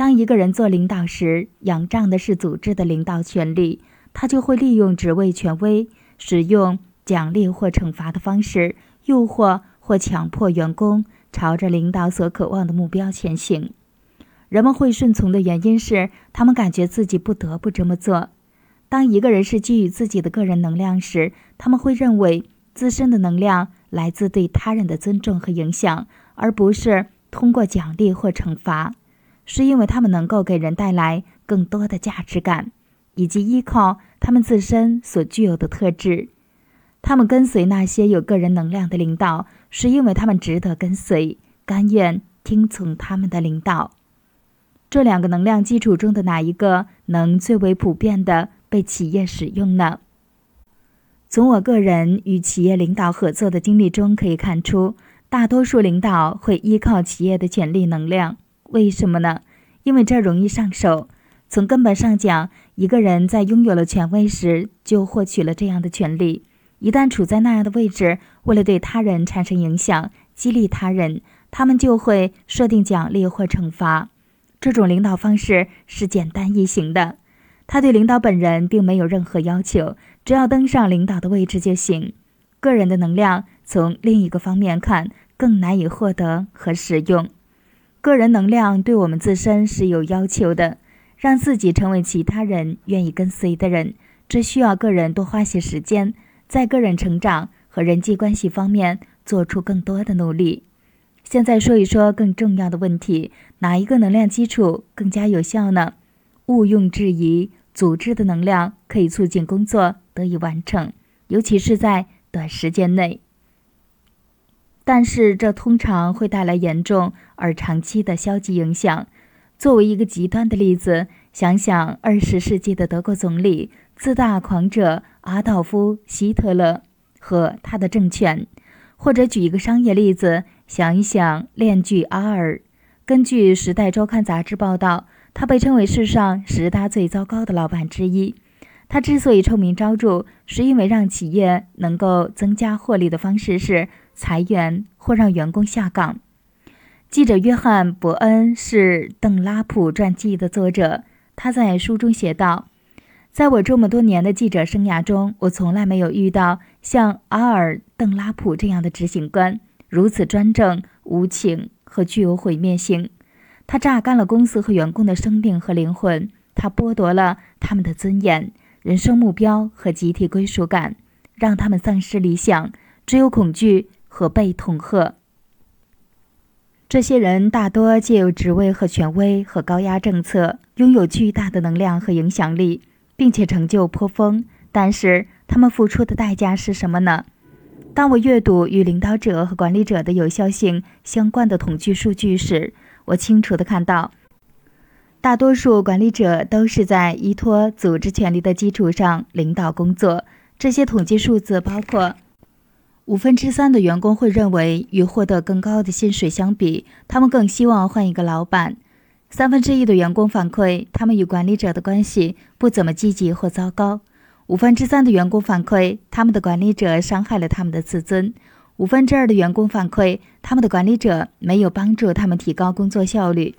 当一个人做领导时，仰仗的是组织的领导权力，他就会利用职位权威，使用奖励或惩罚的方式，诱惑或强迫员工朝着领导所渴望的目标前行。人们会顺从的原因是，他们感觉自己不得不这么做。当一个人是基于自己的个人能量时，他们会认为自身的能量来自对他人的尊重和影响，而不是通过奖励或惩罚，是因为他们能够给人带来更多的价值感，以及依靠他们自身所具有的特质。他们跟随那些有个人能量的领导，是因为他们值得跟随，甘愿听从他们的领导。这两个能量基础中的哪一个能最为普遍的被企业使用呢？从我个人与企业领导合作的经历中可以看出，大多数领导会依靠企业的潜力能量。为什么呢？因为这容易上手。从根本上讲，一个人在拥有了权威时，就获取了这样的权利。一旦处在那样的位置，为了对他人产生影响、激励他人，他们就会设定奖励或惩罚。这种领导方式是简单易行的，他对领导本人并没有任何要求，只要登上领导的位置就行。个人的能量从另一个方面看更难以获得和使用。个人能量对我们自身是有要求的，让自己成为其他人愿意跟随的人，这需要个人多花些时间，在个人成长和人际关系方面做出更多的努力。现在说一说更重要的问题：哪一个能量基础更加有效呢？毋庸置疑，组织的能量可以促进工作得以完成，尤其是在短时间内。但是这通常会带来严重而长期的消极影响。作为一个极端的例子，想想二十世纪的德国总理、自大狂者阿道夫·希特勒和他的政权；或者举一个商业例子，想一想链锯阿尔。根据《时代周刊》杂志报道，他被称为世上十大最糟糕的老板之一。他之所以臭名昭著，是因为让企业能够增加获利的方式是。裁员或让员工下岗。记者约翰·伯恩是邓拉普传记的作者。他在书中写道：“在我这么多年的记者生涯中，我从来没有遇到像阿尔·邓拉普这样的执行官，如此专政、无情和具有毁灭性。他榨干了公司和员工的生命和灵魂，他剥夺了他们的尊严、人生目标和集体归属感，让他们丧失理想，只有恐惧。”和被恐吓，这些人大多借有职位和权威和高压政策，拥有巨大的能量和影响力，并且成就颇丰。但是，他们付出的代价是什么呢？当我阅读与领导者和管理者的有效性相关的统计数据时，我清楚地看到，大多数管理者都是在依托组织权力的基础上领导工作。这些统计数字包括。五分之三的员工会认为，与获得更高的薪水相比，他们更希望换一个老板。三分之一的员工反馈，他们与管理者的关系不怎么积极或糟糕。五分之三的员工反馈，他们的管理者伤害了他们的自尊。五分之二的员工反馈，他们的管理者没有帮助他们提高工作效率。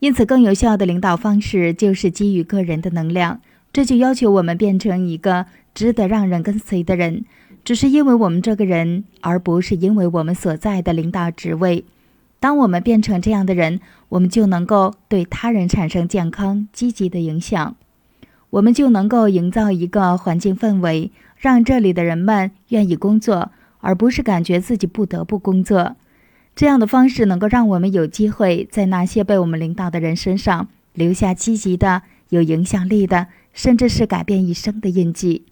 因此，更有效的领导方式就是基于个人的能量。这就要求我们变成一个值得让人跟随的人。只是因为我们这个人，而不是因为我们所在的领导职位。当我们变成这样的人，我们就能够对他人产生健康、积极的影响。我们就能够营造一个环境氛围，让这里的人们愿意工作，而不是感觉自己不得不工作。这样的方式能够让我们有机会在那些被我们领导的人身上留下积极的、有影响力的，甚至是改变一生的印记。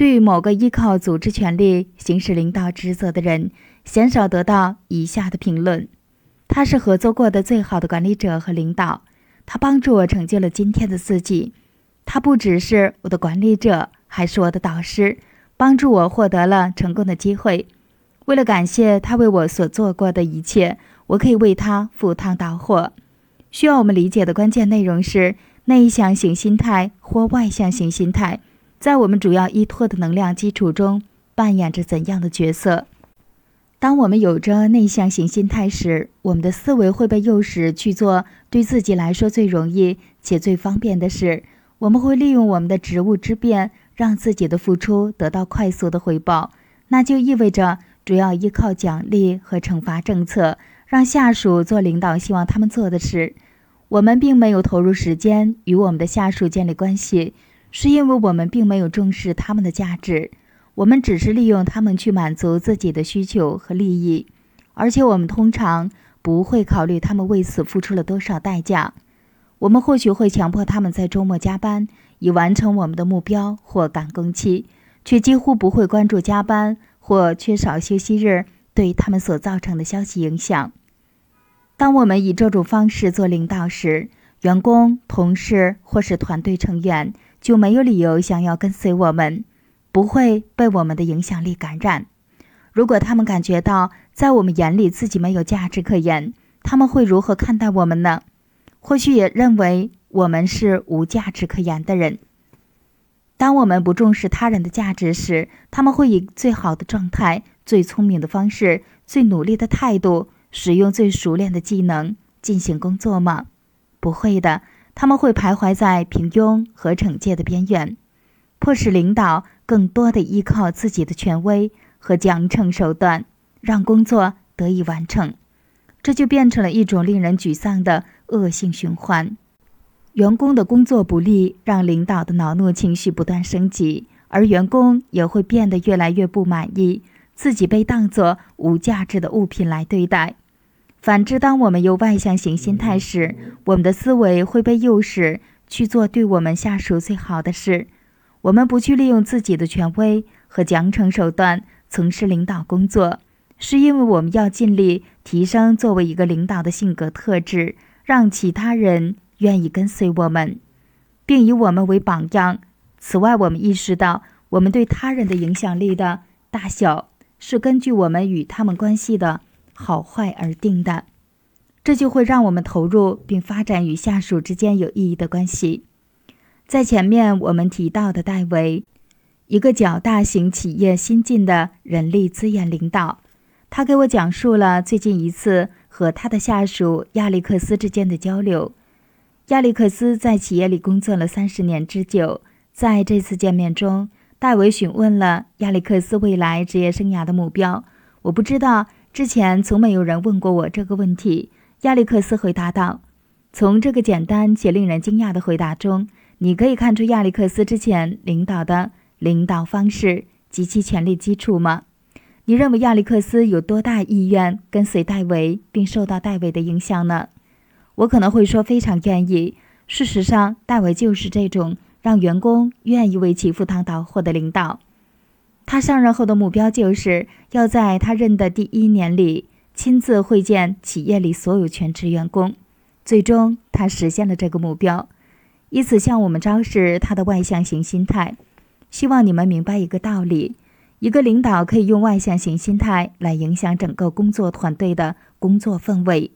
对于某个依靠组织权力行使领导职责的人，鲜少得到以下的评论：他是合作过的最好的管理者和领导，他帮助我成就了今天的自己。他不只是我的管理者，还是我的导师，帮助我获得了成功的机会。为了感谢他为我所做过的一切，我可以为他赴汤蹈火。需要我们理解的关键内容是内向型心态或外向型心态。在我们主要依托的能量基础中，扮演着怎样的角色？当我们有着内向型心态时，我们的思维会被诱使去做对自己来说最容易且最方便的事。我们会利用我们的职务之便，让自己的付出得到快速的回报。那就意味着主要依靠奖励和惩罚政策，让下属做领导希望他们做的事。我们并没有投入时间与我们的下属建立关系。是因为我们并没有重视他们的价值，我们只是利用他们去满足自己的需求和利益，而且我们通常不会考虑他们为此付出了多少代价。我们或许会强迫他们在周末加班以完成我们的目标或赶工期，却几乎不会关注加班或缺少休息日对他们所造成的消极影响。当我们以这种方式做领导时，员工、同事或是团队成员。就没有理由想要跟随我们，不会被我们的影响力感染。如果他们感觉到在我们眼里自己没有价值可言，他们会如何看待我们呢？或许也认为我们是无价值可言的人。当我们不重视他人的价值时，他们会以最好的状态、最聪明的方式、最努力的态度、使用最熟练的技能进行工作吗？不会的。他们会徘徊在平庸和惩戒的边缘，迫使领导更多的依靠自己的权威和奖惩手段，让工作得以完成。这就变成了一种令人沮丧的恶性循环。员工的工作不利，让领导的恼怒情绪不断升级，而员工也会变得越来越不满意，自己被当作无价值的物品来对待。反之，当我们有外向型心态时，我们的思维会被诱使去做对我们下属最好的事。我们不去利用自己的权威和奖惩手段从事领导工作，是因为我们要尽力提升作为一个领导的性格特质，让其他人愿意跟随我们，并以我们为榜样。此外，我们意识到，我们对他人的影响力的大小是根据我们与他们关系的。好坏而定的，这就会让我们投入并发展与下属之间有意义的关系。在前面我们提到的戴维，一个较大型企业新进的人力资源领导，他给我讲述了最近一次和他的下属亚历克斯之间的交流。亚历克斯在企业里工作了三十年之久，在这次见面中，戴维询问了亚历克斯未来职业生涯的目标。我不知道。之前从没有人问过我这个问题，亚历克斯回答道。从这个简单且令人惊讶的回答中，你可以看出亚历克斯之前领导的领导方式及其权力基础吗？你认为亚历克斯有多大意愿跟随戴维，并受到戴维的影响呢？我可能会说非常愿意。事实上，戴维就是这种让员工愿意为其赴汤蹈火的领导。他上任后的目标就是要在他任的第一年里亲自会见企业里所有全职员工。最终，他实现了这个目标，以此向我们昭示他的外向型心态。希望你们明白一个道理：一个领导可以用外向型心态来影响整个工作团队的工作氛围。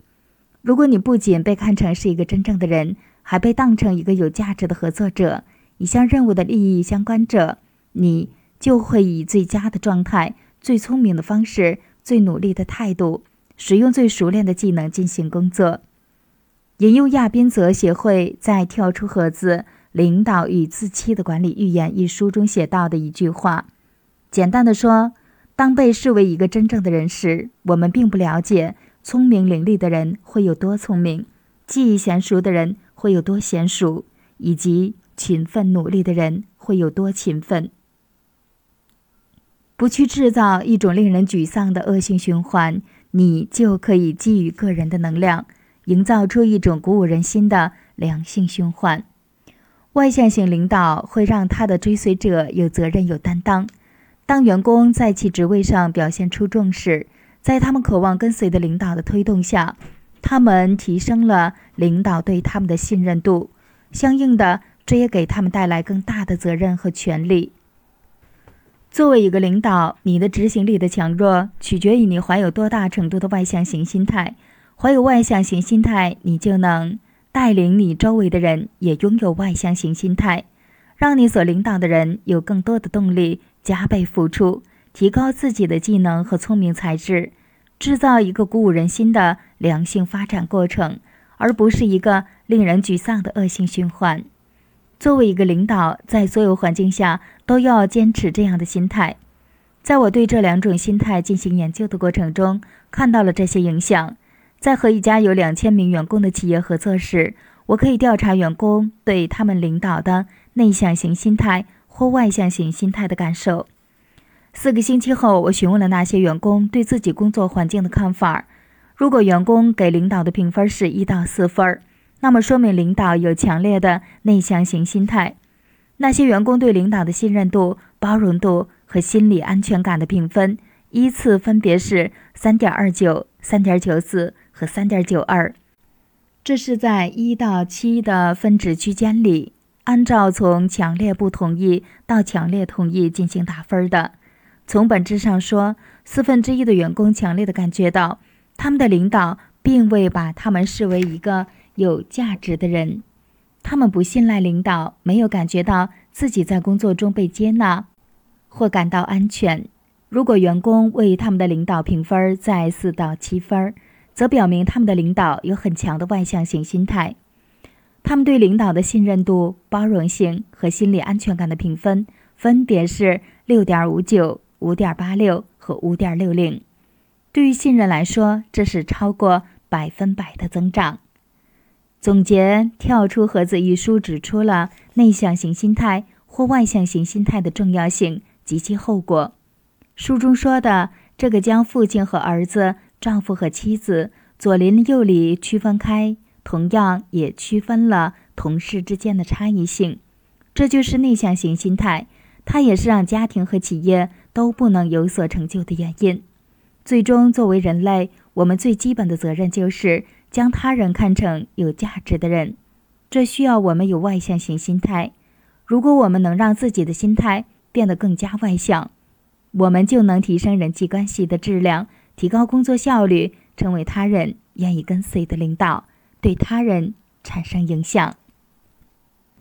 如果你不仅被看成是一个真正的人，还被当成一个有价值的合作者、一项任务的利益相关者，你。就会以最佳的状态、最聪明的方式、最努力的态度，使用最熟练的技能进行工作。引用亚宾泽协会在《跳出盒子：领导与自欺的管理预言》一书中写到的一句话：简单的说，当被视为一个真正的人时，我们并不了解聪明伶俐的人会有多聪明，技艺娴熟的人会有多娴熟，以及勤奋努力的人会有多勤奋。不去制造一种令人沮丧的恶性循环，你就可以基于个人的能量，营造出一种鼓舞人心的良性循环。外向型领导会让他的追随者有责任、有担当。当员工在其职位上表现出重视，在他们渴望跟随的领导的推动下，他们提升了领导对他们的信任度。相应的，这也给他们带来更大的责任和权利。作为一个领导，你的执行力的强弱取决于你怀有多大程度的外向型心态。怀有外向型心态，你就能带领你周围的人也拥有外向型心态，让你所领导的人有更多的动力加倍付出，提高自己的技能和聪明才智，制造一个鼓舞人心的良性发展过程，而不是一个令人沮丧的恶性循环。作为一个领导，在所有环境下都要坚持这样的心态。在我对这两种心态进行研究的过程中，看到了这些影响。在和一家有两千名员工的企业合作时，我可以调查员工对他们领导的内向型心态或外向型心态的感受。四个星期后，我询问了那些员工对自己工作环境的看法。如果员工给领导的评分是一到四分那么说明领导有强烈的内向型心态。那些员工对领导的信任度、包容度和心理安全感的评分依次分别是三点二九、三点九四和三点九二。这是在一到七的分值区间里，按照从强烈不同意到强烈同意进行打分的。从本质上说，四分之一的员工强烈的感觉到，他们的领导并未把他们视为一个。有价值的人，他们不信赖领导，没有感觉到自己在工作中被接纳或感到安全。如果员工为他们的领导评分在四到七分，则表明他们的领导有很强的外向型心态。他们对领导的信任度、包容性和心理安全感的评分分别是六点五九、五点八六和五点六零。对于信任来说，这是超过百分百的增长。总结《跳出盒子》一书指出了内向型心态或外向型心态的重要性及其后果。书中说的这个将父亲和儿子、丈夫和妻子左邻右里区分开，同样也区分了同事之间的差异性。这就是内向型心态，它也是让家庭和企业都不能有所成就的原因。最终，作为人类，我们最基本的责任就是将他人看成有价值的人。这需要我们有外向型心态。如果我们能让自己的心态变得更加外向，我们就能提升人际关系的质量，提高工作效率，成为他人愿意跟随的领导，对他人产生影响。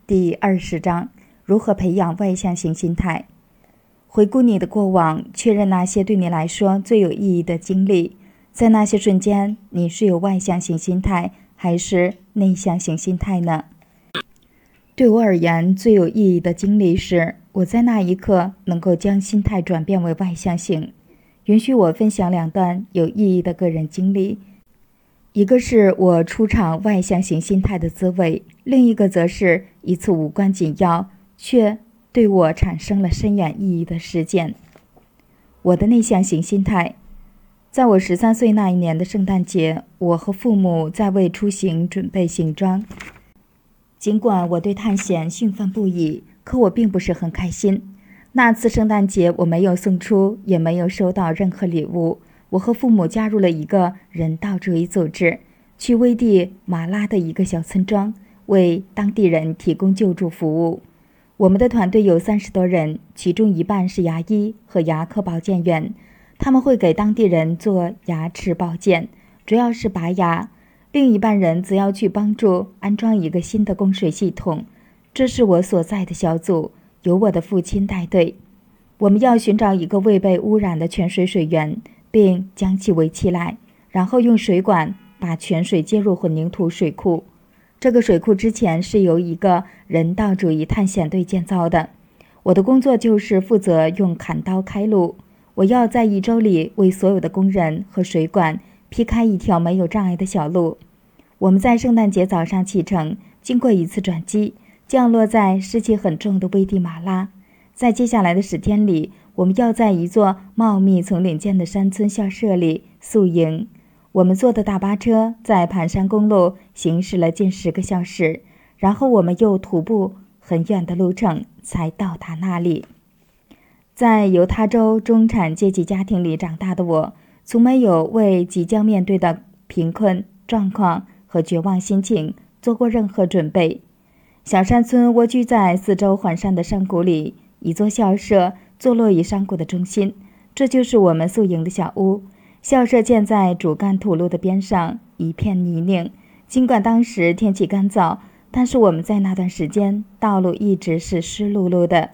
第二十章：如何培养外向型心态？回顾你的过往，确认那些对你来说最有意义的经历。在那些瞬间，你是有外向型心态还是内向型心态呢？对我而言，最有意义的经历是我在那一刻能够将心态转变为外向型。允许我分享两段有意义的个人经历，一个是我出场外向型心态的滋味，另一个则是一次无关紧要却。对我产生了深远意义的事件。我的内向型心态，在我十三岁那一年的圣诞节，我和父母在为出行准备行装。尽管我对探险兴奋不已，可我并不是很开心。那次圣诞节，我没有送出，也没有收到任何礼物。我和父母加入了一个人道主义组织，去危地马拉的一个小村庄，为当地人提供救助服务。我们的团队有三十多人，其中一半是牙医和牙科保健员，他们会给当地人做牙齿保健，主要是拔牙；另一半人则要去帮助安装一个新的供水系统。这是我所在的小组，由我的父亲带队。我们要寻找一个未被污染的泉水水源，并将其围起来，然后用水管把泉水接入混凝土水库。这个水库之前是由一个人道主义探险队建造的。我的工作就是负责用砍刀开路。我要在一周里为所有的工人和水管劈开一条没有障碍的小路。我们在圣诞节早上启程，经过一次转机，降落在湿气很重的危地马拉。在接下来的十天里，我们要在一座茂密丛林间的山村校舍里宿营。我们坐的大巴车在盘山公路行驶了近十个小时，然后我们又徒步很远的路程才到达那里。在犹他州中产阶级家庭里长大的我，从没有为即将面对的贫困状况和绝望心情做过任何准备。小山村蜗居在四周环山的山谷里，一座校舍坐落于山谷的中心，这就是我们宿营的小屋。校舍建在主干土路的边上，一片泥泞。尽管当时天气干燥，但是我们在那段时间道路一直是湿漉漉的。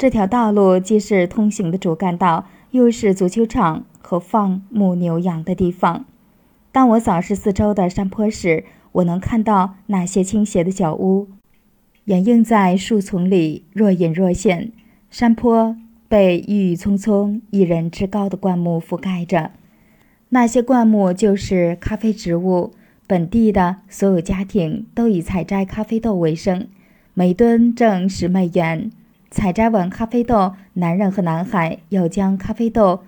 这条道路既是通行的主干道，又是足球场和放牧牛羊的地方。当我扫视四周的山坡时，我能看到那些倾斜的小屋，掩映在树丛里，若隐若现。山坡被郁郁葱葱、一人之高的灌木覆盖着。那些灌木就是咖啡植物，本地的所有家庭都以采摘咖啡豆为生，每吨挣十美元。采摘完咖啡豆，男人和男孩要将咖啡豆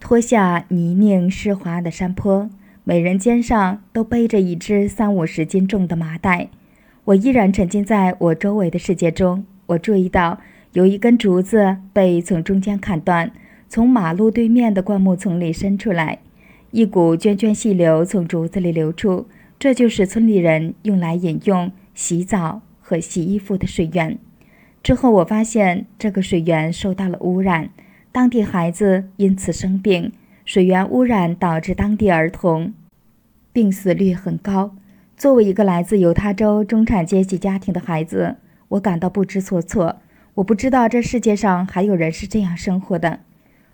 拖下泥泞湿滑的山坡，每人肩上都背着一只三五十斤重的麻袋。我依然沉浸在我周围的世界中。我注意到有一根竹子被从中间砍断，从马路对面的灌木丛里伸出来。一股涓涓细流从竹子里流出，这就是村里人用来饮用、洗澡和洗衣服的水源。之后，我发现这个水源受到了污染，当地孩子因此生病。水源污染导致当地儿童病死率很高。作为一个来自犹他州中产阶级家庭的孩子，我感到不知所措。我不知道这世界上还有人是这样生活的。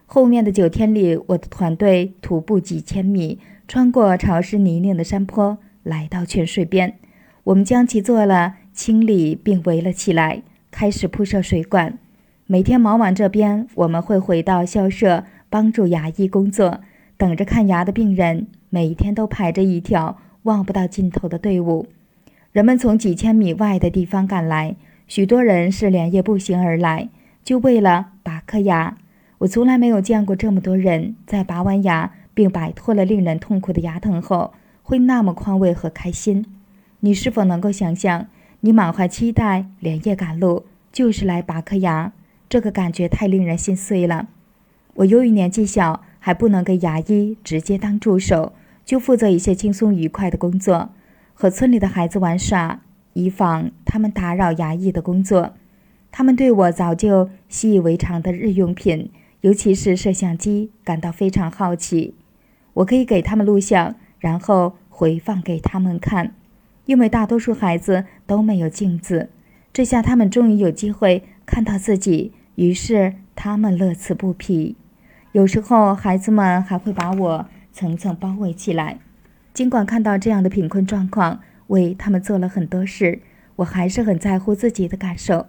后面的九天里，我的团队徒步几千米，穿过潮湿泥泞的山坡，来到泉水边。我们将其做了清理，并围了起来，开始铺设水管。每天忙完这边，我们会回到校舍帮助牙医工作。等着看牙的病人，每一天都排着一条望不到尽头的队伍。人们从几千米外的地方赶来，许多人是连夜步行而来，就为了拔颗牙。我从来没有见过这么多人在拔完牙并摆脱了令人痛苦的牙疼后，会那么宽慰和开心。你是否能够想象，你满怀期待，连夜赶路，就是来拔颗牙？这个感觉太令人心碎了。我由于年纪小，还不能给牙医直接当助手，就负责一些轻松愉快的工作，和村里的孩子玩耍，以防他们打扰牙医的工作。他们对我早就习以为常的日用品，尤其是摄像机，感到非常好奇。我可以给他们录像，然后回放给他们看。因为大多数孩子都没有镜子，这下他们终于有机会看到自己，于是他们乐此不疲。有时候，孩子们还会把我层层包围起来。尽管看到这样的贫困状况，为他们做了很多事，我还是很在乎自己的感受。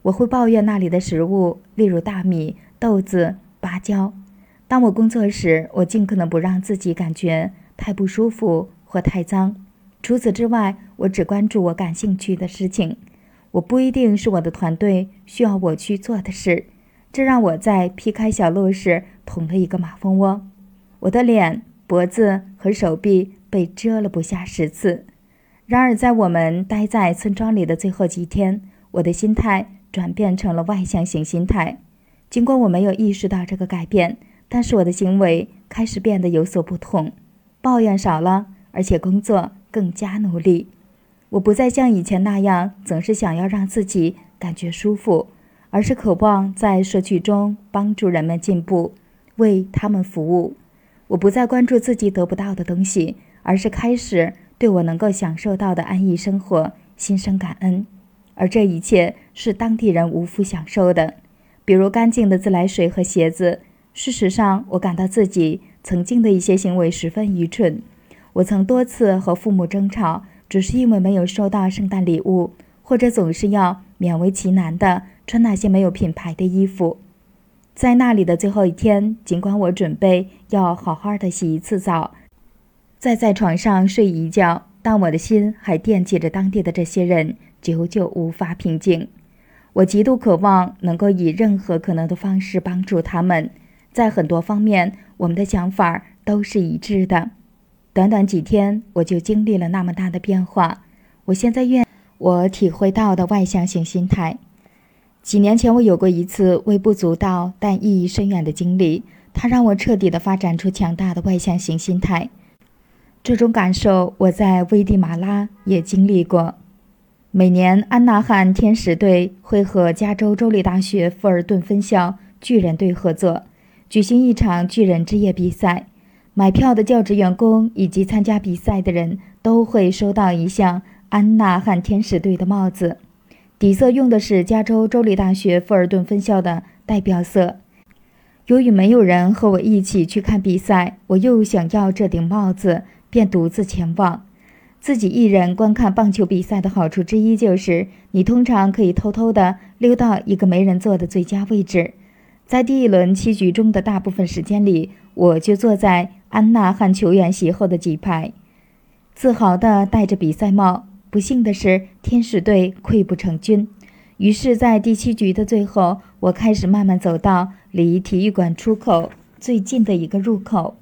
我会抱怨那里的食物，例如大米、豆子、芭蕉。当我工作时，我尽可能不让自己感觉太不舒服或太脏。除此之外，我只关注我感兴趣的事情。我不一定是我的团队需要我去做的事，这让我在劈开小路时捅了一个马蜂窝。我的脸、脖子和手臂被蛰了不下十次。然而，在我们待在村庄里的最后几天，我的心态。转变成了外向型心态，尽管我没有意识到这个改变，但是我的行为开始变得有所不同，抱怨少了，而且工作更加努力。我不再像以前那样总是想要让自己感觉舒服，而是渴望在社区中帮助人们进步，为他们服务。我不再关注自己得不到的东西，而是开始对我能够享受到的安逸生活心生感恩。而这一切是当地人无福享受的，比如干净的自来水和鞋子。事实上，我感到自己曾经的一些行为十分愚蠢。我曾多次和父母争吵，只是因为没有收到圣诞礼物，或者总是要勉为其难的穿那些没有品牌的衣服。在那里的最后一天，尽管我准备要好好的洗一次澡，再在床上睡一觉，但我的心还惦记着当地的这些人。久久无法平静，我极度渴望能够以任何可能的方式帮助他们。在很多方面，我们的想法都是一致的。短短几天，我就经历了那么大的变化。我现在愿我体会到的外向型心态。几年前，我有过一次微不足道但意义深远的经历，它让我彻底的发展出强大的外向型心态。这种感受，我在危地马拉也经历过。每年，安纳汉天使队会和加州州立大学富尔顿分校巨人队合作，举行一场巨人之夜比赛。买票的教职员工以及参加比赛的人都会收到一项安娜汉天使队的帽子，底色用的是加州州立大学富尔顿分校的代表色。由于没有人和我一起去看比赛，我又想要这顶帽子，便独自前往。自己一人观看棒球比赛的好处之一就是，你通常可以偷偷地溜到一个没人坐的最佳位置。在第一轮七局中的大部分时间里，我就坐在安娜汉球员席后的几排，自豪地戴着比赛帽。不幸的是，天使队溃不成军。于是，在第七局的最后，我开始慢慢走到离体育馆出口最近的一个入口。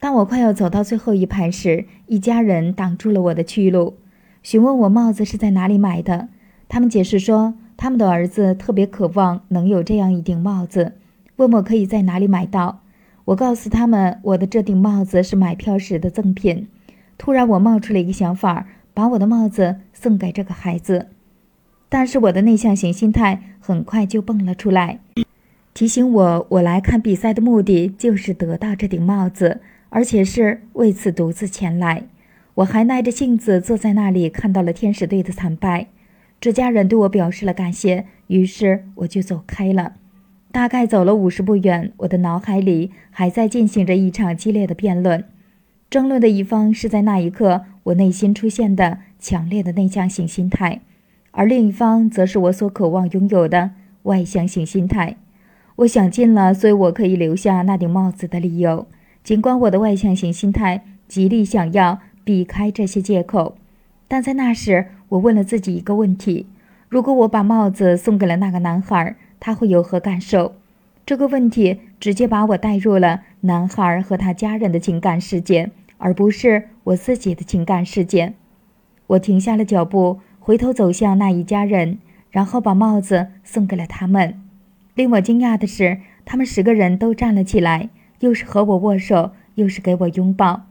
当我快要走到最后一排时，一家人挡住了我的去路，询问我帽子是在哪里买的。他们解释说，他们的儿子特别渴望能有这样一顶帽子，问我可以在哪里买到。我告诉他们，我的这顶帽子是买票时的赠品。突然，我冒出了一个想法，把我的帽子送给这个孩子。但是，我的内向型心态很快就蹦了出来，提醒我，我来看比赛的目的就是得到这顶帽子。而且是为此独自前来，我还耐着性子坐在那里，看到了天使队的惨败。这家人对我表示了感谢，于是我就走开了。大概走了五十步远，我的脑海里还在进行着一场激烈的辩论。争论的一方是在那一刻我内心出现的强烈的内向型心态，而另一方则是我所渴望拥有的外向型心态。我想尽了，所以我可以留下那顶帽子的理由。尽管我的外向型心态极力想要避开这些借口，但在那时，我问了自己一个问题：如果我把帽子送给了那个男孩，他会有何感受？这个问题直接把我带入了男孩和他家人的情感世界。而不是我自己的情感世界。我停下了脚步，回头走向那一家人，然后把帽子送给了他们。令我惊讶的是，他们十个人都站了起来，又是和我握手，又是给我拥抱。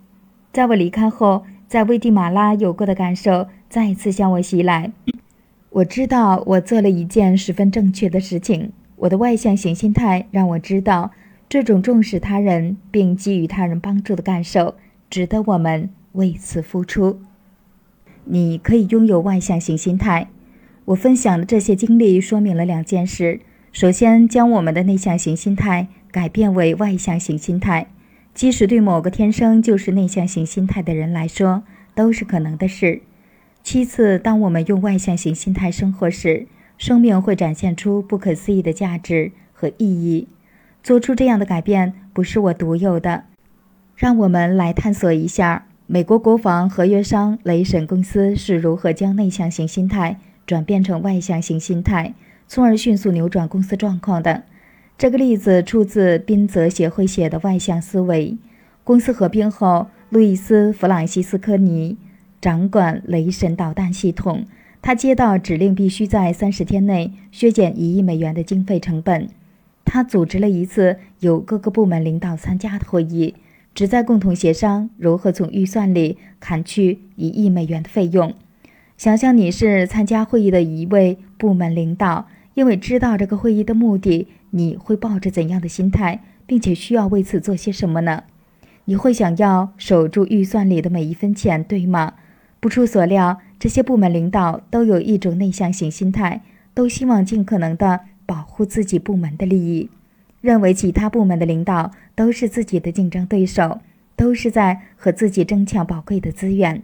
在我离开后，在危地马拉有过的感受再一次向我袭来。我知道我做了一件十分正确的事情。我的外向型心态让我知道，这种重视他人并给予他人帮助的感受，值得我们为此付出。你可以拥有外向型心态。我分享的这些经历说明了两件事：首先，将我们的内向型心态改变为外向型心态，即使对某个天生就是内向型心态的人来说，都是可能的事。其次，当我们用外向型心态生活时，生命会展现出不可思议的价值和意义。做出这样的改变不是我独有的。让我们来探索一下。美国国防合约商雷神公司是如何将内向型心态转变成外向型心态，从而迅速扭转公司状况的？这个例子出自宾泽协会写的《外向思维》。公司合并后，路易斯·弗朗西斯科尼掌管雷神导弹系统。他接到指令，必须在三十天内削减一亿美元的经费成本。他组织了一次由各个部门领导参加的会议。旨在共同协商如何从预算里砍去一亿美元的费用。想象你是参加会议的一位部门领导，因为知道这个会议的目的，你会抱着怎样的心态，并且需要为此做些什么呢？你会想要守住预算里的每一分钱，对吗？不出所料，这些部门领导都有一种内向型心态，都希望尽可能的保护自己部门的利益。认为其他部门的领导都是自己的竞争对手，都是在和自己争抢宝贵的资源。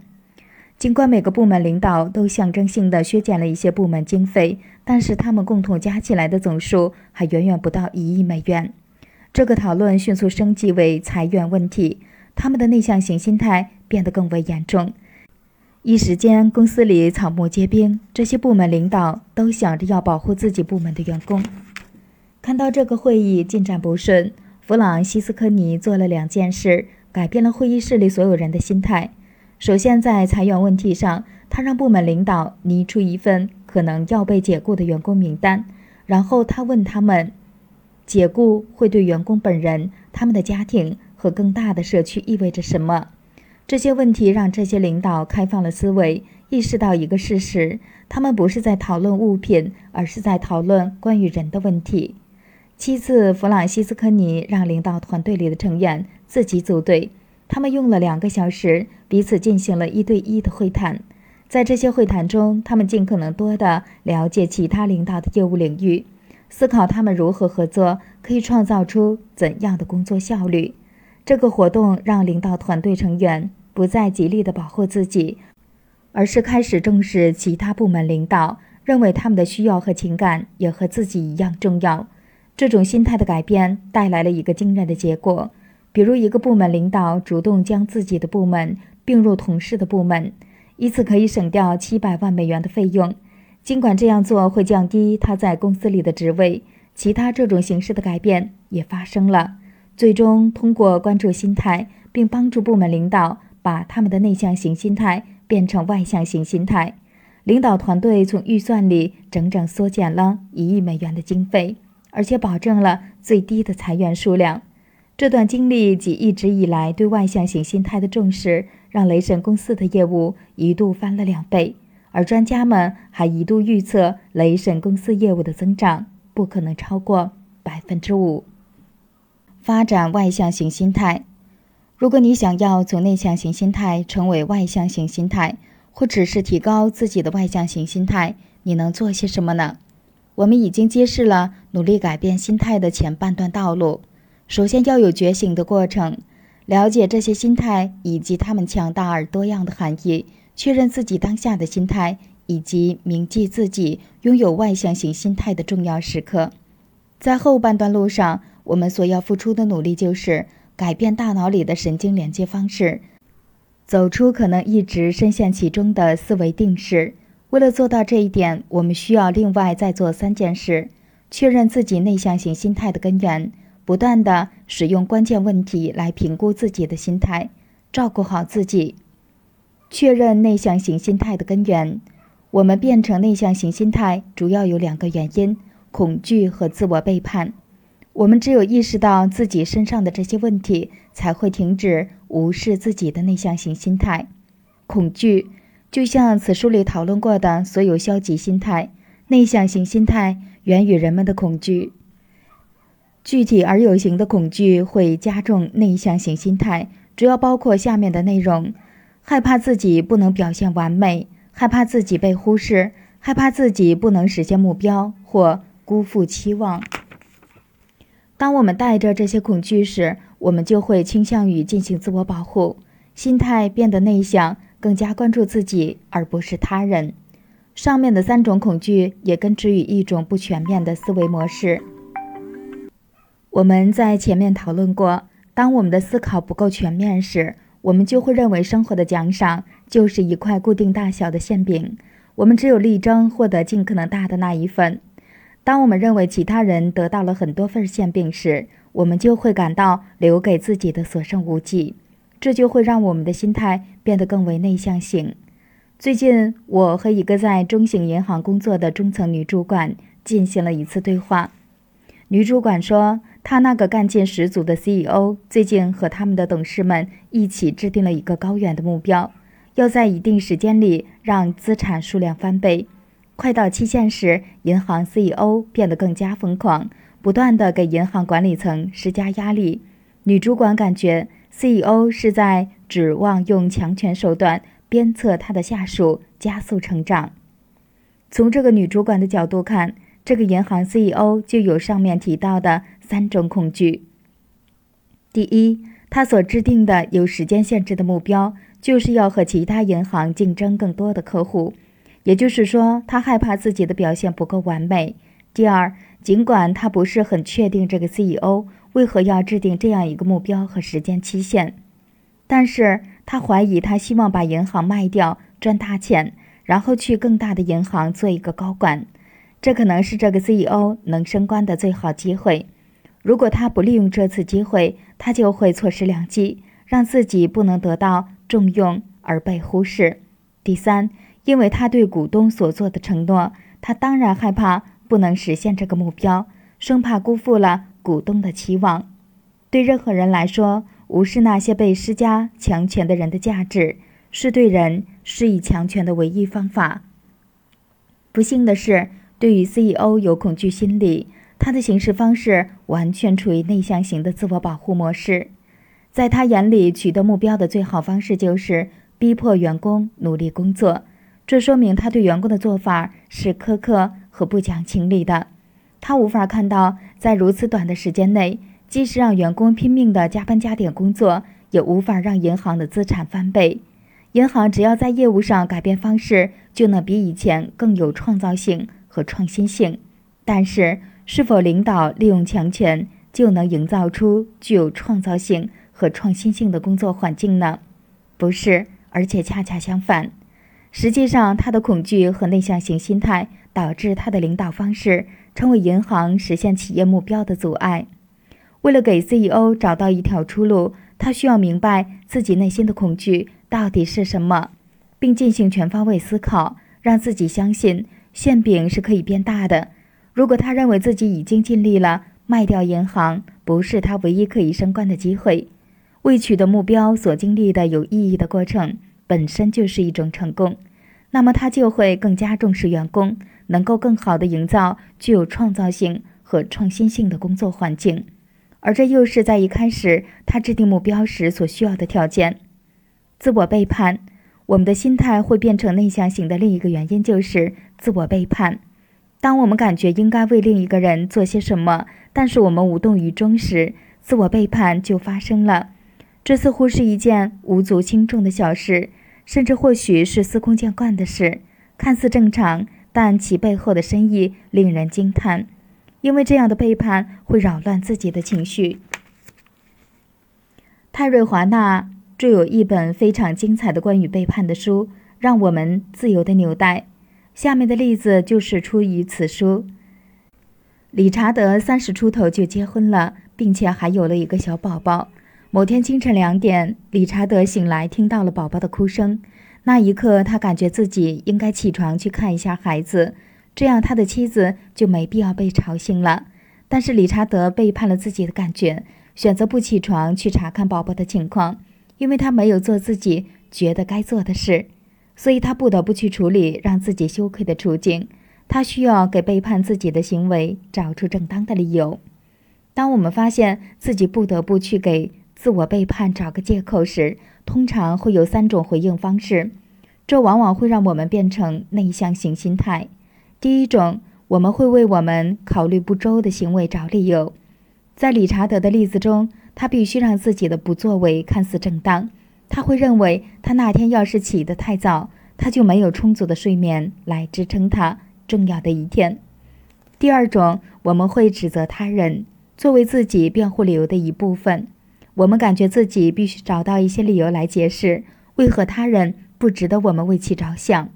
尽管每个部门领导都象征性的削减了一些部门经费，但是他们共同加起来的总数还远远不到一亿美元。这个讨论迅速升级为裁员问题，他们的内向型心态变得更为严重。一时间，公司里草木皆兵，这些部门领导都想着要保护自己部门的员工。看到这个会议进展不顺，弗朗西斯科尼做了两件事，改变了会议室里所有人的心态。首先，在裁员问题上，他让部门领导拟出一份可能要被解雇的员工名单，然后他问他们：解雇会对员工本人、他们的家庭和更大的社区意味着什么？这些问题让这些领导开放了思维，意识到一个事实：他们不是在讨论物品，而是在讨论关于人的问题。其次，弗朗西斯科尼让领导团队里的成员自己组队，他们用了两个小时，彼此进行了一对一的会谈。在这些会谈中，他们尽可能多地了解其他领导的业务领域，思考他们如何合作，可以创造出怎样的工作效率。这个活动让领导团队成员不再极力地保护自己，而是开始重视其他部门领导，认为他们的需要和情感也和自己一样重要。这种心态的改变带来了一个惊人的结果，比如一个部门领导主动将自己的部门并入同事的部门，以此可以省掉七百万美元的费用。尽管这样做会降低他在公司里的职位，其他这种形式的改变也发生了。最终，通过关注心态，并帮助部门领导把他们的内向型心态变成外向型心态，领导团队从预算里整整缩减了一亿美元的经费。而且保证了最低的裁员数量。这段经历及一直以来对外向型心态的重视，让雷神公司的业务一度翻了两倍。而专家们还一度预测，雷神公司业务的增长不可能超过百分之五。发展外向型心态。如果你想要从内向型心态成为外向型心态，或只是提高自己的外向型心态，你能做些什么呢？我们已经揭示了努力改变心态的前半段道路。首先要有觉醒的过程，了解这些心态以及它们强大而多样的含义，确认自己当下的心态，以及铭记自己拥有外向型心态的重要时刻。在后半段路上，我们所要付出的努力就是改变大脑里的神经连接方式，走出可能一直深陷其中的思维定式。为了做到这一点，我们需要另外再做三件事：确认自己内向型心态的根源，不断的使用关键问题来评估自己的心态，照顾好自己。确认内向型心态的根源，我们变成内向型心态主要有两个原因：恐惧和自我背叛。我们只有意识到自己身上的这些问题，才会停止无视自己的内向型心态。恐惧，就像此书里讨论过的所有消极心态，内向型心态源于人们的恐惧。具体而有形的恐惧会加重内向型心态，主要包括下面的内容：害怕自己不能表现完美，害怕自己被忽视，害怕自己不能实现目标或辜负期望。当我们带着这些恐惧时，我们就会倾向于进行自我保护，心态变得内向，更加关注自己而不是他人。上面的三种恐惧也根植于一种不全面的思维模式。我们在前面讨论过，当我们的思考不够全面时，我们就会认为生活的奖赏就是一块固定大小的馅饼，我们只有力争获得尽可能大的那一份。当我们认为其他人得到了很多份馅饼时，我们就会感到留给自己的所剩无几，这就会让我们的心态变得更为内向型。最近，我和一个在中型银行工作的中层女主管进行了一次对话。女主管说。她那个干劲十足的 CEO 最近和他们的董事们一起制定了一个高远的目标，要在一定时间里让资产数量翻倍。快到期限时，银行 CEO 变得更加疯狂，不断地给银行管理层施加压力。女主管感觉 CEO 是在指望用强权手段鞭策他的下属加速成长。从这个女主管的角度看，这个银行 CEO 就有上面提到的。三种恐惧。第一，他所制定的有时间限制的目标，就是要和其他银行竞争更多的客户，也就是说，他害怕自己的表现不够完美。第二，尽管他不是很确定这个 CEO 为何要制定这样一个目标和时间期限，但是他怀疑他希望把银行卖掉赚大钱，然后去更大的银行做一个高管，这可能是这个 CEO 能升官的最好机会。如果他不利用这次机会，他就会错失良机，让自己不能得到重用而被忽视。第三，因为他对股东所做的承诺，他当然害怕不能实现这个目标，生怕辜负了股东的期望。对任何人来说，无视那些被施加强权的人的价值，是对人施以强权的唯一方法。不幸的是，对于 CEO 有恐惧心理。他的行事方式完全处于内向型的自我保护模式，在他眼里，取得目标的最好方式就是逼迫员工努力工作。这说明他对员工的做法是苛刻和不讲情理的。他无法看到，在如此短的时间内，即使让员工拼命的加班加点工作，也无法让银行的资产翻倍。银行只要在业务上改变方式，就能比以前更有创造性和创新性。但是，是否领导利用强权就能营造出具有创造性和创新性的工作环境呢？不是，而且恰恰相反。实际上，他的恐惧和内向型心态导致他的领导方式成为银行实现企业目标的阻碍。为了给 CEO 找到一条出路，他需要明白自己内心的恐惧到底是什么，并进行全方位思考，让自己相信馅饼是可以变大的。如果他认为自己已经尽力了，卖掉银行不是他唯一可以升官的机会。为取得目标所经历的有意义的过程本身就是一种成功，那么他就会更加重视员工，能够更好地营造具有创造性和创新性的工作环境，而这又是在一开始他制定目标时所需要的条件。自我背叛，我们的心态会变成内向型的另一个原因就是自我背叛。当我们感觉应该为另一个人做些什么，但是我们无动于衷时，自我背叛就发生了。这似乎是一件无足轻重的小事，甚至或许是司空见惯的事，看似正常，但其背后的深意令人惊叹。因为这样的背叛会扰乱自己的情绪。泰瑞·华纳著有一本非常精彩的关于背叛的书，《让我们自由的纽带》。下面的例子就是出于此书。理查德三十出头就结婚了，并且还有了一个小宝宝。某天清晨两点，理查德醒来，听到了宝宝的哭声。那一刻，他感觉自己应该起床去看一下孩子，这样他的妻子就没必要被吵醒了。但是理查德背叛了自己的感觉，选择不起床去查看宝宝的情况，因为他没有做自己觉得该做的事，所以他不得不去处理让自己羞愧的处境。他需要给背叛自己的行为找出正当的理由。当我们发现自己不得不去给自我背叛找个借口时，通常会有三种回应方式，这往往会让我们变成内向型心态。第一种，我们会为我们考虑不周的行为找理由。在理查德的例子中，他必须让自己的不作为看似正当。他会认为，他那天要是起得太早，他就没有充足的睡眠来支撑他重要的一天。第二种，我们会指责他人，作为自己辩护理由的一部分。我们感觉自己必须找到一些理由来解释为何他人不值得我们为其着想。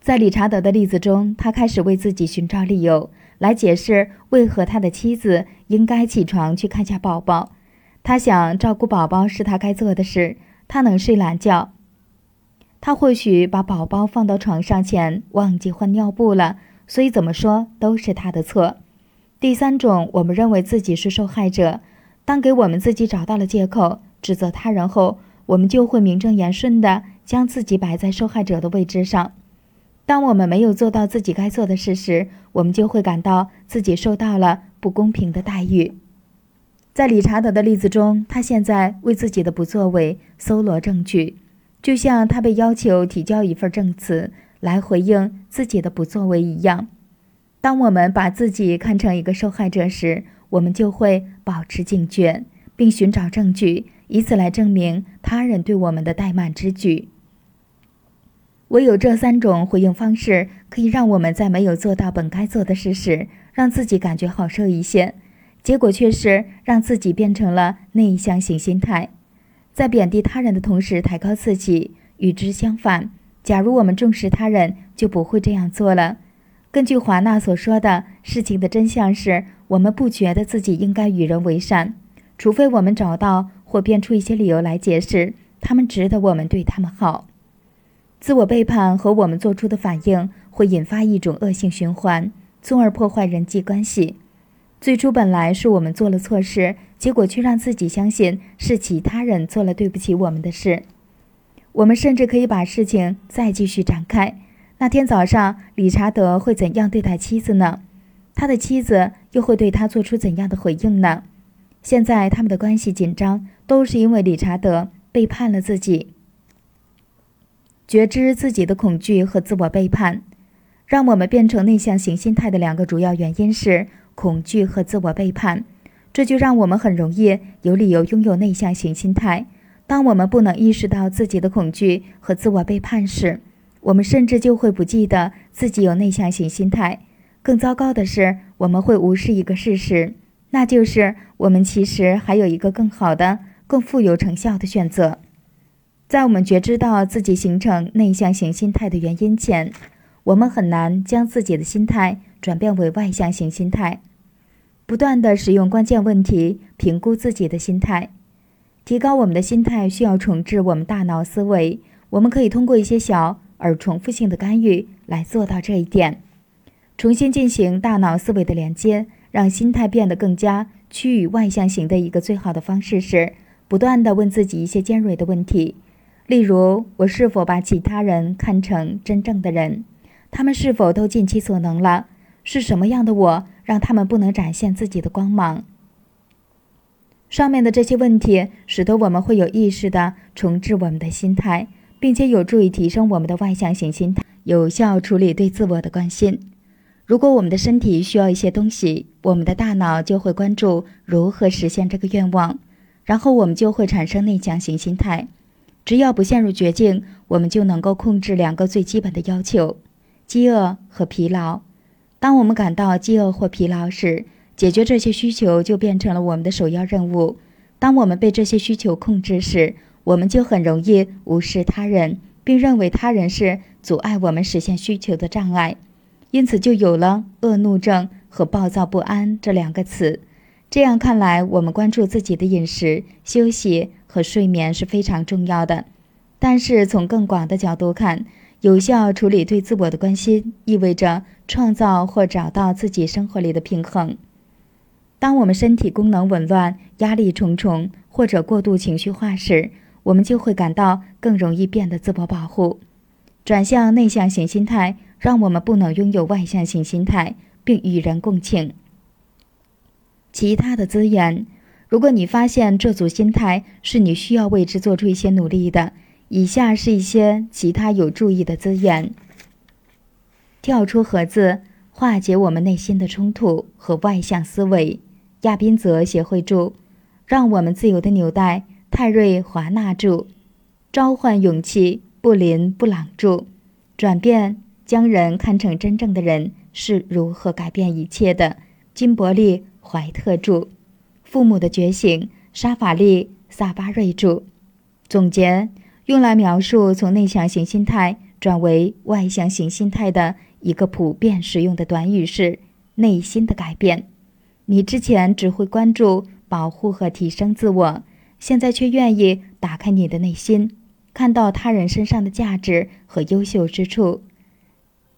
在理查德的例子中，他开始为自己寻找理由来解释为何他的妻子应该起床去看下宝宝。他想照顾宝宝是他该做的事，他能睡懒觉。他或许把宝宝放到床上前忘记换尿布了，所以怎么说都是他的错。第三种，我们认为自己是受害者。当给我们自己找到了借口，指责他人后，我们就会名正言顺地将自己摆在受害者的位置上。当我们没有做到自己该做的事时，我们就会感到自己受到了不公平的待遇。在理查德的例子中，他现在为自己的不作为搜罗证据，就像他被要求提交一份证词来回应自己的不作为一样。当我们把自己看成一个受害者时，我们就会保持警觉，并寻找证据，以此来证明他人对我们的怠慢之举。唯有这三种回应方式，可以让我们在没有做到本该做的事时，让自己感觉好受一些。结果却是让自己变成了内向型心态，在贬低他人的同时抬高自己。与之相反，假如我们重视他人，就不会这样做了。根据华纳所说的，事情的真相是。我们不觉得自己应该与人为善，除非我们找到或编出一些理由来解释他们值得我们对他们好。自我背叛和我们做出的反应会引发一种恶性循环，从而破坏人际关系。最初本来是我们做了错事，结果却让自己相信是其他人做了对不起我们的事。我们甚至可以把事情再继续展开。那天早上，理查德会怎样对待妻子呢？他的妻子又会对他做出怎样的回应呢？现在他们的关系紧张，都是因为理查德背叛了自己。觉知自己的恐惧和自我背叛，让我们变成内向型心态的两个主要原因是恐惧和自我背叛。这就让我们很容易有理由拥有内向型心态。当我们不能意识到自己的恐惧和自我背叛时，我们甚至就会不记得自己有内向型心态。更糟糕的是，我们会无视一个事实，那就是我们其实还有一个更好的、更富有成效的选择。在我们觉知到自己形成内向型心态的原因前，我们很难将自己的心态转变为外向型心态。不断的使用关键问题评估自己的心态，提高我们的心态需要重置我们大脑思维。我们可以通过一些小而重复性的干预来做到这一点。重新进行大脑思维的连接，让心态变得更加趋于外向型的一个最好的方式是，不断的问自己一些尖锐的问题，例如：我是否把其他人看成真正的人？他们是否都尽其所能了？是什么样的我让他们不能展现自己的光芒？上面的这些问题，使得我们会有意识的重置我们的心态，并且有助于提升我们的外向型心态，有效处理对自我的关心。如果我们的身体需要一些东西，我们的大脑就会关注如何实现这个愿望，然后我们就会产生内向型心态。只要不陷入绝境，我们就能够控制两个最基本的要求：饥饿和疲劳。当我们感到饥饿或疲劳时，解决这些需求就变成了我们的首要任务。当我们被这些需求控制时，我们就很容易无视他人，并认为他人是阻碍我们实现需求的障碍。因此，就有了恶怒症和暴躁不安这两个词。这样看来，我们关注自己的饮食、休息和睡眠是非常重要的。但是从更广的角度看，有效处理对自我的关心，意味着创造或找到自己生活里的平衡。当我们身体功能紊乱、压力重重或者过度情绪化时，我们就会感到更容易变得自我保护。转向内向型心态，让我们不能拥有外向型心态，并与人共情。其他的资源，如果你发现这组心态是你需要为之做出一些努力的，以下是一些其他有注意的资源：跳出盒子，化解我们内心的冲突和外向思维。亚宾泽协会著，让我们自由的纽带。泰瑞华纳著，召唤勇气。布林布朗著，转变将人看成真正的人是如何改变一切的。金伯利怀特著，父母的觉醒。沙法利萨巴瑞著，总结用来描述从内向型心态转为外向型心态的一个普遍使用的短语是内心的改变。你之前只会关注保护和提升自我，现在却愿意打开你的内心，看到他人身上的价值和优秀之处。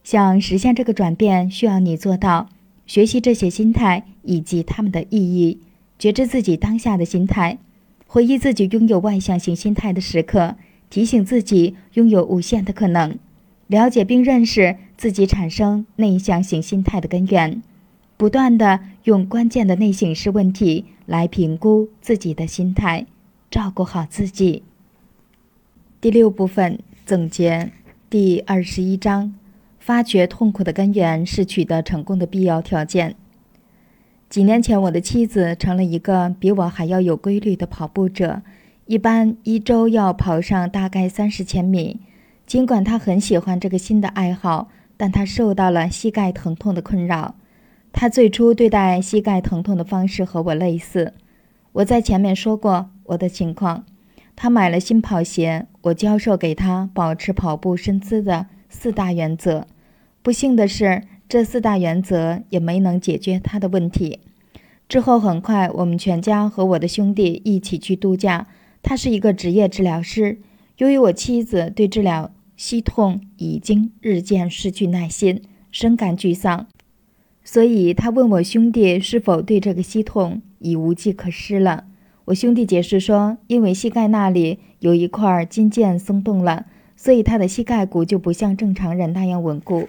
想实现这个转变，需要你做到学习这些心态以及它们的意义，觉知自己当下的心态，回忆自己拥有外向型心态的时刻，提醒自己拥有无限的可能，了解并认识自己产生内向型心态的根源。不断的用关键的内省式问题来评估自己的心态，照顾好自己。第六部分总结第二十一章：发掘痛苦的根源是取得成功的必要条件。几年前，我的妻子成了一个比我还要有规律的跑步者，一般一周要跑上大概三十千米。尽管她很喜欢这个新的爱好，但她受到了膝盖疼痛的困扰。她最初对待膝盖疼痛的方式和我类似。我在前面说过我的情况。她买了新跑鞋，我教授给她保持跑步身姿的四大原则。不幸的是，这四大原则也没能解决他的问题。之后很快，我们全家和我的兄弟一起去度假。他是一个职业治疗师。由于我妻子对治疗膝痛已经日渐失去耐心，深感沮丧。所以他问我兄弟是否对这个膝痛已无计可施了。我兄弟解释说，因为膝盖那里有一块筋腱松动了，所以他的膝盖骨就不像正常人那样稳固。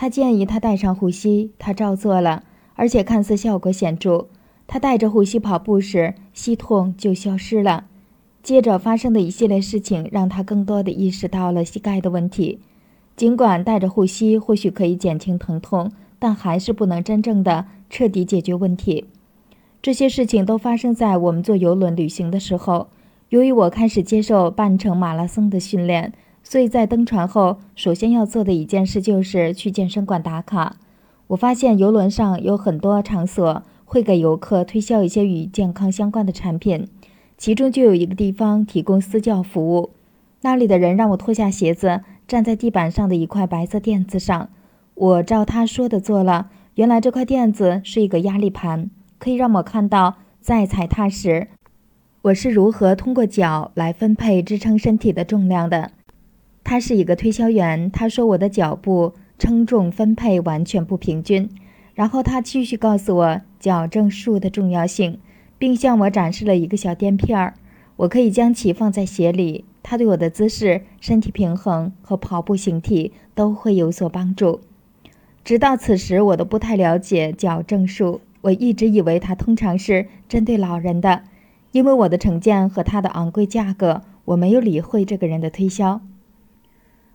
他建议他带上护膝，他照做了，而且看似效果显著。他带着护膝跑步时，膝痛就消失了。接着发生的一系列事情让他更多的意识到了膝盖的问题。尽管带着护膝或许可以减轻疼痛。但还是不能真正的彻底解决问题。这些事情都发生在我们坐游轮旅行的时候。由于我开始接受半程马拉松的训练，所以在登船后，首先要做的一件事就是去健身馆打卡。我发现游轮上有很多场所会给游客推销一些与健康相关的产品，其中就有一个地方提供私教服务。那里的人让我脱下鞋子，站在地板上的一块白色垫子上。我照他说的做了。原来这块垫子是一个压力盘，可以让我看到在踩踏时，我是如何通过脚来分配支撑身体的重量的。他是一个推销员，他说我的脚部称重分配完全不平均。然后他继续告诉我矫正术的重要性，并向我展示了一个小垫片儿，我可以将其放在鞋里。他对我的姿势、身体平衡和跑步形体都会有所帮助。直到此时，我都不太了解矫正术。我一直以为它通常是针对老人的，因为我的成见和它的昂贵价格，我没有理会这个人的推销。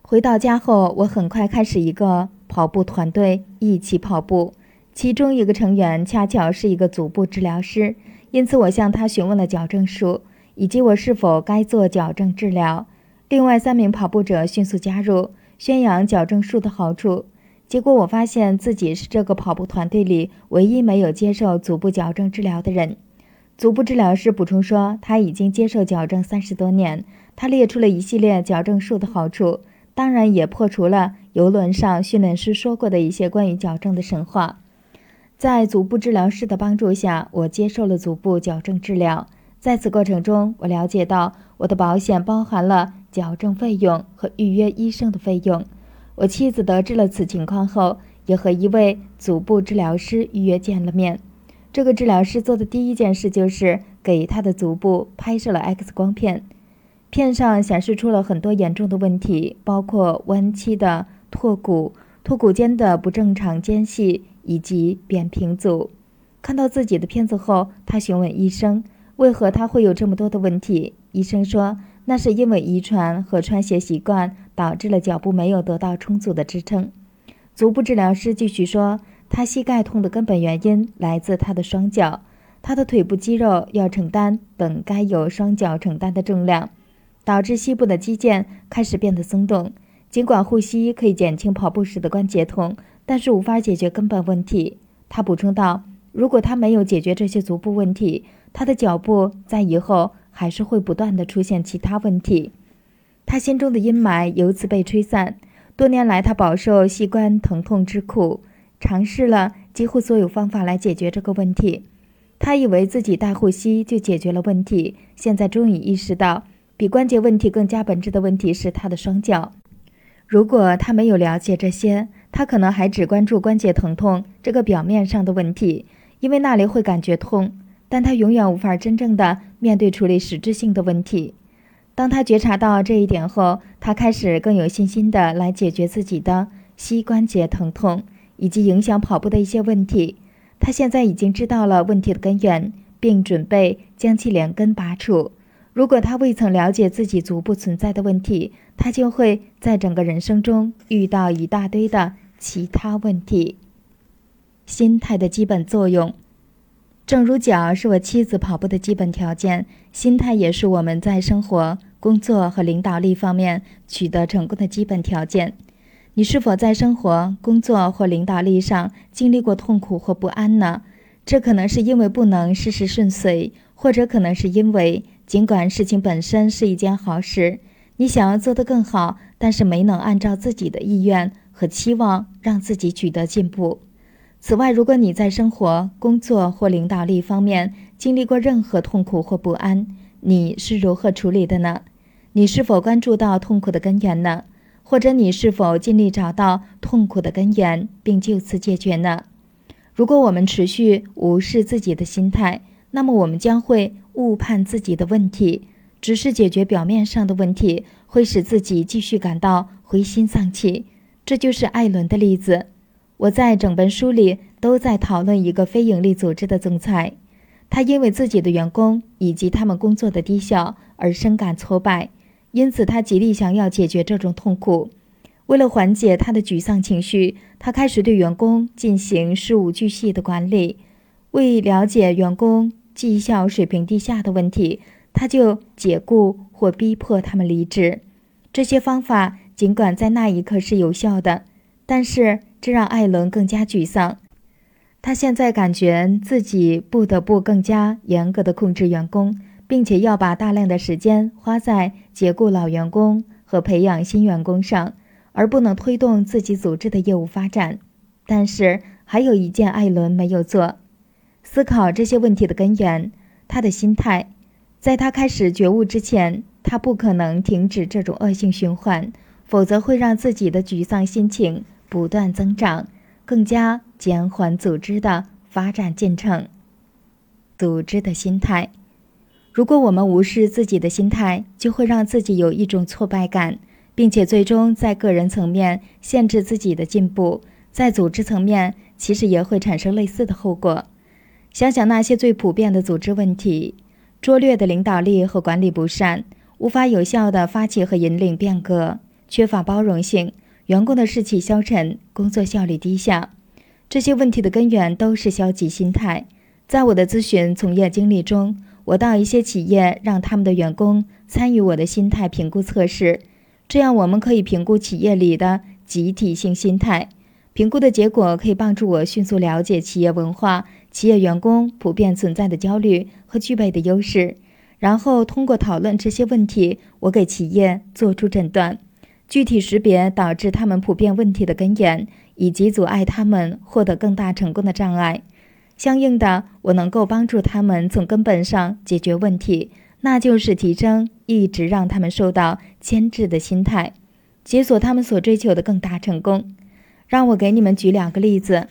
回到家后，我很快开始一个跑步团队一起跑步，其中一个成员恰巧是一个足部治疗师，因此我向他询问了矫正术以及我是否该做矫正治疗。另外三名跑步者迅速加入，宣扬矫正术的好处。结果我发现自己是这个跑步团队里唯一没有接受足部矫正治疗的人。足部治疗师补充说，他已经接受矫正三十多年。他列出了一系列矫正术的好处，当然也破除了游轮上训练师说过的一些关于矫正的神话。在足部治疗师的帮助下，我接受了足部矫正治疗。在此过程中，我了解到我的保险包含了矫正费用和预约医生的费用。我妻子得知了此情况后，也和一位足部治疗师预约见了面。这个治疗师做的第一件事就是给他的足部拍摄了 X 光片，片上显示出了很多严重的问题，包括弯曲的脱骨、脱骨间的不正常间隙。以及扁平足。看到自己的片子后，他询问医生，为何他会有这么多的问题。医生说，那是因为遗传和穿鞋习惯导致了脚部没有得到充足的支撑。足部治疗师继续说，他膝盖痛的根本原因来自他的双脚，他的腿部肌肉要承担本该由双脚承担的重量，导致膝部的肌腱开始变得松动。尽管护膝可以减轻跑步时的关节痛。但是无法解决根本问题，他补充道：“如果他没有解决这些足部问题，他的脚步在以后还是会不断的出现其他问题。”他心中的阴霾由此被吹散。多年来，他饱受膝关疼痛之苦，尝试了几乎所有方法来解决这个问题。他以为自己戴护膝就解决了问题，现在终于意识到，比关节问题更加本质的问题是他的双脚。如果他没有了解这些，他可能还只关注关节疼痛这个表面上的问题，因为那里会感觉痛，但他永远无法真正的面对处理实质性的问题。当他觉察到这一点后，他开始更有信心的来解决自己的膝关节疼痛以及影响跑步的一些问题。他现在已经知道了问题的根源，并准备将其连根拔除。如果他未曾了解自己足部存在的问题，他就会在整个人生中遇到一大堆的。其他问题，心态的基本作用，正如脚是我妻子跑步的基本条件，心态也是我们在生活、工作和领导力方面取得成功的基本条件。你是否在生活、工作或领导力上经历过痛苦或不安呢？这可能是因为不能事事顺遂，或者可能是因为尽管事情本身是一件好事，你想要做得更好，但是没能按照自己的意愿。和期望让自己取得进步。此外，如果你在生活、工作或领导力方面经历过任何痛苦或不安，你是如何处理的呢？你是否关注到痛苦的根源呢？或者你是否尽力找到痛苦的根源并就此解决呢？如果我们持续无视自己的心态，那么我们将会误判自己的问题，只是解决表面上的问题，会使自己继续感到灰心丧气。这就是艾伦的例子。我在整本书里都在讨论一个非营利组织的总裁，他因为自己的员工以及他们工作的低效而深感挫败，因此他极力想要解决这种痛苦。为了缓解他的沮丧情绪，他开始对员工进行事无巨细的管理。为了解员工绩效水平低下的问题，他就解雇或逼迫他们离职。这些方法。尽管在那一刻是有效的，但是这让艾伦更加沮丧。他现在感觉自己不得不更加严格的控制员工，并且要把大量的时间花在解雇老员工和培养新员工上，而不能推动自己组织的业务发展。但是还有一件艾伦没有做：思考这些问题的根源。他的心态，在他开始觉悟之前，他不可能停止这种恶性循环。否则会让自己的沮丧心情不断增长，更加减缓组织的发展进程。组织的心态，如果我们无视自己的心态，就会让自己有一种挫败感，并且最终在个人层面限制自己的进步。在组织层面，其实也会产生类似的后果。想想那些最普遍的组织问题：拙劣的领导力和管理不善，无法有效地发起和引领变革。缺乏包容性，员工的士气消沉，工作效率低下，这些问题的根源都是消极心态。在我的咨询从业经历中，我到一些企业让他们的员工参与我的心态评估测试，这样我们可以评估企业里的集体性心态。评估的结果可以帮助我迅速了解企业文化、企业员工普遍存在的焦虑和具备的优势，然后通过讨论这些问题，我给企业做出诊断。具体识别导致他们普遍问题的根源，以及阻碍他们获得更大成功的障碍。相应的，我能够帮助他们从根本上解决问题，那就是提升一直让他们受到牵制的心态，解锁他们所追求的更大成功。让我给你们举两个例子。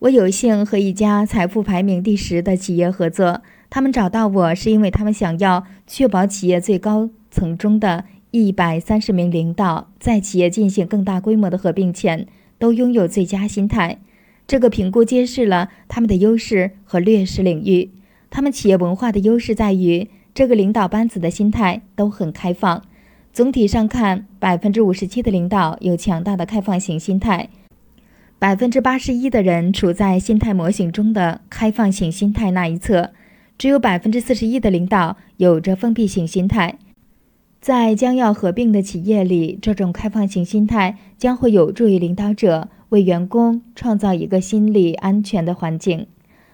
我有幸和一家财富排名第十的企业合作，他们找到我是因为他们想要确保企业最高层中的一百三十名领导在企业进行更大规模的合并前都拥有最佳心态。这个评估揭示了他们的优势和劣势领域。他们企业文化的优势在于这个领导班子的心态都很开放。总体上看，百分之五十七的领导有强大的开放型心态，百分之八十一的人处在心态模型中的开放型心态那一侧，只有百分之四十一的领导有着封闭型心态。在将要合并的企业里，这种开放型心态将会有助于领导者。为员工创造一个心理安全的环境，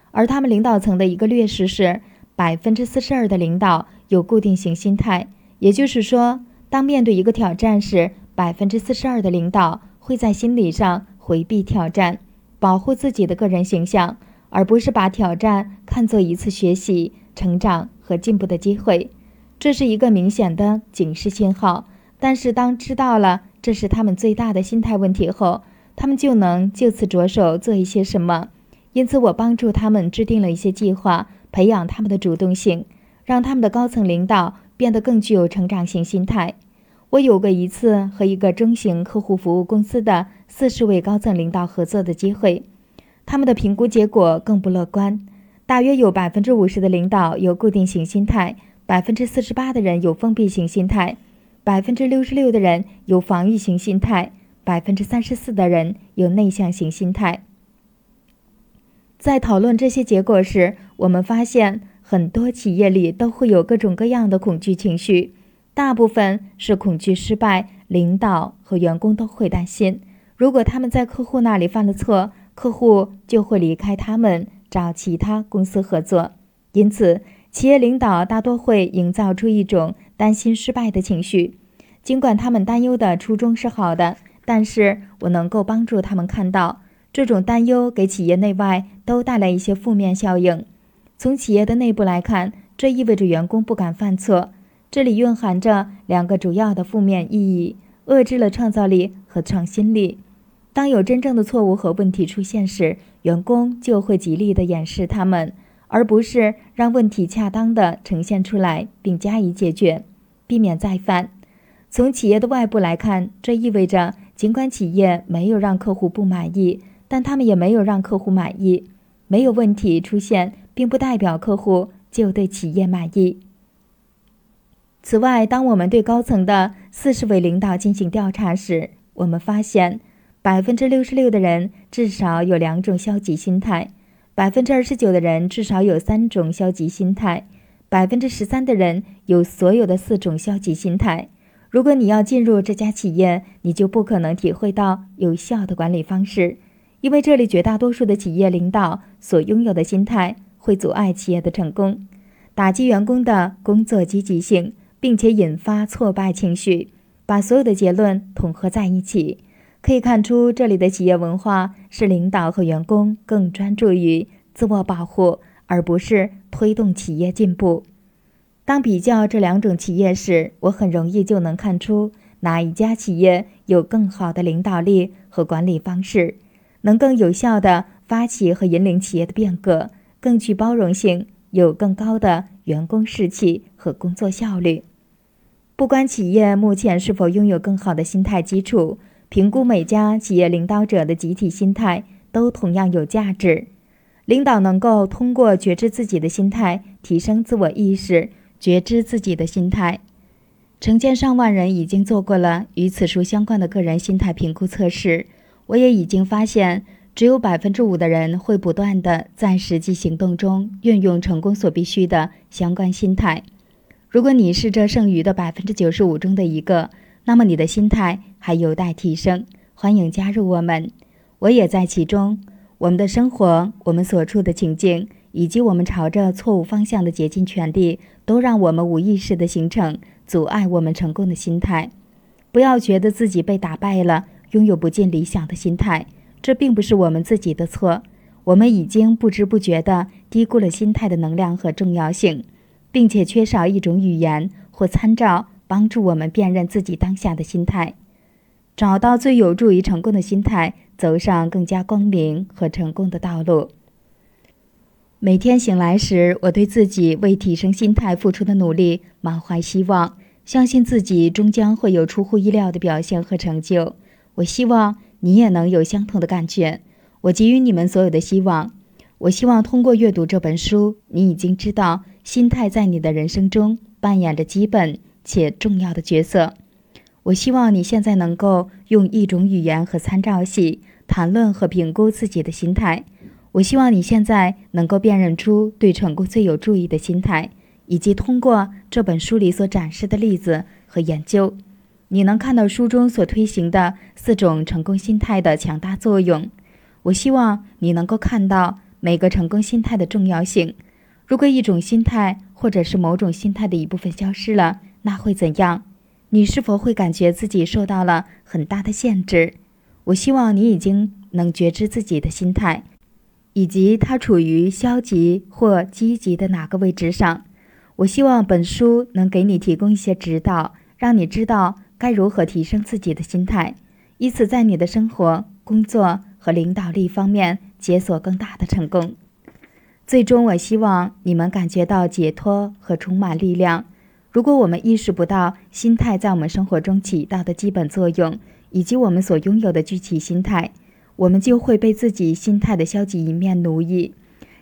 而他们领导层的一个劣势是，百分之四十二的领导有固定型心态。也就是说，当面对一个挑战时，百分之四十二的领导会在心理上回避挑战，保护自己的个人形象，而不是把挑战看作一次学习、成长和进步的机会。这是一个明显的警示信号。但是，当知道了这是他们最大的心态问题后，他们就能就此着手做一些什么，因此我帮助他们制定了一些计划，培养他们的主动性，让他们的高层领导变得更具有成长型心态。我有过一次和一个中型客户服务公司的四十位高层领导合作的机会，他们的评估结果更不乐观，大约有百分之五十的领导有固定型心态，百分之四十八的人有封闭型心态，百分之六十六的人有防御型心态。百分之三十四的人有内向型心态。在讨论这些结果时，我们发现很多企业里都会有各种各样的恐惧情绪，大部分是恐惧失败，领导和员工都会担心，如果他们在客户那里犯了错，客户就会离开他们，找其他公司合作。因此，企业领导大多会营造出一种担心失败的情绪，尽管他们担忧的初衷是好的。但是我能够帮助他们看到，这种担忧给企业内外都带来一些负面效应。从企业的内部来看，这意味着员工不敢犯错，这里蕴含着两个主要的负面意义：遏制了创造力和创新力。当有真正的错误和问题出现时，员工就会极力地掩饰他们，而不是让问题恰当地呈现出来并加以解决，避免再犯。从企业的外部来看，这意味着。尽管企业没有让客户不满意，但他们也没有让客户满意。没有问题出现，并不代表客户就对企业满意。此外，当我们对高层的四十位领导进行调查时，我们发现，百分之六十六的人至少有两种消极心态，百分之二十九的人至少有三种消极心态，百分之十三的人有所有的四种消极心态。如果你要进入这家企业，你就不可能体会到有效的管理方式，因为这里绝大多数的企业领导所拥有的心态会阻碍企业的成功，打击员工的工作积极性，并且引发挫败情绪。把所有的结论统合在一起，可以看出这里的企业文化是领导和员工更专注于自我保护，而不是推动企业进步。当比较这两种企业时，我很容易就能看出哪一家企业有更好的领导力和管理方式，能更有效地发起和引领企业的变革，更具包容性，有更高的员工士气和工作效率。不管企业目前是否拥有更好的心态基础，评估每家企业领导者的集体心态都同样有价值。领导能够通过觉知自己的心态，提升自我意识。觉知自己的心态，成千上万人已经做过了与此书相关的个人心态评估测试。我也已经发现，只有百分之五的人会不断的在实际行动中运用成功所必须的相关心态。如果你是这剩余的百分之九十五中的一个，那么你的心态还有待提升。欢迎加入我们，我也在其中。我们的生活，我们所处的情境。以及我们朝着错误方向的竭尽全力，都让我们无意识地形成阻碍我们成功的心态。不要觉得自己被打败了，拥有不尽理想的心态，这并不是我们自己的错。我们已经不知不觉地低估了心态的能量和重要性，并且缺少一种语言或参照，帮助我们辨认自己当下的心态，找到最有助于成功的心态，走上更加光明和成功的道路。每天醒来时，我对自己为提升心态付出的努力满怀希望，相信自己终将会有出乎意料的表现和成就。我希望你也能有相同的感觉。我给予你们所有的希望。我希望通过阅读这本书，你已经知道心态在你的人生中扮演着基本且重要的角色。我希望你现在能够用一种语言和参照系谈论和评估自己的心态。我希望你现在能够辨认出对成功最有助益的心态，以及通过这本书里所展示的例子和研究，你能看到书中所推行的四种成功心态的强大作用。我希望你能够看到每个成功心态的重要性。如果一种心态或者是某种心态的一部分消失了，那会怎样？你是否会感觉自己受到了很大的限制？我希望你已经能觉知自己的心态，以及它处于消极或积极的哪个位置上。我希望本书能给你提供一些指导，让你知道该如何提升自己的心态，以此在你的生活、工作。和领导力方面解锁更大的成功。最终，我希望你们感觉到解脱和充满力量。如果我们意识不到心态在我们生活中起到的基本作用，以及我们所拥有的具体心态，我们就会被自己心态的消极一面奴役。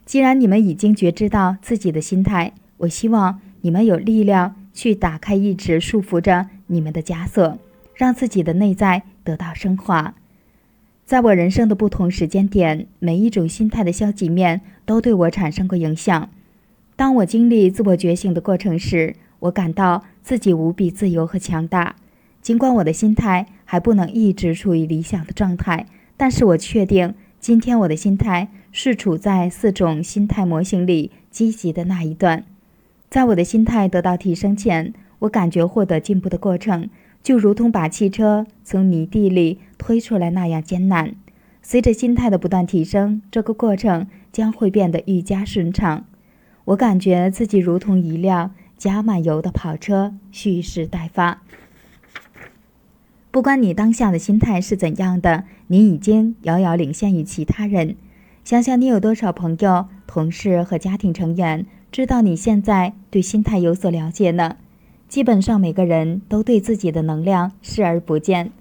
既然你们已经觉知到自己的心态，我希望你们有力量去打开一直束缚着你们的枷锁，让自己的内在得到升华。在我人生的不同时间点，每一种心态的消极面都对我产生过影响。当我经历自我觉醒的过程时，我感到自己无比自由和强大。尽管我的心态还不能一直处于理想的状态，但是我确定今天我的心态是处在四种心态模型里积极的那一段。在我的心态得到提升前，我感觉获得进步的过程。就如同把汽车从泥地里推出来那样艰难。随着心态的不断提升，这个过程将会变得愈加顺畅。我感觉自己如同一辆加满油的跑车，蓄势待发。不管你当下的心态是怎样的，你已经遥遥领先于其他人。想想你有多少朋友、同事和家庭成员知道你现在对心态有所了解呢？基本上每个人都对自己的能量视而不见，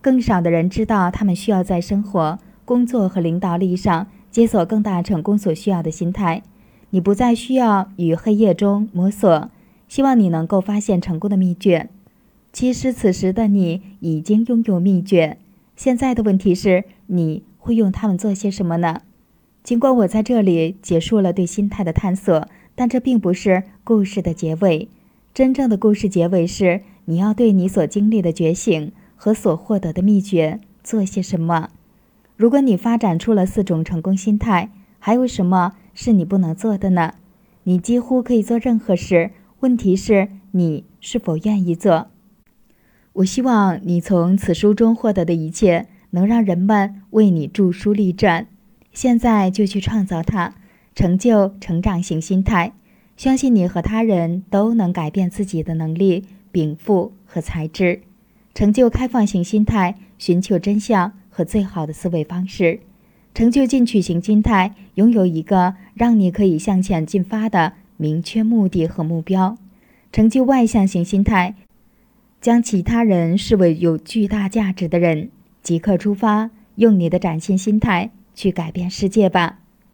更少的人知道他们需要在生活、工作和领导力上解锁更大成功所需要的心态。你不再需要与黑夜中摸索，希望你能够发现成功的秘诀。其实此时的你已经拥有秘诀，现在的问题是你会用它们做些什么呢？尽管我在这里结束了对心态的探索，但这并不是故事的结尾。真正的故事结尾是：你要对你所经历的觉醒和所获得的秘诀做些什么。如果你发展出了四种成功心态，还有什么是你不能做的呢？你几乎可以做任何事，问题是你是否愿意做。我希望你从此书中获得的一切能让人们为你著书立传。现在就去创造它，成就成长型心态。相信你和他人都能改变自己的能力、禀赋和才智，成就开放型心态，寻求真相和最好的思维方式；成就进取型心态，拥有一个让你可以向前进发的明确目的和目标；成就外向型心态，将其他人视为有巨大价值的人。即刻出发，用你的崭新心态去改变世界吧！